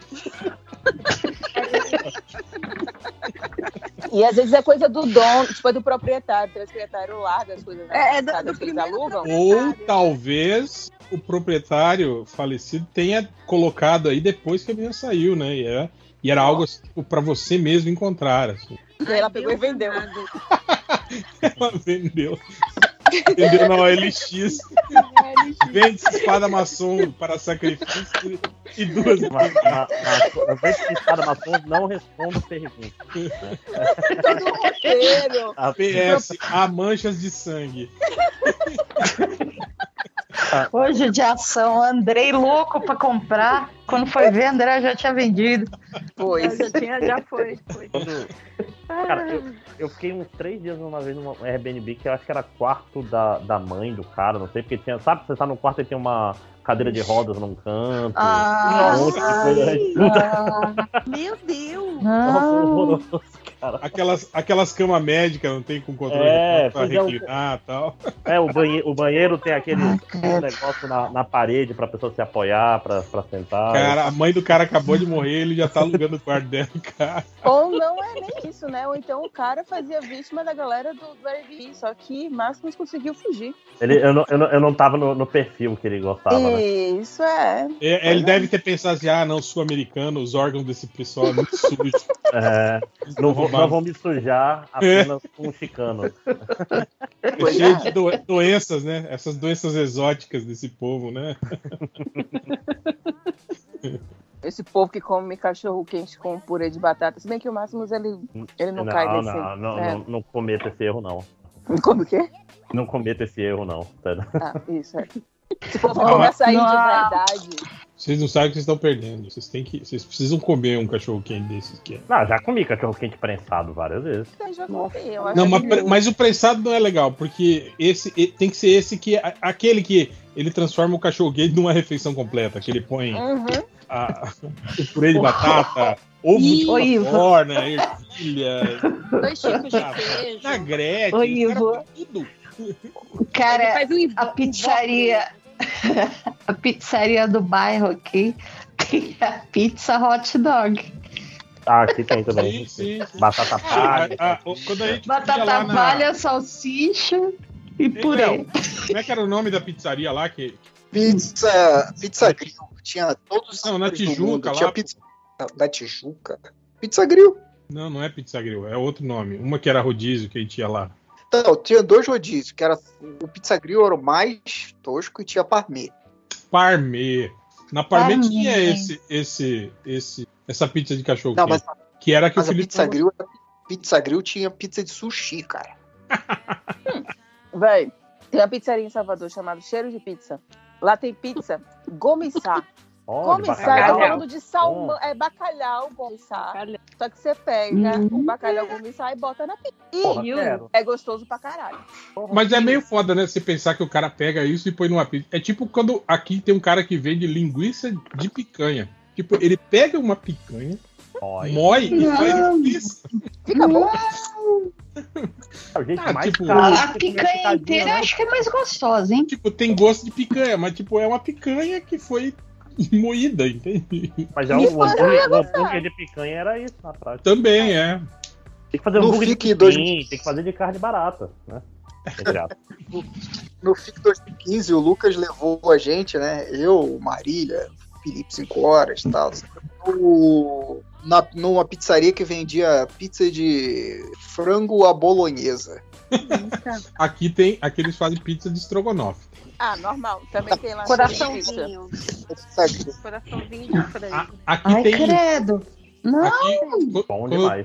E às vezes é coisa do dono, tipo, é do proprietário. O proprietário larga as coisas na É, é do- do que eles primeiro alugam. Ou talvez o proprietário falecido tenha colocado aí depois que a menina saiaiu, né? E era, e era algo assim, tipo, pra você mesmo encontrar. Assim. E aí ela pegou e vendeu. Ela vendeu. Vendeu na OLX. Vende espada maçom para sacrifício e duas. Vez que espada maçom não respondo perguntas. Roteiro. A- PS, há manchas de sangue. Hoje de ação, Andrei louco pra comprar. Quando foi ver, André já tinha vendido. Pois. Já, tinha, já foi. foi. Quando- Cara, eu, eu fiquei uns três dias uma vez numa Airbnb que eu acho que era quarto da, da mãe do cara, não sei, porque tinha. Sabe, você tá no quarto e tem uma cadeira de rodas num canto. Ah, um monte de coisa. Meu Deus! Nossa, cara. Aquelas, aquelas camas médicas, não tem com controle É, pra reclinar e tal. É, o banheiro, o banheiro tem aquele aquele negócio na, na parede pra pessoa se apoiar, pra, pra sentar. Cara, a mãe do cara acabou de morrer, ele já tá alugando o quarto dela, cara. Ou não é nem isso, né? Ou então o cara fazia vítima da galera do, do Airbnb, só que Máximos conseguiu fugir. Ele, eu, não, eu, não, eu não tava no, no perfil que ele gostava, né? Isso é. É, ele deve ter pensado assim: ah, não, sul-americano, os órgãos desse pessoal é muito sujo. É, não, vou, não vou me sujar apenas com um chicano. É cheio de do- doenças, né? Essas doenças exóticas desse povo, né? esse povo que come cachorro quente com purê de batata. Se bem que o Máximos ele, ele não, Não, cai não, nesse. não, é. não, não cometa esse erro, não. Como que? Não cometa esse erro, não. Ah, isso é. Se for come açaí de Não. verdade. Vocês não sabem o que vocês estão perdendo. Vocês têm que. Vocês precisam comer um cachorro quente desses que é. Não, já comi cachorro quente prensado várias vezes. Eu já comi, eu acho Não, mas, que- pre- mas o prensado não é legal, porque esse tem que ser esse que é aquele que ele transforma o cachorro quente numa refeição completa, que ele põe Uhum. a- o purê de batata, ovo de codorna, ervilha, Dois tipos de queijo. vinagrete, tudo. Cara, um a pizzaria. A pizzaria do bairro aqui tem a pizza hot dog. Ah, aqui tem também. Sim, sim. Batata palha. Ah, ah, quando a gente ia Batata lá na- palha, salsicha e purê. Léo, Como é que era o nome da pizzaria lá? Que... Pizza, pizza grill. Tinha todos os Não, na Tijuca mundo. lá, Tinha pizza da Tijuca. Pizza grill. Não, não é Pizza Grill, é outro nome. Uma que era rodízio que a gente ia lá. Então, tinha dois rodízios, que era o pizza grill era o mais tosco e tinha parmê. Parmê. Na Parmê Parmê. tinha esse, esse, esse, essa pizza de cachorro Não, mas, Que era que mas o Felipe pizza grill, pizza grill tinha pizza de sushi, cara. Véi, tem uma pizzaria em Salvador chamada Cheiro de Pizza. Lá tem pizza gomissá. Ó, de Gomissá, eu tô falando de salmão. É bacalhau gomissá. Só que você pega Uhum. o bacalhau gomissá e bota na pizza. E é gostoso pra caralho. Mas é meio foda, né? Você pensar que o cara pega isso e põe numa pizza. É tipo quando aqui tem um cara que vende linguiça de picanha. Tipo, ele pega uma picanha, Olha. mói e faz linguiça. Fica bom. É Ah, tipo, A picanha inteira né? eu acho que é mais gostosa, hein? Tipo, tem gosto de picanha, mas tipo, é uma picanha que foi moída, entende? Mas é o, o, hambúrguer, o hambúrguer de picanha era isso na prática. Também é. Tem que fazer No hambúrguer de FIC picanha, tem que fazer de carne barata, né? Aspas. No FIC 2015, o Lucas levou a gente, né? Eu, Marília, Felipe 5 horas e tal. no- na, numa pizzaria que vendia pizza de frango à bolonhesa. Aqui tem, aqui eles fazem pizza de estrogonofe. Ah, normal. Também tem lá Coraçãozinho. Coraçãozinho de frango. Aqui Ai, tem. credo. Não. Aqui, Bom quando, demais.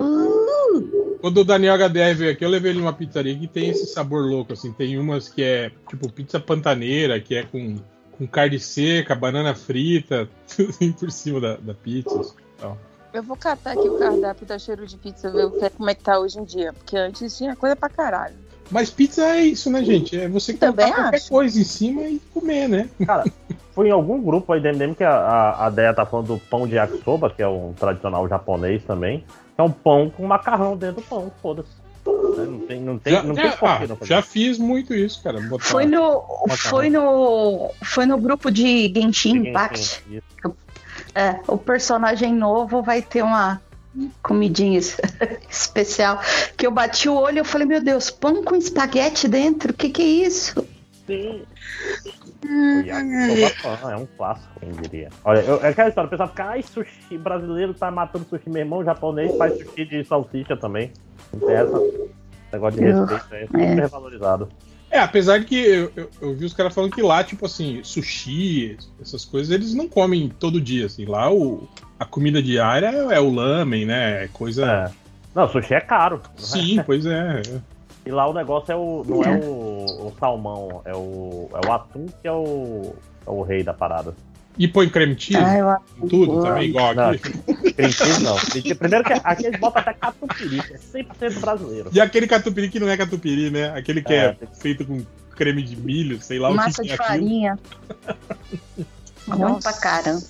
quando o Daniel HDR veio aqui, eu levei ele numa pizzaria que tem esse sabor louco, assim. Tem umas que é tipo pizza pantaneira, que é com, com carne seca, banana frita, tudo por cima da, da pizza. assim, tal. Eu vou catar aqui o cardápio da Cheiro de Pizza, ver é- como é que tá hoje em dia. Porque antes tinha coisa pra caralho. Mas pizza é isso, né, gente? É você colocar Também qualquer acho. coisa em cima e comer, né? Cara, foi em algum grupo aí do MDM que a, a, a Deia tá falando do pão de yakisoba, que é um tradicional japonês também. É um pão com macarrão dentro do pão, foda-se. Né? Não tem, não tem, já, não já- tem porquê ah, não já fiz muito isso, cara. Botar Foi no, foi no, foi no grupo de Genshin Impact. isso. É, o personagem novo vai ter uma comidinha es- especial. Que eu bati o olho e eu falei, meu Deus, pão com espaguete dentro? O que que é isso? Sim. É um clássico, quem diria. Olha, eu, é aquela história, o pessoal fica, ai, sushi brasileiro tá matando sushi. Meu irmão japonês faz sushi de salsicha também. Não tem essa. Negócio de respeito é super valorizado. É, apesar de que eu, eu- eu vi os caras falando que lá, tipo assim, sushi, essas coisas, eles não comem todo dia, assim. Lá o, a comida diária é, é o lamen, né? É coisa. É. Não, sushi é caro. Sim, pois é. E lá o negócio é o. não é o, o salmão, é o. é o atum que é o. é o rei da parada. E põe creme cheese Ah, tudo também, igual Não, aqui. cream cheese não. Primeiro que aqui eles botam até catupiry, que é 100% brasileiro. E aquele catupiry que não é catupiry, né? Aquele que é, É. feito com creme de milho, sei lá Massa o que, de que é aquilo. farinha. Ruim pra caramba.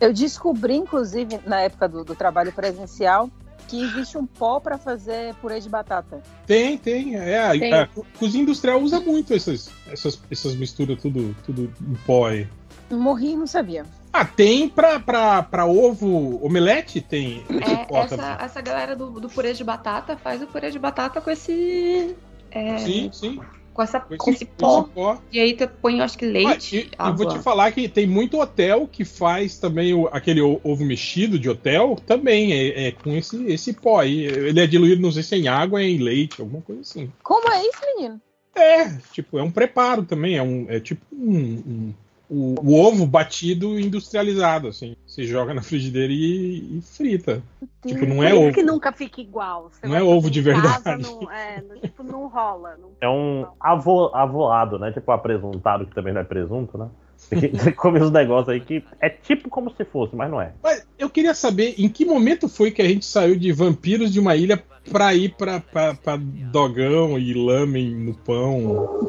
Eu descobri, inclusive, na época do, do trabalho presencial, que existe um pó pra fazer purê de batata. Tem, tem. É, Tem. a co- cozinha industrial usa muito essas, essas, essas misturas tudo, tudo em pó aí. Morri e não sabia. Ah, tem pra, pra, pra ovo omelete, tem É, essa, essa galera do, do purê de batata faz o purê de batata com esse. é, Sim, sim. com, essa, Com com esse, pó. esse pó. E aí tu põe, acho que leite. Ah, e, e água. vou te falar que tem muito hotel que faz também o- aquele ovo mexido de hotel, também é, é com esse, esse pó aí. Ele é diluído, não sei se é em água, é em leite, alguma coisa assim. Como é isso, menino? É, tipo, é um preparo também, é, um, é tipo um, um, o, o ovo batido industrializado, assim. Você joga na frigideira e, e frita. Tipo, não é Por isso ovo. que nunca fica igual. Você Não é ovo de em casa, verdade. não, é, não- tipo, não rola. Não... É um avo, avoado, né? Tipo apresuntado, que também não é presunto, né? Você come os negócios aí que é tipo como se fosse, mas não é. Mas eu queria saber em que momento foi que a gente saiu de vampiros de uma ilha pra ir pra, pra, pra dogão e lamen no pão.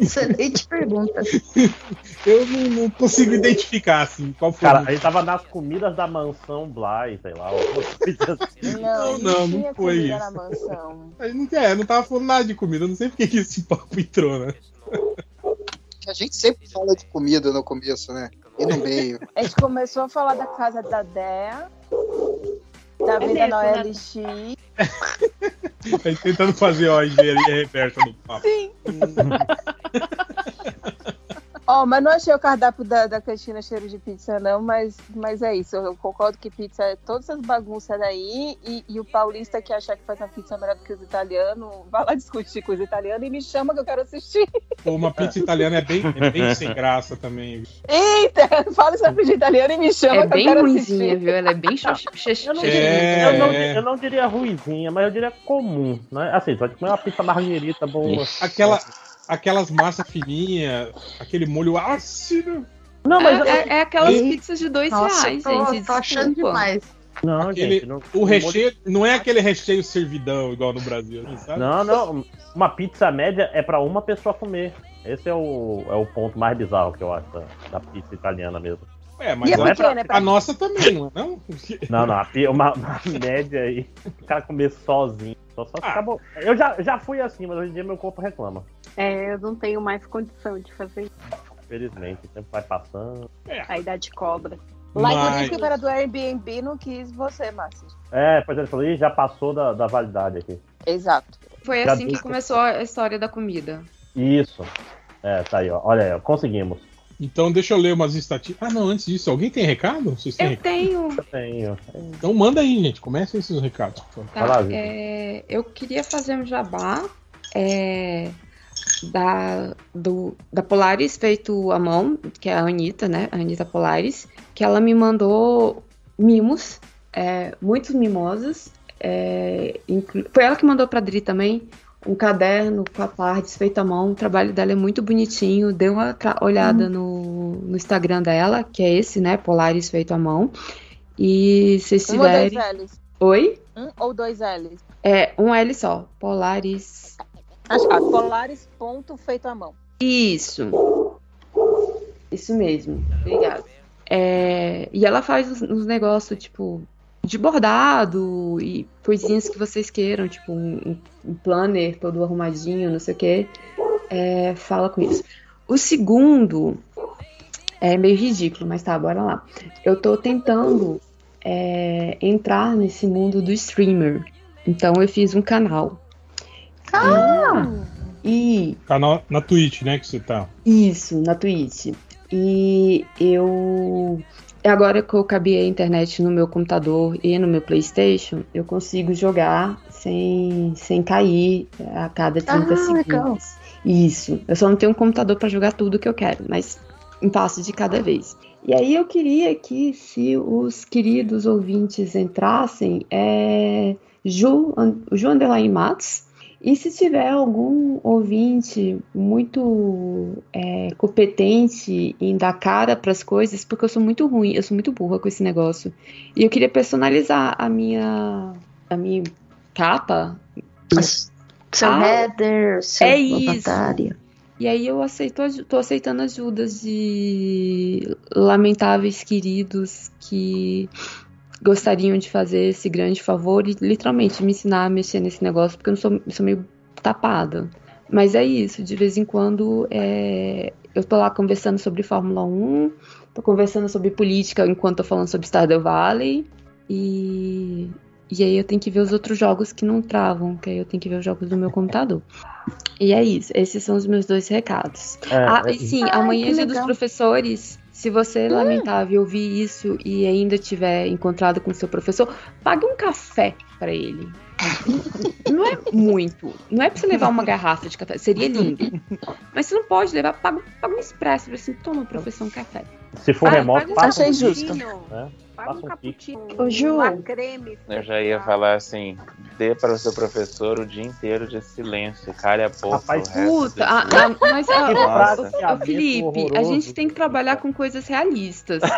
Excelente pergunta. Eu não, não consigo identificar, assim, qual foi. Cara, gente tava nas comidas da mansão Bly, sei lá. alguma coisa assim. Não, Não, não, não foi isso. não, é, não tava falando nada de comida, eu não sei porque que esse papo entrou, né? A gente sempre fala de comida no começo, né? E no meio. A gente começou a falar da casa da Dea, da É vida mesmo, na né? OLX. Gente tentando fazer ó, a engenharia reversa no papo. Sim. Ó, mas não achei o cardápio da, da cantina cheiro de pizza, não, mas, mas é isso. Eu concordo que pizza é todas essas bagunças daí. E, e o paulista que achar que faz uma pizza melhor do que os italianos, vai lá discutir com os italianos e me chama que eu quero assistir. Pô, uma pizza italiana é bem, é bem sem graça também. Eita, fala essa pizza italiana e me chama É que eu bem quero ruimzinha, assistir. viu? Ela é bem Eu não. É. eu, não, eu não diria ruizinha, mas eu diria comum, né? Assim, só comer uma pizza margarita boa. Aquela, aquelas massas fininhas, aquele molho ácido. Não, mas É, é- é aquelas Ei. pizzas de dois Nossa, reais, tô, gente. tô achando desculpa. demais. Não, Aquele- gente. Não, O recheio não é aquele recheio servidão igual no Brasil, sabe? Não, não. Uma pizza média é pra uma pessoa comer. Esse é o, é o ponto mais bizarro que eu acho da, da pizza italiana mesmo. É, mas E é pequena, pra- é pra a nossa também, não é? Não? Não, não, a uma, uma média aí, o cara comer sozinho. Só, Ah. acabou. Eu já, já fui assim, mas hoje em dia meu corpo reclama. É, eu não tenho mais condição de fazer isso. Infelizmente, o tempo vai passando. A idade cobra. Lá, Mas- inclusive, que o cara do Airbnb não quis você, Márcio. É, pois ele falou, "Ih, já passou da, da validade aqui. Exato. Foi Já assim que disse. começou a história da comida. Isso. É, tá aí, ó. Olha aí, ó. Conseguimos. Então deixa eu ler umas estatísticas. Ah, não, antes disso, alguém tem recado? Vocês têm Eu recado? tenho. Eu tenho. Então manda aí, gente. Comece esses recados. Tá, lá, é, eu queria fazer um jabá é, da, do, da Polaris feito à mão, que é a Anitta, né? A Anitta Polaris, que ela me mandou mimos, é, muitos mimosos. é, inclu- foi ela que mandou pra Dri também. Um caderno com a tardes feito à mão. O trabalho dela é muito bonitinho. Dê uma olhada no, no Instagram dela, que é esse, né? Polaris feito à mão. E se Um ou dois tiverem. L's. Oi? Um ou dois L's. É, um L só. Polaris. Acho que Polaris ponto feito à mão. Isso. Isso mesmo. Obrigada. É, e ela faz uns, uns negócios, tipo, de bordado e coisinhas que vocês queiram, tipo, um, um planner todo arrumadinho, não sei o quê. É, fala com isso. O segundo é meio ridículo, mas tá, bora lá. Eu tô tentando é, entrar nesse mundo do streamer. Então eu fiz um canal. Ah! E Canal na Twitch, né? Que você tá. isso, na Twitch. E eu. Agora que eu cabia a internet no meu computador e no meu PlayStation, eu consigo jogar sem, sem cair a cada 30 Ah, segundos. legal. Isso. Eu só não tenho um computador para jogar tudo que eu quero, mas um passo de cada vez. E aí eu queria que, se os queridos ouvintes entrassem, é Ju, Ju Underline Matos, e se tiver algum ouvinte muito é, competente em dar cara para as coisas, porque eu sou muito ruim, eu sou muito burra com esse negócio. E eu queria personalizar a minha a minha capa. Seu Ah, header, seu é isso. E aí eu aceito, tô aceitando ajudas de lamentáveis queridos que gostariam de fazer esse grande favor e literalmente me ensinar a mexer nesse negócio, porque eu não sou, eu sou meio tapada. Mas é isso, de vez em quando é, eu tô lá conversando sobre Fórmula 1, tô conversando sobre política enquanto tô falando sobre Stardew Valley, e, e aí eu tenho que ver os outros jogos que não travam, que aí eu tenho que ver os jogos do meu computador. E é isso, esses são os meus dois recados. É, ah, é- e sim, Ai, amanhã é dia dos professores. Se você, lamentável, ouvir isso e ainda tiver encontrado com seu professor, pague um café pra ele. Não é muito. Não é pra você levar uma garrafa de café. Seria lindo. Mas você não pode levar. Paga, paga um expresso. Assim, toma, professor, um café. Se for Ah, remoto, um faça um justo. né? Faça um um cappuccino, Ô, Ju. uma creme. Eu já ia falar assim: dê para o seu professor o dia inteiro de silêncio, cale a boca. Rapaz, Puta, dia. ah, mas ah, ô, Felipe, a gente tem que trabalhar com coisas realistas.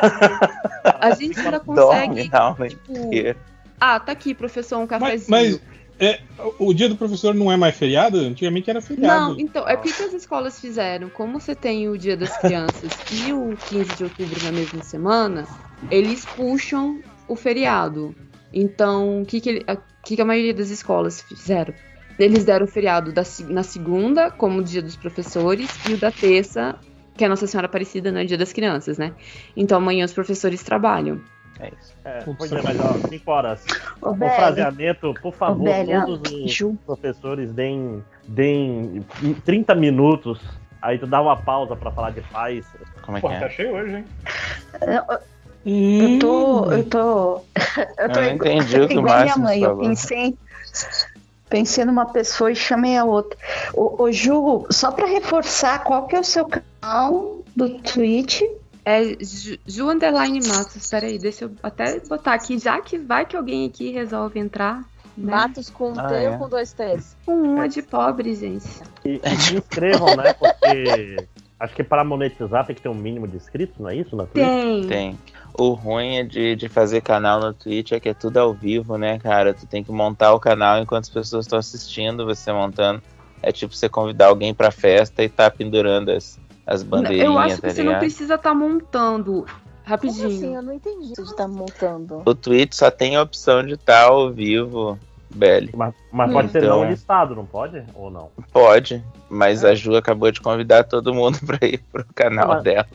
A gente ainda Dorme consegue. a aula inteira. Ah, tá aqui, professor, um Mas, cafezinho. mas é, o dia do professor não é mais feriado? Antigamente era feriado. Não, então, é porque que as escolas fizeram? Como você tem o Dia das Crianças e o 15 de outubro na mesma semana, eles puxam o feriado. Então, o que, que, a, que, que a maioria das escolas fizeram? Eles deram o feriado da na segunda, como o Dia dos Professores, e o da terça, que é Nossa Senhora Aparecida, né? Dia das Crianças, né? Então, amanhã os professores trabalham. É isso. É, pois é, mas ó, 5 horas. Ô, O fraseamento, por favor, ó, todos os professores deem, deem 30 minutos, aí tu dá uma pausa pra falar de paz. Como é Pô, que tá é? cheio hoje, hein? Eu tô. Eu tô. Eu tô Eu não igual, entendi o que o igual minha mãe. Eu pensei. Pensei numa pessoa e chamei a outra. Ô, ô Ju, só pra reforçar, qual que é o seu canal do Twitch? É Ju, Ju Underline Matos. Peraí, deixa eu até botar aqui, já que vai que alguém aqui resolve entrar. né? Matos com um Ah, T é. ou com dois T's? Com uma de pobre, gente. E, e se inscrevam, né? Porque acho que para monetizar tem que ter um mínimo de inscritos, não é isso? Na Twitch? Tem. Tem. O ruim é de, de fazer canal no Twitch é que é tudo ao vivo, né, cara? Tu tem que montar o canal enquanto as pessoas estão assistindo, você montando. É tipo você convidar alguém pra festa e tá pendurando as, as bandeirinhas, eu acho que tá você não precisa estar montando. Como Rapidinho. assim? Eu não entendi de estar montando. O Twitch só tem a opção de estar ao vivo, Belly. Mas, mas pode ser Então- não listado, não pode? Ou não? Pode, mas a Ju acabou de convidar todo mundo pra ir pro canal Mas- dela.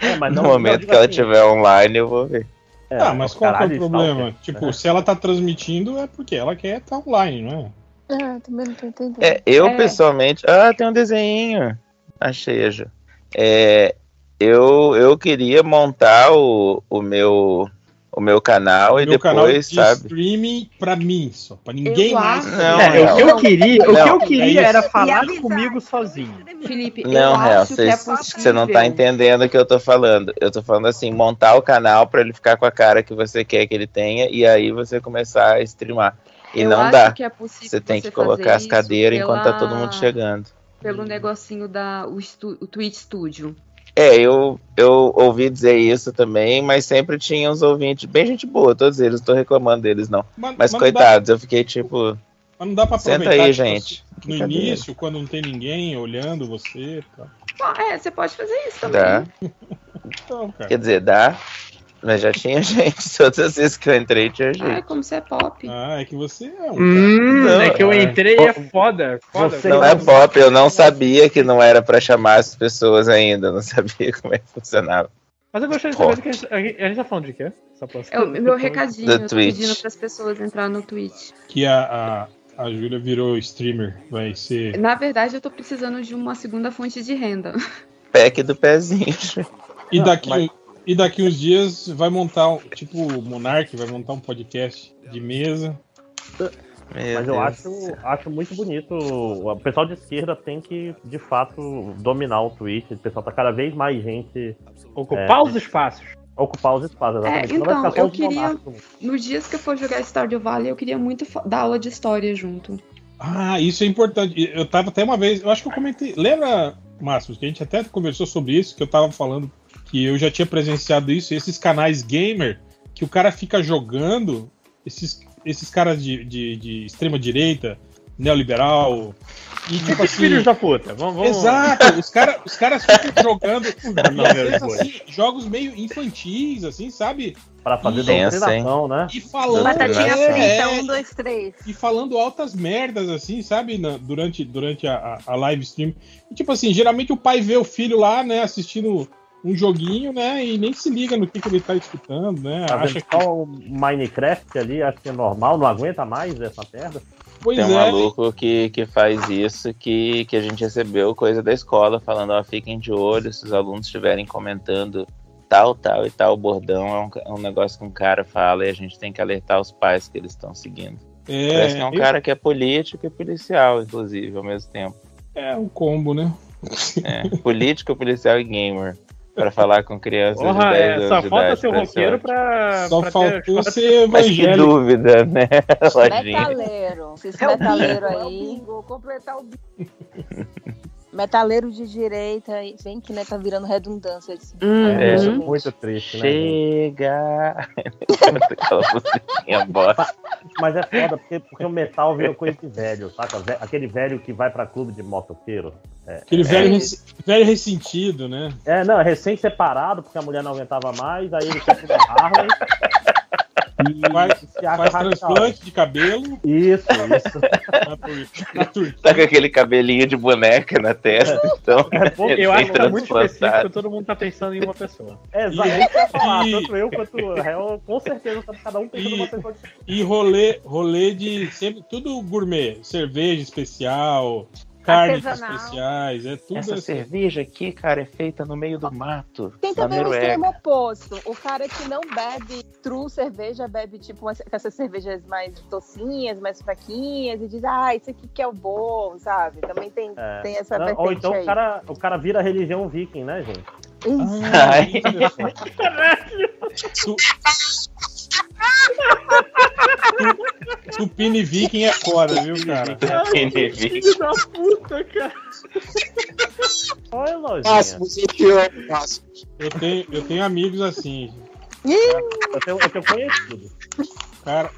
É, mas no não- momento não, digo que ela assim- estiver online, eu vou ver. É, ah, mas qual que é o problema? stalker, Tipo, né? se ela tá transmitindo é porque ela quer estar online, não é? Ah, também não tô entendendo. É, eu É. pessoalmente. Ah, tem um desenho. Achei, Ju. É, eu, eu queria montar o, o meu o meu canal e Meu canal depois, de sabe? streaming pra mim só, pra ninguém Eu mais. Não, É, o que eu Não. queria, o que eu Não. queria É era falar comigo sozinho. Felipe, eu Não, real, acho que é você não tá entendendo o que eu tô falando. Eu tô falando assim, montar o canal pra ele ficar com a cara que você quer que ele tenha e aí você começar a streamar. E Eu não acho dá. que é possível Você tem você que colocar as cadeiras isso enquanto tá pela- todo mundo chegando. Pelo negocinho da o, estu, o Twitch Studio. É, eu, eu ouvi dizer isso também, mas sempre tinha uns ouvintes, bem gente boa, todos eles, não tô reclamando deles não. Mas, Mas dá- coitados, eu fiquei tipo, mas não dá pra Senta aí, tipo, gente. no início, quando não tem ninguém olhando você. Tá. Ah, é, você pode fazer isso também. dá. Então, cara. Quer dizer, dá. Mas já tinha gente, todas as vezes que eu entrei tinha Ai, gente. como você é pop. Ah, é que você é um. Hum, Não, é que eu é. entrei é foda. foda Você Não é pop, eu não sabia que não era pra chamar as pessoas ainda, não sabia como é que funcionava. Mas eu gostaria de saber que a gente, a gente- tá falando de quê? Só. É o meu recadinho, Do eu tô pedindo pras pessoas entrar no Twitch. Que a, a, a Júlia virou streamer. Vai ser. Na verdade, eu tô precisando de uma segunda fonte de renda. Pack do pezinho. E Não, daqui, mas- e daqui uns dias vai montar, um, tipo, o Monark vai montar um podcast de mesa. Meu Mas eu Deus acho, céu. acho muito bonito. O pessoal de esquerda tem que, de fato, dominar o Twitch. O pessoal tá cada vez mais gente Ocupar É. os espaços. ocupar os espaços. Exatamente. É, Não vai então, eu queria-. Nos dias que eu for jogar Stardew Valley, eu queria muito dar aula de história junto. Ah, isso é importante. Eu tava até uma vez, eu acho que eu comentei. Lembra, Márcio, que a gente até conversou sobre isso, que eu tava falando que eu já tinha presenciado isso, esses canais gamer, que o cara fica jogando, esses, esses caras de, de, de extrema direita, neoliberal. E tipo Esses filhos da puta. Vamos, vamos... Exato, os, cara, os caras ficam jogando Não, vezes, depois. assim, jogos meio infantis, assim, sabe? Pra fazer doutrinação, né? E falando, Batatinha Doutrinação. frita, é, um, dois, três. e falando altas merdas, assim, sabe? na- durante durante a, a, a live stream. E, tipo assim, geralmente o pai vê o filho lá, né, assistindo um joguinho, né, e nem se liga no que, que ele tá escutando, né? Tá Acha que. só o Minecraft ali, acho que é normal, não aguenta mais essa merda. Pois Tem um é. maluco que, que faz isso, que, que a gente recebeu coisa da escola, falando, ó, fiquem de olho se os alunos estiverem comentando tal, tal e tal bordão é um, é um negócio que um cara fala e a gente tem que alertar os pais que eles estão seguindo. É, Parece que é um eu- cara que é político e policial, inclusive, ao mesmo tempo. É um combo, né? É, político, policial e gamer. Pra falar com crianças Porra, de 10 é, anos só de falta ser roqueiro pra. Só pra faltou ter... ser Mas que evangélico. dúvida, né, Lojinha? Metaleiro. É metaleiros bingo, é o aí. bingo, completar o bingo. Metaleiro de direita, e vem que né, tá virando redundância. Assim. É, Uhum. muito triste, né? gente? Chega! Aquela musiquinha bosta. Mas é foda, porque, porque o metal virou coisa de velho, saca? Aquele velho que vai pra clube de motoqueiro. É, Aquele é, velho, ress- velho ressentido, né? É, não, recém-separado, porque a mulher não aguentava mais, aí ele compra uma Harley. E Faz, faz transplante de cabelo. Isso, isso. Na tur- na tur- Tá com aquele cabelinho de boneca na testa, então. É, pô, Eu acho que é muito específico, todo mundo tá pensando em uma pessoa. É exatamente. E- Tanto eu quanto o réu, com certeza, cada um pensa E- numa pessoa de E rolê, rolê de sempre tudo gourmet, cerveja especial, carnes Artesanal. especiais, é tudo Essa assim. cerveja aqui, cara, é feita no meio do mato. Tem também o extremo oposto. O cara que não bebe true cerveja, bebe tipo umas- essas cervejas mais docinhas, mais fraquinhas, e diz, ah, isso aqui que é o bom, sabe? Também tem, É. tem essa Não, vertente ou então aí. o cara, o cara vira religião viking, né, gente? Isso. Ai. Tu... Tupini Viking é foda, viu, cara? Viking. da puta, cara. Olha, lojinha. Máximos, eu te amo, Máximos. Eu tenho, eu tenho amigos assim. Eu tenho, eu tenho conhecido. Cara,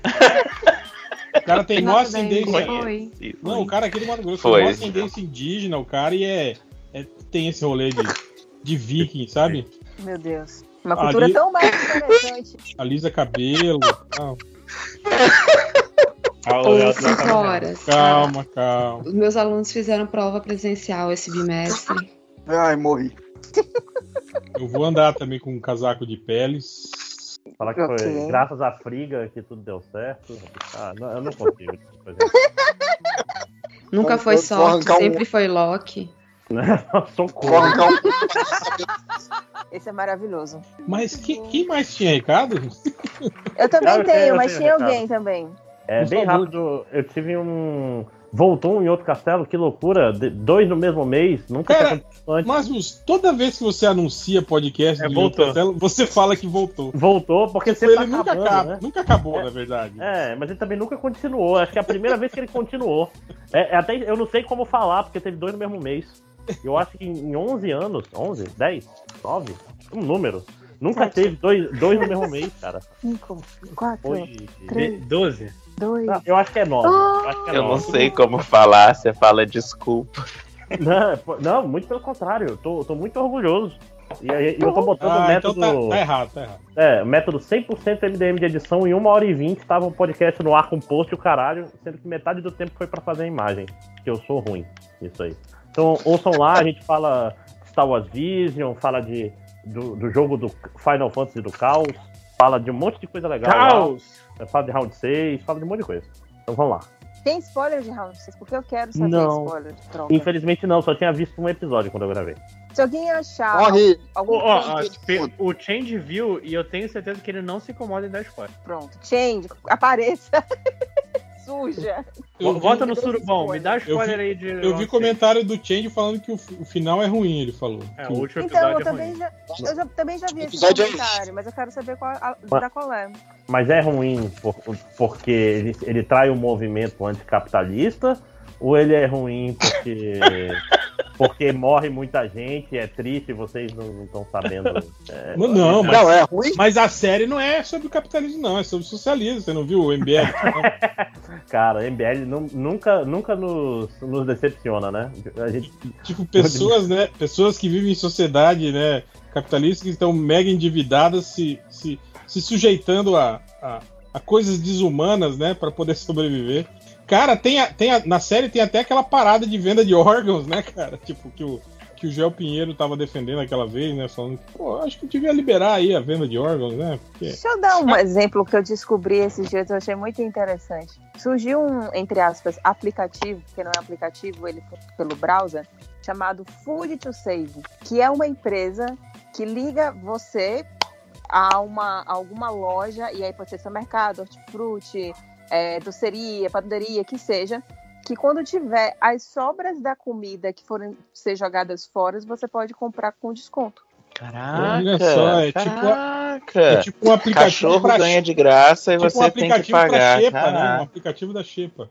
o cara tem mó ascendência. foi. Não, o cara aqui do Mato Grosso Foi. tem mó ascendência indígena, o cara e é, é- tem esse rolê de, de viking, sabe? Meu Deus. Uma cultura Ali- tão mais interessante. Alisa cabelo. Calma, cinco horas. calma, calma. Os meus alunos fizeram prova presencial esse bimestre. Ai, morri. Eu vou andar também com um casaco de peles. Falar que foi Ok. graças à Friga que tudo deu certo. Ah, não, eu não consigo. Nunca foi sorte, arrancar um- sempre foi Loki. Vou Socorro. Esse é maravilhoso. Mas que- quem mais tinha recado? Eu também Eu tenho, tenho, mas tenho tinha recado. alguém também. É bem rápido. Eu tive um. Voltou um em outro castelo, que loucura. De- dois no mesmo mês. Nunca Cara, antes. Mas toda vez que você anuncia podcast É, do voltou. Castelo, você fala que voltou. Voltou, porque Ele sempre tá nunca acabando, acaba, né? nunca acabou, na verdade. É, mas ele também nunca continuou. Acho que é a primeira vez que ele continuou. É, é até, eu não sei como falar, porque teve dois no mesmo mês. Eu acho que em 11 anos, 11, 10, 9, um número. Nunca teve dois, dois no mesmo mês, cara. Cinco, quatro, Foi. Três. 12. dois. Não, eu acho que é 9. Eu, acho que é Eu não sei como falar, você fala desculpa. Não, pô, não, muito pelo contrário. Eu tô, tô muito orgulhoso. E aí eu tô botando o Ah, então método. tá, tá errado, tá errado. É, método 100% MDM de edição. Em 1 hora e 20 tava o podcast no ar com post e o caralho, sendo que metade do tempo foi pra fazer a imagem. Que eu sou ruim nisso aí. Então ouçam lá, a gente fala Star Wars Vision, fala de, do, do jogo do Final Fantasy do Caos, fala de um monte de coisa legal. lá. Caos! Fala de Round 6, fala de um monte de coisa. Então vamos lá. Tem spoiler de Round 6? Porque eu quero saber Não. spoiler. Droga. Infelizmente não, só tinha visto um episódio quando eu gravei. Se alguém achar Morre. algum o Change viu e eu tenho certeza que ele não se incomoda em dar spoiler. pronto, change, apareça. Suja. Eu Vo- Volta vi- no surubão, me dá spoiler vi- aí de. Eu vi comentário do Change falando que o, o final é ruim, ele falou. É, Que o último Então, eu é também ruim. já, eu já- também já vi esse é comentário, mas eu quero saber qual, a, Mas- da qual é. Mas é ruim por- porque ele, ele trai o movimento anticapitalista ou ele é ruim porque, porque morre muita gente, é triste, vocês não estão sabendo. é, Mas não, mas, Não, é ruim. mas a série não é sobre o capitalismo, não, é sobre o socialismo. Você não viu o MBL? Cara, MBL nu- nunca, nunca nos, nos decepciona, né? A gente, tipo, pessoas, né? Pessoas que vivem em sociedade, né? Capitalistas que estão mega endividadas, se, se, se sujeitando a, a, a coisas desumanas, né? Pra poder sobreviver. Cara, tem, a, tem a- na série tem até aquela parada de venda de órgãos, né, cara? Tipo, que o, que o Gel Pinheiro tava defendendo aquela vez, né? Falando que, pô, acho que devia liberar aí a venda de órgãos, né? Porque... Deixa eu dar um exemplo que eu descobri esses dias, eu achei muito interessante. Surgiu um, entre aspas, aplicativo, que não é aplicativo, ele foi pelo browser, chamado Food to Save, que é uma empresa que liga você a uma a alguma loja, e aí pode ser supermercado, hortifruti, é, doceria, padaria, que seja, que quando tiver as sobras da comida que forem ser jogadas fora, você pode comprar com desconto. Caraca, Olha só, é tipo, caraca. é tipo um aplicativo Cachorro pra- ganha de graça e tipo você um tem que pagar. Xepa, né? Um aplicativo da Xepa.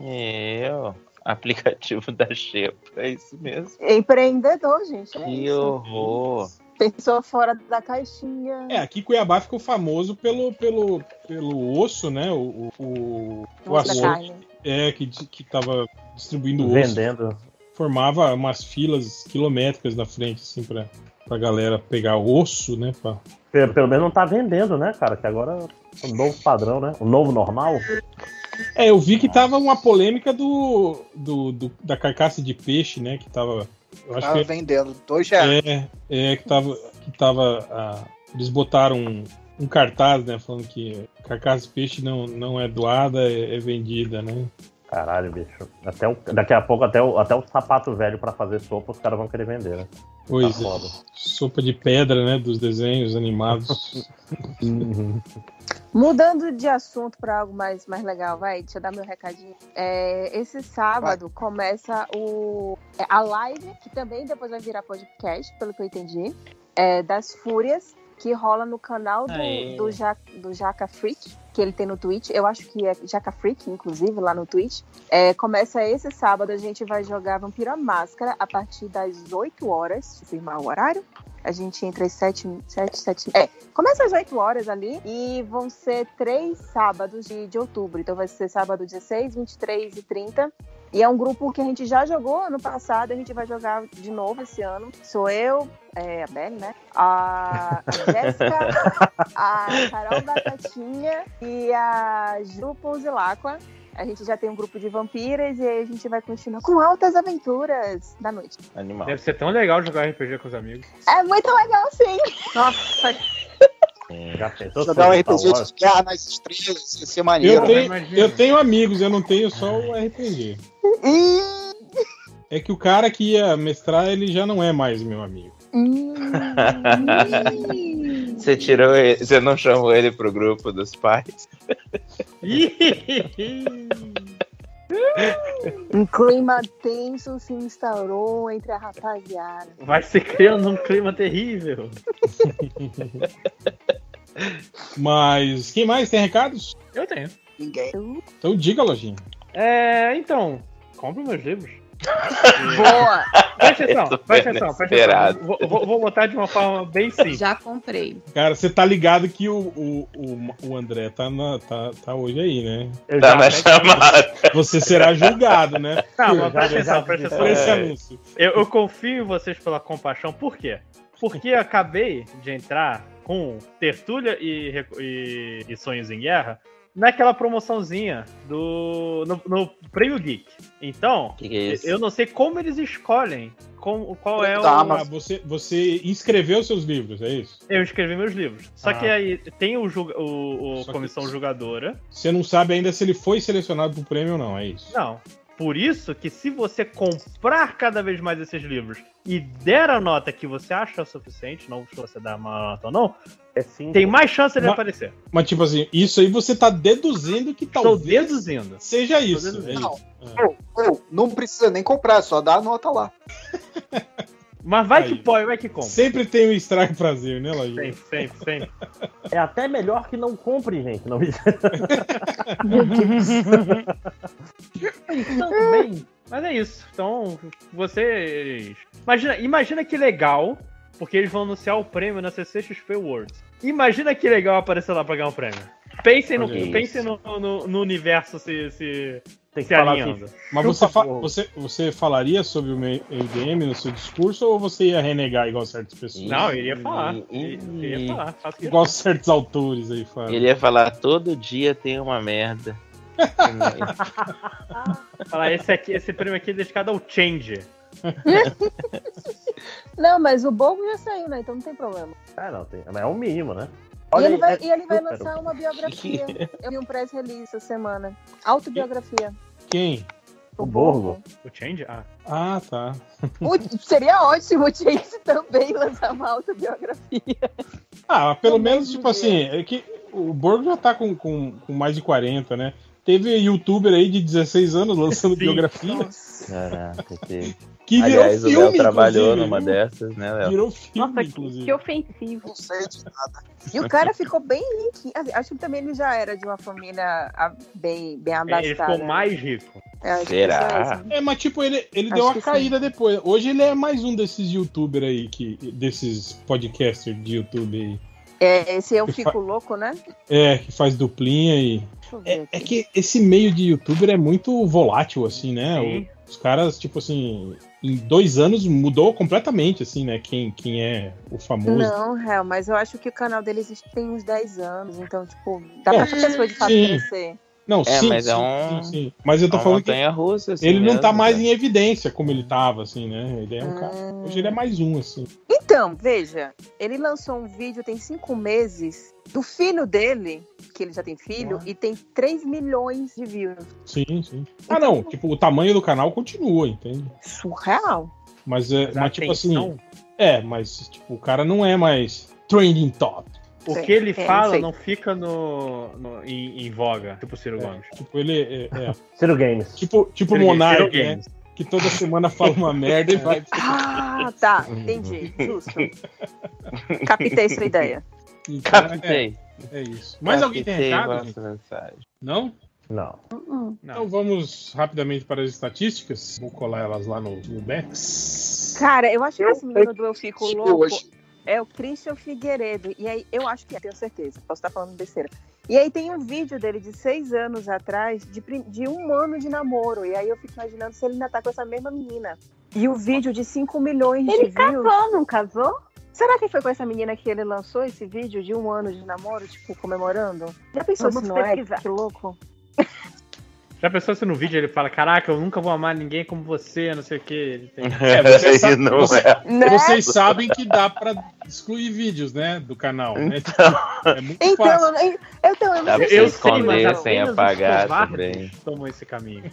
É, Eu, aplicativo da Xepa, é isso mesmo. empreendedor, gente. É Que isso. horror. Pensou fora da caixinha. É, aqui Cuiabá ficou famoso pelo, pelo, pelo osso, né? O, o, o, açougue. É, que, que tava distribuindo osso. Vendendo. Formava umas filas quilométricas na frente, assim, pra, pra galera pegar osso, né? Pra... Pelo, pelo menos não tá vendendo, né, cara? Que agora é o novo padrão, né? O novo normal. É, eu vi que tava uma polêmica do, do, do- da carcaça de peixe, né? Que tava. Eu acho Tava que vendendo dois reais. É, é que tava. Que tava ah, eles botaram um, um cartaz, né? Falando que carcaça de peixe não, não é doada, é, é vendida, né? Caralho, bicho. Até o- daqui a pouco até o, até o sapato velho pra fazer sopa os caras vão querer vender, né? Pois Tá é. Sopa de pedra, né? Dos desenhos animados. Mudando de assunto para algo mais, mais legal, vai, deixa eu dar meu recadinho. É, esse sábado começa o, é, a live, que também depois vai virar podcast, pelo que eu entendi, é, das Fúrias, que rola no canal do, do, ja, do Jaca Freak, que ele tem no Twitch. Eu acho que é Jaca Freak, inclusive, lá no Twitch. É, começa esse sábado, a gente vai jogar Vampira Máscara a partir das 8 horas. Deixa eu firmar o horário. A gente entra às 7, 7, 7. É, começa às 8 horas ali e vão ser três sábados de, de outubro. Então vai ser sábado 16, 23 e 30. E é um grupo que a gente já jogou ano passado, a gente vai jogar de novo esse ano. Sou eu, é, a Belle, né? A, a Jéssica, a Carol Batatinha e a Ju Pousilacqua. A gente já tem um grupo de vampiras e aí a gente vai continuar com altas aventuras da noite. Animal. Deve ser tão legal jogar RPG com os amigos. É muito legal, sim. Nossa, Já pensou Jogar um RPG de guerra nas estrelas, ia ser maneiro. Eu né? tenho, eu tenho amigos, eu não tenho só o RPG. É que o cara que ia mestrar, ele já não é mais meu amigo. Você tirou ele, você não chamou ele pro grupo dos pais? Um clima tenso se instaurou entre a rapaziada. vai se criando um clima terrível. Mas quem mais tem recados? Eu tenho. Ninguém. Então diga, Lojinha. É, então, compre meus livros. Boa! Presta atenção, presta atenção, presta atenção. Vou, vou- vou botar de uma forma bem simples. Já comprei. Cara, você tá ligado que o, o, o, o André tá, na, tá, tá hoje aí, né? Eu Tá já- na chamada. Você será julgado, né? Não, Eu mas presta atenção, presta. Por esse atenção. É. anúncio. Eu, eu confio em vocês pela compaixão. Por quê? Porque eu acabei de entrar com Tertúlia e, e- e Sonhos em Guerra naquela promoçãozinha do no, no Prêmio Geek. Então, Que que é isso? eu não sei como eles escolhem como, qual é o. Tá, Ah, você, você inscreveu seus livros, é isso? Eu escrevi meus livros. Só Ah. que aí tem o, julga- o, o Só que- comissão julgadora. Você não sabe ainda se ele foi selecionado pro prêmio ou não, é isso? Não. Por isso que se você comprar cada vez mais esses livros e der a nota que você acha suficiente, não se você dar uma nota ou não, É sim. tem mais chance de Mas- aparecer. Mas, tipo assim, isso aí você tá deduzindo que Estou talvez deduzindo. seja isso. deduzindo. é Não. isso. É. Ô, ô, não precisa nem comprar, só dá a nota lá. Mas vai Aí. que pode, vai que compra. Sempre tem um estrago prazer, né, Lojinha? Sempre, sempre, sempre. É até melhor que não compre, gente. Não... Tudo bem. Mas é isso. Então, vocês. Imagina, imagina que legal, porque eles vão anunciar o prêmio na CCXP Awards. Imagina que legal aparecer lá pra ganhar um prêmio. Pensem no, pensem no, no, no universo se, se, Tem que se falar alinhando. assim, Mas você, fa- você, você falaria sobre o MDM no seu discurso ou você ia renegar igual certas pessoas? Não, eu iria falar. Ih, Eu iria falar. Faço que- Igual certos autores aí falam. Ele ia falar todo dia tem uma merda. Falar, esse, aqui, esse prêmio aqui é dedicado ao Change. Não, mas o Bobo já saiu, né? Então não tem problema. Ah, não, tem... mas é o mínimo, né? E ele, vai, é e ele vai lançar uma biografia. Eu vi um press release essa semana. Autobiografia. Quem? O Borgo. O Change? Ah. Ah, tá. O- seria ótimo o Chase também lançar uma autobiografia. Ah, pelo menos, tipo assim, é que o Borgo já tá com, com, com mais de 40, né? Teve youtuber aí de 16 anos lançando biografia. Caraca, que. Que virou Aliás, o filme, Léo trabalhou inclusive, numa dessas, né, Léo? Virou filme, Nossa, que, inclusive. que ofensivo. Não sei de nada. E o cara ficou bem riquinho. Assim, Acho que também ele já era de uma família ah, bem, bem É, abastada. Ele ficou mais rico. É, Será? É, mas tipo, ele, ele Acho deu uma que sim. caída depois. Hoje ele é mais um desses youtubers aí, que, desses podcasters de YouTube aí. É, esse eu fico fa- louco, né? É, que faz duplinha e. Deixa eu ver É, é que esse meio de youtuber é muito volátil, assim, né? O- os caras, tipo assim, em dois anos mudou completamente, assim, né? Quem, quem é o famoso. Não, real, mas eu acho que o canal deles tem uns 10 anos, então, tipo, dá É, pra pessoa de fato sim. crescer. Não, É, sim, mas sim, é um- sim, sim. Mas eu tô É uma falando que russa, assim ele não tá mesmo, mais né? em evidência como ele tava, assim, né? Ele é um cara. Ah. Hoje ele é mais um, assim. Então, veja, ele lançou um vídeo tem cinco meses do filho dele, que ele já tem filho, e tem 3 milhões de views. Sim, sim. Ah, não. Tipo, o tamanho do canal continua, entende? Surreal. Mas, é, Mas mas tipo atenção- assim. É, mas tipo, o cara não é mais trending top. O Sim, que ele é, fala sei. não fica no, no- em, em voga, tipo o Ciro Gomes. Tipo, ele é. é- Ciro Games. tipo, tipo Ciro Monark, Ciro né? Games. Que toda semana fala uma merda e vai. Ah, tá, entendi. Justo. Captei sua ideia. Então, Captei. É, é isso. Mais alguém tem recado? Não? Não. Uh-uh. Então vamos rapidamente para as estatísticas. Vou colar elas lá no, no Bex. Cara, eu acho que esse menino do Eu Fico Louco hoje. É o Christian Figueiredo. E aí, eu acho que é, tenho certeza. Posso estar falando besteira. E aí tem um vídeo dele de seis anos atrás, de, de um ano de namoro. E aí eu fico imaginando se ele ainda tá com essa mesma menina. E o vídeo de 5 milhões Ele de views. casou, não casou? Será que foi com essa menina que ele lançou esse vídeo de um ano de namoro, tipo, comemorando? Já pensou Vamos se não é? pesquisar. Que louco. Já pensou se no vídeo ele fala, caraca, eu nunca vou amar ninguém como você, não sei o que. Tem... É, você sabe- não você- é. Né? Vocês sabem que dá pra excluir vídeos, né? Do canal. Né? Tipo, é muito Então, fácil. eu, eu, então, eu não sei. Eu sei, mas esconder sem apagar também. tomam esse caminho.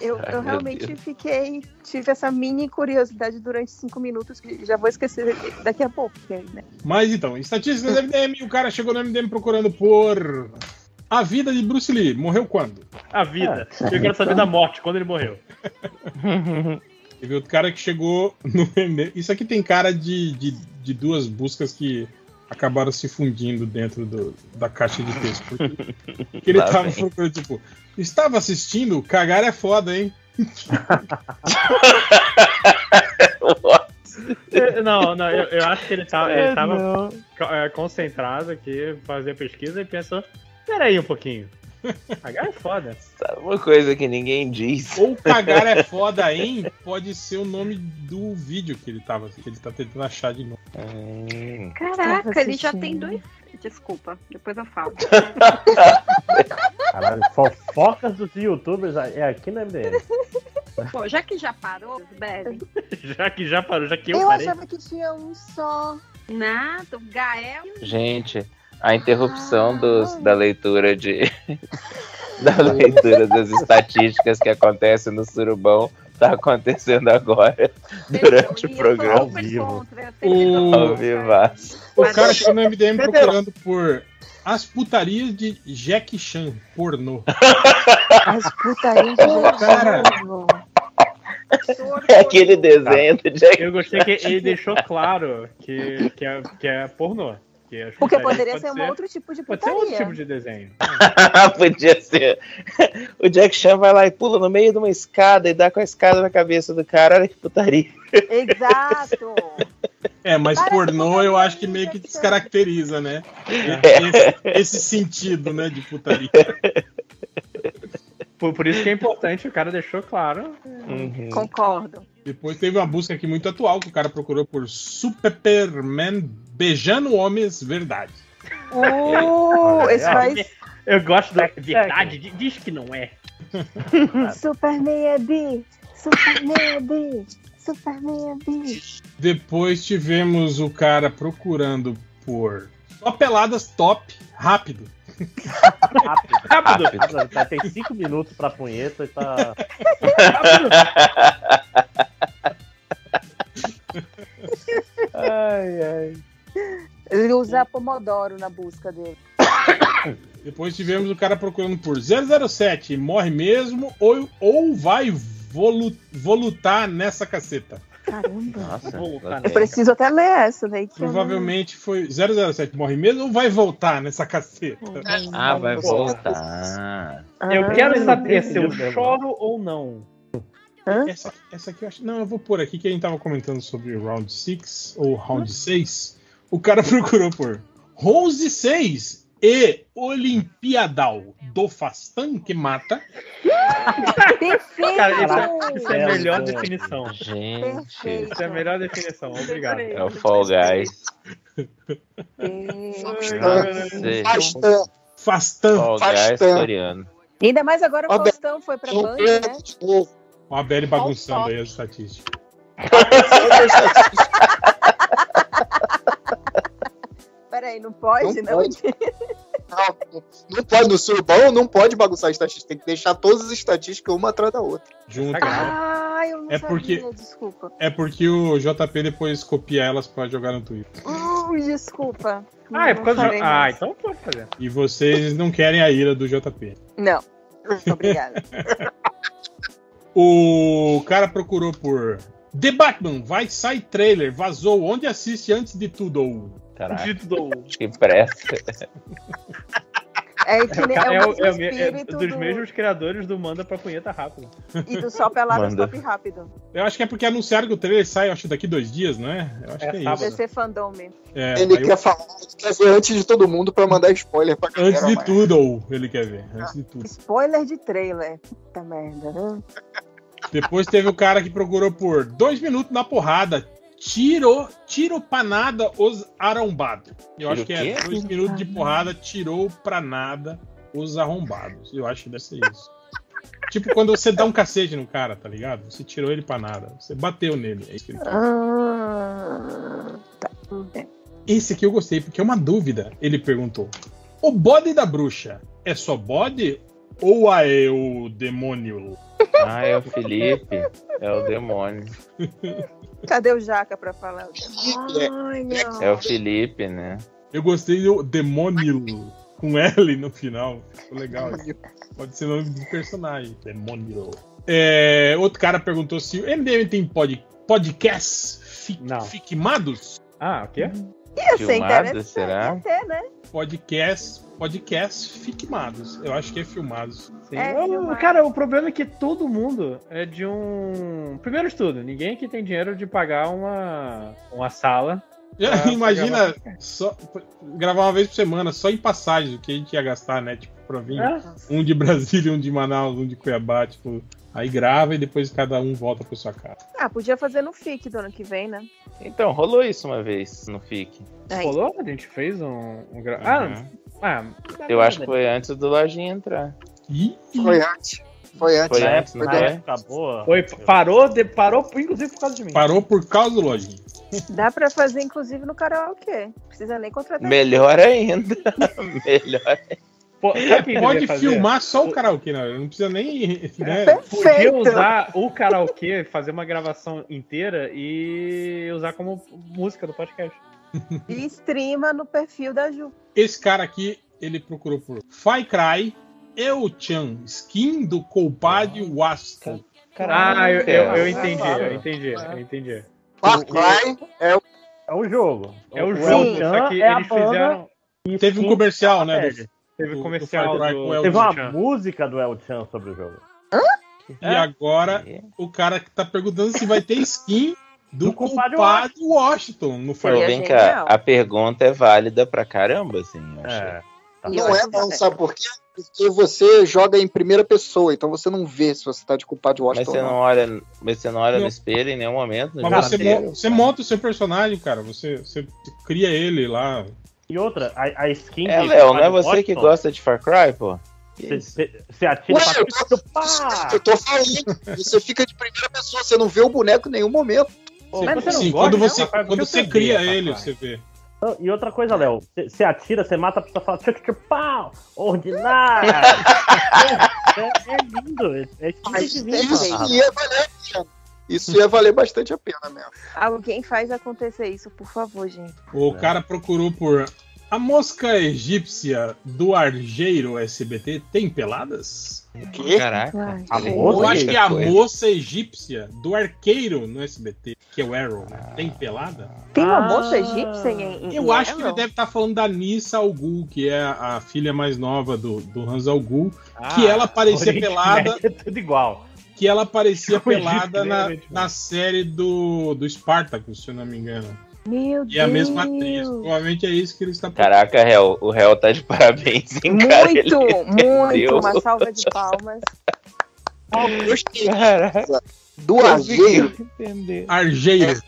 Eu, Ai, eu realmente Deus. fiquei. Tive essa mini curiosidade durante cinco minutos que já vou esquecer daqui a pouco. né? Mas então, estatísticas do MDM, o cara chegou no MDM procurando por a vida de Bruce Lee. Morreu quando? A vida. É. Eu quero saber da morte, quando ele morreu. Teve outro cara que chegou no. Isso aqui tem cara de, de, de duas buscas que acabaram se fundindo dentro do- da caixa de texto. Porque, porque ele Lá tava procurando, tipo, estava assistindo, cagar é foda, hein? É, Não, não, eu, eu acho que ele, tá, ele É, tava é, concentrado aqui, fazia pesquisa e pensou, peraí um pouquinho. Cagar é foda. Sabe uma coisa que ninguém diz? Ou cagar é foda, hein? Pode ser o nome do vídeo que ele tava, que ele tá tentando achar de novo. Hum. Caraca, ele já tem dois. Desculpa, depois eu falo. Caralho, fofocas dos youtubers é aqui no MDM. Pô, já que já parou, bebe. Já que já parou, já que eu, Eu, parei. achava que tinha um só. Nada, o Gael. Gente, a interrupção dos, da leitura de. da leitura das estatísticas que acontece no surubão tá acontecendo agora, durante o programa. Ao vivo. O- Ao vivaço. O cara chegou no MDM procurando por as putarias de Jack Chan, pornô. As putarias de Cara. É aquele desenho do Jack Eu gostei que ele deixou claro que, que, é, que é pornô. Porque putarias poderia pode ser um outro tipo de Pode ser putaria. outro tipo de desenho. Podia ser. O Jack Chan vai lá e pula no meio de uma escada e dá com a escada na cabeça do cara. Olha que putaria. Exato. É, mas Parece pornô eu putaria, acho que meio que descaracteriza, né? É. Esse, esse sentido, né, de putaria. Por, por isso que é importante, o cara deixou claro. Uhum. Concordo. Depois teve uma busca aqui muito atual que o cara procurou por Superman beijando homens verdade. Uh, esse faz. Eu gosto da verdade, di- diz que não é. Superman é bi. Superman é bi. Superman é bi. Depois tivemos o cara procurando por só peladas top rápido. Rápido. Rápido. Tá, tem cinco minutos pra punheta e tá. Ai, ai. Ele usa Pomodoro na busca dele. Depois tivemos o cara procurando por 007, morre mesmo ou, ou vai volu- volutar nessa caceta? Caramba. Nossa, Eu preciso até ler essa daí. eu não- Provavelmente foi 007, morre mesmo ou vai voltar nessa caceta? Ah, vai voltar. Eu Ah. quero saber se eu choro ou não. Essa, essa aqui eu acho. Não, eu vou pôr aqui que a gente tava comentando sobre Round 6 ou Round 6. O cara procurou por Rose 6 e Olimpiadal do Fastan que mata. Cara, isso é, isso é a melhor definição. Gente. Isso é a melhor definição, obrigado. É o Fall Guys. Fastan. Fastan. Fall Guys coreano. Ainda mais agora o Faustão foi pra Band, né? Ó, a Belly bagunçando aí as estatísticas. Peraí, não pode, Não não? pode. Não, não pode, no Surbão não pode bagunçar a estatística, tem que deixar todas as estatísticas uma atrás da outra. Junto. Ah, eu não É sabia, porque- desculpa. É porque o JP depois copia elas pra jogar no Twitter. Uh, desculpa. Ah, é por causa do. Ah, então pode fazer. E vocês não querem a ira do JP. Não. Obrigada. O cara procurou por The Batman, vai sair trailer, vazou, onde assiste antes de tudo? Caraca. De tudo. Que pressa. É, que nem, é, É, o o- mesmo é o me- é espírito dos do, mesmos criadores do Manda pra Punheta Rápido. e do Só Pelado Manda. Stop Rápido. Eu acho que é porque anunciaram que o trailer sai, acho, daqui dois dias, não é? Eu acho É que é sábado. isso. DC Fandom. É, ele quer eu- falar, ele quer ver antes de todo mundo pra mandar spoiler pra galera. Antes de mas- tudo, ou ele quer ver. Antes de tudo. Spoiler de trailer. Puta merda, né? Depois teve o cara que procurou por dois minutos na porrada. Tirou, tirou pra nada os arrombados. Eu Tiro acho que é quê? dois minutos de porrada, tirou pra nada os arrombados. Eu acho que deve ser isso. Tipo quando você dá um cacete no cara, tá ligado? Você tirou ele pra nada. Você bateu nele. É isso que ele. Ah, tá. Esse aqui eu gostei, porque é uma dúvida. Ele perguntou: O bode da bruxa é só bode ou é o demônio? Ah, é o Felipe. É o demônio. Cadê o Jaca pra falar? Ai, não. É o Felipe, né? Eu gostei do demônio com L no final. Ficou legal. Pode ser nome do personagem. Demônio. É, outro cara perguntou se o MDM tem pod, podcasts fi, ficmados? Ah, o quê? Ia ser Filmado, interessante será? até, né? Podcasts, podcasts ficmados. Eu acho que é filmados. Sim. É, Eu- filmado. cara, o problema é que todo mundo é de um. Primeiro de tudo, ninguém aqui tem dinheiro de pagar uma, uma sala. Já imagina gravar. só, gravar uma vez por semana, só em passagem, o que a gente ia gastar, né? Tipo, pra vir É. um de Brasília, um de Manaus, um de Cuiabá, tipo. Aí grava e depois cada um volta pra sua casa. Ah, podia fazer no FIC do ano que vem, né? Então, rolou isso uma vez no FIC. Aí. Rolou? A gente fez um. um gra- ah, Uhum. Ah, Eu acho que foi antes do Lojinha entrar. Foi antes. Foi antes. Foi antes, não Na foi? época boa. Foi, parou, de- parou, inclusive por causa de mim. Parou por causa do lojinha. Dá pra fazer, inclusive, no karaokê. Não precisa nem contratar. Melhor ainda. Melhor Pô, o que Pode filmar só o karaokê, né? Não precisa nem. Né? Podia usar o karaokê, fazer uma gravação inteira e usar como música do podcast. E streama no perfil da Ju. Esse cara aqui, ele procurou por Fai Cry, Eu-chan, skin do Colpade Wasco. Ah, eu, eu, eu entendi, eu entendi, eu entendi. Far Cry é o. É o jogo. É o jogo, El-chan só que é eles fizeram. Teve um sim, comercial, né? do- Teve do- comercial do do- com o Teve uma música do El-chan sobre o jogo. E agora, o cara que tá perguntando se vai ter skin do, Do compadre compadre Washington no Far Pô, Cry. vem cá, a pergunta é válida pra caramba, assim, eu. É. Não é, não, sabe por quê? Porque você joga em primeira pessoa, então você não vê se você tá de culpado de Mas Washington você ou não não. olha, mas você não olha Não. no espelho em nenhum momento. no Mas você, mo- você monta o seu personagem, cara. Você, você cria ele lá. E outra, a, a skin É, Léo, não é você que Washington, gosta de Far Cry, pô? Você você- você atira Ué, pra eu tô, eu tô falando, você fica de primeira pessoa, você não vê o boneco em nenhum momento. Você- mas você não sim, gosta, quando não, você, rapaz? quando você você cria vê, ele, rapaz. você vê. E outra coisa, Léo, você- atira, você mata a pessoa e fala tchuc tchuc pau, ordinário. é, é lindo, é, é Mas isso ia valer a pena. Isso ia valer bastante a pena mesmo. Alguém faz acontecer isso, por favor, gente. O cara procurou por. A mosca egípcia do argeiro SBT tem peladas? quê? Caraca. A Eu acho que a moça egípcia do arqueiro no SBT, que é o Arrow, né? Tem pelada? Tem uma Ah. moça egípcia em, em Eu acho que ele Arrow? deve estar falando da Nissa Algul, que é a filha mais nova do, do Hans Algul, que ela aparecia Oriente pelada. É tudo igual. Que ela aparecia O Egito, pelada né, na, na série do, do Spartacus, se eu não me engano. Meu E é a mesma atriz. Provavelmente é isso que ele está Caraca, réu, o réu tá de parabéns, hein, cara? Muito, Ele muito. entendeu. Uma salva de palmas. Caraca. Do argeiro. Argeiro.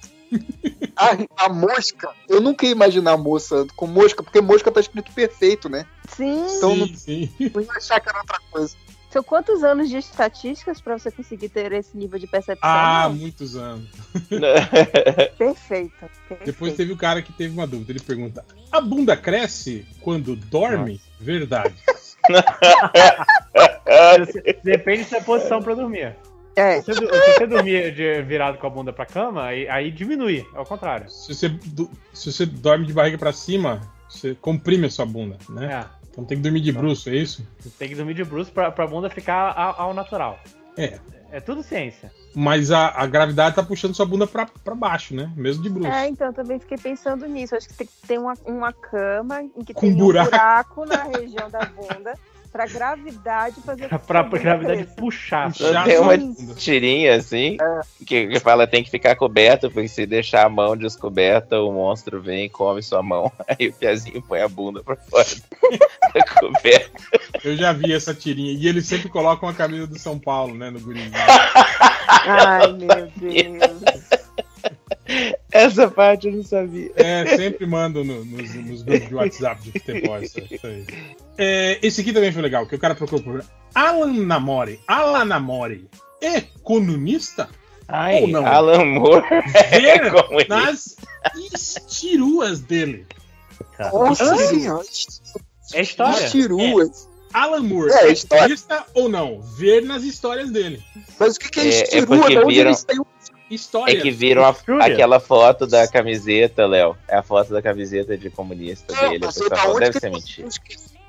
A, a mosca. Eu nunca ia imaginar a moça com mosca, porque mosca tá escrito perfeito, né? Sim. Então não, sim. não ia achar que era outra coisa. São quantos anos de estatísticas pra você conseguir ter esse nível de percepção? Ah, Não, muitos anos. Perfeito. perfeito. Depois teve o cara que teve uma dúvida. Ele pergunta: A bunda cresce quando dorme? Verdade. Depende é posição pra dormir. É. Se você, se você dormir de- virado com a bunda pra cama, aí, aí diminui, ao contrário. Se você, se você dorme de barriga pra cima, você comprime a sua bunda, né? Então tem que dormir de bruxo, é isso? Tem que dormir de bruxo pra, pra bunda ficar ao, ao natural. É. É tudo ciência. Mas a, a gravidade tá puxando sua bunda pra, pra baixo, né? Mesmo de bruxo. É, então eu também fiquei pensando nisso. Acho que tem que ter uma, uma cama em que Com tem buraco. um buraco na região da bunda pra gravidade fazer Pra a bunda gravidade cresça. puxar. Tem uma tirinha assim que, que fala tem que ficar coberto, porque se deixar a mão descoberta, o monstro vem e come sua mão. Aí o piazinho põe a bunda pra fora da coberta. Eu já vi essa tirinha. E eles sempre colocam a camisa do São Paulo, né? No gurizinho. Ai, meu Deus. Essa parte eu não sabia. É, sempre mandam no- nos, nos grupos de WhatsApp de futebol. Isso, isso aí. É, esse aqui também foi legal, que o cara procurou por Alan Namori. Alan Namori é comunista? Ai, Ou não? Alan Moore é Ver nas estiruas dele. Nossa senhora. É história. Estiruas. Alan Moore É, é, comunista ou não? Ver nas histórias dele. Mas o que, que é, É- é estirua? da onde viram- eles têm um História. É que viram a- aquela foto da camiseta, Léo. É a foto da camiseta de comunista Não, dele. O pessoal da onde deve que ser ele mentira.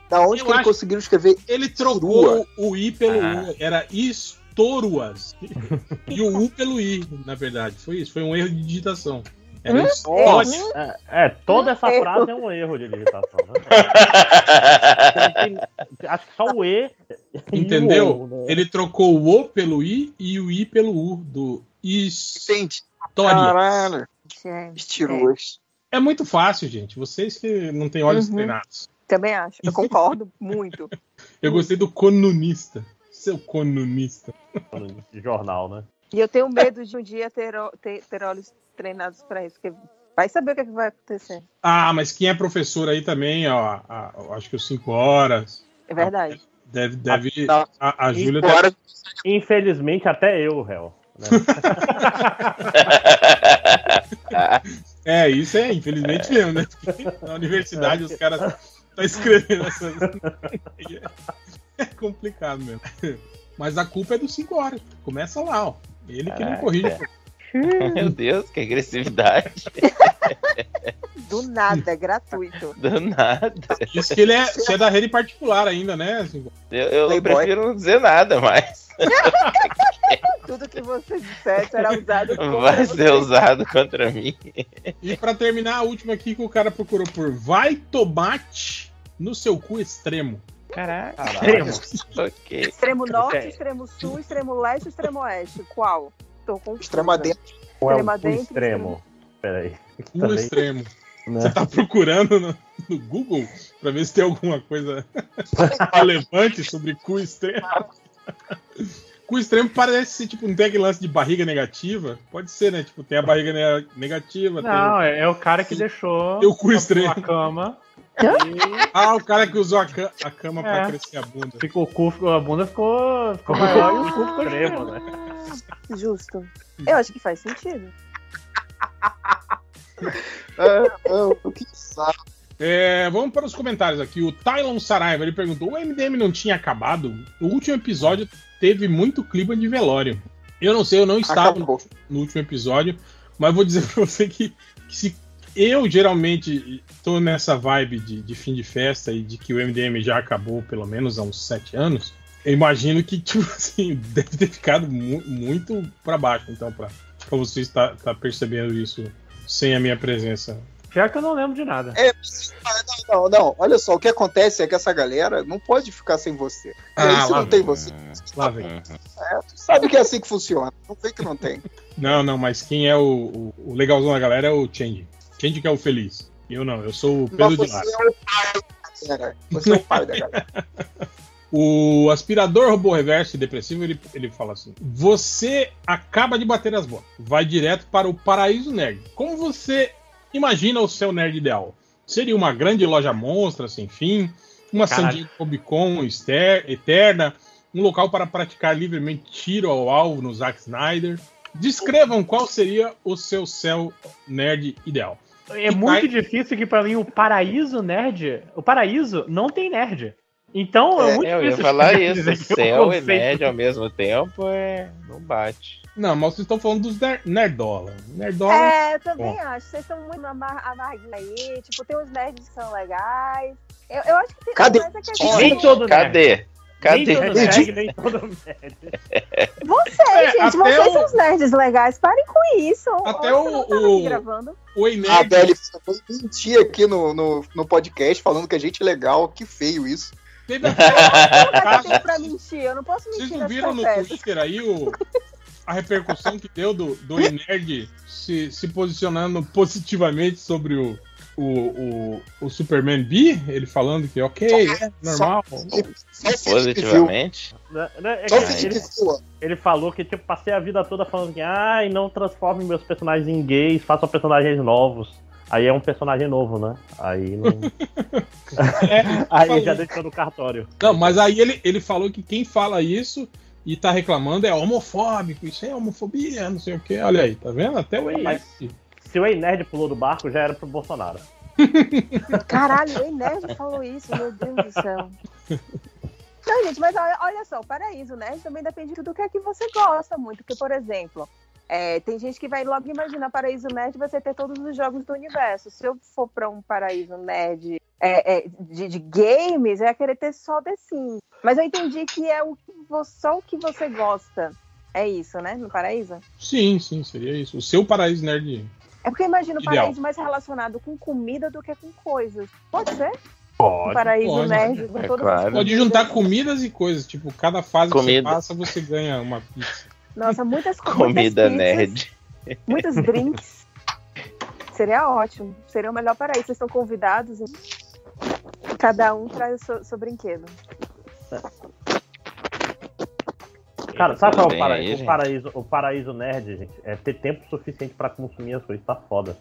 Da onde Eu que ele conseguiu escrever? Ele trocou Estirua. o I pelo Ah. U. Era Estoruas. e o U pelo I, na verdade. Foi isso. Foi um erro de digitação. Era Hum? história. É, é, toda essa Erro. frase é um erro de digitação. né? Acho que só o E. e o Entendeu? O, né? Ele trocou o O pelo I e o I pelo U do história. Entende? Caralho. Estiruas. É muito fácil, gente. Vocês que não têm olhos Uhum. treinados. Também acho. Eu concordo muito. Eu gostei do conunista. Seu conunista. De jornal, né? E eu tenho medo de um dia ter, ter, ter olhos treinados pra isso, porque vai saber o que, é que vai acontecer. Ah, mas quem é professor aí também, ó, a- a- acho que os 5 horas. É verdade. Deve, deve. Não. A, a Júlia deve. Infelizmente, até eu, réu. Né? É, isso é, infelizmente mesmo, né? Na universidade os caras estão escrevendo essas. É complicado mesmo. Mas a culpa é dos 5 horas. Começa lá, ó. Ele que não corrige. Meu Deus, que agressividade. Do nada, gratuito. Do nada. Isso que ele é, você é da rede particular ainda, né? Eu, eu prefiro não dizer nada mais. Tudo que você disser será usado contra Vai você. ser usado contra mim. E pra terminar, a última aqui que o cara procurou por vai tomate no seu cu extremo. Caraca. Extremo. Ok. Extremo norte, Ok. extremo sul, extremo leste, extremo oeste. Qual? Tô com Extrema dentro. Extrema extremo? Peraí. Cu Também, extremo. né? Você tá procurando no, no Google pra ver se tem alguma coisa relevante sobre cu extremo? Cu extremo parece ser, tipo, não tem aquele lance de barriga negativa? Pode ser, né? Tipo, tem a barriga ne- negativa, Não, tem... é, é o cara que deixou Tem o cu a- cama. Ah, o cara que usou a, ca- a cama pra É. crescer a bunda. Ficou, o cu, ficou- a bunda ficou, ficou maior e o cu ficou extremo, extremo, né? Justo. Eu acho que faz sentido. É, que saco. É, vamos para os comentários aqui. O Tylon Saraiva ele perguntou: o MDM não tinha acabado? O último episódio teve muito clima de velório. Eu não sei, eu não estava no, no último episódio, mas vou dizer para você que, que se eu geralmente estou nessa vibe de, de, fim de festa e de que o MDM já acabou pelo menos há uns sete anos, eu imagino que, tipo assim, deve ter ficado mu muito para baixo, então, para você estar tá percebendo isso sem a minha presença. Pior que eu não lembro de nada. É, não, não, não. Olha só, o que acontece é que essa galera não pode ficar sem você. E aí, Ah, se lá não tem vem. você, Lá vem. é, tu sabe que é assim que funciona. Não tem que não tem. Não, não, mas quem é o, o, legalzão da galera é o Change. Change que é o feliz. Eu não, eu sou o Pedro Mas de você Lara. é o pai da galera. Você é o pai da galera. O aspirador robô reverso e depressivo, ele, ele fala assim: Você acaba de bater as botas, vai direto para o paraíso nerd. Como você imagina o seu nerd ideal? Seria uma grande loja monstra sem fim, uma Caralho. San Diego Comic Con ester- eterna, um local para praticar livremente tiro ao alvo no Zack Snyder. Descrevam qual seria o seu céu nerd ideal. É E muito vai- difícil que pra mim o paraíso nerd. O paraíso não tem nerd. Então é, muito É, eu ia difícil falar isso. o Céu e nerd ao mesmo tempo é. Não bate. Não, mas vocês estão falando dos ner nerdola. Nerdola. É, eu também Bom. acho. Vocês estão muito amar amarguinhos aí. Tipo, tem uns nerds que são legais. Eu, eu acho que tem Cadê? mas é que a Nem gente- todo Cadê? Nem Cadê? todo nerd, nem todo nerd. Vocês, É, gente, até vocês o- são os nerds legais. Parem com isso. Até Olha, o- tava o- gravando. O Ei A Nerd. Beli foi mentir aqui no, no, no podcast falando que a gente é legal. Que feio isso. Teve até Como é que eu tenho pra mentir? Eu não posso Vocês mentir não nesse viram no. Twitter aí o, a repercussão que deu do, do Nerd se, se posicionando positivamente sobre o, o, o, o Superman B? Ele falando que ok, é normal. Só. Positivamente? É Só o que ele, ele falou que, tipo, passei a vida toda falando que, ai, não transforme meus personagens em gays, façam personagens novos. Aí é um personagem novo, né? Aí não. aí falou. já deixou no cartório. Não, mas aí ele, ele falou que quem fala isso e tá reclamando é homofóbico, isso é homofobia, não sei o que. Olha aí, tá vendo? Até o Mas- ES. Se o Ei Nerd pulou do barco, já era pro Bolsonaro. Caralho, o nerd falou isso, meu Deus do céu. Não, gente, mas olha, olha só, o paraíso, né? Também depende do que é que você gosta muito. Porque, por exemplo, é, tem gente que vai logo imaginar paraíso nerd você ter todos os jogos do universo. Se eu for pra um paraíso nerd é, é, de, de games, eu ia querer ter só The Sims. Mas eu entendi que é o que só o que você gosta. É isso, né? No paraíso? Sim, sim, seria isso. O seu paraíso nerd. É porque eu imagino o paraíso mais relacionado com comida do que com coisas. Pode ser? Pode. Um paraíso pode. nerd com É claro. Pode juntar comidas e coisas. Tipo, cada fase Comida. que você passa, você ganha uma pizza. Nossa, muitas co- Comida muitas pizzas, nerd. Muitos drinks. Seria ótimo. Seria o melhor paraíso. Vocês estão convidados. hein? Cada um traz o seu, seu brinquedo. Cara, sabe qual é o paraíso? aí, o, paraíso o paraíso nerd, gente, é ter tempo suficiente pra consumir as coisas, tá foda.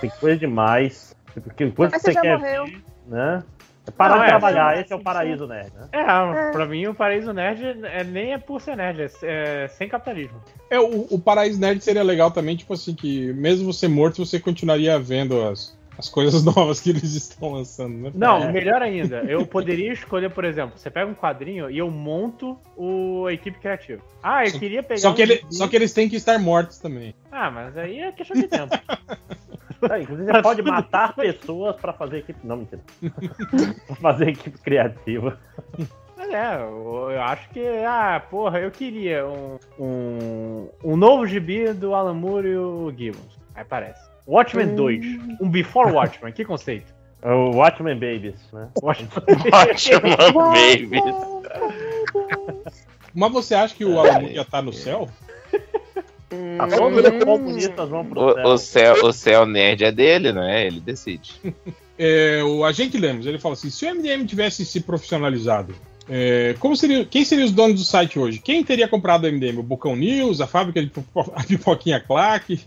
Tem coisa demais. Tipo, que coisa Mas que você você já quer morreu. ver, né? É de é, trabalhar, sim, esse é o sim, paraíso nerd, né? É, pra mim o paraíso nerd é, nem é por ser nerd, é, é sem capitalismo. É, o, o Paraíso Nerd seria legal também, tipo assim, que mesmo você morto, você continuaria vendo as, as coisas novas que eles estão lançando, né? Não, É. melhor ainda, eu poderia escolher, por exemplo, você pega um quadrinho e eu monto o a equipe criativa. Ah, eu queria pegar. Só que, um ele, gibi- só que eles têm que estar mortos também. Ah, mas aí é questão de tempo. Tá É, inclusive, você pode matar pessoas pra fazer equipe. Não, mentira. pra fazer equipe criativa. Mas é, eu, acho que. Ah, porra, eu queria um, um, um novo gibi do Alan Moore e o Gibbons. Aí parece. Watchmen 2. Um Before Watchmen, que conceito? O Watchmen Babies, né? Watchmen, Watchmen Babies. Mas você acha que o Alan Moore ia estar no céu? Ah, todos os comunistas vão pro. O, o, céu, o céu nerd é dele, não é? Ele decide. É, o Agente Lemos, ele fala assim: se o MDM tivesse se profissionalizado, é, como seria, quem seriam os donos do site hoje? Quem teria comprado o MDM? O Bocão News, a fábrica de a pipoquinha Claque?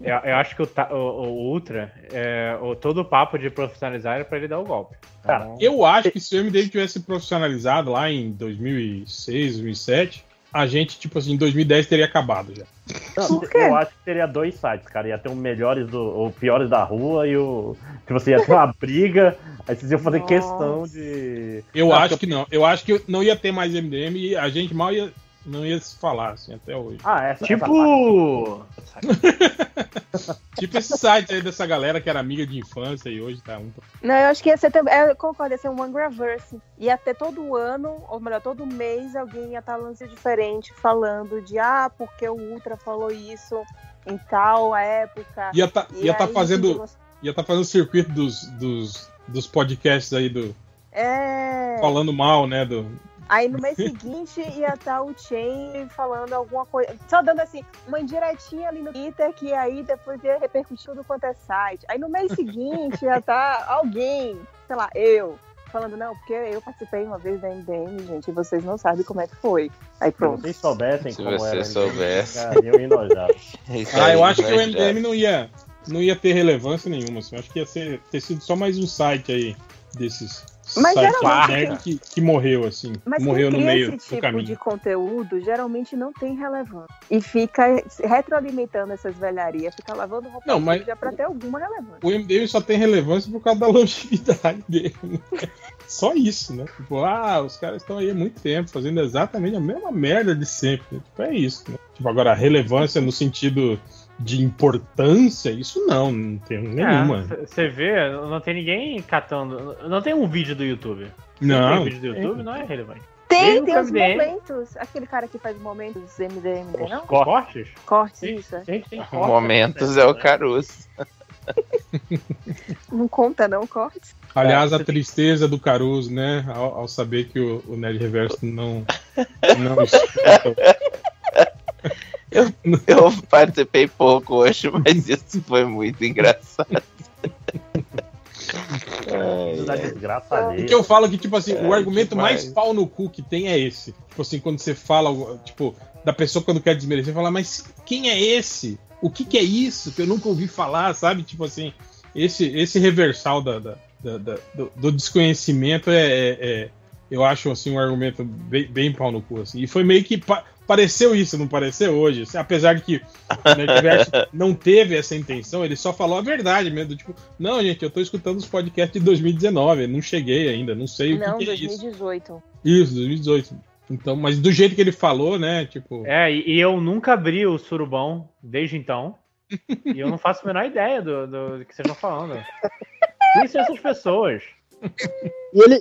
Eu, eu acho que o, o- o Ultra, é, o, todo o papo de profissionalizar era pra ele dar o golpe. Cara, eu acho que se o MDM tivesse se profissionalizado lá em 2006, 2007, a gente, tipo assim, em 2010 teria acabado já. Não, eu acho que teria dois sites, cara. Ia ter o melhores do, ou piores da rua e o. Tipo assim, ia ter uma briga. Aí vocês iam fazer Nossa. questão de. Eu Ah, acho que não. Eu acho que não ia ter mais MDM e a gente mal ia, não ia se falar, assim, até hoje. Ah, essa, Tipo. Tipo esse site aí dessa galera que era amiga de infância e hoje tá um. Não, eu acho que ia ser também. Eu concordo, ia ser um Angraverse. Ia ter todo ano, ou melhor, todo mês, alguém ia estar lançando diferente, falando de ah, porque o Ultra falou isso em tal época. Ia tá, E ia tá aí, fazendo. você- Ia tá fazendo o circuito dos, dos, dos podcasts aí do. É. Falando mal, né? Do, Aí no mês seguinte ia estar o Chain falando alguma coisa. Só dando assim, uma indiretinha ali no Twitter que aí depois ia repercutir tudo quanto é site. Aí no mês seguinte ia estar alguém, sei lá, eu, falando, não, porque eu participei uma vez da MDM, gente, e vocês não sabem como é que foi. Aí Se pronto. vocês soubessem Se como você era. soubesse. Ficariam enojados. Isso Ah, eu acho que o MDM não ia, não ia ter relevância nenhuma. Assim. Eu acho que ia ser, ter sido só mais um site aí desses Mas sites geralmente né, que, que morreu, assim. Mas morreu no meio esse do tipo caminho. de conteúdo geralmente não tem relevância. E fica retroalimentando essas velharias, fica lavando roupa Não, mas- suja pra ter alguma relevância. O MDM só tem relevância por causa da longevidade dele. né? Só isso, né? Tipo, ah, os caras estão aí há muito tempo fazendo exatamente a mesma merda de sempre. né? Tipo, é isso, né? Tipo, agora, a relevância no sentido de importância, isso não, não tem nenhuma. Você vê, não tem ninguém catando. Não tem um vídeo do YouTube. Não. Tem um vídeo do YouTube, não é relevante. Tem, Mesmo tem os MDM. momentos. Aquele cara que faz momentos MDM, Os não? cortes? Cortes, isso. é. Gente, tem Momentos é o Caruso. Não conta, não, cortes. Aliás, a tristeza do Caruso, né? Ao, ao saber que o, o Nerd Reverso não. não escuta. Eu, eu participei pouco hoje, mas isso foi muito engraçado. Da desgraça alheia. O que eu falo que, tipo assim, É, o argumento demais. mais pau no cu que tem é esse. Tipo assim, quando você fala, tipo, da pessoa quando quer desmerecer, fala, mas quem é esse? O que, que é isso que eu nunca ouvi falar, sabe? Tipo assim, esse, esse reversal da, da- da- da- do, do desconhecimento é, é- é- eu acho, assim, um argumento bem, bem pau no cu, assim. E foi meio que pa- pareceu isso, não pareceu hoje? Assim, apesar de que o Nerdverso não teve essa intenção, ele só falou a verdade mesmo, tipo, não, gente, eu tô escutando os podcasts de 2019, não cheguei ainda, não sei o Não, que, que é isso. 2018. Isso, 2018. Então, mas do jeito que ele falou, né? Tipo. É, e, e eu nunca abri o surubão desde então. e eu não faço a menor ideia do, do, do que vocês estão falando. Quem são essas pessoas? E ele,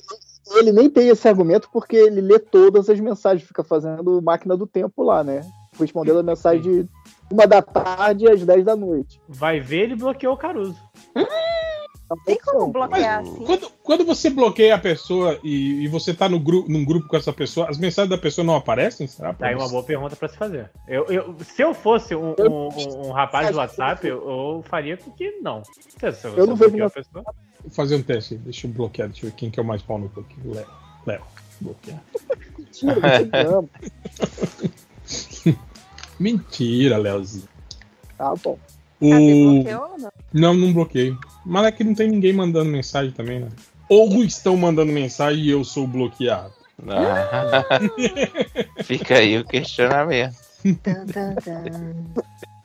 ele nem tem esse argumento porque ele lê todas as mensagens, fica fazendo máquina do tempo lá, né? Respondendo a mensagem de uma da tarde às 10 da noite. Vai ver, ele bloqueou o Caruso. Tem como Mas bloquear assim? quando, quando você bloqueia a pessoa e, e você tá no gru num grupo com essa pessoa, as mensagens da pessoa não aparecem? Será? Tá aí uma boa pergunta pra se fazer. Eu, eu- se eu fosse um, um- um- um rapaz do WhatsApp, eu, eu faria com que não. Se, se você Eu não vejo bloqueou a minha- pessoa. Vou fazer um teste. Deixa eu bloquear. Deixa eu ver quem que é o mais pau no cu aqui. Léo. Léo. Bloquear. Mentira, Léozinho. Tá bom. O... bloqueou ou não? Não, não bloqueei. Mas é que não tem ninguém mandando mensagem também, né? Ou estão mandando mensagem e eu sou bloqueado. Ah. Fica aí o questionamento.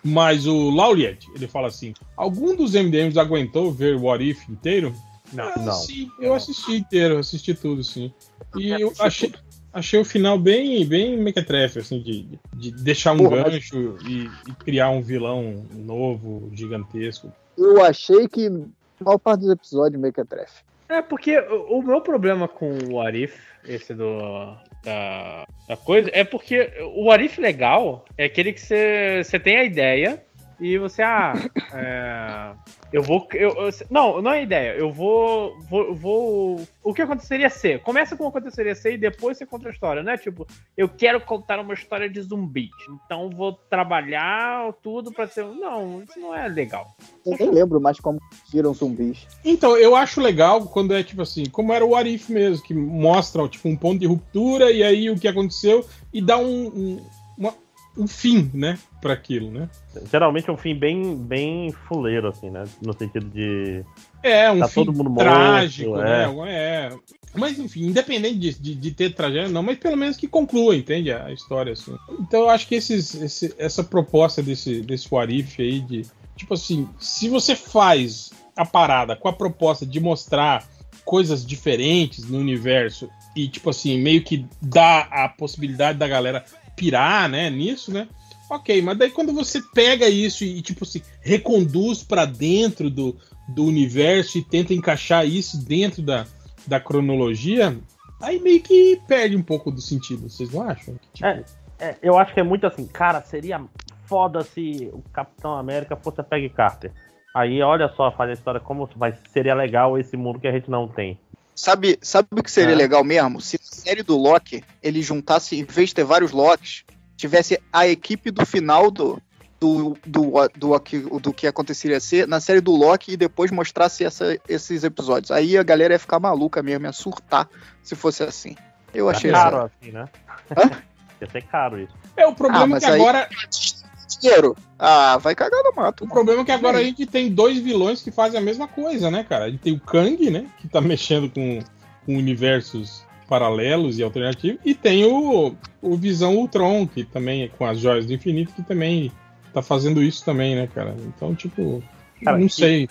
Mas o Lauliet, ele fala assim: algum dos MDMs aguentou ver o What If inteiro? Não, eu não. Assisti, eu assisti inteiro, assisti tudo, sim. E eu achei, achei o final bem, bem mequetrefe, assim, de, de deixar um Porra, mas- gancho e, e criar um vilão novo, gigantesco. Eu achei que a maior parte dos episódios meio que é trefe. É, porque o, meu problema com o Arif, esse do. Da, da coisa, é porque o Arif legal é aquele que você você tem a ideia e você, ah, é, eu vou. Eu, eu- não, não é ideia. Eu vou, vou, vou. O que aconteceria ser? Começa com o que aconteceria ser e depois você conta a história, não é tipo, eu quero contar uma história de zumbi. Então vou trabalhar tudo pra ser. Não, isso não é legal. Eu nem lembro mais como tiram zumbis. Então, eu acho legal quando é tipo assim, como era o Arif mesmo, que mostra tipo, um ponto de ruptura e aí o que aconteceu e dá um, um- uma, um fim, né, para aquilo, né? Geralmente é um fim bem, bem fuleiro, assim, né? No sentido de. É, um tá fim todo mundo morto, trágico, é. né? É. Mas enfim, independente de, de, de ter tragédia, não, mas pelo menos que conclua, entende? A história, assim. Então eu acho que esses, esse- essa proposta desse, desse Warif aí de. Tipo assim, se você faz a parada com a proposta de mostrar coisas diferentes no universo e, tipo assim, meio que dá a possibilidade da galera pirar, né, nisso, né? Ok, mas daí quando você pega isso e, tipo assim, reconduz pra dentro do, do universo e tenta encaixar isso dentro da, da cronologia, aí meio que perde um pouco do sentido, vocês não acham? É, é, eu acho que é muito assim, cara, seria foda se o Capitão América fosse a Peggy Carter. Aí olha só, faz a história como vai, seria legal esse mundo que a gente não tem. Sabe, sabe o que seria É. legal mesmo? Se na série do Loki ele juntasse, em vez de ter vários Lokis, tivesse a equipe do final do, do, do, do, do, do que aconteceria ser na série do Loki e depois mostrasse essa- esses episódios. Aí a galera ia ficar maluca mesmo, ia surtar se fosse assim. Eu achei é caro essa- assim, né? Ia ser caro isso. É, o problema Ah, é que aí- agora. Dinheiro. Ah, vai cagar no mato. O problema é que agora a gente tem dois vilões que fazem a mesma coisa, né, cara? A gente tem o Kang, né? Que tá mexendo com, com universos paralelos e alternativos. E tem o, o Visão Ultron, que também é com as joias do infinito, que também tá fazendo isso também, né, cara? Então, tipo, Cara, não sei.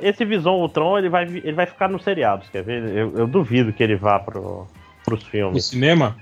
Esse Visão Ultron, ele vai, ele vai ficar nos seriados, quer ver? Eu, eu duvido que ele vá pro, pros No filmes. cinema?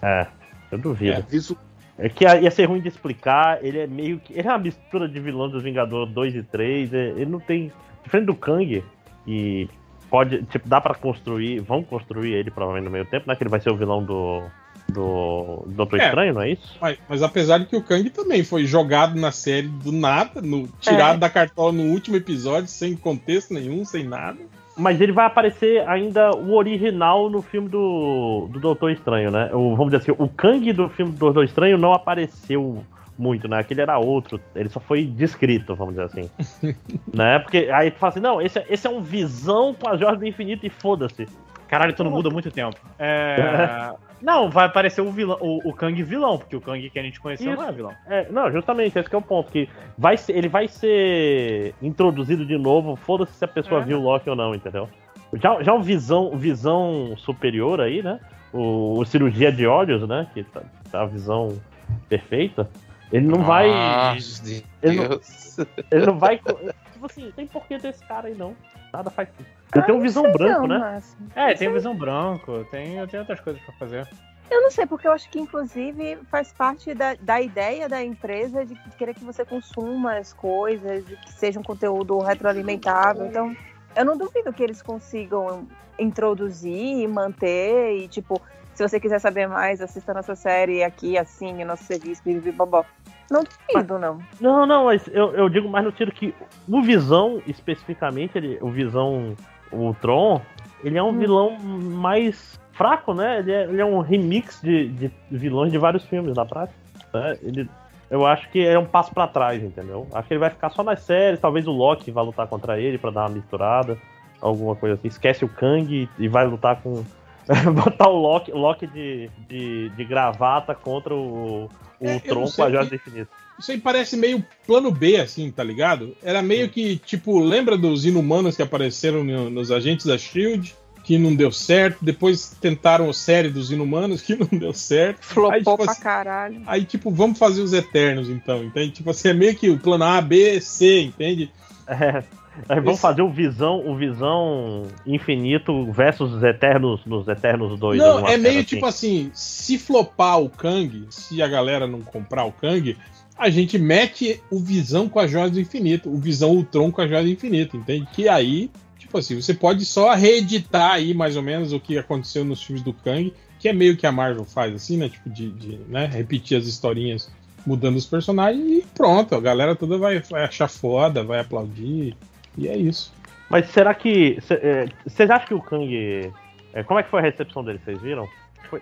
É, eu duvido. Visu- É que ia ser ruim de explicar, ele é meio que. Ele é uma mistura de vilão dos Vingadores 2 e 3. é- Ele não tem. Diferente do Kang, e pode. Tipo, dá pra construir. Vão construir ele provavelmente no meio tempo, né? Que ele vai ser o vilão do. Do Doutor É. Estranho, não é isso? Mas, mas apesar de que o Kang também foi jogado na série do nada, no, tirado É. da cartola no último episódio, sem contexto nenhum, sem nada. Mas ele vai aparecer ainda o original no filme do, do Doutor Estranho, né? O, vamos dizer assim, o Kang do filme do Doutor Estranho não apareceu muito, né? Aquele era outro, ele só foi descrito, vamos dizer assim. né? Porque aí tu fala assim, não, esse, é- esse é um visão com a Jorge do Infinito e foda-se. Caralho, tu não muda há muito tempo. É... Não, vai aparecer o, vilão, o, o Kang vilão, porque o Kang que a gente conheceu Isso. não é vilão. É, não, justamente, esse que é o ponto, que vai ser, ele vai ser introduzido de novo, foda-se se a pessoa É. viu o Loki ou não, entendeu? Já, já o visão, visão superior aí, né? O, o cirurgia de olhos, né? Que tá, tá a visão perfeita. Ele não vai. Nossa, Ele não, Deus. ele não vai. Tipo assim, não tem porquê desse cara aí, não. Nada faz. Tem um visão branco, né? É, tem visão branco, tem, tem outras coisas pra fazer. Eu não sei, porque eu acho que, inclusive, faz parte da, da ideia da empresa de querer que você consuma as coisas, de que seja um conteúdo retroalimentável. Então, eu não duvido que eles consigam introduzir e manter. E, tipo, se você quiser saber mais, assista nossa série aqui, assim, no nosso serviço, bibibobó. Não duvido, não. Não, não, mas eu, eu digo mais no sentido que o Visão, especificamente, ele, o Visão Ultron, ele é um vilão mais fraco, né? Ele é, ele é um remix de, de vilões de vários filmes na prática. né? Ele, eu acho que é um passo pra trás, entendeu? Acho que ele vai ficar só nas séries, talvez o Loki vá lutar contra ele pra dar uma misturada, alguma coisa assim. Esquece o Kang e vai lutar com. botar o Loki, o Loki de, de, de gravata contra o, o É, eu Tron não com sei a Joia do Infinito. Isso aí parece meio plano B, assim, tá ligado? Era meio que, tipo, lembra dos inumanos que apareceram no- nos agentes da Shield, que não deu certo. Depois tentaram a série dos inumanos, que não deu certo. Flopou aí, tipo, pra assim- caralho. aí, tipo, vamos fazer os Eternos, então, entende? Tipo assim, é meio que o plano A, B, C, entende? É. Aí vamos Esse- fazer o Visão, o Visão Infinito versus os Eternos nos Eternos 2. Não, é meio coisa tipo assim, se flopar o Kang, se a galera não comprar o Kang, a gente mete o Visão com a Joia do Infinito, o Visão Ultron com a Joia do Infinito, entende? Que aí, tipo assim, você pode só reeditar aí mais ou menos o que aconteceu nos filmes do Kang, que é meio que a Marvel faz, assim, né? Tipo, de, de, né? repetir as historinhas mudando os personagens e pronto, a galera toda vai, vai achar foda, vai aplaudir, e é isso. Mas será que. é, Vocês acham que o Kang. é, como é que foi a recepção dele? Vocês viram?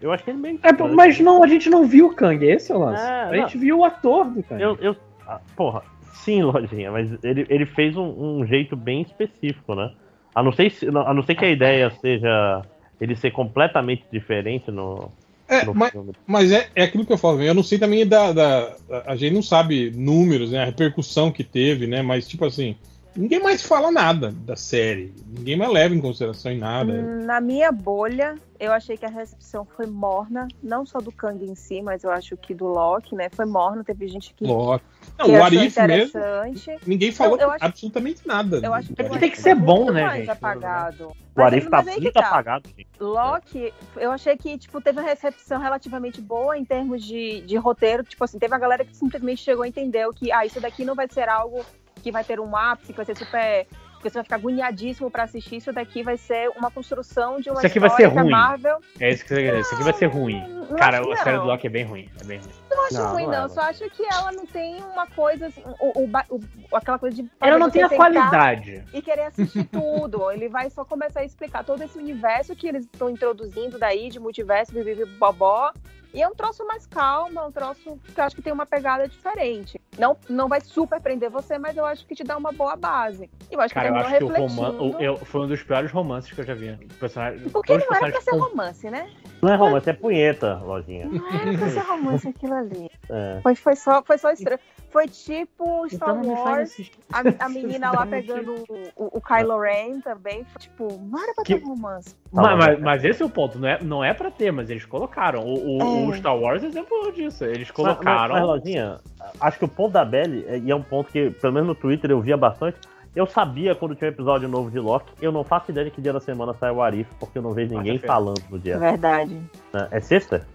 Eu achei ele meio. É, mas não, a gente não viu o Kang, esse é o lance. É, a não. gente viu o ator do Kang. Eu, eu, ah, porra, sim, lojinha, mas ele, ele fez um, um jeito bem específico, né? A não, ser se, a não ser que a ideia seja ele ser completamente diferente no. É, no mas, filme. mas é, é aquilo que eu falo, eu não sei também da- da- A gente não sabe números, né? A repercussão que teve, né? Mas, tipo assim, ninguém mais fala nada da série. Ninguém mais leva em consideração em nada. Na minha bolha, eu achei que a recepção foi morna, não só do Kang em si, mas eu acho que do Loki, né? Foi morna, teve gente que, Loki. Não, que o Arif mesmo. interessante. Ninguém falou Não, acho- absolutamente nada. Eu acho que Arif. Arif foi muito né, mais gente? apagado. O Arif tá que muito tá. apagado, gente. Loki, eu achei que, tipo, teve uma recepção relativamente boa em termos de, de roteiro. Tipo assim, teve uma galera que simplesmente chegou e entendeu que, ah, isso daqui não vai ser algo que vai ter um ápice, que vai ser super... Que você vai ficar agoniadíssimo pra assistir. Isso daqui vai ser uma construção de uma Isso aqui vai ser ruim. Marvel... É isso que você quer dizer. Isso aqui vai ser ruim. não Cara, a série do Loki é bem ruim. É bem ruim. Não acho Não, ruim, não não. é, Só acho que ela não tem uma coisa. assim, O, o o- aquela coisa de. Ela não tem a qualidade. E querer assistir tudo. Ele vai só começar a explicar todo esse universo que eles estão introduzindo daí, de multiverso, bibi, bobó. E é um troço mais calmo, é um troço que eu acho que tem uma pegada diferente. Não, não vai super prender você, mas eu acho que te dá uma boa base. E eu acho Cara, eu que acho que o romance eu- foi um dos piores romances que eu já vi. Personagem, Porque não era pra ser romance, né? Não é romance, é punheta, lojinha. Não era pra ser romance aquilo ali. É. Foi, foi, só, foi só estranho. Foi tipo Star Então Wars. A, a menina lá pegando o, o Kylo Ren também. Foi, tipo, não era pra ter Que- um romance. Mas, mas- mas esse é o ponto, não é, não é pra ter, mas eles colocaram. O, o- É. o Star Wars é exemplo disso. Eles Mas, colocaram. mas, lojinha, acho que o ponto da Belly, é- e é um ponto que, pelo menos no Twitter, eu via bastante. Eu sabia quando tinha um episódio novo de Loki, eu não faço ideia de que dia da semana sai o Arif, porque eu não vejo ninguém falando no dia. Verdade. né? É sexta?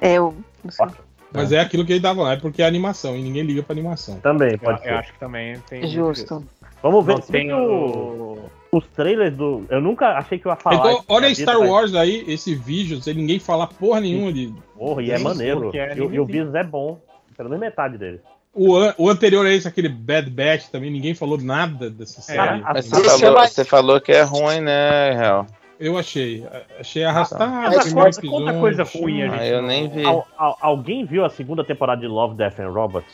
É, eu não sei. Mas é aquilo que ele dava lá, é porque é animação, e ninguém liga pra animação. Também, Eu, pode eu ser. acho que também tem. Justo. Vamos ver Não se tem que o. os trailers do. Eu nunca achei que eu ia falar. Então, olha mas Star Wars aí, esse vídeo, sem ninguém falar porra nenhuma de. Porra, e é maneiro. é E, o- e. Beatles é bom. Pelo menos metade dele. O, an- o anterior a esse, aquele Bad Batch, também ninguém falou nada dessa série. Cara, Mas você é falou, mais- você falou que é ruim, né, Real? Eu achei. Achei arrastado. Mas o a primeiro conta- conta episódio. coisa ruim, a Ah, gente eu nem vi. Al- al- alguém viu a segunda temporada de Love, Death and Robots?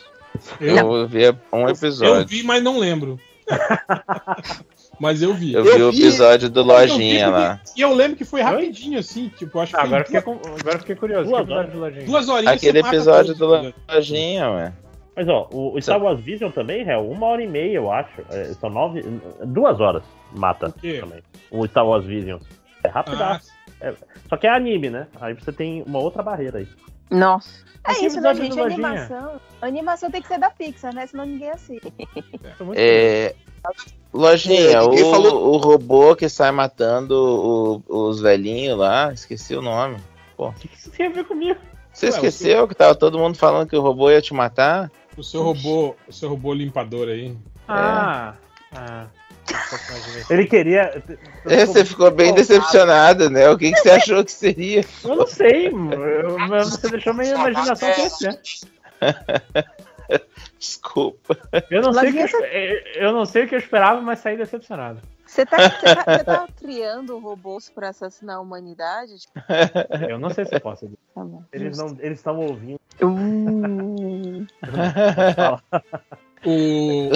Eu vi um Eu episódio. vi, mas não lembro. mas eu vi. Eu vi o episódio do Eu vi Lojinha lá. E eu lembro que foi rapidinho, assim, tipo, acho que Ah, foi agora, eu fiquei, duas, com- agora eu fiquei curioso. Duas de Lojinha? duas horinhas. Aquele episódio do todos? Lojinha, ué. Mas ó, o, o Star Wars Vision também, é uma hora e meia, eu acho. É, são nove. Duas horas mata quê? também. O Star Wars Vision. É rapidaço. Ah, Só que é anime, né? Aí você tem uma outra barreira aí. Nossa. É isso, né, gente? Lojinha? Animação. Animação tem que ser da Pixar, né? Senão ninguém assiste. Muito É, Lojinha, É, o, falou- o robô que sai matando o- os velhinhos lá, esqueci o nome. O que isso tem a ver comigo? Você Ué, esqueceu que tava todo mundo falando que o robô ia te matar? o seu robô, o seu robô limpador aí. Ah. Ah. mais divertido. Ele queria. É, você ficou bem decepcionado, né? O que, que você achou que seria? Eu não sei, mas você deixou minha imaginação crescer. Desculpa. Eu não, sei o que espe- eu não sei o que eu esperava, mas saí decepcionado. Você tá, você tá, você tá criando robôs pra assassinar a humanidade? Tipo, Eu não sei se eu posso. tá bom. Eles não. Eles estão ouvindo. Uh, O,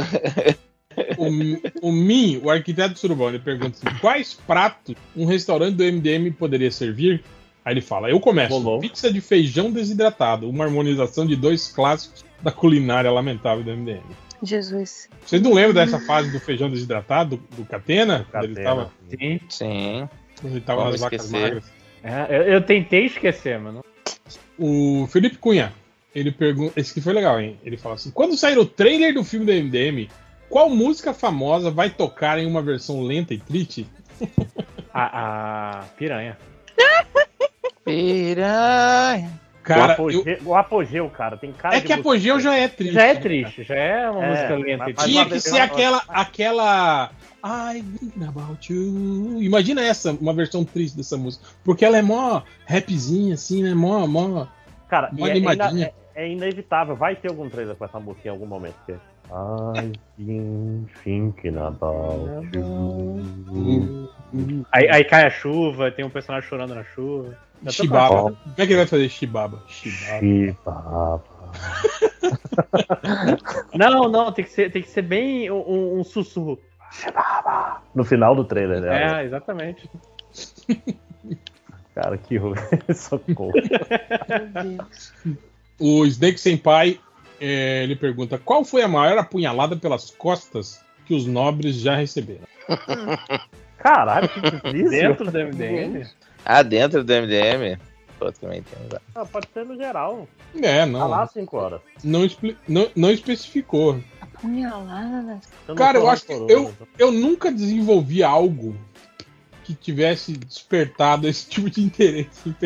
o, o Min, o arquiteto ele pergunta assim, quais pratos um restaurante do MDM poderia servir? Aí ele fala, eu começo, Rolou. pizza de feijão desidratado, uma harmonização de dois clássicos da culinária lamentável do MDM. Jesus. Vocês não lembram dessa fase do feijão desidratado, do, do Catena? Quando ele Catena. tava, Sim. Sim. quando ele tava Como nas vacas esquecer? magras. É, eu, eu tentei esquecer, mano. O Felipe Cunha, ele pergunta. Esse que foi legal, hein? Ele fala assim: quando sair o trailer do filme do MDM, qual música famosa vai tocar em uma versão lenta e triste? A, a piranha. Piranha. Cara, o, eu- apogeu, o apogeu, cara. Tem cara é que apogeu já é triste. Já é né? triste, já é uma É, música lenta. mas Tinha que ser aquela. aquela. I think about you. Imagina essa, uma versão triste dessa música. Porque ela é mó rapzinha, assim, né? Mó, mó. Cara, Mó é, é- é inevitável. Vai ter algum trailer com essa música em algum momento. Porque... I've been thinking about you. Aí, aí cai a chuva, tem um personagem chorando na chuva. Shibaba. Como é que ele vai fazer Shibaba? Shibaba. Shibaba. Não, não, tem que ser, tem que ser bem um, um- sussurro. No final do trailer, né? É, exatamente. Cara, que horror. Socorro. O Snake Senpai, é, ele pergunta, qual foi a maior apunhalada pelas costas que os nobres já receberam? Caralho, que difícil. Dentro do MDM? Ah, dentro do MDM? Pô, também tem. Ah, pode ser no geral. É, não. Tá lá 5 horas. Não, expli- não, não especificou. Apunhalada Cara, eu acho que eu, eu nunca desenvolvi algo que tivesse despertado esse tipo de interesse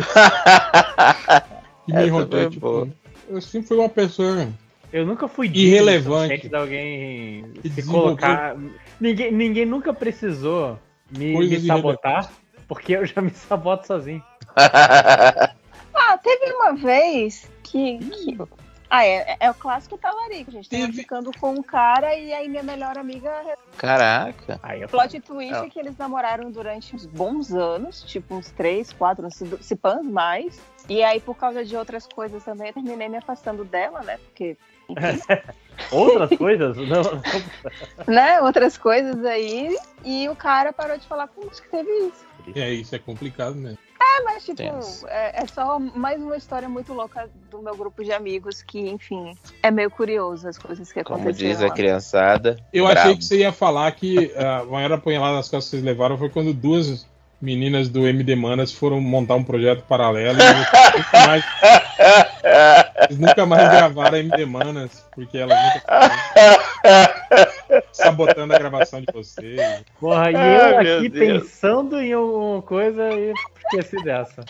que me foi tipo, eu sempre fui uma pessoa Eu nunca fui Irrelevante. de alguém se colocar. Ninguém, ninguém nunca precisou me, me sabotar, porque eu já me saboto sozinho. Ah, teve uma vez que. que- Ah, é, é o clássico talarico, gente. Tava ficando com um cara e aí minha melhor amiga. Caraca. Aí O plot twist é que eles namoraram durante uns bons anos, tipo uns três, quatro, anos, se, se pãs mais. E aí, por causa de outras coisas também, eu terminei me afastando dela, né? Porque, Outras coisas? Não. né? Outras coisas aí. E o cara parou de falar com que teve isso. É, isso é complicado mesmo. É, mas tipo, é, é só mais uma história muito louca do meu grupo de amigos que, enfim, é meio curioso as coisas que Como aconteceram. diz a lá. criançada. Eu brabo. achei que você ia falar que a maior apunhalada nas costas que vocês levaram foi quando duas meninas do MD Manas foram montar um projeto paralelo e mais, eles nunca mais gravaram MD Manas, porque elas nunca sabotando a gravação de vocês. Porra, e eu aqui Deus. pensando em alguma coisa e esqueci dessa.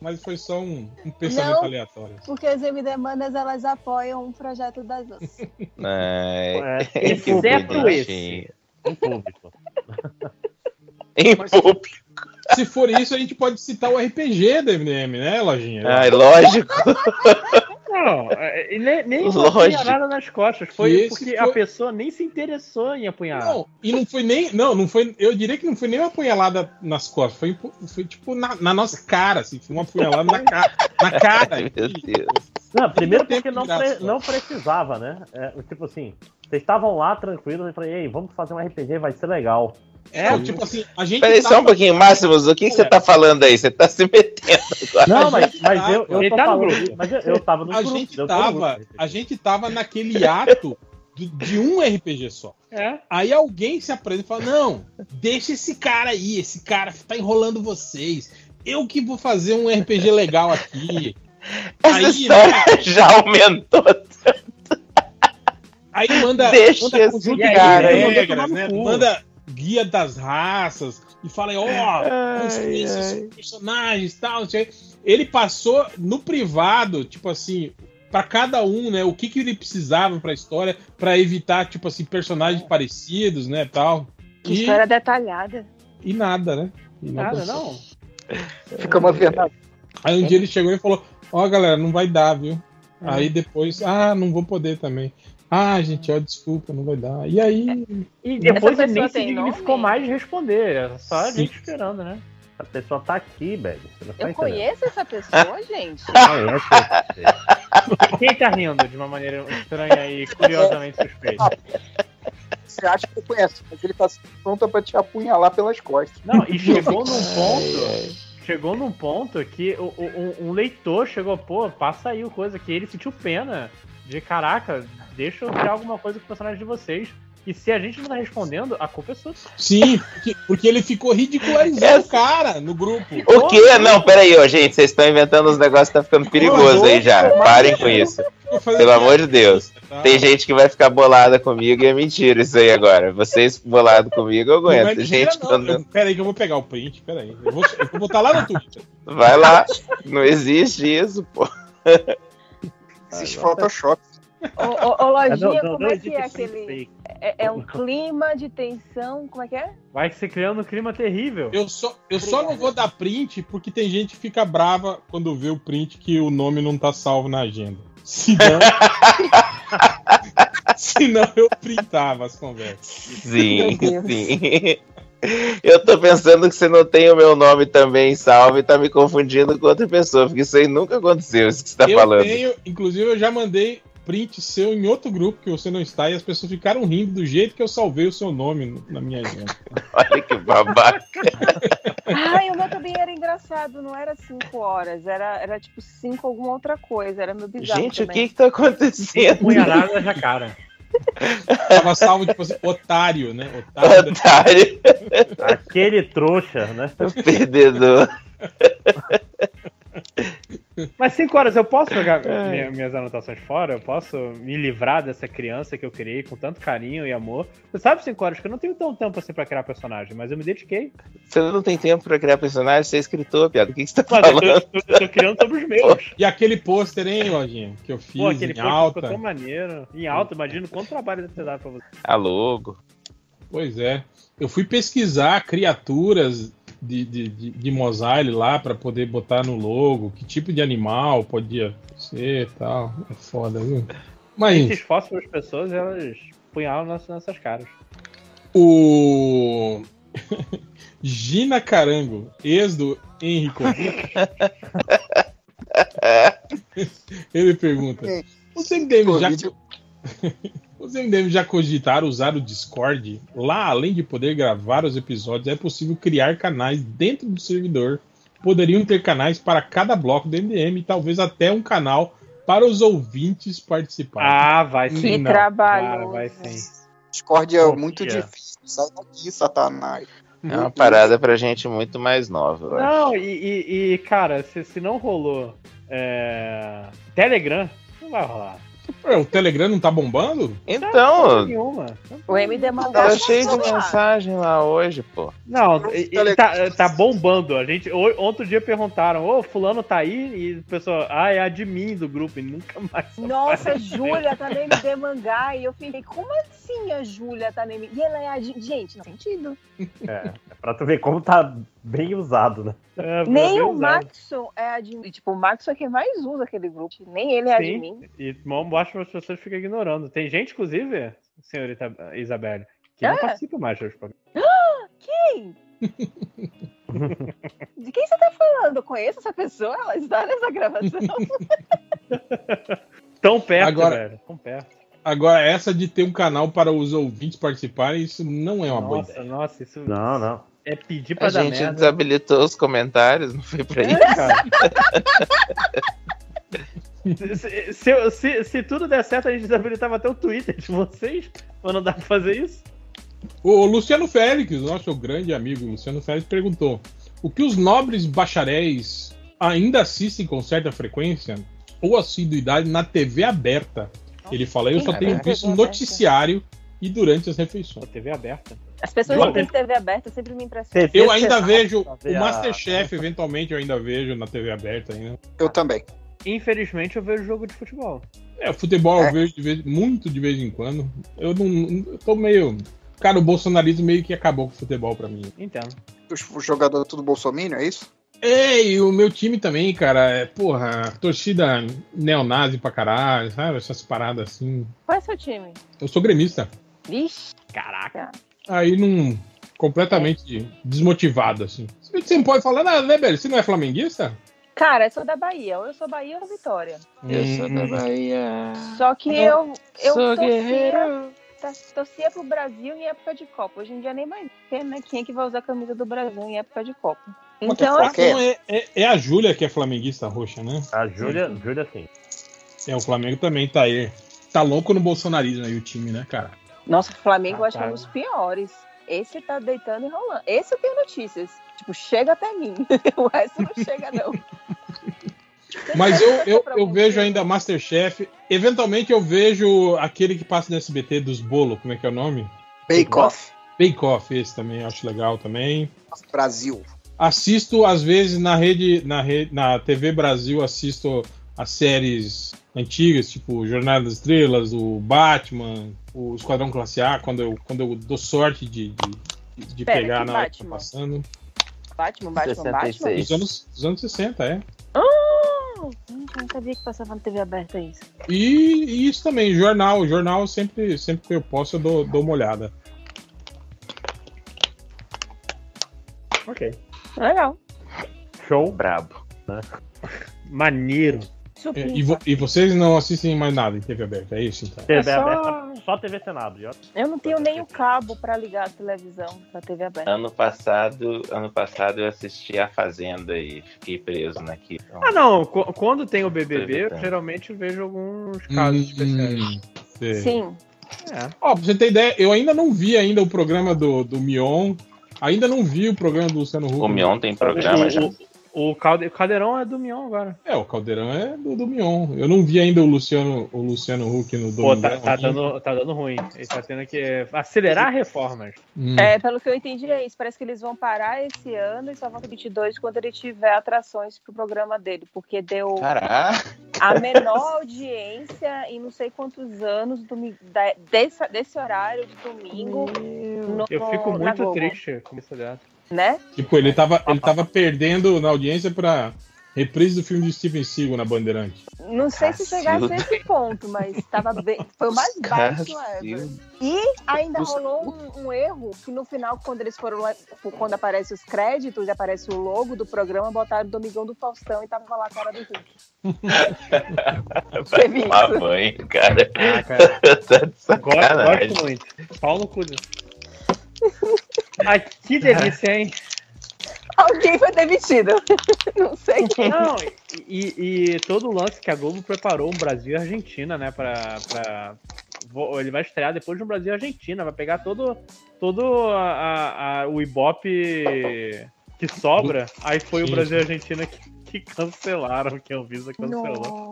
Mas, foi só um, um pensamento Não. aleatório. Porque as MD Manas, elas apoiam um projeto das outras. É, que exceto bonitinho. Em público. Em público. Se for isso, a gente pode citar o RPG do MDM, né, Lojinha? Ai, lógico. Não, é, e nem, nem Lógico. foi apunhalada nas costas. Foi porque foi- a pessoa nem se interessou em apunhalar. Não, e não foi nem. Não, não foi. Eu diria que não foi nem uma apunhalada nas costas. Foi, foi tipo na, na nossa cara, assim. Foi uma apunhalada na cara. Na cara. Ai, meu Deus. Não, primeiro porque não, pre- não precisava, né? É, tipo assim, vocês estavam lá tranquilos e falei, ei, vamos fazer um RPG, vai ser legal. É, tipo assim, a gente. Peraí, só tava- um pouquinho, Máximos, o que, que você tá falando aí? Você tá se metendo agora. Não, mas, mas tava- eu, eu tô tá falando, mas eu, eu tava no A grupo. gente tava. grupo. A gente tava naquele ato de, de um RPG só. É. Aí alguém se apresenta e fala: Não, deixa esse cara aí, esse cara tá enrolando vocês. Eu que vou fazer um RPG legal aqui. Essa Aí, história né? já aumentou. Aí manda, Deixa manda esse cara aí. regras, né? Manda guia das raças e fala, ó, Ai, construir esses ai. personagens tal. não sei. Ele passou no privado, tipo assim, pra cada um, né? O que, que ele precisava pra história pra evitar, tipo assim, personagens parecidos, né? Tal. Que E, história detalhada. e nada, né? E Nada, aconteceu. não. Fica uma verdade. Aí um dia ele chegou e falou: Ó, galera, não vai dar, viu? Uhum. Aí depois, ah, não vou poder também. Ah, gente, ó, desculpa, não vai dar. E aí, E depois ele nem se dignificou nome? mais de responder. É só a Sim. gente esperando, né? A pessoa tá aqui, velho. Você não tá Eu entendendo. conheço essa pessoa, gente. Conhece você. Quem tá rindo de uma maneira estranha e curiosamente suspeita? Você acha que eu conheço, mas ele tá pronto pra te apunhalar pelas costas. Não, e chegou num ponto. Chegou num ponto que o, o- um, um leitor chegou, pô, passa aí o coisa que ele sentiu pena de caraca, deixa eu criar alguma coisa com o personagem de vocês. E se a gente não tá respondendo, a culpa é sua. sim, porque, porque ele ficou ridicularizando o cara no grupo. O quê? Não, peraí, ó, gente, vocês estão inventando uns negócios que tá ficando perigoso aí já. Parem com isso. Pelo amor de Deus. Tá? Tem gente que vai ficar bolada comigo e é mentira isso aí agora. Vocês bolado comigo, eu Não é aguento. Gente, não. quando- Eu- Pera aí que eu vou pegar o print, pera aí. Eu vou, eu vou botar lá no Twitter. vai lá. Não existe isso, pô. Existe Photoshop. Ô, Lojinha, não, não, como não é que é aquele. É, é um clima de tensão, como é que é? Vai se criando um clima terrível. Eu só, eu só não vou dar print porque tem gente que fica brava quando vê o print que o nome não tá salvo na agenda. Senão, senão eu printava as conversas. Sim, sim. Eu tô pensando que você não tem o meu nome também salvo e tá me confundindo com outra pessoa, porque isso aí nunca aconteceu, isso que você tá eu falando. tenho, inclusive eu já mandei print seu em outro grupo que você não está e as pessoas ficaram rindo do jeito que eu salvei o seu nome no- na minha agenda. Olha que babaca. Ai, o meu também era engraçado, não era cinco horas, era, era tipo cinco alguma outra coisa, era meu bizarro Gente, o também. que que tá acontecendo? Punhalada na cara. Tava salvo, tipo assim, otário, né? Otário. Otário. Aquele trouxa, né? Perdedor. Mas 5 horas, eu posso jogar É. minha- minhas anotações fora? Eu posso me livrar dessa criança que eu criei com tanto carinho e amor? Você sabe, 5 horas, que eu não tenho tanto tempo assim pra criar personagem, mas eu me dediquei. Você não tem tempo pra criar personagem, você é escritor, piada. O que, que você tá Mas eu falando? tô, eu tô criando sobre os meus. E aquele pôster, hein, Lojinha? Que eu fiz Pô, aquele em alta. ficou tão maneiro. Em alta, imagino quanto trabalho deve ter dado pra você. A logo. Pois é. Eu fui pesquisar criaturas de, de, de, de lá pra poder botar no logo, que tipo de animal podia ser e tal. É foda, viu? Mas esforça pelas pessoas e elas punhalam nas nossas caras. o. Gina Carango, ex do Henrico. Ele pergunta: Os MDM já. Os MDM já cogitaram usar o Discord? Lá, além de poder gravar os episódios, é possível criar canais dentro do servidor. Poderiam ter canais para cada bloco do MDM e talvez até um canal para os ouvintes participarem. Ah, vai sim. Que Não. trabalho. Cara, vai sim. Discord é muito difícil. Sai daqui, Satanás. É uma parada pra gente muito mais nova, eu acho. Não, e, e- e, cara, se, se não rolou é, Telegram, não vai rolar. Ué, o Telegram não tá bombando? Então, Nenhuma. O MD mandou. tava cheio de mensagem lá hoje, pô. Não, e- e tá, tá bombando. A gente, o- outro dia perguntaram, ô, fulano tá aí? E o pessoal, ah, é admin do grupo, e nunca mais. Nossa. Júlia tá no MD Mangá. E eu fiquei, como assim a Júlia tá no MD? E ela é a. Gente, não faz sentido. É, é pra tu ver como tá bem usado, né? É, Nem o usado. Maxon é admin. Tipo, o Maxon é quem mais usa aquele grupo. Nem ele é Sim, admin. e mal mostra as pessoas ficam ignorando. Tem gente, inclusive, senhorita Isabelle, que não É? participa mais dos programas. Quem? De quem você tá falando? Eu conheço essa pessoa? Ela está nessa gravação? Tão perto, Agora- velho. Tão perto. Agora, essa de ter um canal para os ouvintes participarem, isso não é uma boa Nossa, ideia. nossa, isso Não, não. É pedir pra A dar gente merda. desabilitou os comentários, não foi pra isso? É, cara. se, se, se- se tudo der certo, a gente desabilitava até o Twitter de vocês. Ou não dá pra fazer isso? O Luciano Félix, nosso grande amigo Luciano Félix, perguntou: o que os nobres bacharéis ainda assistem com certa frequência ou assiduidade na TV aberta? Ele fala: eu só Sim, tenho visto no noticiário e durante as refeições. TV aberta. As pessoas que têm TV aberta sempre me impressionam. Eu ainda vejo o a- Masterchef, eventualmente eu ainda vejo na TV aberta ainda. Eu também. Infelizmente, eu vejo jogo de futebol. É, o futebol É. eu vejo de vez- muito de vez em quando. Eu não. Eu tô meio. Cara, o bolsonarismo meio que acabou com o futebol pra mim. Entendo. Os, os jogadores tudo bolsominion, é isso? É, e o meu time também, cara, é, porra, torcida neonazi pra caralho, sabe? Essas paradas assim. Qual é seu time? Eu sou gremista. Vixe. Caraca. Aí não. completamente desmotivado, assim. Você não pode falar nada, né, velho? Você não é flamenguista? Cara, eu sou da Bahia. Ou eu sou Bahia ou Vitória. Eu sou da Bahia. Só que eu, eu Sou torcia, guerreiro. tá- torcia pro Brasil em época de Copa. Hoje em dia nem mais tem, né? Quem é que vai usar a camisa do Brasil em época de Copa? Então, assim, é, é, é a Júlia que é flamenguista roxa, né? A Júlia, Júlia sim. É, o Flamengo também tá aí. Tá louco no bolsonarismo aí o time, né, cara? Nossa, o Flamengo eu acho que é um dos piores. Esse tá deitando e rolando. Esse eu tenho notícias. Tipo, chega até mim. o resto não chega, não. Mas eu, eu, eu vejo ainda Masterchef. Eventualmente eu vejo aquele que passa no SBT dos bolos, como é que é o nome? Bake Off. Bake Off, esse também acho legal também. Brasil. Assisto, às vezes, na rede, na rede, na TV Brasil, assisto as séries antigas, tipo Jornada das Estrelas, o Batman, o Esquadrão Classe A, quando eu, quando eu dou sorte de, de, de Pera, pegar na hora que tá Batman? passando. Batman, Batman, Batman. Dos anos, dos anos 60, é. Ah, eu não sabia que passava na TV aberta isso. E, e isso também, jornal. Jornal sempre, sempre que eu posso eu dou, dou uma olhada. Ok. Legal. Show. Brabo. Né? Maneiro. É, E, vo- e vocês não assistem mais nada em TV aberta, é isso então? TV É só- aberta, só TV Senado, Jota. Eu não tenho nem o cabo pra ligar a televisão pra TV aberta. Ano passado, ano passado eu assisti A Fazenda e fiquei preso naquilo. Então, Ah, não. qu- Quando tem o BBB, eu geralmente vejo alguns casos especiais. sei. Sim. É. Ó, pra você ter ideia, eu ainda não vi ainda o programa do, do Mion. Ainda não vi o programa do Luciano Huck. O Mion tem programa o, já? O, o Calde- o Caldeirão é do Mion agora. É, o Caldeirão é do, do Mion. Eu não vi ainda o Luciano, o Luciano Huck no Pô, Domingão. tá, tá aqui. dando, tá dando ruim. Ele tá tendo que acelerar reformas. Hum. É, pelo que eu entendi é isso. Parece que eles vão parar esse ano e só vão repetir dois quando ele tiver atrações pro programa dele, porque deu Caraca! a menor audiência em não sei quantos anos da- desse, desse horário de domingo. no- Eu fico muito triste com isso dessa. Né? Tipo, ele tava, ele tava perdendo na audiência pra reprise do filme de Steven Seagal na Bandeirante. Não sei se chegasse a Cacilda. esse ponto, mas tava bem, foi o mais baixo ever. Cacilda. E ainda rolou um, um erro que no final, quando eles foram lá, quando aparece os créditos e aparece o logo do programa, botaram Domingão do Faustão e tava lá a cara do Hulk. Vai tomar banho, cara. Ah, cara. tá de Gosto, sacanagem. gosto muito. Pau no cu disso. Ai, que delícia, hein? Alguém foi demitido. Não sei quem. Não, e, e todo o lance que a Globo preparou um Brasil e Argentina, né? Pra, pra... Ele vai estrear depois de um Brasil e Argentina. Vai pegar todo, todo a, a- a- o Ibope que sobra. Aí foi o. Brasil e Argentina que, que cancelaram, que a Anvisa cancelou.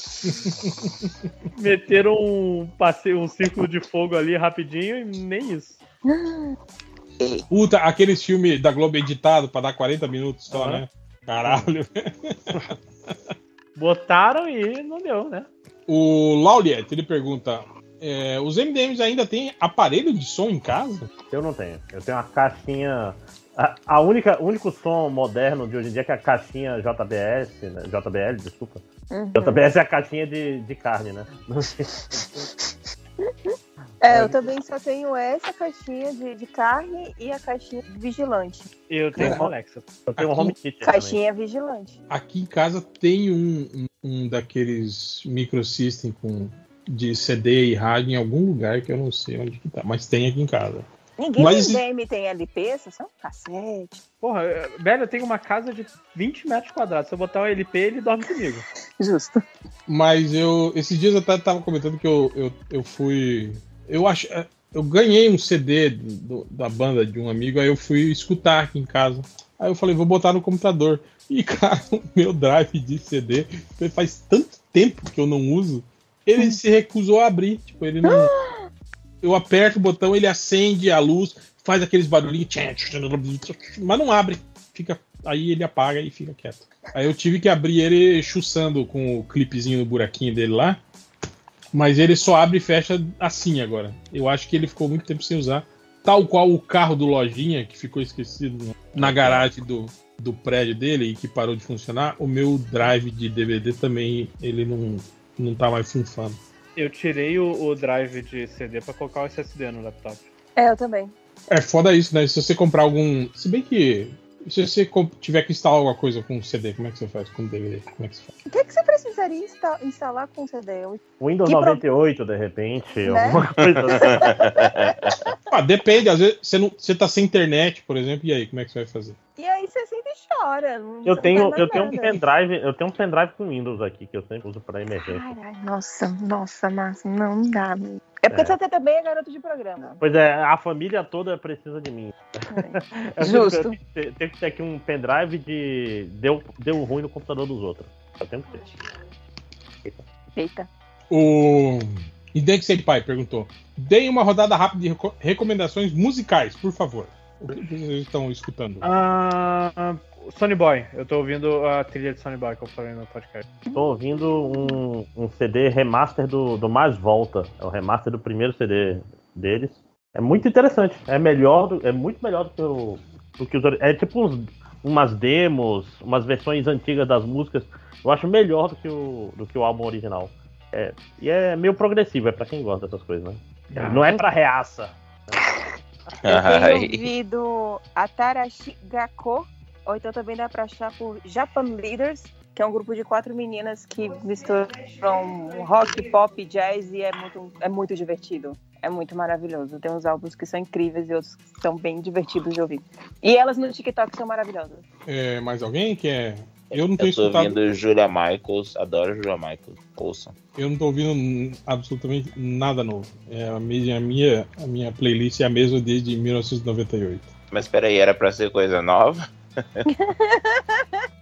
Meteram um passeio, um círculo de fogo ali rapidinho e nem isso. Puta, aqueles filmes da Globo editado pra dar 40 minutos só, Aham. né? Caralho. Botaram e não deu, né? O Lauliet, ele pergunta: é, os MDMs ainda têm aparelho de som em casa? Eu não tenho. Eu tenho uma caixinha. A, a única, o único som moderno de hoje em dia é que é a caixinha JBS, né? JBL, desculpa. Uhum. JBS é a caixinha de, de carne, né? É, eu também só tenho essa caixinha de, de carne e a caixinha de vigilante. Eu tenho uma Alexa. Eu tenho um Aqui- home theater também. Caixinha vigilante. Aqui em casa tem um, um, um daqueles microsystem com de CD e rádio em algum lugar que eu não sei onde que tá, mas tem aqui em casa. Ninguém Mas- DM tem LP, só são cassete. Porra, eu- velho, eu tenho uma casa de 20 metros quadrados. Se eu botar um LP, ele dorme comigo. Justo. Mas eu. Esses dias eu até tava comentando que eu, eu, eu fui. Eu acho. Eu ganhei um CD do- da banda de um amigo, aí eu fui escutar aqui em casa. Aí eu falei, vou botar no computador. E, cara, o meu drive de CD faz tanto tempo que eu não uso, ele se recusou a abrir. Tipo, ele não. Eu aperto o botão, ele acende a luz, faz aqueles barulhinhos, mas não abre. Fica, aí ele apaga e fica quieto. Aí eu tive que abrir ele chuçando com o clipezinho no buraquinho dele lá. Mas ele só abre e fecha assim agora. Eu acho que ele ficou muito tempo sem usar. Tal qual o carro do Lojinha, que ficou esquecido na garagem do, do prédio dele e que parou de funcionar. O meu drive de DVD também, ele não, não tá mais funcionando. Eu tirei o, o drive de CD pra colocar o SSD no laptop. É, eu também. É foda isso, né? Se você comprar algum. Se bem que. Se você tiver que instalar alguma coisa com CD, como é que você faz? Com DVD? Como é que você faz? O que, que você precisaria insta- instalar com CD? Windows Que pro- 98, de repente, Né? alguma coisa assim. Ah, depende, às vezes você, não, você tá sem internet, por exemplo, e aí, como é que você vai fazer? E aí você sempre chora. Eu não tenho, eu tenho um pendrive, eu tenho um pendrive com Windows aqui que eu sempre uso para emergência. Ai, nossa, nossa, Márcio, não, não dá. É porque É. você também é garoto de programa. Pois é, a família toda precisa de mim. Eu Justo. tenho que ter- Tem que ter aqui um pendrive de deu, deu ruim no computador dos outros. Eu tenho que ter. Eita. O Index Senpai perguntou: Deem uma rodada rápida de reco- recomendações musicais, por favor. O que vocês estão escutando? Ah, Sony Boy. Eu tô ouvindo a trilha de Sony Boy que eu falei no podcast. Tô ouvindo um, um CD remaster do, do Mais Volta. É o remaster do primeiro CD deles. É muito interessante. É melhor, do- é muito melhor do que o, do que os É tipo uns, umas demos, umas versões antigas das músicas. Eu acho melhor do que o, do que o álbum original. É, e é meio progressivo, é pra quem gosta dessas coisas, né? Não é pra reaça. Eu tenho Ai. ouvido Gakko Ou então também dá pra achar por Japan Leaders, que é um grupo de quatro meninas que misturam rock, pop, jazz e é muito, é muito divertido. É muito maravilhoso. Tem uns álbuns que são incríveis e outros que são bem divertidos de ouvir. E elas no TikTok são maravilhosas. É, mais alguém que é. Eu não tenho Eu tô escutado. ouvindo Julia Michaels, adoro Julia Michaels. Ouçam. Eu não tô ouvindo absolutamente nada novo. É, a, minha, a, minha, a minha playlist é a mesma desde 1998. Mas peraí, era pra ser coisa nova?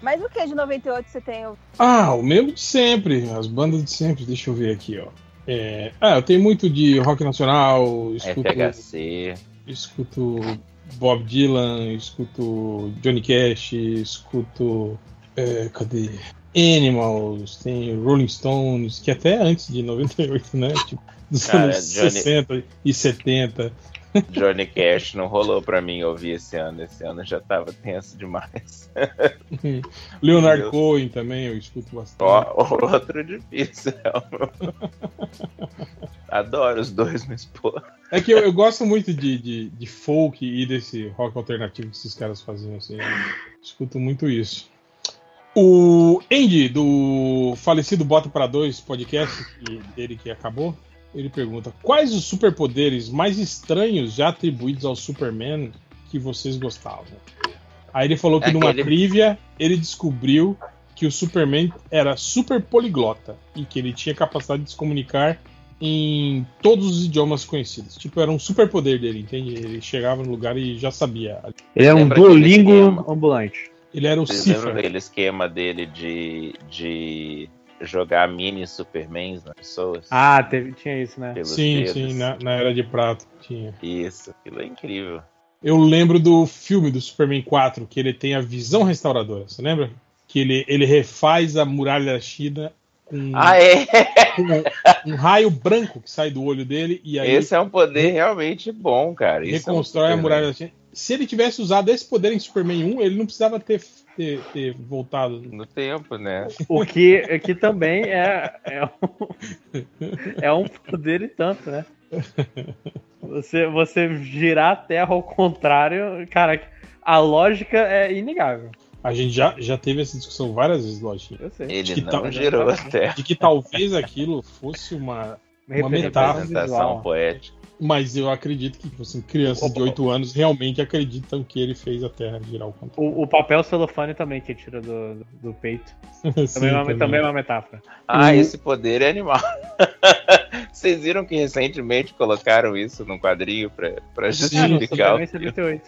Mas o que de 98 você tem? Ah, o mesmo de sempre, as bandas de sempre. Deixa eu ver aqui, ó. É, ah, eu tenho muito de rock nacional, escuto, FHC. escuto Bob Dylan, escuto Johnny Cash, escuto. é, cadê? Animals, tem Rolling Stones, que até antes de 98, né? Tipo, dos Cara, anos Johnny- 60 e 70. Johnny Cash não rolou pra mim ouvir esse ano. Esse ano já tava tenso demais. Leonard. Cohen também, eu escuto bastante. Ó, outro difícil. Adoro os dois, mas pô. É que eu, eu gosto muito de, de, de folk e desse rock alternativo que esses caras faziam, assim. Escuto muito isso. O Andy, do falecido Bota para Dois podcast, que- dele que acabou, ele pergunta: Quais os superpoderes mais estranhos já atribuídos ao Superman que vocês gostavam? Aí ele falou que numa Aquele- trivia ele descobriu que o Superman era super poliglota e que ele tinha capacidade de se comunicar em todos os idiomas conhecidos. Tipo, era um superpoder dele, entende? Ele chegava no lugar e já sabia. Ele é um aquele Duolingo ambulante. Ele era o Vocês lembram Cifra. daquele esquema dele de, de jogar mini Supermans nas pessoas? Ah, teve, tinha isso, né? Pelos Sim, dedos. sim, na, na Era de Prata tinha. Isso, aquilo é incrível. Eu lembro do filme do Superman 4, que ele tem a visão restauradora, você lembra? Que ele, ele refaz a muralha da China com, Ah, é? com um, um raio branco que sai do olho dele e aí Esse é um poder realmente bom, cara. Isso é um reconstrói a muralha da China. Se ele tivesse usado esse poder em Superman 1, ele não precisava ter, ter, ter voltado. No tempo, né? O que, que também é, é, um, é um poder e tanto, né? Você, você girar a Terra ao contrário, cara, a lógica é inegável. A gente já, já teve essa discussão várias vezes, Lojinha. Sei. Ele não tal- girou a Terra. De que talvez aquilo fosse uma, uma metáfora. Representação poética. Mas eu acredito que tipo assim, crianças de 8 anos realmente acreditam que ele fez a Terra girar ao contrário. O, o papel celofane também que tira do, do, peito. Sim, Também, é uma, também. também é uma metáfora. Ah, O- esse poder é animal. Vocês viram que recentemente colocaram isso num quadrinho pra, pra justificar o?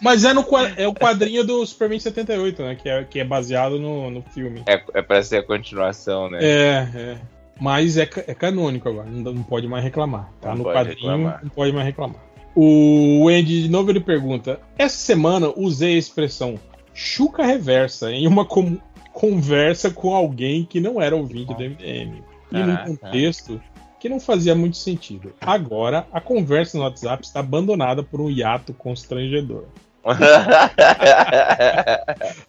Mas é, no, é o quadrinho do Superman 78, né? Que é, que é baseado no, no filme. É, é pra ser a continuação, né? É, é. Mas é, é canônico agora, não, não pode mais reclamar. Tá Não no quadrinho, reclamar. não pode mais reclamar. O Andy, de novo, ele pergunta: Essa semana usei a expressão chuca reversa em uma com- conversa com alguém que não era ouvinte do MDM. E num Caraca. contexto que não fazia muito sentido. Agora, a conversa no WhatsApp está abandonada por um hiato constrangedor.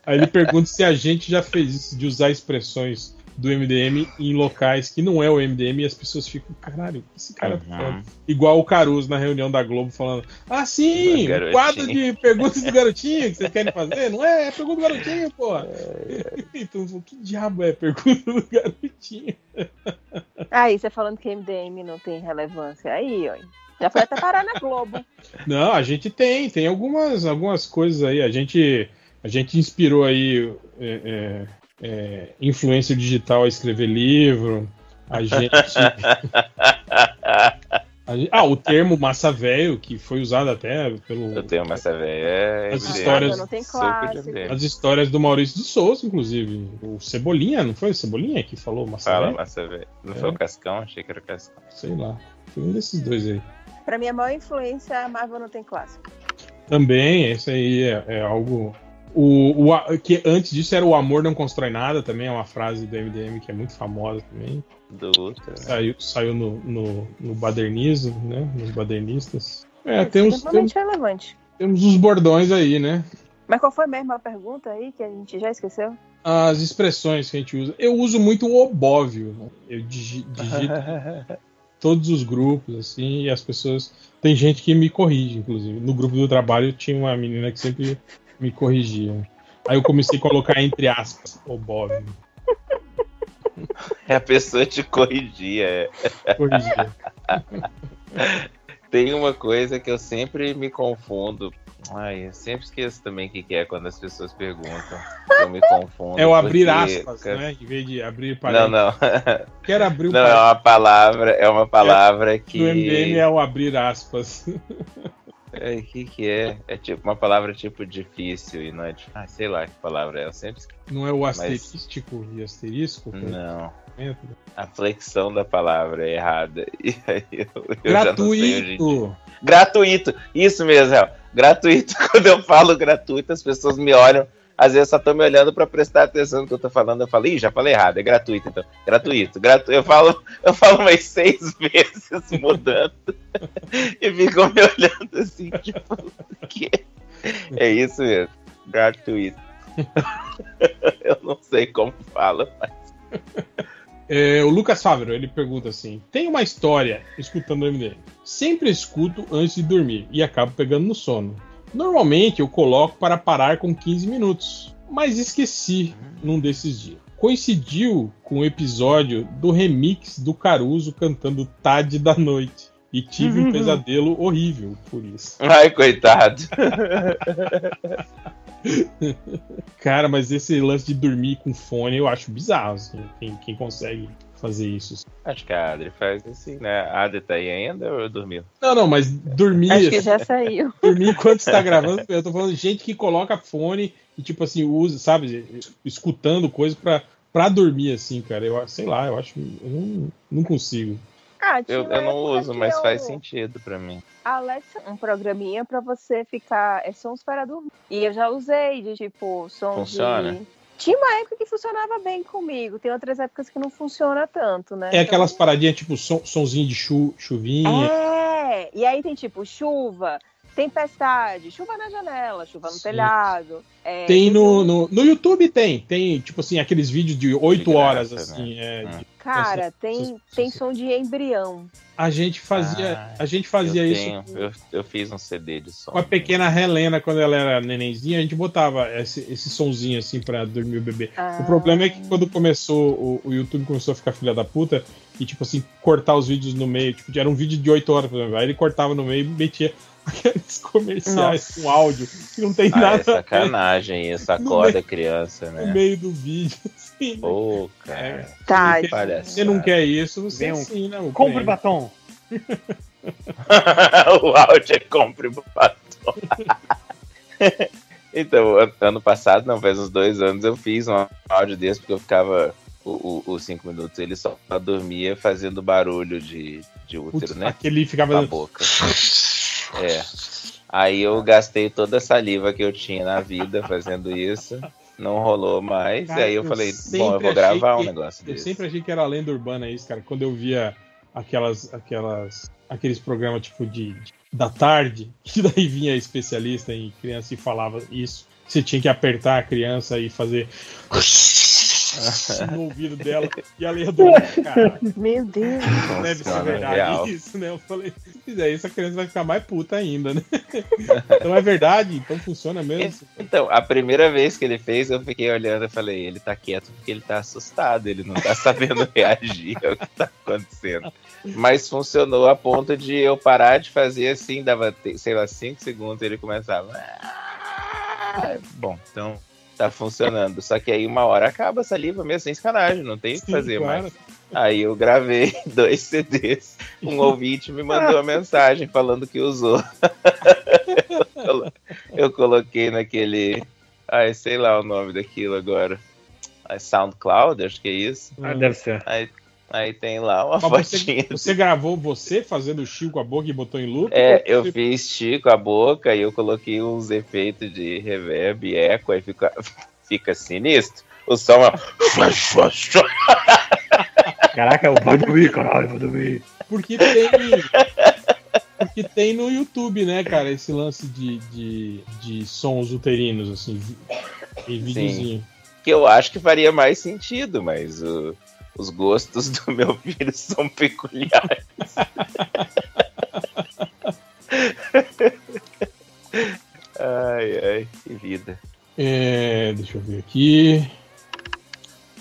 Aí ele pergunta se a gente já fez isso de usar expressões do MDM em locais que não é o MDM e as pessoas ficam, caralho, o que esse cara Uhum. falando? Igual o Caruso na reunião da Globo falando, ah sim, o garotinho." quadro de perguntas do garotinho que vocês querem fazer, não é? É pergunta do garotinho, pô. então, que diabo é pergunta do garotinho? Aí, você falando que MDM não tem relevância. Aí, ó. Já foi até parar na Globo. Não, a gente tem, tem algumas, algumas coisas aí. A gente, a gente inspirou aí é, é, é, influencer digital a escrever livro. A gente, a gente- ah, o termo massa velho que foi usado até pelo Eu tenho massa velha. É As histórias- Não tem Suco de clássico. abelha. as histórias do Maurício de Souza, inclusive. O Cebolinha, não foi o Cebolinha que falou massa Fala velho? massa velha. Não É. foi o Cascão? Achei que era o Cascão. Sei lá. Foi um desses dois aí. Pra mim, a maior influência, a Marvel não tem clássico. Também, esse aí é, é algo. O, o que antes disso era o amor não constrói nada, também é uma frase do MDM que é muito famosa também. Do Ultra. né? Saiu, saiu no, no, no badernismo, né? Nos badernistas. É, Isso temos, temos, relevante. temos os bordões aí, né? Mas qual foi mesmo a pergunta aí que a gente já esqueceu? As expressões que a gente usa. Eu uso muito o obóvio. né? Eu digi- digito todos os grupos, assim, e as pessoas. Tem gente que me corrige, inclusive. No grupo do trabalho tinha uma menina que sempre me corrigia. Aí eu comecei a colocar entre aspas, o Bob. É a pessoa te corrigia. é. Corrigia. Tem uma coisa que eu sempre me confundo. Ai, eu sempre esqueço também o que, que é quando as pessoas perguntam. Eu me confundo. É o abrir porque- aspas, né? Em vez de abrir Não, parênteses. não. Quero abrir um Não, é uma palavra, é uma palavra que. No MDM é o abrir aspas. É, o que que é? É tipo uma palavra tipo difícil e não é difícil. Ah, sei lá que palavra é, eu sempre. Não é o Mas- asterístico e asterisco? Não. A flexão da palavra é errada. E aí eu, eu. Gratuito! Gratuito! Isso mesmo, Real. Gratuito. Quando eu falo gratuito, as pessoas me olham. Às vezes só estão me olhando para prestar atenção no que eu tô falando. Eu falo, ih, já falei errado, é gratuito, então. Gratuito, gratuito. Eu falo, eu falo umas seis vezes mudando. e ficam me olhando assim, tipo, o quê? É isso mesmo. Gratuito. eu não sei como fala, mas. É, o Lucas Fávero, ele pergunta assim: tem uma história escutando o MDM. Sempre escuto antes de dormir e acabo pegando no sono. Normalmente eu coloco para parar com 15 minutos, mas esqueci num desses dias. Coincidiu com o episódio do remix do Caruso cantando Tade da Noite. E tive um pesadelo horrível por isso. Ai, coitado. Cara, mas esse lance de dormir com fone eu acho bizarro, assim. Quem, quem consegue fazer isso? Acho que a Adri faz assim, né? A Adri tá aí ainda ou dormiu? Não, não, mas dormir. Acho que já saiu. Dormir enquanto está gravando, eu tô falando de gente que coloca fone e, tipo assim, usa, sabe, escutando coisa pra, pra dormir, assim, cara. Eu sei lá, eu acho. Eu não, não consigo. Ah, Eu, eu não uso, mas eu- faz sentido pra mim. Alexa, um programinha pra você ficar. É sons para dormir. E eu já usei de tipo sons Funciona? de. Tinha uma época que funcionava bem comigo. Tem outras épocas que não funciona tanto, né? É aquelas paradinhas, tipo, som, sonzinho de chu, chuvinha. É, e aí tem tipo chuva, tempestade, chuva na janela, chuva no Sim. telhado. é, Tem no, no, no YouTube tem, tem, tipo assim, aqueles vídeos de 8 graça, horas, né? assim. é, de- Cara, essa- tem, tem som de embrião. a gente fazia, Ah, a gente fazia eu isso tenho, eu, eu fiz um CD de som. com a pequena Helena quando ela era nenenzinha, a gente botava esse, esse sonzinho assim pra dormir o bebê. Ah. O problema é que quando começou, o, o YouTube começou a ficar filha da puta e, tipo assim, cortar os vídeos no meio. Tipo, era um vídeo de 8 horas, por exemplo. Aí ele cortava no meio e metia aqueles comerciais com áudio que não tem Ah, é nada ver sacanagem isso, acorda a criança, no né? meio do vídeo. Assim, Pô, cara. Tá, Se Olha você não só. quer isso, você Vem um- ensina. o Compre prêmio. batom. o áudio é compre batom. então, an- ano passado, não, faz uns dois anos, eu fiz um áudio desse porque eu ficava. Os cinco minutos ele só dormia fazendo barulho de, de útero, Putz, né? Aquele ficava. Na boca. É. Aí eu gastei toda a saliva que eu tinha na vida fazendo isso. Não rolou mais. Cara, e aí eu, falei, sempre bom, eu vou gravar um que- negócio Eu desse. sempre achei que era lenda urbana isso, cara. Quando eu via aquelas, aquelas, aqueles programas tipo de, de- da tarde, que daí vinha especialista em criança e falava isso. Você tinha que apertar a criança e fazer no ouvido dela e ela ia dormir, cara. Meu Deus. Deve ser verdade real. isso, né? Eu falei, se fizer isso, a criança vai ficar mais puta ainda, né? Então é verdade, então funciona mesmo. Então, a primeira vez que ele fez, eu fiquei olhando e falei, ele tá quieto porque ele tá assustado, ele não tá sabendo reagir ao que tá acontecendo. Mas funcionou a ponto de eu parar de fazer assim, dava, sei lá, 5 segundos, ele começava. "Ah". Bom, então tá funcionando. Só que aí uma hora acaba a saliva mesmo, sem escanagem, não tem o que fazer claro. mais. Aí eu gravei dois CDs. Um ouvinte me mandou uma mensagem falando que usou. eu, colo- eu coloquei naquele. Ai, sei lá o nome daquilo agora. SoundCloud, acho que é isso. Ah, deve ser. Aí, aí tem lá uma Mas fotinha. você, você gravou você fazendo o chico com a boca e botou em loop? É, eu você- fiz Chico a boca e eu coloquei uns efeitos de reverb e eco, aí fica, fica sinistro. O som é. Caraca, eu vou dormir, caralho, vou dormir. Porque tem. Porque tem no YouTube, né, cara, esse lance de, de, de sons uterinos, assim, em videozinho. Que eu acho que faria mais sentido, mas o- os gostos do meu filho são peculiares. ai, ai, que vida. É, deixa ver aqui.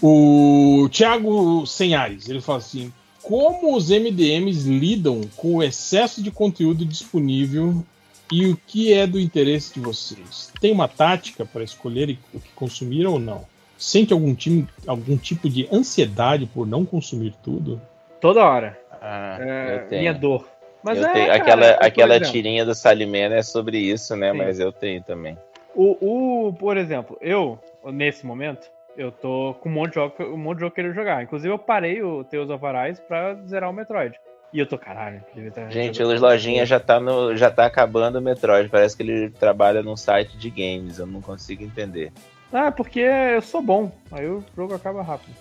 O Thiago Senhares, ele fala assim: como os MDMs lidam com o excesso de conteúdo disponível e o que é do interesse de vocês? Tem uma tática para escolher o que consumir ou não? Sente algum, time, algum tipo de ansiedade por não consumir tudo? Toda hora. Ah, É, eu tenho. minha dor. Mas Eu é, tenho- cara, aquela aquela tirinha do Salimena é sobre isso, né? Sim. Mas eu tenho também. O, o, por exemplo, eu, nesse momento, eu tô com um monte de jogo, um monte de jogo querendo jogar. Inclusive, eu parei o Tales of Arise pra zerar o Metroid. E eu tô, caralho, estar Gente, o Lojinha já tá, no, já tá acabando o Metroid. Parece que ele trabalha num site de games. Eu não consigo entender. Ah, porque eu sou bom. Aí o jogo acaba rápido.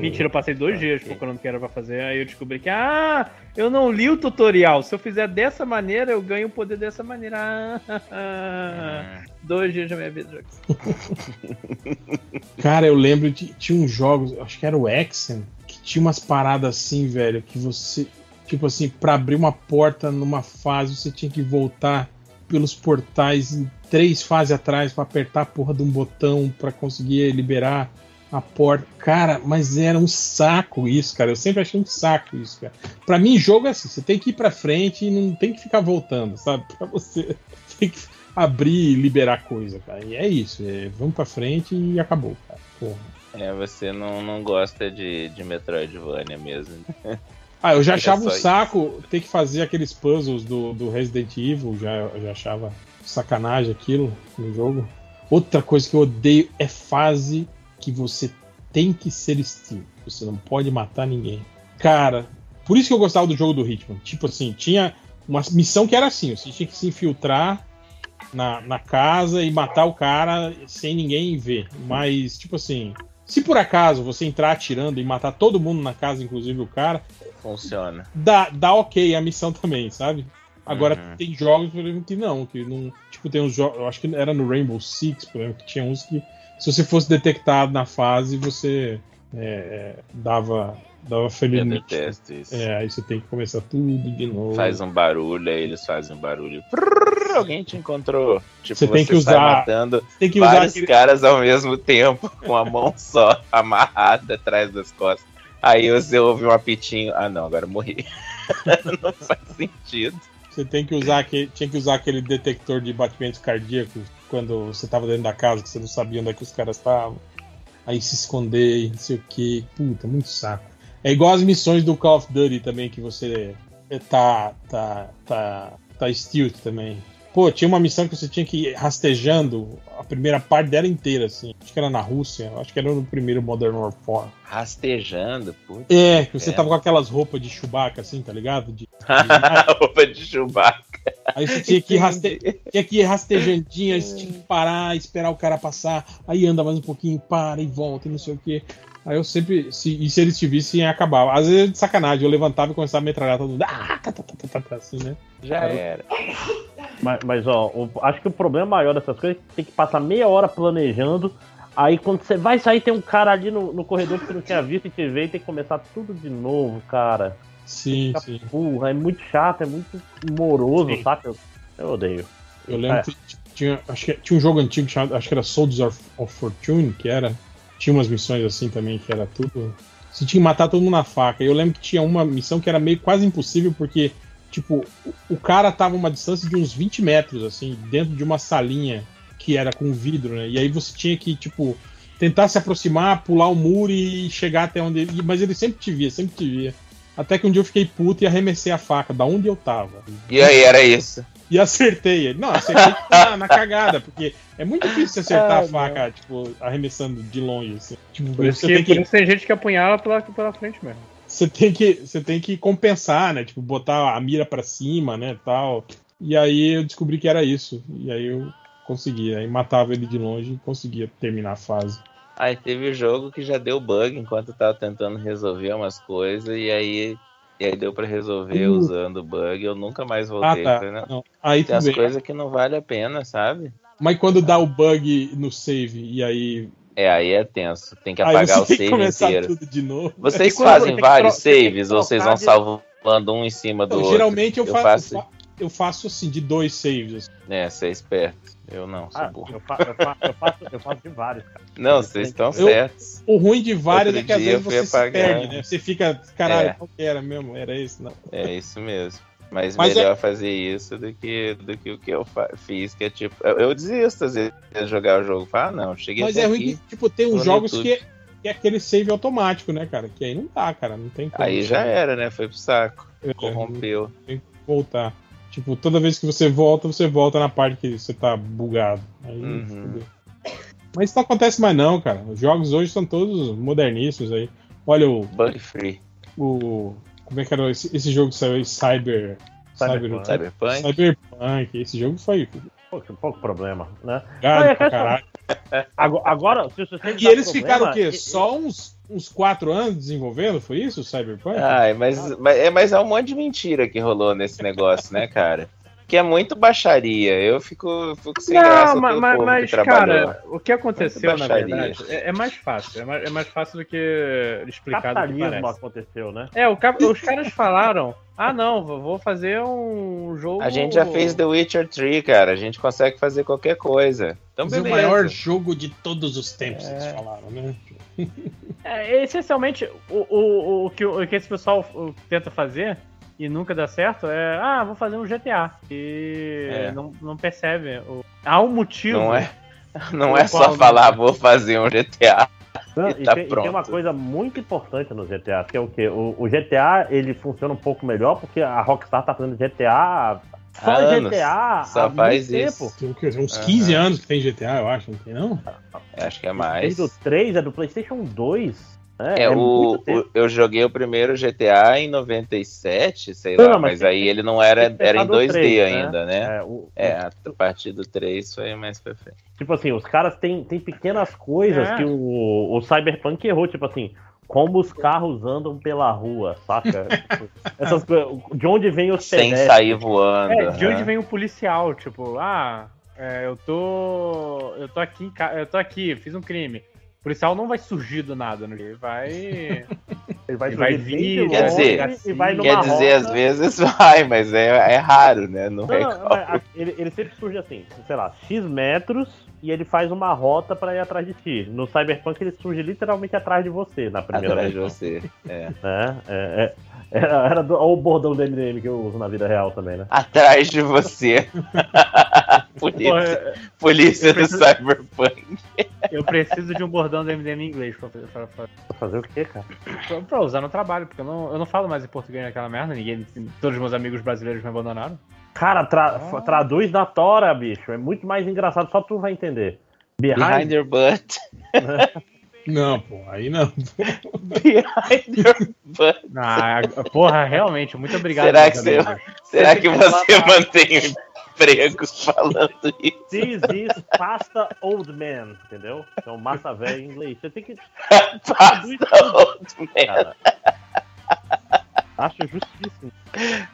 Mentira, eu passei dois dias procurando o que era pra fazer. Aí eu descobri que, ah, eu não li o tutorial. Se eu fizer dessa maneira, eu ganho o poder dessa maneira. Ah, Dois dias da minha vida. Cara, eu lembro de tinha uns jogos, acho que era o Exen, que tinha umas paradas assim, velho, que você, tipo assim, pra abrir uma porta numa fase, você tinha que voltar pelos portais três fases atrás pra apertar a porra de um botão pra conseguir liberar a porta. Cara, mas era um saco isso, cara. Eu sempre achei um saco isso, cara. Pra mim, jogo é assim, você tem que ir pra frente e não tem que ficar voltando, sabe? Pra você tem que abrir e liberar coisa, cara. E é isso, é, vamos pra frente e acabou, cara. Porra. É, você não, não gosta de, de Metroidvania mesmo. Ah, eu já É achava um saco ter que fazer aqueles puzzles do, do Resident Evil, já, já achava sacanagem aquilo no jogo. Outra coisa que eu odeio é fase que você tem que ser Steel. Você não pode matar ninguém. Cara, por isso que eu gostava do jogo do Hitman. Tipo assim, tinha uma missão que era assim: você tinha que se infiltrar na, na casa e matar o cara sem ninguém ver. Mas, tipo assim, se por acaso você entrar atirando e matar todo mundo na casa, inclusive o cara, Funciona. dá, dá ok a missão também, sabe? Agora Uhum. tem jogos, por exemplo, que não, que não. Tipo, tem uns jogos. Eu acho que era no Rainbow Six, por exemplo, que tinha uns que, se você fosse detectado na fase, você é, é, dava, dava Eu felizmente. detesto isso. É, aí você tem que começar tudo de novo. Faz um barulho, aí eles fazem um barulho. Prrr, alguém te encontrou. Tipo, Você tem que usar- matando tem que usar vários aquele- caras ao mesmo tempo, com a mão só, amarrada atrás das costas. Aí você ouve um apitinho. Ah, não, agora morri. não faz sentido. Você tem que usar aquele, tinha que usar aquele detector de batimentos cardíacos quando você tava dentro da casa, que você não sabia onde é que os caras estavam. Aí se esconder, não sei o que. Puta, muito saco. É igual as missões do Call of Duty também, que você tá. tá. tá. tá stealth também. Pô, tinha uma missão que você tinha que ir rastejando a primeira parte dela inteira, assim. Acho que era na Rússia, acho que era no primeiro Modern Warfare. Rastejando, putz. É, que você É. tava com aquelas roupas de Chewbacca, assim, tá ligado? De, Roupa de Chewbacca. Aí você tinha que ir, raste... tinha que ir rastejandinho, aí você tinha que parar, esperar o cara passar, aí anda mais um pouquinho, para e volta, e não sei o que. Aí eu sempre. Se, e se eles te vissem, acabava. Às vezes de sacanagem, eu levantava e começava a metralhar todo mundo. Ah, tá, tá, tá, tá, tá, assim, né? Já era. Mas, mas, ó, o- acho que o problema maior dessas coisas é que tem que passar meia hora planejando. Aí quando você vai sair, tem um cara ali no, no corredor que você não tinha visto e te vê e tem que começar tudo de novo, cara. Sim, Fica sim. Porra, é muito chato, é muito moroso, Sim. saca? Eu, eu odeio. Eu lembro É. que tinha, acho que tinha um jogo antigo chamado, acho que era Soldiers of, of Fortune, que era. Tinha umas missões assim também, que era tudo. Você tinha que matar todo mundo na faca. Eu lembro que tinha uma missão que era meio quase impossível, porque, tipo, o, o cara tava a uma distância de uns 20 metros, assim, dentro de uma salinha que era com vidro, né? E aí você tinha que, tipo, tentar se aproximar, pular o muro e chegar até onde ele. Mas ele sempre te via, sempre te via. Até que um dia eu fiquei puto e arremessei a faca, da onde eu tava. E aí, era isso. E acertei ele. Não, acertei na, na cagada, porque é muito difícil você acertar Ah, a faca, tipo, arremessando de longe. Assim. Tipo, Por isso, você, que, tem por que, isso tem gente que apunhala pela, pela frente mesmo. você, tem que, você tem que compensar, né? Tipo, botar a mira pra cima, né? Tal. E aí eu descobri que era isso. E aí eu conseguia. Aí matava ele de longe e conseguia terminar a fase. Aí teve jogo que já deu bug enquanto eu tava tentando resolver umas coisas e aí, e aí deu pra resolver Uh. usando o bug. Eu nunca mais voltei. Ah, tá. não. Não, aí Tem as coisas que não vale a pena, sabe? Mas quando dá o bug no save e aí. É, aí é tenso. Tem que aí apagar você o tem que save inteiro. tudo de novo. Vocês fazem vários saves ou vocês vão de- salvando um em cima do Não, outro? geralmente eu, faço. faço. Eu, fa- eu faço assim, de dois saves. assim. É, você é esperto. Eu não, sou Ah, burro. eu, fa- eu fa- eu faço, eu faço de vários, cara. Não, vocês estão Eu- certos. O ruim de vários Outro é que às vezes você se perde, né? Você fica, caralho, É. qual que era mesmo? Era esse, não. É isso mesmo. Mas, Mas melhor fazer isso do que, do que o que eu fiz, que é tipo. Eu, eu desisto às vezes de jogar o jogo. Falo, ah, não, cheguei Mas até é ruim aqui. que, tipo, tem uns jogos YouTube. que é, que é aquele save automático, né, cara? Que aí não dá, cara. Não tem como. Aí já era, né? Foi pro saco. É, Corrompeu. Tem que voltar. Tipo, toda vez que você volta, você volta na parte que você tá bugado. Aí, Uhum. Mas isso não acontece mais não, cara. Os jogos hoje são todos moderníssimos aí. Olha o. Bug free. O. Como é que era esse, esse jogo que saiu aí? Cyber. Cyberpunk. Cyberpunk. Cyberpunk. Esse jogo foi. Pouco, pouco problema, né? Gado é questão- caralho. Agora, se você E eles ficaram o quê? Só uns, uns quatro anos desenvolvendo? Foi isso, o Cyberpunk? Ai, mas, mas, é, mas é um monte de mentira que rolou nesse negócio, né, cara? Que é muito baixaria. Eu fico, fico sem graça Não, pelo mas, mas, que trabalhou. cara, o que aconteceu, na verdade, é, é mais fácil. É mais, é mais fácil do que explicar do que parece. aconteceu, né? É, o os caras falaram, ah não, vou fazer um jogo... A gente já fez The Witcher 3, cara. A gente consegue fazer qualquer coisa. Então, Mas é o beleza. maior jogo de todos os tempos, eles falaram, né? É, essencialmente, o, o, o, que, o que esse pessoal tenta fazer e nunca dá certo é, ah, vou fazer um GTA. E É. não, não percebe. O... Há um motivo. Não é, não é só falar, vou fazer um GTA. Não, e e, tá tem, e tem uma coisa muito importante no GTA, que é o quê? O, o GTA ele funciona um pouco melhor porque a Rockstar tá fazendo GTA só Há anos. GTA Só há faz muito isso. tempo. Tem? Tem uns Aham. 15 anos que tem GTA, eu acho, não tem não? Acho que é mais. Desde o 3 é do PlayStation 2. Né? É, o, muito tempo. o- eu joguei o primeiro GTA em 97, sei Não, lá, não, mas, mas tem aí que- ele não era, tem era em pensar no 2D três, né? ainda, né? É, o- É, a partir do 3 foi mais frente. Tipo assim, os caras têm, têm pequenas coisas É. que o, o Cyberpunk errou, tipo assim, como os carros andam pela rua, saca? Tipo, Essas coisas. De onde vem os Sem pedestres? sair voando. É, de onde aham. vem o policial? Tipo, ah, é, eu tô. Eu tô aqui, eu tô aqui, fiz um crime. O policial não vai surgir do nada, né? Ele vai. Ele vai, Ele vai vir, Quer dizer, e vai numa Quer dizer, rota. às vezes vai, mas é, é raro, né? Não, Não, é não, ele, ele sempre surge assim, sei lá, X metros e ele faz uma rota pra ir atrás de ti. No Cyberpunk ele surge literalmente atrás de você na primeira Atrás de você. É. né? É, é, era, era do, olha o bordão do MDM que eu uso na vida real também, né? Atrás de você. polícia Porra, polícia eu do preciso- Cyberpunk. Eu preciso de um bordão do MDM em inglês pra, pra, pra- Pra fazer o quê, cara? pra- pra usar no trabalho, porque eu não, eu não falo mais em português naquela merda, ninguém. Todos os meus amigos brasileiros me abandonaram. Cara, tra- traduz na tora, bicho. É muito mais engraçado, só tu vai entender. Behind Behind, your butt. Não, pô, aí não. Behind your butt. Ah, porra, realmente, muito obrigado. Será que, você, será que você mantém o emprego falando isso? This is pasta old man, entendeu? Então, massa velha em inglês. Você tem que. Pasta old man. Cara. Acho justíssimo.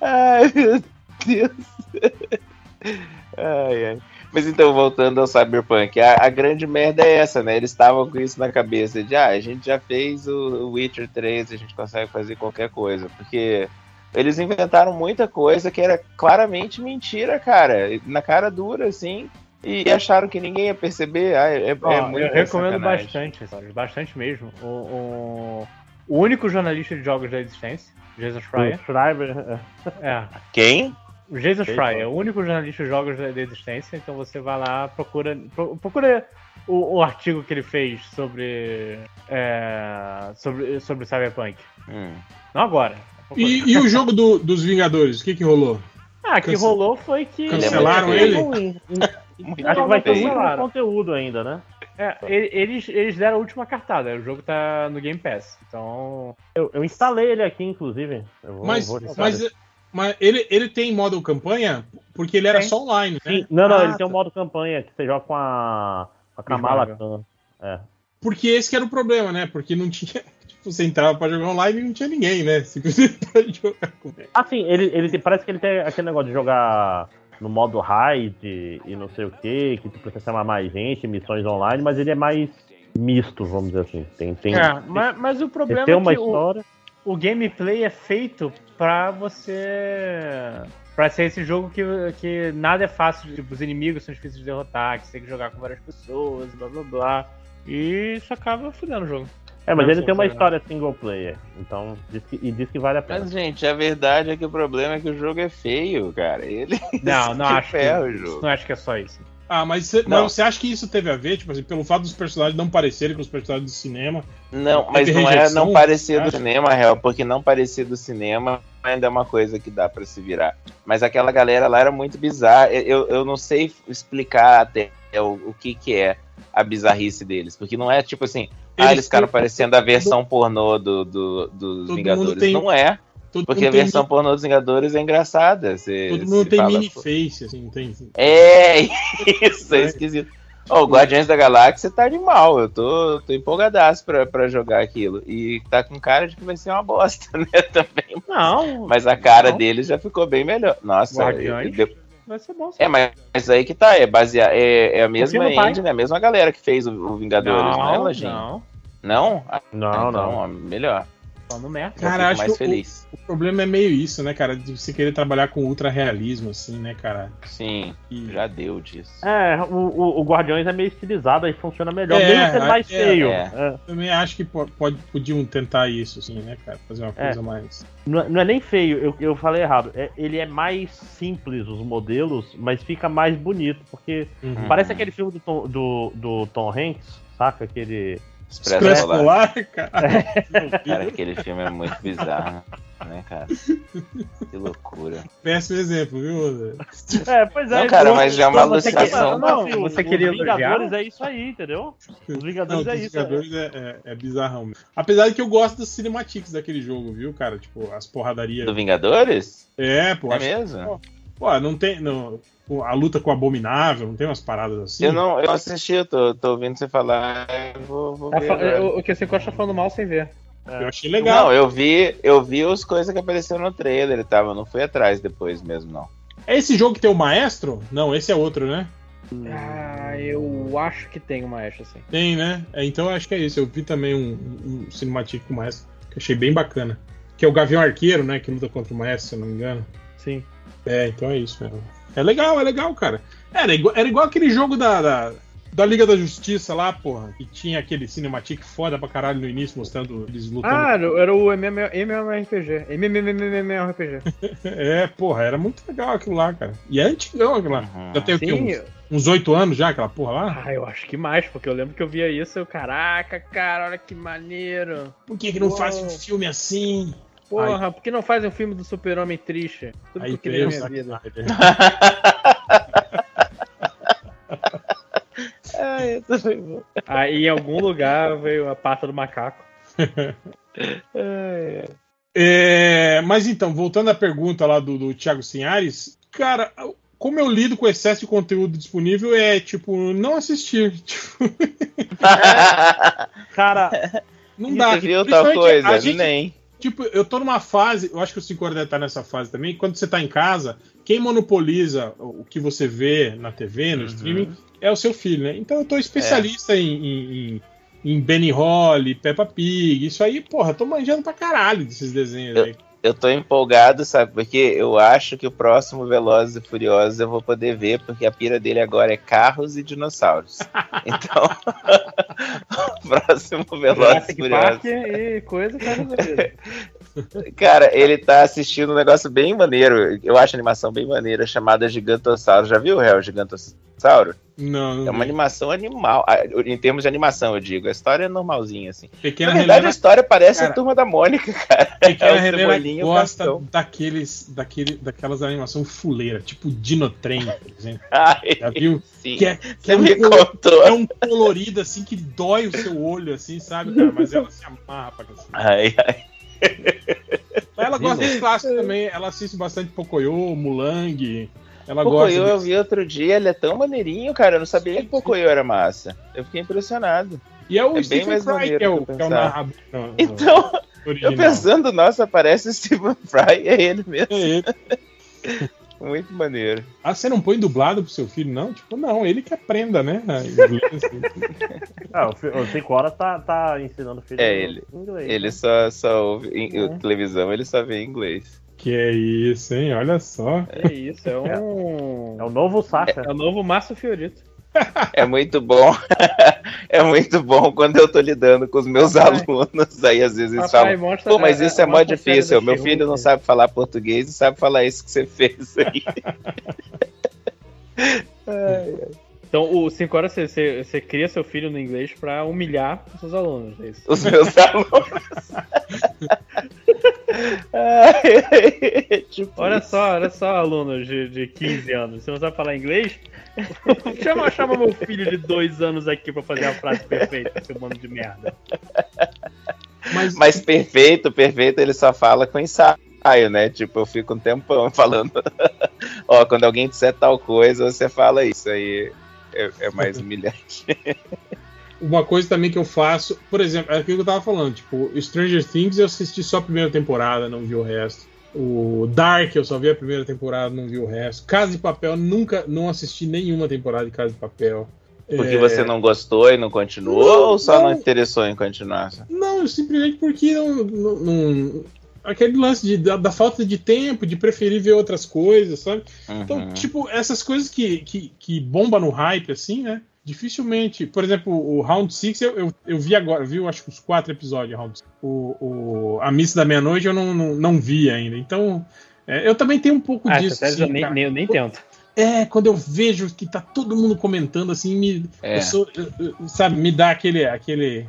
Ai, meu Deus. Ai, ai. Mas então, voltando ao Cyberpunk, a, a grande merda é essa, né? Eles estavam com isso na cabeça de, ah, a gente já fez o, o Witcher 3, a gente consegue fazer qualquer coisa. Porque eles inventaram muita coisa que era claramente mentira, cara. Na cara dura, assim. E acharam que ninguém ia perceber. Ah, é, é, Ó, é muito eu recomendo sacanagem. bastante, sabe? Bastante mesmo. O, o- o único jornalista de jogos da existência, Jason Schreier. Schreiber. É. Quem? O Jason. Schreier é o único jornalista de jogos da, existência, então você vai lá, procura, pro- procura o, o artigo que ele fez sobre, é, sobre, sobre Cyberpunk. Hum. Não agora. E, e o jogo do- dos Vingadores, o que que rolou? Ah, o que Cance- rolou foi que. Cancelaram é ele? Acho que vai ter muito conteúdo ainda, né? É, e- eles, eles deram a última cartada, o jogo tá no Game Pass. Então. Eu, eu instalei ele aqui, inclusive. Eu vou- Mas, vou mas, ele. Mas ele, ele tem modo campanha porque ele era Tem. só online, né? Sim, não, não, Ah, ele tem um modo campanha que você joga com a, a Kamala Khan. É. Porque esse que era o problema, né? Porque não tinha. Tipo, você entrava pra jogar online e não tinha ninguém, né? Simplesmente pra jogar com ele. Assim, ele, ele tem- parece que ele tem aquele negócio de jogar no modo raid e não sei o que, que tu precisa chamar mais gente, missões online, mas ele é mais misto, vamos dizer assim. Tem, tem, É, mas, mas o problema tem é uma que o, história. o gameplay é feito pra você Pra ser esse jogo que, que nada é fácil, tipo, os inimigos são difíceis de derrotar, que você tem que jogar com várias pessoas, blá blá blá. E isso acaba fudendo o jogo. É, mas Não ele tem uma né? história single player. Então, diz que, e diz que vale a pena. Mas, gente, a verdade é que o problema é que o jogo é feio, cara. Ele. Não, não acho que, o jogo. não acho que é só isso. Ah, mas você, Não. você acha que isso teve a ver, tipo assim, pelo fato dos personagens não parecerem com os personagens do cinema? Não, mas não é não parecer do acha? cinema, real, porque não parecer do cinema ainda é uma coisa que dá pra se virar. Mas aquela galera lá era muito bizarra. Eu, eu não sei explicar até o, o que, que é a bizarrice deles, porque não é tipo assim, ah, Eles ficaram parecendo a versão pornô do, do- dos Vingadores. tem- não é. Todo Porque a versão pornô dos Vingadores é engraçada. Você, Todo mundo tem fala, mini pô, face, assim, tem. É, isso, é esquisito. Ó, o Guardiões da Galáxia tá animal. Eu tô, tô empolgadaço pra, pra jogar aquilo. E tá com cara de que vai ser uma bosta, né? Também. Não. Mas a cara não. deles já ficou bem melhor. Nossa, Guardiões? eu- eu- Vai ser bom. é, mas, mas aí que tá, é baseado. É, é a mesma engine, é a mesma galera que fez o, o Vingadores, não, é, Não, Lojinha? não. Não? Ah, Não, então, não. ó, melhor. No merda. Eu Cara, fico acho mais que o- feliz. O problema é meio isso, né, cara? De você querer trabalhar com ultra realismo, assim, né, cara? Sim, já deu disso. É, o, o, o Guardiões é meio estilizado, aí funciona melhor. É, mesmo sendo mais é, feio. é. É. Também acho que po- pode, podiam tentar isso, assim, né, cara? Fazer uma É. coisa mais. Não, é- não é nem feio, eu, eu falei errado. É, ele é mais simples, os modelos, mas fica mais bonito. Porque Uhum. parece aquele filme do Tom, do, do Tom Hanks, saca? Aquele. Expresso Expresso Polar. Polar, cara. Cara, aquele filme é muito bizarro, né, cara? Que loucura. Péssimo exemplo, viu? Zé? É, pois é. Não, cara, eu- mas já é uma você alucinação. quer- Não, Você queria Os Vingadores é isso aí, entendeu? Os Não, Vingadores é dos isso. Vingadores é, é, é bizarrão. mesmo. Apesar de que eu gosto das cinematics daquele jogo, viu, cara? Tipo, as porradarias. Do Vingadores? É, pô. É acho- mesmo? Pô, não tem. Não, pô, a luta com o Abominável, não tem umas paradas assim? Eu não, eu assisti, eu tô, tô ouvindo você falar, eu vou, vou Tá ver o, o que você gosta tá falando mal sem ver. Eu achei legal. Não, eu vi, eu vi as coisas que apareceram no trailer e tal, eu não fui atrás depois mesmo, não. É esse jogo que tem o Maestro? Não, esse é outro, né? Ah, eu acho que tem uma Ash assim. Tem, né? É, então eu acho que é isso. Eu vi também um, um cinematic com o Maestro, que eu achei bem bacana. Que é o Gavião Arqueiro, né? Que luta contra o Maestro, se eu não me engano. Sim. É, então é isso mesmo. É legal, é legal, cara. Era igual, era igual aquele jogo da, da, da Liga da Justiça lá, porra, que tinha aquele cinematic foda pra caralho no início, mostrando eles lutando. Ah, era o MM MMORPG. MMORPG. É, porra, era muito legal aquilo lá, cara. E é antigão aquilo lá. Já tem o quê? Uns, 8 anos já, aquela porra lá? Ah, eu acho que mais, porque eu lembro que eu via isso e eu, caraca, cara, olha que maneiro. Por que, que não Uou. faz um filme assim? Porra, por que não faz um filme do super-homem triste? Tudo que Aí eu queria minha vida. Ai, eu tô bem bom. Aí em algum lugar veio a pata do macaco. É, mas então, voltando à pergunta lá do, do Thiago Sinhares, cara, como eu lido com o excesso de conteúdo disponível é tipo não assistir. Tipo, Cara, não dá. você viu tal Principalmente a coisa? gente- Nem. Tipo, eu tô numa fase, eu acho que o 5 deve estar nessa fase também. Quando você tá em casa, quem monopoliza o que você vê na TV, no streaming, é o seu filho, né? Então eu tô especialista em, em, em, em Benny Holly, Peppa Pig, isso aí, porra, tô manjando pra caralho desses desenhos aí. Eu tô empolgado, sabe? Porque eu acho que o próximo Velozes e Furiosos eu vou poder ver, porque a pira dele agora é carros e dinossauros. Então, o próximo Velozes e Furiosos. E coisa. Cara, ele tá assistindo um negócio bem maneiro. Eu acho a animação bem maneira, chamada Gigantossauro. Já viu o réu Gigantossauro? Não, não É uma animação animal. Ah, Em termos de animação, eu digo. A história é normalzinha, assim. Pequena Na verdade, Helena- a história parece Cara, a turma da Mônica, cara. Pequena É Helena gosta daqueles, daquele, daquelas animações fuleira, tipo Dinotrem, por exemplo. Ai, Já viu? sim. Que é, que Você é, um me contou. é um colorido assim que dói o seu olho, assim, sabe, cara? Mas ela se amarra pra cacete. Ai, ai. Ela gosta dos clássicos também. Ela assiste bastante Pocoyo, Mulang. Ela Pocoyo eu vi outro dia, ele é tão maneirinho, cara. Eu não sabia que Pocoyo era massa. Eu fiquei impressionado. E é o É bem Stephen mais Fry, maneiro que é o, que é o pensava. narrador. Então, original. eu pensando, nossa, parece o Stephen Fry, é ele mesmo. É ele. Muito maneiro. Ah, você não põe dublado pro seu filho, não? Tipo, não, ele que aprenda, né? Ah, o fi- o 5 horas tá, tá ensinando o filho É ele. inglês. Ele né? só, só ouve em, É. televisão, ele só vê em inglês. Que é isso, hein? Olha só. É isso, é um. É o novo Sasha. É o novo Márcio Fiorito. É muito bom. é muito bom quando eu tô lidando com os meus alunos. Aí às vezes eles Papai, falam, mostra pô, mas a- isso é mó difícil. Meu filho não sabe falar português e sabe falar isso que você fez aí. Então, o 5 horas você, você, você cria seu filho no inglês pra humilhar os seus alunos. É isso. Os meus alunos. Tipo olha isso. só, olha só, alunos de, de 15 anos. Você não sabe falar inglês? chama, chama meu filho de 2 anos aqui pra fazer a frase perfeita, seu mano de merda. Mas... perfeito, perfeito, ele só fala com ensaio, né? Tipo, eu fico um tempão falando. Ó, quando alguém disser tal coisa, você fala isso aí. É, é mais humilhante. Uma coisa também que eu faço, por exemplo, é aquilo que eu tava falando, tipo, Stranger Things eu assisti só a primeira temporada, não vi o resto. O Dark eu só vi a primeira temporada, não vi o resto. Casa de Papel, nunca, não assisti nenhuma temporada de Casa de Papel. Porque É, você não gostou e não continuou, Não, ou só não, não. interessou em continuar? Não, simplesmente porque não. não- aquele lance de, da, da falta de tempo, de preferir ver outras coisas, sabe? Então, Uhum. tipo, essas coisas que, que, que bomba no hype, assim, né? Dificilmente. Por exemplo, o Round 6 eu, eu, eu vi agora, vi, eu acho que os quatro episódios de Round 6. O, o, a Missa da Meia-Noite eu não, não, não vi ainda. Então, é, eu também tenho um pouco Ah, disso. eu assim, nem, nem, eu nem tento. É, quando eu vejo que tá todo mundo comentando, assim, me, É. eu sou- eu- eu- sabe, me dá aquele. aquele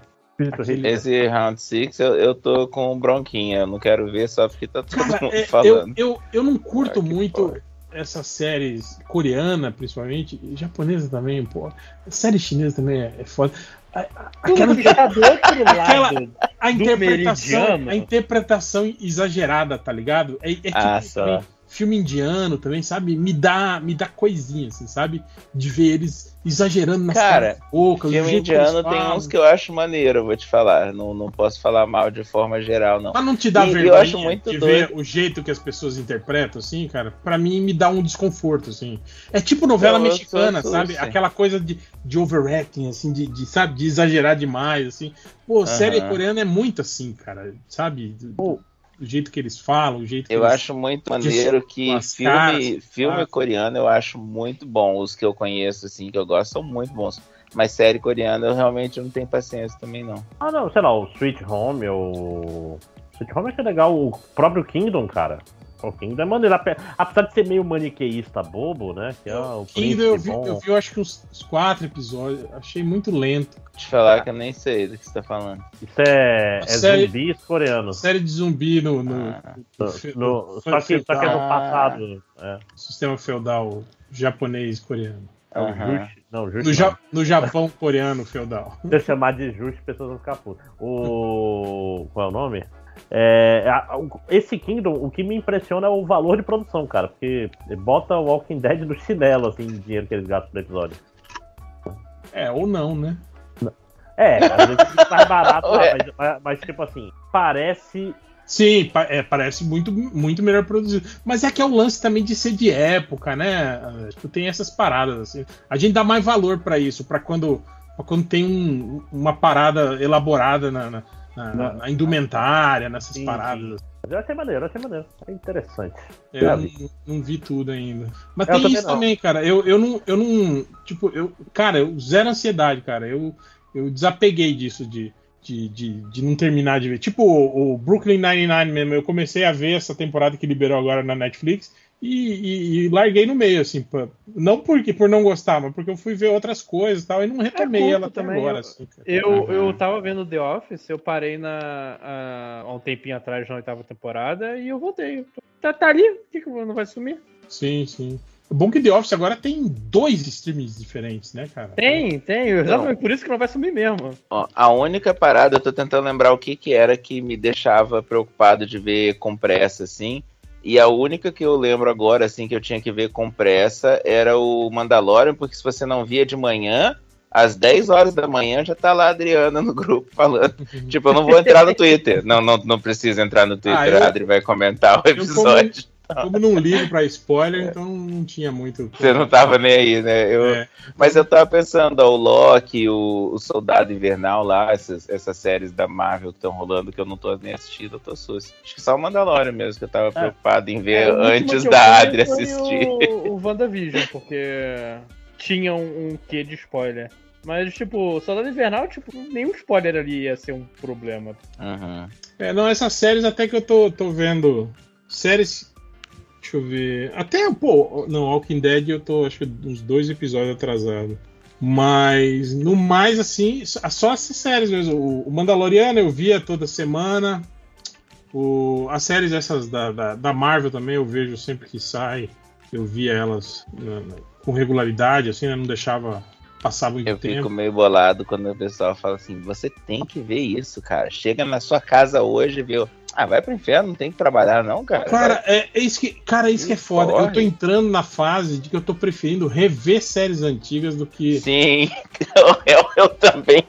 aquele- Esse Round 6 eu, eu tô com bronquinha, eu não quero ver só porque tá todo Cara, mundo é, eu, falando. eu, eu não curto muito essas séries coreana, principalmente, e japonesa também, pô. Série chinesa também é, é foda. A- a- Aquela, que tá do outro aquela- lado a do interpretação, a interpretação exagerada, tá ligado? É, é tipo Ah, só. Filme indiano também, sabe? Me dá, me dá coisinha, assim, sabe? De ver eles exagerando nas Cara, bocas, filme indiano tem uns que eu acho maneiro, eu vou te falar. Não, não posso falar mal de forma geral, não. Mas não te dá E- vergonha eu acho muito de doido. ver o jeito que as pessoas interpretam, assim, cara? Pra mim, me dá um desconforto, assim. É tipo novela Eu- eu mexicana, sou- sabe? sim. Aquela coisa de, de overacting, assim, de, de, sabe? De exagerar demais, assim. Pô, série coreana é muito assim, cara, sabe? Do, do jeito que eles falam, o jeito que Eu eles... acho muito maneiro que filme, caras, filme ah. coreano eu acho muito bom. Os que eu conheço, assim, que eu gosto, são muito bons. Mas série coreana eu realmente não tenho paciência também, não. Ah, não, sei lá, o Sweet Home, o. Sweet Home é que é legal, o próprio Kingdom, cara. O Kingdom é maneiro, ape- apesar de ser meio maniqueísta bobo, né? Que é o Kingdom eu vi, príncipe eu bom. vi, eu acho que uns, quatro episódios, achei muito lento. Te falar que eu nem sei do que você tá falando. Isso é, é série- zumbis coreanos. Série de zumbi no... no, Ah. no No- no- só, que, só que é no feudal- passado. É. Sistema feudal japonês coreano. É. Just- não, Just No, não. Ja- no Japão coreano feudal. Se eu chamar de Just, as pessoas vão ficar putas. O. Qual é o nome? É, esse Kingdom, o que me impressiona é o valor de produção, cara. Porque bota o Walking Dead no chinelo, assim, de dinheiro que eles gastam por episódio. É, ou não, né? É, às vezes mais barato lá, Ué. mas, mas- mas, tipo assim, parece. Sim, pa- é, parece muito, muito melhor produzido. Mas é que é o lance também de ser de época, né? Ah, Tipo, tem essas paradas, assim. A gente dá mais valor pra isso, pra quando, pra quando tem um- uma parada elaborada na, na- na- Na- na indumentária, nessas Sim, paradas. Mas eu achei maneiro, eu achei maneiro. É interessante. Eu Já não, vi. não vi tudo ainda. Mas Eu tem também isso não. também, cara. Eu, eu não. Eu não. Tipo, eu. Cara, eu zero ansiedade, cara. Eu, eu desapeguei disso de, de, de, de não terminar de ver. Tipo, o, o Brooklyn Nine-Nine mesmo. Eu comecei a ver essa temporada que liberou agora na Netflix e, e- e larguei no meio, assim. pra- não porque por não gostar, mas porque eu fui ver outras coisas e tal. E não retomei curto ela até também, agora, eu- assim. Eu, eu tava vendo The Office, eu parei na, a- há um tempinho atrás na oitava temporada e eu voltei. Tá, tá ali, por que, que não vai sumir? Sim, sim. O bom que The Office agora tem dois streamings diferentes, né, cara? Tem, tem, exatamente por isso que não vai sumir mesmo. Ó, a única parada, eu tô tentando lembrar o que que era que me deixava preocupado de ver com pressa, assim. E a única que eu lembro agora, assim, que eu tinha que ver com pressa era o Mandalorian, porque se você não via de manhã, às 10 horas da manhã já tá lá a Adriana no grupo falando. tipo, eu não vou entrar no Twitter. Não, não, não precisa entrar no Twitter, Ah, eu- a Adri vai comentar o episódio. Como, não ligo pra spoiler, então não tinha muito. Você não tava nem aí, né? Eu, É. Mas eu tava pensando, ó, o Loki, o, o Soldado Invernal lá, essas, essas séries da Marvel que estão rolando, que eu não tô nem assistindo, eu tô susto. Acho que só o Mandalorian mesmo, que eu tava preocupado em ver É, antes da Adri assistir. O, o WandaVision, porque tinha um, um quê de spoiler. Mas, tipo, Soldado Invernal, tipo, nenhum spoiler ali ia ser um problema. Uhum. É, não, essas séries até que eu tô, tô vendo. Séries. Deixa eu ver. Até, pô, não, Walking Dead eu tô, acho que uns dois episódios atrasado. Mas, no mais, assim, só essas séries mesmo. O- Mandaloriano eu via toda semana. O, as séries essas da, da, da Marvel também eu vejo sempre que sai. Eu via elas na- na- com regularidade, assim, né? Não deixava passar muito Eu tempo. fico meio bolado quando o pessoal fala assim: você tem que ver isso, cara. Chega na sua casa hoje vê. Ah, vai pro inferno, não tem que trabalhar, não, cara. Cara, é, é isso que, cara, é isso que é foda. Eu tô entrando na fase de que eu tô preferindo rever séries antigas do que. Sim, eu, eu também.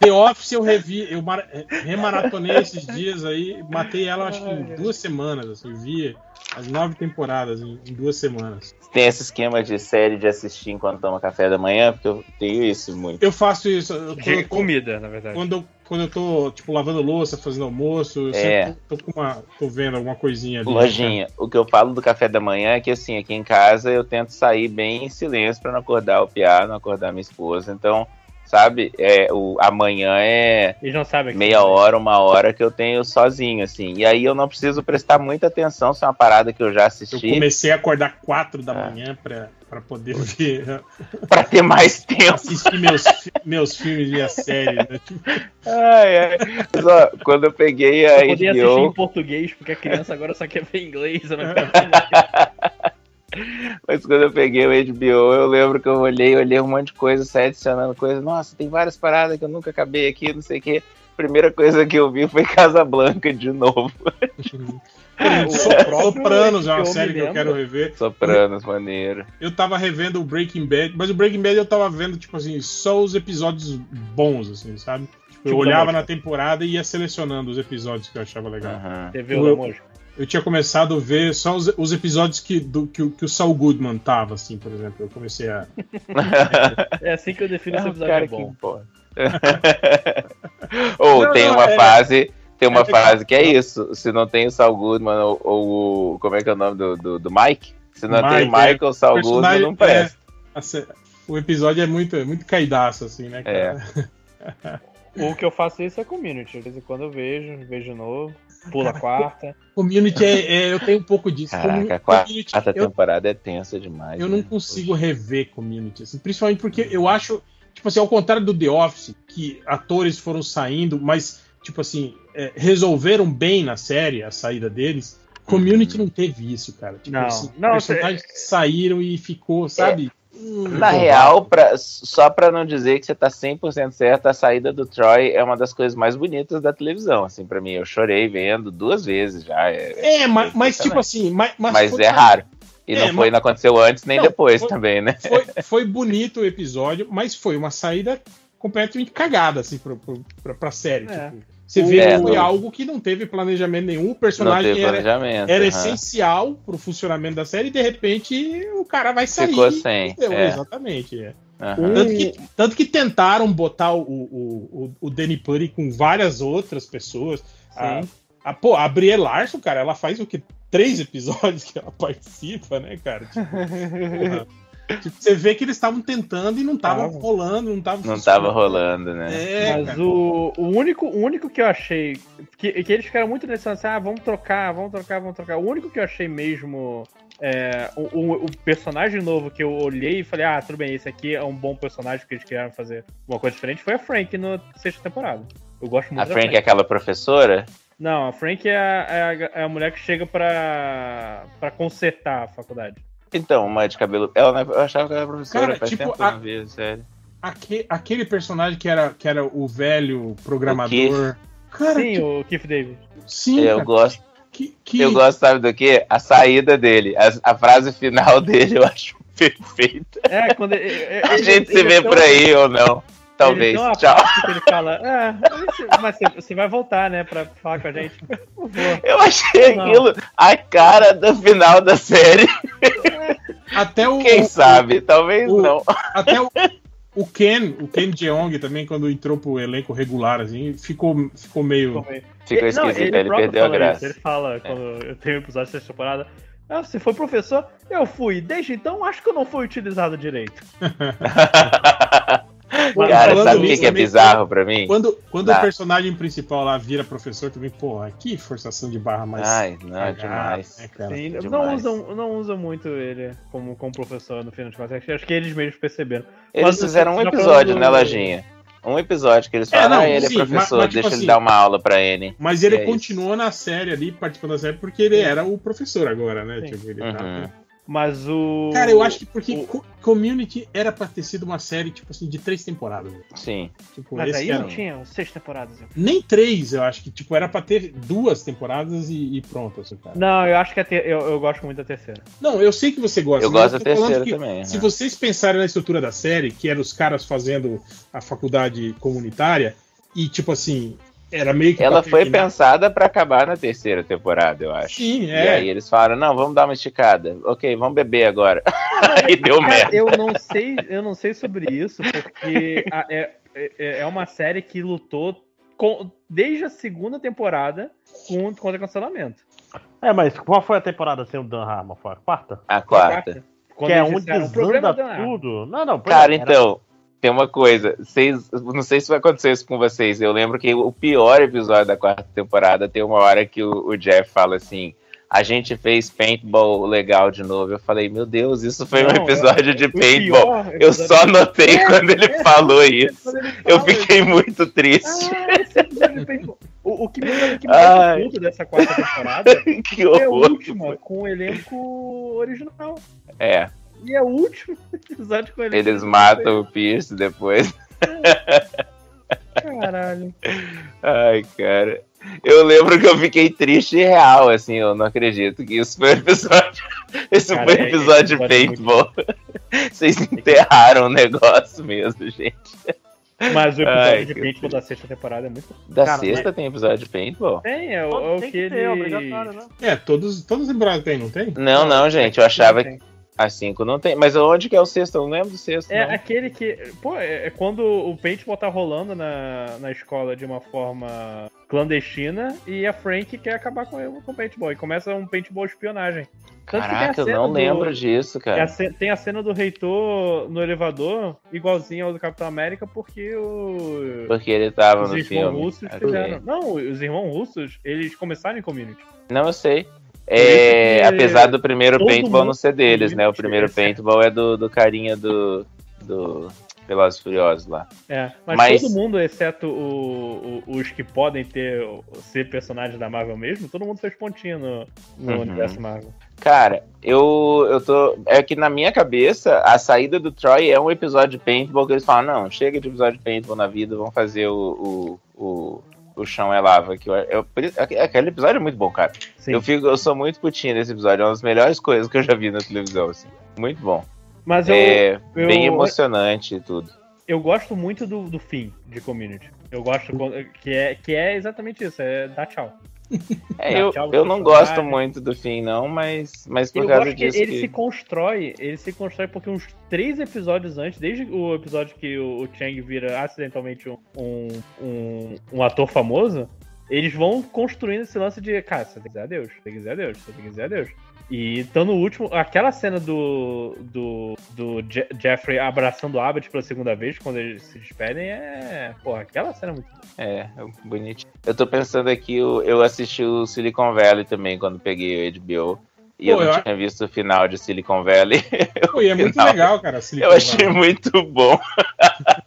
The Office eu revi, eu mar- remaratonei esses dias aí, matei ela acho que em duas semanas, assim, vi as nove temporadas em, em duas semanas. Tem esse esquema de série de assistir enquanto toma café da manhã, porque eu tenho isso muito. Eu faço isso. Eu tô- De eu comida, na verdade. Quando eu, quando eu tô, tipo, lavando louça, fazendo almoço, eu É. sempre tô, uma. tô vendo alguma coisinha ali. Lojinha, o que eu falo do café da manhã é que assim, aqui em casa eu tento sair bem em silêncio pra não acordar o Piá, não acordar minha esposa. Então, sabe, é, o, amanhã é Eles não sabem que meia hora, uma hora que eu tenho sozinho, assim. E aí eu não preciso prestar muita atenção se é uma parada que eu já Eu assisti. comecei a acordar quatro da Ah. manhã pra, pra poder ver. pra ter mais tempo. Assistir meus, meus filmes e as séries. Né? Ai, ai. Mas, ó, quando eu peguei a Eu podia assistir em HBO, português, porque a criança agora só quer ver inglês. Eu não quero ver mas quando eu peguei o HBO, eu lembro que eu olhei, olhei um monte de coisa, saí adicionando coisa. Nossa, tem várias paradas que eu nunca acabei aqui, não sei o quê. Primeira coisa que eu vi foi Casa Blanca de novo. So- Sopranos é uma série que eu quero rever. Sopranos, maneiro. Eu tava revendo o Breaking Bad, mas o Breaking Bad eu tava vendo, tipo assim, só os episódios bons, assim, sabe? Tipo, eu Tipo olhava na temporada e ia selecionando os episódios que eu achava legal. Viu Eu-? Eu tinha começado a ver só os, os episódios que, do, que, o- que o Saul Goodman tava, assim, por exemplo. Eu comecei a. É assim que eu defino É esse o episódio cara é bom. Ou Não, tem não, uma é- fase, tem uma é- fase que é isso. Se não tem o Saul Goodman ou, ou o. Como é que é o nome do, do, do Mike? Se não tem o Mike, é, Michael Saul Goodman, não presta. é, a sé- o episódio é muito, é muito caidaço, assim, né, cara? O que eu faço isso é community. De vez em quando eu vejo, vejo novo, pula a quarta. Community é, é- Eu tenho um pouco disso. Caraca, a quarta community, eu, temporada é tensa demais. eu né? não consigo rever community, assim, principalmente porque eu acho, tipo assim, ao contrário do The Office, que atores foram saindo, mas, tipo assim, é, resolveram bem na série a saída deles. Community não teve isso, cara. Tipo, Não, assim, não, personagens que saíram e ficou, sabe? Hum, Na real, pra, só pra não dizer que você tá 100% certo, a saída do Troy é uma das coisas mais bonitas da televisão, assim, pra mim. Eu chorei vendo duas vezes já. É, É, mas, mas tipo assim, mas, mas, mas foi- é raro. E É, não foi, mas- não aconteceu antes nem Não, depois foi- também, né? Foi, foi bonito o episódio, mas foi uma saída completamente cagada, assim, pro, pra, pra série. É. tipo. Você vê É, que foi não- algo que não teve planejamento nenhum, o personagem teve era, era aham. essencial pro funcionamento da série e de repente o cara vai sair. Ficou sem, Entendeu? é. Exatamente. é. Aham. Tanto, que, tanto que tentaram botar o, o, o, o Danny Putty com várias outras pessoas. A, a, pô, a Brie Larson, cara, ela faz o que? Três episódios que ela participa, né, cara? Tipo, porra. Tipo, você vê que eles estavam tentando e não estavam Tavam. rolando, não estavam Não tava rolando, né? É, Mas cara. o, o, único, o único que eu achei. Que, que eles ficaram muito nesse assim, ah, vamos trocar, vamos trocar, vamos trocar. O único que eu achei mesmo. é, o, o- o personagem novo que eu olhei e falei, ah, tudo bem, esse aqui é um bom personagem que eles queriam fazer uma coisa diferente, foi a Frank na sexta temporada. Eu gosto muito A da Frank é aquela professora? Não, a Frank é a, é a- é a mulher que chega pra, pra consertar a faculdade. Então, uma de cabelo. Ela não é- eu achava que ela era professora, Cara, faz tipo, tempo que a- não vi, sério. Aque- aquele personagem que era, que era o velho programador. Cara, Sim, que- o Keith David. sim, eu cara, gosto. que- que- Eu gosto, sabe do quê? A saída dele. A, a frase final dele eu acho perfeita. É, quando ele, A gente se vê por aí ou não. Talvez. Ele Tchau. ele fala, é, mas você, você vai voltar, né, pra falar com a gente. Eu achei Não. aquilo a cara do final da série. Até o. Quem sabe? Talvez o- não. Até o, o Ken, o Ken Jeong também, quando entrou pro elenco regular, assim, ficou, ficou meio. Ficou esquisito, ele, próprio perdeu a graça. isso, Ele fala, quando eu tenho um episódio dessa temporada, ah, você foi professor? Eu fui. Desde então, acho que eu não fui utilizado direito. Cara, Falando sabe o que, que é também, bizarro pra mim? Quando, quando Tá. o personagem principal lá vira professor também, porra, que forçação de barra mais. Ai, não, é demais. né, cara? Sim, não demais. usam, não usam muito ele como, como professor no final de contas. Acho que eles mesmos perceberam. Eles Mas, fizeram um tá episódio, falando né, do- Lojinha? Um episódio que eles É, falam, não, ah, ele sim, é professor, mas- mas, tipo deixa assim, ele dar uma aula pra ele. Mas ele é isso. continuou na série ali, participando da série, porque ele era o professor agora, né? Sim. Tipo, ele Uhum. tá- Mas o. Cara, eu acho que porque Co- Community era pra ter sido uma série, tipo assim, de três temporadas. né? Sim. Tipo, Mas aí era- não tinha seis temporadas. Nem três, eu acho que, tipo, era pra ter duas temporadas e, e pronto, assim, cara. Não, eu acho que a ter- eu, eu gosto muito da terceira. Não, eu sei que você gosta. Eu gosto tô da falando terceira que também, Se né? vocês pensarem na estrutura da série, que eram os caras fazendo a faculdade comunitária, e tipo assim, era meio que. Ela foi terminar- pensada pra acabar na terceira temporada, eu acho. Sim, E é. aí eles falaram, não, vamos dar uma esticada. Ok, vamos beber agora. aí deu Cara, merda. Eu não sei, eu não sei sobre isso, porque a- é, é, é uma série que lutou com- desde a segunda temporada com- contra cancelamento. É, mas qual foi a temporada sem o Dan Harmon? Foi a quarta? A quarta. Quando que é um disseram, "O programa desanda Harmon." tudo. Não, não. Cara, é, era- então, tem uma coisa. Vocês, não sei se vai acontecer isso com vocês. Eu lembro que o pior episódio da quarta temporada tem uma hora que o, o Jeff fala assim. A gente fez paintball legal de novo. Eu falei, meu Deus, isso foi um Não, episódio é- de paintball. pior Eu só notei É, quando ele é, falou isso. ele Eu fala fiquei muito triste. Ah. O, o que me, o que me Ai. puto dessa quarta temporada Que é a horror. última com o elenco original. É, E é o último episódio com elenco eles matam o Pierce depois. Caralho. Ai, cara. Eu lembro que eu fiquei triste e real, assim, eu não acredito que isso foi um episódio. Esse Cara, foi um é- episódio de episódio é muito paintball. Vocês enterraram o negócio mesmo, gente. Mas o episódio Ai, de paintball da sexta temporada é muito Da Cara, sexta tem episódio de paintball? Tem, é, o- é o tem que que ele... obrigatório, né? É, todos, todas as temporadas tem, não tem? Não, não, gente, eu achava que a 5 não tem. Mas onde que é o sexto? Eu não lembro do sexto. É não. aquele que. Pô, é é quando o paintball tá rolando na, na escola de uma forma clandestina e a Frank quer acabar com, ele- com o paintball. E começa um paintball espionagem. Tanto Caraca, eu não do- lembro disso, a, cara. tem a cena do reitor no elevador, igualzinho ao do Capitão América, porque o. Porque ele tava os no irmãos filme. russos Ok. fizeram. Não, os irmãos russos, eles começaram em community. Não, eu sei. É, apesar do primeiro paintball não ser deles, né? O primeiro paintball é do, do carinha do. do Velozes e Furiosos lá. É, mas, Mas- todo mundo, exceto o- o- os que podem ter ser personagens da Marvel mesmo, todo mundo fez pontinho no, no Uhum. universo Marvel. Cara, eu, eu tô. É que na minha cabeça, a saída do Troy é um episódio de paintball que eles falam: não, chega de episódio de paintball na vida, vamos fazer o. o, o, o chão é lava. Que eu, eu- aquele episódio é muito bom, cara. Sim. Eu, fico, eu sou muito putinho desse episódio, é uma das melhores coisas que eu já vi na televisão. Assim. Muito bom. Mas eu, é eu- bem emocionante e tudo. eu gosto muito do, do fim de community. Eu gosto que é, que é exatamente isso, é dar tchau. É, eu, eu não gosto muito do fim, não, mas, mas por Eu causa gosto que disso. ele que- se constrói, ele se constrói porque uns três episódios antes, desde o episódio que o, o Chang vira acidentalmente um, um, um, um ator famoso, eles vão construindo esse lance de, cara, você tem que dizer adeus, você tem que dizer adeus, você tem que dizer adeus. E então no último, aquela cena do, do, do Je- Jeffrey abraçando o Abbott pela segunda vez, quando eles se despedem, é. Porra, aquela cena é muito. É, é bonitinho. Eu tô pensando aqui, eu, eu assisti o Silicon Valley também quando peguei o HBO. E Pô, eu não eu- tinha visto o final de Silicon Valley. Pô, e é muito Final. legal, cara. Silicon Eu achei Valley. muito bom.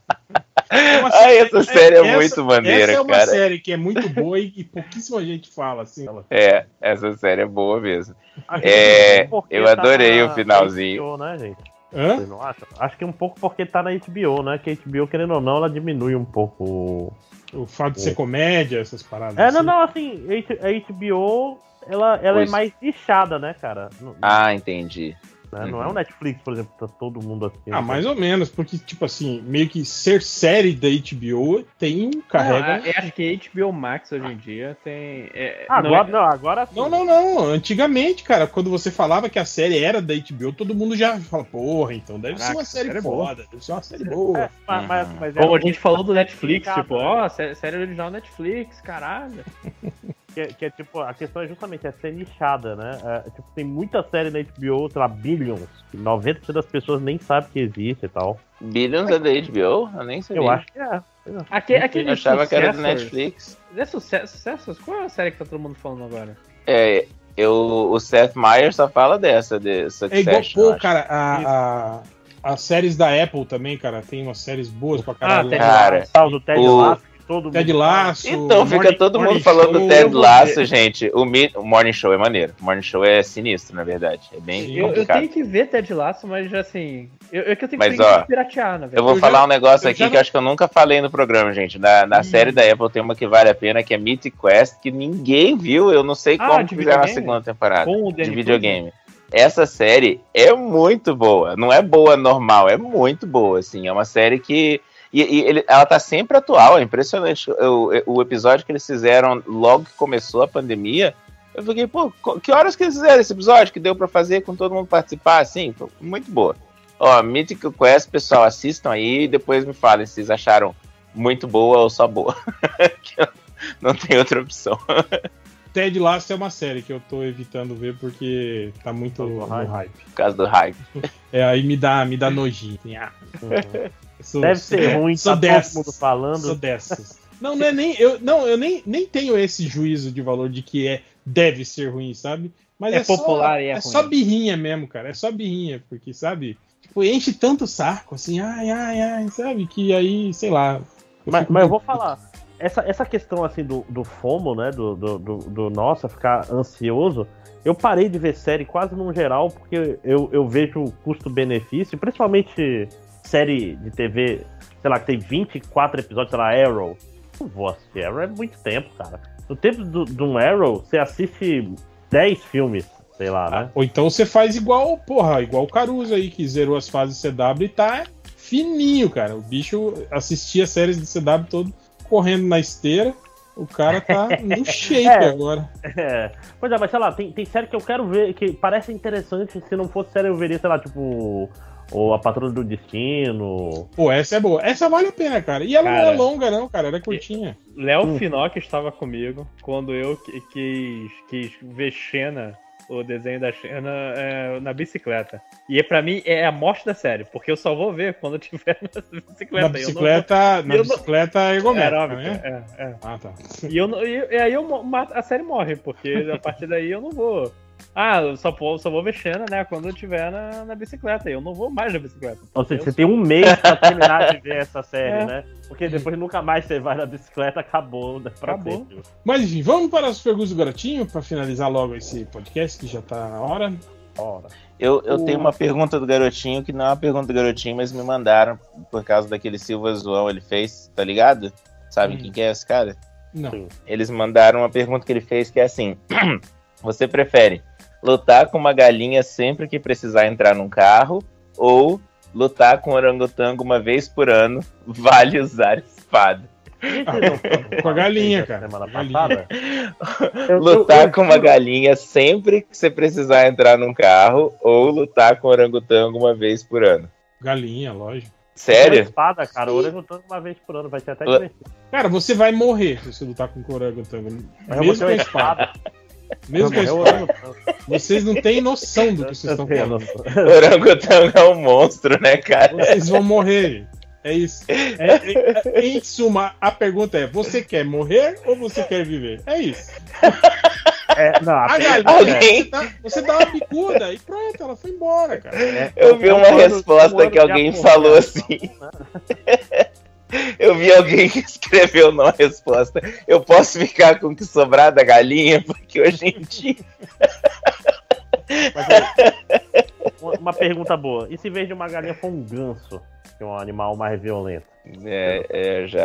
Uma Ai, série- essa série é essa- muito maneira, Essa é uma cara. série que é muito boa e, e pouquíssima gente fala, assim. É, essa série é boa mesmo. É, porque eu tá adorei na o finalzinho. HBO, né, gente? Hã? Vocês não acham? Acho que um pouco porque tá na HBO, né? Que a HBO, querendo ou não, ela diminui um pouco o. O fato de ser comédia, essas paradas. É, não, assim. não, assim, a HBO, ela, ela é mais nichada, né, cara? Não- Ah, entendi. Né? Não é Uhum. um Netflix, por exemplo, que tá todo mundo assistindo. Ah, mais ou menos, porque, tipo assim, meio que ser série da HBO tem um carrega. Não, eu acho que HBO Max hoje em dia tem. é, Ah, não agora, é- não, agora sim. Não, não, não. Antigamente, cara, quando você falava que a série era da HBO, todo mundo já fala, porra, então deve ser Caraca, uma série série é boa. foda, deve ser uma série boa. É, mas, mas, mas Como é a gente falou do Netflix, tipo, ó, sé- série original Netflix, caralho. Que, é- que é tipo, a questão é justamente é ser nichada, né? É, tipo, tem muita série na HBO, sei lá, Billions. que 90% das pessoas nem sabem que existe e tal. Billions é da HBO? Eu nem sabia. Eu acho que é. Aque, aquele Eu achava que era do Netflix. É sucesso, sucessos? Qual é a série que tá todo mundo falando agora? É, eu, o Seth Meyers só fala dessa, de É igual, Succession. pô, cara, a, a- as séries da Apple também, cara, tem umas séries boas pra caralho. Ted Cara, do Ted o- Lasso, todo mundo Ted. Lasso. Então fica Morning- todo Morning mundo falando Show. do Ted Eu Lasso, gente. O, Mi- o Morning Show é maneiro. O Morning Show é sinistro, na verdade. É bem Eu, eu complicado. tenho que ver Ted Laço, mas assim. Eu, eu que eu tenho Mas, que ó, piratear, na verdade. Eu vou falar um negócio aqui já que eu acho que eu nunca falei no programa, gente. Na, na série da Apple tem uma que vale a pena, que é Mythic Quest, que ninguém viu. Eu não sei Ah, como fizeram a videogame? segunda temporada. Com o de Danny videogame. Essa série é muito boa. Não é boa normal, é muito boa, assim. É uma série que. E, e ele- ela tá sempre atual, é impressionante. O, o episódio que eles fizeram logo que começou a pandemia, eu fiquei, pô, que horas que eles fizeram esse episódio? Que deu pra fazer com todo mundo participar, assim? Pô, muito boa. Ó, Mythic Quest, pessoal, assistam aí e depois me falem se vocês acharam muito boa ou só boa. Não tem outra opção. Ted Lasso é uma série que eu tô evitando ver porque tá muito no hype. Por causa do hype. É, aí me dá, me dá nojinho. assim, Eu sou- Deve ser ruim, sou tá todo dessas, mundo falando. Sou dessas. Não, não é nem. Eu, não, eu nem, nem tenho esse juízo de valor de que é, deve ser ruim, sabe? Mas É é, popular só, e é é ruim. só birrinha mesmo, cara. É só birrinha, porque, sabe? Tipo, enche tanto o saco, assim, ai, ai, ai, sabe? Que aí, sei lá. Mas, fico mas eu vou falar. Essa, essa questão assim do, do FOMO, né? Do, do, do, do nossa, ficar ansioso. Eu parei de ver série quase no geral, porque eu, eu vejo o custo-benefício, principalmente série de TV, sei lá, que tem 24 episódios, sei lá, Arrow. Não vou assistir Arrow, é muito tempo, cara. No tempo de um Arrow, você assiste 10 filmes, sei lá, né? Ou então você faz igual, porra, igual o Caruso aí, que zerou as fases CW e tá fininho, cara. O bicho assistia séries de CW todo correndo na esteira. O cara tá no shape É. agora. É. Pois é, mas sei lá, tem, tem série que eu quero ver, que parece interessante. Se não fosse série, eu veria, sei lá, tipo. Ou A Patrulha do Destino. Pô, essa é boa. Essa vale a pena, cara. E ela não Cara. é longa, não, cara. Ela é curtinha. Léo Hum. Finock estava comigo quando eu qui- quis, quis ver Xena, o desenho da Xena, é, na bicicleta. E pra mim é a morte da série, porque eu só vou ver quando eu tiver na bicicleta. Na Eu não bicicleta, vou- na eu não- bicicleta ergométrica, Aeróbica, né? é, é. Ah, tá. E, eu, não- e, e aí eu a série morre, porque a partir daí eu não vou. Ah, eu só, vou- só vou Xena, né? Quando eu tiver na, na bicicleta. E eu não vou mais na bicicleta. Ou seja, Eu você tem um mês pra terminar de ver essa série, É. né? Porque depois nunca mais você vai na bicicleta, acabou, né? Pra Acabou. sempre. Mas enfim, vamos para as perguntas do Garotinho pra finalizar logo esse podcast que já tá na hora. Ora. Eu, eu O- tenho uma pergunta do garotinho que não é uma pergunta do garotinho, mas me mandaram por causa daquele Silva Zoão ele fez, tá ligado? Sabe Hum. quem que é esse cara? Não. Eles mandaram uma pergunta que ele fez que é assim: Você prefere lutar com uma galinha sempre que precisar entrar num carro ou lutar com um orangotango uma vez por ano? Vale usar espada. Com a galinha, cara. Semana passada. lutar com uma galinha sempre que você precisar entrar num carro ou lutar com um orangotango uma vez por ano? Galinha, lógico. Sério? Espada, cara, o orangotango uma vez por ano vai ser até divertido. Cara, você vai morrer se você lutar com o orangotango. Mesmo vou com a ter uma espada. Mesmo a é. Vocês não têm noção do que vocês estão falando. Orangotango é um monstro, né, cara? Vocês vão morrer. É isso. É- é- em suma, a pergunta é: você quer morrer ou você quer viver? É isso. É, não, A galinha, Alguém- você, dá, você dá uma bicuda e pronto, ela foi embora, cara. É, Eu vi uma resposta que alguém falou assim. Eu vi alguém que escreveu numa resposta. Eu posso ficar com o que sobrar da galinha, porque hoje em dia. Uma- Uma pergunta boa. E se em vez de uma galinha for um ganso, que é um animal mais violento? É, é, já,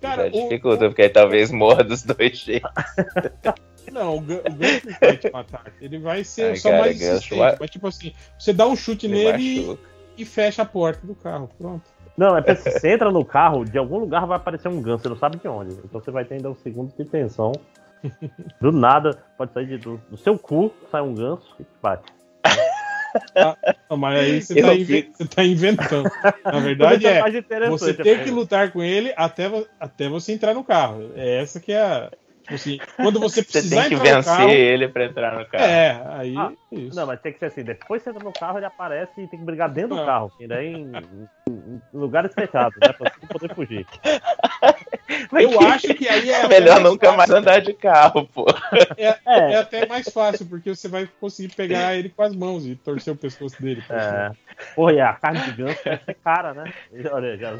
Cara, já o- dificulta, porque aí talvez morra dos dois jeitos. Não, o Gan- o Ganso não vai te matar. Ele vai ser Ai, só cara, mais Ganso insistente. vai- Mas tipo assim, você dá um chute Ele nele e, e fecha a porta do carro. Pronto. Não, é porque se você entra no carro, de algum lugar vai aparecer um ganso, você não sabe de onde. Então você vai ter ainda um segundo de tensão. Do nada, pode sair de- do, do seu cu, sai um ganso e te bate. Não, mas aí você tá, inven- você tá inventando. Na verdade é, você tem que lutar com ele até, até você entrar no carro. É essa que é a... Tipo assim, quando você Você precisar tem que entrar no vencer carro... ele pra entrar no carro. É, aí... Ah, isso. Não, mas tem que ser assim, depois você entra no carro, ele aparece e tem que brigar dentro do Não. carro. E daí em, em- em lugares fechados, né? Pra você poder fugir. Eu acho que aí é É melhor nunca mais fácil. andar de carro, pô. É, é até mais fácil, porque você vai conseguir pegar ele com as mãos e torcer o pescoço dele. por É. Porra, e a carne de ganso deve ser cara, né? Olha, já...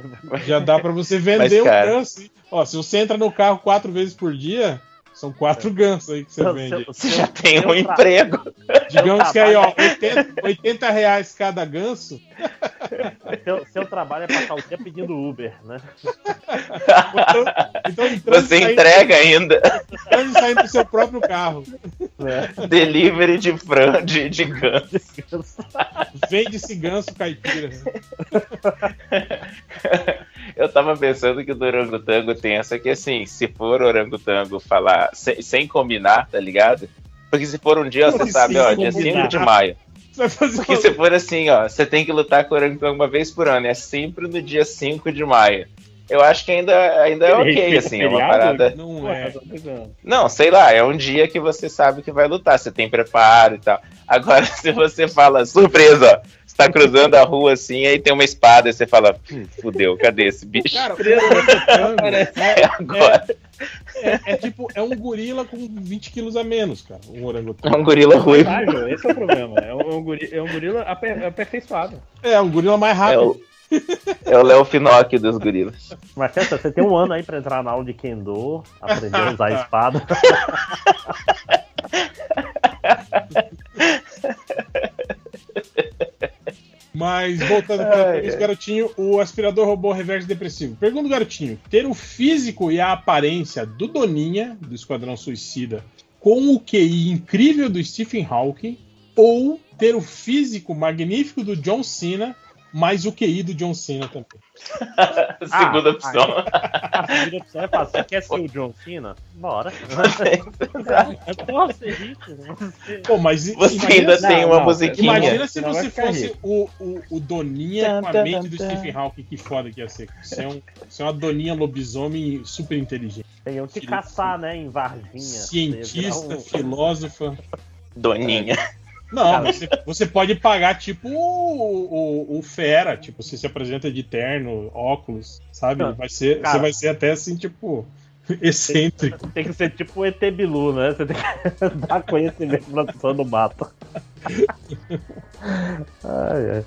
Já dá pra você Mas, vender um cara- ganso. hein? Ó, se você entra no carro quatro vezes por dia, são quatro gansos aí que você vende. Você já tem um emprego. Digamos que aí, ó, 80, 80 reais cada ganso. Seu, seu trabalho é passar o dia pedindo Uber, né? Então, entrando Você saindo- entrega ainda entrando e saindo do seu próprio carro. delivery de frango, de, de ganso. Vende-se ganso caipira. Eu tava pensando que do orangotango tem essa que assim, se for orangotango falar sem, sem combinar, tá ligado? Porque se for um dia, Como você sabe, ó, dia combinar? 5 de maio. Porque se for assim, ó, você tem que lutar com o orangotango uma vez por ano, é sempre no dia 5 de maio. Eu acho que ainda, ainda é ok, assim, é uma parada. Não é. tá. Não, sei lá, é um dia que você sabe que vai lutar, você tem preparo e tal. Agora, se você fala, surpresa, ó, você tá cruzando a rua assim, aí tem uma espada, e você fala, hum, fudeu, cadê esse bicho? Cara, orangotango É agora. É, é tipo, é um gorila com 20 quilos a menos, cara. Um É orangotango. um gorila ruivo. Ágil, esse é o problema. É um, é um gorila, é um gorila aper- aperfeiçoado. É, um gorila mais É rápido. o, é o Léo Finocchio dos gorilas. Tessa, você tem um ano aí pra entrar na aula de Kendo, aprender a usar a espada. Mas voltando para esse ai. garotinho, o aspirador robô reverso depressivo. Pergunta o garotinho: ter o físico e a aparência do Doninha, do Esquadrão Suicida, com o QI incrível do Stephen Hawking, ou ter o físico magnífico do John Cena, mais o QI do John Cena também. Segunda opção. A segunda opção é fácil. Você quer ser o John Cena? Bora. É porra, ser rico. Você... Pô, mas Você ainda se- tem uma não, musiquinha. Imagina se vai você fosse rico. o, o, o Doninha com a mente do. Stephen Hawking, que foda que ia ser. Você é, um, você é uma Doninha lobisomem super inteligente. Tem que caçar, né, em Varginha. Cientista, Virar um- filósofa. Doninha. Não, você, você pode pagar tipo o, o, o Fera, tipo, você se apresenta de terno, óculos, sabe? Não, Vai ser, cara. você vai ser até assim, tipo, excêntrico. Tem que ser tipo o ET Bilu, né? Você tem que dar conhecimento pra pessoa no mato. Ai, ai.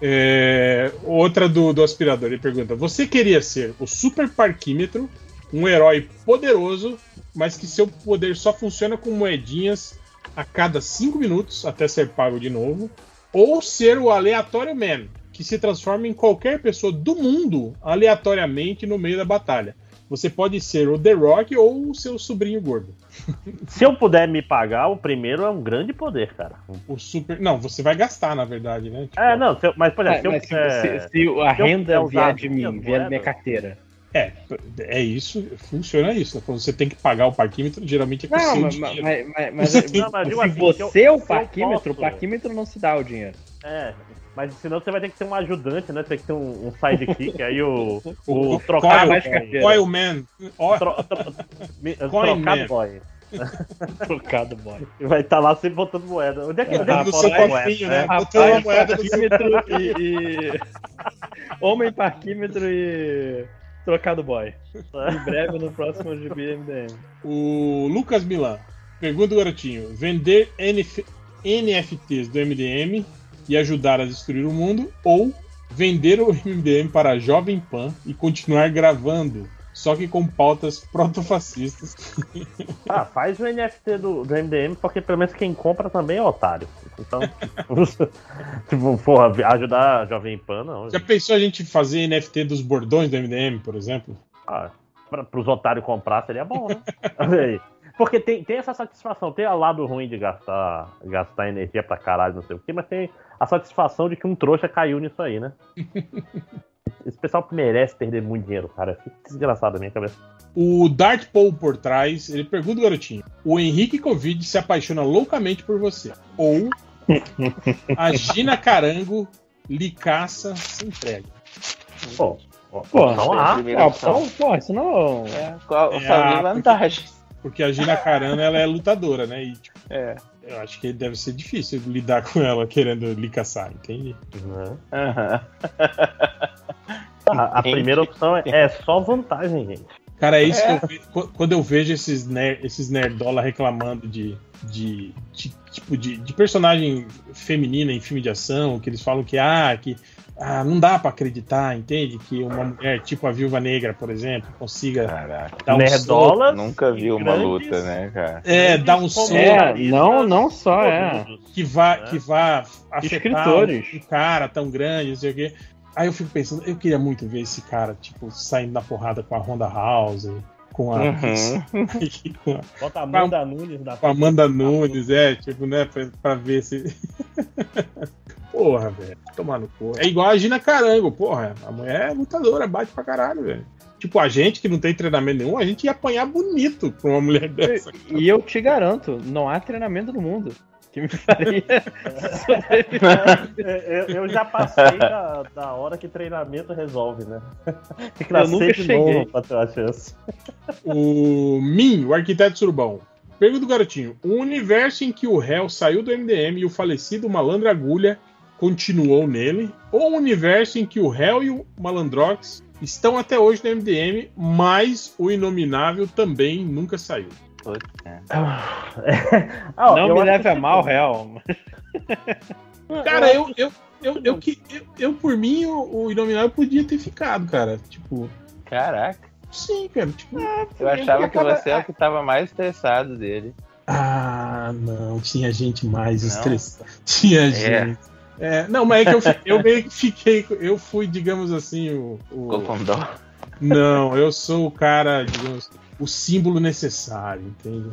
É, outra do, do aspirador, ele pergunta: Você queria ser o super parquímetro, um herói poderoso, mas que seu poder só funciona com moedinhas a cada 5 minutos até ser pago de novo? Ou ser o Aleatório Man, que se transforma em qualquer pessoa do mundo aleatoriamente no meio da batalha? Você pode ser o The Rock ou o seu sobrinho gordo. Se eu puder me pagar, o primeiro é um grande poder, cara. O super. Não, você vai gastar, na verdade, né? Tipo, É, não, se eu- mas por exemplo, É, se eu se, se- se a se eu renda usar vier de mim, vier da minha carteira. É, é isso, funciona isso. né? Quando você tem que pagar o parquímetro, geralmente é com Não, seu mas, dinheiro. mas, mas, mas, Você tem- Não, mas se assim, você é o parquímetro, posso- o parquímetro não se dá o dinheiro. É, mas senão você vai ter que ter um ajudante, né? Tem que ter um, um sidekick, aí o, O- o, o trocado Coil- mais boy. carteira. Oil Man. Ó, Tro- tro- Coin trocado Man. boy. Trocado, boy. E vai estar lá sempre botando moeda. Onde é que, onde é que moeda? né? Rapaz, Botou uma moeda parquímetro e, e- Homem parquímetro e trocado boy. Em breve no próximo GB MDM. O Lucas Milan. Pergunta o garotinho: vender NF NFTs do MDM e ajudar a destruir o mundo ou vender o MDM para a Jovem Pan e continuar gravando, só que com pautas protofascistas. Ah, faz o NFT do, do MDM, porque pelo menos quem compra também é otário. Então, tipo, porra, ajudar a Jovem Pan, não. Já pensou a gente fazer NFT dos bordões do MDM, por exemplo? Ah, pra, pros otários comprar seria bom, né? Olha aí. Porque tem, tem essa satisfação, tem o lado ruim de gastar, gastar energia pra caralho, não sei o quê, mas tem a satisfação de que um trouxa caiu nisso aí, né? Esse pessoal merece perder muito dinheiro, cara. Fica desgraçado na minha cabeça. O Dart Paul por trás, ele pergunta, garotinho: o Henrique Covid se apaixona loucamente por você. Ou a Gina Carango lhe caça sem entrega. Pô, Pô, não há. É, pô, pô, isso não. qual É, só vi a- vantagem. Porque a Gina Carano ela é lutadora, né? E, tipo, É. eu acho que deve ser difícil lidar com ela querendo lhe caçar, entende? A, a primeira opção é, é só vantagem, gente. Cara, é isso É. que eu ve- qu- quando eu vejo esses, ner esses nerdola reclamando de, de, de- tipo de, de personagem feminina em filme de ação, que eles falam que ah, que ah, não dá pra acreditar, entende? Que uma mulher tipo a Viúva Negra, por exemplo, consiga dar um Nerdolas soco. Nunca vi uma grandes- luta, né, cara? É, dar um soco. É, não, não só, é. que vá, que vá afetar Escritores. um, um cara tão grande, não sei o quê. Aí eu fico pensando, eu queria muito ver esse cara, tipo, saindo na porrada com a Honda House, com a. Uhum. Bota a Amanda Nunes na com a Amanda Nunes, é, tipo, né, pra, pra ver se. porra, velho, tomar no cu. É igual a Gina Carango, porra, a mulher é lutadora, bate pra caralho, velho. Tipo, a gente que não tem treinamento nenhum, a gente ia apanhar bonito pra uma mulher dessa. E eu te garanto, não há treinamento no mundo que me faria. É, eu, eu já passei da, da hora que treinamento resolve, né? Tem que Eu nascer nunca de cheguei. novo pra ter uma chance. O Min, o arquiteto surubão. Pergunta do garotinho: o universo em que o réu saiu do MDM e o falecido malandro agulha continuou nele, ou o universo em que o réu e o malandrox estão até hoje no MDM, mas o inominável também nunca saiu? Ah, não eu me leve que, a mal, real. Cara, eu, eu, eu, eu, que- eu, eu, por mim, o, o inominável podia ter ficado, cara. Tipo, Caraca. sim, cara. Tipo, Eu achava que acaba- você é o que tava mais estressado dele. Ah, não, tinha gente mais estressada. Tinha gente. É, não, mas é que eu, eu meio que fiquei. Eu fui, digamos assim, o. o- dó. Não, eu sou o cara, digamos, o símbolo necessário, entende?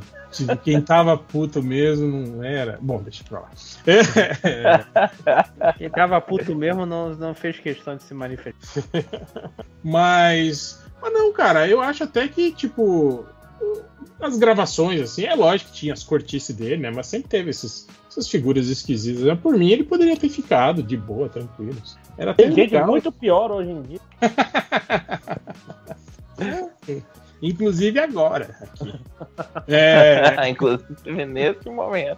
Quem tava puto mesmo não era. Bom, deixa pra lá. É, Quem tava puto mesmo não, não fez questão de se manifestar. Mas. Mas não, cara, eu acho até que, tipo. As gravações, assim, é lógico que tinha as cortices dele, né? Mas sempre teve esses, essas figuras esquisitas. Né? Por mim, ele poderia ter ficado de boa, tranquilo. Era Tem gente legal. muito pior hoje em dia. Inclusive agora. Aqui. É, Inclusive nesse momento.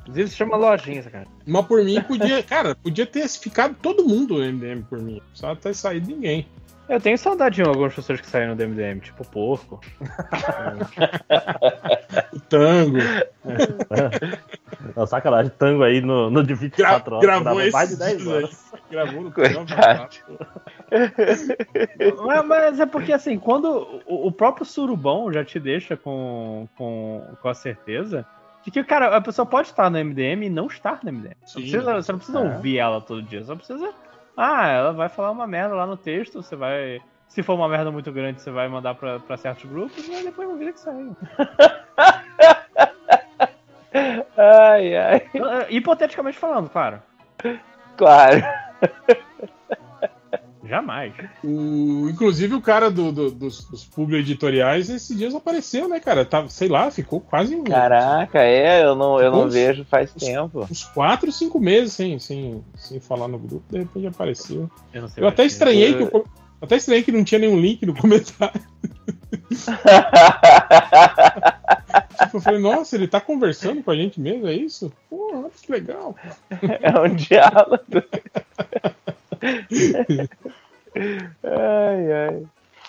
Inclusive se chama lojinha, cara. mas por mim podia, cara, podia ter ficado todo mundo no MDM por mim. Só ter saído ninguém. Eu tenho saudade de algumas pessoas que saíram do MDM, tipo porco. O tango. Não, sacanagem, tango aí no, no de 24 horas. gravou grava esses mais de 10 dias horas. Gravou no mas, mas é porque assim, quando o, o próprio surubão já te deixa com, com, com a certeza de que, cara, a pessoa pode estar no MDM e não estar no MDM. Você, Sim. precisa- você não precisa É. ouvir ela todo dia, só precisa. Ah, ela vai falar uma merda lá no texto, você vai. Se for uma merda muito grande, você vai mandar pra, pra certos grupos, e depois uma vida que segue. Ai, ai. Hipoteticamente falando, claro. Claro. Jamais. O, inclusive o cara do, do- dos, dos publi editoriais esses dias apareceu, né, cara? Tá, sei lá, ficou quase um, Caraca, é, eu não, eu não Uns- vejo faz tempo. uns 4, 5 meses sem, sem, sem falar no grupo, de repente apareceu. Eu não sei. Eu até mais. estranhei que o- até estranhei que não tinha nenhum link no comentário. Tipo, eu falei, nossa, ele tá conversando com a gente mesmo, é isso? Porra, olha que legal. É um diálogo. ai, ai.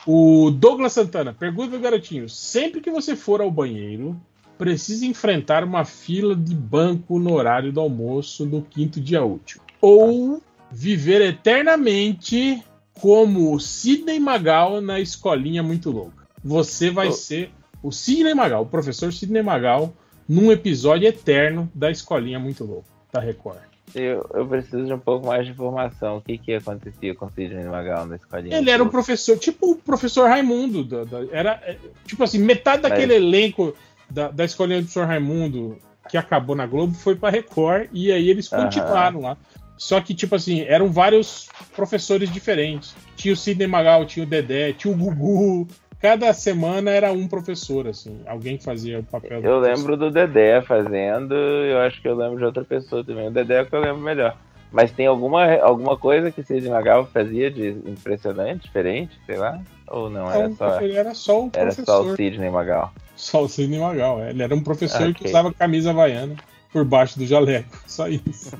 O Douglas Santana pergunta pro garotinho: sempre que você for ao banheiro, precisa enfrentar uma fila de banco no horário do almoço no quinto dia útil. Ou viver eternamente como o Sidney Magal na escolinha muito louca. Você vai Oh. ser o Sidney Magal, o professor Sidney Magal, num episódio eterno da escolinha muito louca, da Record. Eu, eu preciso de um pouco mais de informação. O que que acontecia com o Sidney Magal na escolinha? Ele era um professor, tipo o professor Raimundo. da- da- era, é, tipo assim, metade Mas- daquele elenco da, da escolinha do professor Raimundo que acabou na Globo foi pra Record e aí eles continuaram lá. Só que, tipo assim, eram vários professores diferentes. Tinha o Sidney Magal, tinha o Dedé, tinha o Gugu. Cada semana era um professor, assim. Alguém fazia o papel do Eu professor. lembro do Dedé fazendo, eu acho que eu lembro de outra pessoa também. O Dedé é o que eu lembro melhor. Mas tem alguma, alguma coisa que Sidney Magal fazia de impressionante, diferente, sei lá? Ou não, era Não, só, ele era só um era só professor. o Sidney Magal? Só o Sidney Magal. é. Ele era um professor que Ok. usava camisa havaiana por baixo do jaleco. Só isso.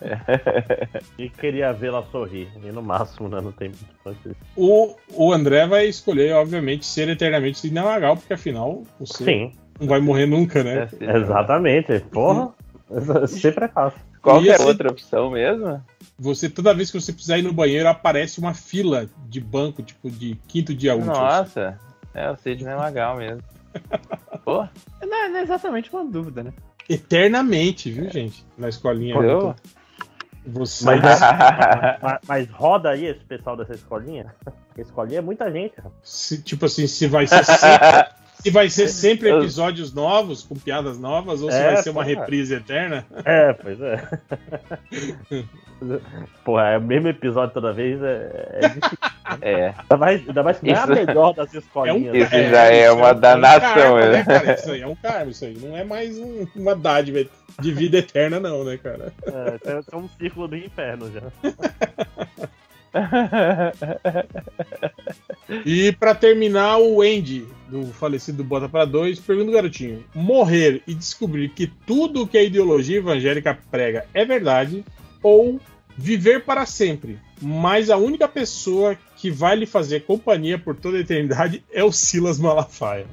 E queria vê-la sorrir. E no máximo, né? Não tem muito. O, o André vai escolher, obviamente, ser eternamente Sidney Magal, porque afinal você Sim. não vai morrer nunca, né? Exatamente. Porra. Sempre é fácil. Qual é a esse- outra opção mesmo? Você, toda vez que você precisar ir no banheiro, aparece uma fila de banco, tipo, de quinto dia útil. Nossa, é o Sidney Magal mesmo. Pô, Não, não é exatamente uma dúvida, né? Eternamente, viu, gente? Na escolinha. Pô. Você. Mas, é- mas- mas roda aí esse pessoal dessa escolinha? Porque escolinha é muita gente. Se- tipo assim, se vai ser sempre, se vai ser sempre episódios novos, com piadas novas, ou se É, vai ser uma porra. reprise eterna. É, pois é. Porra, é o mesmo episódio toda vez, é, é difícil. É. Ainda mais, ainda mais que não é a Isso- melhor das escolinhas. Isso né? já é uma danação, karma, né? né, cara? Isso aí é um karma, isso aí. Não é mais um- uma dádiva de vida eterna, não, né, cara? É, é- é um círculo do inferno já. E pra terminar, o Andy, do falecido Bota pra Dois, pergunta o garotinho: morrer e descobrir que tudo o que a ideologia evangélica prega é verdade, ou viver para sempre, mas a única pessoa que vai lhe fazer companhia por toda a eternidade é o Silas Malafaia.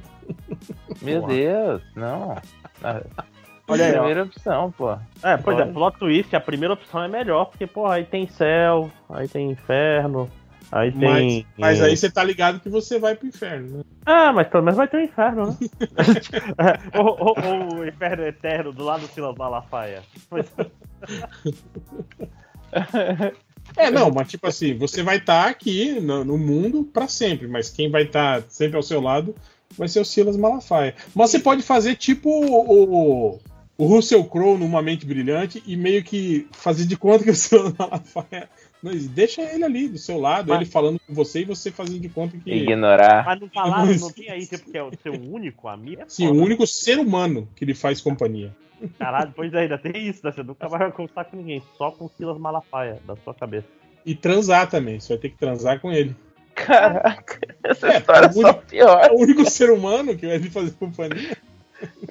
Meu Deus, não. Olha aí, ó. Primeira opção, pô. É, pois é, Olha. plot twist, a primeira opção é melhor, porque, porra, aí tem céu, aí tem inferno, aí Mas, tem. mas aí você tá ligado que você vai pro inferno, né? Ah, mas pelo menos vai ter um inferno, né? ou, ou- o inferno eterno do lado do Silas Malafaia. Mas- É, não, mas tipo assim, você vai estar aqui no, no mundo pra sempre, mas quem vai estar sempre ao seu lado vai ser o Silas Malafaia. Mas você pode fazer tipo o, o, o Russell Crowe numa mente brilhante e meio que fazer de conta que o Silas Malafaia. Não, deixa ele ali do seu lado, Mas- ele falando com você e você fazendo de conta que. Ignorar. Mas não falaram, não tem aí, tipo, que é o seu único amigo? É Sim, o único ser humano que lhe faz companhia. Caralho, pois é, ainda tem isso, né? Você nunca vai conversar com ninguém, só com o Silas Malafaia da sua cabeça. E transar também, você vai ter que transar com ele. Caraca, essa É, história é o só único- pior. É o único ser humano que vai lhe fazer companhia.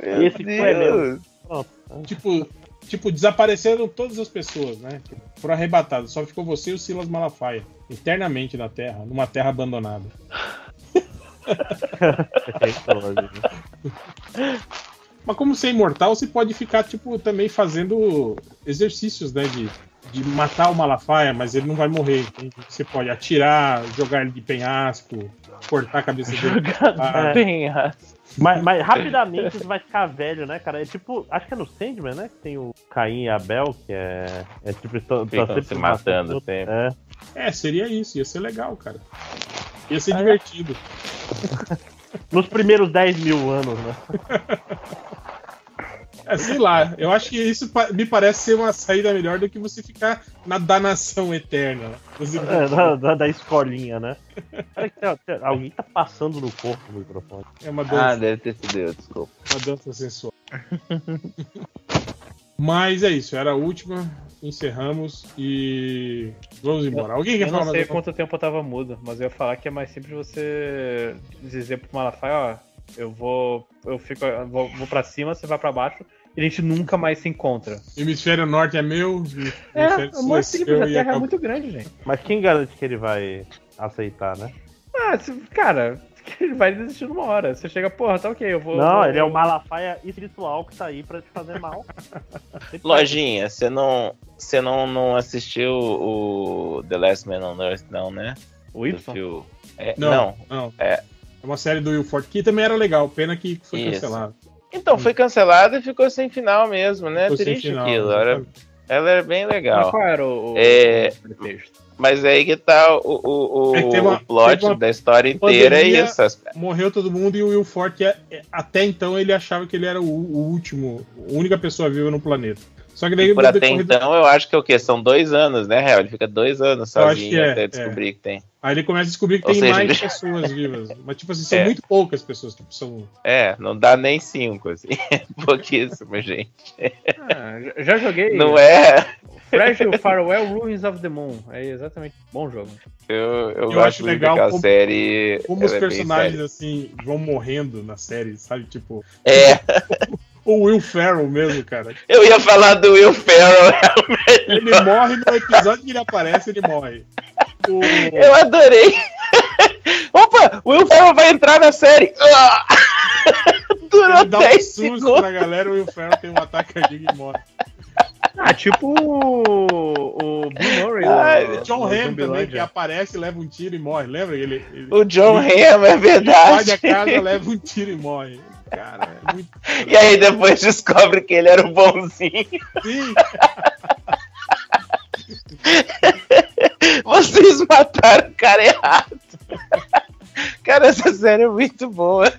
Meu Esse foi Deus. Pronto. Tipo, tipo, desapareceram todas as pessoas, né? Foram arrebatadas. Só ficou você e o Silas Malafaia. Eternamente na Terra, numa terra abandonada. Mas como você é imortal, você pode ficar, tipo, também fazendo exercícios, né? De, de matar o Malafaia, mas ele não vai morrer. entende? Você pode atirar, jogar ele de penhasco, cortar a cabeça dele. Ah, penhasco. Mas, mas rapidamente você vai ficar velho, né, cara? É tipo, acho que é no Sandman, né? Que tem o Caim e Abel, que é. É tipo, estão Ficam sempre se matando sempre. É. É, seria isso. Ia ser legal, cara. Ia ser divertido. Nos primeiros 10 mil anos, né? É, sei lá, eu acho que isso me parece ser uma saída melhor do que você ficar na danação eterna. É, da, da, da escolinha, né? Alguém tá passando no corpo o microfone. É uma Ah, dança, deve ter sido eu, desculpa. uma dança sensual. Mas é isso, era a última. Encerramos e vamos embora. Alguém quer eu falar não mais sei alguma quanto tempo eu tava mudo, mas eu ia falar que é mais simples você dizer pro Malafaia, ó, eu vou. Eu fico. eu vou, vou pra cima, você vai pra baixo, e a gente nunca mais se encontra. Hemisfério norte é meu, É, hemisfério é sul muito simples, Terra é muito grande, gente. Mas quem garante que ele vai aceitar, né? Ah, se- cara, ele vai desistir numa hora. Você chega, porra, tá ok, eu vou. Não, vou- ele é o Malafaia espiritual que tá aí pra te fazer mal. Lojinha, você não, você não, não assistiu o The Last Man on Earth, não, né? O Y? É, Não, não. não. É. É uma série do Will Forte que também era legal, pena que foi Isso. cancelado. Então, foi cancelado e ficou sem final mesmo, né? Ficou sem Triste final, aquilo. Era, Ela era bem legal. Mas qual era o, o É, pretexto? mas aí que tá o, o, o, É uma- o plot uma da história inteira é isso. Morreu todo mundo e o Will Forte, é- é- até então, ele achava que ele era o, o último, a única pessoa viva no planeta. Só que daí Por no até decorrer então, eu acho que é o quê? São dois anos, né, Real? Ele fica dois anos sozinho que é, até é. descobrir que tem. Aí ele começa a descobrir que Ou tem seja, mais ele- pessoas vivas. Mas, tipo assim, são É. muito poucas pessoas. Tipo, são... É, não dá nem cinco, assim. Pouquíssimo, gente. Ah, já- joguei. Não é? Fragile Farewell Ruins of the Moon. É exatamente. Bom jogo. Eu, eu, Eu gosto acho muito legal como- série. Como os é personagens, assim, vão morrendo na série, sabe? Tipo... É. O Will Ferrell mesmo, cara. Eu ia falar do Will Ferrell. Ele morre no episódio que ele aparece, ele morre. O... Eu adorei. Opa, o Will Ferrell vai entrar na série. Ah! Durou Ele dá um 10 susto segundos. pra galera, o Will Ferrell tem um ataque cardíaco e morre. Ah, tipo o, o Bill Murray. Ai, do- John Hamm também, que aparece, leva um tiro e morre. Lembra? Ele, ele- O John ele- Hamm, é verdade. Ele invade a casa, leva um tiro e morre. Cara, é muito... E aí depois descobre que ele era o bonzinho. Sim. Vocês mataram o cara errado. Cara, essa série é muito boa.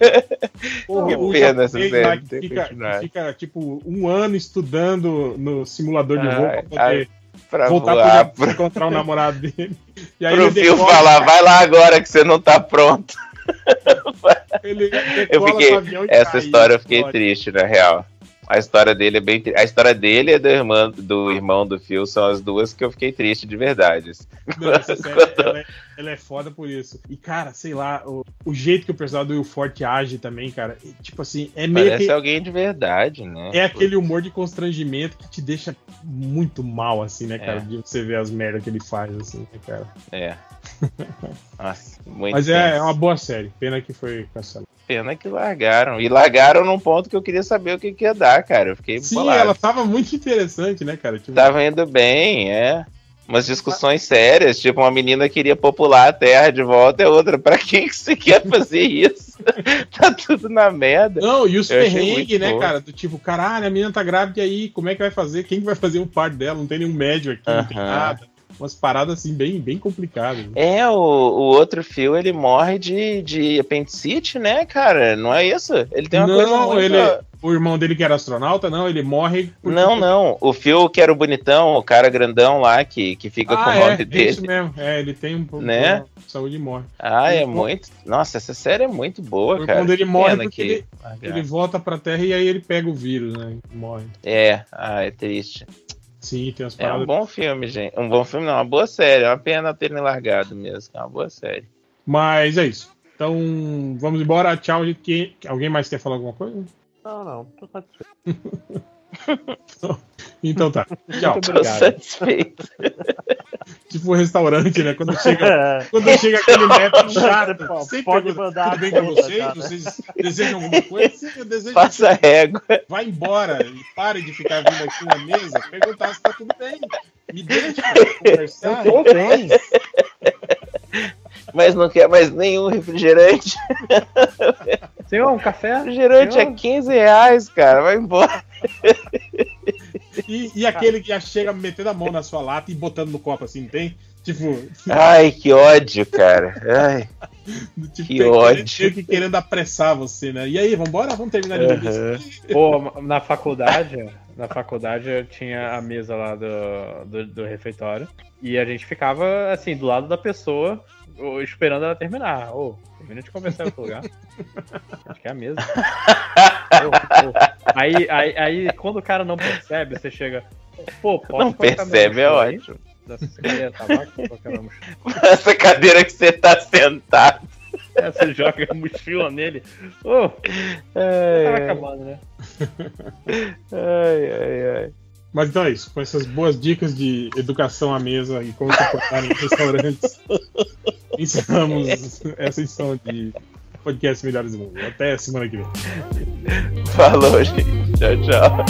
Porra, que pena essa série que fica, que fica, tipo, um ano estudando no simulador de voo pra poder ai, pra voltar voar, pra encontrar o namorado dele. E aí Pro ele falar, vai lá agora que você não tá pronto. Ele Eu fiquei, essa cai, história eu fiquei explode. triste, na real. A história dele é bem A história dele e do irmão, do irmão do Phil são as duas que eu fiquei triste de verdade. Não, essa série, ela, é, ela é foda por isso. E, cara, sei lá, o, o jeito que o personagem do Will Forte age também, cara, e, tipo assim, é meio Parece que... alguém de verdade, né? É aquele humor de constrangimento que te deixa muito mal, assim, né, cara? É. De você ver as merdas que ele faz, assim, né, cara? É. Nossa, muito Mas é, é uma boa série. Pena que foi cancelada. Pena que largaram. E largaram num ponto que eu queria saber o que, que ia dar, cara. Eu fiquei Sim, bolado. ela tava muito interessante, né, cara? Tipo, Tava indo bem, é. Umas discussões sérias, tipo, uma menina queria popular a Terra de volta e outra, pra que que você quer fazer isso? tá tudo na merda. Não, e os perrengues, né, bom. cara? Do tipo, caralho, a menina tá grávida e aí, como é que vai fazer? Quem que vai fazer o parto dela? Não tem nenhum médio aqui, não tem nada. Umas paradas assim, bem, bem complicadas. É, o, o outro fio, ele morre de, de apendicite, né, cara? Não é isso? Ele tem uma coisa não, muito... ele, o irmão dele que era astronauta, não, ele morre porque... Não, não. O Phil, que era o bonitão, o cara grandão lá, que, que fica com Ah, o nome é, é dele. isso mesmo. É, ele tem um pouco Né? de saúde e morre. Ah, é muito. Nossa, essa série é muito boa, o cara. irmão dele Que morre porque que ele, largaram. ele volta pra Terra e aí ele pega o vírus, né? Morre. É, ah, é triste. Sim, tem umas É um paradas. bom filme, gente. Um bom filme, não, uma boa série. É uma pena terem largado mesmo. É uma boa série. Mas é isso. Então, vamos embora. Tchau, gente. Alguém mais quer falar alguma coisa? Não, não, tô satisfeito. Então tá. Tchau. Obrigado. satisfeito. Tipo um restaurante, né? Quando chega, É. quando chega aquele neto chato, Pode sempre pode pergunta, mandar tudo bem com vocês? Vocês desejam alguma coisa? Sim, eu desejo. Faça a régua. Vai embora e pare de ficar vindo aqui na mesa perguntar se tá tudo bem. Me deixa conversar. Eu tô bem. Mas não quer mais nenhum refrigerante. Senhor, um café? Refrigerante é Senhor? 15 reais, cara. Vai embora. E, e aquele que já chega metendo a mão na sua lata e botando no copo assim, tem? Tipo, Ai, que ódio, cara. Ai, tipo que ódio. que querendo apressar você, né? E aí, vambora? Vamos terminar de beber Aham. isso aqui? Pô, na faculdade, na faculdade eu tinha a mesa lá do, do, do refeitório e a gente ficava assim, do lado da pessoa, esperando ela terminar. Ô, termina de conversar em outro lugar. Acho que é a ô. Aí, aí, aí, quando o cara não percebe, você chega. Pô, posso Não percebe, é aí? ótimo. Dessa cadeira tabaco, mochila. Essa cadeira que você tá sentado. Aí Você joga a mochila nele. Ai, tava ai. acabando, né? Ai, ai, ai. Mas então é isso. Com essas boas dicas de educação à mesa e como se portar em restaurantes, encerramos essa edição de podcast Melhores do Mundo. Até semana que vem. Falou, gente. Tchau, tchau.